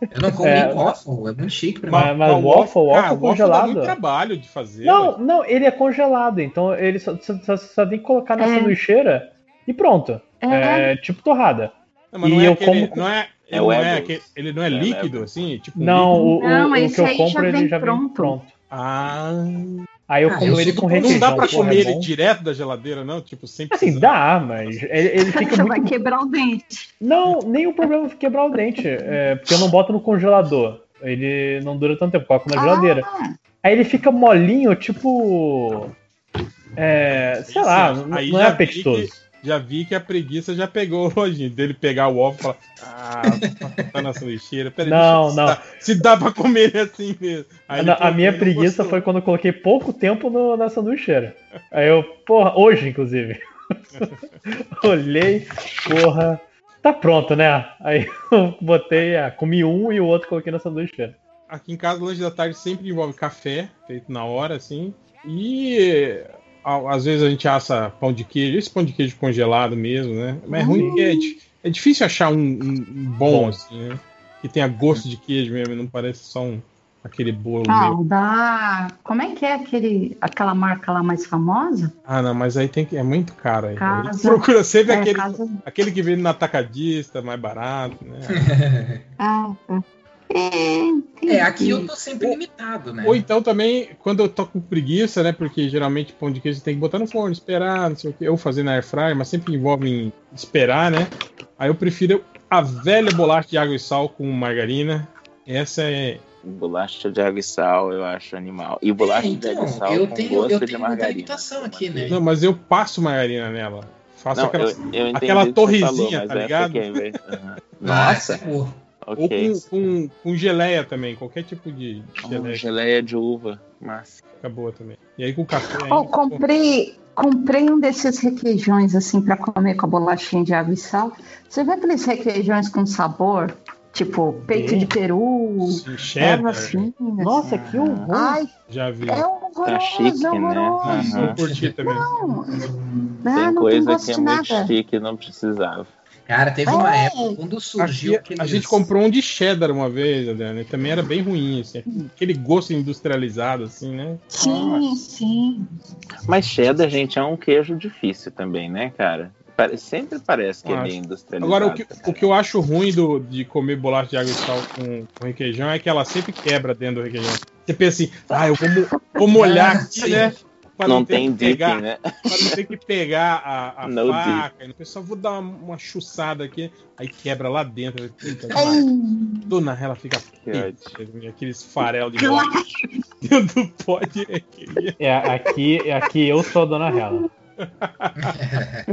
Eu não como É, waffle, é muito chique pra mim. Mas, mas waffle, waffle cara, congelado. Dá muito trabalho de fazer. Não, não, ele é congelado, então ele só, só, só- só tem que colocar na É. sanduicheira e pronto. É, tipo torrada. Não, mas não e é eu aquele, como- não é, É ele, não é aquele- ele não é É líquido, assim? Tipo Não, líquido? o, o- Não, o que eu compro já ele já vem pronto. pronto. Ah, Aí eu Ah, como eu ele com requeijão. não dá pra comer é ele bom. direto da geladeira, não? Tipo, sem Assim, precisar. dá, mas ele, ele fica Você muito vai quebrar o dente. Não, nem o problema é quebrar o dente. É, porque eu não boto no congelador. Ele não dura tanto tempo, coloco na geladeira. Ah, Aí ele fica molinho, tipo. É, sei lá, não, aí não é apetitoso. Já vi que a preguiça já pegou hoje dele pegar o ovo e falar: Ah, tá na sanduicheira. Peraí, Não, não. Se dá, se dá pra comer assim mesmo. Aí ele a, minha não preguiça foi quando eu coloquei pouco tempo no- na sanduicheira. Aí eu, porra, hoje inclusive. Olhei, porra, tá pronto, né? Aí eu botei, ah, comi um e o outro coloquei na sanduicheira. Aqui em casa, o lanche da tarde sempre envolve café, feito na hora, assim. E às vezes a gente assa pão de queijo, esse pão de queijo congelado mesmo, né? Mas é ruim que é, di- é difícil achar um, um- bom, Bom. assim, né? Que tenha gosto de queijo mesmo, e não parece só um, aquele bolo Ah, meio. da. Como é que é aquele, aquela marca lá mais famosa? Ah, não, mas aí tem que. É muito caro aí. Casa- procura sempre é, aquele, casa- aquele que vende no atacadista, mais barato, né? Ah, tá. É, É, aqui eu tô sempre limitado, né? Ou então também, quando eu tô com preguiça, né? Porque geralmente pão de queijo tem que botar no forno, esperar, não sei o que, ou fazer na air fryer, mas sempre envolve em esperar, né? Aí eu prefiro a velha bolacha de água e sal com margarina. Essa é. Bolacha de água e sal, eu acho animal. E bolacha É, de água e então, sal eu com tenho, gosto eu de tenho muita margarina. limitação aqui, né? Não, mas eu passo margarina nela. Faço Não, aquela, eu- eu aquela torrezinha, falou, tá essa ligado? é. Ah, Nossa, é boa. Ou com, com, com geleia também, qualquer tipo de Oh, geleia. geleia de uva. Massa. Fica boa também. E aí com café. Ainda, comprei, comprei um desses requeijões assim pra comer com a bolachinha de água e sal. Você vê aqueles requeijões com sabor? Tipo, peito Sim. de peru, Sim, cheddar. ervas finas. Nossa, que horror! Ai, Já vi. é horroroso, Tá chique, é né? horroroso. Aham. Eu curti também. Não, Tem não tem coisa gosto que é muito chique e não precisava. Cara, teve uma É. época quando surgiu Aqui, aquele. a gente comprou um de cheddar uma vez, Adriana, e também era bem ruim, assim, aquele gosto industrializado, assim, né? Sim, sim. Mas cheddar, gente, é um queijo difícil também, né, cara? Sempre parece que é Acho. bem industrializado. Agora, o que, o que eu acho ruim do, de comer bolacha de água e sal com, com requeijão é que ela sempre quebra dentro do requeijão. Você pensa assim, ah, eu vou, vou molhar Ah, aqui, né? Pra Não ter tem que pegar, dipping, né? Pra não ter que pegar a, a No faca. E o pessoal, vou dar uma, uma chuçada aqui, aí quebra lá dentro. Ai, Dona ela fica feia, aqueles farelo de dentro do pote. é É, aqui, aqui eu sou a dona Hela.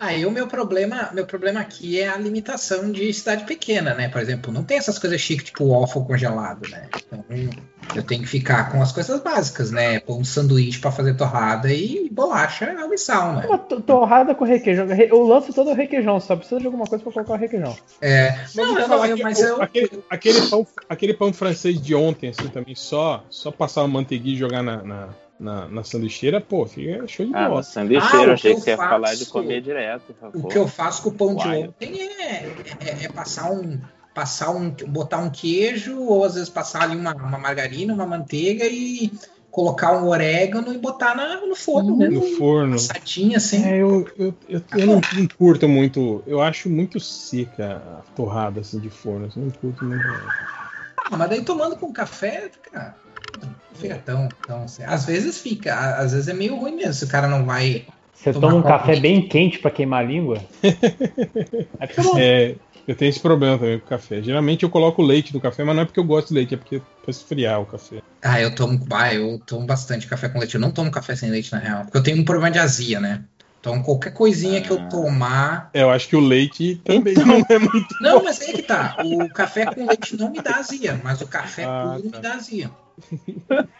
Aí o meu problema, meu problema aqui é a limitação de cidade pequena, né? Por exemplo, não tem essas coisas chiques tipo waffle congelado, né? Então eu tenho que ficar com as coisas básicas, né? Pôr um sanduíche pra fazer torrada e bolacha, água e sal, né? Uma to- torrada com requeijão. Re- Eu lanço todo o requeijão, só precisa de alguma coisa pra colocar o requeijão. É, Mas não, vou eu não, que mas eu, aquele, aquele pão, aquele pão francês de ontem, assim, também, só, só passar uma manteiguinha e jogar na, na, na, na sanduicheira, pô, fica show de Ah, bola. no sanduícheiro, Ah, o eu achei que que você ia eu falar de faço- comer direto. o que eu faço com o pão de Uai. ontem é, é, é passar um passar um botar um queijo ou às vezes passar ali uma, uma margarina, uma manteiga e colocar um orégano e botar na- no forno, né? No forno. Passadinha assim. É, eu, eu, eu, eu não, não curto muito. Eu acho muito seca a torrada assim de forno. assim, não curto muito. Ah, mas daí tomando com café, fica. Não fica tão, tão. Às vezes fica, às vezes é meio ruim mesmo. Se o cara não vai. Você Tomar toma um café de- bem quente pra queimar a língua? Aí fica bom. É, eu tenho esse problema também com o café. Geralmente eu coloco leite no café, mas não é porque eu gosto de leite, é porque pra esfriar o café. Ah, eu tomo. Ah, eu tomo bastante café com leite. Eu não tomo café sem leite, na real. Porque eu tenho um problema de azia, né? Então qualquer coisinha que eu tomar. É, eu acho que o leite também Então. não é muito. Não, mas aí que tá. O café com leite não me dá azia, mas o café Ah, puro tá. me dá azia.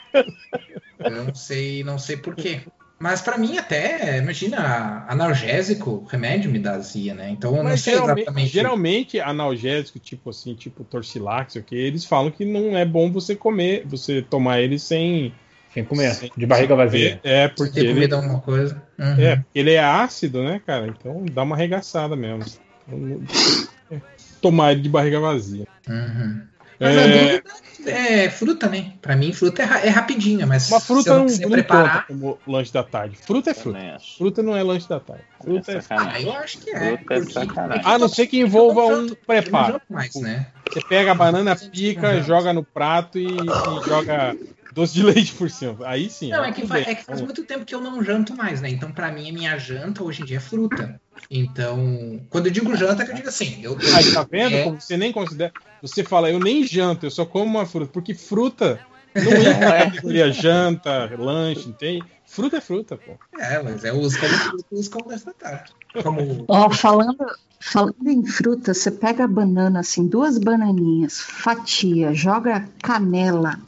Eu não sei, não sei por quê. Mas pra mim até, imagina, analgésico, remédio me dá azia, né? Então eu não Mas sei geralmente, exatamente. geralmente, analgésico, tipo assim, tipo Torcilax, o que, eles falam que não é bom você comer, você tomar ele sem. Sem comer, sem- de barriga vazia. É, porque ter ele, comido alguma coisa. Uhum. é, porque ele é ácido, né, cara? Então dá uma arregaçada mesmo. Então, não- é, tomar ele de barriga vazia. Uhum. Mas É, a dúvida é fruta, né? Pra mim, fruta é, ra- é rapidinho, mas uma se fruta eu não, não quiser não preparar. conta como lanche da tarde. Fruta é fruta. Fruta não é lanche da tarde. Fruta é Ah, sacanagem. eu acho que é. Fruta é porque- sacanagem. A não ser que envolva um preparo. mais, né? Você pega a banana, pica, joga no prato e, e joga doce de leite por cima. Aí sim. Não, aí é que, faz, é que faz muito tempo que eu não janto mais, né? Então, pra mim, a minha janta hoje em dia é fruta. Então, quando eu digo janta, é que eu digo assim, eu Aí tá vendo É. como você nem considera. Você fala, eu nem janto, eu só como uma fruta. Porque fruta Não entra na categoria janta, lanche, não tem. Fruta é fruta, pô. É, mas é os como fruta os como destacar. Como. Ó, falando, falando em fruta, você pega a banana, assim, duas bananinhas, fatia, joga canela,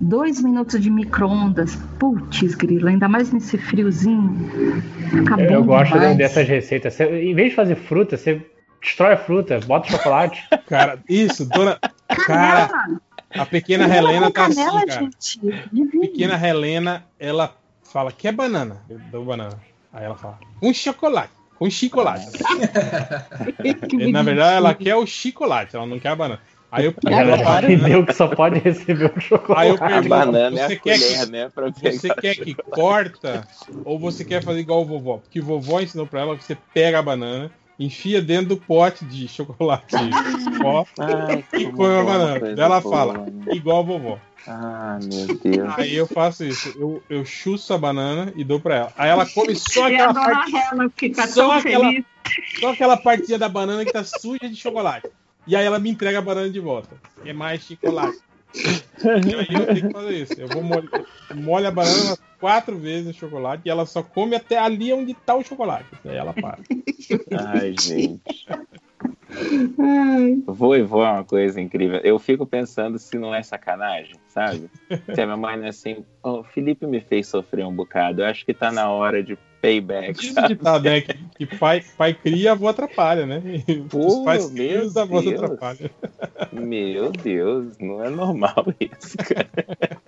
dois minutos de micro-ondas. Putz, grilo, ainda mais nesse friozinho. Acabou Eu gosto demais. dessas receitas. Você- em vez de fazer fruta, você destrói a fruta, bota chocolate. Cara, isso, dona. Cara, Canela! a pequena Canela Helena tá assim, canela, cara. gente. Pequena Helena, ela fala, quer banana? Eu dou banana. Aí ela fala, um chocolate. Com chocolate. Que Na verdade, ela quer o chocolate, ela não quer a banana. Aí eu pego a entendeu banana, que só pode receber o chocolate. aí eu A pergunto, banana é você a quer colher, que né? Pra Você quer que corta ou você quer fazer igual o vovó? Porque o vovó ensinou pra ela que você pega a banana, enfia dentro do pote de chocolate pó Ai, e come a banana. Daí ela boa, fala, né? igual a vovó. Ah, meu Deus. Aí eu faço isso, eu, eu chuço a banana e dou pra ela. Aí ela come só E a aquela dona parte, fica só tão aquela- feliz. só aquela partinha da banana que tá suja de chocolate. E aí ela me entrega a banana de volta. É mais chocolate. E aí eu tenho que fazer isso. Eu vou molho, molho a banana quatro vezes no chocolate e ela só come até ali onde tá o chocolate. Aí ela para. Ai, gente. Vô e vó é uma coisa incrível. Eu fico pensando se não é sacanagem, sabe? Se a minha mãe não é assim, "Ó, o Felipe me fez sofrer um bocado. Eu acho que tá na hora de payback. Diz sabe? ditado, né? Que, que pai, pai cria, avô atrapalha, né? Os Pô, pais meu criam, os avós atrapalham. Meu Deus, não é normal isso, cara.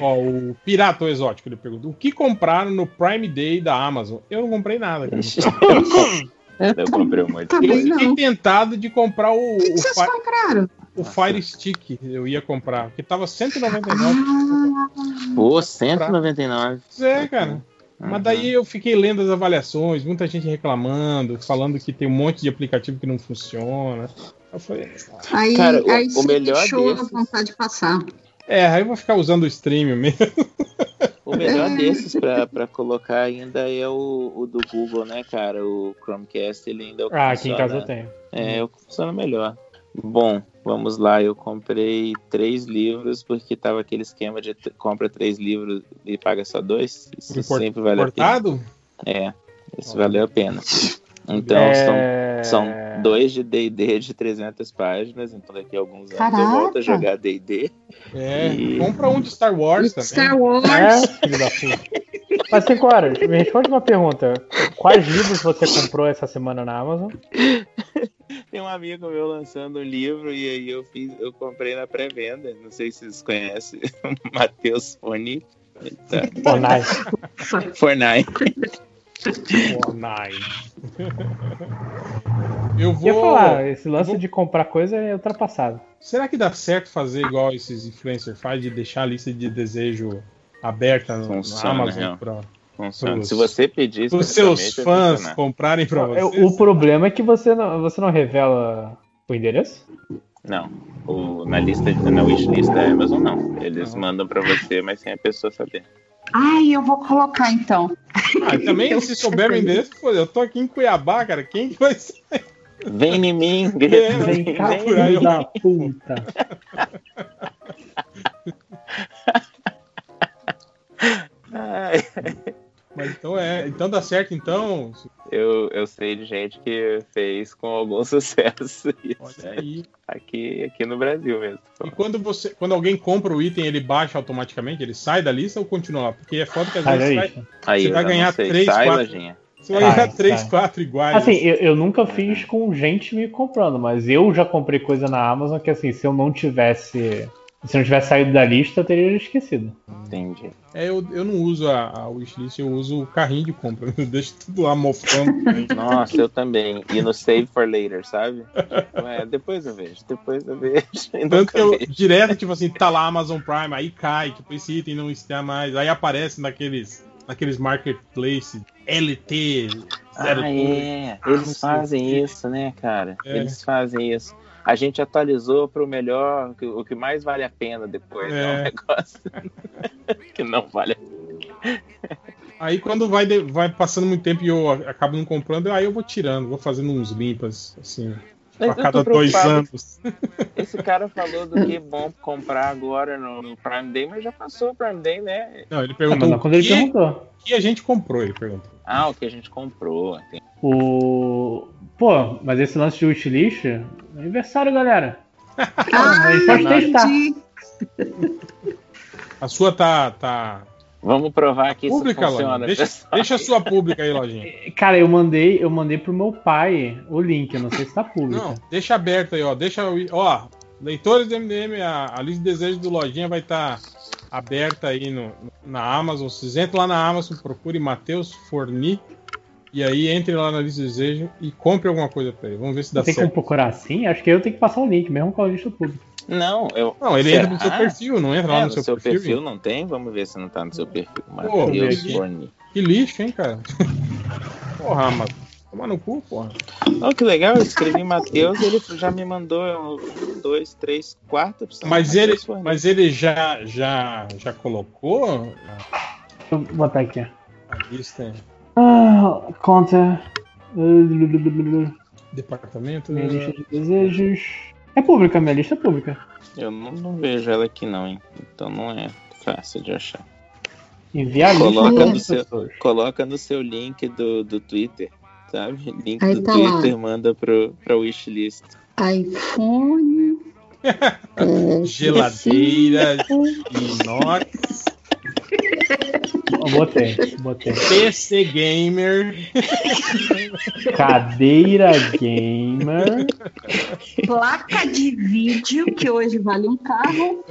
Ó, o Pirata Exótico, ele pergunta: o que compraram no Prime Day da Amazon? Eu não comprei nada, cara. Eu comprei um monte Eu fiquei não. tentado de comprar o, O que o, vocês Fi- compraram? o Fire Stick. Eu ia comprar, que tava 199. Ah, Pô, 199. Pois é, cara. Mas daí eu fiquei lendo as avaliações, muita gente reclamando, falando que tem um monte de aplicativo que não funciona. Eu falei, aí Cara, o- aí o você melhor deixou desses- a vontade de passar. é, aí eu vou ficar usando o stream mesmo. O melhor desses pra, pra colocar ainda é o, o do Google, né, cara? O Chromecast, ele ainda é o que Ah, aqui em casa eu tenho. É, é o que funciona melhor. Bom, vamos lá. Eu comprei três livros porque tava aquele esquema de compra três livros e paga só dois. Isso Import- sempre vale a pena. Importado? É, isso valeu a pena. Então É, são, são dois de D&D de 300 páginas, então daqui a alguns anos eu Caraca! volto a jogar D&D. É, E- compra um de Star Wars também. Star Wars. É, filho da puta. Mas, cinco horas, me responde uma pergunta. Quais livros você comprou essa semana na Amazon? Tem um amigo meu lançando um livro e aí eu fiz, eu comprei na pré-venda. Não sei se vocês conhecem, o Matheus Foni. Ele tá- Fortnite. Eu Eu ia vou. falar, esse lance vou- de comprar coisa é ultrapassado. Será que dá certo fazer igual esses influencers faz de deixar a lista de desejo aberta no, na Funciona, Amazon real. para Funciona. Pros- Se você pedir os seus vai fãs funcionar. comprarem para É, você? O problema é que você não, você não revela o endereço? Não. O, na lista, na wishlist da Amazon, não. Eles mandam pra você, mas sem a pessoa saber. Ai, eu vou colocar então. Ah, também, se souber o endereço, pô, eu tô aqui em Cuiabá, cara. Quem que vai ser? Vem em mim, É, Vem vem, cá, vem. filho da puta. Ai, Mas então é. Então dá certo, então. Eu, eu sei de gente que fez com algum sucesso isso Olha aí. aqui, aqui no Brasil mesmo. E quando você, quando alguém compra o item, ele baixa automaticamente? Ele sai da lista ou continua lá? Porque é foda que às Sai vezes vai, lista. Aí você vai ganhar três, Sai, quatro. Lojinha. Você vai Sai, ganhar três, sai. quatro iguais. Assim, eu, eu nunca fiz com gente me comprando, mas eu já comprei coisa na Amazon que assim, se eu não tivesse. Se eu não tivesse saído da lista, eu teria esquecido. Entendi. É, eu, eu não uso a, a wishlist, eu uso o carrinho de compra. Eu deixo tudo lá mofando. Nossa, eu também. E no Save for Later, sabe? Ué, depois eu vejo, depois eu vejo. Tanto que eu, vejo. direto, tipo assim, tá lá Amazon Prime, aí cai, tipo, esse item não está mais. Aí aparece naqueles, naqueles marketplace LT 02. Ah, é. Eles sei fazem isso, né, cara? É. Eles fazem isso. A gente atualizou para o melhor, o que mais vale a pena depois. É, um É. negócio que não vale a pena. Aí quando vai, vai passando muito tempo e eu acabo não comprando, aí eu vou tirando, vou fazendo uns limpas, assim. Mas a cada dois anos. Esse cara falou do que é bom comprar agora no, Prime Day, mas já passou o Prime Day, né? Não, ele perguntou não, o quando ele que, perguntou. que a gente comprou, ele perguntou. Ah, o que a gente comprou. Tem- O. Pô, mas esse lance de wishlist. é Aniversário, galera. Ah, pode testar. A sua tá, tá Vamos provar que isso pública, funciona, Lojinha? Deixa, deixa a sua pública aí, Lojinha. Cara, eu mandei, eu mandei pro meu pai o link, eu não sei se tá público. Não, deixa aberto aí, ó. Deixa, o- ó, leitores do MDM, a, a lista de desejos do Lojinha vai estar aberta aí no, na Amazon. Vocês entram lá na Amazon, procure Matheus Forni e aí entre lá na lista de desejos e compre alguma coisa pra ele. Vamos ver se dá Tem como certo. procurar assim? Acho que eu tenho que passar o link, mesmo com a lista pública. Não, eu. Não, ele Será? entra no seu perfil, não entra lá É, no seu, perfil. não tem? Vamos ver se não tá no seu perfil. Matheus que- Forni. Que lixo, hein, cara? Porra, mas toma no cu, porra. Oh, que legal, eu escrevi Matheus ele já me mandou um, dois, três, quatro opções. Mas ele, Forni. mas ele já, já, já colocou Deixa eu botar aqui. a lista Ah, conta. departamento? Minha lista de desejos. É pública, minha lista é pública. Eu não, não vejo ela aqui não, hein? Então não é fácil de achar. Enviar a lista Coloca no, seu, pessoas. coloca no seu link do, do Twitter, sabe? Link Aí do tá Twitter, lá. manda pro, pra wishlist. iPhone. é, Geladeira, inox, Botei, botei. PC gamer, Cadeira gamer. Placa de vídeo, que hoje vale um carro.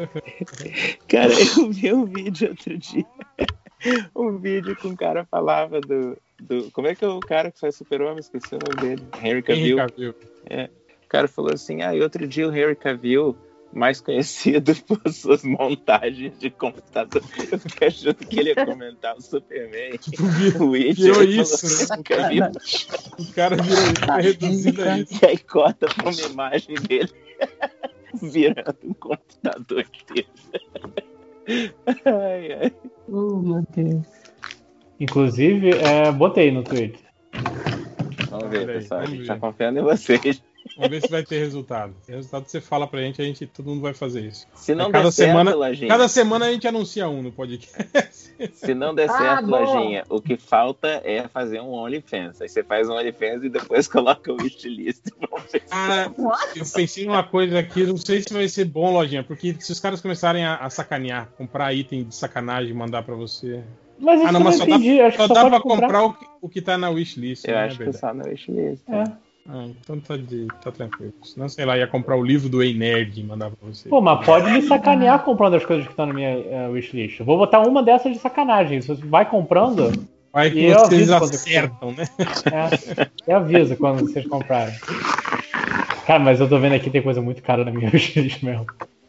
Cara, eu vi um vídeo outro dia. Um vídeo que um cara falava do. do como é que é o cara que faz Super-Homem? Esqueci o nome dele. Henry Henry Cavill. Cavill. É. O cara falou assim: ah, e outro dia o Henry Cavill, mais conhecido por suas montagens de computador. Eu fiquei achando que ele ia comentar o Superman. O Witcher. Virou ele falou isso, assim, né? Cavill. O cara virou isso, tá reduzido a isso. E aí corta pra uma imagem dele virando um computador inteiro. Ai, ai. Oh, meu Deus. Inclusive, é, botei no Twitter. Vamos ver, pessoal. A gente tá confiando em vocês. Vamos ver se vai ter resultado. Se resultado você fala pra gente, a gente todo mundo vai fazer isso. Se não Aí cada der certo, semana, Lojinha. cada semana a gente anuncia um no podcast. Se não der Ah, certo, bom. Lojinha, o que falta é fazer um OnlyFans. Aí você faz um OnlyFans e depois coloca o wishlist. Cara, eu pensei numa coisa aqui, não sei se vai ser bom, lojinha, porque se os caras começarem a, a sacanear, comprar item de sacanagem e mandar pra você. Mas isso Ah, não, eu mas só dá, entendi. Acho que só só dá pra comprar. comprar o que, o que tá na wishlist. Eu né, acho que só no wishlist. É. Ah, então tá, de, tá tranquilo. Senão, sei lá, ia comprar o livro do Ei Nerd e mandar pra você. Pô, mas pode me sacanear comprando as coisas que estão na minha eh, wishlist. Eu vou botar uma dessas de sacanagem. Se você vai comprando, Vai que E vocês acertam, né? é, eu aviso quando vocês comprarem. Cara, mas eu tô vendo aqui tem coisa muito cara na minha wishlist mesmo.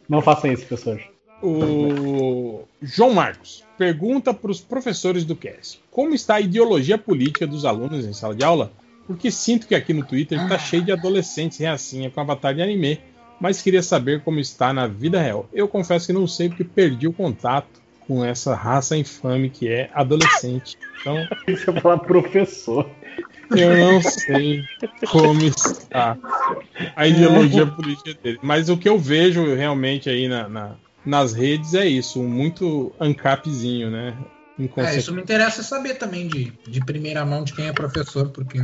Não façam isso, pessoas. O João Marcos pergunta para os professores do CAS como está a ideologia política dos alunos em sala de aula, porque sinto que aqui no Twitter está cheio de adolescentes reacinha com avatar de anime, mas queria saber como está na vida real. Eu confesso que não sei porque perdi o contato com essa raça infame que é adolescente. Então, eu falar professor. eu não sei como está a ideologia política dele. Mas o que eu vejo realmente aí na- na, nas redes é isso, muito ancapzinho, né? É, isso me interessa saber também de, de primeira mão de quem é professor, porque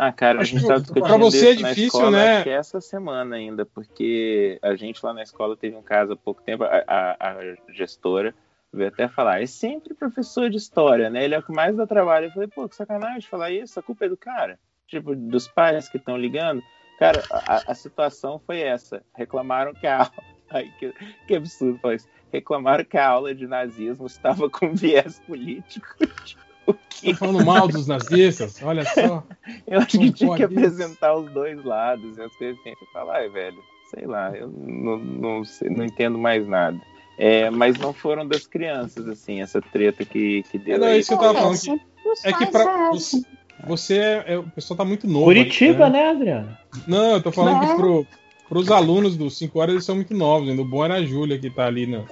Ah, cara, a gente que tá pra discutindo você é difícil, escola, né? acho é essa semana ainda, porque a gente lá na escola teve um caso há pouco tempo, a, a- a gestora veio até falar, é sempre professor de história, né? Ele é o que mais dá trabalho. Eu falei, pô, que sacanagem falar isso, a culpa é do cara. Tipo, dos pais que estão ligando. Cara, a, a situação foi essa. Reclamaram que a aula. Ai, que, que absurdo falar isso. Reclamaram que a aula de nazismo estava com viés político. O que Tô falando mal dos nazistas, olha só. eu acho Não que tinha que isso. apresentar os dois lados e as coisas assim. Você fala, ai, velho, sei lá, eu não, não, sei, não entendo mais nada. É, mas não foram das crianças, assim, essa treta que, que deu É, não, é aí. isso que eu tava falando. Dos É que pra é você, você é, é- o pessoal tá muito novo. Curitiba, ainda, né, Adriano? Não, eu tô falando Né? que pro, pros alunos dos 5 horas eles são muito novos. Ainda o bom era a Júlia que tá ali no-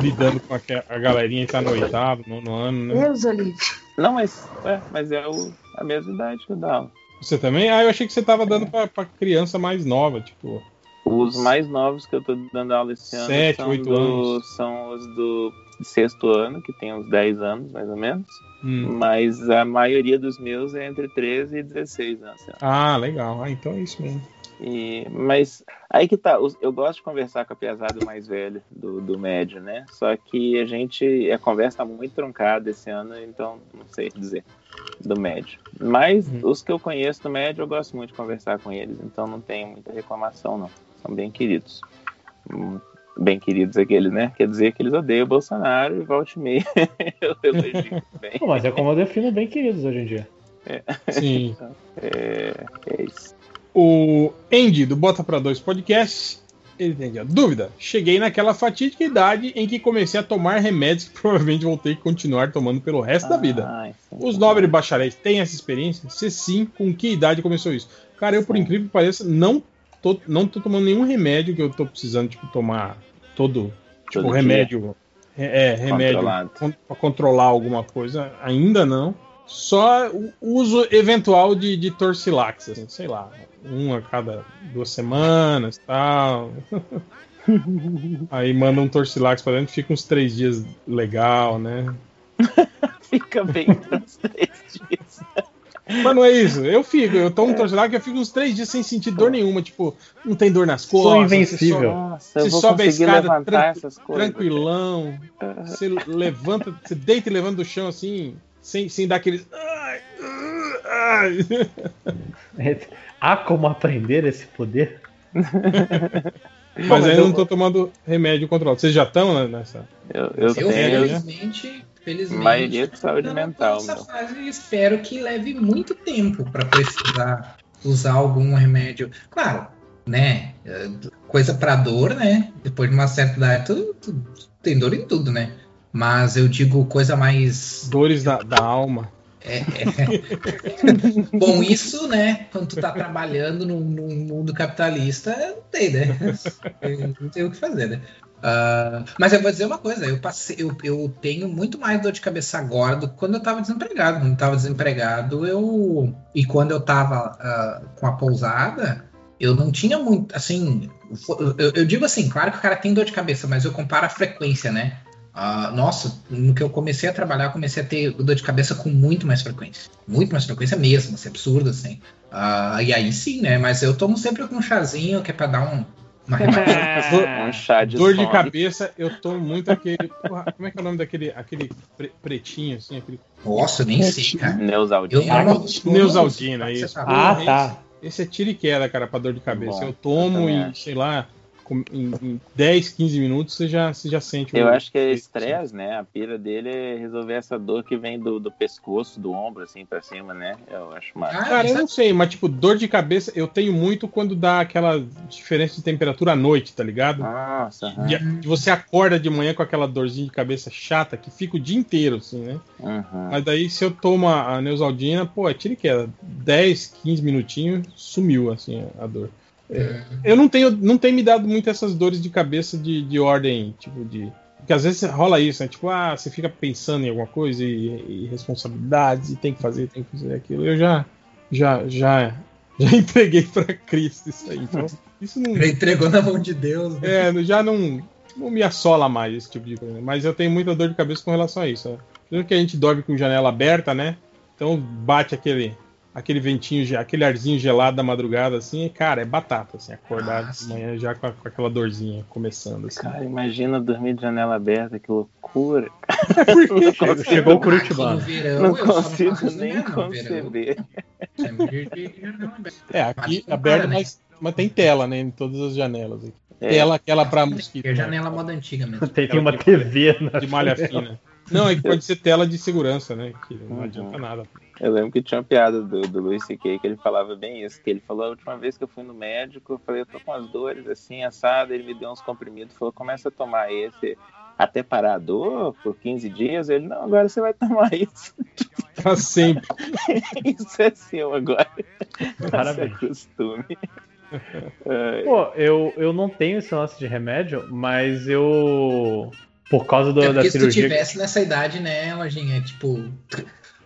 lidando com a, a galerinha que tá no oitavo, nono ano, né? Deus, Olívio. Não, mas, é, mas é o, a mesma idade que o Down. Você também? Ah, eu achei que você tava dando pra, pra criança mais nova, tipo. Os mais novos que eu tô dando aula esse ano Sete, são, oito do- anos. são os do sexto ano, que tem uns 10 anos, mais ou menos. Hum. Mas a maioria dos meus é entre 13 e 16 anos. lá. Ah, legal. Ah, então é isso mesmo. E, mas aí que tá, eu gosto de conversar com a piazada mais velha do, do médio, né? Só que a gente, a conversa tá muito truncada esse ano, então não sei dizer do médio. Mas os que eu conheço do médio, eu gosto muito de conversar com eles, então não tenho muita reclamação, não. São bem queridos. Hum, Bem queridos aqueles, né? Quer dizer que eles odeiam o Bolsonaro e volte e meia. eu elogio bem. Mas é como eu defino bem queridos hoje em dia. É. Sim. É, é isso. O Andy, do Bota Pra Dois Podcast, ele tem ó, dúvida. Cheguei naquela fatídica idade em que comecei a tomar remédios que provavelmente vou ter que continuar tomando pelo resto da vida. Ai, Os nobres bacharéis têm essa experiência? Se sim, com que idade começou isso? Cara, eu, por incrível que pareça, não tô, não tô tomando nenhum remédio que eu tô precisando, tipo, tomar todo. Tipo, Todo remédio. É, é, remédio pra controlar alguma coisa. Ainda não. Só o uso eventual de, de Torcilax, assim, sei lá. Um a cada duas semanas tal. Aí manda um Torcilax pra dentro, fica uns três dias legal, né? Fica bem uns três dias. Mas não é isso. Eu fico, eu tomo um Torcilax e eu fico uns três dias sem sentir dor nenhuma. Tipo, não tem dor nas Sou costas. invencível. Você, Nossa, você vou sobe a escada tran- coisas. tranquilão. Você levanta, você deita e levanta do chão assim, sem, sem dar aqueles. Ai, ai. Há como aprender esse poder? Mas mas ainda eu- não tô tomando remédio controlado. Vocês já estão né, nessa? Eu, Eu, eu tenho. felizmente, felizmente, Maioria de saúde mental, nessa fase e espero que leve muito tempo para precisar usar algum remédio. Claro, né? Coisa para dor, né? Depois de uma certa idade, tu, tu tem dor em tudo, né? Mas eu digo coisa mais. Dores da, da alma. É, é. Bom, isso, né? Quando tu tá trabalhando num, num mundo capitalista, não tem, né? Não tem o que fazer, né? Ah, mas eu vou dizer uma coisa, eu passei, eu, eu tenho muito mais dor de cabeça agora do que quando eu tava desempregado. Quando eu tava desempregado, eu. E quando eu tava ah, com a pousada, eu não tinha muito. Assim, eu, eu digo assim, claro que o cara tem dor de cabeça, mas eu comparo a frequência, né? Ah, nossa, no que eu comecei a trabalhar, eu comecei a ter dor de cabeça com muito mais frequência. Muito mais frequência mesmo, assim, absurdo, assim. Ah, e aí sim, né? Mas eu tomo sempre com um chazinho que é pra dar um, uma um chá de Dor de cabeça, eu tomo muito aquele. porra, como é que é o nome daquele aquele pre- pretinho, assim? Aquele... Nossa, eu nem sei, cara. Neusaldina. Neusaldina, Você isso. tá Ah, tá. Esse, esse é tiro e queda, cara, pra dor de cabeça. Bom, eu tomo e, acho. sei lá, em, em 10, 15 minutos você já, você já sente Eu acho que é estresse, né? A pira dele é resolver essa dor que vem do, do pescoço, do ombro, assim, pra cima, né? Eu acho massa. Ah, Cara, eu isso não sei, mas tipo, dor de cabeça eu tenho muito quando dá aquela diferença de temperatura à noite, tá ligado? Nossa, de você acorda de manhã com aquela dorzinha de cabeça chata que fica o dia inteiro, assim, né? Uhum. Mas daí se eu tomo a Neusaldina, pô, é tiro e queda. 10, 15 minutinhos, sumiu, assim, a dor. É, eu não tenho, não tenho me dado muito essas dores de cabeça de, de ordem, tipo, de. Porque às vezes rola isso, né? Tipo, ah, você fica pensando em alguma coisa e, e responsabilidades e tem que fazer, tem que fazer aquilo. Eu já, já, já, já entreguei pra Cristo isso aí. Então, isso não. Já entregou na mão de Deus. né? É, já não, não me assola mais esse tipo de coisa. Mas eu tenho muita dor de cabeça com relação a isso. Né? Primeiro que a gente dorme com janela aberta, né? Então bate aquele, aquele ventinho, aquele arzinho gelado da madrugada, assim, e, cara, é batata, assim, acordar Ah, de manhã já com, a- com aquela dorzinha começando, assim. Cara, imagina dormir de janela aberta, que loucura. Chegou, chegou o Curitibano. verão, Não consigo nem conceber. De- de aberta. É, aqui aberto, né? mas, mas tem tela, né? Em todas as janelas. Aqui. É. Tela, aquela pra mosquito. Né? janela moda antiga mesmo. Tem, tem uma TV na De malha fina. Não, é que pode ser tela de segurança, né? Que não Uhum. adianta nada. Eu lembro que tinha uma piada do, do Luis C.K. que ele falava bem isso, que ele falou a última vez que eu fui no médico, eu falei, eu tô com as dores assim, assado, ele me deu uns comprimidos, falou, começa a tomar esse até parar a dor por 15 dias, ele, não, agora você vai tomar isso. Pra sempre. isso é seu agora. Parabéns. Isso é costume. Ai, Pô, eu, eu não tenho esse lance de remédio, mas eu Por causa do- É da porque se tu cirurgia. tivesse nessa idade, né, lojinha, tipo.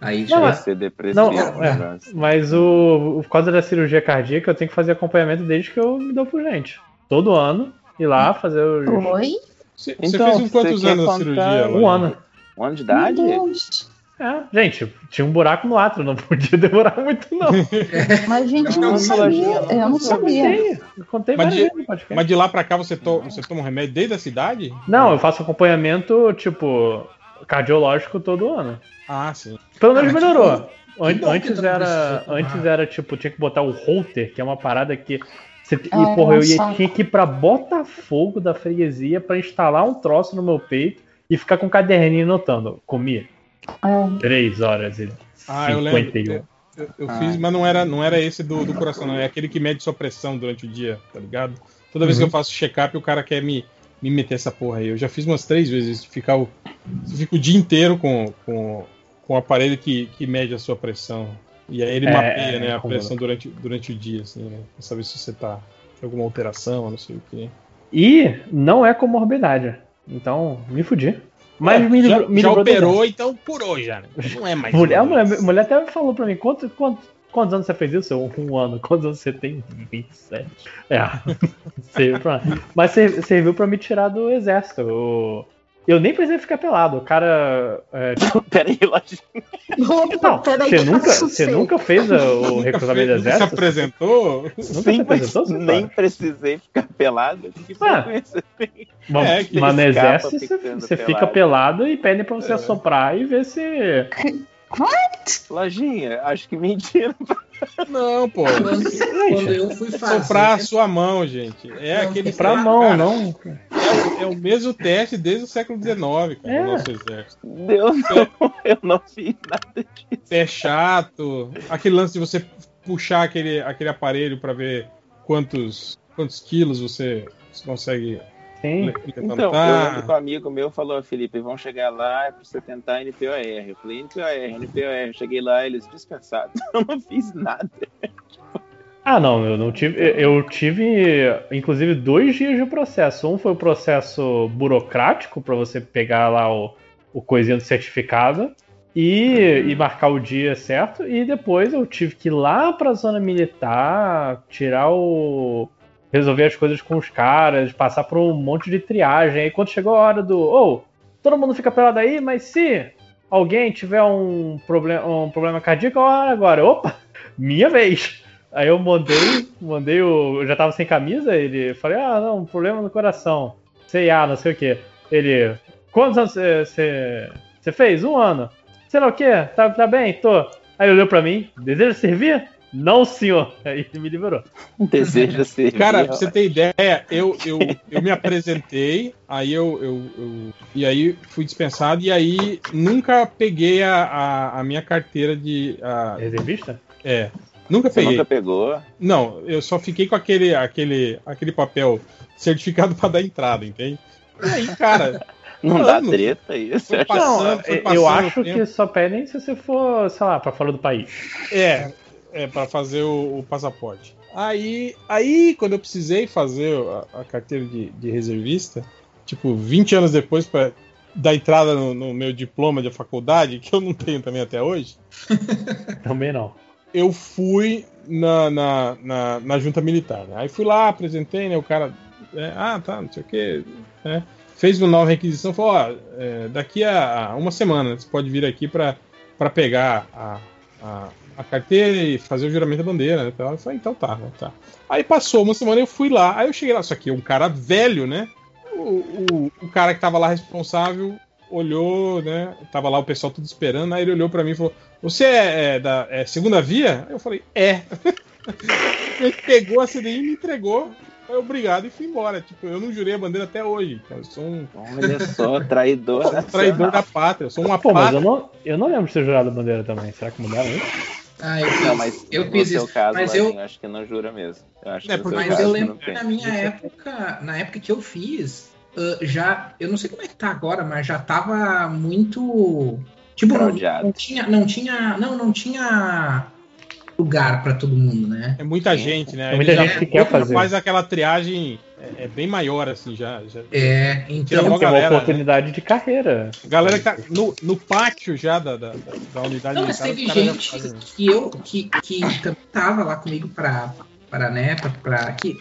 Aí Não, já. mas- Ser depressivo. Não, né, é, mas o, por causa da cirurgia cardíaca, eu tenho que fazer acompanhamento desde que eu me dou por gente. Todo ano, ir lá fazer os. Oi? Você, você Então, fez em quantos anos a cirurgia? Um ano. Um ano de idade? É, gente, tinha um buraco no átrio, não podia demorar muito, não. Mas, gente, eu Não, não sabia. Eu não sabia. Contei, eu contei Mas várias de- vezes. Mas de lá pra cá você, to- você toma um remédio desde a cidade? Não, eu faço acompanhamento, tipo, cardiológico todo ano. Ah, sim. Pelo menos melhorou. que An- antes não era, antes era tipo, tinha que botar o holter, que é uma parada que você, e Ah, porra, eu ia, saco. tinha que ir pra Botafogo da freguesia pra instalar um troço no meu peito e ficar com um caderninho anotando. Comi É. 3 horas e Ah, eu lembro. 51. Eu, eu- eu Ah. fiz, mas não era, não era esse do, do coração, não. É aquele que mede sua pressão durante o dia, tá ligado? Toda vez que Uhum. eu faço check-up, o cara quer me, me meter essa porra aí. Eu já fiz umas três vezes. Ficar o, eu fico o dia inteiro com, com, com o aparelho que, que mede a sua pressão. E aí ele É, mapeia é, né, a como- pressão durante, durante o dia, assim, né? Pra saber se você tá com alguma alteração, não sei o quê. E não é comorbidade. Então, me fudi. Mas É, me já, me já operou, então curou já, né? Não é mais. Mulher, a mulher, mulher até falou pra mim, quanto, quanto, quantos anos você fez isso? Eu, Um ano. Quantos anos você tem? 27. É. serviu pra, mas ser- serviu pra me tirar do exército. Eu, eu nem precisei ficar pelado. O cara. É, Peraí, lojinha. Opa, não, peraí, você que eu nunca, você nunca fez o Nunca, recrutamento do exército? apresentou? Nunca se Sim, apresentou, você nem sabe? precisei ficar pelado. Que Ah. frequência tem? Mas, É, que mas no exército você, você fica pelado. e pedem pra você É. assoprar e ver se. Lojinha, acho que mentira. Não, pô. Quando, quando eu fui fazer. Soprar a sua mão, gente. É Não, aquele Pra Cara, mão, não. É, o mesmo teste desde o século XIX, cara, É. no nosso exército. Deus, não, eu não fiz nada disso. É chato. Aquele lance de você puxar aquele, aquele aparelho pra ver quantos, quantos quilos você consegue Sim. Então, levantar. eu lembro que um amigo meu falou, Felipe, vão chegar lá é pra você tentar NPOR. Eu falei, NPOR, NPOR. Cheguei lá, eles dispensaram. Eu não fiz nada. Ah, não, eu não tive. Eu tive, inclusive, dois dias de processo. Um foi o processo burocrático para você pegar lá o, o coisinha do certificado e, e marcar o dia certo. E depois eu tive que ir lá pra zona militar, tirar o. resolver as coisas com os caras, passar por um monte de triagem. Aí quando chegou a hora do. Ô, todo mundo fica pelado aí, mas se alguém tiver um problema, um problema cardíaco, olha agora. Opa, minha vez. Aí eu mandei, mandei o. Eu já tava sem camisa, ele falei, ah, não, problema no coração. Sei ah, não sei o que. Ele. Quantos anos você fez? Um ano. Sei lá o que? Tá, tá bem? Tô. Aí olhou pra mim, deseja servir? Não, senhor. Aí ele me liberou. Deseja ser. Cara, pra você ter ideia, eu, eu, eu me apresentei, aí eu, eu, eu- E aí fui dispensado, e aí nunca peguei a, a, a minha carteira de. a- Reservista? é. Nunca Você peguei. nunca pegou? Não, eu só fiquei com aquele, aquele, aquele papel certificado pra dar entrada, entende? E aí, cara. Não dá anos. treta isso? Foi passando, Não, foi eu acho que só pedem se você for, sei lá, pra fora do país. É, é para fazer o, o passaporte. Aí, aí, quando eu precisei fazer a, a carteira de, de reservista, tipo, 20 anos depois pra dar entrada no, no meu diploma de faculdade, que eu não tenho também até hoje, Também não. eu fui na, na, na, na junta militar. né? Aí fui lá, apresentei, né? O cara, é, ah, tá, não sei o quê, né? Fez uma nova requisição, falou, ó, é, daqui a, a uma semana você pode vir aqui para pegar a, a, a carteira e fazer o juramento da bandeira, né? Eu falei, então tá, né? Tá. Aí passou uma semana eu fui lá, aí eu cheguei lá, só que um cara velho, né? O, o, o cara que tava lá responsável olhou, né? Tava lá o pessoal tudo esperando, aí ele olhou pra mim e falou: Você é, é da é segunda via? Aí eu falei: É. ele pegou a CDI e me entregou. Foi obrigado e fui embora. Tipo, eu não jurei a bandeira até hoje. Então, eu sou um Olha só, traidor. traidor da pátria. Eu sou uma Pô, mas eu não, eu não lembro de ter jurado a bandeira também. Será que mudaram isso? Ah, eu fiz, Não, mas eu no fiz seu isso. caso, mas Ladinho, eu, acho que não jura mesmo. Eu acho É, que mas caso eu lembro que na minha época, na época que eu fiz, ah, já, eu não sei como é que tá agora, mas já tava muito, tipo, não, não tinha, não tinha, não, não tinha lugar pra todo mundo, né? É muita gente, né? É muita Ele gente já que quer fazer. faz aquela triagem é, é bem maior, assim, já. já É, então. é uma galera, né? oportunidade de carreira. Galera que tá no, no pátio já da, da, da- da unidade Não, mas militar, teve gente que eu que, que também tava lá comigo pra, pra né, pra, pra, que,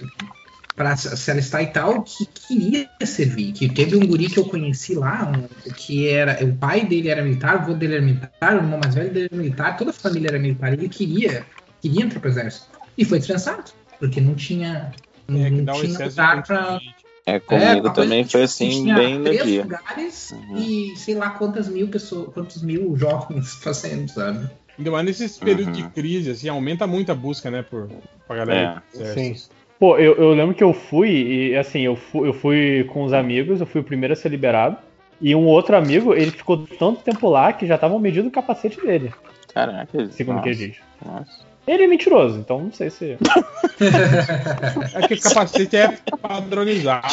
pra se alistar e tal, que queria servir. Que teve um guri que eu conheci lá, um- que era. O pai dele era militar, o avô dele era militar, o irmão mais velho dele era militar, toda a família era militar, e ele queria, queria entrar pro exército. E foi dispensado, porque não tinha. É, que não dá um tinha excesso de pra. contingente. É, comigo coisa também foi assim, tinha bem no três dia. lugares Uhum. e sei lá quantas mil pessoas, quantos mil jovens fazendo, sabe? Ainda mais nesses períodos de Uhum. crise, assim, aumenta muito a busca, né, por, pra galera. do exército. Pô, eu, eu lembro que eu fui, e assim, eu fui, eu fui com os amigos, eu fui o primeiro a ser liberado. E um outro amigo, ele ficou tanto tempo lá que já estavam medindo o capacete dele, Caraca, segundo o que nossa, ele diz. nossa. Ele é mentiroso, então não sei se. É que o capacete é padronizado.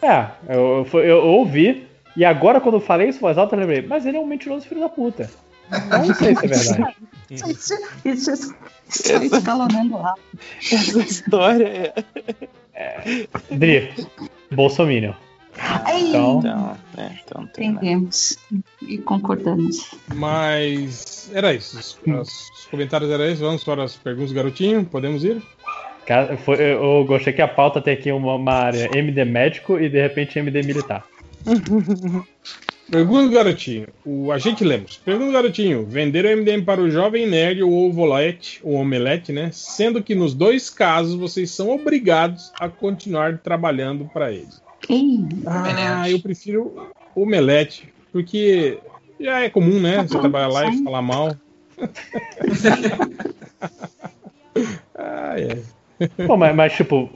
É, eu, eu, eu ouvi, e agora quando eu falei isso em voz alta, eu lembrei, mas ele é um mentiroso filho da puta. Então não sei se é verdade. Isso, isso, isso, isso é escalonando rápido. Essa história é. Dri, Bolsominion. Então, Então, é, então nada. Entendemos e concordamos. Mas era isso. Os, os comentários eram esses. Vamos para as perguntas garotinho. Podemos ir? cara, foi- eu gostei que a pauta tem aqui uma, uma área MD médico e de repente MD militar. Pergunta do garotinho. O agente Lemos. Pergunta do garotinho. Vender o MDM para o jovem nerd ou o volete, ou omelete, né? Sendo que nos dois casos vocês são obrigados a continuar trabalhando para ele. Ei, Ah, eu prefiro o omelete. Porque já é comum, né? Você trabalhar lá e falar mal. ah, é. Pô, mas, mas, tipo,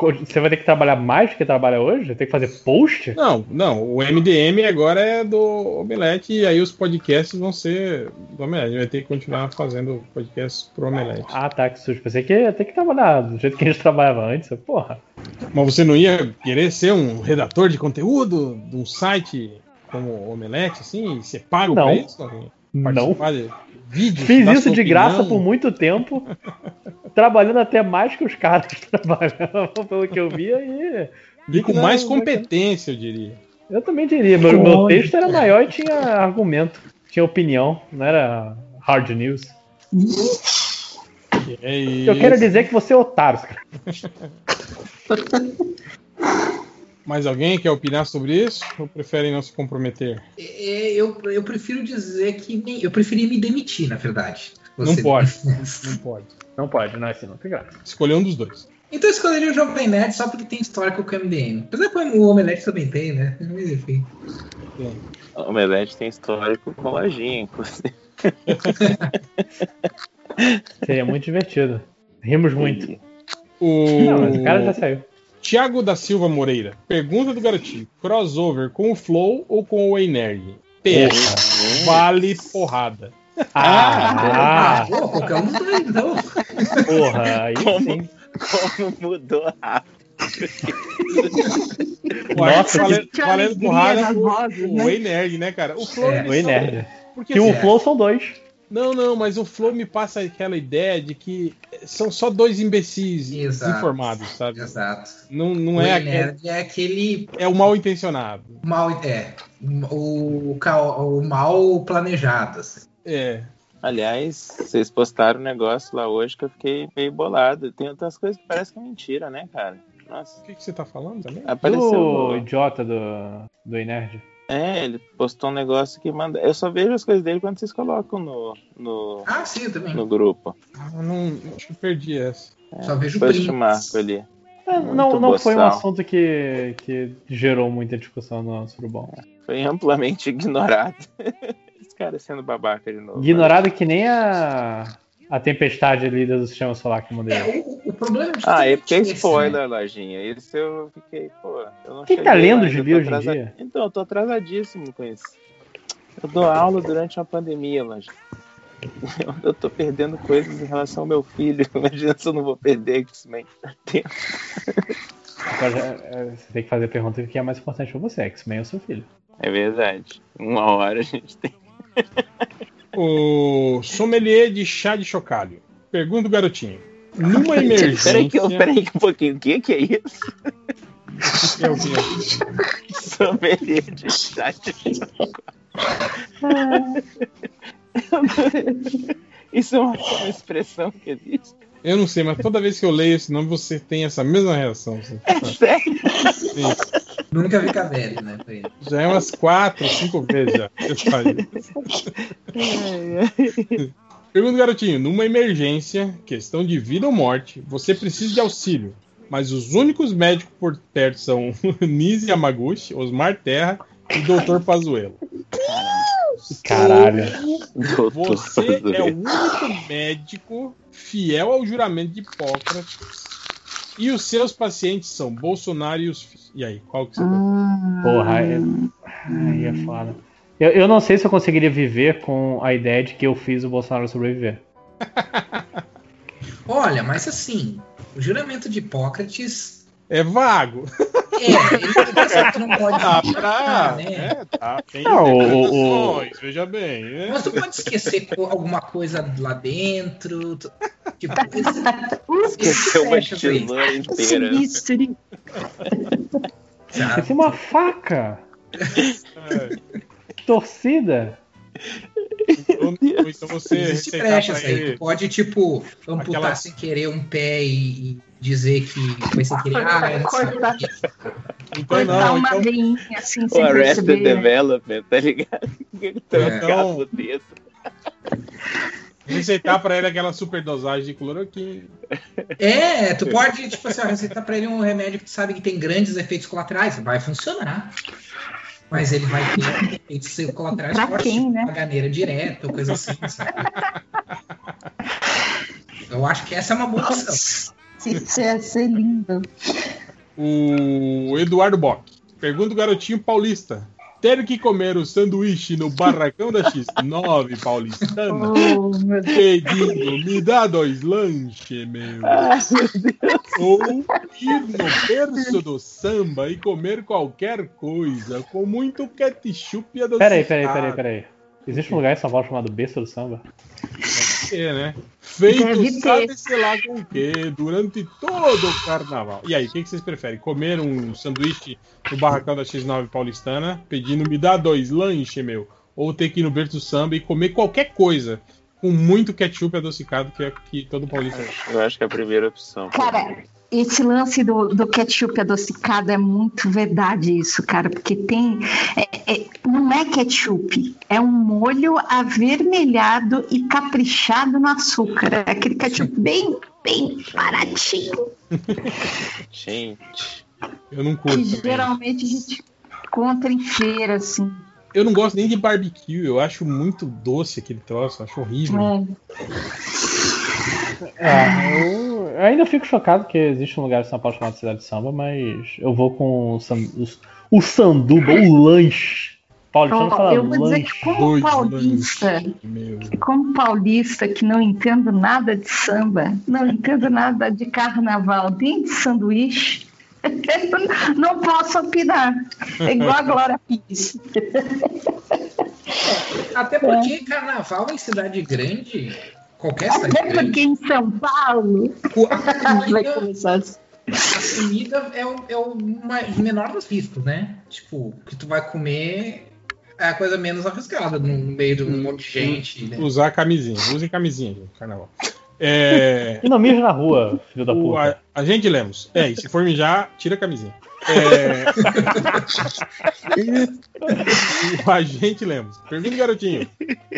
você vai ter que trabalhar mais do que trabalha hoje? Tem que fazer post? Não, não. O MDM agora é do Omelete e aí os podcasts vão ser do Omelete. Vai ter que continuar fazendo podcasts pro Omelete. Ah, tá, que susto. Pensei que ia ter que trabalhar do jeito que a gente trabalhava antes. Porra. Mas você não ia querer ser um redator de conteúdo de um site como Omelete, assim? E Você paga Não. pra isso? Não. Participar de vídeos Fiz isso de opinião? graça por muito tempo, trabalhando até mais que os caras trabalhavam, pelo que eu via, e. E com mais competência, eu diria. Eu também diria. Meu, meu texto era maior e tinha argumento, tinha opinião, não era hard news. É Eu quero dizer que você é otário, cara. Mais alguém quer opinar sobre isso? Ou preferem não se comprometer? É, eu, eu prefiro dizer que nem- eu preferia me demitir, na verdade. Não Você- pode. Não pode. Não pode, não é assim, não tem graça. Escolher um dos dois. Então eu escolheria o Jovem Nerd só porque tem histórico com o MDM. Apesar que o Omelete também tem, né? Mas enfim. O Omelete tem histórico com lojinha, inclusive. Seria muito divertido. Rimos muito. O... Não, mas o cara já saiu. Tiago da Silva Moreira. Pergunta do garotinho. Crossover com o Flow ou com o Way Nerd? PS. Vale porrada. Ah, Pô, qualquer um dos dois, então. porra, aí Como? sim. Como mudou rápido. Nossa, valendo, que valendo porrada vozes, o né? Way Nerd, né, cara? O Flow. É, só- nerd. Porque, Que o assim, Flow são dois. Não, não, mas o Flow me passa aquela ideia de que são só dois imbecis Exato. desinformados, sabe? Exato. Não, não o é, aquele, é aquele é o mal intencionado. mal. É. O, o mal planejado, assim. É. Aliás, vocês postaram um negócio lá hoje que eu fiquei meio bolado. Tem outras coisas que parecem que é mentira, né, cara? Nossa. O que, que você tá falando também? Apareceu. O idiota do, do Nerd. É, ele postou um negócio que manda. Eu só vejo as coisas dele quando vocês colocam no, no, Ah, sim, eu também. no grupo. Ah, não, acho que eu perdi essa. Só vejo te prints. marco ali. É, não não foi um assunto que, que gerou muita discussão no Surubom. Foi amplamente ignorado. Esse cara sendo babaca de novo. Ignorado que nem a, a tempestade ali do sistema solar que mandei. É, o, o problema de Ah, é porque é spoiler, lojinha. Isso eu fiquei, pô. Eu não Quem tá lendo mais, gibi hoje em dia? Então, eu tô atrasadíssimo com isso. Eu dou aula durante uma pandemia, lojinha. Eu, eu tô perdendo coisas em relação ao meu filho. Imagina se eu não vou perder X-Men. Tempo. Agora, é, você tem que fazer a pergunta que é mais importante pra você, X-Men ou seu filho. É verdade. Uma hora a gente tem. O sommelier de chá de chocalho. Pergunta o garotinho. Numa emergência. Peraí, que, peraí que um pouquinho. O que, que é isso? É o quê? Sommelier de chá de Isso é uma, uma expressão que existe. Eu não sei, mas toda vez que eu leio esse nome, você tem essa mesma reação. assim. É sério? Sim. Nunca vi velho, né? Foi. Já é umas quatro, cinco vezes já. que eu falei. Pergunta, garotinho. Numa emergência, questão de vida ou morte, você precisa de auxílio. Mas os únicos médicos por perto são Nise Yamaguchi, Osmar Terra e Dr. Pazuello. Caralho. Você é o único médico fiel ao juramento de Hipócrates. E os seus pacientes são Bolsonaro e os filhos. E aí, qual que você Porra, é... aí é foda. Eu, eu não sei se eu conseguiria viver com a ideia de que eu fiz o Bolsonaro sobreviver. Olha, mas assim, o juramento de Hipócrates. É vago. É, ele não pode. Dá pra. né? É, tá. Tem Não, o- interpretações, veja bem. né? Mas tu pode esquecer alguma coisa lá dentro. tu- Tipo, Esqueceu uma fecha aí. tesoura inteira. Esqueci uma faca! Torcida! Ou, ou então você Existe aí. ele. Tu pode, tipo, amputar Aquela- sem querer um pé e, e dizer que foi sem querer. Ah, não Cortar. Então cortar não, uma então, veinha assim, O sem Arrested perceber. Development, tá ligado? Então- o dedo. receitar pra ele aquela super dosagem de cloroquina. É, tu pode, tipo assim, ó, receitar pra ele um remédio que tu sabe que tem grandes efeitos colaterais. Vai funcionar. Mas ele vai ter efeitos colaterais Pra fortes, quem, né? caganeira direta ou coisa assim, sabe? Eu acho que essa é uma boa opção. Isso ia ser lindo. O Eduardo Bock. Pergunta o garotinho paulista. Ter que comer o sanduíche no barracão da X9 paulistana? Oh, meu. Pedindo, me dá dois lanches, meu. Ou ir no berço do samba e comer qualquer coisa com muito ketchup adocicado. Peraí, peraí, peraí, peraí. Existe um lugar em São Paulo chamado Besta do Samba? É, né? Feito Deve ter. sabe-se lá com o quê durante todo o carnaval. E aí, o que, que vocês preferem? Comer um sanduíche no barracão da X9 paulistana, pedindo me dá dois lanches, meu? Ou ter que ir no berço do samba e comer qualquer coisa com muito ketchup adocicado, que é que todo paulista Eu acho que é a primeira opção. Cara, esse lance do, do ketchup adocicado é muito verdade isso, cara, porque tem. é- é- não é ketchup, é um molho avermelhado e caprichado no açúcar. É aquele ketchup bem, bem baratinho, Gente. Eu não curto que geralmente a gente encontra em feira, assim. Eu não gosto nem de barbecue, eu acho muito doce aquele troço, acho horrível. É. É, eu, eu ainda fico chocado que existe um lugar em São Paulo chamado Cidade de Samba, mas eu vou com o, san- o sanduba, o lanche. Paulistano Ó, fala eu vou dizer lanche. que como Dois paulista, como paulista que não entendo nada de samba, não entendo nada de carnaval, nem de sanduíche, não posso opinar. É igual a Glória Pires. Até porque carnaval em cidade grande, qualquer cidade Até porque em São Paulo a vai comida, começar assim. a comida é o, é o mais- menor dos riscos, né? Tipo, o que tu vai comer é a coisa menos arriscada no no meio de um monte de gente, né? Usar camisinha, usem camisinha, gente, carnaval. É. E não mija na rua, filho da O, puta. a, agente Lemos. É, e se for mijar, tira a camisinha. É... o agente Lemos. Pergunta, garotinho.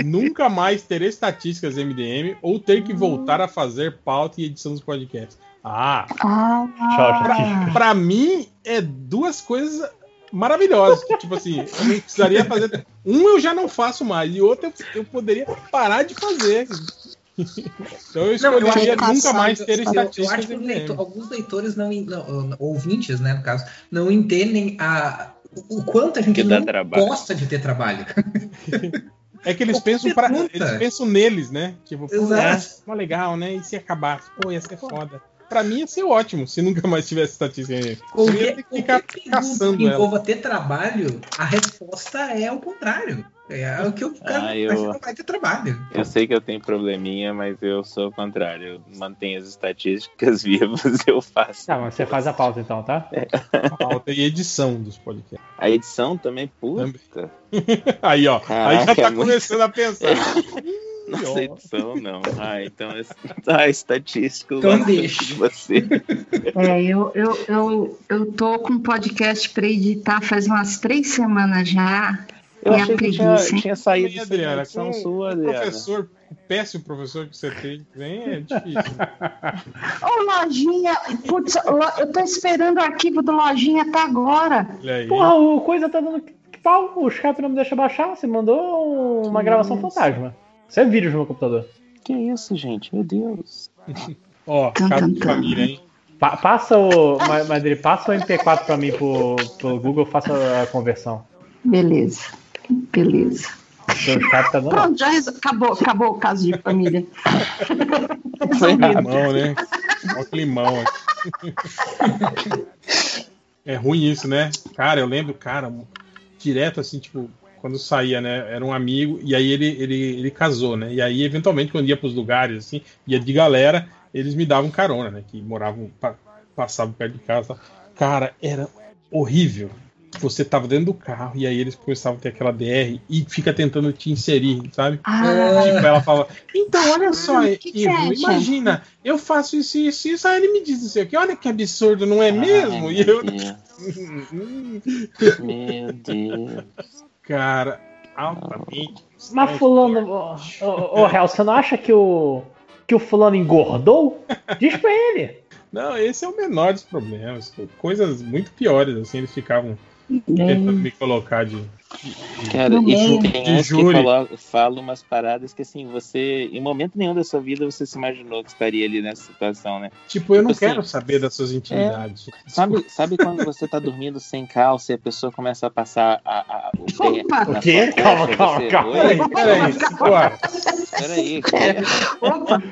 Nunca mais ter estatísticas MDM ou ter que voltar a fazer pauta e edição dos podcasts? Ah, Ah, Tchau, estatística. pra mim é duas coisas maravilhosas. Que, tipo assim, eu não precisaria fazer. Um eu já não faço mais, e outro eu, eu poderia parar de fazer. Então eu Não, eu acho escolheria que nunca mais ter eu, eu acho que leitor- alguns leitores não, não- ouvintes, né, no caso, não entendem a, o quanto a gente gosta de ter trabalho. É que eles pensam, eles pensam neles, né? Tipo, pô, Exato. é, mó legal, né? E se acabasse? Pô, ia ser foda. Pra mim ia ser ótimo se nunca mais tivesse estatística. Eu ia Qualquer, ter que ficar qualquer caçando que ela. envolva ter trabalho, a resposta é o contrário. É o que o cara Ah, eu- vai, não vai ter trabalho. Eu sei que eu tenho probleminha, mas eu sou o contrário. Eu mantenho as estatísticas vivas eu faço. Tá, mas você faz a pauta então, tá? Falta e edição dos podcasts. A edição também, puta. Aí, ó. aí já Caraca, tá é muito- começando a pensar. Nossa, edição não. Ah, então a estatística eu Então deixa. de você. É, eu, eu, eu, eu tô com um podcast pra editar faz umas três semanas já. Eu e a achei que tinha, tinha saído essa Adriana, com sua, o Adriana. professor, o péssimo professor que você tem, vem, é difícil. Ô, Lojinha, putz, Lo- eu tô esperando o arquivo do Lojinha até agora. Olha aí. Porra, o coisa tá dando que pau. O Skype não me deixa baixar. Você mandou uma gravação fantasma. Isso é vírus no meu computador. Que isso, gente? Meu Deus. Ó, caso de família, hein? Pa- passa o. Ma- Madrid, passa o MP4 pra mim pro, pro Google, faça a conversão. Beleza, beleza. Tá. Pronto, já resol- acabou, acabou o caso de família. Climão, né? Ó, climão aqui. É ruim isso, né? Cara, eu lembro, cara, direto assim, tipo, quando saía, né? Era um amigo, e aí ele, ele, ele casou, né? E aí, eventualmente, quando ia pros lugares, assim, ia de galera, eles me davam carona, né? Que moravam, pa- passavam perto de casa. Cara, era horrível. Você tava dentro do carro e aí eles começavam a ter aquela DR e fica tentando te inserir, sabe? Ah. Tipo, ela fala, então, olha só, Ah, que que Ivo, é, imagina, eu faço isso, isso, isso, aí ele me diz isso aqui, olha que absurdo, não é mesmo? Ai, E eu. Meu Deus. Cara, altamente. Mas fulano. Ô, ô, ô, Hel, você não acha que o. que o fulano engordou? Diz pra ele. Não, esse é o menor dos problemas. Coisas muito piores, assim, eles ficavam tentando me colocar de. de- Cara, e de, tem uns que falam umas paradas que assim, você, em momento nenhum da sua vida, você se imaginou que estaria ali nessa situação, né? Tipo, eu não assim, quero saber das suas intimidades. Sabe, sabe quando você tá dormindo sem calça e a pessoa começa a passar a, a- o pé Opa! na O quê? sua Calma, calma, você- calma. Peraí, peraí, Eduardo. Peraí. Opa!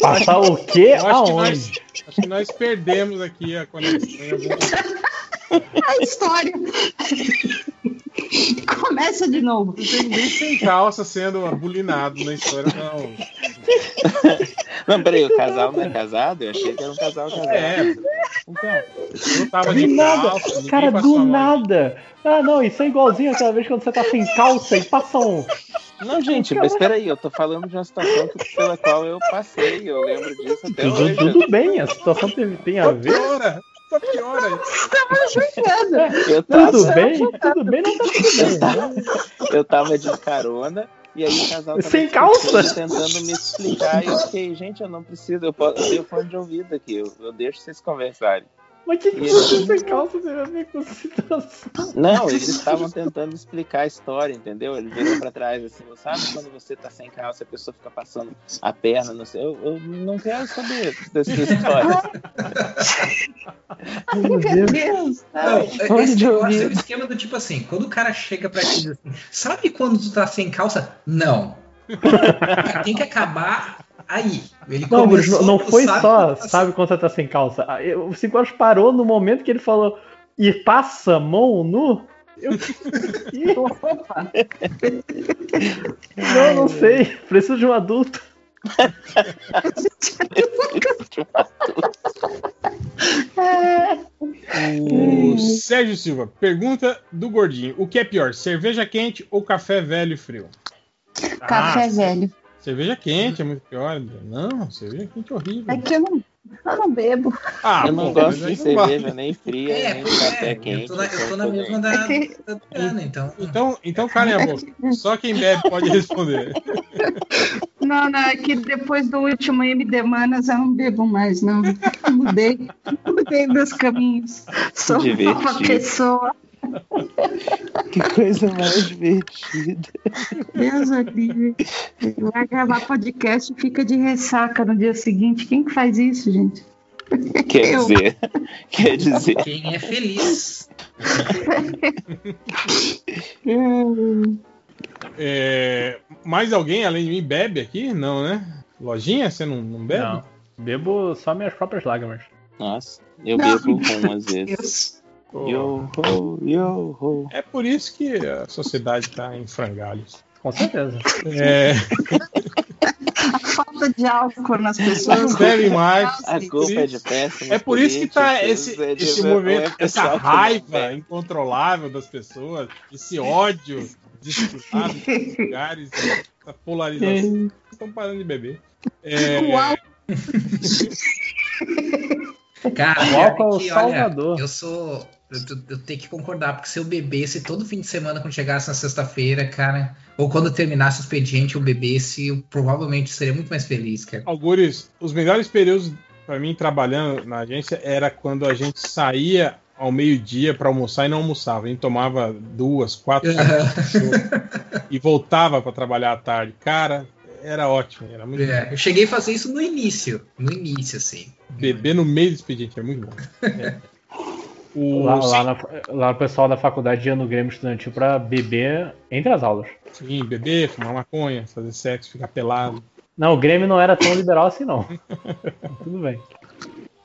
Passar o quê? Eu acho que, Aonde? nós, acho que nós perdemos aqui a conexão em algum A história. Começa de novo. Não tem ninguém sem calça sendo bulinado na história, não. Não, peraí, o casal não é casado? Eu achei que era um casal casado. É. Então, Eu tava Do de nada, calça, cara, do nada. Ah, não, isso é igualzinho aquela vez quando você tá sem calça e passa um. Não, gente, mas peraí, eu tô falando de uma situação que- pela qual eu passei, eu lembro disso até Tudo, hoje. tudo bem, a situação tem, tem a ver. Só piora. Eu tava, Tudo bem, tudo bem, não tá tudo eu bem. tava, eu tava de carona e aí o casal tava Sem calça? tentando me explicar e eu fiquei, gente, eu não preciso, eu, posso, eu tenho fone de ouvido aqui, eu, eu deixo vocês conversarem. Mas que que você sem calça tem a ver com situação? Não, eles estavam tentando explicar a história, entendeu? Eles viram pra trás assim, sabe quando você tá sem calça, a pessoa fica passando a perna, não sei. Eu, eu não quero saber dessa história. Meu Deus. Não, Fone esse de negócio é o esquema do tipo assim, quando o cara chega pra ti e diz assim, sabe quando tu tá sem calça? Não. Tem que acabar aí. Ele Não, começou, não, não foi sabe só, tá sabe quando você tá sem calça. Ah, O Cinco Horas parou no momento que ele falou e passa a mão nu. Eu... Não, não sei. Preciso de um adulto. O Sérgio Silva, pergunta do gordinho: o que é pior, cerveja quente ou café velho e frio? Café Ah, velho. Cerveja quente é muito pior. Não, cerveja quente é horrível. É que eu não, eu não bebo. Ah, eu não pô, gosto de cerveja nem fria, É, nem café é, quente. eu tô na, eu tô na mesma da, É que- da então. Então, então calem a boca. Só quem bebe pode responder. Não, não, é que depois do último MD Manas eu não bebo mais, não. Mudei. Mudei meus caminhos. Sou uma pessoa. Que coisa mais divertida. Deus livre. Vai gravar podcast e fica de ressaca no dia seguinte. Quem que faz isso, gente? Quer Eu. dizer, quer dizer. Quem é feliz. É, mais alguém além de mim bebe aqui? Não, né? Lojinha, você não, não bebe? Não. Bebo só minhas próprias lágrimas. Nossa, eu bebo rum às vezes. Yo ho, yo ho. É por isso que a sociedade tá em frangalhos. Com certeza. É, A falta de álcool nas pessoas. não bebe mais. A culpa é de péssimos É por isso que tá políticos, esse, é esse é movimento, essa raiva bebe. incontrolável das pessoas, esse ódio disputado nos lugares, essa polarização. Estão parando de beber. É, Uau. Cara, O álcool é o que, olha, salvador. eu sou. Eu, eu- tenho que concordar, porque se eu bebesse todo fim de semana quando chegasse na sexta-feira, cara, ou quando terminasse o expediente eu bebesse, eu provavelmente seria muito mais feliz, cara. Algures, os melhores períodos pra mim trabalhando na agência era quando a gente saía ao meio-dia pra almoçar e não almoçava. A gente tomava duas, quatro e voltava pra trabalhar à tarde. Cara, era ótimo, era muito É, eu cheguei a fazer isso no início. No início, assim. Beber no meio do expediente é muito bom. É. O, Lá, lá, na- lá o pessoal da faculdade ia no Grêmio Estudantil pra beber entre as aulas. Sim, beber, fumar maconha, fazer sexo, ficar pelado. Não, o Grêmio não era tão liberal assim, não. Tudo bem.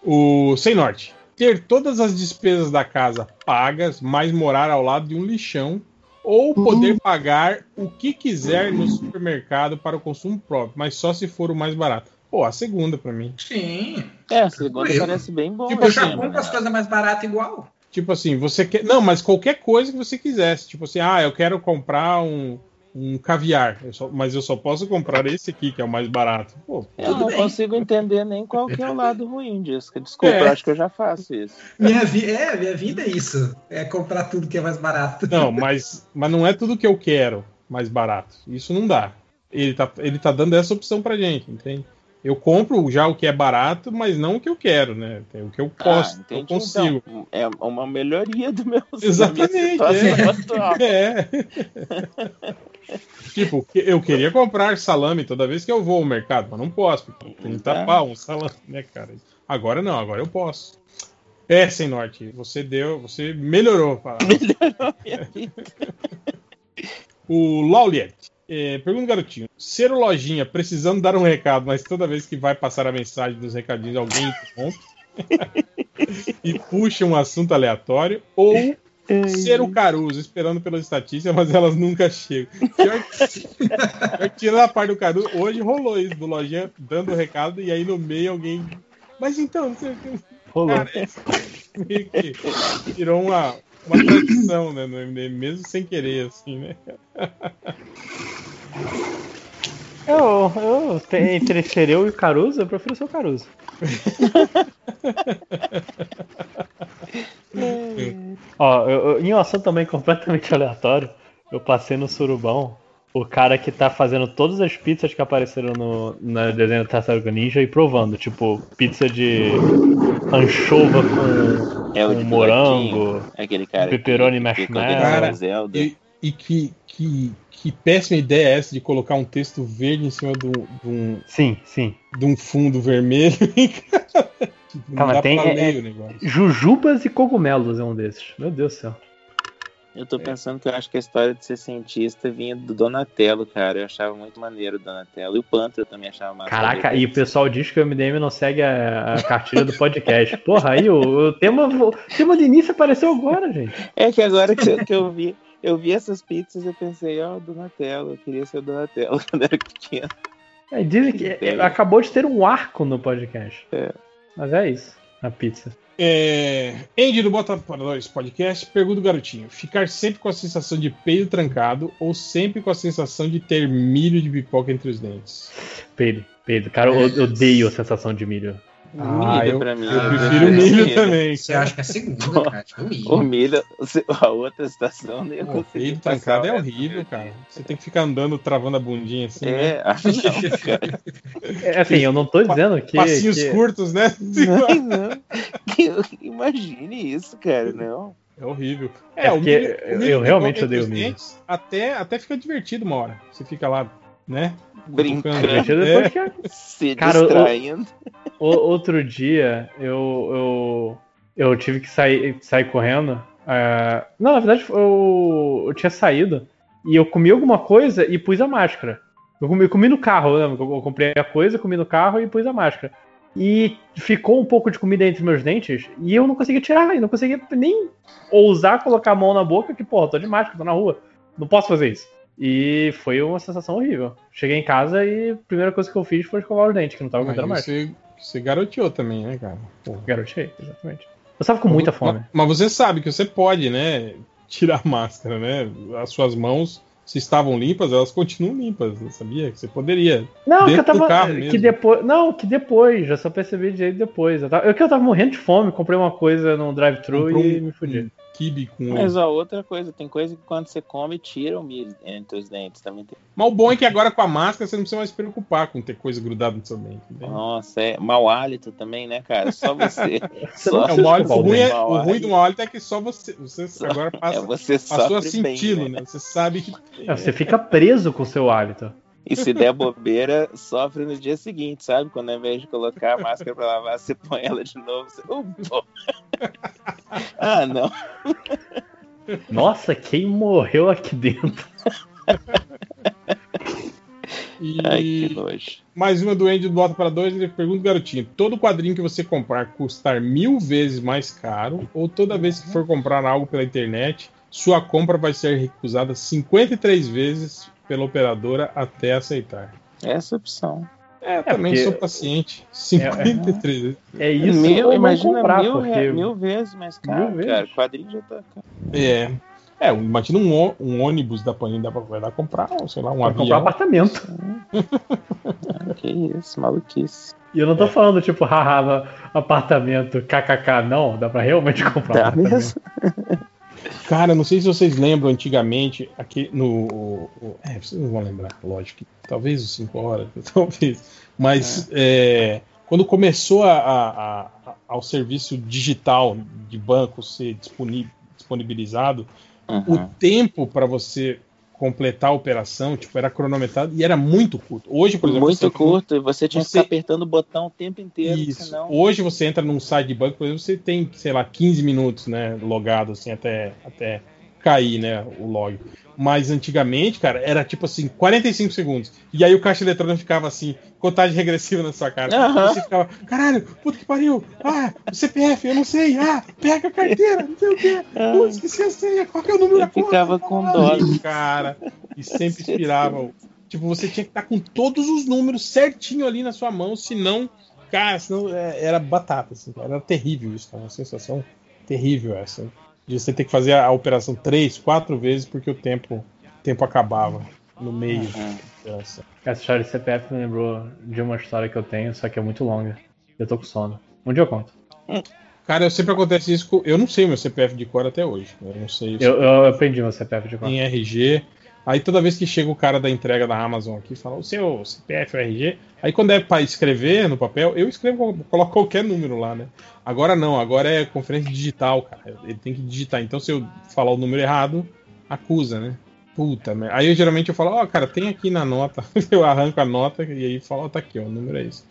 O Sem Norte. Ter todas as despesas da casa pagas, mas morar ao lado de um lixão. Ou poder pagar o que quiser no supermercado para o consumo próprio, mas só se for o mais barato. Pô, a segunda pra mim. Sim. É, a segunda Eu- parece bem bom. Tipo eu já assim, compro as coisas mais baratas igual. Tipo assim, você quer. Não, mas qualquer coisa que você quisesse. Tipo assim, ah, eu quero comprar um, um caviar. eu só- mas eu só posso comprar esse aqui, que é o mais barato. Pô, Eu não bem. consigo entender nem qual que é o lado ruim disso. Desculpa, É. eu acho que eu já faço isso. Minha vi é, minha vida é isso. É comprar tudo que é mais barato. Não, mas, mas não é tudo que eu quero mais barato. Isso não dá. Ele tá, ele tá dando essa opção pra gente, entende? Eu compro já o que é barato, mas não o que eu quero, né? O que eu posso, Ah, eu consigo. então. é uma melhoria do meu Exatamente, é. É. tipo, que- eu queria comprar salame toda vez que eu vou ao mercado, mas não posso, porque 30 É. pau um salame, né, cara? Agora não, agora eu posso. É, sem norte, você deu, você melhorou. Melhorou minha vida. O Lauliet. É, pergunta, garotinho. Ser o lojinha precisando dar um recado, mas toda vez que vai passar a mensagem dos recadinhos, alguém interrompe e puxa um assunto aleatório, ou ser o Caruso esperando pelas estatísticas, mas elas nunca chegam. Pior que, pior que tirando a parte do Caruso, hoje rolou isso, do lojinha dando o recado e aí no meio alguém. Mas então, não sei o que. Rolou. Cara, é meio que virou uma, uma tradição, né, no MDM, mesmo sem querer, assim, né? Eu, eu entre ser eu e o Caruso, eu prefiro ser o Caruso. Ó, eu, eu- em um assunto também completamente aleatório, eu passei no Surubão o cara que tá fazendo todas as pizzas que apareceram no, no desenho do Tartaruga Ninja e provando, tipo, pizza de anchova com, É com morango, buraquinho, aquele cara pepperoni marshmallow. Zelda. E, e que, que, que péssima ideia é essa de colocar um texto verde em cima de um, Sim, sim. de um fundo vermelho. Tipo, Calma, dá tem é, ler é, o negócio. jujubas e cogumelos é um desses. Meu Deus do céu. Eu tô pensando que eu acho que a história de ser cientista vinha do Donatello, cara. Eu achava muito maneiro o Donatello. E o Panther eu também achava massa. Caraca, e o pessoal diz que o MDM não segue a, a cartilha do podcast. Porra, aí o, o tema, o tema do início apareceu agora, gente. É que agora que eu, que eu vi, eu vi essas pizzas eu pensei, ó, Donatello, eu queria ser o Donatello quando era pequeno. É, dizem que é, acabou de ter um arco no podcast. Mas é isso, a pizza. É, Andy do Bota para Dois Podcast pergunta o garotinho: ficar sempre com a sensação de peido trancado ou sempre com a sensação de ter milho de pipoca entre os dentes? Peido, peido. Cara, eu odeio a sensação de milho. Ah, eu, pra mim, eu eu prefiro prefiro milho milho. também. Você acha que é a segunda, cara? Tipo, o milho. O milho, a outra estação nem eu Pô, consegui passar trancado é o do horrível, cara. Você tem que ficar andando, travando a bundinha assim. É, né? ah, não, cara. É, assim, eu não tô dizendo que. Passinhos que- curtos, né? Não, não. Eu- Imagine isso, cara, não. É horrível. É o porque milho- o eu- milho eu realmente pipoca odeio os milho. Até, até fica divertido uma hora. Você fica lá, né? Brincando. Divertido É. que- Se Cara, o- distraindo. O- outro dia eu, eu, eu tive que sair, sair correndo. é, não, na verdade eu, eu tinha saído e eu comi alguma coisa e pus a máscara. Eu comi, eu comi no carro, né? Eu, eu comprei a coisa, comi no carro e pus a máscara. e ficou um pouco de comida entre meus dentes e eu não conseguia tirar, eu não conseguia nem ousar colocar a mão na boca, que, porra, tô de máscara, tô na rua. Não posso fazer isso. E foi uma sensação horrível. Cheguei em casa e a primeira coisa que eu fiz foi escovar os dentes, que não tava aguentando mais. você, você garoteou também, né, cara? Pô. Garotei, exatamente. Eu tava com muita fome. Mas, mas você sabe que você pode, né, tirar a máscara, né? As suas mãos, se estavam limpas, elas continuam limpas, você sabia? Que você poderia. Não, que eu tava. que depois. Não, que depois, já só percebi direito depois. Eu, tava, eu que eu tava morrendo de fome, comprei uma coisa no drive-thru e um- me fudi. Kibe com Mas ó, outra coisa, tem coisa que quando você come, tira o milho entre os dentes. Também tem. Mas o bom é que agora com a máscara você não precisa mais se preocupar com ter coisa grudada no seu dente. Nossa, é mau hálito também, né, cara? Só você. só É, o, mau hálito- o ruim, é, o ruim do mau hálito é que só você. Você agora passa, É, você passou a senti-lo, né? né? Você sabe que. É, você fica preso com o seu hálito. E se der bobeira, sofre no dia seguinte, sabe? Quando ao invés de colocar a máscara pra lavar, você põe ela de novo. Você... Pô. ah, não. Nossa, quem morreu aqui dentro? E Ai, que nojo. mais uma do Andy do Bota para dois, ele pergunta, garotinho, todo quadrinho que você comprar custar mil vezes mais caro, ou toda vez que for comprar algo pela internet, sua compra vai ser recusada 53 vezes pela operadora até aceitar. Essa opção. É, eu também sou paciente. 53 vezes. É isso mil, ou não imagina comprar, mil, porque... re- mil vezes mais caro, Mil vezes. cara. Quadrinho já tá. É. É, imagina um, um ônibus da Panini, dá pra, vai dar pra comprar, sei lá, um Vai comprar um avião. apartamento. Ah, que isso, maluquice. E eu não tô falando, tipo, haha, apartamento, kkk, não. Dá pra realmente comprar um apartamento. mesmo? Cara, não sei se vocês lembram antigamente, aqui no. o- o- é, vocês não vão lembrar, lógico. Talvez os 5 horas, talvez. Mas é, quando começou a, a- a- ao serviço digital de banco ser disponi- disponibilizado, o Uhum. tempo para você completar a operação tipo, era cronometrado e era muito curto. Hoje, por exemplo, Muito você- curto, e você tinha você- que ficar apertando o botão o tempo inteiro, Isso. senão. Hoje você entra num site de banco, por exemplo, você tem, sei lá, 15 minutos, né, logado assim até até cair, né, o log. Mas antigamente, cara, era tipo assim, 45 segundos. E aí o caixa eletrônico ficava assim, contagem regressiva na sua cara. E Você ficava, caralho, puta que pariu. Ah, o CPF, eu não sei. Ah, pega a carteira, não sei o quê. Putz, esqueci a senha, qual que é o número da Eu conta? ficava com dó. Cara, e sempre inspirava. Tipo, você tinha que estar com todos os números certinho ali na sua mão, senão, cara, senão é, era batata, assim, cara. Era terrível isso, cara. Uma sensação terrível essa. De você ter que fazer a, a operação três, quatro vezes porque o tempo, o tempo acabava no meio da operação. Essa história de CPF me lembrou de uma história que eu tenho, só que é muito longa. Eu tô com sono. Um dia eu conto. Cara, eu sempre acontece isso com. Eu não sei o meu CPF de cor até hoje. Eu não sei se Eu, eu aprendi meu CPF de conta. em RG. Aí toda vez que chega o cara da entrega da Amazon aqui, fala o seu CPF RG. Aí quando é pra escrever no papel, eu escrevo, coloco qualquer número lá, né? Agora não, agora é conferência digital, cara. Ele tem que digitar. Então se eu falar o número errado, acusa, né? Puta, merda. Aí eu geralmente eu falo, ó, cara, tem aqui na nota. eu arranco a nota e aí falo, ó, tá aqui, ó, o número é esse.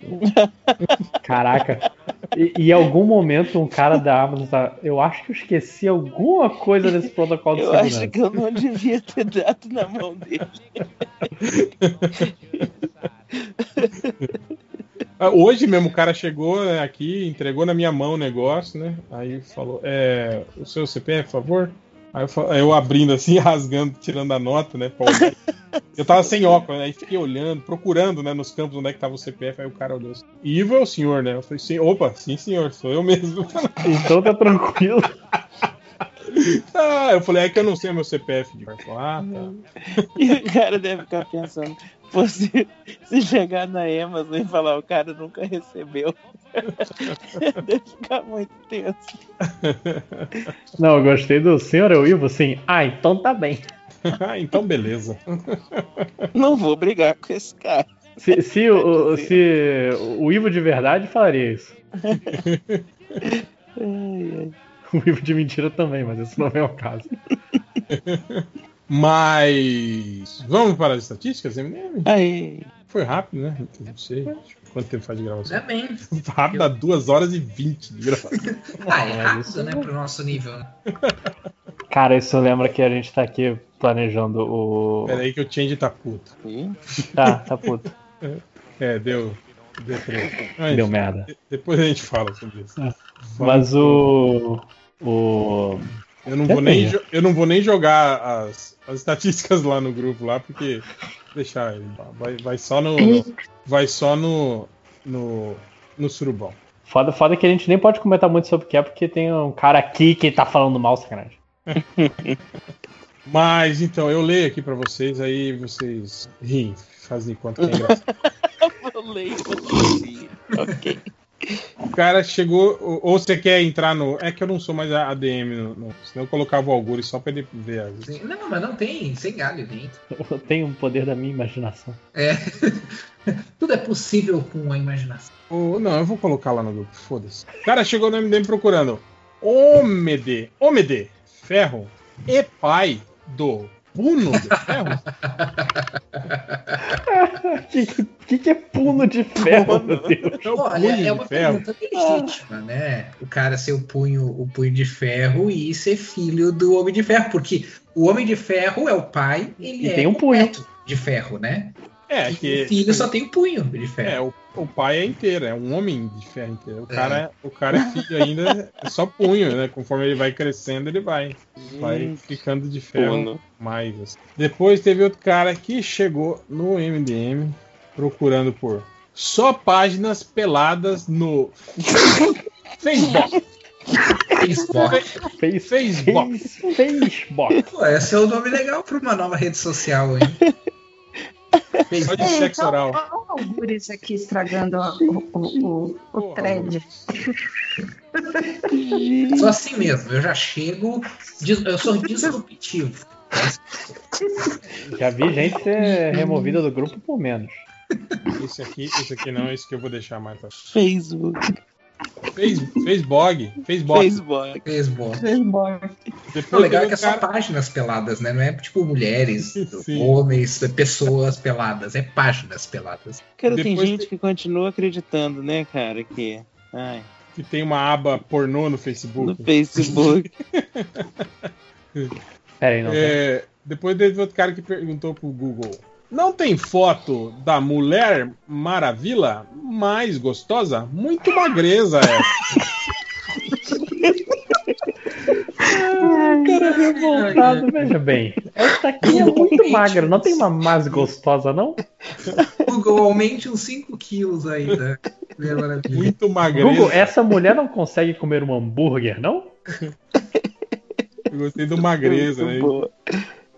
Caraca. E, e em algum momento um cara da Amazon tá. Eu acho que eu esqueci alguma coisa desse protocolo de Eu segurança. acho que eu não devia ter dado na mão dele. Ah, Hoje mesmo o cara chegou né, aqui, entregou na minha mão o negócio, né? Aí falou, é, o seu CPF, por favor? Aí eu, eu abrindo assim, rasgando, tirando a nota, né? Eu tava sem óculos, né? Aí fiquei olhando, procurando, né, nos campos onde é que tava o CPF, aí o cara olhou assim, Ivo é o senhor, né? Eu falei, sim, opa, sim senhor, sou eu mesmo. Então tá tranquilo. ah, eu falei, é que eu não sei o meu CPF. de cor." Ele falou, ah, tá. E o cara deve ficar pensando, pô, se, se chegar na Amazon e falar o cara nunca recebeu, deve ficar muito tenso. Não, eu gostei do senhor eu Ivo, sim. Ah, então tá bem. então beleza. Não vou brigar com esse cara. Se, se, o, o- se o Ivo de verdade falaria isso. O Ivo de mentira também, mas esse não é o caso. Mas vamos para as estatísticas, MDM? Aí. Foi rápido, né? Não sei. Quanto tempo faz de gravação? Ainda bem. Rápido, dá 2 horas e 20 de gravação. Ah, é rápido, né, pro nosso nível. né? Cara, isso lembra que a gente tá aqui planejando o. Pera aí que o Change tá puto. Tá, tá puto. É, deu. Deprê. Mas, Deu merda. de- Depois a gente fala sobre isso. Mas o. O. Eu não, vou nem, eu não vou nem jogar as, as estatísticas lá no grupo lá, porque. Deixar ele. Vai, vai só no. no- vai só no. No. No surubão. Foda, foda que a gente nem pode comentar muito sobre o que é, porque tem um cara aqui que tá falando mal, sacanagem. Mas então, eu leio aqui pra vocês, aí vocês riem, fazem conta que é engraçado. Eu leio. Ok. O cara chegou, ou, você quer entrar no. É que eu não sou mais a ADM, no, no- senão eu colocava o Algures só pra ele ver as. Não, mas não tem, sem galho dentro. Eu tenho o poder da minha imaginação. É. Tudo é possível com a imaginação. Ou- não, eu vou colocar lá no grupo, foda-se. O cara chegou no MDM procurando Ômede, Ômede, ferro, e pai do Puno de ferro. O que, que, que é puno de ferro, meu Deus? Olha, punho é uma de ferro. pergunta legítima, né? O cara ser o punho, o punho de ferro e ser filho do Homem de Ferro, porque o Homem de Ferro é o pai, ele E é tem um o punho. neto de ferro, né? É, E que. o filho só tem o punho de ferro. É, o, o pai é inteiro, é um homem de ferro inteiro. O cara, o cara é filho ainda, é só punho, né? Conforme ele vai crescendo, ele vai, vai ficando de ferro Puno. mais. assim. Depois teve outro cara que chegou no MDM procurando por só páginas peladas no Facebook. Facebook. Facebook. Facebook. Pô, esse é o nome legal para uma nova rede social, hein? Só de sexo oral. Olha o Algures aqui estragando o, o, o, o thread. Sou assim mesmo, eu já chego, eu sou disruptivo. Já vi gente ser removida do grupo por menos. Esse aqui, esse aqui não, esse que eu vou deixar mais pra Facebook. Fez, Facebook. Facebook. Facebook. Facebook. Depois O legal é que é só cara- páginas peladas, né? Não é tipo mulheres, homens, pessoas peladas, é páginas peladas. Cara, tem Depois gente que continua acreditando, né, cara, que. Ai, que tem uma aba pornô no Facebook. no Facebook. Pera aí, não. É, depois teve outro cara que perguntou pro Google: Não tem foto da Mulher Maravilha mais gostosa? Muito magreza essa. Cara revoltado, veja bem. Essa aqui é muito magra, não tem uma mais gostosa, não? Google, aumente uns 5 quilos aí da Mulher Maravilha. Muito magreza. Google, essa mulher não consegue comer um hambúrguer, não? Eu gostei do magreza, né?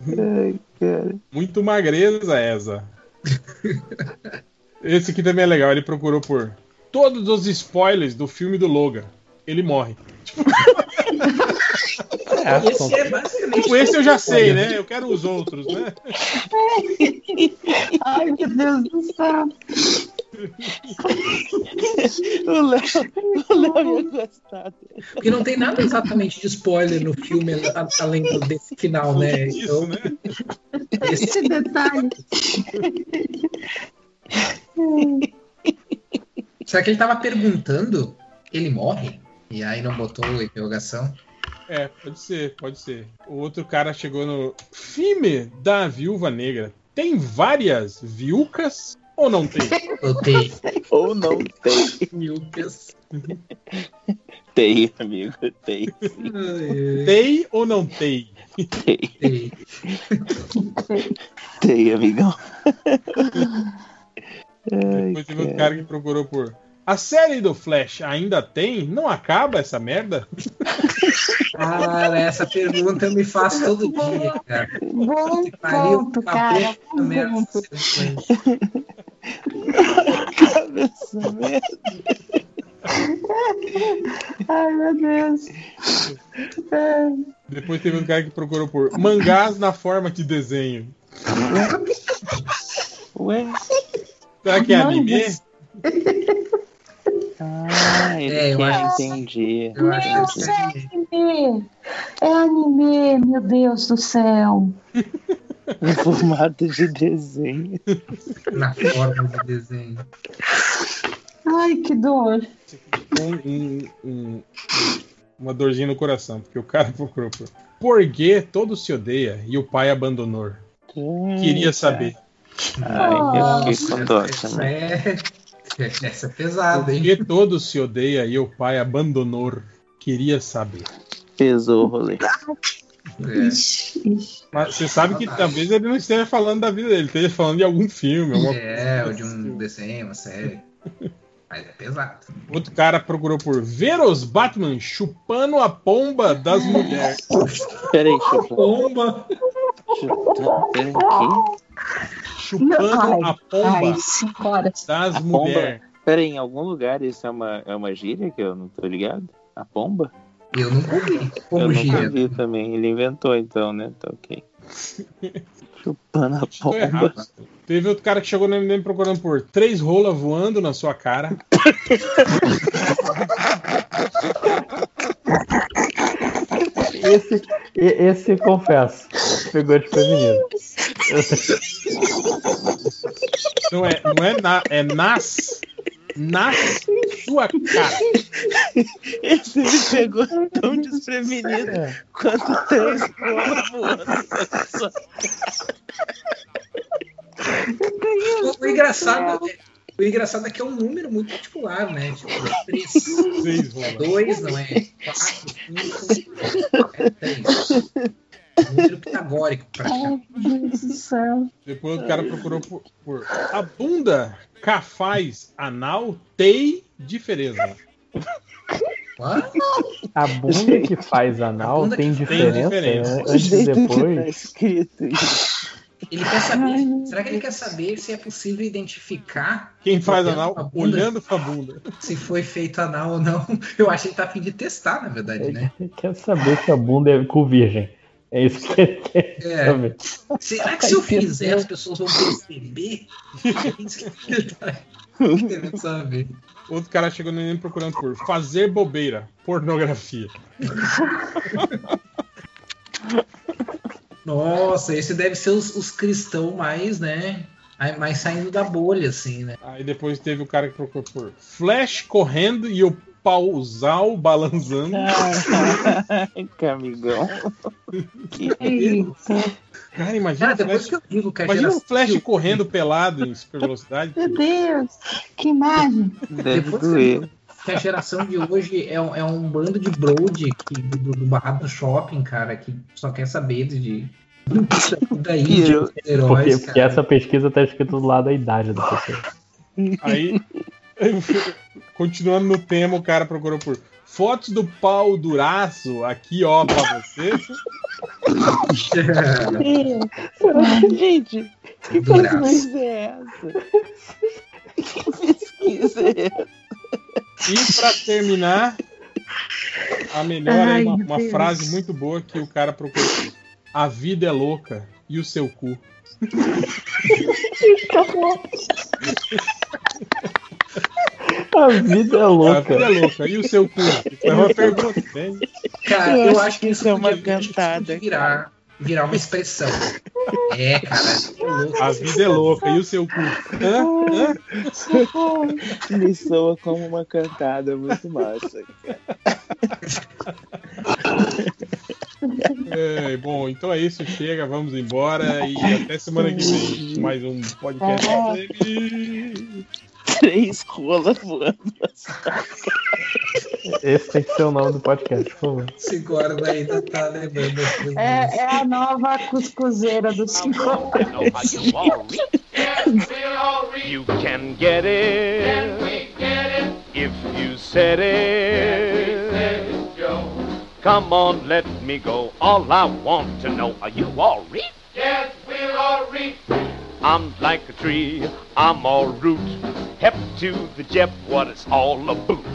Muito boa. Ai, cara. Muito magreza essa. Esse aqui também é legal. Ele procurou por todos os spoilers do filme do Logan. Ele morre. É, Esse é basicamente. Tipo, esse eu já sei, né? Eu quero os outros, né? Ai, meu Deus do céu. O Léo, o Léo ia gostar. Porque não tem nada exatamente de spoiler no filme, além do- desse final, né? Isso, Então, né? esse Esse detalhe. Será que ele tava perguntando? Ele morre? E aí não botou interrogação? É, pode ser, pode ser. O outro cara chegou no filme da Viúva Negra. Tem várias viúcas ou não tem? Botei. Ou não tem. Milkas. Tem, amigo. Tem. Tem ou não tem? Tem. Tem, amigão. Depois teve outro cara que procurou por. A série do Flash ainda tem? Não acaba essa merda? Cara, essa pergunta eu me faço todo dia, cara. Bom Que pariu, ponto, cara. merda. Bom ponto. Cabeça merda. Ai, meu Deus. É. Depois teve um cara que procurou por mangás na forma de desenho. Ué? Será que é anime? Ah, ele É, eu quer, acho entendi. Eu acho Meu, que isso é anime. É anime, meu Deus do céu. Em formato de desenho. na forma de desenho. Ai, que dor. Um- um- um- uma dorzinha no coração, porque o cara procurou por. Por que todo se odeia e o pai abandonou? Queria saber. Ai, eu fiquei com dó também. é Essa é pesada, Por hein? que todos se odeia e o pai abandonou? Queria saber. Pesou o rolê. É. Mas você sabe que talvez ele não esteja falando da vida dele, esteja falando de algum filme. Alguma... É, ou de um desenho, uma série. Mas é pesado. Outro cara procurou por ver os Batman chupando a pomba das mulheres. Peraí, chupando. Pomba! Chupando. Peraí. Chupando a pomba Ai, cinco horas. das A pomba. mulheres. Peraí, em algum lugar isso é uma, é uma gíria que eu não tô ligado? A pomba? Eu nunca ouvi. eu Como nunca vi também. Ele inventou então, né? Tá ok. Chupando a Tô pomba. errado. Teve outro cara que chegou no MDM procurando por três rolas voando na sua cara. Esse, e- esse confesso, pegou desprevenido. Não é, não é, na, é nas, nas sua cara. Esse me pegou tão desprevenido quanto três rolas voando na sua O, o engraçado é, o engraçado é que é um número muito particular, né? Tipo, é três. Seis rolas. Dois, não é quatro, cinco, é três. Um número pitagórico, praticamente. Ai, Deus do céu. Depois o cara procurou por, por a bunda cafaz anal tem diferença. What? A bunda que faz anal tem diferença, tem diferença. né? antes e tá depois. escrito isso. Ele quer saber. Será que ele quer saber se é possível identificar Quem faz Olhando anal pra bunda. olhando pra bunda. se foi feito anal ou não? Eu acho que ele tá a fim de testar, na verdade, né? Ele quer saber se a bunda é com virgem. É isso que ele quer É. saber. Será que se eu fizer as pessoas vão perceber? É isso que ele tá querendo saber. Outro cara chegou no MDM procurando por fazer bobeira, pornografia. Nossa, esse deve ser os, os cristãos mais, né? Mais saindo da bolha, assim, né? Aí depois teve o cara que procurou por Flash correndo e o pausal balançando. Camigão. Eita. Cara, imagina, Cara, o depois Flash, que eu digo que imagina Flash correndo pelado em super velocidade. Meu Deus, que imagem. Deve Depois doer. que a geração de hoje é, um- é um bando de broad que, do, do barrado do shopping, cara, que só quer saber de. Daí. Porque, heróis, porque cara. essa pesquisa tá escrito do lado da idade da pessoa. Aí, continuando no tema, o cara procurou por fotos do pau duraço aqui, ó, pra você. Gente, que Duraço. pesquisa é essa? Que pesquisa é essa? E pra terminar, a melhor aí, Ai, uma, meu uma Deus. frase muito boa que o cara procurou. por, A vida é louca e o seu cu. A vida é A louca. vida é louca e o seu cu. Foi uma pergunta, entende? Cara, Eu eu, acho que isso é uma podia- isso cantada, virar, virar uma expressão. É, cara, é louco. A vida é louca e o seu cu. Hã? Hã? Me soa como uma cantada muito massa. É, bom, então é isso, chega, vamos embora e até semana que vem. Mais um podcast. Três rolas voando. Esse tem que ser o nome do podcast, por favor. Esse guarda ainda tá lembrando das coisas. É, é a nova cuscuzeira do cinco. You can get it if you said it. Come on, let me go. All I want to know, are you all reap? Yes, we're all reap. I'm like a tree, I'm all root. Hep to the jep, what it's all about.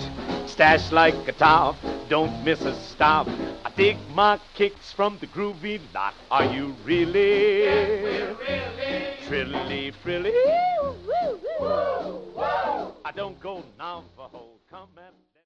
Stash like a top, don't miss a stop. I dig my kicks from the groovy lot. Are you really? We're really. Trilly, frilly. I don't go Navajo, come and